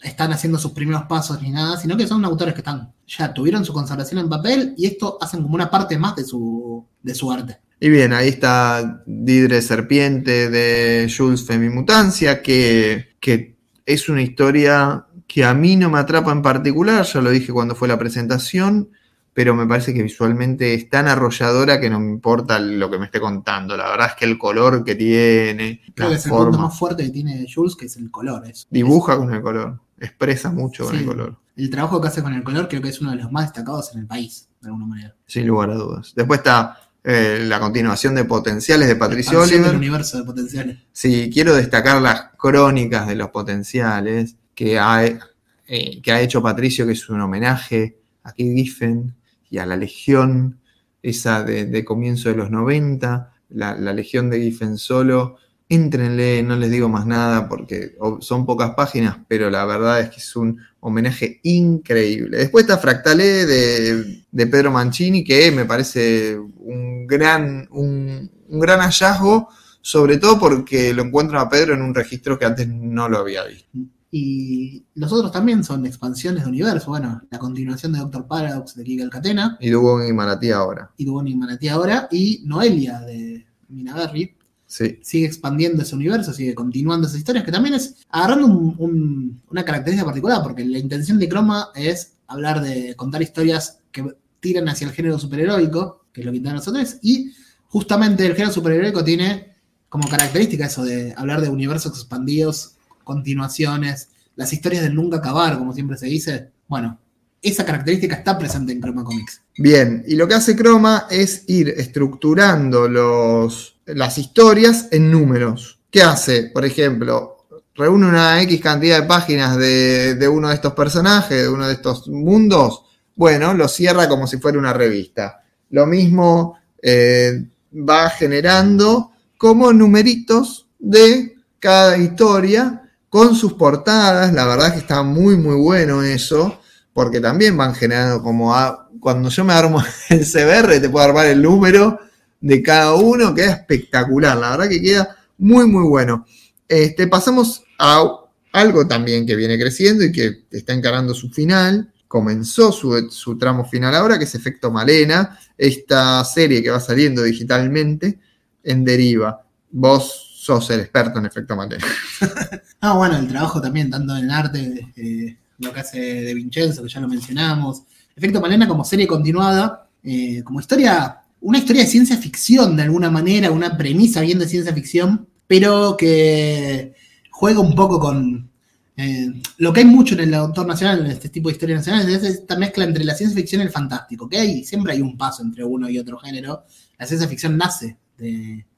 están haciendo sus primeros pasos ni nada, sino que son autores que están ya tuvieron su conservación en papel y esto hacen como una parte más de su, de su arte. Y bien, ahí está Didre Serpiente de Jules Femimutancia, que, que es una historia que a mí no me atrapa en particular, ya lo dije cuando fue la presentación, pero me parece que visualmente es tan arrolladora que no me importa lo que me esté contando. La verdad es que el color que tiene. Creo que es el punto más fuerte que tiene Jules, que es el color. Dibuja con el color, expresa mucho con el color. El trabajo que hace con el color creo que es uno de los más destacados en el país, de alguna manera. Sin lugar a dudas. Después está eh, la continuación de Potenciales de Patricio Oliver. del universo de Potenciales. Sí, quiero destacar las crónicas de los Potenciales que ha, eh, que ha hecho Patricio, que es un homenaje a Keith Giffen, y a la Legión, esa de, comienzo de los 90, la, Legión de Giffen solo. Entrenle, no les digo más nada porque son pocas páginas, pero la verdad es que es un homenaje increíble. Después está Fractalé de, de Pedro Mancini, que me parece un gran, un, un gran hallazgo, sobre todo porque lo encuentro a Pedro en un registro que antes no lo había visto. Y los otros también son expansiones de universo. Bueno, la continuación de Doctor Paradox de Kika Catena. Y Dubón y Manatí ahora. Y Dubón y Manatí ahora. Y Noelia de Minaberry. Sí. Sigue expandiendo ese universo, sigue continuando esas historias, que también es agarrando una característica particular, porque la intención de Chroma es hablar de contar historias que tiran hacia el género superheroico, que es lo que intentan nosotros, y justamente el género superheroico tiene como característica eso de hablar de universos expandidos continuaciones, las historias del nunca acabar, como siempre se dice. Bueno, esa característica está presente en Chroma Comics. Bien, y lo que hace Chroma es ir estructurando los, las historias en números. ¿Qué hace? Por ejemplo, reúne una X cantidad de páginas de, uno de estos personajes, de uno de estos mundos. Bueno, lo cierra como si fuera una revista. Lo mismo eh, va generando como numeritos de cada historia con sus portadas, la verdad que está muy muy bueno eso, porque también van generando como cuando yo me armo el CBR te puedo armar el número de cada uno, queda espectacular, la verdad que queda muy muy bueno. Este, pasamos a algo también que viene creciendo y que está encarando su final, comenzó su, su tramo final ahora, que es Efecto Malena, esta serie que va saliendo digitalmente en deriva. Vos sos el experto en efecto Malena. ah, bueno, el trabajo también, tanto en arte, eh, lo que hace de Vincenzo, que ya lo mencionamos. Efecto Malena como serie continuada, eh, como historia, una historia de ciencia ficción de alguna manera, una premisa bien de ciencia ficción, pero que juega un poco con eh, lo que hay mucho en el autor nacional, en este tipo de historias nacionales, es esta mezcla entre la ciencia ficción y el fantástico, que hay, siempre hay un paso entre uno y otro género. La ciencia ficción nace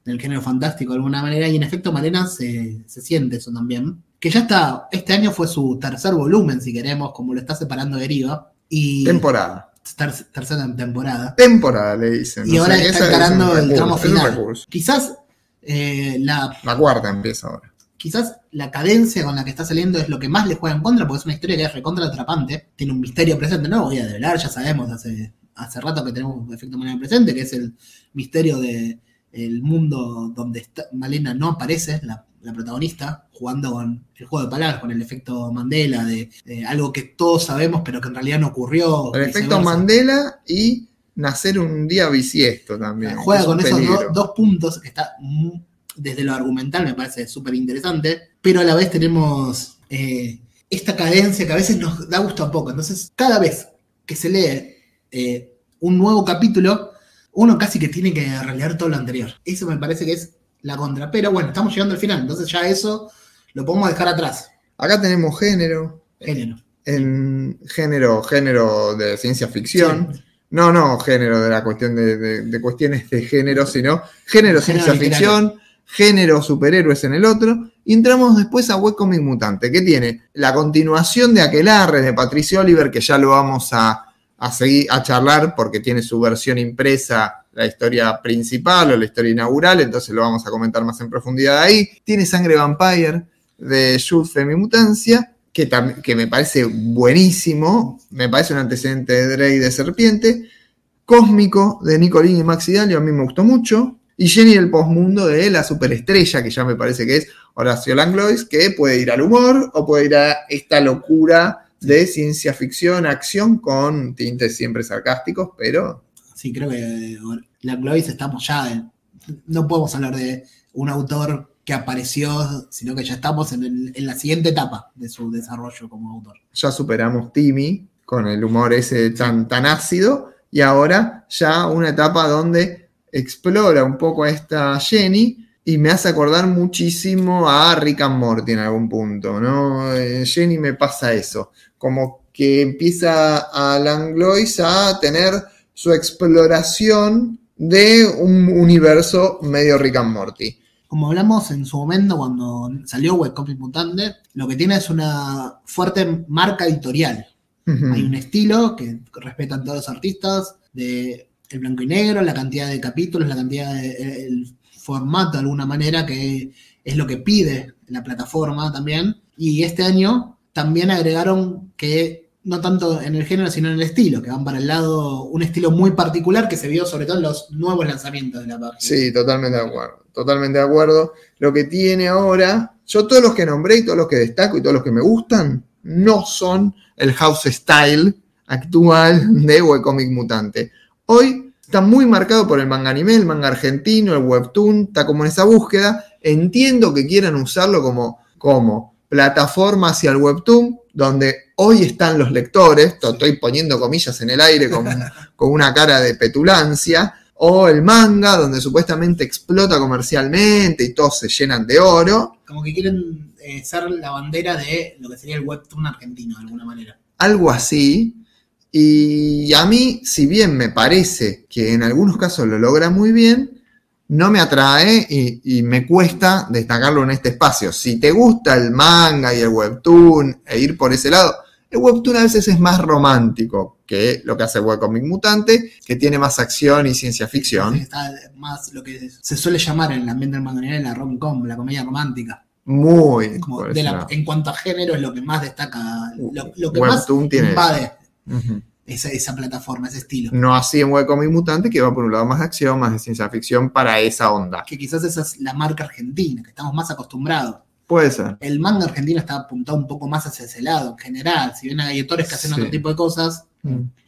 del género fantástico de alguna manera, y en efecto Malena se, siente eso también. Que ya está, este año fue su tercer volumen, si queremos, como lo está separando Deriva. Y Temporada. ter- tercera temporada. Temporada, le dicen. Y ahora está es encarando el recurso, tramo final. Quizás eh, la La cuarta empieza ahora. quizás la cadencia con la que está saliendo es lo que más le juega en contra, porque es una historia que es recontra atrapante, tiene un misterio presente, no voy a develar, ya sabemos hace, hace rato que tenemos un efecto manera presente, que es el misterio de el mundo donde está, Malena no aparece, la, la protagonista, jugando con el juego de palabras, con el efecto Mandela, de, de algo que todos sabemos pero que en realidad no ocurrió. El efecto. Mandela y nacer un día bisiesto también. Juega Es con esos do- dos puntos que está desde lo argumental me parece súper interesante, pero a la vez tenemos eh, esta cadencia que a veces nos da gusto a poco. Entonces, cada vez que se lee eh, un nuevo capítulo, uno casi que tiene que releer todo lo anterior. Eso me parece que es la contra. Pero bueno, estamos llegando al final, entonces ya eso lo podemos dejar atrás. Acá tenemos género. Género. En género, género de ciencia ficción. Sí. No, no género de la cuestión de, de- de cuestiones de género, sino género, Género ciencia literario. ficción, género superhéroes en el otro. Y entramos después a Webcomic Mutante, que tiene la continuación de Aquelarre de Patricio Oliver, que ya lo vamos a, a seguir a charlar porque tiene su versión impresa, la historia principal o la historia inaugural, entonces lo vamos a comentar más en profundidad ahí. Tiene Sangre Vampire de Jules Femimutancia, que, que me parece buenísimo, me parece un antecedente de Drake de Serpiente. Cósmico de Nicolini y Maxi Dalio, a mí me gustó mucho. Y Jenny el Postmundo de la superestrella, que ya me parece que es Horacio Langlois, que puede ir al humor o puede ir a esta locura de ciencia ficción, acción, con tintes siempre sarcásticos, pero Sí, creo que la Glovis estamos ya. en- no podemos hablar de un autor que apareció, sino que ya estamos en, el- en la siguiente etapa de su desarrollo como autor. ya superamos Timmy con el humor ese tan, tan ácido y ahora ya una etapa donde explora un poco a esta Jenny y me hace acordar muchísimo a Rick and Morty en algún punto, ¿no? Eh, Jenny me pasa eso, como que empieza a Langlois a tener su exploración de un universo medio Rick and Morty. Como hablamos en su momento cuando salió Webcomic Mutante, lo que tiene es una fuerte marca editorial. Hay un estilo que respetan todos los artistas, de el blanco y negro, la cantidad de capítulos, la cantidad de el formato de alguna manera que es lo que pide la plataforma también. Y este año también agregaron que no tanto en el género sino en el estilo, que van para el lado, un estilo muy particular que se vio sobre todo en los nuevos lanzamientos de la página. Sí, totalmente de acuerdo. Totalmente de acuerdo. Lo que tiene ahora, yo todos los que nombré y todos los que destaco y todos los que me gustan, no son el house style actual de Webcomic Mutante. Hoy está muy marcado por el manga anime, el manga argentino, el webtoon, está como en esa búsqueda. Entiendo que quieran usarlo como, como plataforma hacia el webtoon, donde hoy están los lectores, to- estoy poniendo comillas en el aire con, con una cara de petulancia, o el manga, donde supuestamente explota comercialmente y todos se llenan de oro, Como que quieren eh, ser la bandera de lo que sería el webtoon argentino de alguna manera. algo así. Y a mí, si bien me parece que en algunos casos lo logra muy bien, no me atrae y, y me cuesta destacarlo en este espacio. Si te gusta el manga y el webtoon e ir por ese lado, el webtoon a veces es más romántico que lo que hace el webcomic mutante, que tiene más acción y ciencia ficción. Está más lo que se suele llamar en el ambiente del la rom-com, la comedia romántica. Muy. Como de la- en cuanto a género es lo que más destaca, lo, lo que más Webtoon tiene invade Esa, esa plataforma, ese estilo. No así en Webcomic Mutante, que va por un lado más de acción, más de ciencia ficción para esa onda. Que quizás esa es la marca argentina, que estamos más acostumbrados. Puede ser. El manga argentino está apuntado un poco más hacia ese lado, en general. Si bien hay autores que hacen Sí. otro tipo de cosas,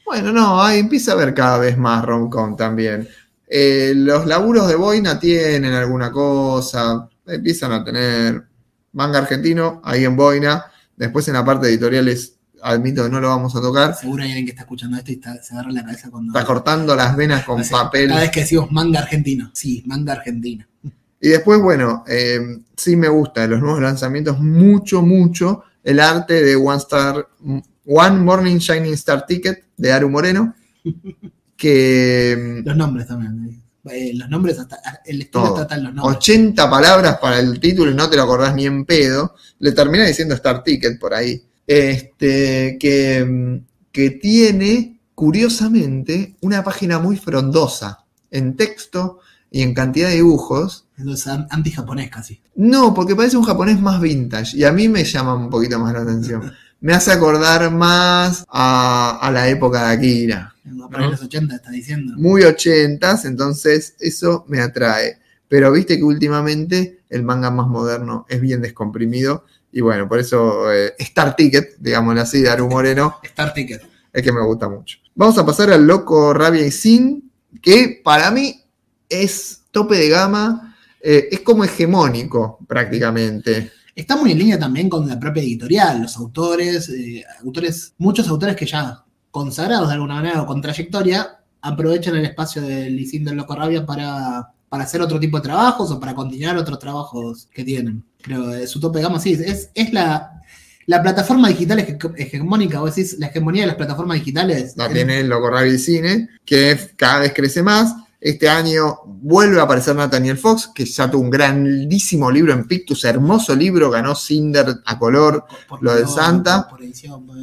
Bueno, no, ahí empieza a haber cada vez más romcom también. Eh, los laburos de Boina tienen alguna cosa, empiezan a tener manga argentino ahí en Boina. Después en la parte de editoriales, admito que no lo vamos a tocar. seguro hay alguien que está escuchando esto y está- se agarra la cabeza cuando. Está cortando las venas con O sea, papel. Cada vez que decimos manga argentino. Sí, manga argentino. Y después, bueno, eh, sí me gusta de los nuevos lanzamientos mucho, mucho el arte de One Star, One Morning Shining Star Ticket de Aru Moreno, que Los nombres también. Eh, los nombres, hasta el estilo trata en los nombres. 80 palabras para el título y no te lo acordás ni en pedo. Le termina diciendo Star Ticket por ahí. Este, que, que tiene, curiosamente, una página muy frondosa en texto y en cantidad de dibujos. Entonces, an- anti-japonés casi. No, porque parece un japonés más vintage y a mí me llama un poquito más la atención. Me hace acordar más a, a la época de Akira. Para ¿no? los 80 está diciendo. Muy ochentas, entonces eso me atrae. Pero viste que últimamente el manga más moderno es bien descomprimido y bueno, por eso eh, Star Ticket, digámoslo así, de Aru Moreno, Star Ticket. es que me gusta mucho. Vamos a pasar al Loco Rabia y Sin, que para mí es tope de gama, eh, es como hegemónico prácticamente. Está muy en línea también con la propia editorial, los autores, eh, autores, muchos autores que ya consagrados de alguna manera o con trayectoria, aprovechan el espacio del Lisin del Loco Rabia para, para hacer otro tipo de trabajos o para continuar otros trabajos que tienen. Pero su tope de gama sí, es, es la, la plataforma digital hege- hegemónica, vos decís, la hegemonía de las plataformas digitales. La tiene el Loco Rabia y Cine, que cada vez crece más. Este año vuelve a aparecer Nathaniel Fox, que ya tuvo un grandísimo libro en Pictus, hermoso libro, ganó Cinder a color. Por- lo de Santa. por edición, por-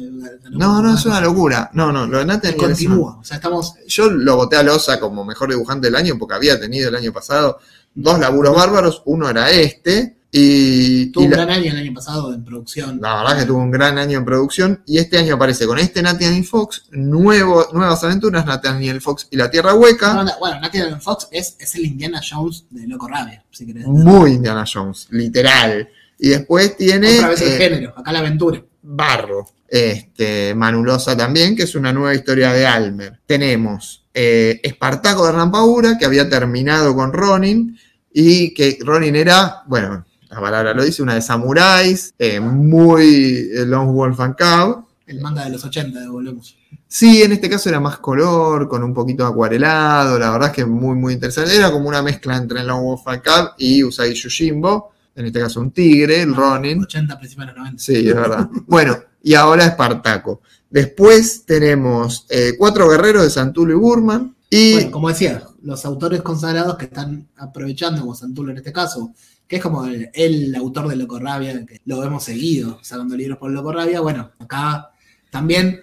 No, no, es una locura. No, no, lo de Nathaniel una- Continúa, o sea, estamos Yo lo voté a Loza como mejor dibujante del año porque había tenido el año pasado dos laburos bárbaros. Uno era este. Y, Tuvo y un la, gran año el año pasado en producción. la verdad que tuvo un gran año en producción. Y este año aparece con este Nathaniel Fox, nuevo, nuevas aventuras, Nathaniel Fox y la Tierra Hueca. No, no, Bueno, Nathan Fox es, es el Indiana Jones de Loco Rabia, si querés. Muy Indiana Jones, literal. Y después tiene Otra vez el eh, género, acá la aventura. Barro, este, Manulosa también, que es una nueva historia de Almer. Tenemos eh, Espartaco de Hernán Paura, que había terminado con Ronin, y que Ronin era, bueno, la palabra lo dice, una de samuráis, eh, muy eh, Lone Wolf and Cub. El manga de los 80, volvemos. Sí, en este caso era más color, con un poquito acuarelado, la verdad es que muy, muy interesante. Era como una mezcla entre Lone Wolf and Cub y Usagi Yojimbo, en este caso un tigre, el Ronin. 80, principios de los 90. Sí, es verdad. Bueno, y ahora Espartaco. Después tenemos eh, Cuatro Guerreros de Santulo y Burman. Y Bueno, como decía, los autores consagrados que están aprovechando, como Santulo en este caso, que es como el, el autor de Loco Rabia, que lo hemos seguido sacando libros por Loco Rabia, bueno, acá también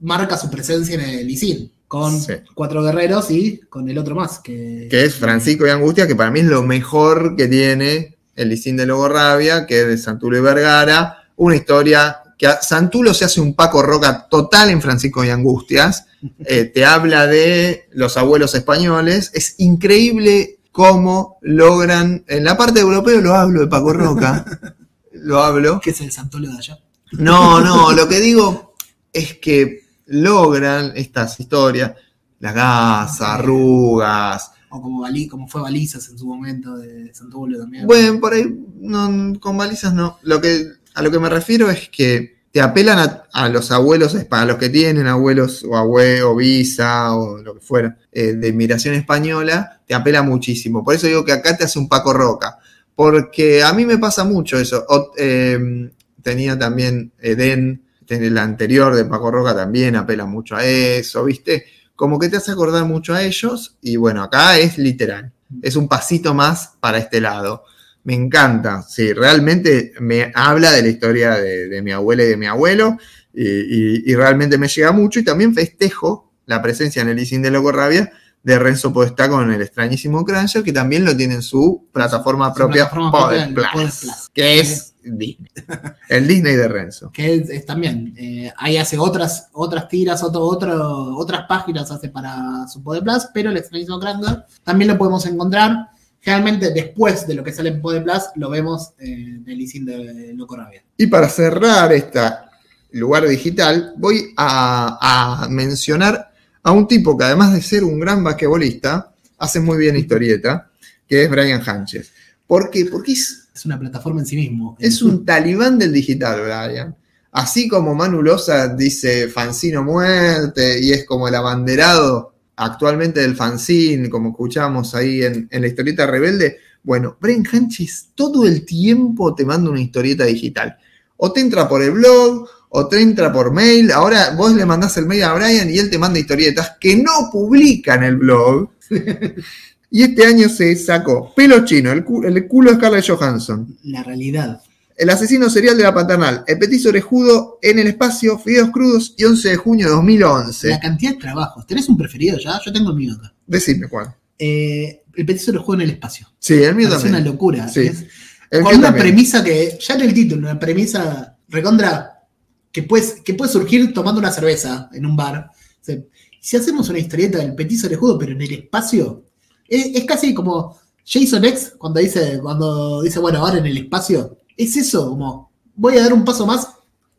marca su presencia en el ISIN, con Sí. cuatro guerreros y con el otro más, que, que es Francisco y Angustia, que para mí es lo mejor que tiene el Lisín de Lobo Rabia, que es de Santulo y Vergara. Una historia que a Santulo se hace un Paco Roca total en Francisco y Angustias. Eh, te habla de los abuelos españoles. Es increíble cómo logran. En la parte europea lo hablo de Paco Roca. Lo hablo. que es el Santolio de allá. No, no, lo que digo es que logran estas historias, las gasas, arrugas, O como, Bali- como fue Balizas en su momento de Santolio también. bueno, por ahí no, con balizas no. Lo que, a lo que me refiero es que te apelan a, los abuelos, a los que tienen abuelos o abue o visa o lo que fuera, eh, de inmigración española, te apela muchísimo. Por eso digo que acá te hace un Paco Roca. Porque a mí me pasa mucho eso. Eh, tenía también Eden, el anterior de Paco Roca también apela mucho a eso, ¿viste? Como que te hace acordar mucho a ellos. Y bueno, acá es literal. Es un pasito más para este lado. Me encanta, sí, realmente me habla de la historia de, de mi abuela y de mi abuelo. Y, y- y realmente me llega mucho. Y también festejo la presencia en el Isín de Loco Rabia de Renzo Podestá con el extrañísimo Cruncher, que también lo tiene en su plataforma Su propia, Poder Plus, que es Disney. El Disney de Renzo. que es, es también, eh, ahí hace otras, otras tiras, otro, otro, otras páginas hace para su Poder Plus, pero el extrañísimo Kranga también lo podemos encontrar. Generalmente después de lo que sale en Poder Plus, lo vemos eh, en el leasing de Loco Rabia. Y para cerrar este lugar digital, voy a, a mencionar a un tipo que además de ser un gran basquetbolista, hace muy bien historieta, que es Brian Hanches. ¿Por qué? Porque es, Es una plataforma en sí mismo. es un talibán del digital, Brian. Así como Manu Loza dice Fancino muerte y es como el abanderado actualmente del fanzine, como escuchamos ahí en, la historieta rebelde, bueno, Brian Hanches todo el tiempo te manda una historieta digital. O te entra por el blog, o te entra por mail. Ahora vos le mandás el mail a Brian y él te manda historietas que no publica en el blog. y este año se sacó Pelo Chino, el, cu- el culo de Scarlett Johansson. La realidad. El asesino serial de la paternal, el petiso orejudo en el espacio, fideos crudos y 11 de junio de 2011. La cantidad de trabajos. ¿Tenés un preferido ya? Yo tengo el mío acá. Decime cuál. Eh, el petiso juego en el espacio. Sí, el mío Es también. una locura. Sí. Es- con una también. premisa que, ya en el título, una premisa recontra que puede, que puede surgir tomando una cerveza en un bar. O sea, si hacemos una historieta del petiso orejudo, pero en el espacio, es, es casi como Jason X cuando dice, cuando dice, bueno, ahora en el espacio. Es eso, como voy a dar un paso más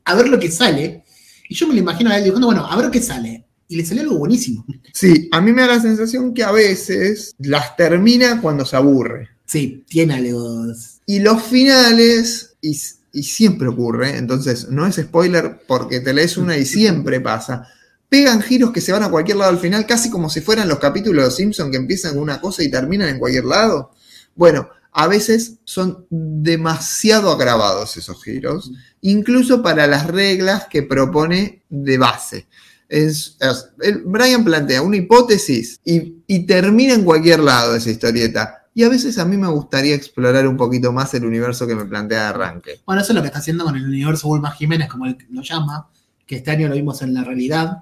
a ver lo que sale. Y yo me lo imagino a él diciendo, bueno, a ver qué sale. Y le salió algo buenísimo. Sí, a mí me da la sensación que a veces las termina cuando se aburre. Sí, tiene algo. Y los finales, y, y siempre ocurre, entonces no es spoiler porque te lees una y siempre pasa. Pegan giros que se van a cualquier lado al final, casi como si fueran los capítulos de los Simpsons que empiezan con una cosa y terminan en cualquier lado. Bueno, a veces son demasiado agravados esos giros, incluso para las reglas que propone de base. Es, es- el- Brian plantea una hipótesis y, y termina en cualquier lado esa historieta. Y a veces a mí me gustaría explorar un poquito más el universo que me plantea de arranque. Bueno, eso es lo que está haciendo con el universo Bulma Jiménez, como él lo llama, que este año lo vimos en la realidad,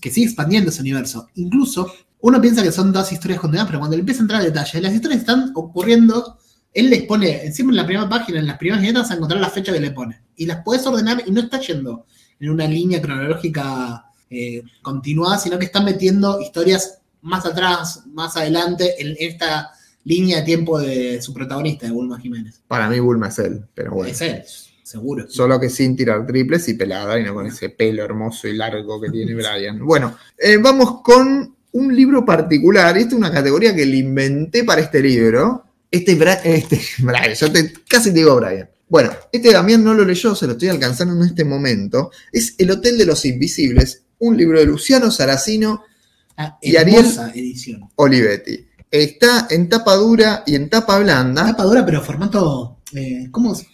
que sigue expandiendo ese universo. Incluso, uno piensa que son dos historias condenadas, pero cuando le empieza a entrar a detalle, las historias están ocurriendo, él les pone, encima en la primera página, en las primeras viñetas, a encontrar la fecha que le pone. Y las puedes ordenar y no está yendo en una línea cronológica eh, continuada, sino que está metiendo historias más atrás, más adelante, en esta línea de tiempo de su protagonista, de Bulma Jiménez. Para mí Bulma es él, pero bueno. Es él, seguro. Solo que sin tirar triples y pelada y no con ese pelo hermoso y largo que tiene Brian. Bueno, eh, vamos con un libro particular. Esta es una categoría que le inventé para este libro. Este, Bra- este Brian, yo te, casi te digo Brian. Bueno, este Damián no lo leyó, se lo estoy alcanzando en este momento. Es El Hotel de los Invisibles, un libro de Luciano Saracino Ah, Y edición. Olivetti. Está en tapa dura y en tapa blanda. Tapa dura, pero formato. Eh, ¿Cómo es?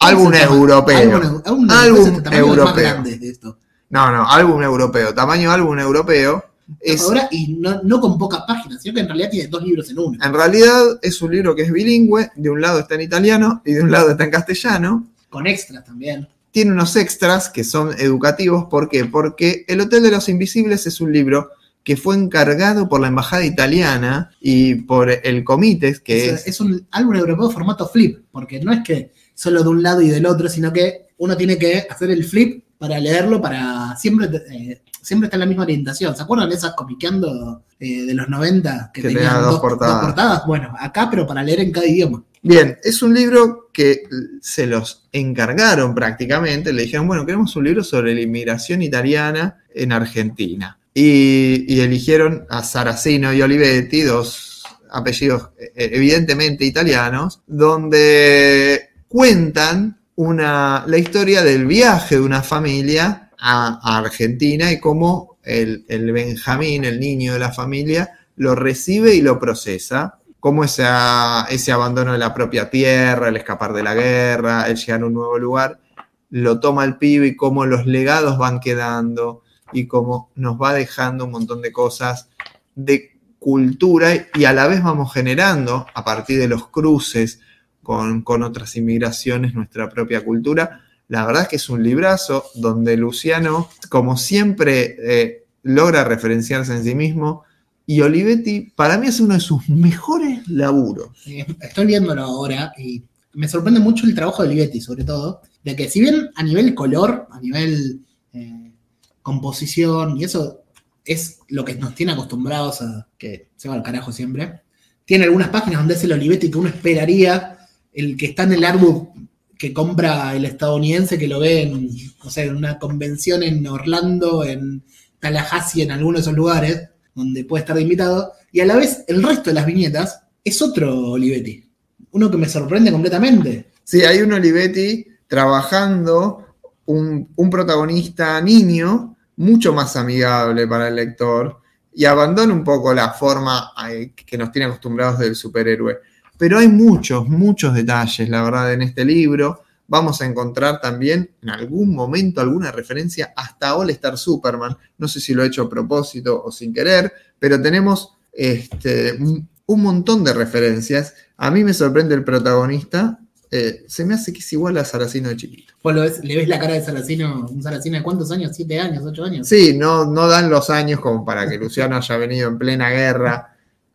Álbum europeo. Álbum, europeo. grande de esto. No, no, álbum europeo. Tamaño álbum europeo. Es, dura y no, no con pocas páginas, sino que en realidad tiene dos libros en uno. En realidad es un libro que es bilingüe, de un lado está en italiano y de un lado está en castellano. Con extras también. Tiene unos extras que son educativos, ¿por qué? Porque El Hotel de los Invisibles es un libro que fue encargado por la Embajada Italiana y por el Comites, que Es, es... es un álbum europeo formato flip, porque no es que solo de un lado y del otro, sino que uno tiene que hacer el flip para leerlo, para siempre, eh, siempre está en la misma orientación. ¿Se acuerdan de esas comiqueando eh, de los 90 que, Que tenían tenía dos dos, portadas? dos portadas? Bueno, acá, pero para leer en cada idioma. Bien, es un libro que se los encargaron prácticamente, le dijeron, bueno, queremos un libro sobre la inmigración italiana en Argentina. Y, y eligieron a Saracino y Olivetti, dos apellidos eh, evidentemente italianos, donde cuentan una, la historia del viaje de una familia a, Argentina y cómo el, el Benjamín, el niño de la familia, lo recibe y lo procesa cómo ese abandono de la propia tierra, el escapar de la guerra, el llegar a un nuevo lugar, lo toma el pibe y cómo los legados van quedando y cómo nos va dejando un montón de cosas de cultura y a la vez vamos generando a partir de los cruces con, con otras inmigraciones nuestra propia cultura. La verdad es que es un librazo donde Luciano, como siempre, eh, logra referenciarse en sí mismo y Olivetti para mí es uno de sus mejores laburos. Estoy viéndolo ahora y me sorprende mucho el trabajo de Olivetti, sobre todo, de que si bien a nivel color, a nivel eh, composición, y eso es lo que nos tiene acostumbrados a que se va al carajo siempre, tiene algunas páginas donde es el Olivetti que uno esperaría, el que está en el árbol que compra el estadounidense que lo ve en, en una convención en Orlando, en Tallahassee, en alguno de esos lugares, donde puede estar de invitado, y a la vez el resto de las viñetas es otro Olivetti. Uno que me sorprende completamente. Sí, hay un Olivetti trabajando un, un protagonista niño mucho más amigable para el lector y abandona un poco la forma eh, que nos tiene acostumbrados del superhéroe. Pero hay muchos, muchos detalles, la verdad, en este libro. Vamos a encontrar también en algún momento alguna referencia hasta All Star Superman. No sé si lo he hecho a propósito o sin querer, pero tenemos este, un montón de referencias. A mí me sorprende el protagonista, eh, se me hace que es igual a Saracino de chiquito. Vos lo ves- le ves la cara de Saracino, un Saracino de cuántos años, siete años, ocho años. Sí, no, no dan los años como para que Luciano haya venido en plena guerra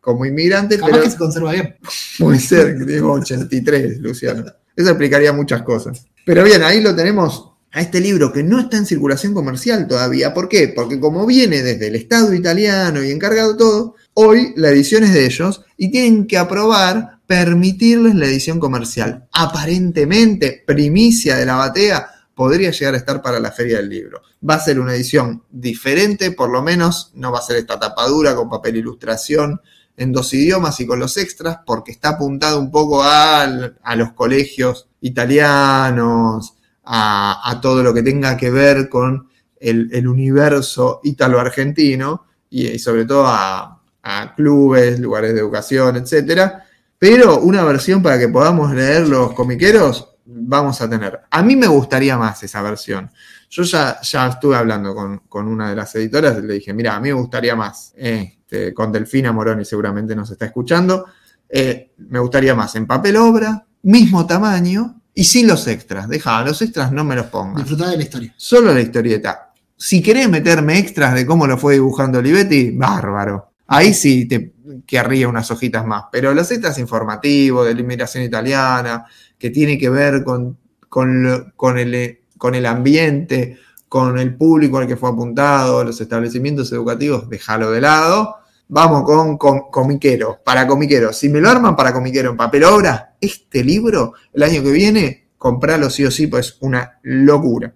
como inmigrante, pero que se conserva bien. puede ser, digo 83, Luciano. Eso explicaría muchas cosas. Pero bien, ahí lo tenemos a este libro que no está en circulación comercial todavía. ¿Por qué? Porque como viene desde el Estado italiano y encargado todo, hoy la edición es de ellos y tienen que aprobar permitirles la edición comercial. Aparentemente, primicia de la batea, podría llegar a estar para la feria del libro. Va a ser una edición diferente, por lo menos no va a ser esta tapadura con papel ilustración en dos idiomas y con los extras, porque está apuntado un poco al- a, los colegios italianos, a, a todo lo que tenga que ver con el, el universo ítalo-argentino y, y sobre todo a, a clubes, lugares de educación, etcétera. Pero una versión para que podamos leer los comiqueros vamos a tener. A mí me gustaría más esa versión. Yo ya, ya estuve hablando con, con una de las editoras y le dije, mira, a mí me gustaría más. Este, con Delfina Moroni seguramente nos está escuchando. Eh, me gustaría más en papel obra, mismo tamaño y sin los extras. Deja, los extras no me los pongas. Disfrutar de la historia. Solo la historieta. Si querés meterme extras de cómo lo fue dibujando Olivetti, bárbaro. Ahí sí te querría unas hojitas más. Pero los extras informativos de la inmigración italiana, que tiene que ver con, con, lo- con el, con el ambiente, con el público al que fue apuntado, los establecimientos educativos, déjalo de lado. Vamos con, com- comiquero, para comiquero. Si me lo arman para comiquero en papel obra, este libro, el año que viene, compralo sí o sí, pues una locura.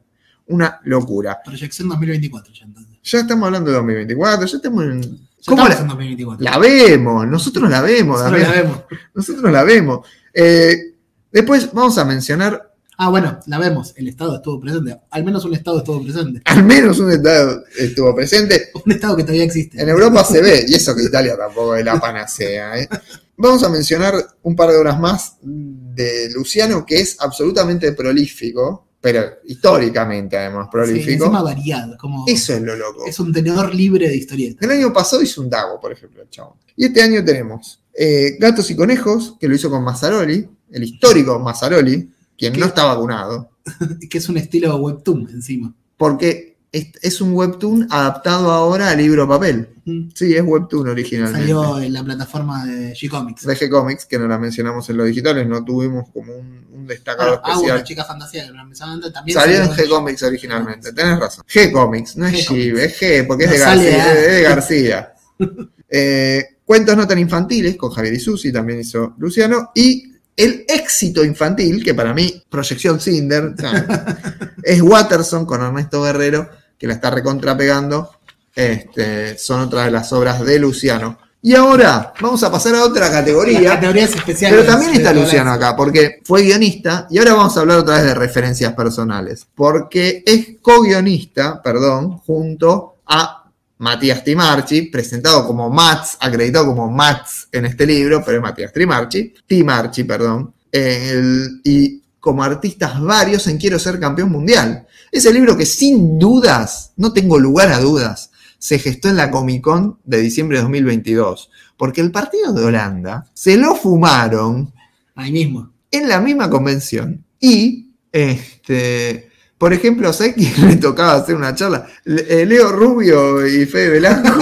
Una locura. Proyección 2024 ya entonces. Ya estamos hablando de 2024, ya estamos en. ¿Cómo la, en 2024. la vemos? Nosotros la vemos, Nosotros la vemos. Nosotros la vemos. Eh, después vamos a mencionar Ah, bueno, la vemos. El Estado estuvo presente. Al menos un Estado estuvo presente. al menos un estado estuvo presente. Un Estado que todavía existe. En Europa se ve, y eso que Italia tampoco es la panacea. ¿eh? Vamos a mencionar un par de horas más de Luciano, que es absolutamente prolífico, pero históricamente además Sí, prolífico. encima variado. Como Eso es lo loco. es un tenedor libre de historietas. El año pasado hizo un Dago, por ejemplo, el chabón. Y este año tenemos eh, Gatos y Conejos, que lo hizo con Mazzaroli, el histórico Mazzaroli, quien no está vacunado, Que es un estilo webtoon encima. porque es, es un webtoon adaptado ahora a libro papel. Mm. Sí, es webtoon originalmente. Salió en la plataforma de G-Comics. de G-Comics, que no la mencionamos en los digitales, no tuvimos como un, un destacado Bueno, ah, especial. una chica fantasía que no también Salió en en G-Comics originalmente, tenés razón. G-Comics, no es. G, es G, porque es de García. Es de García. Eh, cuentos no tan infantiles, con Javier y Susi, también hizo Luciano. Y el éxito infantil, que para mí, Proyección Cinder, es Watterson con Ernesto Guerrero, que la está recontrapegando. Este, son otras de las obras de Luciano. Y ahora vamos a pasar a otra Las categoría. categorías especiales. Pero también está Luciano acá, porque fue guionista, y ahora vamos a hablar otra vez de referencias personales, porque es co-guionista, perdón, junto a Matías Timarchi, presentado como Mats, acreditado como Mats en este libro, pero es Matías Timarchi, Timarchi, perdón, el- y como artistas varios en Quiero ser campeón mundial. Ese libro que sin dudas, no tengo lugar a dudas, se gestó en la Comic Con de diciembre de 2022, porque el partido de Holanda se lo fumaron Ahí mismo. en la misma convención. Y, este, por ejemplo, ¿sabes quién le tocaba hacer una charla? Eh, Leo Rubio y Fede Velasco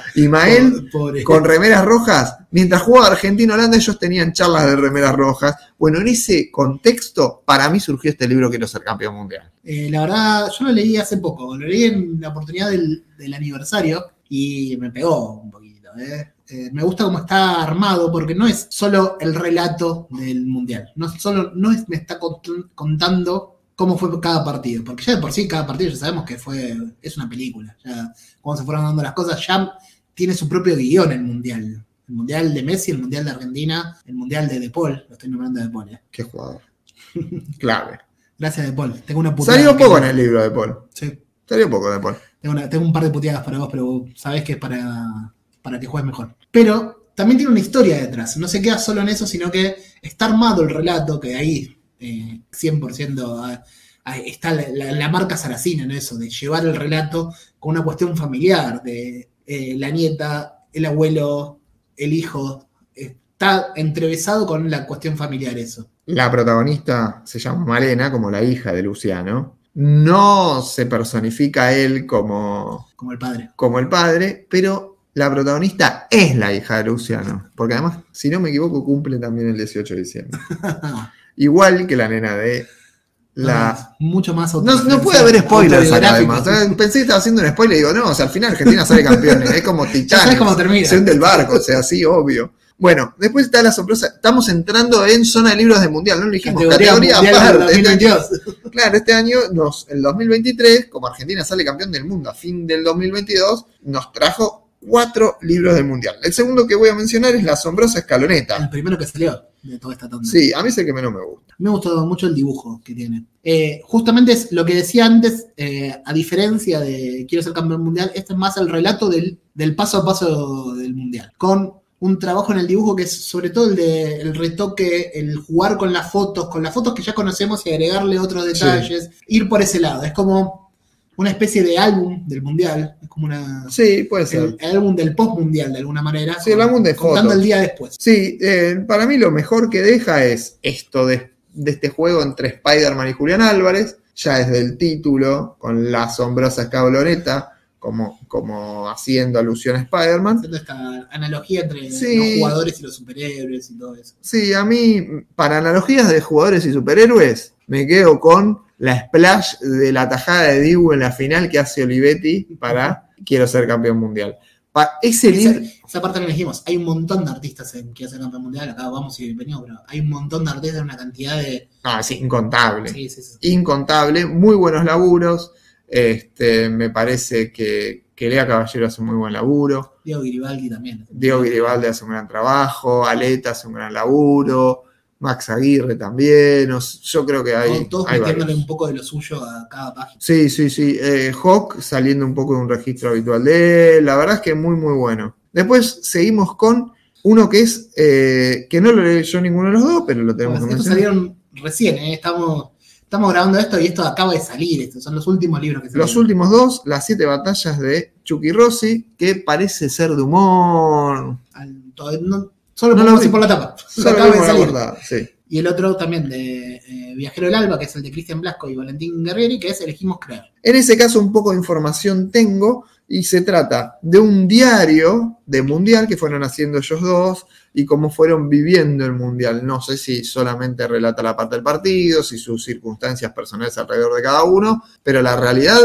y Mael Pobre. con remeras rojas. Mientras jugaba Argentina-Holanda, ellos tenían charlas de remeras rojas. Bueno, en ese contexto, para mí surgió este libro Quiero ser campeón mundial. Eh, la verdad, yo lo leí hace poco, lo leí en la oportunidad del, del aniversario y me pegó un poquito. ¿eh? Eh, me gusta cómo está armado porque no es solo el relato del mundial, no solo no es, me está cont- contando cómo fue cada partido, porque ya de por sí cada partido ya sabemos que fue es una película, ya cómo se fueron dando las cosas, ya tiene su propio guion el mundial. El mundial de Messi, el mundial de Argentina, el mundial de De Paul, lo estoy nombrando de Paul. ¿eh? Qué jugador. Clave. Gracias De Paul, tengo una putada Salió poco en el libro de Paul. Sí. Salió poco de Paul. Tengo, una- tengo un par de puteadas para vos, pero sabés que es para, para que juegues mejor. Pero también tiene una historia detrás. No se queda solo en eso, sino que está armado el relato, que ahí eh, 100% a- a- está la, la- la marca Saracina en eso, de llevar el relato con una cuestión familiar, de eh, la nieta, el abuelo, el hijo, está entrevesado con la cuestión familiar eso. La protagonista se llama Malena, como la hija de Luciano. No se personifica a él como, Como el padre. como el padre, pero la protagonista es la hija de Luciano. Porque además, si no me equivoco, cumple también el 18 de diciembre. Igual que la nena de la... Mucho más No, no puede haber spoilers acá además. Eh, Pensé que estaba haciendo un spoiler y digo, no, o sea, al final Argentina sale campeón. Es como Titanic. sabes cómo termina. Se hunde el barco, o sea, sí, obvio. Bueno, después está la asombrosa. Estamos entrando en zona de libros de mundial, no lo dijimos. Categoría, Categoría, aparte. Este año- 2022. claro, este año, nos, el 2023, como Argentina sale campeón del mundo a fin del 2022, nos trajo cuatro libros del mundial. El segundo que voy a mencionar es la asombrosa escaloneta. El primero que salió de toda esta tanda. Sí, a mí es el que menos me gusta. Me gustó mucho el dibujo que tiene. Eh, justamente es lo que decía antes, eh, a diferencia de Quiero ser campeón mundial, este es más el relato del, del paso a paso del mundial. Con un trabajo en el dibujo que es sobre todo el de el retoque, el jugar con las fotos, con las fotos que ya conocemos y agregarle otros detalles, ir por ese lado. Es como una especie de álbum del mundial, es como una Sí, puede ser. el, álbum del post mundial de alguna manera. Sí, el álbum de contando fotos. el día después. Sí, eh, para mí lo mejor que deja es esto de, de este juego entre Spider-Man y Julián Álvarez, ya desde el título, con la asombrosa escabloneta, como, como haciendo alusión a Spider-Man. Haciendo esta analogía entre Sí. los jugadores y los superhéroes y todo eso. Sí, a mí, para analogías de jugadores y superhéroes, me quedo con la splash de la tajada de Dibu en la final que hace Olivetti para Quiero ser campeón mundial. Pa- ese Esa, libro. esa parte que dijimos, hay un montón de artistas en que hacen campeón mundial, acá vamos y venimos, pero hay un montón de artistas en una cantidad de. Ah, sí, incontable. Sí, sí, sí. incontable, muy buenos laburos. Este, me parece que, que Lea Caballero hace un muy buen laburo. Diego Garibaldi también. Diego Garibaldi hace un gran trabajo. Aleta hace un gran laburo. Max Aguirre también. yo creo que hay. Todos- todos hay metiéndole varios. un poco de lo suyo a cada página. Sí, sí, sí. Eh, Hawk saliendo un poco de un registro habitual de él. La verdad es que muy, muy bueno. Después seguimos con uno que es. eh, que no lo leyó ninguno de los dos, pero lo tenemos Bueno, que estos mencionar. salieron recién, ¿eh? estamos, estamos grabando esto y esto acaba de salir. Estos son los últimos libros que salieron. Los últimos dos, las siete batallas de Chucky Rossi, que parece ser de humor. Al- no- solo No lo vi. ir por la tapa. Solo acaba de vimos la salir. portada, sí. Y el otro también de eh, Viajero del Alba, que es el de Cristian Blasco y Valentín Guerrieri, que es Elegimos Creer. En ese caso, un poco de información tengo, y se trata de un diario de mundial que fueron haciendo ellos dos y cómo fueron viviendo el mundial. No sé si solamente relata la parte del partido, si sus circunstancias personales alrededor de cada uno, pero la realidad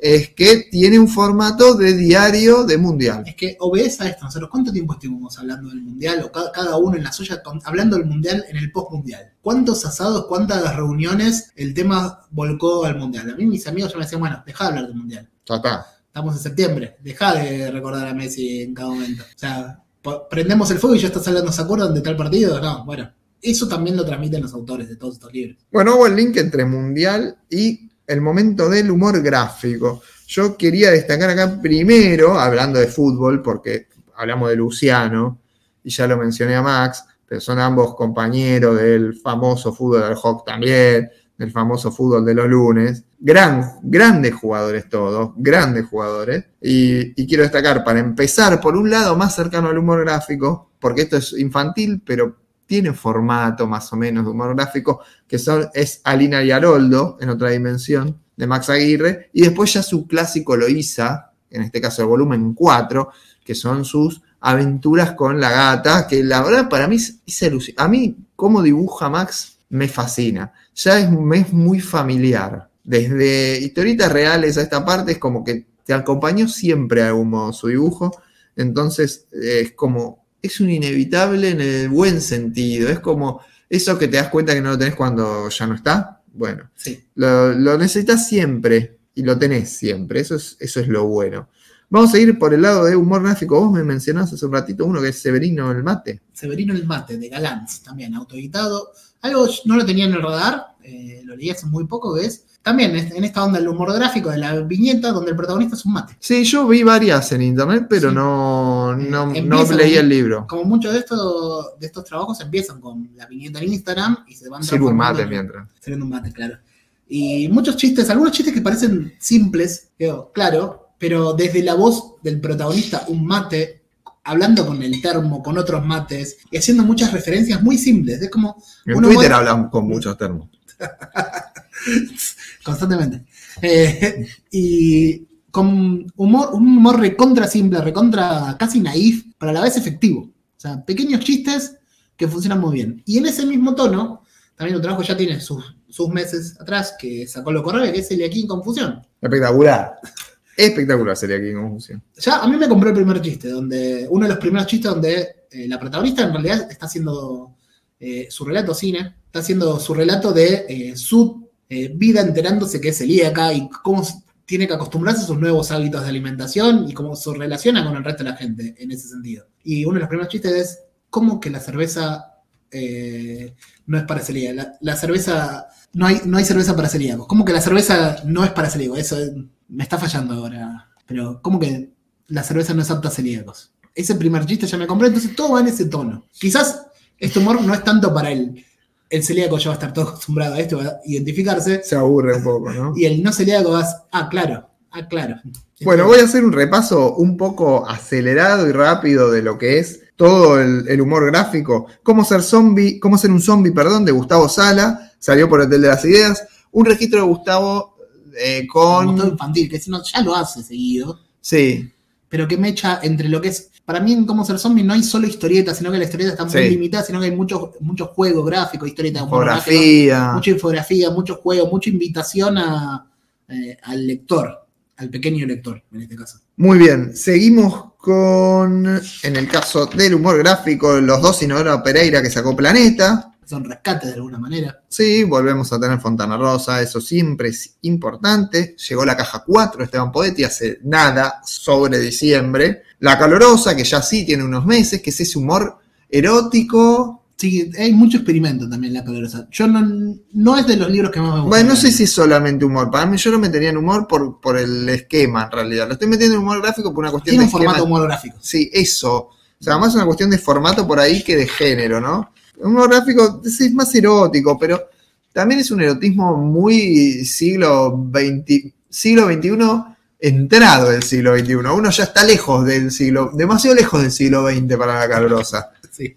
es que tiene un formato de diario de mundial. Es que obedece a esto. Nosotros, ¿cuánto tiempo estuvimos hablando del mundial? O cada, cada uno en la suya, hablando del mundial en el post-mundial. ¿Cuántos asados, cuántas reuniones el tema volcó al mundial? A mí mis amigos ya me decían, bueno, deja de hablar del mundial. Está. Estamos en septiembre, deja de recordar a Messi en cada momento. O sea, prendemos el fuego y ya estás hablando, ¿se acuerdan de tal partido? No, bueno. Eso también lo transmiten los autores de todos estos libros. Bueno, hago el link entre mundial y el momento del humor gráfico. Yo quería destacar acá primero, hablando de fútbol, porque hablamos de Luciano, y ya lo mencioné a Max, pero son ambos compañeros del famoso fútbol del Hawk también, del famoso fútbol de los lunes. Gran, grandes jugadores todos, grandes jugadores. Y, y quiero destacar, para empezar, por un lado, más cercano al humor gráfico, porque esto es infantil, pero tiene formato más o menos de humor gráfico, que son, es Alina y Haroldo, en otra dimensión, de Max Aguirre, y después ya su clásico Loíza, en este caso el volumen 4, que son sus aventuras con la gata, que la verdad para mí es, es alucin- A mí, cómo dibuja Max, me fascina. Ya es, es muy familiar. Desde historietas reales a esta parte es como que te acompañó siempre de algún modo su dibujo. Entonces eh, es como, es un inevitable en el buen sentido. Es como eso que te das cuenta que no lo tenés cuando ya no está. Bueno, Sí. lo, lo necesitas siempre y lo tenés siempre. Eso es, eso es lo bueno. Vamos a ir por el lado de humor gráfico. Vos me mencionaste hace un ratito uno que es Severino el Mate. Severino el Mate, de Galantz, también, autoeditado. Algo no lo tenía en el radar, eh, lo leí hace muy poco, que es también en esta onda del humor gráfico, de la viñeta, donde el protagonista es un mate. Sí, yo vi varias en internet, pero Sí. no, Eh, no, no empieza leí el libro. Como muchos de estos, de estos trabajos empiezan con la viñeta en Instagram y se van Sirve un mate en- mientras. Sirviendo un mate, claro. Y muchos chistes, algunos chistes que parecen simples, digo, claro, pero desde la voz del protagonista, un mate, hablando con el termo, con otros mates y haciendo muchas referencias muy simples. Es como. En Twitter hablan con muchos termos. constantemente. Eh, y con humor, un humor recontra simple, recontra casi naif, pero a la vez efectivo. O sea, pequeños chistes que funcionan muy bien. Y en ese mismo tono, también un trabajo ya tiene sus, sus meses atrás, que sacó lo correo, que es el aquí en confusión. Espectacular. Espectacular sería aquí en confusión. Ya a mí me compró el primer chiste, donde uno de los primeros chistes donde eh, la protagonista en realidad está haciendo eh, su relato cine, está haciendo su relato de eh, su eh, vida enterándose que es celíaca y cómo tiene que acostumbrarse a sus nuevos hábitos de alimentación y cómo se relaciona con el resto de la gente en ese sentido. Y uno de los primeros chistes es cómo que la cerveza eh, no es para celíacos. La, cerveza, no hay, no hay cerveza para celíacos. ¿Cómo que la cerveza no es para celíacos? Eso me está fallando ahora. Pero, ¿cómo que la cerveza no es apta a celíacos? Ese primer chiste ya me compré, entonces todo va en ese tono. Quizás este humor no es tanto para el, el celíaco, ya va a estar todo acostumbrado a esto, va a identificarse, Se aburre un poco, ¿no? y el no celíaco va a, ah, claro, ah, claro. Bueno, voy a hacer un repaso un poco acelerado y rápido de lo que es todo el, el humor gráfico. Cómo ser zombie, cómo ser un zombie, perdón, de Gustavo Sala, salió por Hotel de las Ideas. Un registro de Gustavo eh, con. infantil, que si no, ya lo hace seguido, Sí, pero que me echa entre lo que es. Para mí, en Cómo ser zombie no hay solo historieta, sino que la historieta está muy Sí. limitada, sino que hay mucho, mucho juego gráfico, historieta de humor gráfico, fotografía. mucha infografía, mucho juego, mucha invitación a, eh, al lector, al pequeño lector, en este caso. Muy bien, seguimos con, en el caso del humor gráfico, los dos Inodoro Pereira que sacó Planeta. Son rescates de alguna manera. Sí, volvemos a tener Fontana Rosa, eso siempre es importante. Llegó la caja 4, Esteban Poetti, hace nada, sobre diciembre. La Calorosa, que ya sí tiene unos meses, que es ese humor erótico. Sí, hay mucho experimento también en la calorosa. Yo no, no es de los libros que más me gustan. Bueno, no sé si es solamente humor. Para mí yo lo metería en humor por, por el esquema, en realidad. Lo estoy metiendo en humor gráfico por una cuestión Tiene de un formato esquema. humorográfico. Sí, eso. O sea, más una cuestión de formato por ahí que de género, ¿no? Un humor gráfico es más erótico, pero también es un erotismo muy siglo XX, siglo XXI, entrado del siglo XXI. Uno ya está lejos del siglo, demasiado lejos del siglo XX para la calorosa. Sí.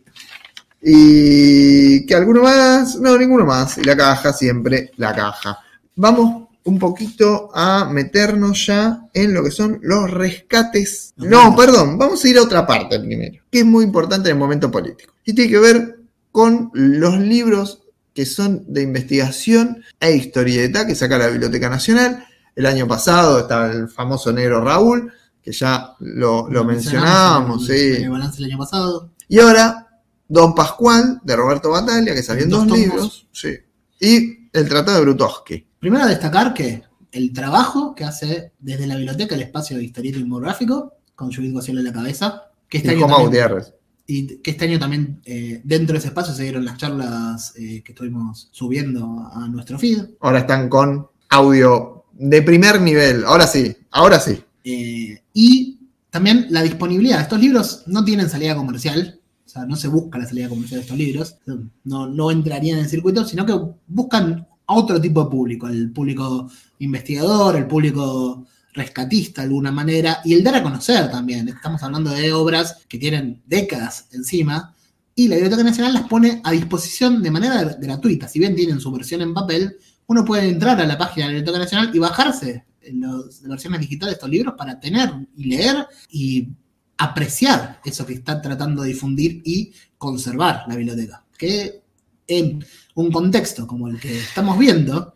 Y que alguno más, no, ninguno más. Y la caja, siempre la caja. Vamos un poquito a meternos ya en lo que son los rescates. No, perdón, vamos a ir a otra parte primero, que es muy importante en el momento político. Y tiene que ver con los libros que son de investigación e historieta que saca la Biblioteca Nacional. El año pasado estaba el famoso negro Raúl, que ya lo, lo mencionábamos, el- sí. el balance el año pasado. Y ahora, Don Pascual, de Roberto Bataglia, que salió en Dos libros. Sí. Y el Tratado de Brutowski. Primero destacar que el trabajo que hace desde la biblioteca el espacio de historieta y humor gráfico, con Judith Gocielo en la cabeza, que este Y año también, y que este año también eh, dentro de ese espacio se dieron las charlas eh, que estuvimos subiendo a nuestro feed. Ahora están con audio de primer nivel. Ahora sí, ahora sí. Eh, y también la disponibilidad. Estos libros no tienen salida comercial, o sea, no se busca la salida comercial de estos libros, no, no entrarían en el circuito, sino que buscan a otro tipo de público, el público investigador, el público rescatista de alguna manera, y el dar a conocer también. Estamos hablando de obras que tienen décadas encima, y la Biblioteca Nacional las pone a disposición de manera gratuita. Si bien tienen su versión en papel, uno puede entrar a la página de la Biblioteca Nacional y bajarse las versiones digitales de estos libros para tener y leer y apreciar eso que está tratando de difundir y conservar la biblioteca. Que en un contexto como el que estamos viendo,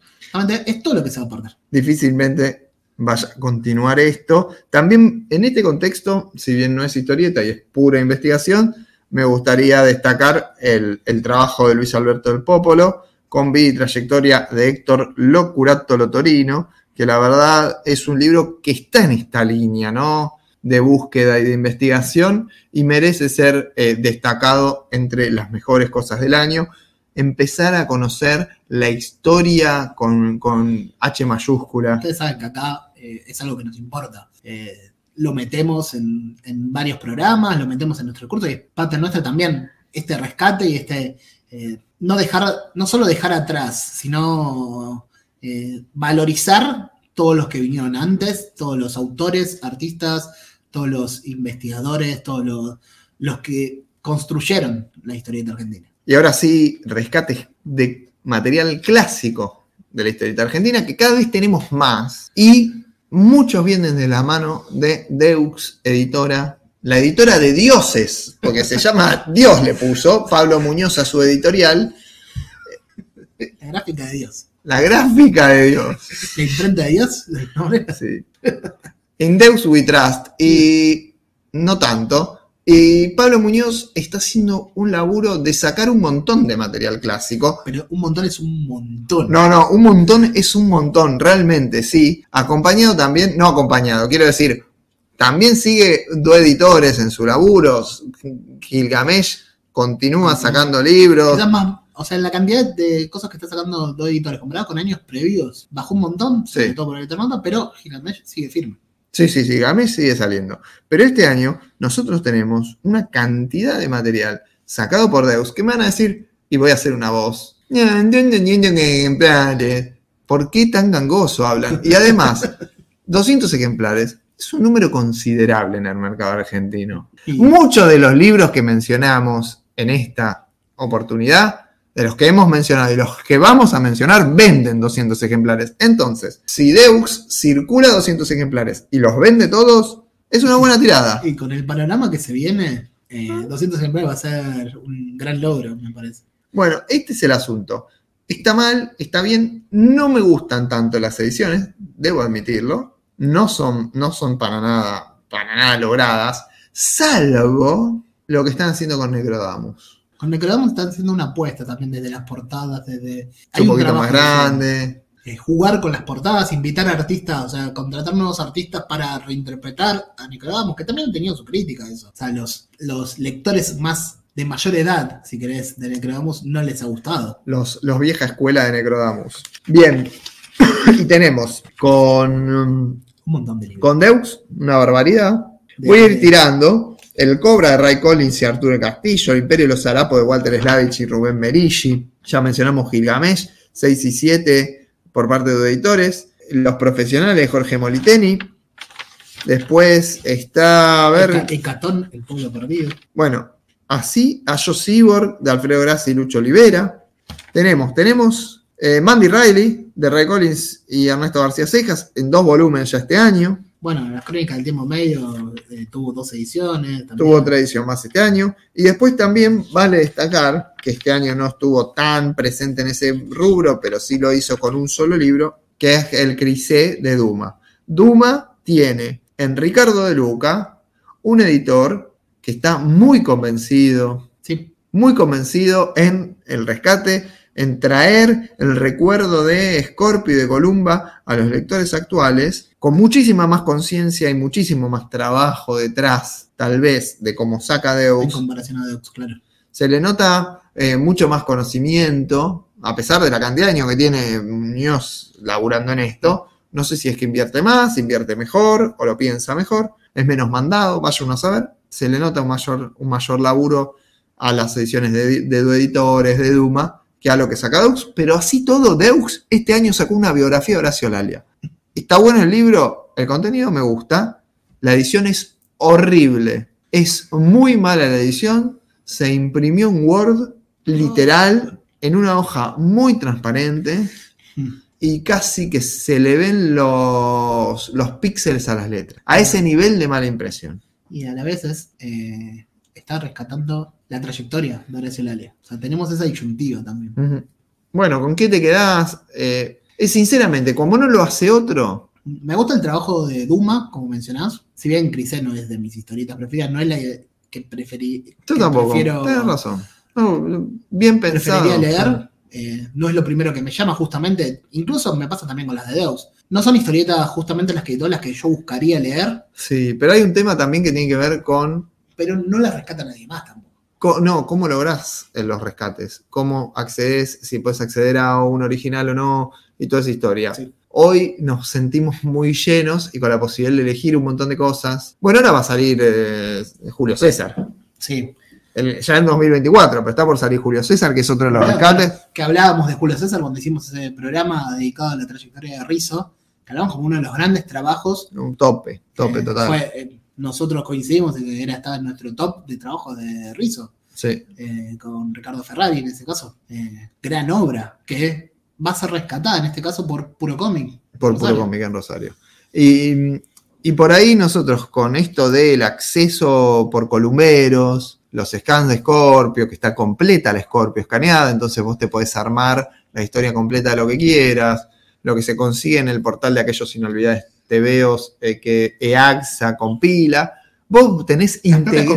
es todo lo que se va a perder. Difícilmente vaya a continuar esto. También en este contexto, si bien no es historieta y es pura investigación, me gustaría destacar el trabajo de Luis Alberto del Popolo con vida y trayectoria de Héctor Locurato Lotorino, que la verdad es un libro que está en esta línea, ¿no? De búsqueda y de investigación y merece ser eh, destacado entre las mejores cosas del año. Empezar a conocer la historia con, con H mayúscula. Ustedes saben que acá eh, es algo que nos importa. Eh, lo metemos en, en varios programas, lo metemos en nuestro curso y es parte nuestra también este rescate y este eh, no dejar, no solo dejar atrás, sino eh, valorizar todos los que vinieron antes, todos los autores, artistas, todos los investigadores, todos los, los que construyeron la historieta argentina. Y ahora sí, rescates de material clásico de la historieta argentina, que cada vez tenemos más. Y muchos vienen de la mano de Deux Editora, la editora de dioses, porque se llama Dios le puso, Pablo Muñoz a su editorial. La gráfica de Dios. La gráfica de Dios. La imprenta de Dios. Sí. En Deus We Trust. Y no tanto. Y Pablo Muñoz está haciendo un laburo de sacar un montón de material clásico. Pero un montón es un montón. No, no, un montón es un montón, realmente, sí. Acompañado también, no acompañado, quiero decir, también sigue dos editores en su laburo. Gilgamesh continúa sacando libros. Más, o sea, la cantidad de cosas que está sacando dos editores comparado con años previos bajó un montón, Sí. sobre todo por el Eternauta, pero Gilgamesh sigue firme. Sí, sí, sí, Gilgamesh sigue saliendo. Pero este año nosotros tenemos una cantidad de material sacado por Deus que me van a decir, y voy a hacer una voz. ¿Por qué tan gangoso hablan? Y además, 200 ejemplares es un número considerable en el mercado argentino. Y- Muchos de los libros que mencionamos en esta oportunidad, de los que hemos mencionado y los que vamos a mencionar, venden 200 ejemplares. Entonces, si Deux circula 200 ejemplares y los vende todos, es una buena tirada. Y con el panorama que se viene, eh, 200 ejemplares va a ser un gran logro, me parece. Bueno, este es el asunto. Está mal, está bien. No me gustan tanto las ediciones, debo admitirlo. No son, no son para nada, para nada logradas, salvo lo que están haciendo con Necrodamus. Con Necrodamus están haciendo una apuesta también desde las portadas, desde... Es hay un poquito más de grande. eh, jugar con las portadas, invitar a artistas, o sea, contratar nuevos artistas para reinterpretar a Nicodamus, que también han tenido su crítica eso. O sea, los, los lectores más de mayor edad, si querés, de Necrodamus, no les ha gustado. Los, los vieja escuela de Necrodamus. Bien. y tenemos con, Un montón de libros. con Deux, una barbaridad. De- Voy a ir tirando. El Cobra de Ray Collins y Arturo Castillo, El Imperio de los Harapos de Walter Slavich y Rubén Merigi. Ya mencionamos Gilgamesh, 6 y 7 por parte de editores. Los profesionales de Jorge Moliteni. Después está, a ver, Heca- Hecatón, el pueblo perdido. bueno, así a Joe Seaborg de Alfredo Grassi y Lucho Olivera. Tenemos, tenemos eh, Mandy Riley de Ray Collins y Ernesto García Cejas en dos volúmenes ya este año. Bueno, las crónicas del tiempo medio eh, tuvo dos ediciones. También. Tuvo otra edición más este año. Y después también vale destacar que este año no estuvo tan presente en ese rubro, pero sí lo hizo con un solo libro, que es el Crisé de Duma. Duma tiene en Ricardo de Luca un editor que está muy convencido, Sí, muy convencido en el rescate, en traer el recuerdo de Scorpio y de Columba a los lectores actuales, con muchísima más conciencia y muchísimo más trabajo detrás, tal vez, de cómo saca en Deus. comparación a Deux, claro. Se le nota eh, mucho más conocimiento, a pesar de la cantidad de años que tiene Muñoz laburando en esto. No sé si es que invierte más, invierte mejor o lo piensa mejor, es menos mandado, vaya uno a saber. Se le nota un mayor, un mayor laburo a las ediciones de, de Du editores, de Duma, que lo que saca Deux. Pero así todo, Deux este año sacó una biografía de Horacio Lalia. Está bueno el libro, el contenido me gusta, la edición es horrible, es muy mala la edición, se imprimió en Word literal en una hoja muy transparente y casi que se le ven los, los píxeles a las letras. A ese nivel de mala impresión. Y a la vez es, eh, está rescatando la trayectoria de Horacio Lalia. O sea, tenemos esa disyuntiva también. Bueno, ¿con qué te quedás? Eh, sinceramente, como no lo hace otro, Me gusta el trabajo de Duma, como mencionás. Si bien Crisé no es de mis historietas preferidas, no es la que preferí. yo que tampoco. prefiero- Tienes razón. No, bien pensado. preferiría leer. eh, no es lo primero que me llama, justamente. Incluso me pasa también con las de Deus. No son historietas justamente las que, las que yo buscaría leer, Sí, pero hay un tema también que tiene que ver con pero no las rescata nadie más tampoco. Co- No, ¿cómo lográs en los rescates? ¿Cómo accedes, si puedes acceder a un original o no? Y toda esa historia. Sí. Hoy nos sentimos muy llenos y con la posibilidad de elegir un montón de cosas. Bueno, ahora va a salir eh, Julio César. Sí. El- ya en 2024, pero está por salir Julio César, que es otro de los rescates. Que hablábamos de Julio César cuando hicimos ese programa dedicado a la trayectoria de Rizzo, que hablamos como uno de los grandes trabajos Un tope, tope Eh, total. Fue, eh, nosotros coincidimos en que era, estaba en nuestro top de trabajo de Rizzo, Sí. eh, con Ricardo Ferrari en ese caso. Eh, gran obra, que va a ser rescatada en este caso por puro cómic. Por Rosario. puro cómic en Rosario. Y, y por ahí nosotros con esto del acceso por columberos, los scans de Scorpio, que está completa la Scorpio escaneada, entonces vos te podés armar la historia completa de lo que quieras, lo que se consigue en el portal de aquellos inolvidables TVOs eh, que EAXA compila. Vos tenés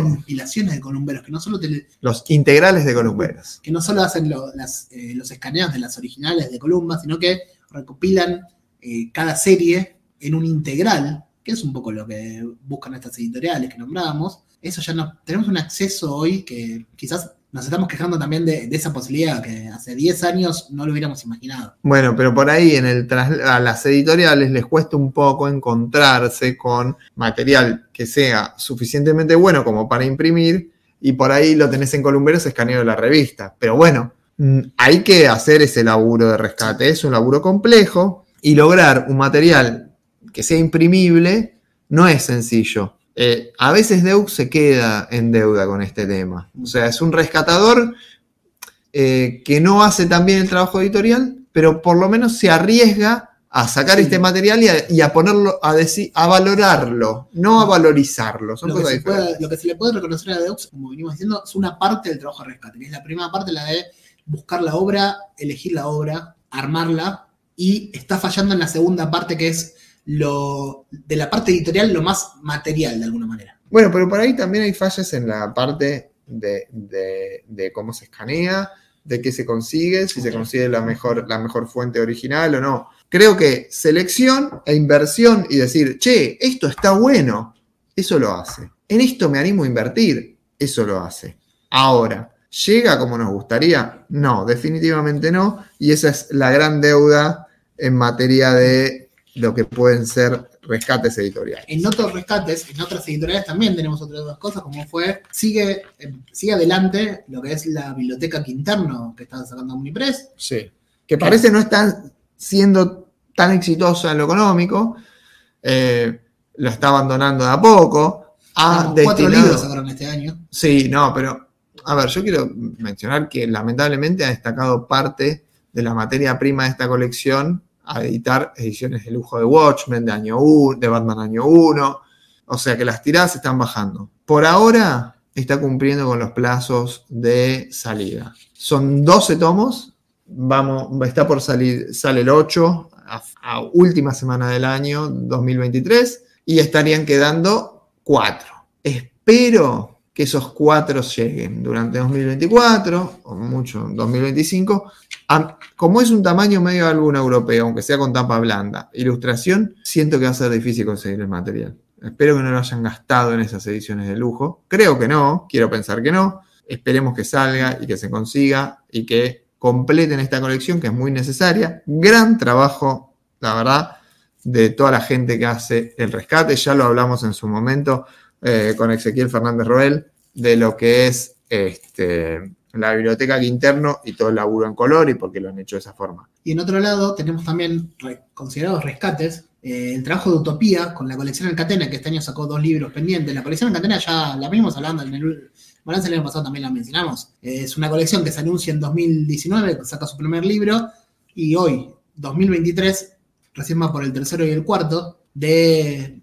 compilaciones de columberos, que no solo, te- los integrales de columberos. que no solo hacen lo- las, eh, los escaneos de las originales de Columba, sino que recopilan eh, cada serie en un integral, que es un poco lo que buscan estas editoriales que nombrábamos. Eso ya no. Tenemos un acceso hoy que quizás nos estamos quejando también de, esa posibilidad que hace 10 años no lo hubiéramos imaginado. Bueno, pero por ahí en el a las editoriales les cuesta un poco encontrarse con material que sea suficientemente bueno como para imprimir y por ahí lo tenés en columberos escaneo de la revista. Pero bueno, mm, hay que hacer ese laburo de rescate, es un laburo complejo y lograr un material que sea imprimible no es sencillo. Eh, a veces Deux se queda en deuda con este tema. O sea, es un rescatador eh, que no hace tan bien el trabajo editorial, pero por lo menos se arriesga a sacar Sí. este material y a, y a ponerlo, a decir, a valorarlo, no a valorizarlo. Son Lo que, cosas puede- lo que se le puede reconocer a Deux, como venimos diciendo, es una parte del trabajo de rescate, que es la primera parte, la de buscar la obra, elegir la obra, armarla, y está fallando en la segunda parte, que es lo de la parte editorial, lo más material, de alguna manera. Bueno, pero por ahí también hay fallas en la parte de, de- cómo se escanea, de qué se consigue, si se consigue la mejor, la mejor fuente original o no. Creo que selección e inversión y decir, che, esto está bueno, eso lo hace. En esto me animo a invertir, eso lo hace. Ahora, ¿llega como nos gustaría? No, definitivamente no. Y esa es la gran deuda en materia de lo que pueden ser rescates editoriales. En otros rescates, en otras editoriales también tenemos otras dos cosas, como fue, sigue, eh, sigue adelante lo que es la biblioteca Quinterno que está sacando Omnipress, Sí. Que parece no estar siendo tan exitosa en lo económico. eh, lo está abandonando de a poco. Ha cuatro libros sacaron este año. Sí, no, pero a ver, yo quiero mencionar que lamentablemente ha destacado parte de la materia prima de esta colección a editar ediciones de lujo de Watchmen de año 1, de Batman año 1. O sea que las tiradas están bajando. Por ahora está cumpliendo con los plazos de salida. Son 12 tomos. Vamos, está por salir, sale el 8 a, a última semana del año 2023 y estarían quedando 4. Espero que esos cuatro lleguen durante 2024 o mucho en 2025. Am- Como es un tamaño medio álbum europeo, aunque sea con tapa blanda, ilustración, siento que va a ser difícil conseguir el material. Espero que no lo hayan gastado en esas ediciones de lujo. Creo que no, quiero pensar que no. Esperemos que salga y que se consiga y que completen esta colección que es muy necesaria. Gran trabajo, la verdad, de toda la gente que hace el rescate. Ya lo hablamos en su momento eh, con Ezequiel Fernández Roel de lo que es este, la biblioteca Quinterno y todo el laburo en color y por qué lo han hecho de esa forma. Y en otro lado tenemos también considerados rescates, eh, el trabajo de Utopía con la colección Alcatena, que este año sacó dos libros pendientes. La colección Alcatena ya la venimos hablando en el balance del año pasado, también la mencionamos. Eh, es una colección que se anuncia en 2019, que saca su primer libro, y hoy, 2023, recién va por el tercero y el cuarto, de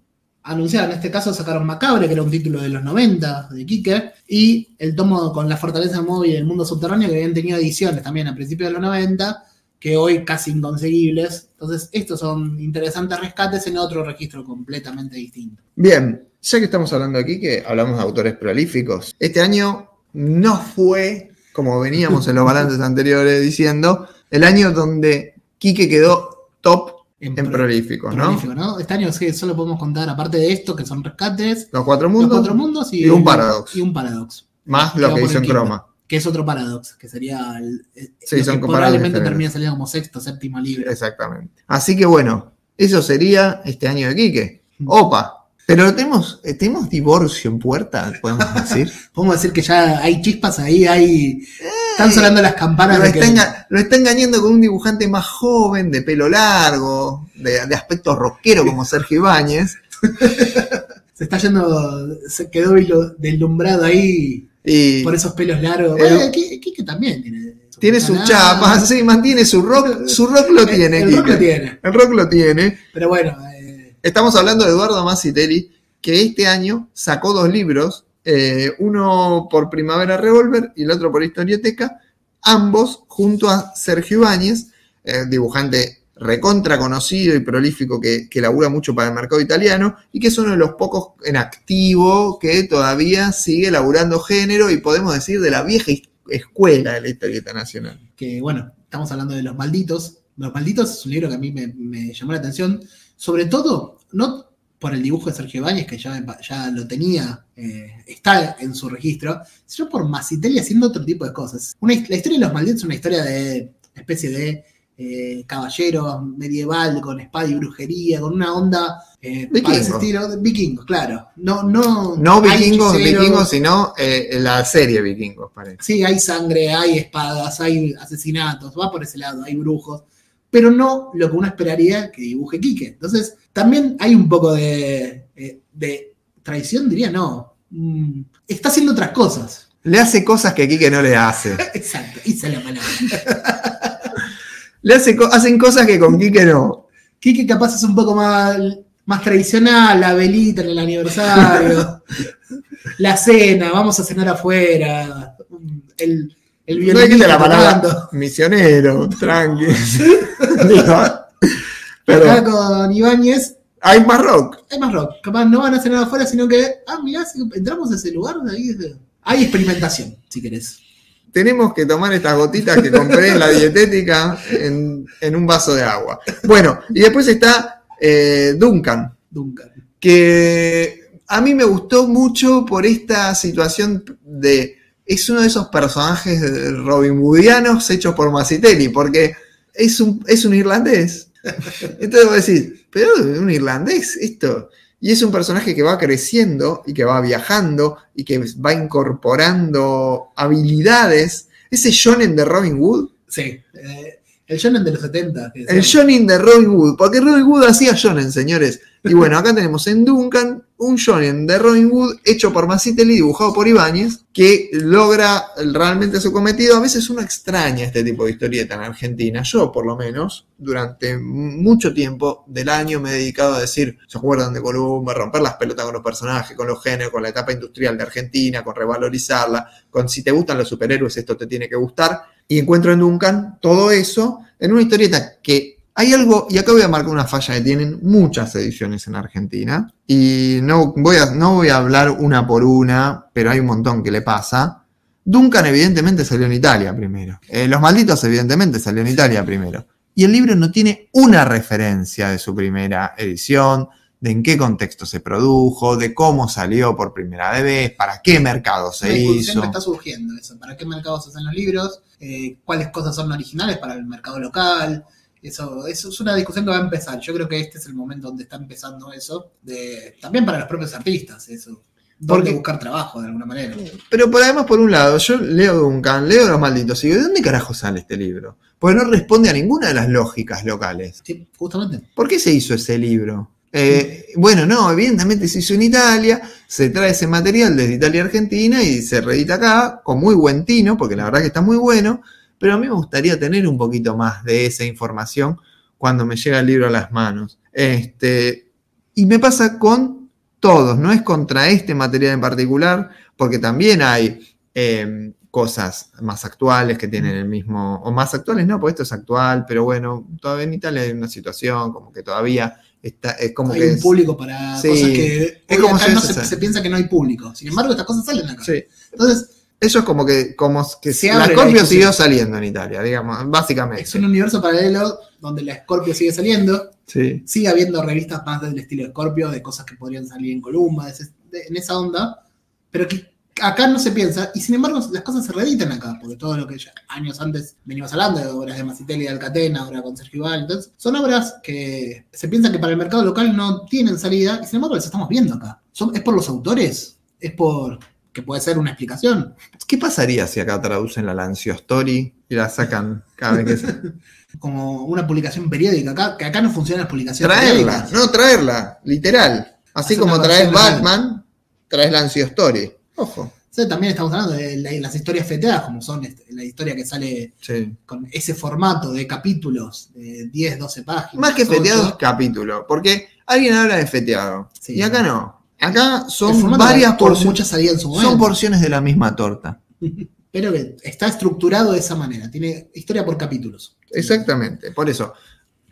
anunciar, en este caso sacaron Macabre, que era un título de los 90, de Kike, y el tomo con la fortaleza móvil y el mundo subterráneo, que habían tenido ediciones también a principios de los 90, que hoy casi inconseguibles. Entonces, estos son interesantes rescates en otro registro completamente distinto. Bien, ya que estamos hablando aquí, que hablamos de autores prolíficos, este año no fue, como veníamos en los balances anteriores diciendo, el año donde Quique quedó top en prolíficos, ¿no? prolífico, ¿no? Este año sí, solo podemos contar, aparte de esto, que son rescates, Los cuatro los mundos, cuatro mundos y, y un paradox. Y un paradox. más lo que hizo en croma. Que es otro paradox, que sería el, el- Sí, son que probablemente termine saliendo como sexto, séptimo libro. Exactamente. Así que bueno, eso sería este año de Quique. Mm. Opa. Pero tenemos, eh, tenemos divorcio en puerta, podemos decir. Podemos decir que ya hay chispas ahí, hay. Están sonando las campanas lo, de que. está enga- lo está engañando con un dibujante más joven, de pelo largo, de, de aspecto rockero como Sergio Ibáñez. Se está yendo, se quedó deslumbrado ahí Y por esos pelos largos. Eh, Bueno, Qui- Quique también tiene su tiene su personalidad. chapa, sí, mantiene su rock, su rock lo El- tiene, el rock Quique. lo tiene. El rock lo tiene. Pero bueno, eh, Estamos hablando de Eduardo Massitelli, que este año sacó dos libros, eh, uno por Primavera Revolver y el otro por Historieteca, ambos junto a Sergio Ibáñez, eh, dibujante recontra conocido y prolífico que, que labura mucho para el mercado italiano y que es uno de los pocos en activo que todavía sigue laburando género y podemos decir de la vieja escuela de la historieta nacional. que bueno, estamos hablando de Los Malditos. Los Malditos es un libro que a mí me, me llamó la atención, sobre todo, no por el dibujo de Sergio Ibáñez, que ya, ya lo tenía, eh, está en su registro, sino por Massitelli haciendo otro tipo de cosas. Una la historia de Los Malditos es una historia de especie de eh, caballero medieval con espada y brujería, con una onda eh, Vikingo. estilo de vikingos, claro. No, no, No vikingos, vikingos, sino eh, la serie vikingos, parece. Sí, hay sangre, hay espadas, hay asesinatos, va por ese lado, hay brujos, pero no lo que uno esperaría que dibuje Quique. Entonces, también hay un poco de, eh, de traición, diría, no. Mm, está haciendo otras cosas. Le hace cosas que Quique no le hace. Exacto, es la palabra. Le hace hacen cosas que con Quique no. Quique capaz es un poco más, más tradicional, la velita en el aniversario, la cena, vamos a cenar afuera, el, el No violinista dijiste la palabra misionero, tranqui. Digo, Acá pero con Ibáñez hay más rock. hay más rock. Capaz no van a hacer nada afuera, sino que, ah, mirá, si entramos a ese lugar, ahí es- hay experimentación, si querés. Tenemos que tomar estas gotitas que compré en la dietética en, en un vaso de agua. Bueno, y después está eh, Duncan, Duncan. que a mí me gustó mucho por esta situación de... Es uno de esos personajes de Robin Hoodianos hechos por Massitelli, porque es un, es un irlandés. Entonces voy a decir, pero un irlandés, esto. Y es un personaje que va creciendo y que va viajando y que va incorporando habilidades. Ese shonen de Robin Hood, Sí. eh, el shonen de los 70. que el shonen de Robin Hood, porque Robin Hood hacía shonen, señores. Y bueno, acá tenemos en Duncan un shonen de Robin Hood hecho por Massitelli, dibujado por Ibáñez, que logra realmente su cometido. A veces uno extraña este tipo de historieta en Argentina. Yo, por lo menos, durante mucho tiempo del año me he dedicado a decir, ¿se acuerdan de Columba? Romper las pelotas con los personajes, con los géneros, con la etapa industrial de Argentina, con revalorizarla, con si te gustan los superhéroes, esto te tiene que gustar. Y encuentro en Duncan todo eso en una historieta que hay algo, y acá voy a marcar una falla que tienen muchas ediciones en Argentina, y no voy a, no voy a hablar una por una, pero hay un montón que le pasa. Duncan evidentemente salió en Italia primero. Eh, Los Malditos evidentemente salió en Italia primero. Y el libro no tiene una referencia de su primera edición, de en qué contexto se produjo, de cómo salió por primera vez, para qué mercado se hizo. que está surgiendo eso. ¿Para qué mercados se hacen los libros? Eh, ¿Cuáles cosas son originales para el mercado local? Eso, eso es una discusión que va a empezar. Yo creo que este es el momento donde está empezando eso. De, también para los propios artistas, eso. Dónde Porque- buscar trabajo de alguna manera. Pero por además, por un lado, yo leo Duncan, leo Los Malditos, y digo, ¿de dónde carajo sale este libro? Porque no responde a ninguna de las lógicas locales. Sí, justamente. ¿Por qué se hizo ese libro? Eh, bueno, no, evidentemente se hizo en Italia, se trae ese material desde Italia a Argentina y se reedita acá con muy buen tino, porque la verdad que está muy bueno, pero a mí me gustaría tener un poquito más de esa información cuando me llega el libro a las manos. Este, y me pasa con todos, no es contra este material en particular, porque también hay eh, cosas más actuales que tienen el mismo, o más actuales, no, porque esto es actual, pero bueno, todavía en Italia hay una situación como que todavía está, es como hay que un es- público para Sí, cosas que es como acá no se, se piensa que no hay público. Sin embargo, estas cosas salen acá. Sí. Entonces, Eso es como que, como que Se la Scorpio siguió saliendo en Italia, digamos, básicamente. es un universo paralelo donde la Scorpio sigue saliendo. Sí. Sigue habiendo revistas más del estilo Scorpio, de cosas que podrían salir en Columba, de ese- de- en esa onda. Pero que acá no se piensa. Y sin embargo, las cosas se reeditan acá. Porque todo lo que ya años antes venimos hablando de obras de Macitelli de Alcatena, ahora con Sergio Val. Entonces, son obras que se piensa que para el mercado local no tienen salida. Y sin embargo, las estamos viendo acá. Son- ¿Es por los autores? ¿Es por que puede ser una explicación? ¿Qué pasaría si acá traducen la Lancio Story y la sacan cada vez que se... Como una publicación periódica acá, que acá no funcionan las publicaciones traerla, periódicas. no traerla, literal. Así como traes Batman, traes la Ancio Story. Ojo. Sí, también estamos hablando de la- las historias feteadas, como son este, la historia que sale Sí. con ese formato de capítulos de 10, 12 páginas. Más que 8. feteado es capítulo, porque alguien habla de feteado. Sí. y acá no. Acá son varias que tuvo porciones. mucha salida en su momento. Son porciones de la misma torta. Pero que está estructurado de esa manera. Tiene historia por capítulos. Exactamente. Por eso,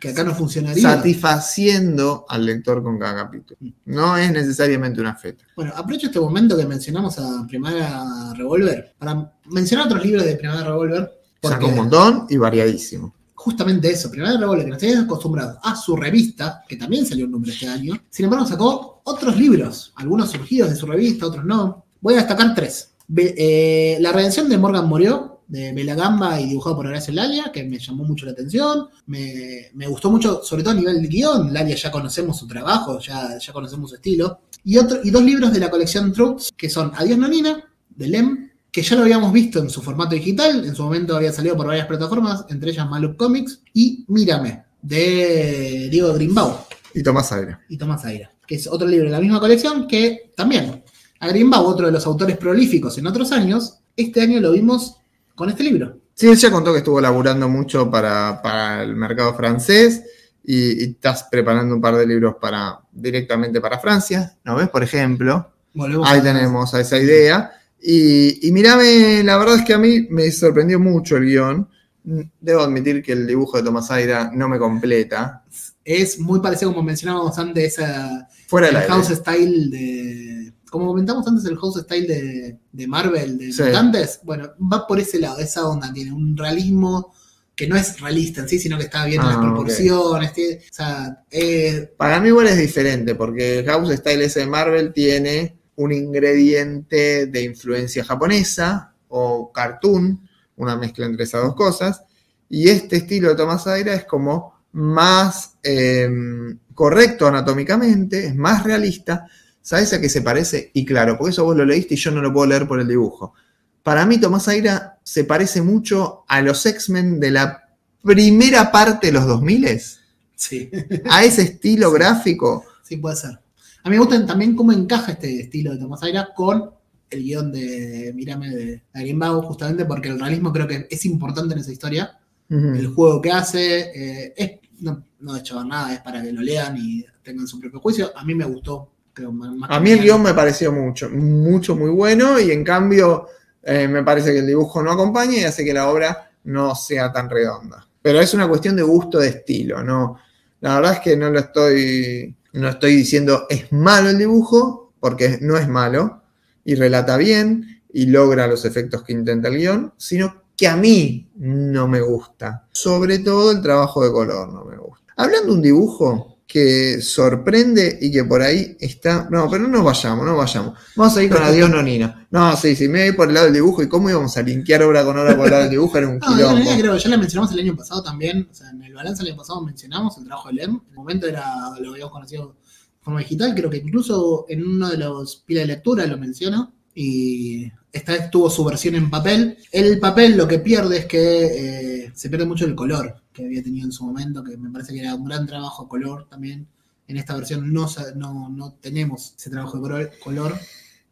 Que acá no funcionaría. satisfaciendo al lector con cada capítulo. No es necesariamente una feta. Bueno, aprovecho este momento que mencionamos a Primavera Revolver para mencionar otros libros de Primavera Revolver. Porque Saca un montón y variadísimo. justamente eso, Primavera Revolver, que nos teníamos acostumbrados a su revista, que también salió un número este año. Sin embargo, sacó otros libros, algunos surgidos de su revista, otros no. Voy a destacar tres. Be- eh, la redención de Morgan Murió, de Bela Gamba y dibujado por Horacio Lalia, que me llamó mucho la atención. Me, me gustó mucho, sobre todo a nivel de guion. Lalia ya conocemos su trabajo, ya, ya conocemos su estilo. Y, otro, y dos libros de la colección Truths, que son Adiós Nonina, de Lem, que ya lo habíamos visto en su formato digital. En su momento había salido por varias plataformas, entre ellas Malup Comics. Y Mírame, de Diego Grimbau Y Tomás Aire. y Tomás Aira, que es otro libro de la misma colección que también a Grimbau, otro de los autores prolíficos en otros años, este año lo vimos con este libro. Sí, él ya contó que estuvo laburando mucho para, para el mercado francés y, y estás preparando un par de libros para directamente para Francia. ¿No ves? Por ejemplo. Volvemos Ahí a- tenemos a esa idea. Y, y mirame, la verdad es que a mí me sorprendió mucho el guion. Debo admitir que el dibujo de Tomás Aira no me completa. Es muy parecido, como mencionábamos antes, Fuera el aire. house style de. Como comentamos antes, el house style de, de Marvel, de Sí. mutantes. Bueno, va por ese lado, esa onda. Tiene un realismo que no es realista en sí, sino que está bien en Ah, las ok. proporciones. tiene- o sea, eh, Para mí igual es diferente, porque el House Style ese de Marvel tiene un ingrediente de influencia japonesa o cartoon, una mezcla entre esas dos cosas, y este estilo de Tomás Aira es como más eh, correcto anatómicamente, es más realista, ¿sabes a qué se parece? Y claro, porque eso vos lo leíste y yo no lo puedo leer por el dibujo. Para mí Tomás Aira se parece mucho a los X-Men de la primera parte de los 2000 sí. a ese estilo gráfico. Sí, puede ser. A mí me gusta también cómo encaja este estilo de Tomás Aira con el guion de Mírame de Grimbau, justamente porque el realismo creo que es importante en esa historia. El juego que hace eh, es, no, no de hecho nada, es para que lo lean y tengan su propio juicio. A mí me gustó, creo, más, A mí el guion me pareció mucho, mucho, muy bueno y en cambio eh, me parece que el dibujo no acompaña y hace que la obra no sea tan redonda. Pero es una cuestión de gusto, de estilo, ¿no? La verdad es que no lo estoy, no estoy diciendo es malo el dibujo, porque no es malo y relata bien y logra los efectos que intenta el guion, sino que a mí no me gusta. Sobre todo el trabajo de color no me gusta. Hablando de un dibujo que sorprende y que por ahí está. No, pero no nos vayamos, no vayamos. Vamos a ir con Adiós Nonina. No, sí, sí, me voy por el lado del dibujo y cómo íbamos a linkear obra con obra por el lado del dibujo era un No, quilombo. creo que ya la mencionamos el año pasado también. O sea, en el balance del año pasado mencionamos el trabajo de Lem. En el momento era, lo habíamos conocido de forma digital. Creo que incluso en uno de los pilas de lectura lo menciono. Y esta vez tuvo su versión en papel. El papel lo que pierde es que eh, se pierde mucho el color que había tenido en su momento, que me parece que era un gran trabajo de color también. En esta versión no, no, no tenemos ese trabajo de color, color.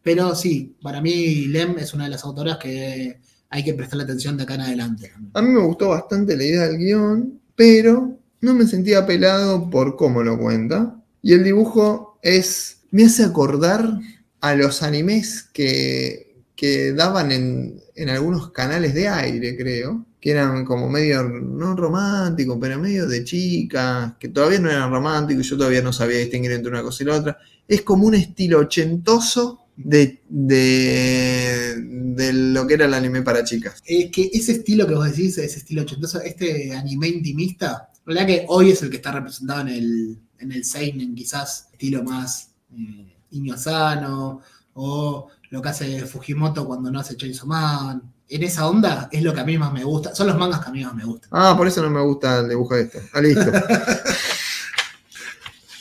Pero sí, para mí Lem es una de las autoras que hay que prestarle atención de acá en adelante. A mí me gustó bastante la idea del guion, pero no me sentía apelado por cómo lo cuenta. Y el dibujo es. me hace acordar a los animes que, que daban en, en algunos canales de aire, creo. Que eran como medio, no románticos, pero medio de chicas, que todavía no eran románticos, yo todavía no sabía distinguir entre una cosa y la otra. Es como un estilo ochentoso de, de, de lo que era el anime para chicas. Es que ese estilo que vos decís, ese estilo ochentoso, este anime intimista, la verdad que hoy es el que está representado en el, en el Seinen, quizás, estilo más eh, niño sano, o lo que hace Fujimoto cuando no hace Chainsaw Man. En esa onda es lo que a mí más me gusta. Son los mangas que a mí más me gustan. Ah, por eso no me gusta el dibujo de este. Ah, listo.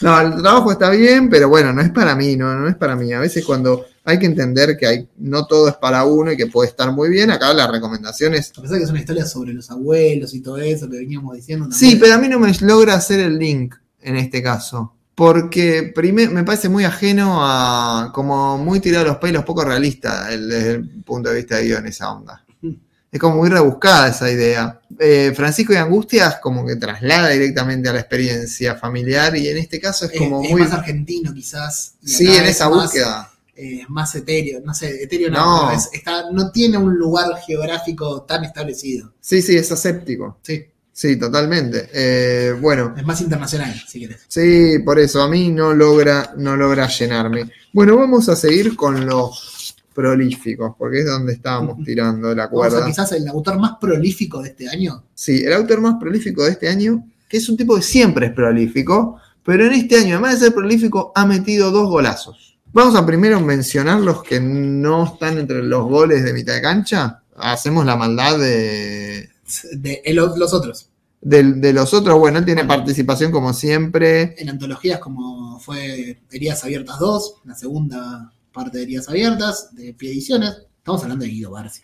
No, el trabajo está bien, pero bueno, no es para mí, no, no es para mí. A veces cuando hay que entender que hay, no todo es para uno y que puede estar muy bien, acá la recomendación es... A pesar de que es una historia sobre los abuelos y todo eso que veníamos diciendo. Sí, también. pero a mí no me logra hacer el link en este caso. Porque primer, me parece muy ajeno a. como muy tirado a los pelos, poco realista el- desde el punto de vista de guion esa onda. Es como muy rebuscada esa idea. Eh, Francisco y Angustias como que traslada directamente a la experiencia familiar y en este caso es Es, como es muy... más argentino, quizás. Sí, en es esa más, búsqueda. eh, más etéreo, no sé, etéreo no, No. es- está, no tiene un lugar geográfico tan establecido. Sí, sí, es aséptico. Sí, Sí, totalmente. Eh, bueno, es más internacional, si quieres. sí, por eso a mí no logra, no logra llenarme. Bueno, vamos a seguir con los prolíficos, porque es donde estábamos tirando la Vamos a cuerda. quizás el autor más prolífico de este año. Sí, el autor más prolífico de este año, que es un tipo que siempre es prolífico, pero en este año, además de ser prolífico, ha metido dos golazos. Vamos a primero mencionar los que no están entre los goles de mitad de cancha. Hacemos la maldad de, De el- los otros. de los otros. Bueno, él tiene participación como siempre. En antologías como fue Heridas Abiertas 2, la segunda parte de Heridas Abiertas, de Pie Ediciones. Estamos hablando de Guido Barsi.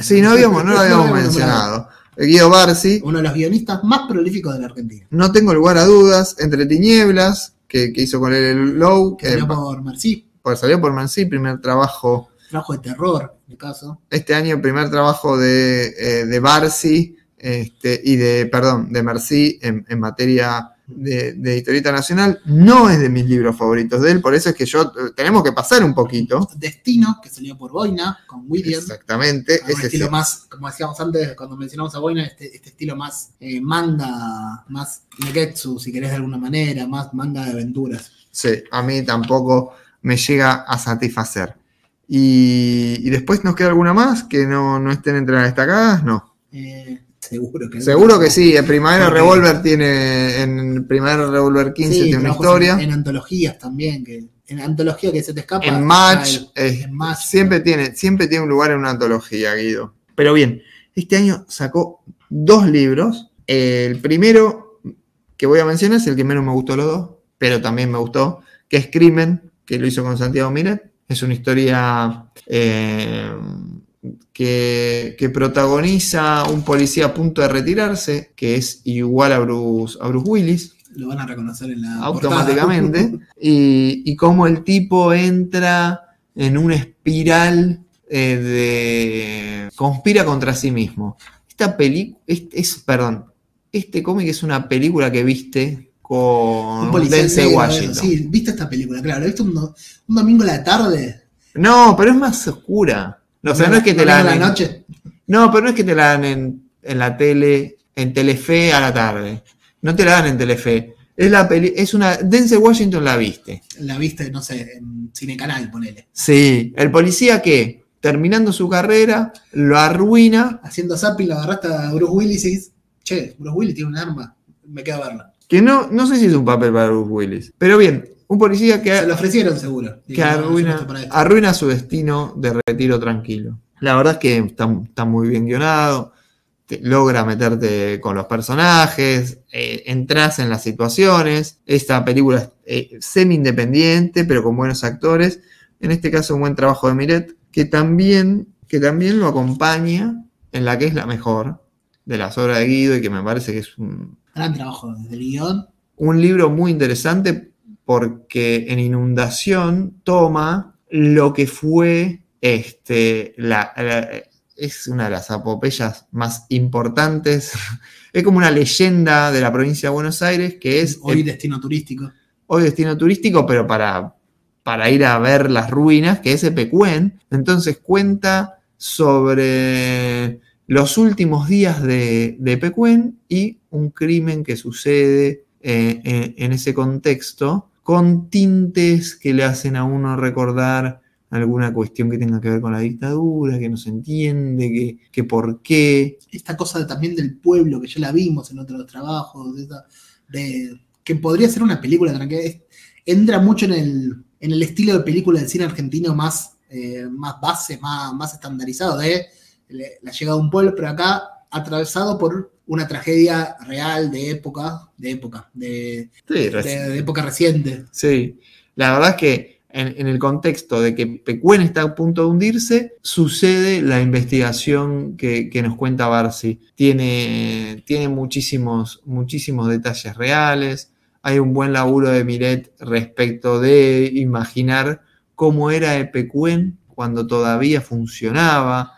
Sí, no, habíamos, no lo habíamos mencionado. Guido Barsi, Uno de los guionistas más prolíficos de la Argentina. no tengo lugar a dudas, Entre Tinieblas, que, que hizo con él el Low, que Salió por Merci, pues, salió por Mansi, primer trabajo trabajo de terror, el caso. este año primer trabajo de, eh, de Barsi este, y de, perdón, de Merci en, en materia de, de historieta nacional. No es de mis libros favoritos de él, por eso es que yo eh, tenemos que pasar un poquito. Destino, que salió por Boina, con William. Exactamente. Ese estilo más, como decíamos antes, cuando mencionamos a Boina, este, este estilo más eh, manga, más neketsu, si querés de alguna manera, más manga de aventuras. Sí, a mí tampoco me llega a satisfacer. Y, y después nos queda alguna más que no, no estén entre las destacadas, no. Eh, seguro que Seguro que sí, en Primavera Porque- Revolver tiene, en Primavera Revolver 15 Sí, tiene una historia. En, en antologías también, que en antología que se te escapa. En Match, el- eh, en Match. siempre, tiene, siempre tiene un lugar en una antología, Guido. Pero bien, este año sacó dos libros. El primero que voy a mencionar es el que menos me gustó los dos, pero también me gustó, que es Crimen, que lo hizo con Santiago Miret. Es una historia eh, que, que protagoniza un policía a punto de retirarse, que es igual a Bruce, a Bruce Willis Lo van a reconocer en la automáticamente portada. y, y cómo el tipo entra en una espiral eh, de conspira contra sí mismo. Esta película es- perdón, este cómic es una película que viste con Un Denzel Washington. Sí, viste esta película, claro. ¿Viste un, do- un domingo a la tarde? No, pero es más oscura. O sea, no es que te la dan la en- noche. No, pero no es que te la dan en, en la tele, en Telefe a la tarde. No te la dan en Telefe. Es la peli, es una. Denzel Washington la viste. La viste, no sé, en Cinecanal, ponele. Sí, el policía que, terminando su carrera, lo arruina, Haciendo zapping, la agarraste a Bruce Willis y dices, che, Bruce Willis tiene un arma. Me queda verla. Que no, no sé si es un papel para Bruce Willis, pero bien, un policía que, Se lo ofrecieron seguro. que Dijeron, "No, yo no arruina, estoy para esto". arruina su destino de retiro tranquilo. La verdad es que está, está muy bien guionado, te- logra meterte con los personajes, eh, entras en las situaciones. Esta película es eh, semi-independiente, pero con buenos actores. En este caso, un buen trabajo de Miret, que también, que también lo acompaña en la que es la mejor de las obras de Guido y que me parece que es un, Gran trabajo desde el guion. un libro muy interesante porque en Inundación toma lo que fue este, la, la- es una de las apopeyas más importantes. Es como una leyenda de la provincia de Buenos Aires que es Hoy el- destino turístico. hoy destino turístico, pero para, para ir a ver las ruinas, que es Epecuén. Entonces cuenta sobre los últimos días de, de Epecuén y un crimen que sucede eh, en, en ese contexto, con tintes que le hacen a uno recordar alguna cuestión que tenga que ver con la dictadura, que no se entiende, que, que por qué. Esta cosa también del pueblo, que ya la vimos en otros trabajos, de, que podría ser una película tranquila. Entra mucho en el, en el estilo de película del cine argentino más, eh, más base, más, más estandarizado, de la llegada de un pueblo, pero acá atravesado por una tragedia real de época, de época, de, Sí, de- época reciente. Sí, la verdad es que en, en el contexto de que Pecuén está a punto de hundirse, sucede la investigación que, que nos cuenta Barsi. Tiene, tiene muchísimos, muchísimos detalles reales, hay un buen laburo de Miret respecto de imaginar cómo era Epecuen cuando todavía funcionaba.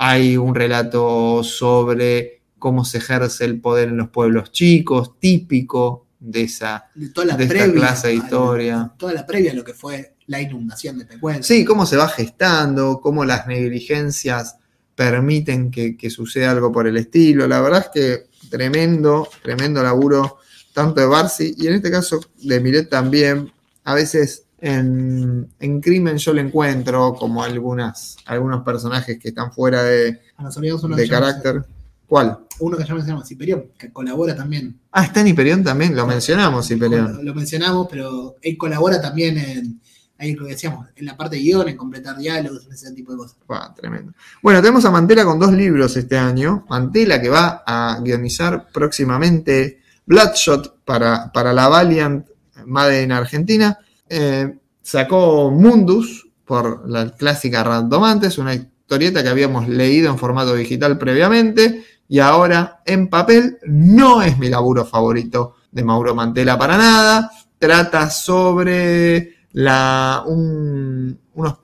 Hay un relato sobre cómo se ejerce el poder en los pueblos chicos, típico de esa De toda la de esta previa. clase de historia. Toda la previa a lo que fue la inundación de Pecuén. Sí, cómo se va gestando, cómo las negligencias permiten que, que suceda algo por el estilo. La verdad es que tremendo, tremendo laburo, tanto de Barsi y en este caso de Miret también. A veces en, en Crimen yo le encuentro como algunas, algunos personajes que están fuera de, de carácter. ¿Cuál? Uno que ya mencionamos, Hiperión, que colabora también. Ah, está en Hiperión también, lo mencionamos, Hiperión. Lo, lo mencionamos, pero él colabora también en, ahí lo que decíamos, en la parte de guion, en completar diálogos, en ese tipo de cosas. Tremendo. Bueno, tenemos a Mantela con dos libros este año. Mantela que va a guionizar próximamente Bloodshot para, para la Valiant Made en Argentina. Eh, sacó Mundus por la clásica Randomantes, una historieta que habíamos leído en formato digital previamente y ahora en papel. No es mi laburo favorito de Mauro Mantela para nada. Trata sobre la, un- unos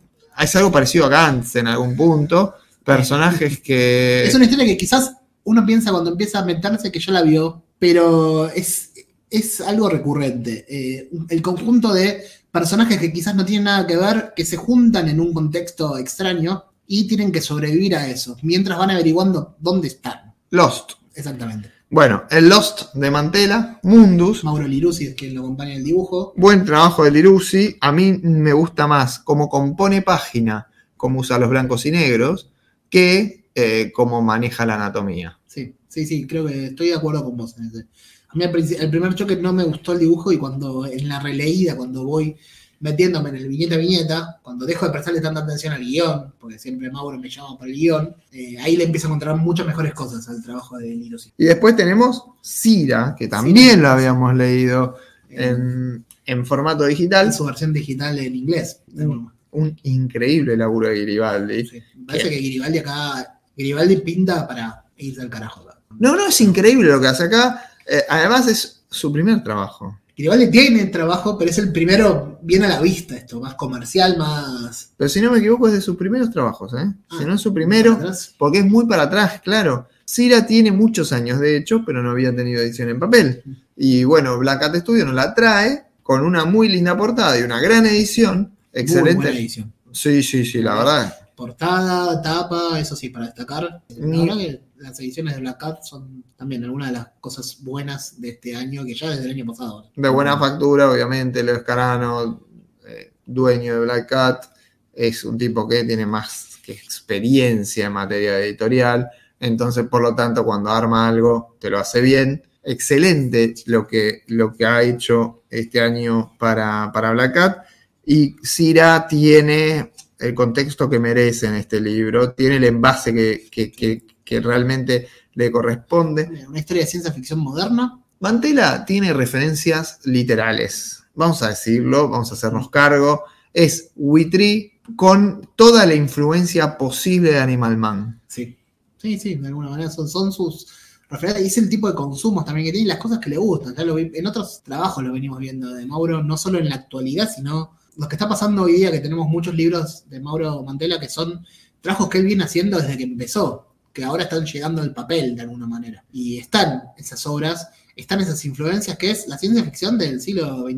es algo parecido a Gantz en algún punto. Personajes que. Es una historia que quizás uno piensa cuando empieza a meterse que ya la vio, pero es, es algo recurrente. Eh, el conjunto de personajes que quizás no tienen nada que ver, que se juntan en un contexto extraño y tienen que sobrevivir a eso, mientras van averiguando dónde están. Lost. Exactamente. Bueno, el Lost de Mantela, Mundus. Mauro Lirusi es quien lo acompaña en el dibujo. Buen trabajo de Lirusi. A mí me gusta más cómo compone página, cómo usa los blancos y negros, que eh, cómo maneja la anatomía. Sí, sí, sí, creo que estoy de acuerdo con vos en ese. Mí el primer choque no me gustó el dibujo y cuando en la releída, cuando voy metiéndome en el viñeta viñeta, cuando dejo de prestarle tanta atención al guion, porque siempre Mauro me llama por el guion, eh, ahí le empiezo a encontrar muchas mejores cosas al trabajo de Lirosi. Y después tenemos Cira, que también lo habíamos leído en, en formato digital. En su versión digital en inglés. manera. Un increíble laburo de Garibaldi. Sí. Parece que Garibaldi acá, Garibaldi pinta para irse al carajo. acá. No, no, es increíble lo que hace acá. Eh, además es su primer trabajo. Garibaldi tiene trabajo, pero es el primero bien a la vista esto, más comercial, más... Pero si no me equivoco es de sus primeros trabajos, ¿eh? Ah, si no es su primero, porque es muy para atrás, claro. Cira tiene muchos años, de hecho, pero no había tenido edición en papel. Y bueno, Black Cat Studio nos la trae con una muy linda portada y una gran edición. Muy buena Excelente. edición. Sí, sí, sí, la verdad. Portada, tapa, eso sí, para destacar. Que las ediciones de Black Cat son también algunas de las cosas buenas de este año, que ya desde el año pasado. De buena factura, obviamente, Leo Escarano, eh, dueño de Black Cat, es un tipo que tiene más que experiencia en materia editorial. Entonces, por lo tanto, cuando arma algo, te lo hace bien. Excelente lo que, lo que ha hecho este año para, para Black Cat. Y Cira tiene el contexto que merece en este libro, tiene el envase que- que realmente le corresponde. Una historia de ciencia ficción moderna. Mantela tiene referencias literales. Vamos a decirlo, vamos a hacernos cargo. Es Witry con toda la influencia posible de Animal Man. Sí. Sí, sí, de alguna manera son, son sus referentes. Y es el tipo de consumos también que tiene y las cosas que le gustan. Ya lo vi- en otros trabajos lo venimos viendo de Mauro, no solo en la actualidad, sino lo que está pasando hoy día, que tenemos muchos libros de Mauro Mantela que son trabajos que él viene haciendo desde que empezó, que ahora están llegando al papel de alguna manera. Y están esas obras, están esas influencias que es la ciencia ficción del siglo XXI,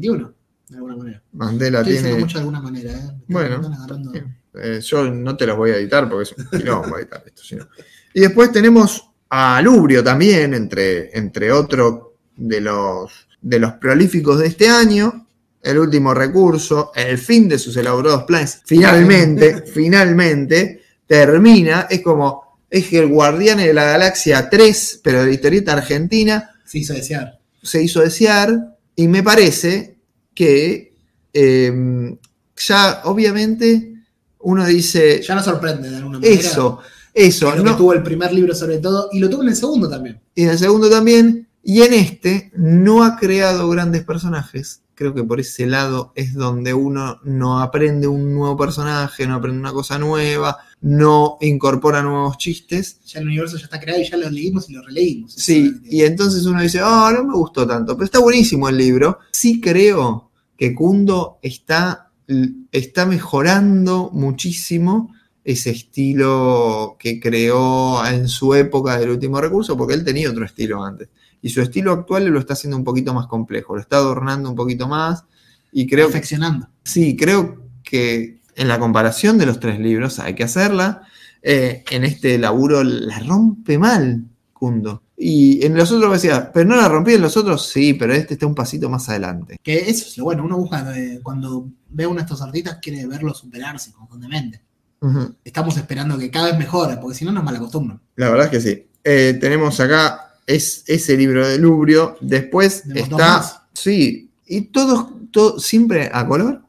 de alguna manera. Estoy diciendo tiene. mucho de alguna manera, ¿eh? Bueno, agarrando- bien. Eh, yo no te los voy a editar porque es un quilombo editar esto. si no. Y después tenemos a Lubrio también, entre, entre otros de los, de los prolíficos de este año. El último recurso, el fin de sus elaborados planes. Finalmente, finalmente, termina. Es como, es el Guardián de la Galaxia 3, pero de la historieta argentina Se hizo desear. se hizo desear y me parece que eh, ya obviamente uno dice Ya no sorprende de alguna manera. eso, eso, Es lo que no, tuvo el primer libro sobre todo, y lo tuvo en el segundo también. y en el segundo también, y en este no ha creado grandes personajes. Creo que por ese lado es donde uno no aprende un nuevo personaje, no aprende una cosa nueva, no incorpora nuevos chistes. Ya el universo ya está creado y ya lo leímos y lo releímos. Sí, y entonces uno dice, oh, no me gustó tanto, pero está buenísimo el libro. Sí creo que Kundo está, está mejorando muchísimo ese estilo que creó en su época del último recurso, porque él tenía otro estilo antes. Y su estilo actual lo está haciendo un poquito más complejo, lo está adornando un poquito más. Y creo. Perfeccionando. sí, creo que en la comparación de los tres libros hay que hacerla. Eh, en este laburo la rompe mal, Kundo. Y en los otros decía, pero no la rompí en los otros, sí, pero este está un pasito más adelante. Que eso es lo bueno, uno busca, eh, cuando ve a uno de estos artistas, quiere verlo superarse constantemente. Estamos esperando que cada vez mejore, porque si no nos malacostumbran. La verdad es que sí. Eh, tenemos acá es, ese libro de Lubrio. Después está. Sí, y todos, todo, siempre a color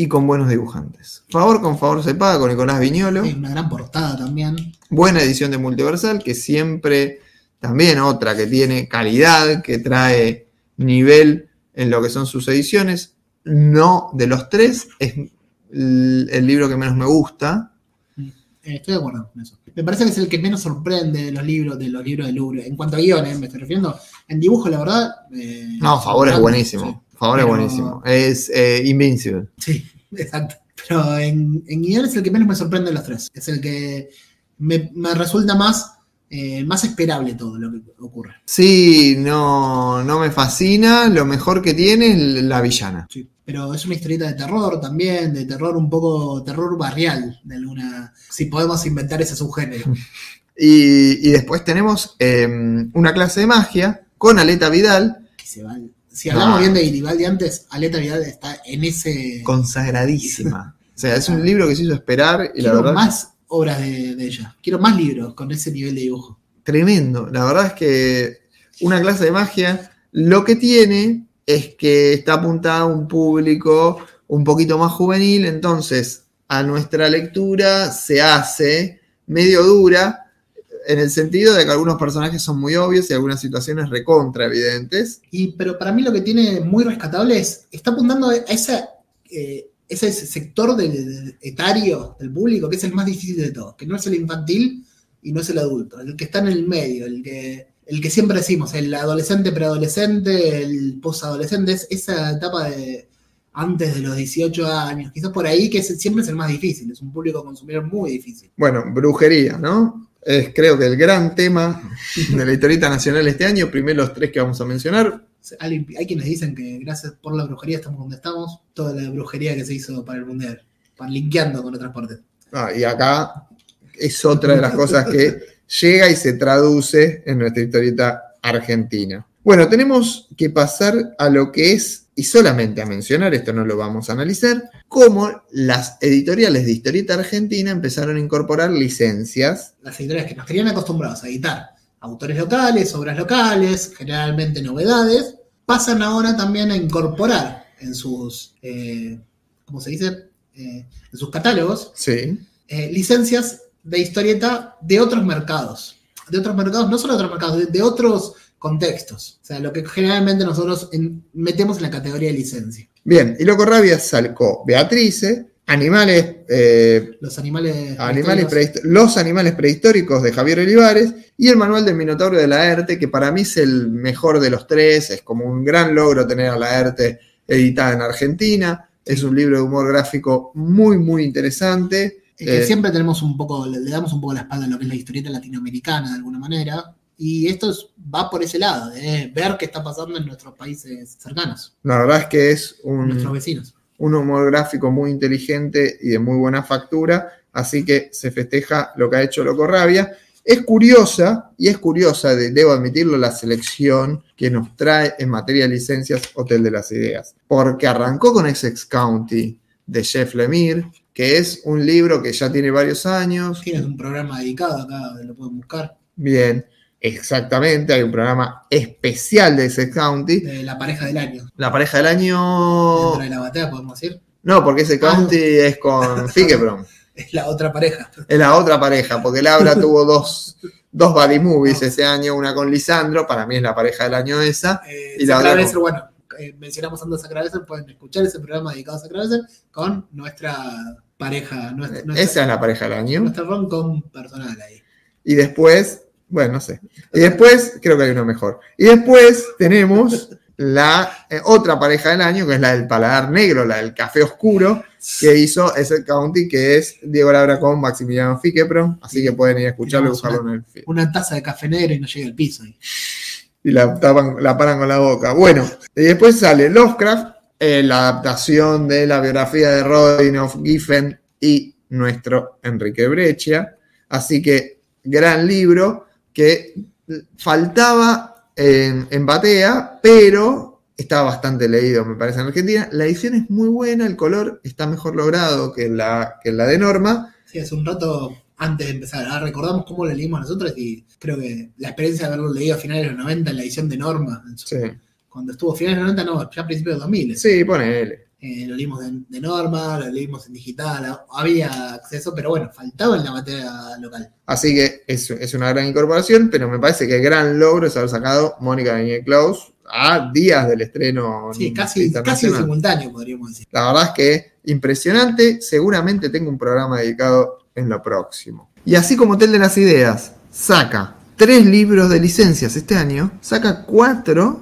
y con buenos dibujantes. Favor con favor se paga con Nicolás Viñolo. Sí, una gran portada también. Buena edición de Multiversal, que siempre. También otra que tiene calidad, que trae nivel en lo que son sus ediciones. No de los tres, es el, libro que menos me gusta. Mm, eh, estoy de acuerdo con eso. Me parece que es el que menos sorprende de los libros de los libros de Louvre. En cuanto a guiones, me estoy refiriendo. En dibujo, la verdad. Eh, no, Favor es buenísimo. Favor es buenísimo. Es eh, Invincible. Sí, exacto. Pero en, en guion es el que menos me sorprende de los tres. Es el que me, me resulta más eh, más esperable todo lo que ocurre. Sí, no, no me fascina. Lo mejor que tiene es la villana. Sí, pero es una historieta de terror también, de terror un poco, terror barrial, de alguna. Si podemos inventar ese subgénero. y, y después tenemos em, una clase de magia con Aleta Vidal. Si hablamos bien de Iribaldi antes, Aleta Vidal está en ese. Consagradísima. o sea, es un libro que se hizo esperar y la verdad. Más obras de, ella. Quiero más libros con ese nivel de dibujo. Tremendo. La verdad es que una clase de magia lo que tiene es que está apuntada a un público un poquito más juvenil, entonces a nuestra lectura se hace medio dura en el sentido de que algunos personajes son muy obvios y algunas situaciones recontra evidentes. Y, pero para mí lo que tiene muy rescatable es, está apuntando a esa eh, ese sector del, etario del público que es el más difícil de todos, que no es el infantil y no es el adulto, el que está en el medio, el que, el que siempre decimos, el adolescente, preadolescente, el posadolescente, es esa etapa de antes de los 18 años, quizás por ahí que siempre es el más difícil, es un público consumidor muy difícil. Bueno, brujería, ¿no? Es creo que el gran tema de la historieta nacional este año, primero los tres que vamos a mencionar, hay quienes dicen que gracias por la brujería estamos donde estamos, toda la brujería que se hizo para el mundial, para linkeando con otras partes. Ah, y acá es otra de las cosas que llega y se traduce en nuestra historieta argentina. Bueno, tenemos que pasar a lo que es, y solamente a mencionar, esto no lo vamos a analizar, cómo las editoriales de historieta argentina empezaron a incorporar licencias. Las editoriales que nos tenían acostumbrados a editar autores locales, obras locales, generalmente novedades, pasan ahora también a incorporar en sus, eh, ¿cómo se dice? Eh, en sus catálogos sí. Eh, licencias de historieta de otros mercados. De otros mercados, no solo de otros mercados, de, otros contextos. O sea, lo que generalmente nosotros metemos en la categoría de licencia. Bien, y Loco Rabia sacó Beatrice, Animales. los animales. animales los animales prehistóricos de Javier Olivares y el manual del Minotauro de Laerte, que para mí es el mejor de los tres, es como un gran logro tener a Laerte editada en Argentina, es un libro de humor gráfico muy, muy interesante. que eh, siempre tenemos un poco, le, damos un poco la espalda a lo que es la historieta latinoamericana de alguna manera, y esto va por ese lado, de ver qué está pasando en nuestros países cercanos. La verdad es que es un, nuestros vecinos. un humor gráfico muy inteligente y de muy buena factura, así que se festeja lo que ha hecho Loco Rabia. Es curiosa, y es curiosa, debo admitirlo, la selección que nos trae en materia de licencias Hotel de las Ideas, porque arrancó con Essex County de Jeff Lemire, que es un libro que ya tiene varios años. Tienes un programa dedicado acá, lo pueden buscar. Bien, exactamente, hay un programa especial de Essex County. De la pareja del año. La pareja del año... Dentro de la batea, podemos decir. No, porque Essex County es con Figebrom. Es la otra pareja. Es la otra pareja, porque Laura tuvo dos, dos body movies ese año, una con Lisandro, para mí es la pareja del año esa. Eh, y la otra con... bueno, eh, mencionamos antes a Sacraveser, pueden escuchar ese programa dedicado a Sacraveser con nuestra pareja. Nuestra, nuestra- Esa es la pareja del año. nuestra rom-com personal ahí. Y después, bueno, no sé. Y después, creo que hay uno mejor. Y después tenemos la eh, otra pareja del año, que es la del paladar negro, la del café oscuro, que hizo ese county, que es Diego Labra con Maximiliano Fiquepro. Así que pueden ir a escucharlo y buscarlo en el feed. Una taza de café negro y no llega al piso. ahí. y la, tapan, la paran con la boca. Bueno, y después sale Lovecraft, eh, la adaptación de la biografía de Rodinoff, Giffen y nuestro Enrique Breccia. Así que gran libro que faltaba en, en Batea, pero estaba bastante leído, me parece, en Argentina. La edición es muy buena, el color está mejor logrado que la, que la de Norma. Sí, hace un rato antes de empezar. Ahora recordamos cómo lo leímos nosotros y creo que la experiencia de haberlo leído a finales de los 90 en la edición de Norma, Sí, cuando estuvo a finales de los 90, no, ya a principios de 2000. sí ponele. Eh, lo leímos de, de Norma, lo leímos en digital, ha- había acceso, pero bueno, faltaba en la materia local. Así que es, es una gran incorporación, pero me parece que el gran logro es haber sacado Mónica Daniel Klaus a días del estreno Sí, casi, casi simultáneo, podríamos decir. La verdad es que impresionante. Seguramente tengo un programa dedicado en lo próximo. Y así como Hotel de las Ideas saca tres libros de licencias este año, saca cuatro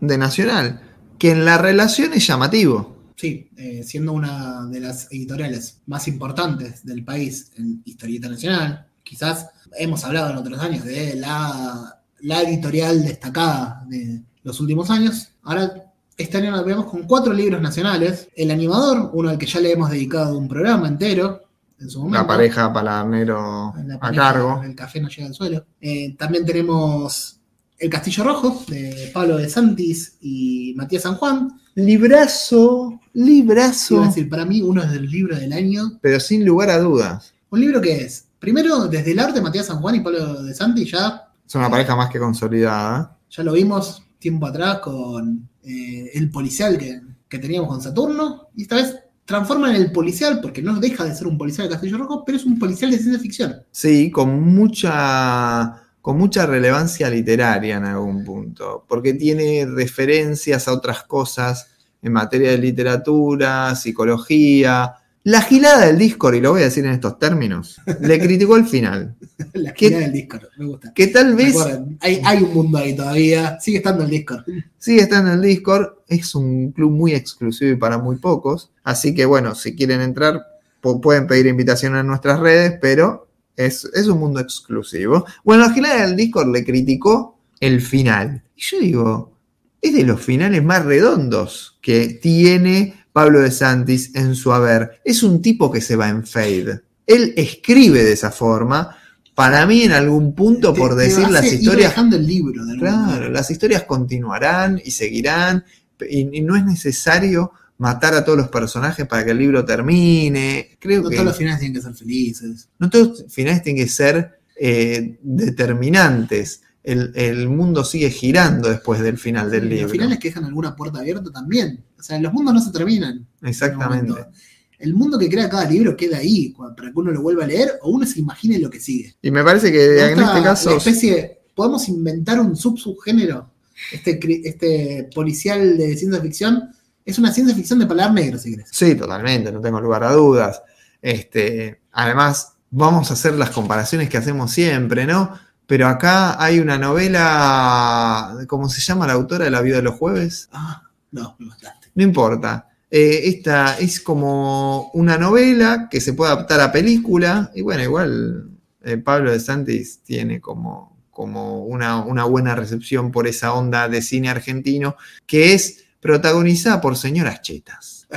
de Nacional, que en la relación es llamativo. Sí, eh, siendo una de las editoriales más importantes del país en historieta nacional, quizás hemos hablado en otros años de la, la editorial destacada de los últimos años. Ahora, este año nos vemos con cuatro libros nacionales. El animador, uno al que ya le hemos dedicado un programa entero en su momento. La pareja paladernero La a cargo. El café no llega al suelo. Eh, también tenemos El Castillo Rojo de Pablo de Santis y Matías San Juan. Librazo, librazo. Iba a decir, para mí, uno es del libro del año. Pero sin lugar a dudas. Un libro que es, primero, desde el arte, Matías San Juan y Pablo de Santi ya, Es una pareja más que consolidada. ya lo vimos tiempo atrás con eh, el policial que, que teníamos con Saturno. Y esta vez transforman el policial, porque no deja de ser un policial de Castillo Rojo, pero es un policial de ciencia ficción. Sí, con mucha, con mucha relevancia literaria en algún punto, porque tiene referencias a otras cosas en materia de literatura, psicología. La gilada del Discord, y lo voy a decir en estos términos, le criticó el final. La ¿Qué? esquina del Discord, me gusta. Que tal vez hay, hay un mundo ahí todavía, sigue estando el Discord. sigue estando en el Discord, es un club muy exclusivo y para muy pocos. Así que bueno, si quieren entrar, pu- pueden pedir invitación en nuestras redes, pero es, es un mundo exclusivo. Bueno, la gilada del Discord le criticó el final. Y yo digo, es de los finales más redondos que tiene Pablo de Santis en su haber. Es un tipo que se va en fade. Él escribe de esa forma. Para mí, en algún punto, por Te- te decir las historias dejando el libro de Claro, manera. las historias continuarán y seguirán, y, y no es necesario matar a todos los personajes para que el libro termine. Creo No que todos los finales tienen que ser felices. no todos los finales tienen que ser eh, determinantes. El, el mundo sigue girando después del final del Y libro. Los finales que dejan alguna puerta abierta también. O sea, los mundos no se terminan. Exactamente. El mundo que crea cada libro queda ahí para que uno lo vuelva a leer o uno se imagine lo que sigue. Y me parece que en este caso. especie, podemos inventar un sub-subgénero. Este, este policial de ciencia ficción es una ciencia ficción de palabras negras, si querés. Sí, totalmente, no tengo lugar a dudas. Este, además, vamos a hacer las comparaciones que hacemos siempre, ¿no? Pero acá hay una novela, ¿cómo se llama la autora de La vida de los jueves? Ah, no, me mataste. No importa. Eh, esta es como una novela que se puede adaptar a película. Y bueno, igual eh, Pablo de Santis tiene como, como una, una buena recepción por esa onda de cine argentino que es protagonizada por señoras chetas.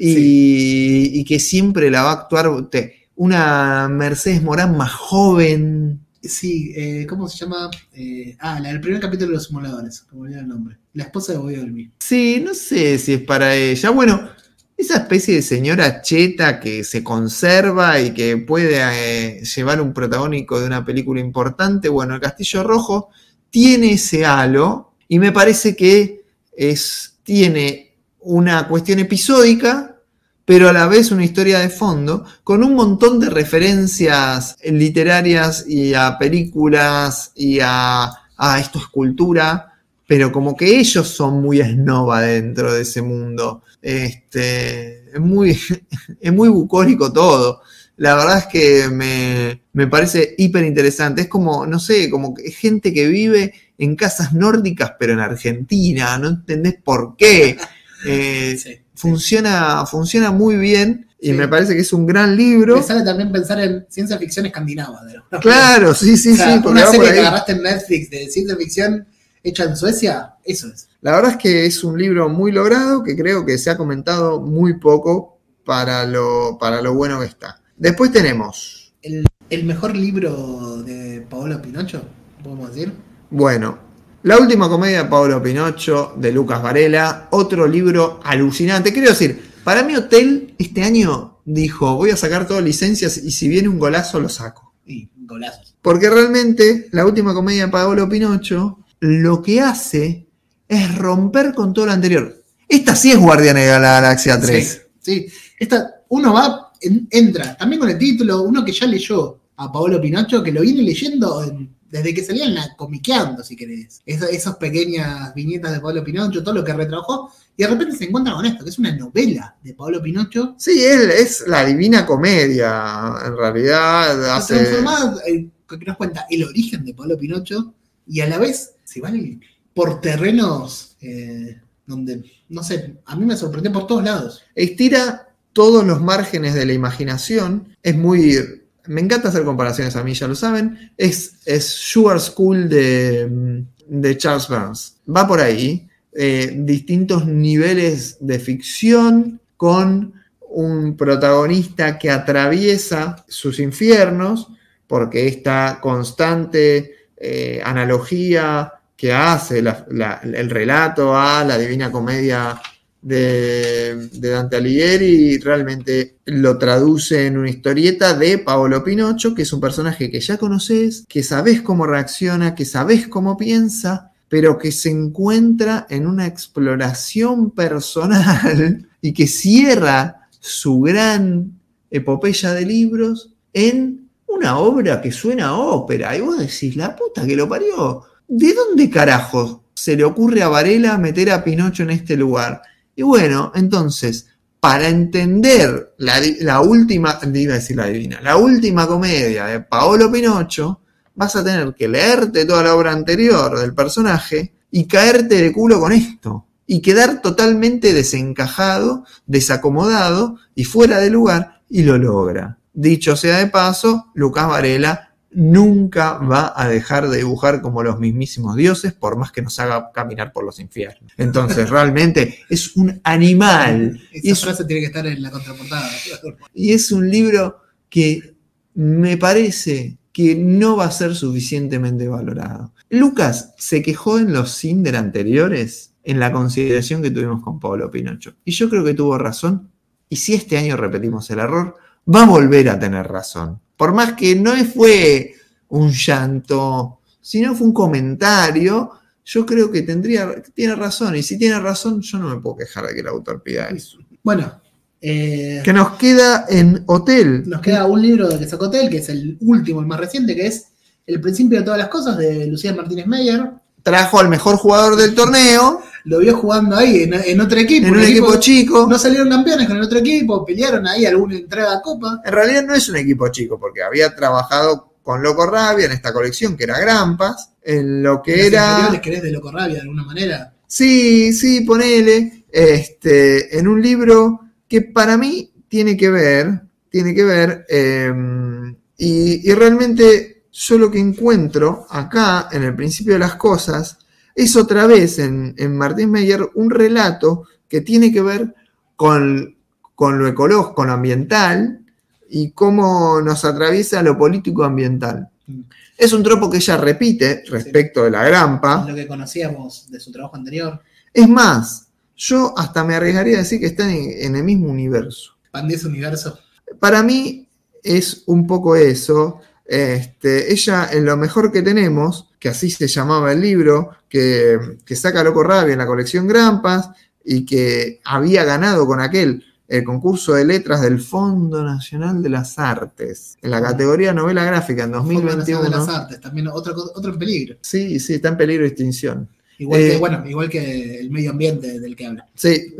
Y, y que siempre la va a actuar te- una Mercedes Morán más joven. Sí, eh, ¿cómo se llama? Eh, ah, la del primer capítulo de los simuladores, como olvidé el nombre. La esposa de Bobby. Sí, no sé si es para ella. Bueno, esa especie de señora cheta que se conserva y que puede eh, llevar un protagónico de una película importante. Bueno, el Castillo Rojo tiene ese halo y me parece que es, tiene una cuestión episódica, pero a la vez una historia de fondo, con un montón de referencias literarias y a películas y a, a esto es cultura, pero como que ellos son muy esnova dentro de ese mundo. Este, es muy, es muy bucólico todo. La verdad es que me, me parece hiper interesante. Es como, no sé, como gente que vive en casas nórdicas, pero en Argentina. No entendés por qué. Eh, Sí. funciona, funciona muy bien y Sí. me parece que es un gran libro. Me sale también pensar en ciencia ficción escandinava. Claro, sí, sí, O sea, sí. una serie que agarraste en Netflix de ciencia ficción hecha en Suecia, eso es. La verdad es que es un libro muy logrado que creo que se ha comentado muy poco para lo, para lo bueno que está. Después tenemos, El, el mejor libro de Paolo Pinocho, podemos decir. Bueno, La última comedia de Paolo Pinocho de Lucas Varela, otro libro alucinante. Quiero decir, para mi hotel este año dijo, voy a sacar todas licencias y si viene un golazo lo saco. Y golazos. Porque realmente la última comedia de Paolo Pinocho lo que hace es romper con todo lo anterior. Esta sí es Guardianes de la Galaxia 3. Sí, sí. Esta, uno va, en- entra, también con el título, uno que ya leyó a Paolo Pinocho, que lo viene leyendo en- desde que salía en la comiqueando, si querés. Esa- esas pequeñas viñetas de Paolo Pinocho, todo lo que retrabajó, y de repente se encuentra con esto, que es una novela de Paolo Pinocho, Sí, él es la divina comedia, en realidad. Hace... transformada, eh, que nos cuenta el origen de Paolo Pinocho, y a la vez se van por terrenos eh, donde, no sé, a mí me sorprendió por todos lados. Estira todos los márgenes de la imaginación. Es muy. Me encanta hacer comparaciones a mí, ya lo saben. Es, es Sugar School de, de Charles Burns. Va por ahí. eh, distintos niveles de ficción con un protagonista que atraviesa sus infiernos, porque esta constante eh, analogía que hace el relato a la Divina Comedia de, Dante Alighieri realmente lo traduce en una historieta de Paolo Pinocho, que es un personaje que ya conoces, que sabes cómo reacciona, que sabes cómo piensa, pero que se encuentra en una exploración personal y que cierra su gran epopeya de libros en una obra que suena a ópera. Y vos decís, la puta que lo parió. ¿De dónde carajo se le ocurre a Varela meter a Pinocho en este lugar? Y bueno, entonces, para entender la, última, iba decir la divina, la última comedia de Paolo Pinocho, vas a tener que leerte toda la obra anterior del personaje y caerte de culo con esto. Y quedar totalmente desencajado, desacomodado y fuera de lugar, y lo logra. Dicho sea de paso, Lucas Varela nunca va a dejar de dibujar como los mismísimos dioses, por más que nos haga caminar por los infiernos. Entonces, realmente es un animal. Y Esa es, frase tiene que estar en la contraportada. y es un libro que me parece que no va a ser suficientemente valorado. Lucas se quejó en los Cinder anteriores en la consideración que tuvimos con Pablo Pinocho. Y yo creo que tuvo razón. Y si este año repetimos el error, va a volver a tener razón. Por más que no fue un llanto, sino fue un comentario, yo creo que tendría, tiene razón. Y si tiene razón, yo no me puedo quejar de que el autor pida eso. Bueno, eh, Que nos queda en hotel. nos queda un libro de que sacó Tel, que es el último, el más reciente, que es El principio de todas las cosas, de Lucía Martínez Meyer. Trajo al mejor jugador del torneo Lo vio jugando ahí en, en otro equipo. en un equipo chico. No salieron campeones con el otro equipo, pelearon ahí alguna entrada a copa. En realidad no es un equipo chico, porque había trabajado con Loco Rabia en esta colección que era Grampas, en lo que Las era. querés de Loco Rabia de alguna manera. Sí, sí, ponele. Este, en un libro que para mí tiene que ver, tiene que ver, eh, y, y realmente yo lo que encuentro acá, en el principio de las cosas, es otra vez en, en Martín Meyer un relato que tiene que ver con, con lo ecológico, con lo ambiental y cómo nos atraviesa lo político ambiental. Mm. Es un tropo que ella repite respecto de la grampa. Lo que conocíamos de su trabajo anterior. Es más, yo hasta me arriesgaría a decir que están en, en el mismo universo. Universo. Para mí es un poco eso. Este, ella, en lo mejor que tenemos, que así se llamaba el libro, que, que saca Loco Rabia en la colección Grampas y que había ganado con aquel el concurso de letras del Fondo Nacional de las Artes en la categoría novela gráfica en Fondo Nacional 2021. de las Artes, también otro, otro en peligro. Sí, sí, está en peligro de extinción. Igual Eh, que, bueno, igual que el medio ambiente del que habla. Sí,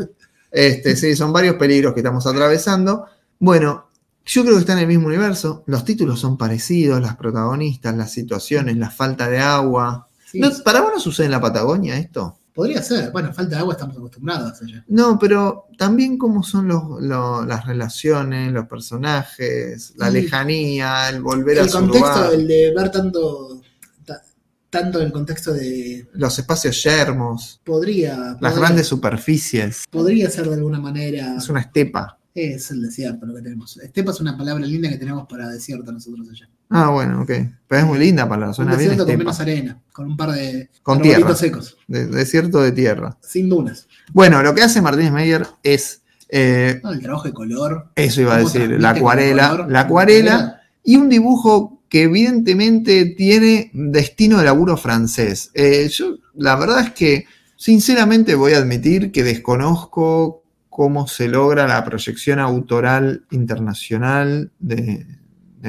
Este, sí, son varios peligros que estamos atravesando. Bueno, yo creo que está en el mismo universo. Los títulos son parecidos, las protagonistas, las situaciones, la falta de agua. Sí, No, ¿Para vos no sucede en la Patagonia esto? Podría ser. Bueno, falta de agua estamos acostumbrados allá. No, pero también cómo son los- las relaciones, los personajes, la Sí. lejanía, el volver a El su contexto, lugar, el de ver tanto, ta- tanto el contexto de. los espacios yermos, Podría. las podría- grandes superficies. Podría ser de alguna manera. Es una estepa. Es el desierto lo que tenemos. Estepa es una palabra linda que tenemos para desierto nosotros allá. Ah, bueno, ok. Pero es muy linda palabra, Un bien desierto con estepa. menos arena, con un par de Con tierra. secos, De- desierto de tierra. sin dunas. Bueno, lo que hace Martínez Meyer es, eh, No, el trabajo de color. eso iba a decir, la con acuarela, color, la acuarela y un dibujo que evidentemente tiene destino de laburo francés. Eh, yo, la verdad es que, sinceramente, voy a admitir que desconozco cómo se logra la proyección autoral internacional de,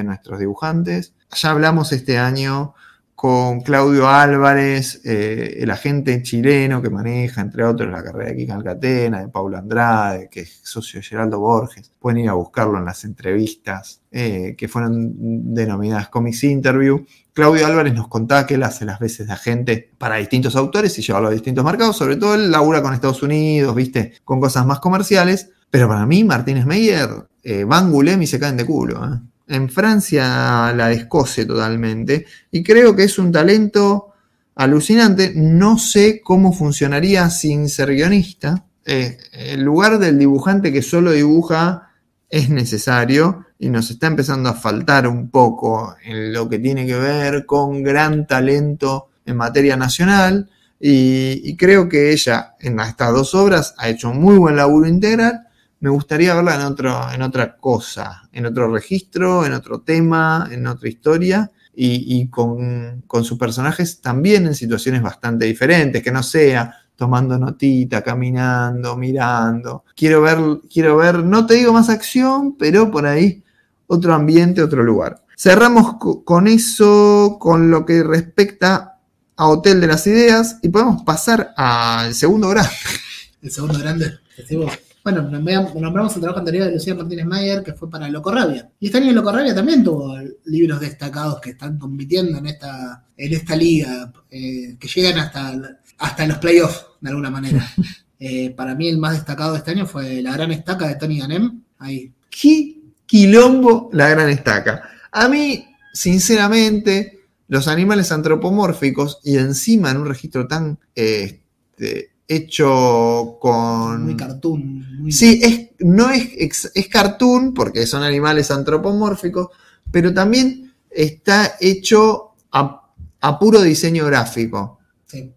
nuestros dibujantes. Ya hablamos este año con Claudio Álvarez, eh, el agente chileno que maneja, entre otros, la carrera de Kika Alcatena, de Paulo Andrade, que es socio de Geraldo Borges. Pueden ir a buscarlo en las entrevistas eh, que fueron denominadas Comics Interview. Claudio Álvarez nos contaba que él hace las veces de agente para distintos autores y llevarlo a distintos mercados. Sobre todo él labura con Estados Unidos, viste, con cosas más comerciales. Pero para mí, Martínez Meyer, eh, Van Goulême y se caen de culo. ¿eh? En Francia la descoce totalmente y creo que es un talento alucinante. No sé cómo funcionaría sin ser guionista. Eh, el lugar del dibujante que solo dibuja es necesario y nos está empezando a faltar un poco en lo que tiene que ver con gran talento en materia nacional. Y, creo que ella en estas dos obras ha hecho un muy buen laburo integral. Me gustaría verla en, otro, en otra cosa, en otro registro, en otro tema, en otra historia y, con, con sus personajes también en situaciones bastante diferentes, que no sea tomando notita, caminando, mirando. Quiero ver, quiero ver, no te digo más acción, pero por ahí otro ambiente, otro lugar. Cerramos co- con eso, con lo que respecta a Hotel de las Ideas, y podemos pasar al segundo grado. El segundo grande. festivo. Bueno, nombra- nombramos el trabajo anterior de Lucía Martínez Mayer, que fue para Loco Rabia. Y este año Loco Rabia también tuvo libros destacados que están compitiendo en esta, en esta liga, eh, que llegan hasta, hasta los playoffs, de alguna manera. Eh, para mí el más destacado de este año fue La Gran Estaca de Tony Ganem. Ahí. ¿Qué quilombo la gran estaca? A mí, sinceramente, los animales antropomórficos y encima en un registro tan este, hecho con... Muy cartoon. Muy, Sí, es, no es, es cartoon porque son animales antropomórficos, pero también está hecho a, a puro diseño gráfico. sí.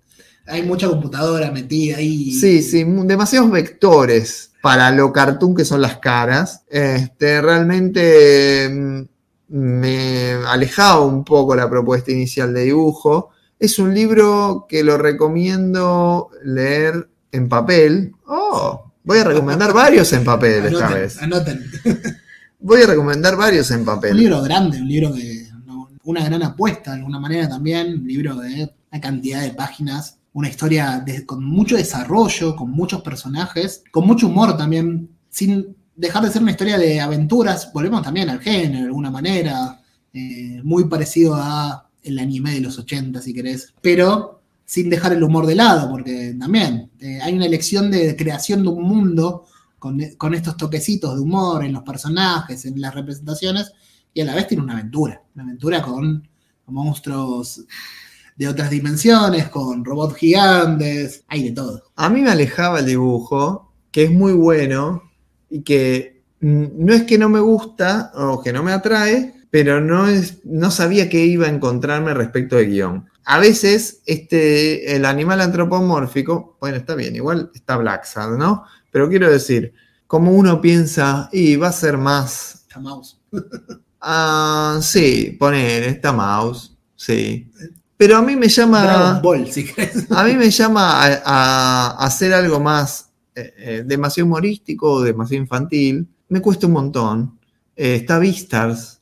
Hay mucha computadora metida ahí. Sí, sí, demasiados vectores para lo cartoon que son las caras. Este, realmente mm, me alejaba un poco la propuesta inicial de dibujo. Es un libro que lo recomiendo leer en papel. Oh, voy a recomendar varios en papel esta vez. anoten. Voy a recomendar varios en Un papel. libro grande, un libro que. no, una gran apuesta de alguna manera también. Un libro de una cantidad de páginas. Una historia de- con mucho desarrollo, con muchos personajes, con mucho humor también, sin dejar de ser una historia de aventuras. Volvemos también al género de alguna manera. eh, muy parecido a el anime de los 80, si querés. Pero sin dejar el humor de lado, porque también eh, hay una elección de creación de un mundo con, con estos toquecitos de humor en los personajes, en las representaciones, y a la vez tiene una aventura, una aventura con, monstruos de otras dimensiones, con robots gigantes, hay de todo. A mí me alejaba el dibujo, que es muy bueno y que no es que no me gusta o que no me atrae, pero no, es, no sabía qué iba a encontrarme respecto de guion. A veces este, el animal antropomórfico, bueno, está bien, igual está Black Sad, ¿no? Pero quiero decir, como uno piensa, y va a ser más... Mouse. Ah, sí, poner esta mouse, sí. Pero a mí me llama... Dragon Ball, si querés. A mí me llama a, a hacer algo más eh, eh, demasiado humorístico demasiado infantil. Me cuesta un montón. Eh, está Beastars,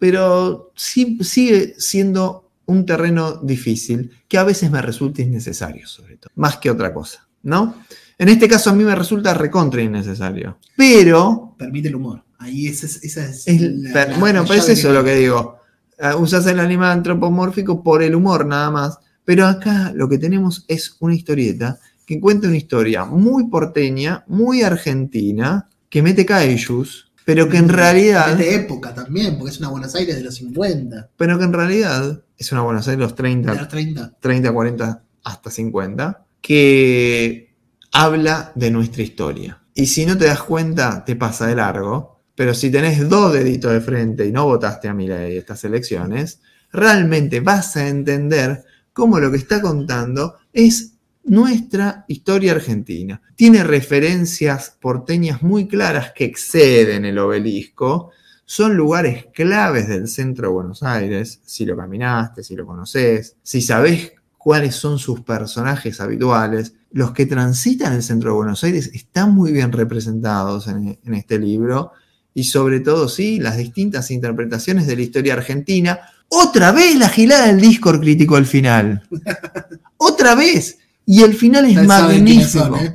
pero sí- sigue siendo un terreno difícil que a veces me resulta innecesario, sobre todo, más que otra cosa, ¿no? En este caso a mí me resulta recontra innecesario. Pero... Permite el humor. Ahí esa es... Esa es, es la- per- la- bueno, pero es eso lo que digo. Ah, Usas el animal antropomórfico por el humor nada más. Pero acá lo que tenemos es una historieta que cuenta una historia muy porteña, muy argentina, que mete kaijus, pero que en realidad... Es de época también, porque es una Buenos Aires de los 50, Pero que en realidad es una Buenos Aires de los 30, de los 30. 30, 40, hasta 50, que habla de nuestra historia. Y si no te das cuenta, te pasa de largo. Pero si tenés dos deditos de frente y no votaste a Milei estas elecciones, realmente vas a entender cómo lo que está contando es nuestra historia argentina. Tiene referencias porteñas muy claras que exceden el obelisco. Son lugares claves del centro de Buenos Aires, si lo caminaste, si lo conoces, si sabés cuáles son sus personajes habituales. Los que transitan el centro de Buenos Aires están muy bien representados en, en este libro y sobre todo, sí, las distintas interpretaciones de la historia argentina. Otra vez la gilada del Discord crítico al final. Otra vez. Y el final es magnífico. son, ¿eh?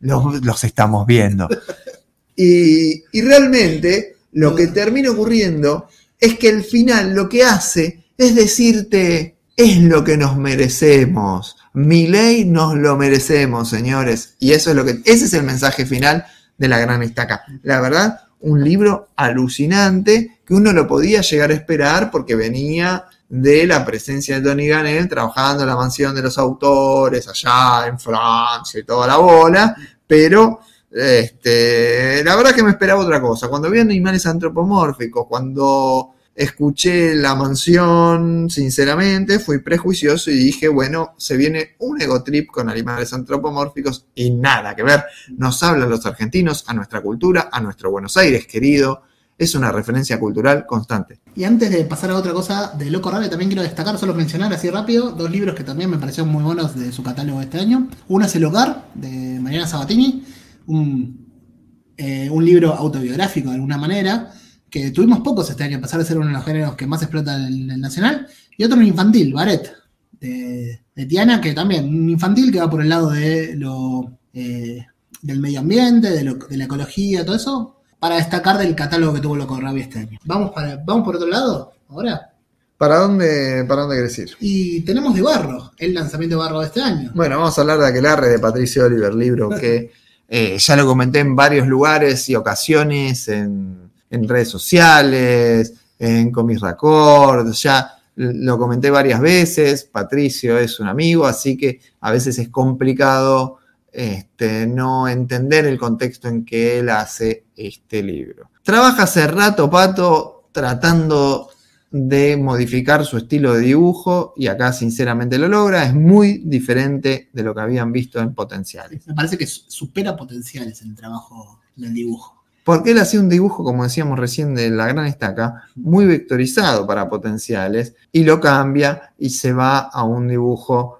los, los estamos viendo. Y, y realmente lo que termina ocurriendo es que el final lo que hace es decirte, es lo que nos merecemos. Mi ley nos lo merecemos, señores. Y eso es lo que, ese es el mensaje final de la gran estaca. La verdad, un libro alucinante que uno lo podía llegar a esperar porque venía de la presencia de Tony Ganel trabajando en la mansión de los autores allá en Francia y toda la bola, pero este, la verdad que me esperaba otra cosa. Cuando vi animales antropomórficos, cuando escuché La Mansión, sinceramente, fui prejuicioso y dije, bueno, se viene un ego trip con animales antropomórficos y nada que ver. Nos hablan los argentinos, a nuestra cultura, a nuestro Buenos Aires querido. Es una referencia cultural constante. Y antes de pasar a otra cosa de Loco Raro, también quiero destacar, solo mencionar así rápido, dos libros que también me parecieron muy buenos de su catálogo este año. Uno es El Hogar, de Mariana Sabatini, un, eh, un libro autobiográfico de alguna manera, que tuvimos pocos este año, a pesar de ser uno de los géneros que más explota en el nacional. Y otro un infantil, Baret, de, de Tiana, que también, un infantil que va por el lado de lo, eh, del medio ambiente, de, lo- de la ecología, todo eso, para destacar del catálogo que tuvo Loco Rabia este año. Vamos, para, vamos por otro lado, ahora. ¿Para dónde, para dónde querés ir? Y tenemos de Barro, el lanzamiento de Barro de este año. Bueno, vamos a hablar de Aquelarre de Patricio Oliver, libro que eh, ya lo comenté en varios lugares y ocasiones, en, en redes sociales, en Comics Record, ya lo comenté varias veces. Patricio es un amigo, así que a veces es complicado este, no entender el contexto en que él hace este libro. Trabaja hace rato, Pato, tratando de modificar su estilo de dibujo y acá sinceramente lo logra, es muy diferente de lo que habían visto en Potenciales. Me parece que su- supera potenciales el trabajo del dibujo. Porque él hacía un dibujo, como decíamos recién, de la gran estaca, muy vectorizado para potenciales, y lo cambia y se va a un dibujo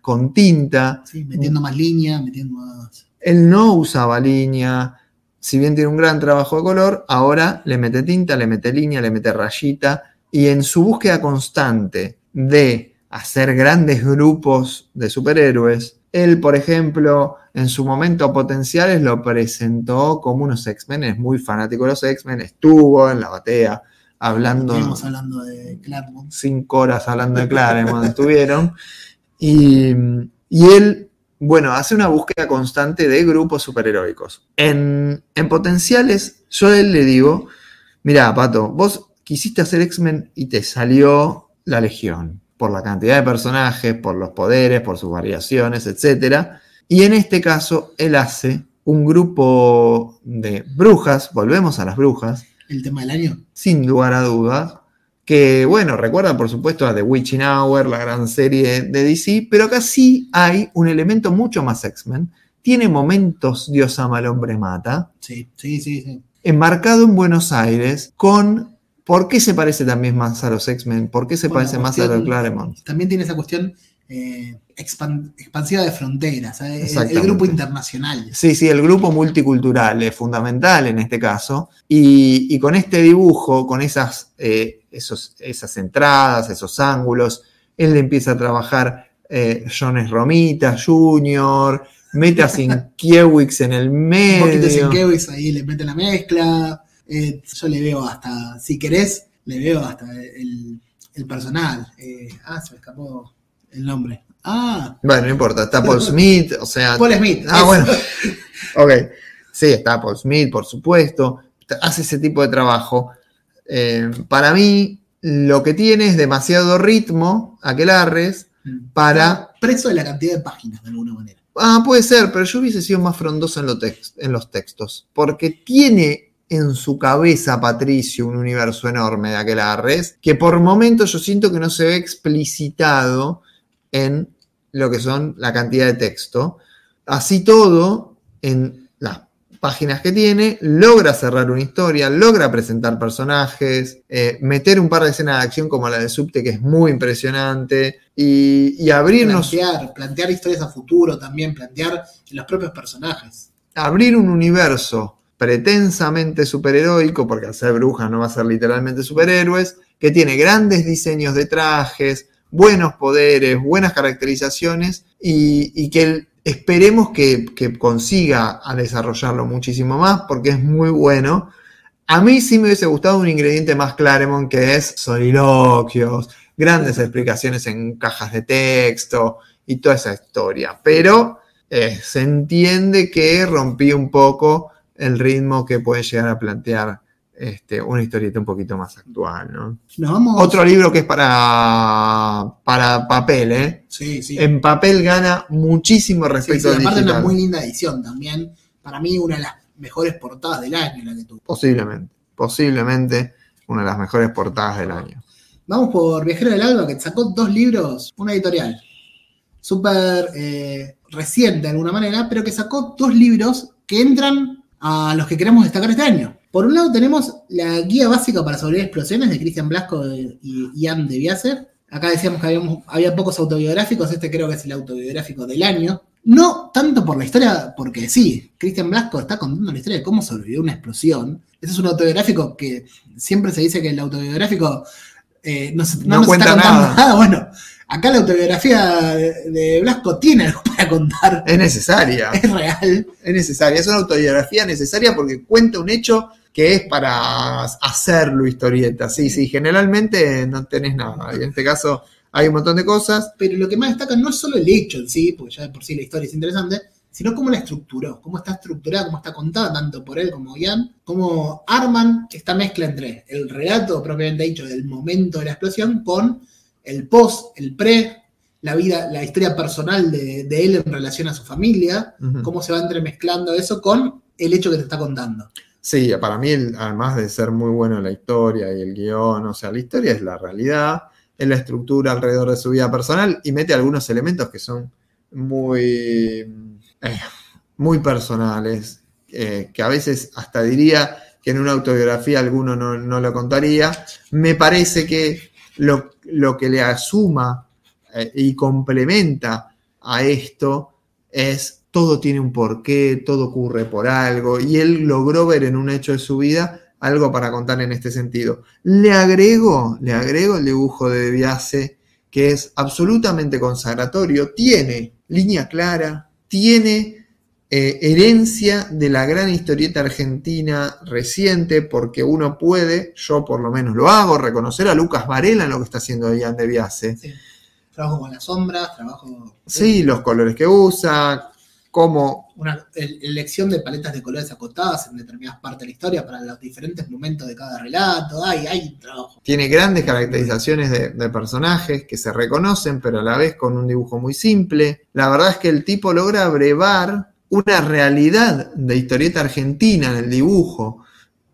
con tinta. Sí, metiendo más línea, metiendo más. Él no usaba línea, si bien tiene un gran trabajo de color, ahora le mete tinta, le mete línea, le mete rayita, y en su búsqueda constante de hacer grandes grupos de superhéroes, él, por ejemplo, en su momento Potenciales lo presentó como unos X-Men, es muy fanático de los X-Men, estuvo en la batea hablando Estuvimos hablando de Claremont. cinco horas hablando de Claremont estuvieron. Y, y él, bueno, hace una búsqueda constante de grupos superheroicos. En, en potenciales, yo a él le digo, mira, Pato, vos quisiste hacer X-Men y te salió la Legión, por la cantidad de personajes, por los poderes, por sus variaciones, etc. Y en este caso, él hace un grupo de brujas, volvemos a las brujas, El tema del año. sin lugar a dudas. Que bueno, recuerda por supuesto a The Witching Hour, la gran serie de DC, pero acá sí hay un elemento mucho más X-Men. Tiene momentos Dios ama al hombre mata, Sí, sí, sí. sí. enmarcado en Buenos Aires, con por qué se parece también más a los X-Men, por qué se Bueno, parece más a los Claremont. También tiene esa cuestión eh, expan- expansiva de fronteras, ¿eh? el, grupo internacional. Sí, sí, el grupo multicultural es fundamental en este caso. Y, y con este dibujo, con esas, eh, esos, esas entradas, esos ángulos, él empieza a trabajar eh, Jones Romita Jr., mete a Sinkiewicz en el medio. Un poquito Sinkiewicz ahí le mete la mezcla. Eh, yo le veo hasta, si querés, le veo hasta el, el personal. Eh, ah, se me escapó el nombre. Ah. Bueno, no importa, está Paul Smith, o sea. Paul Smith. Ah, bueno. ok. Sí, está Paul Smith, por supuesto. Hace ese tipo de trabajo. Eh, para mí, lo que tiene es demasiado ritmo, aquelarres, para. Preso de la cantidad de páginas, de alguna manera. Ah, puede ser, pero yo hubiese sido más frondoso en, en los textos. Porque tiene en su cabeza Patricio un universo enorme de aquelarres, que por momentos yo siento que no se ve explicitado en lo que son la cantidad de texto. Así todo, en las páginas que tiene, logra cerrar una historia, logra presentar personajes, eh, meter un par de escenas de acción como la de Subte, que es muy impresionante, y, abrirnos... Plantear, plantear historias a futuro también, plantear los propios personajes. Abrir un universo pretensamente superheroico, porque al ser bruja no va a ser literalmente superhéroes, que tiene grandes diseños de trajes, buenos poderes, buenas caracterizaciones y, que esperemos que, consiga a desarrollarlo muchísimo más porque es muy bueno. A mí sí me hubiese gustado un ingrediente más Claremont que es soliloquios, grandes explicaciones en cajas de texto y toda esa historia. Pero eh, se entiende que rompí un poco el ritmo que puede llegar a plantear este, una historieta un poquito más actual, ¿no? Otro libro que es para, para papel, ¿eh? Sí, sí. En papel gana muchísimo respecto sí, aparte una muy linda edición también. Para mí una de las mejores portadas del año la que tuvo. Posiblemente, posiblemente una de las mejores portadas del año. Vamos por Viajero del Alba, que sacó dos libros, una editorial súper eh, reciente de alguna manera, pero que sacó dos libros que entran a los que queremos destacar este año. Por un lado tenemos la guía básica para sobrevivir explosiones de Cristian Blasco y Ian de Biaser. Acá decíamos que había pocos autobiográficos, este creo que es el autobiográfico del año. No tanto por la historia, porque sí, Cristian Blasco está contando la historia de cómo sobrevivió una explosión. Este es un autobiográfico que siempre se dice que el autobiográfico eh, no, nos cuenta está contando nada. Bueno, acá la autobiografía de Blasco tiene algo para contar. Es necesaria. Es real. Es necesaria. Es una autobiografía necesaria porque cuenta un hecho que es para hacerlo historieta. Sí, sí, generalmente no tenés nada. en este caso hay un montón de cosas. Pero lo que más destaca no es solo el hecho en sí, porque ya de por sí la historia es interesante, sino cómo la estructuró, cómo está estructurada, cómo está contada, tanto por él como Ian, cómo arman esta mezcla entre el relato propiamente dicho del momento de la explosión con el post, el pre, la vida, la historia personal de, él en relación a su familia, cómo se va entremezclando eso con el hecho que te está contando. Sí, para mí, además de ser muy bueno la historia y el guion, o sea, la historia es la realidad, es la estructura alrededor de su vida personal y mete algunos elementos que son muy, eh, muy personales, eh, que a veces hasta diría que en una autobiografía alguno no, lo contaría. Me parece que lo, que le asuma eh, y complementa a esto es todo tiene un porqué, todo ocurre por algo, y él logró ver en un hecho de su vida algo para contar en este sentido. Le agrego, le agrego el dibujo de Biase, que es absolutamente consagratorio, tiene línea clara, tiene eh, herencia de la gran historieta argentina reciente, porque uno puede, yo por lo menos lo hago, reconocer a Lucas Varela en lo que está haciendo Ian de Biase. Trabajo con las sombras, trabajo... Sí, los colores que usa, como una elección de paletas de colores acotadas en determinadas partes de la historia para los diferentes momentos de cada relato. Hay, hay trabajo. Tiene grandes caracterizaciones de, personajes que se reconocen, pero a la vez con un dibujo muy simple. La verdad es que el tipo logra brevar una realidad de historieta argentina en el dibujo,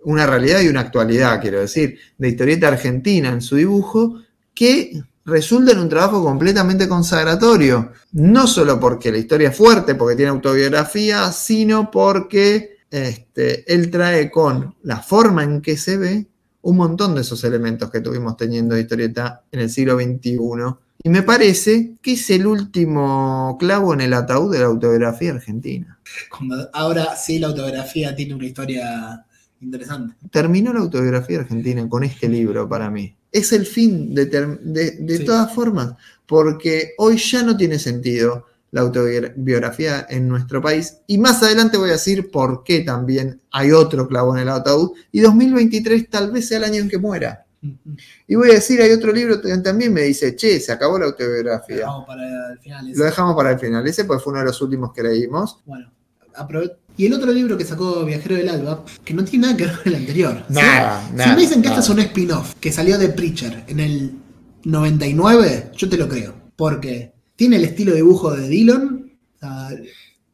una realidad y una actualidad, quiero decir, de historieta argentina en su dibujo, que resulta en un trabajo completamente consagratorio. No solo porque la historia es fuerte, porque tiene autobiografía, sino porque este, él trae con la forma en que se ve un montón de esos elementos que tuvimos teniendo de historieta en el siglo XXI. Y me parece que es el último clavo en el ataúd de la autobiografía argentina. ahora sí la autobiografía tiene una historia interesante. Terminó la autobiografía argentina con este libro para mí es el fin de, de, todas formas, porque hoy ya no tiene sentido la autobiografía en nuestro país. Y más adelante voy a decir por qué también hay otro clavo en el ataúd. Y 2023 tal vez sea el año en que muera. Y voy a decir, hay otro libro que también me dice, che, se acabó la autobiografía. Lo dejamos para el final. ese. Lo dejamos para el final. Ese pues fue uno de los últimos que leímos. Bueno, aprove- Y el otro libro que sacó Viajero del Alba, que no tiene nada que ver con el anterior. ¿sí? Nada, Si nada, me dicen que nada. este es un spin-off que salió de Preacher en el 99, yo te lo creo. Porque tiene el estilo de dibujo de Dillon,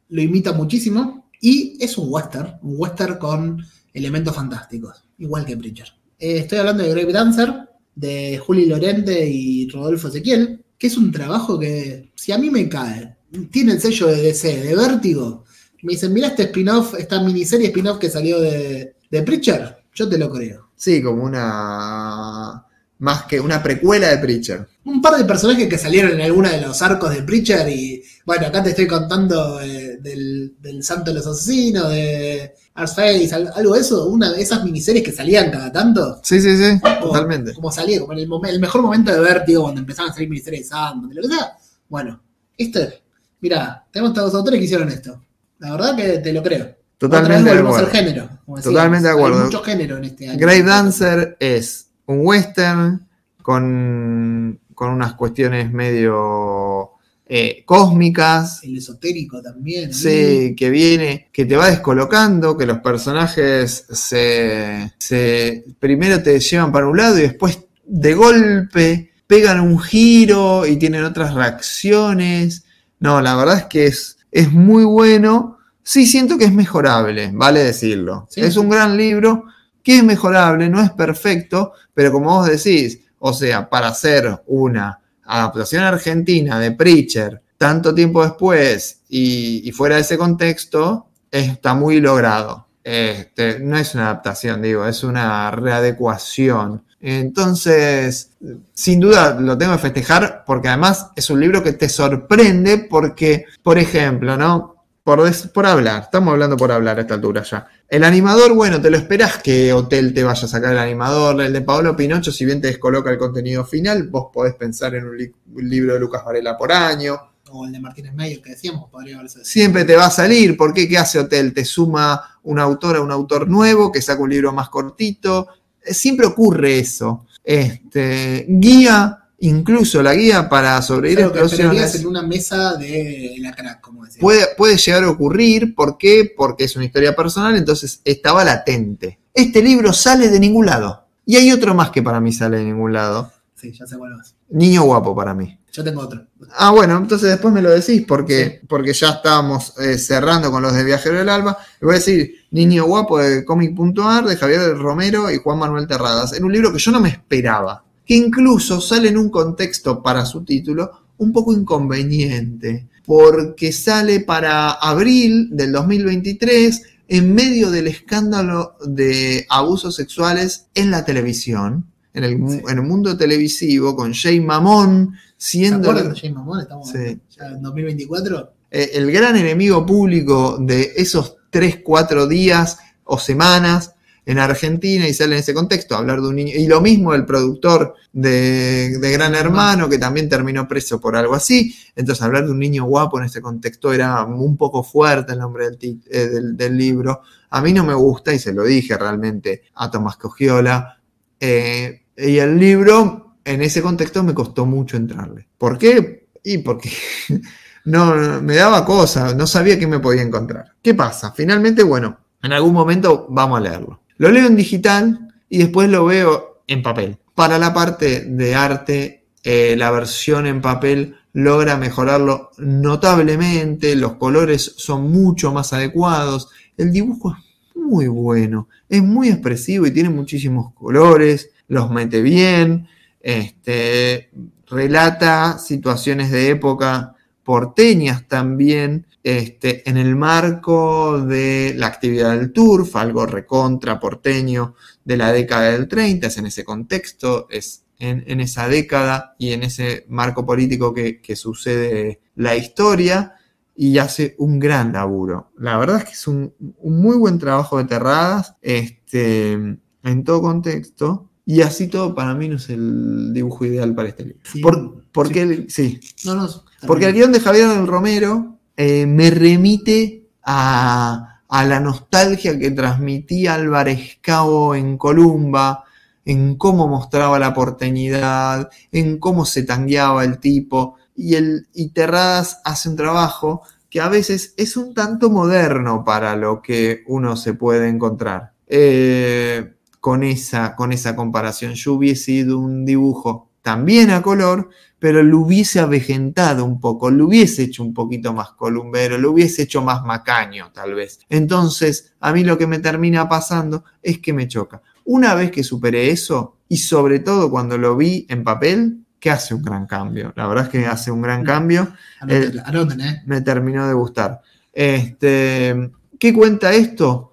lo imita muchísimo, y es un western, un western con elementos fantásticos, igual que Preacher. Eh, estoy hablando de Grave Dancer, de Juli Lorente y Rodolfo Ezequiel, que es un trabajo que, si a mí me cae, tiene el sello de DC, de Vértigo, me dicen, mira este spin-off, esta miniserie spin-off que salió de, de Preacher, yo te lo creo. Sí, como una... Más que una precuela de Preacher. Un par de personajes que salieron en alguno de los arcos de Preacher y bueno, acá te estoy contando eh, del, del Santo de los Asesinos, de Arseface, al- algo de eso, una de esas miniseries que salían cada tanto. Sí, sí, sí, totalmente. Como salía, como en el, mejor momento de Vértigo, cuando empezaban a salir miniseries de Sandman, de lo que sea. Bueno, esto es, mira, tenemos estos autores que hicieron esto. La verdad que te lo creo. Totalmente de acuerdo. género. Totalmente de acuerdo. Hay mucho género en este año. Grave Dancer es un western con, con unas cuestiones medio eh, cósmicas. El esotérico también. Sí, que viene, que te va descolocando, que los personajes se, se primero te llevan para un lado y después de golpe pegan un giro y tienen otras reacciones. No, la verdad es que es, es muy bueno. Sí, siento que es mejorable, vale decirlo. Sí. Es un gran libro que es mejorable, no es perfecto, pero como vos decís, o sea, para hacer una adaptación argentina de Preacher tanto tiempo después y, y fuera de ese contexto, está muy logrado. Este, no es una adaptación, digo, es una readecuación. Entonces, sin duda lo tengo que festejar porque además es un libro que te sorprende porque, por ejemplo, ¿no? Por, des- por hablar, estamos hablando por hablar a esta altura ya. El animador, bueno, te lo esperás que Hotel te vaya a sacar el animador. El de Paolo Pinocho, si bien te descoloca el contenido final, vos podés pensar en un, li- un libro de Lucas Varela por año. O el de Martínez Meyer que decíamos, podría haberse. Siempre te va a salir. ¿Por qué? ¿Qué hace Hotel? Te suma un autor a un autor nuevo que saca un libro más cortito. Eh, Siempre ocurre eso. Este, guía, incluso la guía para sobrevivir explosiones. en una mesa de la crack, como decía. Puede, puede llegar a ocurrir, ¿por qué? Porque es una historia personal, entonces estaba latente. Este libro sale de ningún lado. Y hay otro más que para mí sale de ningún lado. Sí, ya sé cuál vas. Niño guapo para mí. Yo tengo otro. Ah, bueno, entonces después me lo decís porque, porque ya estábamos eh, cerrando con los de Viajero del Alba. Le voy a decir Niño Guapo de Comic.ar de Javier Romero y Juan Manuel Terradas. En un libro que yo no me esperaba. Que incluso sale en un contexto para su título un poco inconveniente. Porque sale para abril del 2023 en medio del escándalo de abusos sexuales en la televisión. En el, mu- en el mundo televisivo, con Jay Mamón ¿Se siendo acuerdan de James Mamón? Estamos Sí. ya en 2024. eh, el gran enemigo público de esos 3, 4 días o semanas en Argentina y sale en ese contexto hablar de un niño. Y lo mismo el productor de, Gran Hermano, que también terminó preso por algo así. Entonces, hablar de un niño guapo en este contexto era un poco fuerte el nombre del, eh, libro. A mí no me gusta, y se lo dije realmente a Tomás Cogiola. eh, y el libro, en ese contexto, me costó mucho entrarle. ¿Por qué? Y porque no, me daba cosa, no sabía qué me podía encontrar. ¿Qué pasa? Finalmente, bueno, en algún momento vamos a leerlo. Lo leo en digital y después lo veo en papel. Para la parte de arte, eh, la versión en papel logra mejorarlo notablemente, los colores son mucho más adecuados, el dibujo es muy bueno, es muy expresivo y tiene muchísimos colores, los mete bien, este, relata situaciones de época porteñas también, este, en el marco de la actividad del turf, algo recontra porteño de la década del 30, es en ese contexto, es en, en esa década y en ese marco político que, que sucede la historia y hace un gran laburo. La verdad es que es un, un muy buen trabajo de Terradas, este, en todo contexto, Y así todo para mí no es el dibujo ideal para este libro. Sí. Por- porque, el- sí, No, no. porque el guion de Javier del Romero eh, me remite a, a la nostalgia que transmitía Álvarez Cabo en Columba, en cómo mostraba la porteñidad, en cómo se tangueaba el tipo. Y, el, y Terradas hace un trabajo que a veces es un tanto moderno para lo que uno se puede encontrar. Eh, con, esa, con esa comparación, yo hubiese ido un dibujo también a color, pero lo hubiese avejentado un poco, lo hubiese hecho un poquito más columbero, lo hubiese hecho más macaño tal vez. Entonces, a mí lo que me termina pasando es que me choca. Una vez que superé eso, y sobre todo cuando lo vi en papel, que hace un gran cambio. La verdad es que hace un gran cambio. Anoten, anoten, ¿eh? Me terminó de gustar. Este, ¿Qué cuenta esto?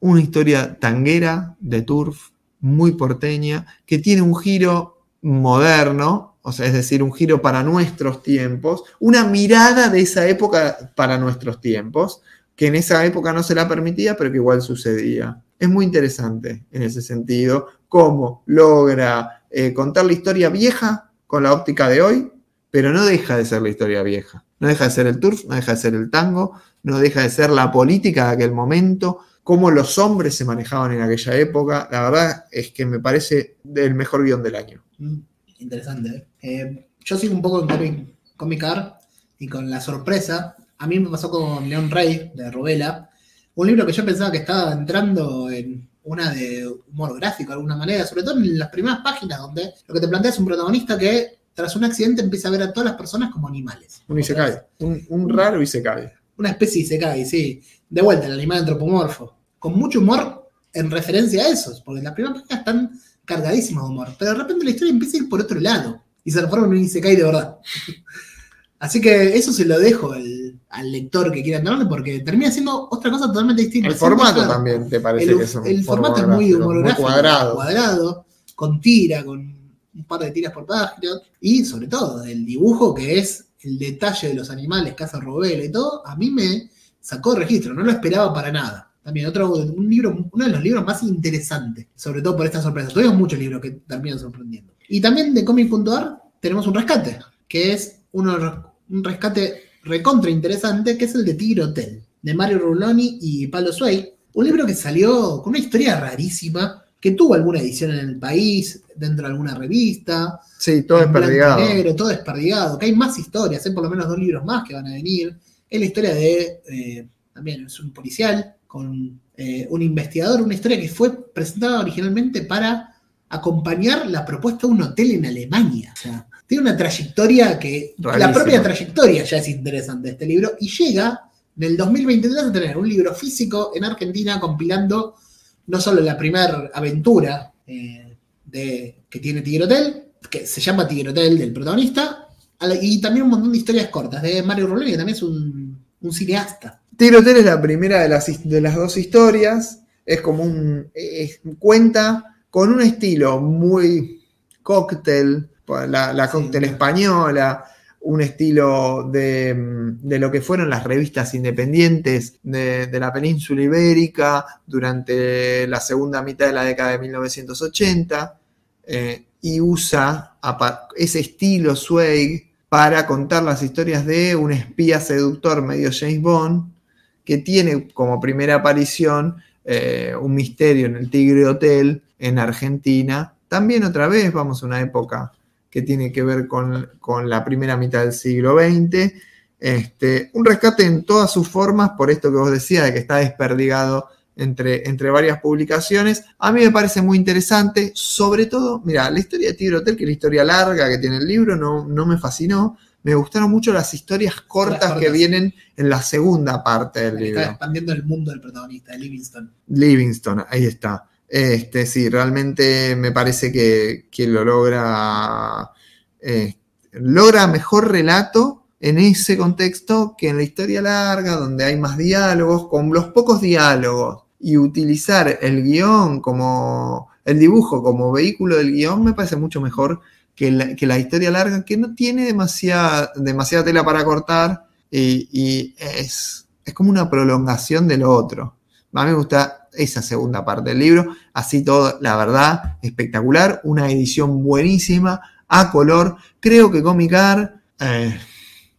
Una historia tanguera de turf, muy porteña, que tiene un giro moderno, o sea, es decir, un giro para nuestros tiempos, una mirada de esa época para nuestros tiempos, que en esa época no se la permitía, pero que igual sucedía. Es muy interesante en ese sentido, cómo logra eh, contar la historia vieja con la óptica de hoy, pero no deja de ser la historia vieja. No deja de ser el turf, no deja de ser el tango, no deja de ser la política de aquel momento, cómo los hombres se manejaban en aquella época. La verdad es que me parece el mejor guion del año. Mm, Interesante. ¿eh? Eh, yo sigo un poco en Comic, Comic Art y con la sorpresa. A mí me pasó con León Rey de Robela, un libro que yo pensaba que estaba entrando en una de humor gráfico de alguna manera, sobre todo en las primeras páginas donde lo que te plantea es un protagonista que tras un accidente empieza a ver a todas las personas como animales. Un Isekai, un, un raro Isekai. Una especie de Isekai, sí. De vuelta, el animal antropomorfo. Con mucho humor en referencia a esos, porque las primeras páginas están cargadísimas de humor. Pero de repente la historia empieza a ir por otro lado y se transforma en un Isekai de verdad. Así que eso se lo dejo al, al lector que quiera entrarle porque termina siendo otra cosa totalmente distinta. El formato dejar- también te parece el, que es un el formato es muy gráfico, humorográfico, cuadrado. cuadrado, con tira, con un par de tiras por página, y sobre todo el dibujo que es el detalle de los animales, Casa Robela y todo, a mí me sacó registro, no lo esperaba para nada. También otro, un libro, uno de los libros más interesantes, sobre todo por esta sorpresa. Tuvimos muchos libros que terminan sorprendiendo. Y también de Comic.ar tenemos un rescate, que es uno, un rescate recontra interesante, que es el de Tigre Hotel, de Mario Ruloni y Pablo Sway. Un libro que salió con una historia rarísima, que tuvo alguna edición en el país, dentro de alguna revista. Sí, todo desperdigado. negro, todo desperdigado, que hay más historias, hay por lo menos dos libros más que van a venir. Es la historia de, eh, también es un policial con eh, un investigador, una historia que fue presentada originalmente para acompañar la propuesta de un hotel en Alemania. O sea, tiene una trayectoria que, la propia trayectoria ya es interesante este libro, y llega en el 2023 a tener un libro físico en Argentina compilando no solo la primera aventura eh, de, que tiene Tigre Hotel, que se llama Tigre Hotel del protagonista, y también un montón de historias cortas de Mario Ruloni, que también es un, un cineasta. Tigre Hotel es la primera de las, de las dos historias. Es como un. es- cuenta con un estilo muy cóctel, la, la Sí. cóctel española, un estilo de, mm, de lo que fueron las revistas independientes de, de la península ibérica durante la segunda mitad de la década de 1980. eh, y usa ese estilo swag para contar las historias de un espía seductor medio James Bond que tiene como primera aparición eh, un misterio en el Tigre Hotel en Argentina. También otra vez vamos a una época que tiene que ver con, con la primera mitad del siglo XX. Este, un rescate en todas sus formas, por esto que vos decías, de que está desperdigado entre, entre varias publicaciones. A mí me parece muy interesante, sobre todo, mira, la historia de Tigre Hotel, que es la historia larga que tiene el libro, no, no me fascinó. Me gustaron mucho las historias cortas cortas. que vienen en la segunda parte del que está libro. expandiendo el mundo del protagonista, de Livingston. Livingston, ahí está. Este, sí, realmente me parece que, que lo logra. eh, logra mejor relato en ese contexto que en la historia larga, donde hay más diálogos, con los pocos diálogos, y utilizar el guion como. el dibujo como vehículo del guion, me parece mucho mejor que la, que la historia larga, que no tiene demasiada, demasiada tela para cortar y, es, es como una prolongación de lo otro A mí me gusta esa segunda parte del libro. Así todo, la verdad, espectacular. Una edición buenísima, a color. Creo que Comicar eh,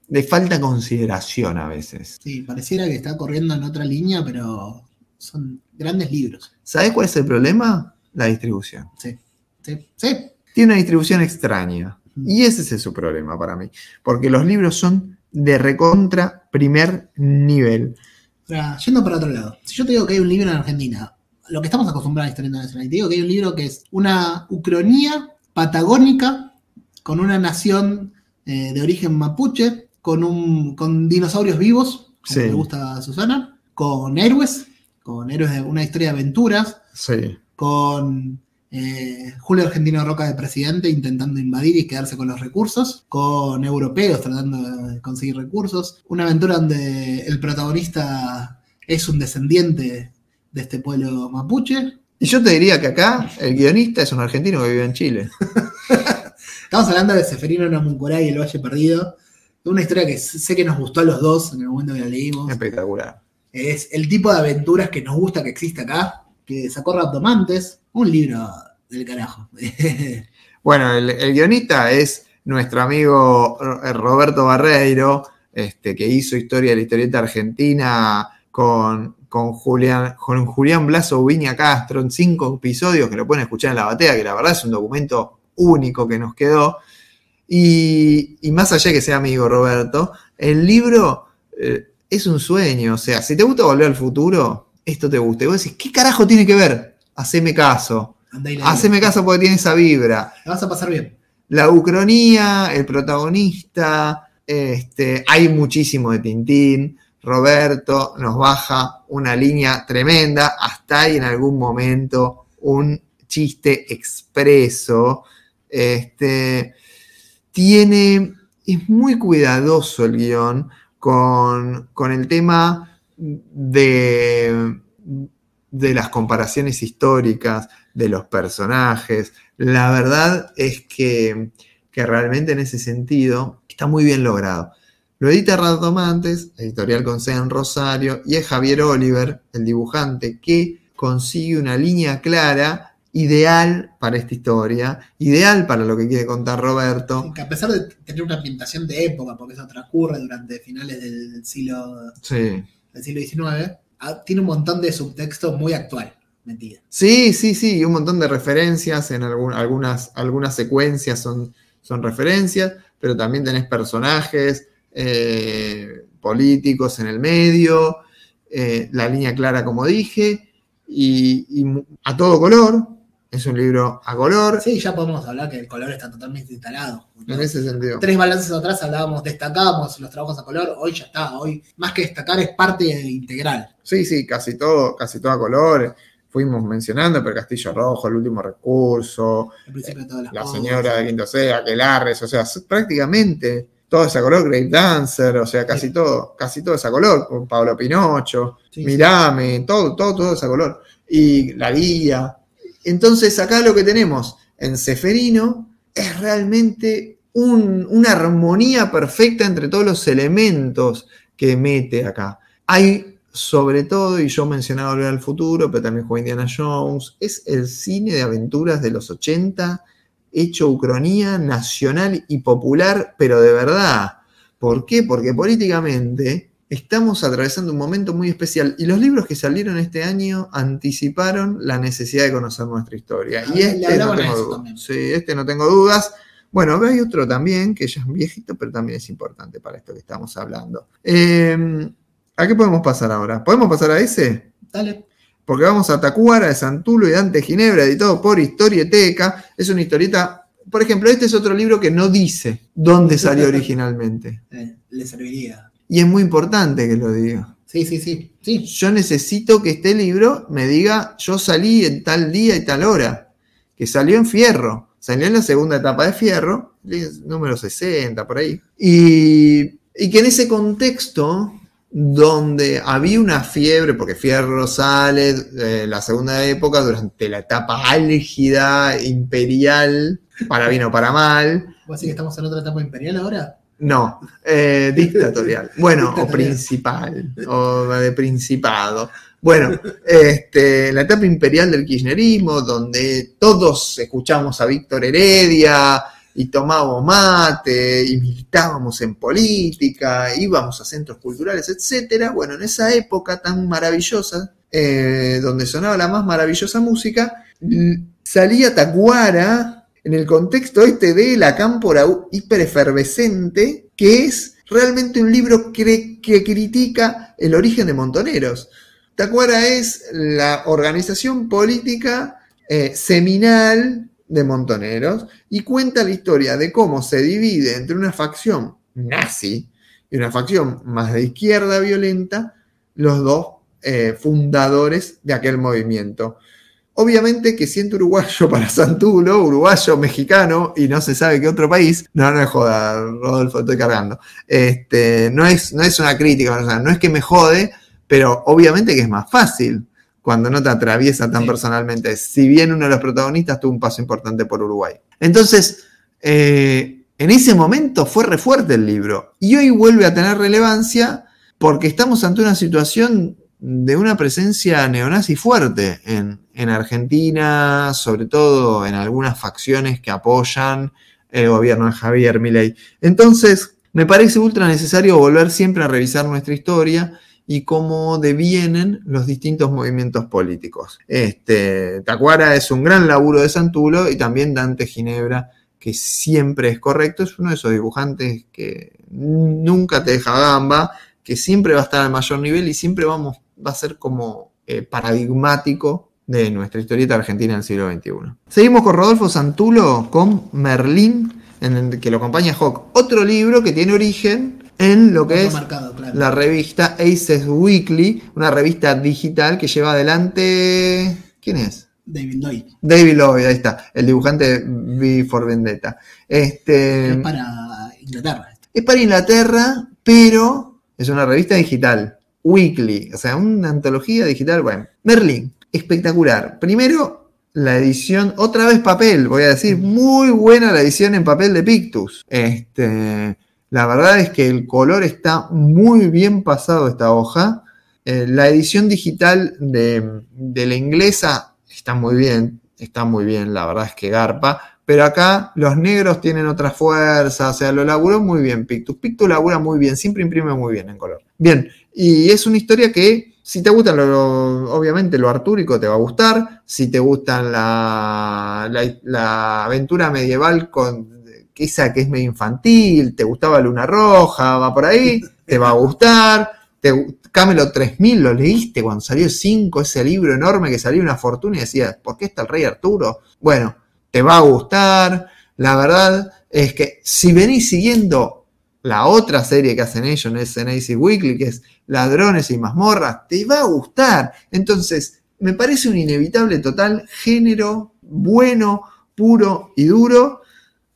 le falta consideración a veces. Sí, pareciera que está corriendo en otra línea, pero son grandes libros. ¿Sabes cuál es el problema? La distribución. Sí, sí, sí. Tiene una distribución extraña. Y ese es su problema para mí. Porque los libros son de recontra primer nivel. Ahora, yendo para otro lado, si yo te digo que hay un libro en Argentina, lo que estamos acostumbrados a la historia internacional, y te digo que hay un libro que es una ucronía patagónica con una nación eh, de origen mapuche, con, un, con dinosaurios vivos, como Sí. le gusta a Susana, con héroes, con héroes de una historia de aventuras, Sí. con eh, Julio Argentino Roca de presidente intentando invadir y quedarse con los recursos, con europeos tratando de conseguir recursos, una aventura donde el protagonista es un descendiente de este pueblo mapuche. Y yo te diría que acá el guionista es un argentino que vive en Chile. Estamos hablando de Seferino Namuncurá y el Valle Perdido, una historia que sé que nos gustó a los dos en el momento que la leímos. Espectacular. Es el tipo de aventuras que nos gusta que existe acá, que sacó Raptomantes, un libro del carajo. Bueno, el, guionista es nuestro amigo Roberto Barreiro, este, que hizo Historia de la Historieta Argentina con, con Julián, con Julián Blaso Viña Castro en cinco episodios que lo pueden escuchar en la batea, que la verdad es un documento único que nos quedó. Y, y más allá de que sea amigo Roberto, el libro eh, es un sueño. O sea, si te gusta volver al futuro, esto te gusta. Y vos decís, ¿qué carajo tiene que ver? Haceme caso. Haceme caso porque tiene esa vibra La vas a pasar bien. la ucronía, el protagonista, este, hay muchísimo de Tintín. Roberto nos baja una línea tremenda, hasta hay en algún momento un chiste expreso. Este, tiene, es muy cuidadoso el guion con, con el tema de, de las comparaciones históricas, de los personajes. La verdad es que, que realmente en ese sentido está muy bien logrado. Lo edita Ratomantes, editorial con sede en Rosario, y es Javier Oliver, el dibujante, que consigue una línea clara, ideal para esta historia, ideal para lo que quiere contar Roberto. Que a pesar de tener una ambientación de época, porque eso transcurre durante finales del siglo, Sí. del siglo XIX, ah, tiene un montón de subtexto muy actual. Mentira. Sí, sí, sí, y un montón de referencias, en algún- algunas, algunas secuencias son, son referencias, pero también tenés personajes eh, políticos en el medio, eh, la línea clara como dije, y, a todo color, es un libro a color, Sí, ya podemos hablar que el color está totalmente instalado. en ese sentido. Tres balances atrás hablábamos, destacábamos los trabajos a color, hoy ya está, hoy más que destacar es parte integral. Sí, sí, casi todo, casi todo a color. Fuimos mencionando, pero Castillo Rojo, el último recurso, Al principio de todas las la cosas. señora de Quinto C, Aquelarres, o sea, prácticamente todo es a color, Grave Dancer, o sea, casi todo, casi todo es a color, con Pablo Pinocho, Sí, Mirame, todo, todo, todo es a color. Y la guía. Entonces, acá lo que tenemos en Seferino es realmente un- una armonía perfecta entre todos los elementos que mete acá. Hay sobre todo, y yo mencionaba Volver al Futuro, pero también juega Indiana Jones, es el cine de aventuras de los 80 hecho ucronía nacional y popular, pero de verdad. ¿Por qué? Porque políticamente estamos atravesando un momento muy especial y los libros que salieron este año anticiparon la necesidad de conocer nuestra historia. Ah, Y este no tengo dudas. Sí, este no tengo dudas. Bueno, hay otro también que ya es viejito, pero también es importante para esto que estamos hablando. Eh, ¿A qué podemos pasar ahora? ¿Podemos pasar a ese? Dale. porque vamos a Tacuara de Santulo y Dante Ginebra, editado por Historieteca. Es una historieta. Por ejemplo, este es otro libro que no dice dónde salió originalmente. Eh, le serviría. Y es muy importante que lo diga. Sí, sí, sí. Sí, Yo necesito que este libro me diga, yo salí en tal día y tal hora. Que salió en Fierro. Salió en la segunda etapa de Fierro, número 60, por ahí. Y, y que en ese contexto donde había una fiebre, porque Fierro sale eh, la segunda época durante la etapa álgida, imperial, para bien o para mal. ¿Vos decís que estamos en otra etapa imperial ahora? No, eh, dictatorial. Bueno, o principal, o de principado. Bueno, este, la etapa imperial del kirchnerismo, donde todos escuchamos a Víctor Heredia y tomábamos mate y militábamos en política, íbamos a centros culturales, etcétera. Bueno, en esa época tan maravillosa, eh, donde sonaba la más maravillosa música, salía Tacuara en el contexto este de la cámpora hiperefervescente, que es realmente un libro que, que critica el origen de Montoneros. Tacuara es la organización política eh, seminal de Montoneros y cuenta la historia de cómo se divide entre una facción nazi y una facción más de izquierda violenta los dos eh, fundadores de aquel movimiento. Obviamente que siento uruguayo para Santulo, uruguayo, mexicano y no se sabe qué otro país, no, no es joda, Rodolfo, estoy cargando. Este, no, es, no es una crítica, no es que me jode, pero obviamente que es más fácil cuando no te atraviesa tan personalmente. Si bien uno de los protagonistas tuvo un paso importante por Uruguay. Entonces, eh, en ese momento fue re fuerte el libro y hoy vuelve a tener relevancia porque estamos ante una situación de una presencia neonazi fuerte en, Argentina, sobre todo en algunas facciones que apoyan el gobierno de Javier Milei. Entonces, me parece ultra necesario volver siempre a revisar nuestra historia y cómo devienen los distintos movimientos políticos. Este, Tacuara es un gran laburo de Santulo y también Dante Ginebra, que siempre es correcto, es uno de esos dibujantes que nunca te deja gamba, que siempre va a estar al mayor nivel y siempre vamos va a ser como eh, paradigmático de nuestra historieta argentina del siglo XXI. Seguimos con Rodolfo Santulo con Merlín, en el que lo acompaña Hawk. Otro libro que tiene origen en lo que es la revista Aces Weekly, una revista digital que lleva adelante. ¿Quién es? David Lloyd. David Lloyd, ahí está, el dibujante de for Vendetta. Este, es para Inglaterra. Es para Inglaterra, pero es una revista digital. Weekly, o sea, una antología digital, bueno. Merlin, espectacular. Primero, la edición, otra vez papel, voy a decir, muy buena la edición en papel de Pictus. Este, la verdad es que el color está muy bien pasado esta hoja. Eh, la edición digital de, de la inglesa está muy bien, está muy bien, la verdad es que garpa. Pero acá los negros tienen otra fuerza, o sea, lo laburó muy bien Pictus. Pictus labura muy bien, siempre imprime muy bien en color. Bien, y es una historia que, si te gusta, lo, obviamente, lo artúrico te va a gustar. Si te gusta la, la, aventura medieval con esa que es medio infantil, te gustaba Luna Roja, va por ahí, te va a gustar. Te, Camelot 3000 lo leíste cuando salió 5, ese libro enorme que salió una fortuna y decías, ¿por qué está el rey Arturo? Bueno, te va a gustar. La verdad es que si venís siguiendo la otra serie que hacen ellos en SNAC Weekly, que es Ladrones y Mazmorras, te va a gustar. Entonces, me parece un inevitable total género bueno, puro y duro,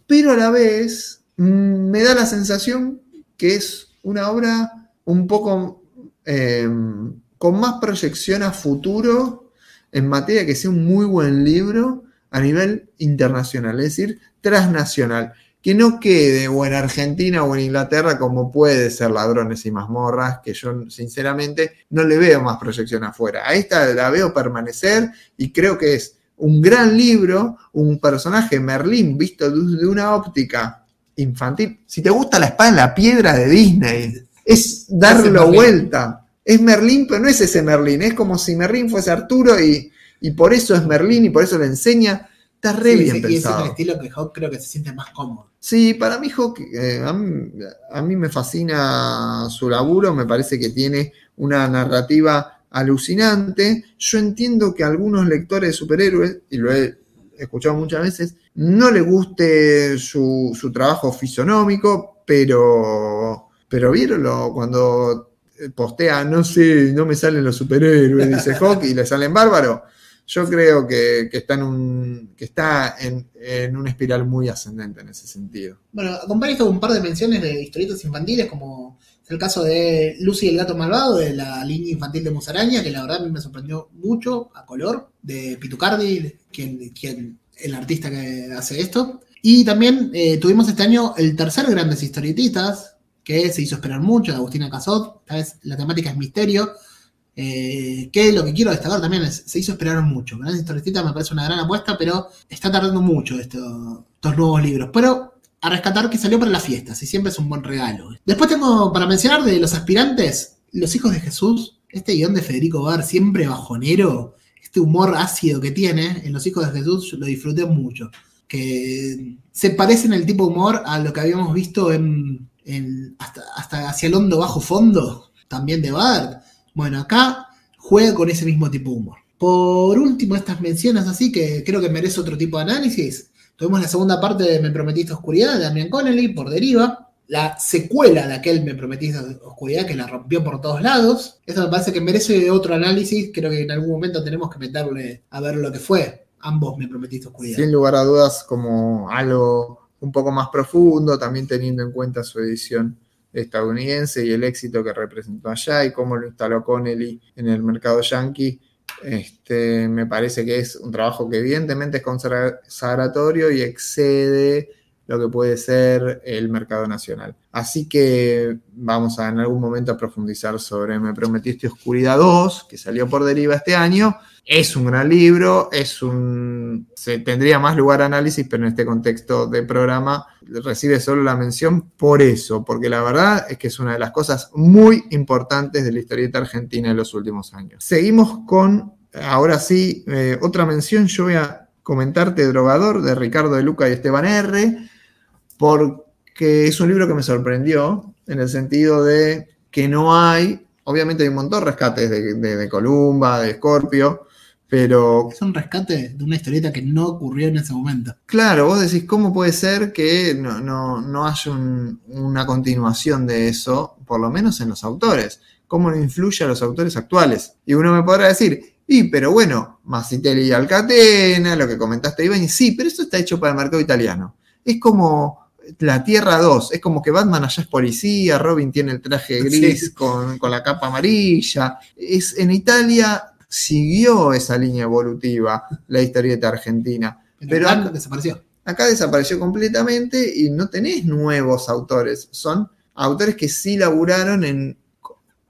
pero a la vez mm, me da la sensación que es una obra un poco em, con más proyección a futuro en materia que sea un muy buen libro a nivel internacional, es decir, transnacional que no quede o en Argentina o en Inglaterra como puede ser Ladrones y Mazmorras, que yo sinceramente no le veo más proyección afuera. A esta la veo permanecer y creo que es un gran libro, un personaje Merlín visto de una óptica infantil. Si te gusta la espada en la piedra de Disney, es darlo vuelta. Es Merlín, pero no es ese Merlín, es como si Merlín fuese Arturo y, y por eso es Merlín y por eso le enseña Está re bien pensado. Y es el estilo que Hawk creo que se siente más cómodo. Sí, para mí Hawk, eh, a, mí, me fascina su laburo, me parece que tiene una narrativa alucinante. Yo entiendo que a algunos lectores de superhéroes, y lo he escuchado muchas veces, no le guste su, su trabajo fisonómico, pero, pero vieronlo cuando postea, no sé, no me salen los superhéroes, dice Hawk, y le salen bárbaros yo creo que, está, en, un, que está en, una espiral muy ascendente en ese sentido. Bueno, acompaña con un par de menciones de historietas infantiles, como el caso de Lucy y el gato malvado, de la línea infantil de Musaraña, que la verdad a mí me sorprendió mucho a color, de Pitucardi, quien, quien el artista que hace esto. Y también eh, tuvimos este año el tercer Grandes Historietistas, que se hizo esperar mucho, de Agustina Casot. Esta vez la temática es misterio. Eh, que lo que quiero destacar también se hizo esperar mucho. Grandes Historietistas me parece una gran apuesta, pero está tardando mucho estos nuevos libros. Pero a rescatar que salió para las fiestas y siempre es un buen regalo. Después tengo para mencionar de los aspirantes, Los Hijos de Jesús, este guion de Federico Bar, siempre bajonero, este humor ácido que tiene en Los Hijos de Jesús, lo disfruté mucho. Que se parece en el tipo de humor a lo que habíamos visto en, hasta, hasta, hacia el hondo bajo fondo, también de Bar. Bueno, acá juega con ese mismo tipo de humor. Por último, estas menciones así que creo que merece otro tipo de análisis. Tuvimos la segunda parte de Me Prometiste Oscuridad de Damian Connelly por deriva. La secuela de aquel Me Prometiste Oscuridad que la rompió por todos lados. Eso me parece que merece otro análisis. Creo que en algún momento tenemos que meterle a ver lo que fue. Ambos Me Prometiste Oscuridad. Sin lugar a dudas, como algo un poco más profundo, también teniendo en cuenta su edición estadounidense y el éxito que representó allá y cómo lo instaló Connelly en el mercado yankee este, me parece que es un trabajo que evidentemente es consagratorio y excede lo que puede ser el mercado nacional. Así que vamos a en algún momento a profundizar sobre Me Prometiste Oscuridad 2, que salió por deriva este año. Es un gran libro, es un. Se tendría más lugar análisis, pero en este contexto de programa recibe solo la mención por eso, porque la verdad es que es una de las cosas muy importantes de la historieta argentina en los últimos años. Seguimos con, ahora sí, eh, otra mención. Yo voy a comentarte Drogador de Ricardo de Luca y Esteban R porque es un libro que me sorprendió en el sentido de que no hay, obviamente hay un montón de rescates de, Columba, de Scorpio, pero... Es un rescate de una historieta que no ocurrió en ese momento. Claro, vos decís, ¿cómo puede ser que no, no, haya una continuación de eso, por lo menos en los autores? ¿Cómo no influye a los autores actuales? Y uno me podrá decir, y pero bueno, Masitelli y Alcatena, lo que comentaste, Iván, sí, pero eso está hecho para el mercado italiano. Es como la Tierra 2. Es como que Batman allá es policía, Robin tiene el traje gris con, la capa amarilla. Es, en Italia siguió esa línea evolutiva la historieta argentina. Pero, acá desapareció. Acá desapareció completamente y no tenés nuevos autores. Son autores que sí laburaron en,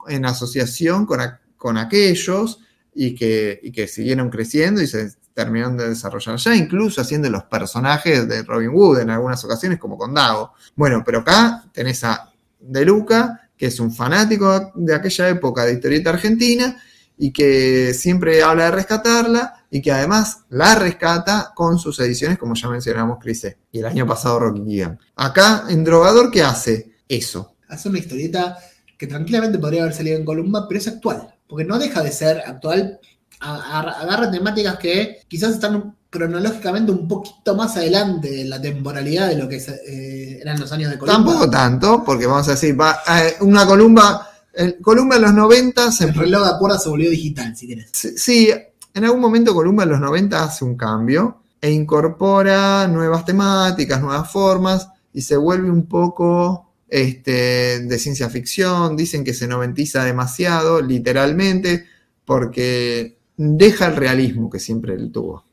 en asociación con, con aquellos y que, y que siguieron creciendo y se terminaron de desarrollar ya, incluso haciendo los personajes de Robin Hood en algunas ocasiones, como con Dago. Bueno, pero acá tenés a De Luca, que es un fanático de aquella época de historieta argentina y que siempre habla de rescatarla y que además la rescata con sus ediciones, como ya mencionamos, Crise. Y el año pasado Rocky Gigan. Acá, en Drogador, ¿qué hace? Eso. Hace una historieta que tranquilamente podría haber salido en Columba, pero es actual. Porque no deja de ser actual agarra temáticas que quizás están cronológicamente un poquito más adelante de la temporalidad de lo que eh, eran los años de Columba. Tampoco tanto, porque vamos a decir, va, eh, una Columba, el, Columba en los 90... Se, el reloj de acuerdo se volvió digital, si querés. Sí, en algún momento Columba en los 90 hace un cambio e incorpora nuevas temáticas, nuevas formas y se vuelve un poco este, de ciencia ficción. Dicen que se noventiza demasiado, literalmente, porque deja el realismo que siempre él tuvo.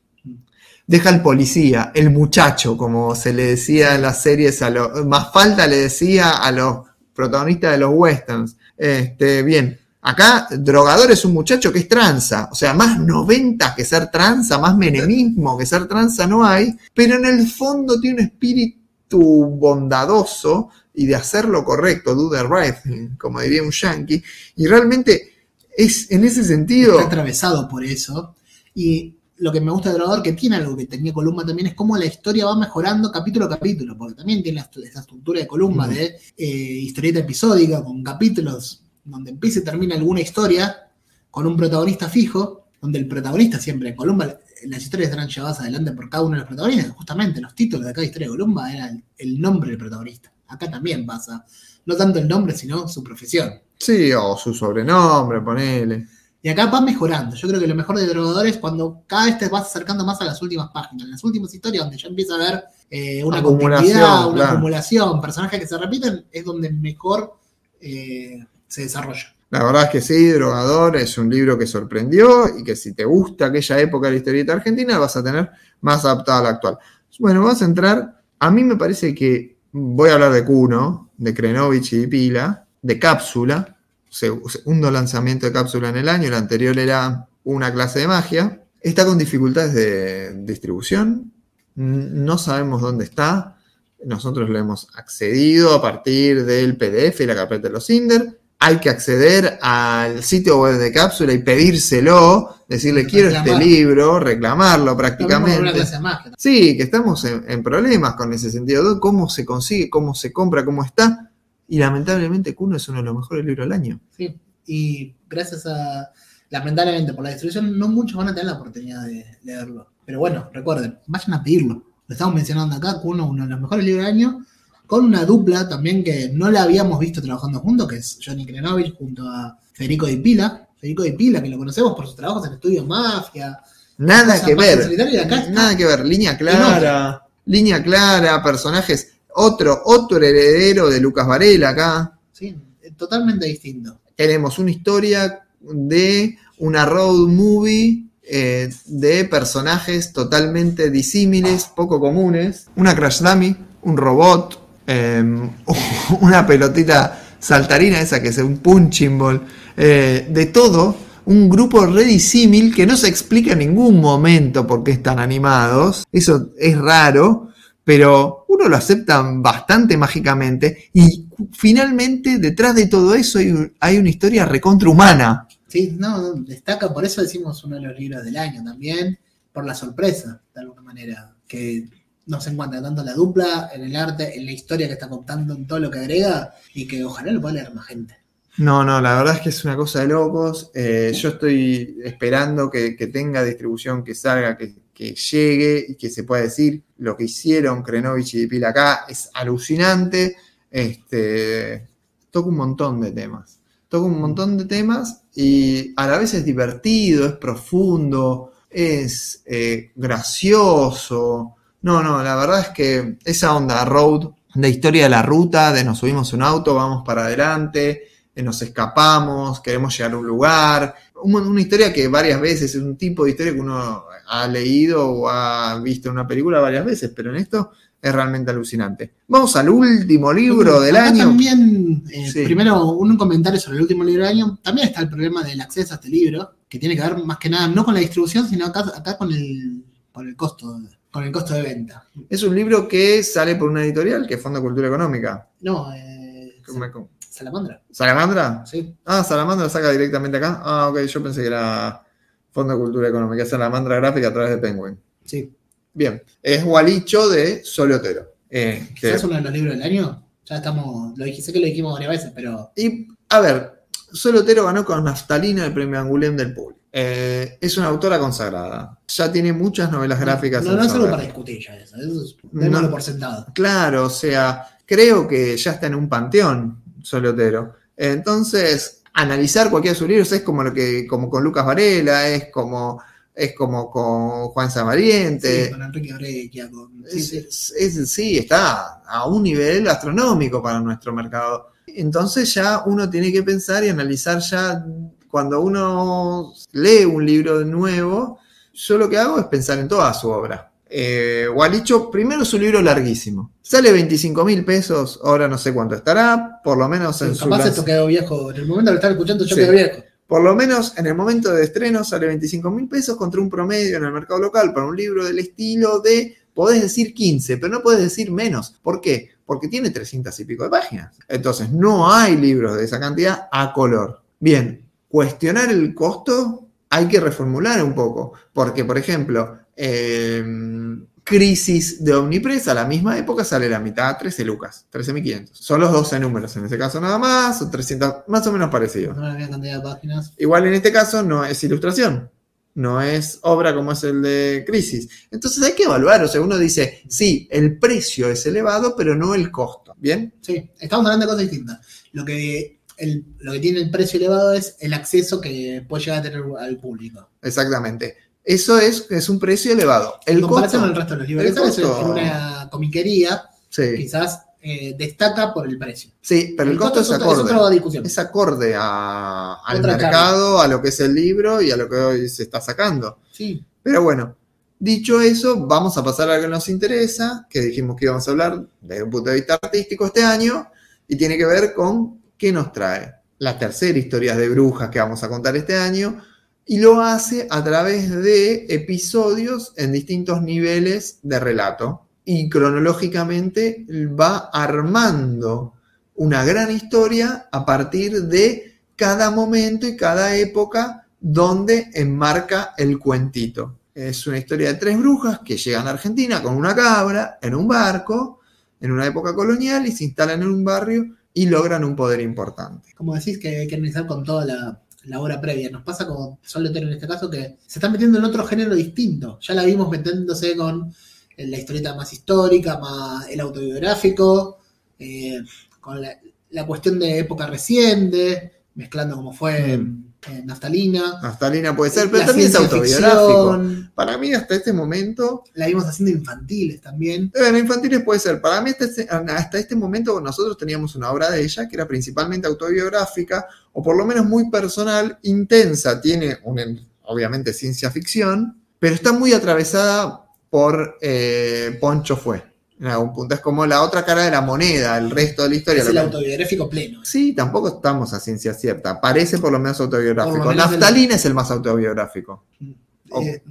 Deja el policía, el muchacho, como se le decía en las series, a más falta le decía a los protagonistas de los westerns. Este, bien, acá drogador es un muchacho que es tranza, o sea, más 90 que ser tranza, más menemismo que ser tranza no hay, pero en el fondo tiene un espíritu bondadoso y de hacer lo correcto, do the right thing, como diría un yankee, y realmente es en ese sentido. Está atravesado por eso. Y lo que me gusta de Drogador, que tiene algo que tenía Columba también, es cómo la historia va mejorando capítulo a capítulo, porque también tiene esa estructura de Columba de eh, historieta episódica, con capítulos donde empieza y termina alguna historia, con un protagonista fijo, donde el protagonista siempre, en Columba, las historias eran llevadas adelante por cada uno de los protagonistas, justamente los títulos de cada historia de Columba eran el nombre del protagonista. Acá también pasa, no tanto el nombre, sino su profesión. Sí, o su sobrenombre, ponele. Y acá va mejorando. Yo creo que lo mejor de Drogador es cuando cada vez te vas acercando más a las últimas páginas, en las últimas historias, donde ya empieza a haber eh, una acumulación, una acumulación, personajes que se repiten, es donde mejor eh, se desarrolla. La verdad es que sí, Drogador es un libro que sorprendió y que si te gusta aquella época de la historieta argentina vas a tener más adaptada a la actual. Bueno, vamos a entrar A mí me parece que voy a hablar de Kuno, de Krenovich y Pila, de Cápsula, segundo lanzamiento de Cápsula en el año, el anterior era una clase de magia. Está con dificultades de distribución, no sabemos dónde está. Nosotros lo hemos accedido a partir del PDF y la carpeta de los Cinder. Hay que acceder al sitio web de Cápsula y pedírselo, decirle quiero este libro, reclamarlo prácticamente. Sí, que estamos en, problemas con ese sentido. ¿Cómo se consigue? ¿Cómo se compra? ¿Cómo está? Y lamentablemente Kuno es uno de los mejores libros del año. Sí, y gracias a, lamentablemente por la distribución, no muchos van a tener la oportunidad de leerlo. Pero bueno, recuerden, vayan a pedirlo. Lo estamos mencionando acá, Kuno, uno de los mejores libros del año, con una dupla también que no la habíamos visto trabajando juntos, que es Johnny Krenovich junto a Federico Di Pila. Federico Di Pila, que lo conocemos por sus trabajos en Estudio Mafia. Nada que ver. Nada que ver. Línea clara. Línea clara, personajes. Otro, otro heredero de Lucas Varela acá. Sí, totalmente distinto. Tenemos una historia de una road movie eh, de personajes totalmente disímiles, poco comunes. Una Crash Dummy, un robot, em, una pelotita saltarina, esa que es un punching ball, eh, de todo. Un grupo re disímil que no se explica en ningún momento por qué están animados. Eso es raro, pero uno lo acepta bastante mágicamente. Y finalmente, detrás de todo eso hay, hay una historia recontrahumana. Sí, no, destaca, por eso decimos uno de los libros del año también, por la sorpresa, de alguna manera, que no se encuentra tanto la dupla, en el arte, en la historia que está contando, en todo lo que agrega, y que ojalá lo pueda leer más gente. No, no, la verdad es que es una cosa de locos. Eh, yo estoy esperando que, tenga distribución, que salga, que, llegue y que se pueda decir lo que hicieron Krenovich y Pila acá es alucinante. Este, toca un montón de temas. Toca un montón de temas y a la vez es divertido, es profundo, es eh, gracioso. No, no, la verdad es que esa onda road, de historia de la ruta, de nos subimos un auto, vamos para adelante, eh, nos escapamos, queremos llegar a un lugar. Una historia que varias veces, es un tipo de historia que uno ha leído o ha visto en una película varias veces, pero en esto es realmente alucinante. Vamos al último libro del año. También, eh, primero, un comentario sobre el último libro del año. También está el problema del acceso a este libro, que tiene que ver más que nada no con la distribución, sino acá, con, el, el costo con el costo de venta. Es un libro que sale por una editorial, que es Fondo Cultura Económica. No, eh, Salamandra. ¿Salamandra? Sí. Ah, Salamandra saca directamente acá. Ah, ok, yo pensé que era Fondo de Cultura Económica, Salamandra Gráfica a través de Penguin. Sí. Bien, es Gualicho de Solotero. Eh, ¿Es uno de los libros del año? Ya estamos, lo dije, sé que lo dijimos varias veces, pero... Y, a ver, Solotero ganó con Naftalina el premio Angulem del público. Eh, es una autora consagrada. Ya tiene muchas novelas gráficas. No, no, es algo para discutir ya eso. Eso es no, por sentado. Claro, o sea, creo que ya está en un panteón Solotero. Entonces, analizar cualquiera de sus libros es como lo que, como con Lucas Varela, es como es como con Juan Samariente. Sí, con Enrique Orequia. Sí, sí. está a un nivel astronómico para nuestro mercado. Entonces ya uno tiene que pensar y analizar ya cuando uno lee un libro nuevo, yo lo que hago es pensar en toda su obra. Eh, Gualicho, primero su libro larguísimo. Sale 25 mil pesos, ahora no sé cuánto estará, por lo menos en su. Capaz esto quedó viejo. En el momento que lo escuchando, yo quedé viejo. Por lo menos en el momento de estreno sale 25 mil pesos contra un promedio en el mercado local para un libro del estilo de, podés decir 15, pero no podés decir menos. ¿Por qué? Porque tiene 300 y pico de páginas. Entonces, no hay libros de esa cantidad a color. Bien, cuestionar el costo hay que reformular un poco. Porque, por ejemplo, eh, Crisis de Omnipress, a la misma época sale la mitad, 13 lucas, 13.500. Son los 12 números en ese caso nada más, son 300, más o menos parecidos. cantidad de páginas. Igual en este caso no es ilustración, no es obra como es el de Crisis. Entonces hay que evaluar, o sea, uno dice, sí, el precio es elevado, pero no el costo, ¿bien? Sí, estamos hablando de cosas distintas. Lo que, lo que tiene el precio elevado es el acceso que puede llegar a tener al público. Exactamente. Eso es, es un precio elevado. El comparación con el resto de los libros, en una comiquería, quizás eh, destaca por el precio. Sí, pero el, costo, es, acorde. Es, acorde al mercado, a lo que es el libro y a lo que hoy se está sacando. Sí. Pero bueno, Dicho eso, vamos a pasar a lo que nos interesa, que dijimos que íbamos a hablar desde un punto de vista artístico este año, y tiene que ver con qué nos trae la tercera historia de brujas que vamos a contar este año, y lo hace a través de episodios en distintos niveles de relato. Y cronológicamente va armando una gran historia a partir de cada momento y cada época donde enmarca el cuentito. Es una historia de tres brujas que llegan a Argentina con una cabra en un barco en una época colonial y se instalan en un barrio y logran un poder importante. Como decís que hay que analizar con toda la, la obra previa. Nos pasa con Sol en este caso que se está metiendo en otro género distinto. Ya la vimos metiéndose con la historieta más histórica, más el autobiográfico, eh, con la, la, cuestión de época reciente, mezclando como fue mm. Eh, naftalina. Naftalina puede ser, pero también es autobiográfico. Para mí, hasta este momento. La vimos haciendo infantiles también. Bueno, infantiles puede ser. Para mí, hasta este, hasta este momento, nosotros teníamos una obra de ella que era principalmente autobiográfica, o por lo menos muy personal, intensa. Tiene, un, obviamente, ciencia ficción, pero está muy atravesada por eh, Poncho Fue en algún punto. Es como la otra cara de la moneda, el resto de la historia. Es el autobiográfico pleno. Sí, tampoco estamos a ciencia cierta. Parece por lo menos autobiográfico. Naftalina es el más autobiográfico. Eh,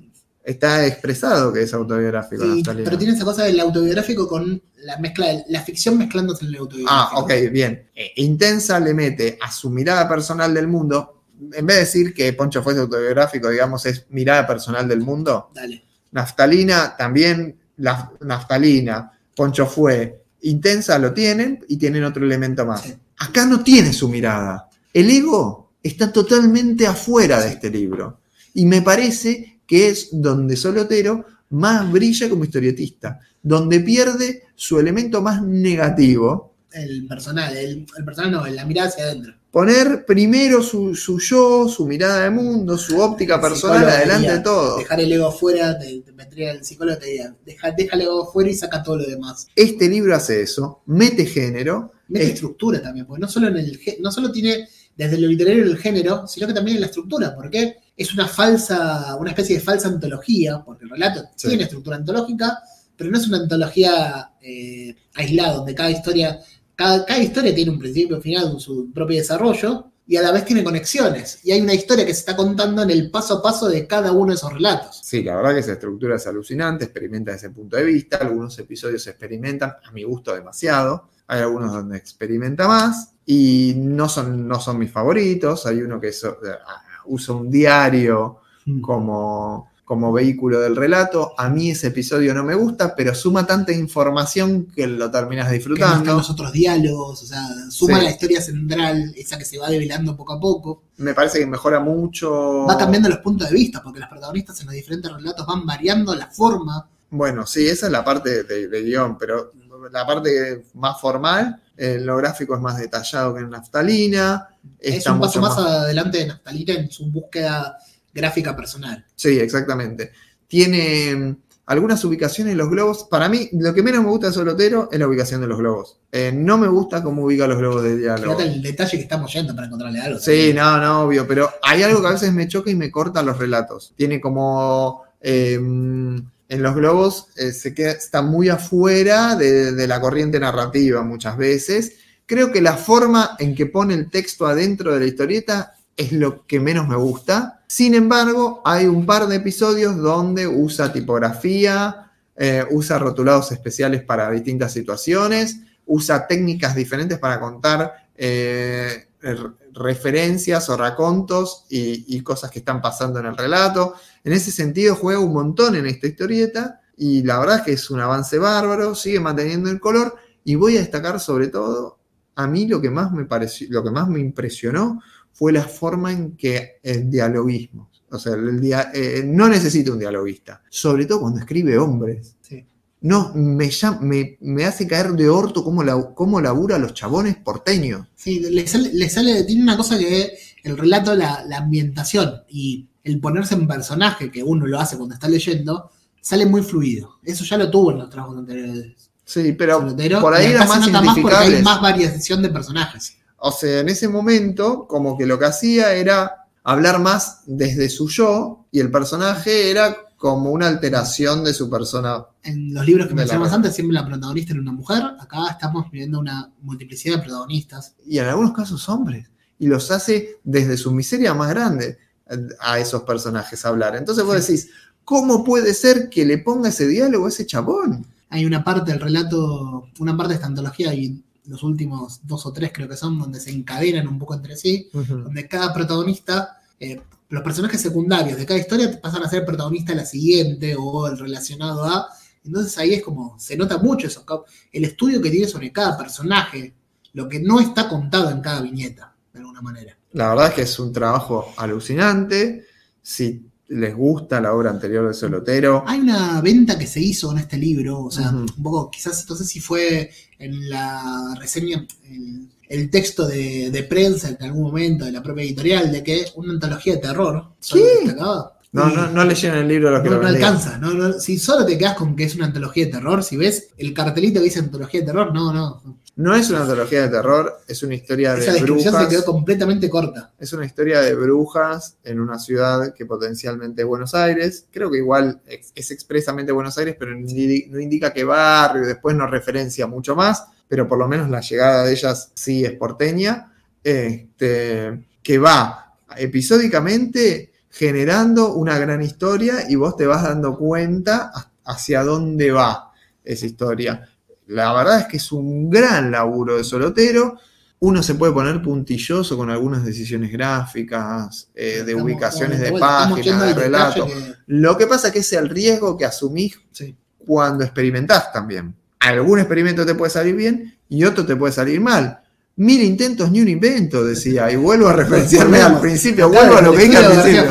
está expresado que es autobiográfico. Sí, pero tiene esa cosa del autobiográfico con la mezcla de la ficción mezclándose en el autobiográfico. Ah, ok, bien. Eh, Intensa le mete a su mirada personal del mundo. En vez de decir que Poncho fuese autobiográfico, digamos, es mirada personal del mundo. Dale. Naftalina también, la naftalina, Poncho fue, intensa lo tienen y tienen otro elemento más. Acá no tiene su mirada. El ego está totalmente afuera de este libro. Y me parece que es donde Solotero más brilla como historietista, donde pierde su elemento más negativo. El personal, el, personal no, la mirada hacia adentro. Poner primero su, yo, su mirada de mundo, su óptica personal adelante de todo. Dejar el ego afuera, te, metería el psicólogo te diría, deja, el ego afuera y saca todo lo demás. Este libro hace eso, mete género. Mete estructura también, porque no solo, en el, no solo tiene desde lo literario el género, sino que también en la estructura, porque es una falsa, una especie de falsa antología, porque el relato tiene estructura antológica, pero no es una antología eh, aislada, donde cada historia cada, historia tiene un principio, un final, su propio desarrollo, y a la vez tiene conexiones. Y hay una historia que se está contando en el paso a paso de cada uno de esos relatos. Sí, la verdad que esa estructura es alucinante, experimenta desde ese punto de vista. Algunos episodios se experimentan, a mi gusto, demasiado. Hay algunos donde experimenta más y no son, no son mis favoritos. Hay uno que eh, usa un diario mm. como como vehículo del relato. A mí ese episodio no me gusta, pero suma tanta información que lo terminas disfrutando. los otros diálogos, o sea, suma la historia central, esa que se va develando poco a poco. Me parece que mejora mucho. Va cambiando los puntos de vista, porque los protagonistas en los diferentes relatos van variando la forma. Bueno, sí, esa es la parte de, guion, pero la parte más formal, en lo gráfico es más detallado que en Naftalina. Es un paso más adelante de Naftalina en su búsqueda gráfica personal. Sí, exactamente. Tiene mm, algunas ubicaciones en los globos. Para mí, lo que menos me gusta de Solotero es la ubicación de los globos. Eh, no me gusta cómo ubica los globos de diálogo. Fíjate el detalle que estamos yendo para encontrarle algo. Sí, no, no, obvio. Pero hay algo que a veces me choca y me corta los relatos. Tiene como. Eh, en los globos eh, se queda, está muy afuera de, de la corriente narrativa muchas veces. Creo que la forma en que pone el texto adentro de la historieta es lo que menos me gusta. Sin embargo, hay un par de episodios donde usa tipografía, eh, usa rotulados especiales para distintas situaciones, usa técnicas diferentes para contar eh, referencias o racontos y, y, cosas que están pasando en el relato. En ese sentido, juega un montón en esta historieta y la verdad es que es un avance bárbaro, sigue manteniendo el color y voy a destacar sobre todo, a mí lo que más me pareció, lo que más me impresionó fue la forma en que el dialoguismo, o sea, el eh, no necesita un dialoguista, sobre todo cuando escribe hombres. No, me, me, hace caer de orto cómo, la, cómo labura los chabones porteños. Sí, le sale, tiene una cosa que el relato, la, la ambientación y el ponerse en personaje, que uno lo hace cuando está leyendo, sale muy fluido. Eso ya lo tuvo en los trabajos anteriores. Sí, pero por ahí era más, más porque hay más variación de personajes. O sea, en ese momento, como que lo que hacía era hablar más desde su yo y el personaje era como una alteración de su persona. En los libros que mencionamos antes, siempre la protagonista era una mujer. Acá estamos viendo una multiplicidad de protagonistas. Y en algunos casos hombres. Y los hace desde su miseria más grande a esos personajes hablar. Entonces vos decís, ¿cómo puede ser que le ponga ese diálogo a ese chabón? Hay una parte del relato, una parte de esta antología y los últimos dos o tres creo que son, donde se encadenan un poco entre sí, donde cada protagonista, eh, los personajes secundarios de cada historia pasan a ser protagonista de la siguiente o el relacionado a. Entonces ahí es como, se nota mucho eso, el estudio que tiene sobre cada personaje, lo que no está contado en cada viñeta, de alguna manera. La verdad es que es un trabajo alucinante. Si les gusta la obra anterior de Solotero, Hay una venta que se hizo en este libro, o sea, Ujú. un poco, quizás, no sé si fue en la reseña, el, el texto de, de prensa en algún momento de la propia editorial, de que una antología de terror. ¿Qué? destacaba. No, no, no leyeron el libro a los que no- lo no alcanza, no, no, si solo te quedas con que es una antología de terror, si ves el cartelito que dice antología de terror, no, no. No es una antología de terror, es una historia Esa de descripción brujas. se quedó completamente corta. Es una historia de brujas en una ciudad que potencialmente es Buenos Aires. Creo que igual es expresamente Buenos Aires, pero no indica qué barrio, después no referencia mucho más, pero por lo menos la llegada de ellas sí es porteña, este, que va episódicamente generando una gran historia y vos te vas dando cuenta ha- hacia dónde va esa historia. La verdad es que es un gran laburo de Solotero. Uno se puede poner puntilloso con algunas decisiones gráficas, eh, de ubicaciones de páginas, de al detalle relato. que- Lo que pasa es que es el riesgo que asumís cuando experimentás también. Algún experimento te puede salir bien y otro te puede salir mal. Mil intentos ni un invento, decía, y vuelvo a referenciarme al principio, vuelvo a lo que dije al principio.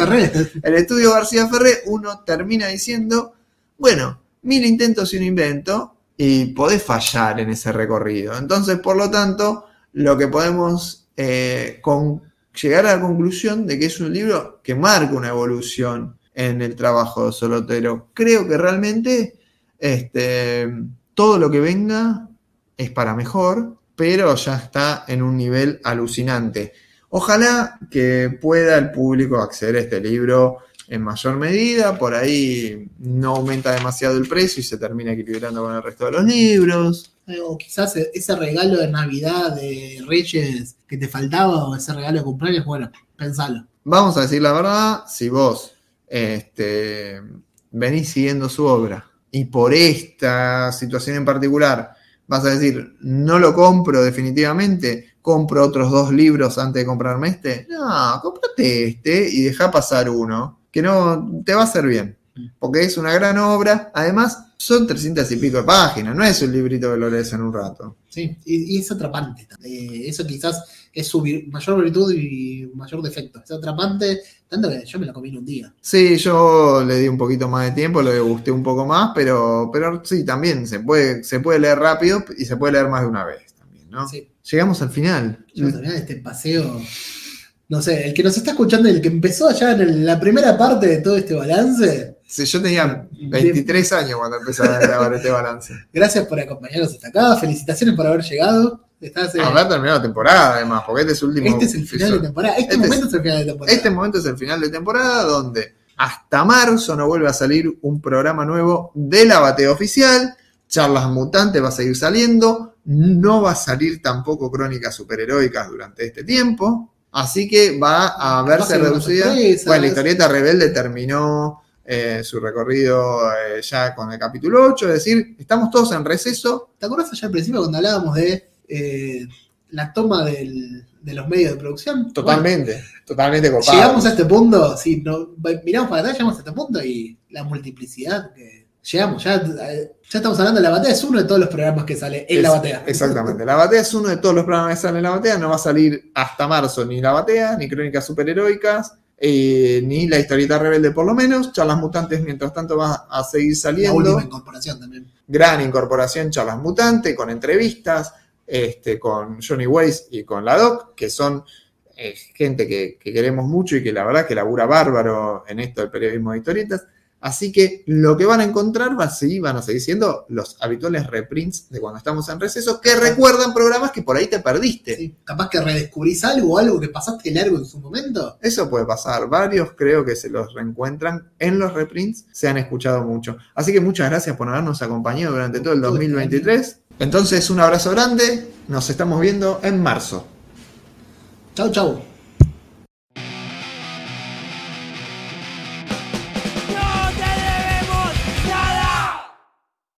El estudio García Ferré, uno termina diciendo, bueno, mil intentos y un invento, y podés fallar en ese recorrido. Entonces, por lo tanto, lo que podemos eh, con- llegar a la conclusión de que es un libro que marca una evolución en el trabajo de Solotero. Creo que realmente este, todo lo que venga es para mejor, pero ya está en un nivel alucinante. Ojalá que pueda el público acceder a este libro en mayor medida, por ahí no aumenta demasiado el precio y se termina equilibrando con el resto de los libros. Eh, O quizás ese regalo de Navidad, de Reyes que te faltaba, o ese regalo de cumpleaños, bueno, pensalo. Vamos a decir la verdad, si vos este, venís siguiendo su obra y por esta situación en particular vas a decir, no lo compro definitivamente, compro otros dos libros antes de comprarme este, no, comprate este y deja pasar uno, que no te va a hacer bien, porque es una gran obra, además son 300 y pico de páginas, no es un librito que lo lees en un rato. Sí, y, es atrapante. Eh, eso quizás es su mayor virtud y mayor defecto. Es atrapante, tanto que yo me lo comí en un día. Sí, yo le di un poquito más de tiempo, lo degusté un poco más, pero, pero sí, también se puede, se puede leer rápido y se puede leer más de una vez también, ¿no? Sí. Llegamos al final. Sabía de este paseo. No sé, el que nos está escuchando, el que empezó allá en el- la primera parte de todo este balance, Sí, yo tenía 23 años cuando empecé a grabar este balance. gracias por acompañarnos hasta acá. Felicitaciones por haber llegado. Estás, eh, Habrá terminado la temporada, además, porque este es el último. este es el final de temporada. Este, Este momento es- es, el final de temporada. Este momento es el final de temporada donde hasta marzo no vuelve a salir un programa nuevo de la bateo oficial. Charlas mutantes va a seguir saliendo. No va a salir tampoco crónicas superheroicas durante este tiempo. Así que va a verse reducida. Bueno, la historieta rebelde terminó eh, su recorrido eh, ya con el capítulo 8. Es decir, estamos todos en receso. ¿Te acuerdas allá al principio cuando hablábamos de eh, la toma del- de los medios de producción? Totalmente, totalmente Bueno, copado. llegamos a este punto, si no, miramos para atrás, llegamos a este punto y la multiplicidad que llegamos, ya, eh, ya estamos hablando de la batea, es uno de todos los programas que sale en Es- la batea. Exactamente. La batea es uno de todos los programas que salen en la batea. No va a salir hasta marzo ni la batea, ni crónicas superheroicas, eh, ni la historieta rebelde por lo menos. Charlas mutantes, mientras tanto, va a seguir La saliendo. última incorporación también. Gran incorporación, charlas mutantes, con entrevistas, este, con Johnny Weiss y con la Doc, que son eh, gente que, que queremos mucho y que la verdad que labura bárbaro en esto del periodismo de historietas. Así que lo que van a encontrar va van a seguir siendo los habituales reprints de cuando estamos en receso, que recuerdan programas que por ahí te perdiste. Sí, capaz que redescubrís algo, algo que pasaste largo en su momento. Eso puede pasar. Varios creo que se los reencuentran en los reprints, se han escuchado mucho. Así que muchas gracias por habernos acompañado durante todo el 2023. Entonces, un abrazo grande. Nos estamos viendo en marzo. Chau, chau.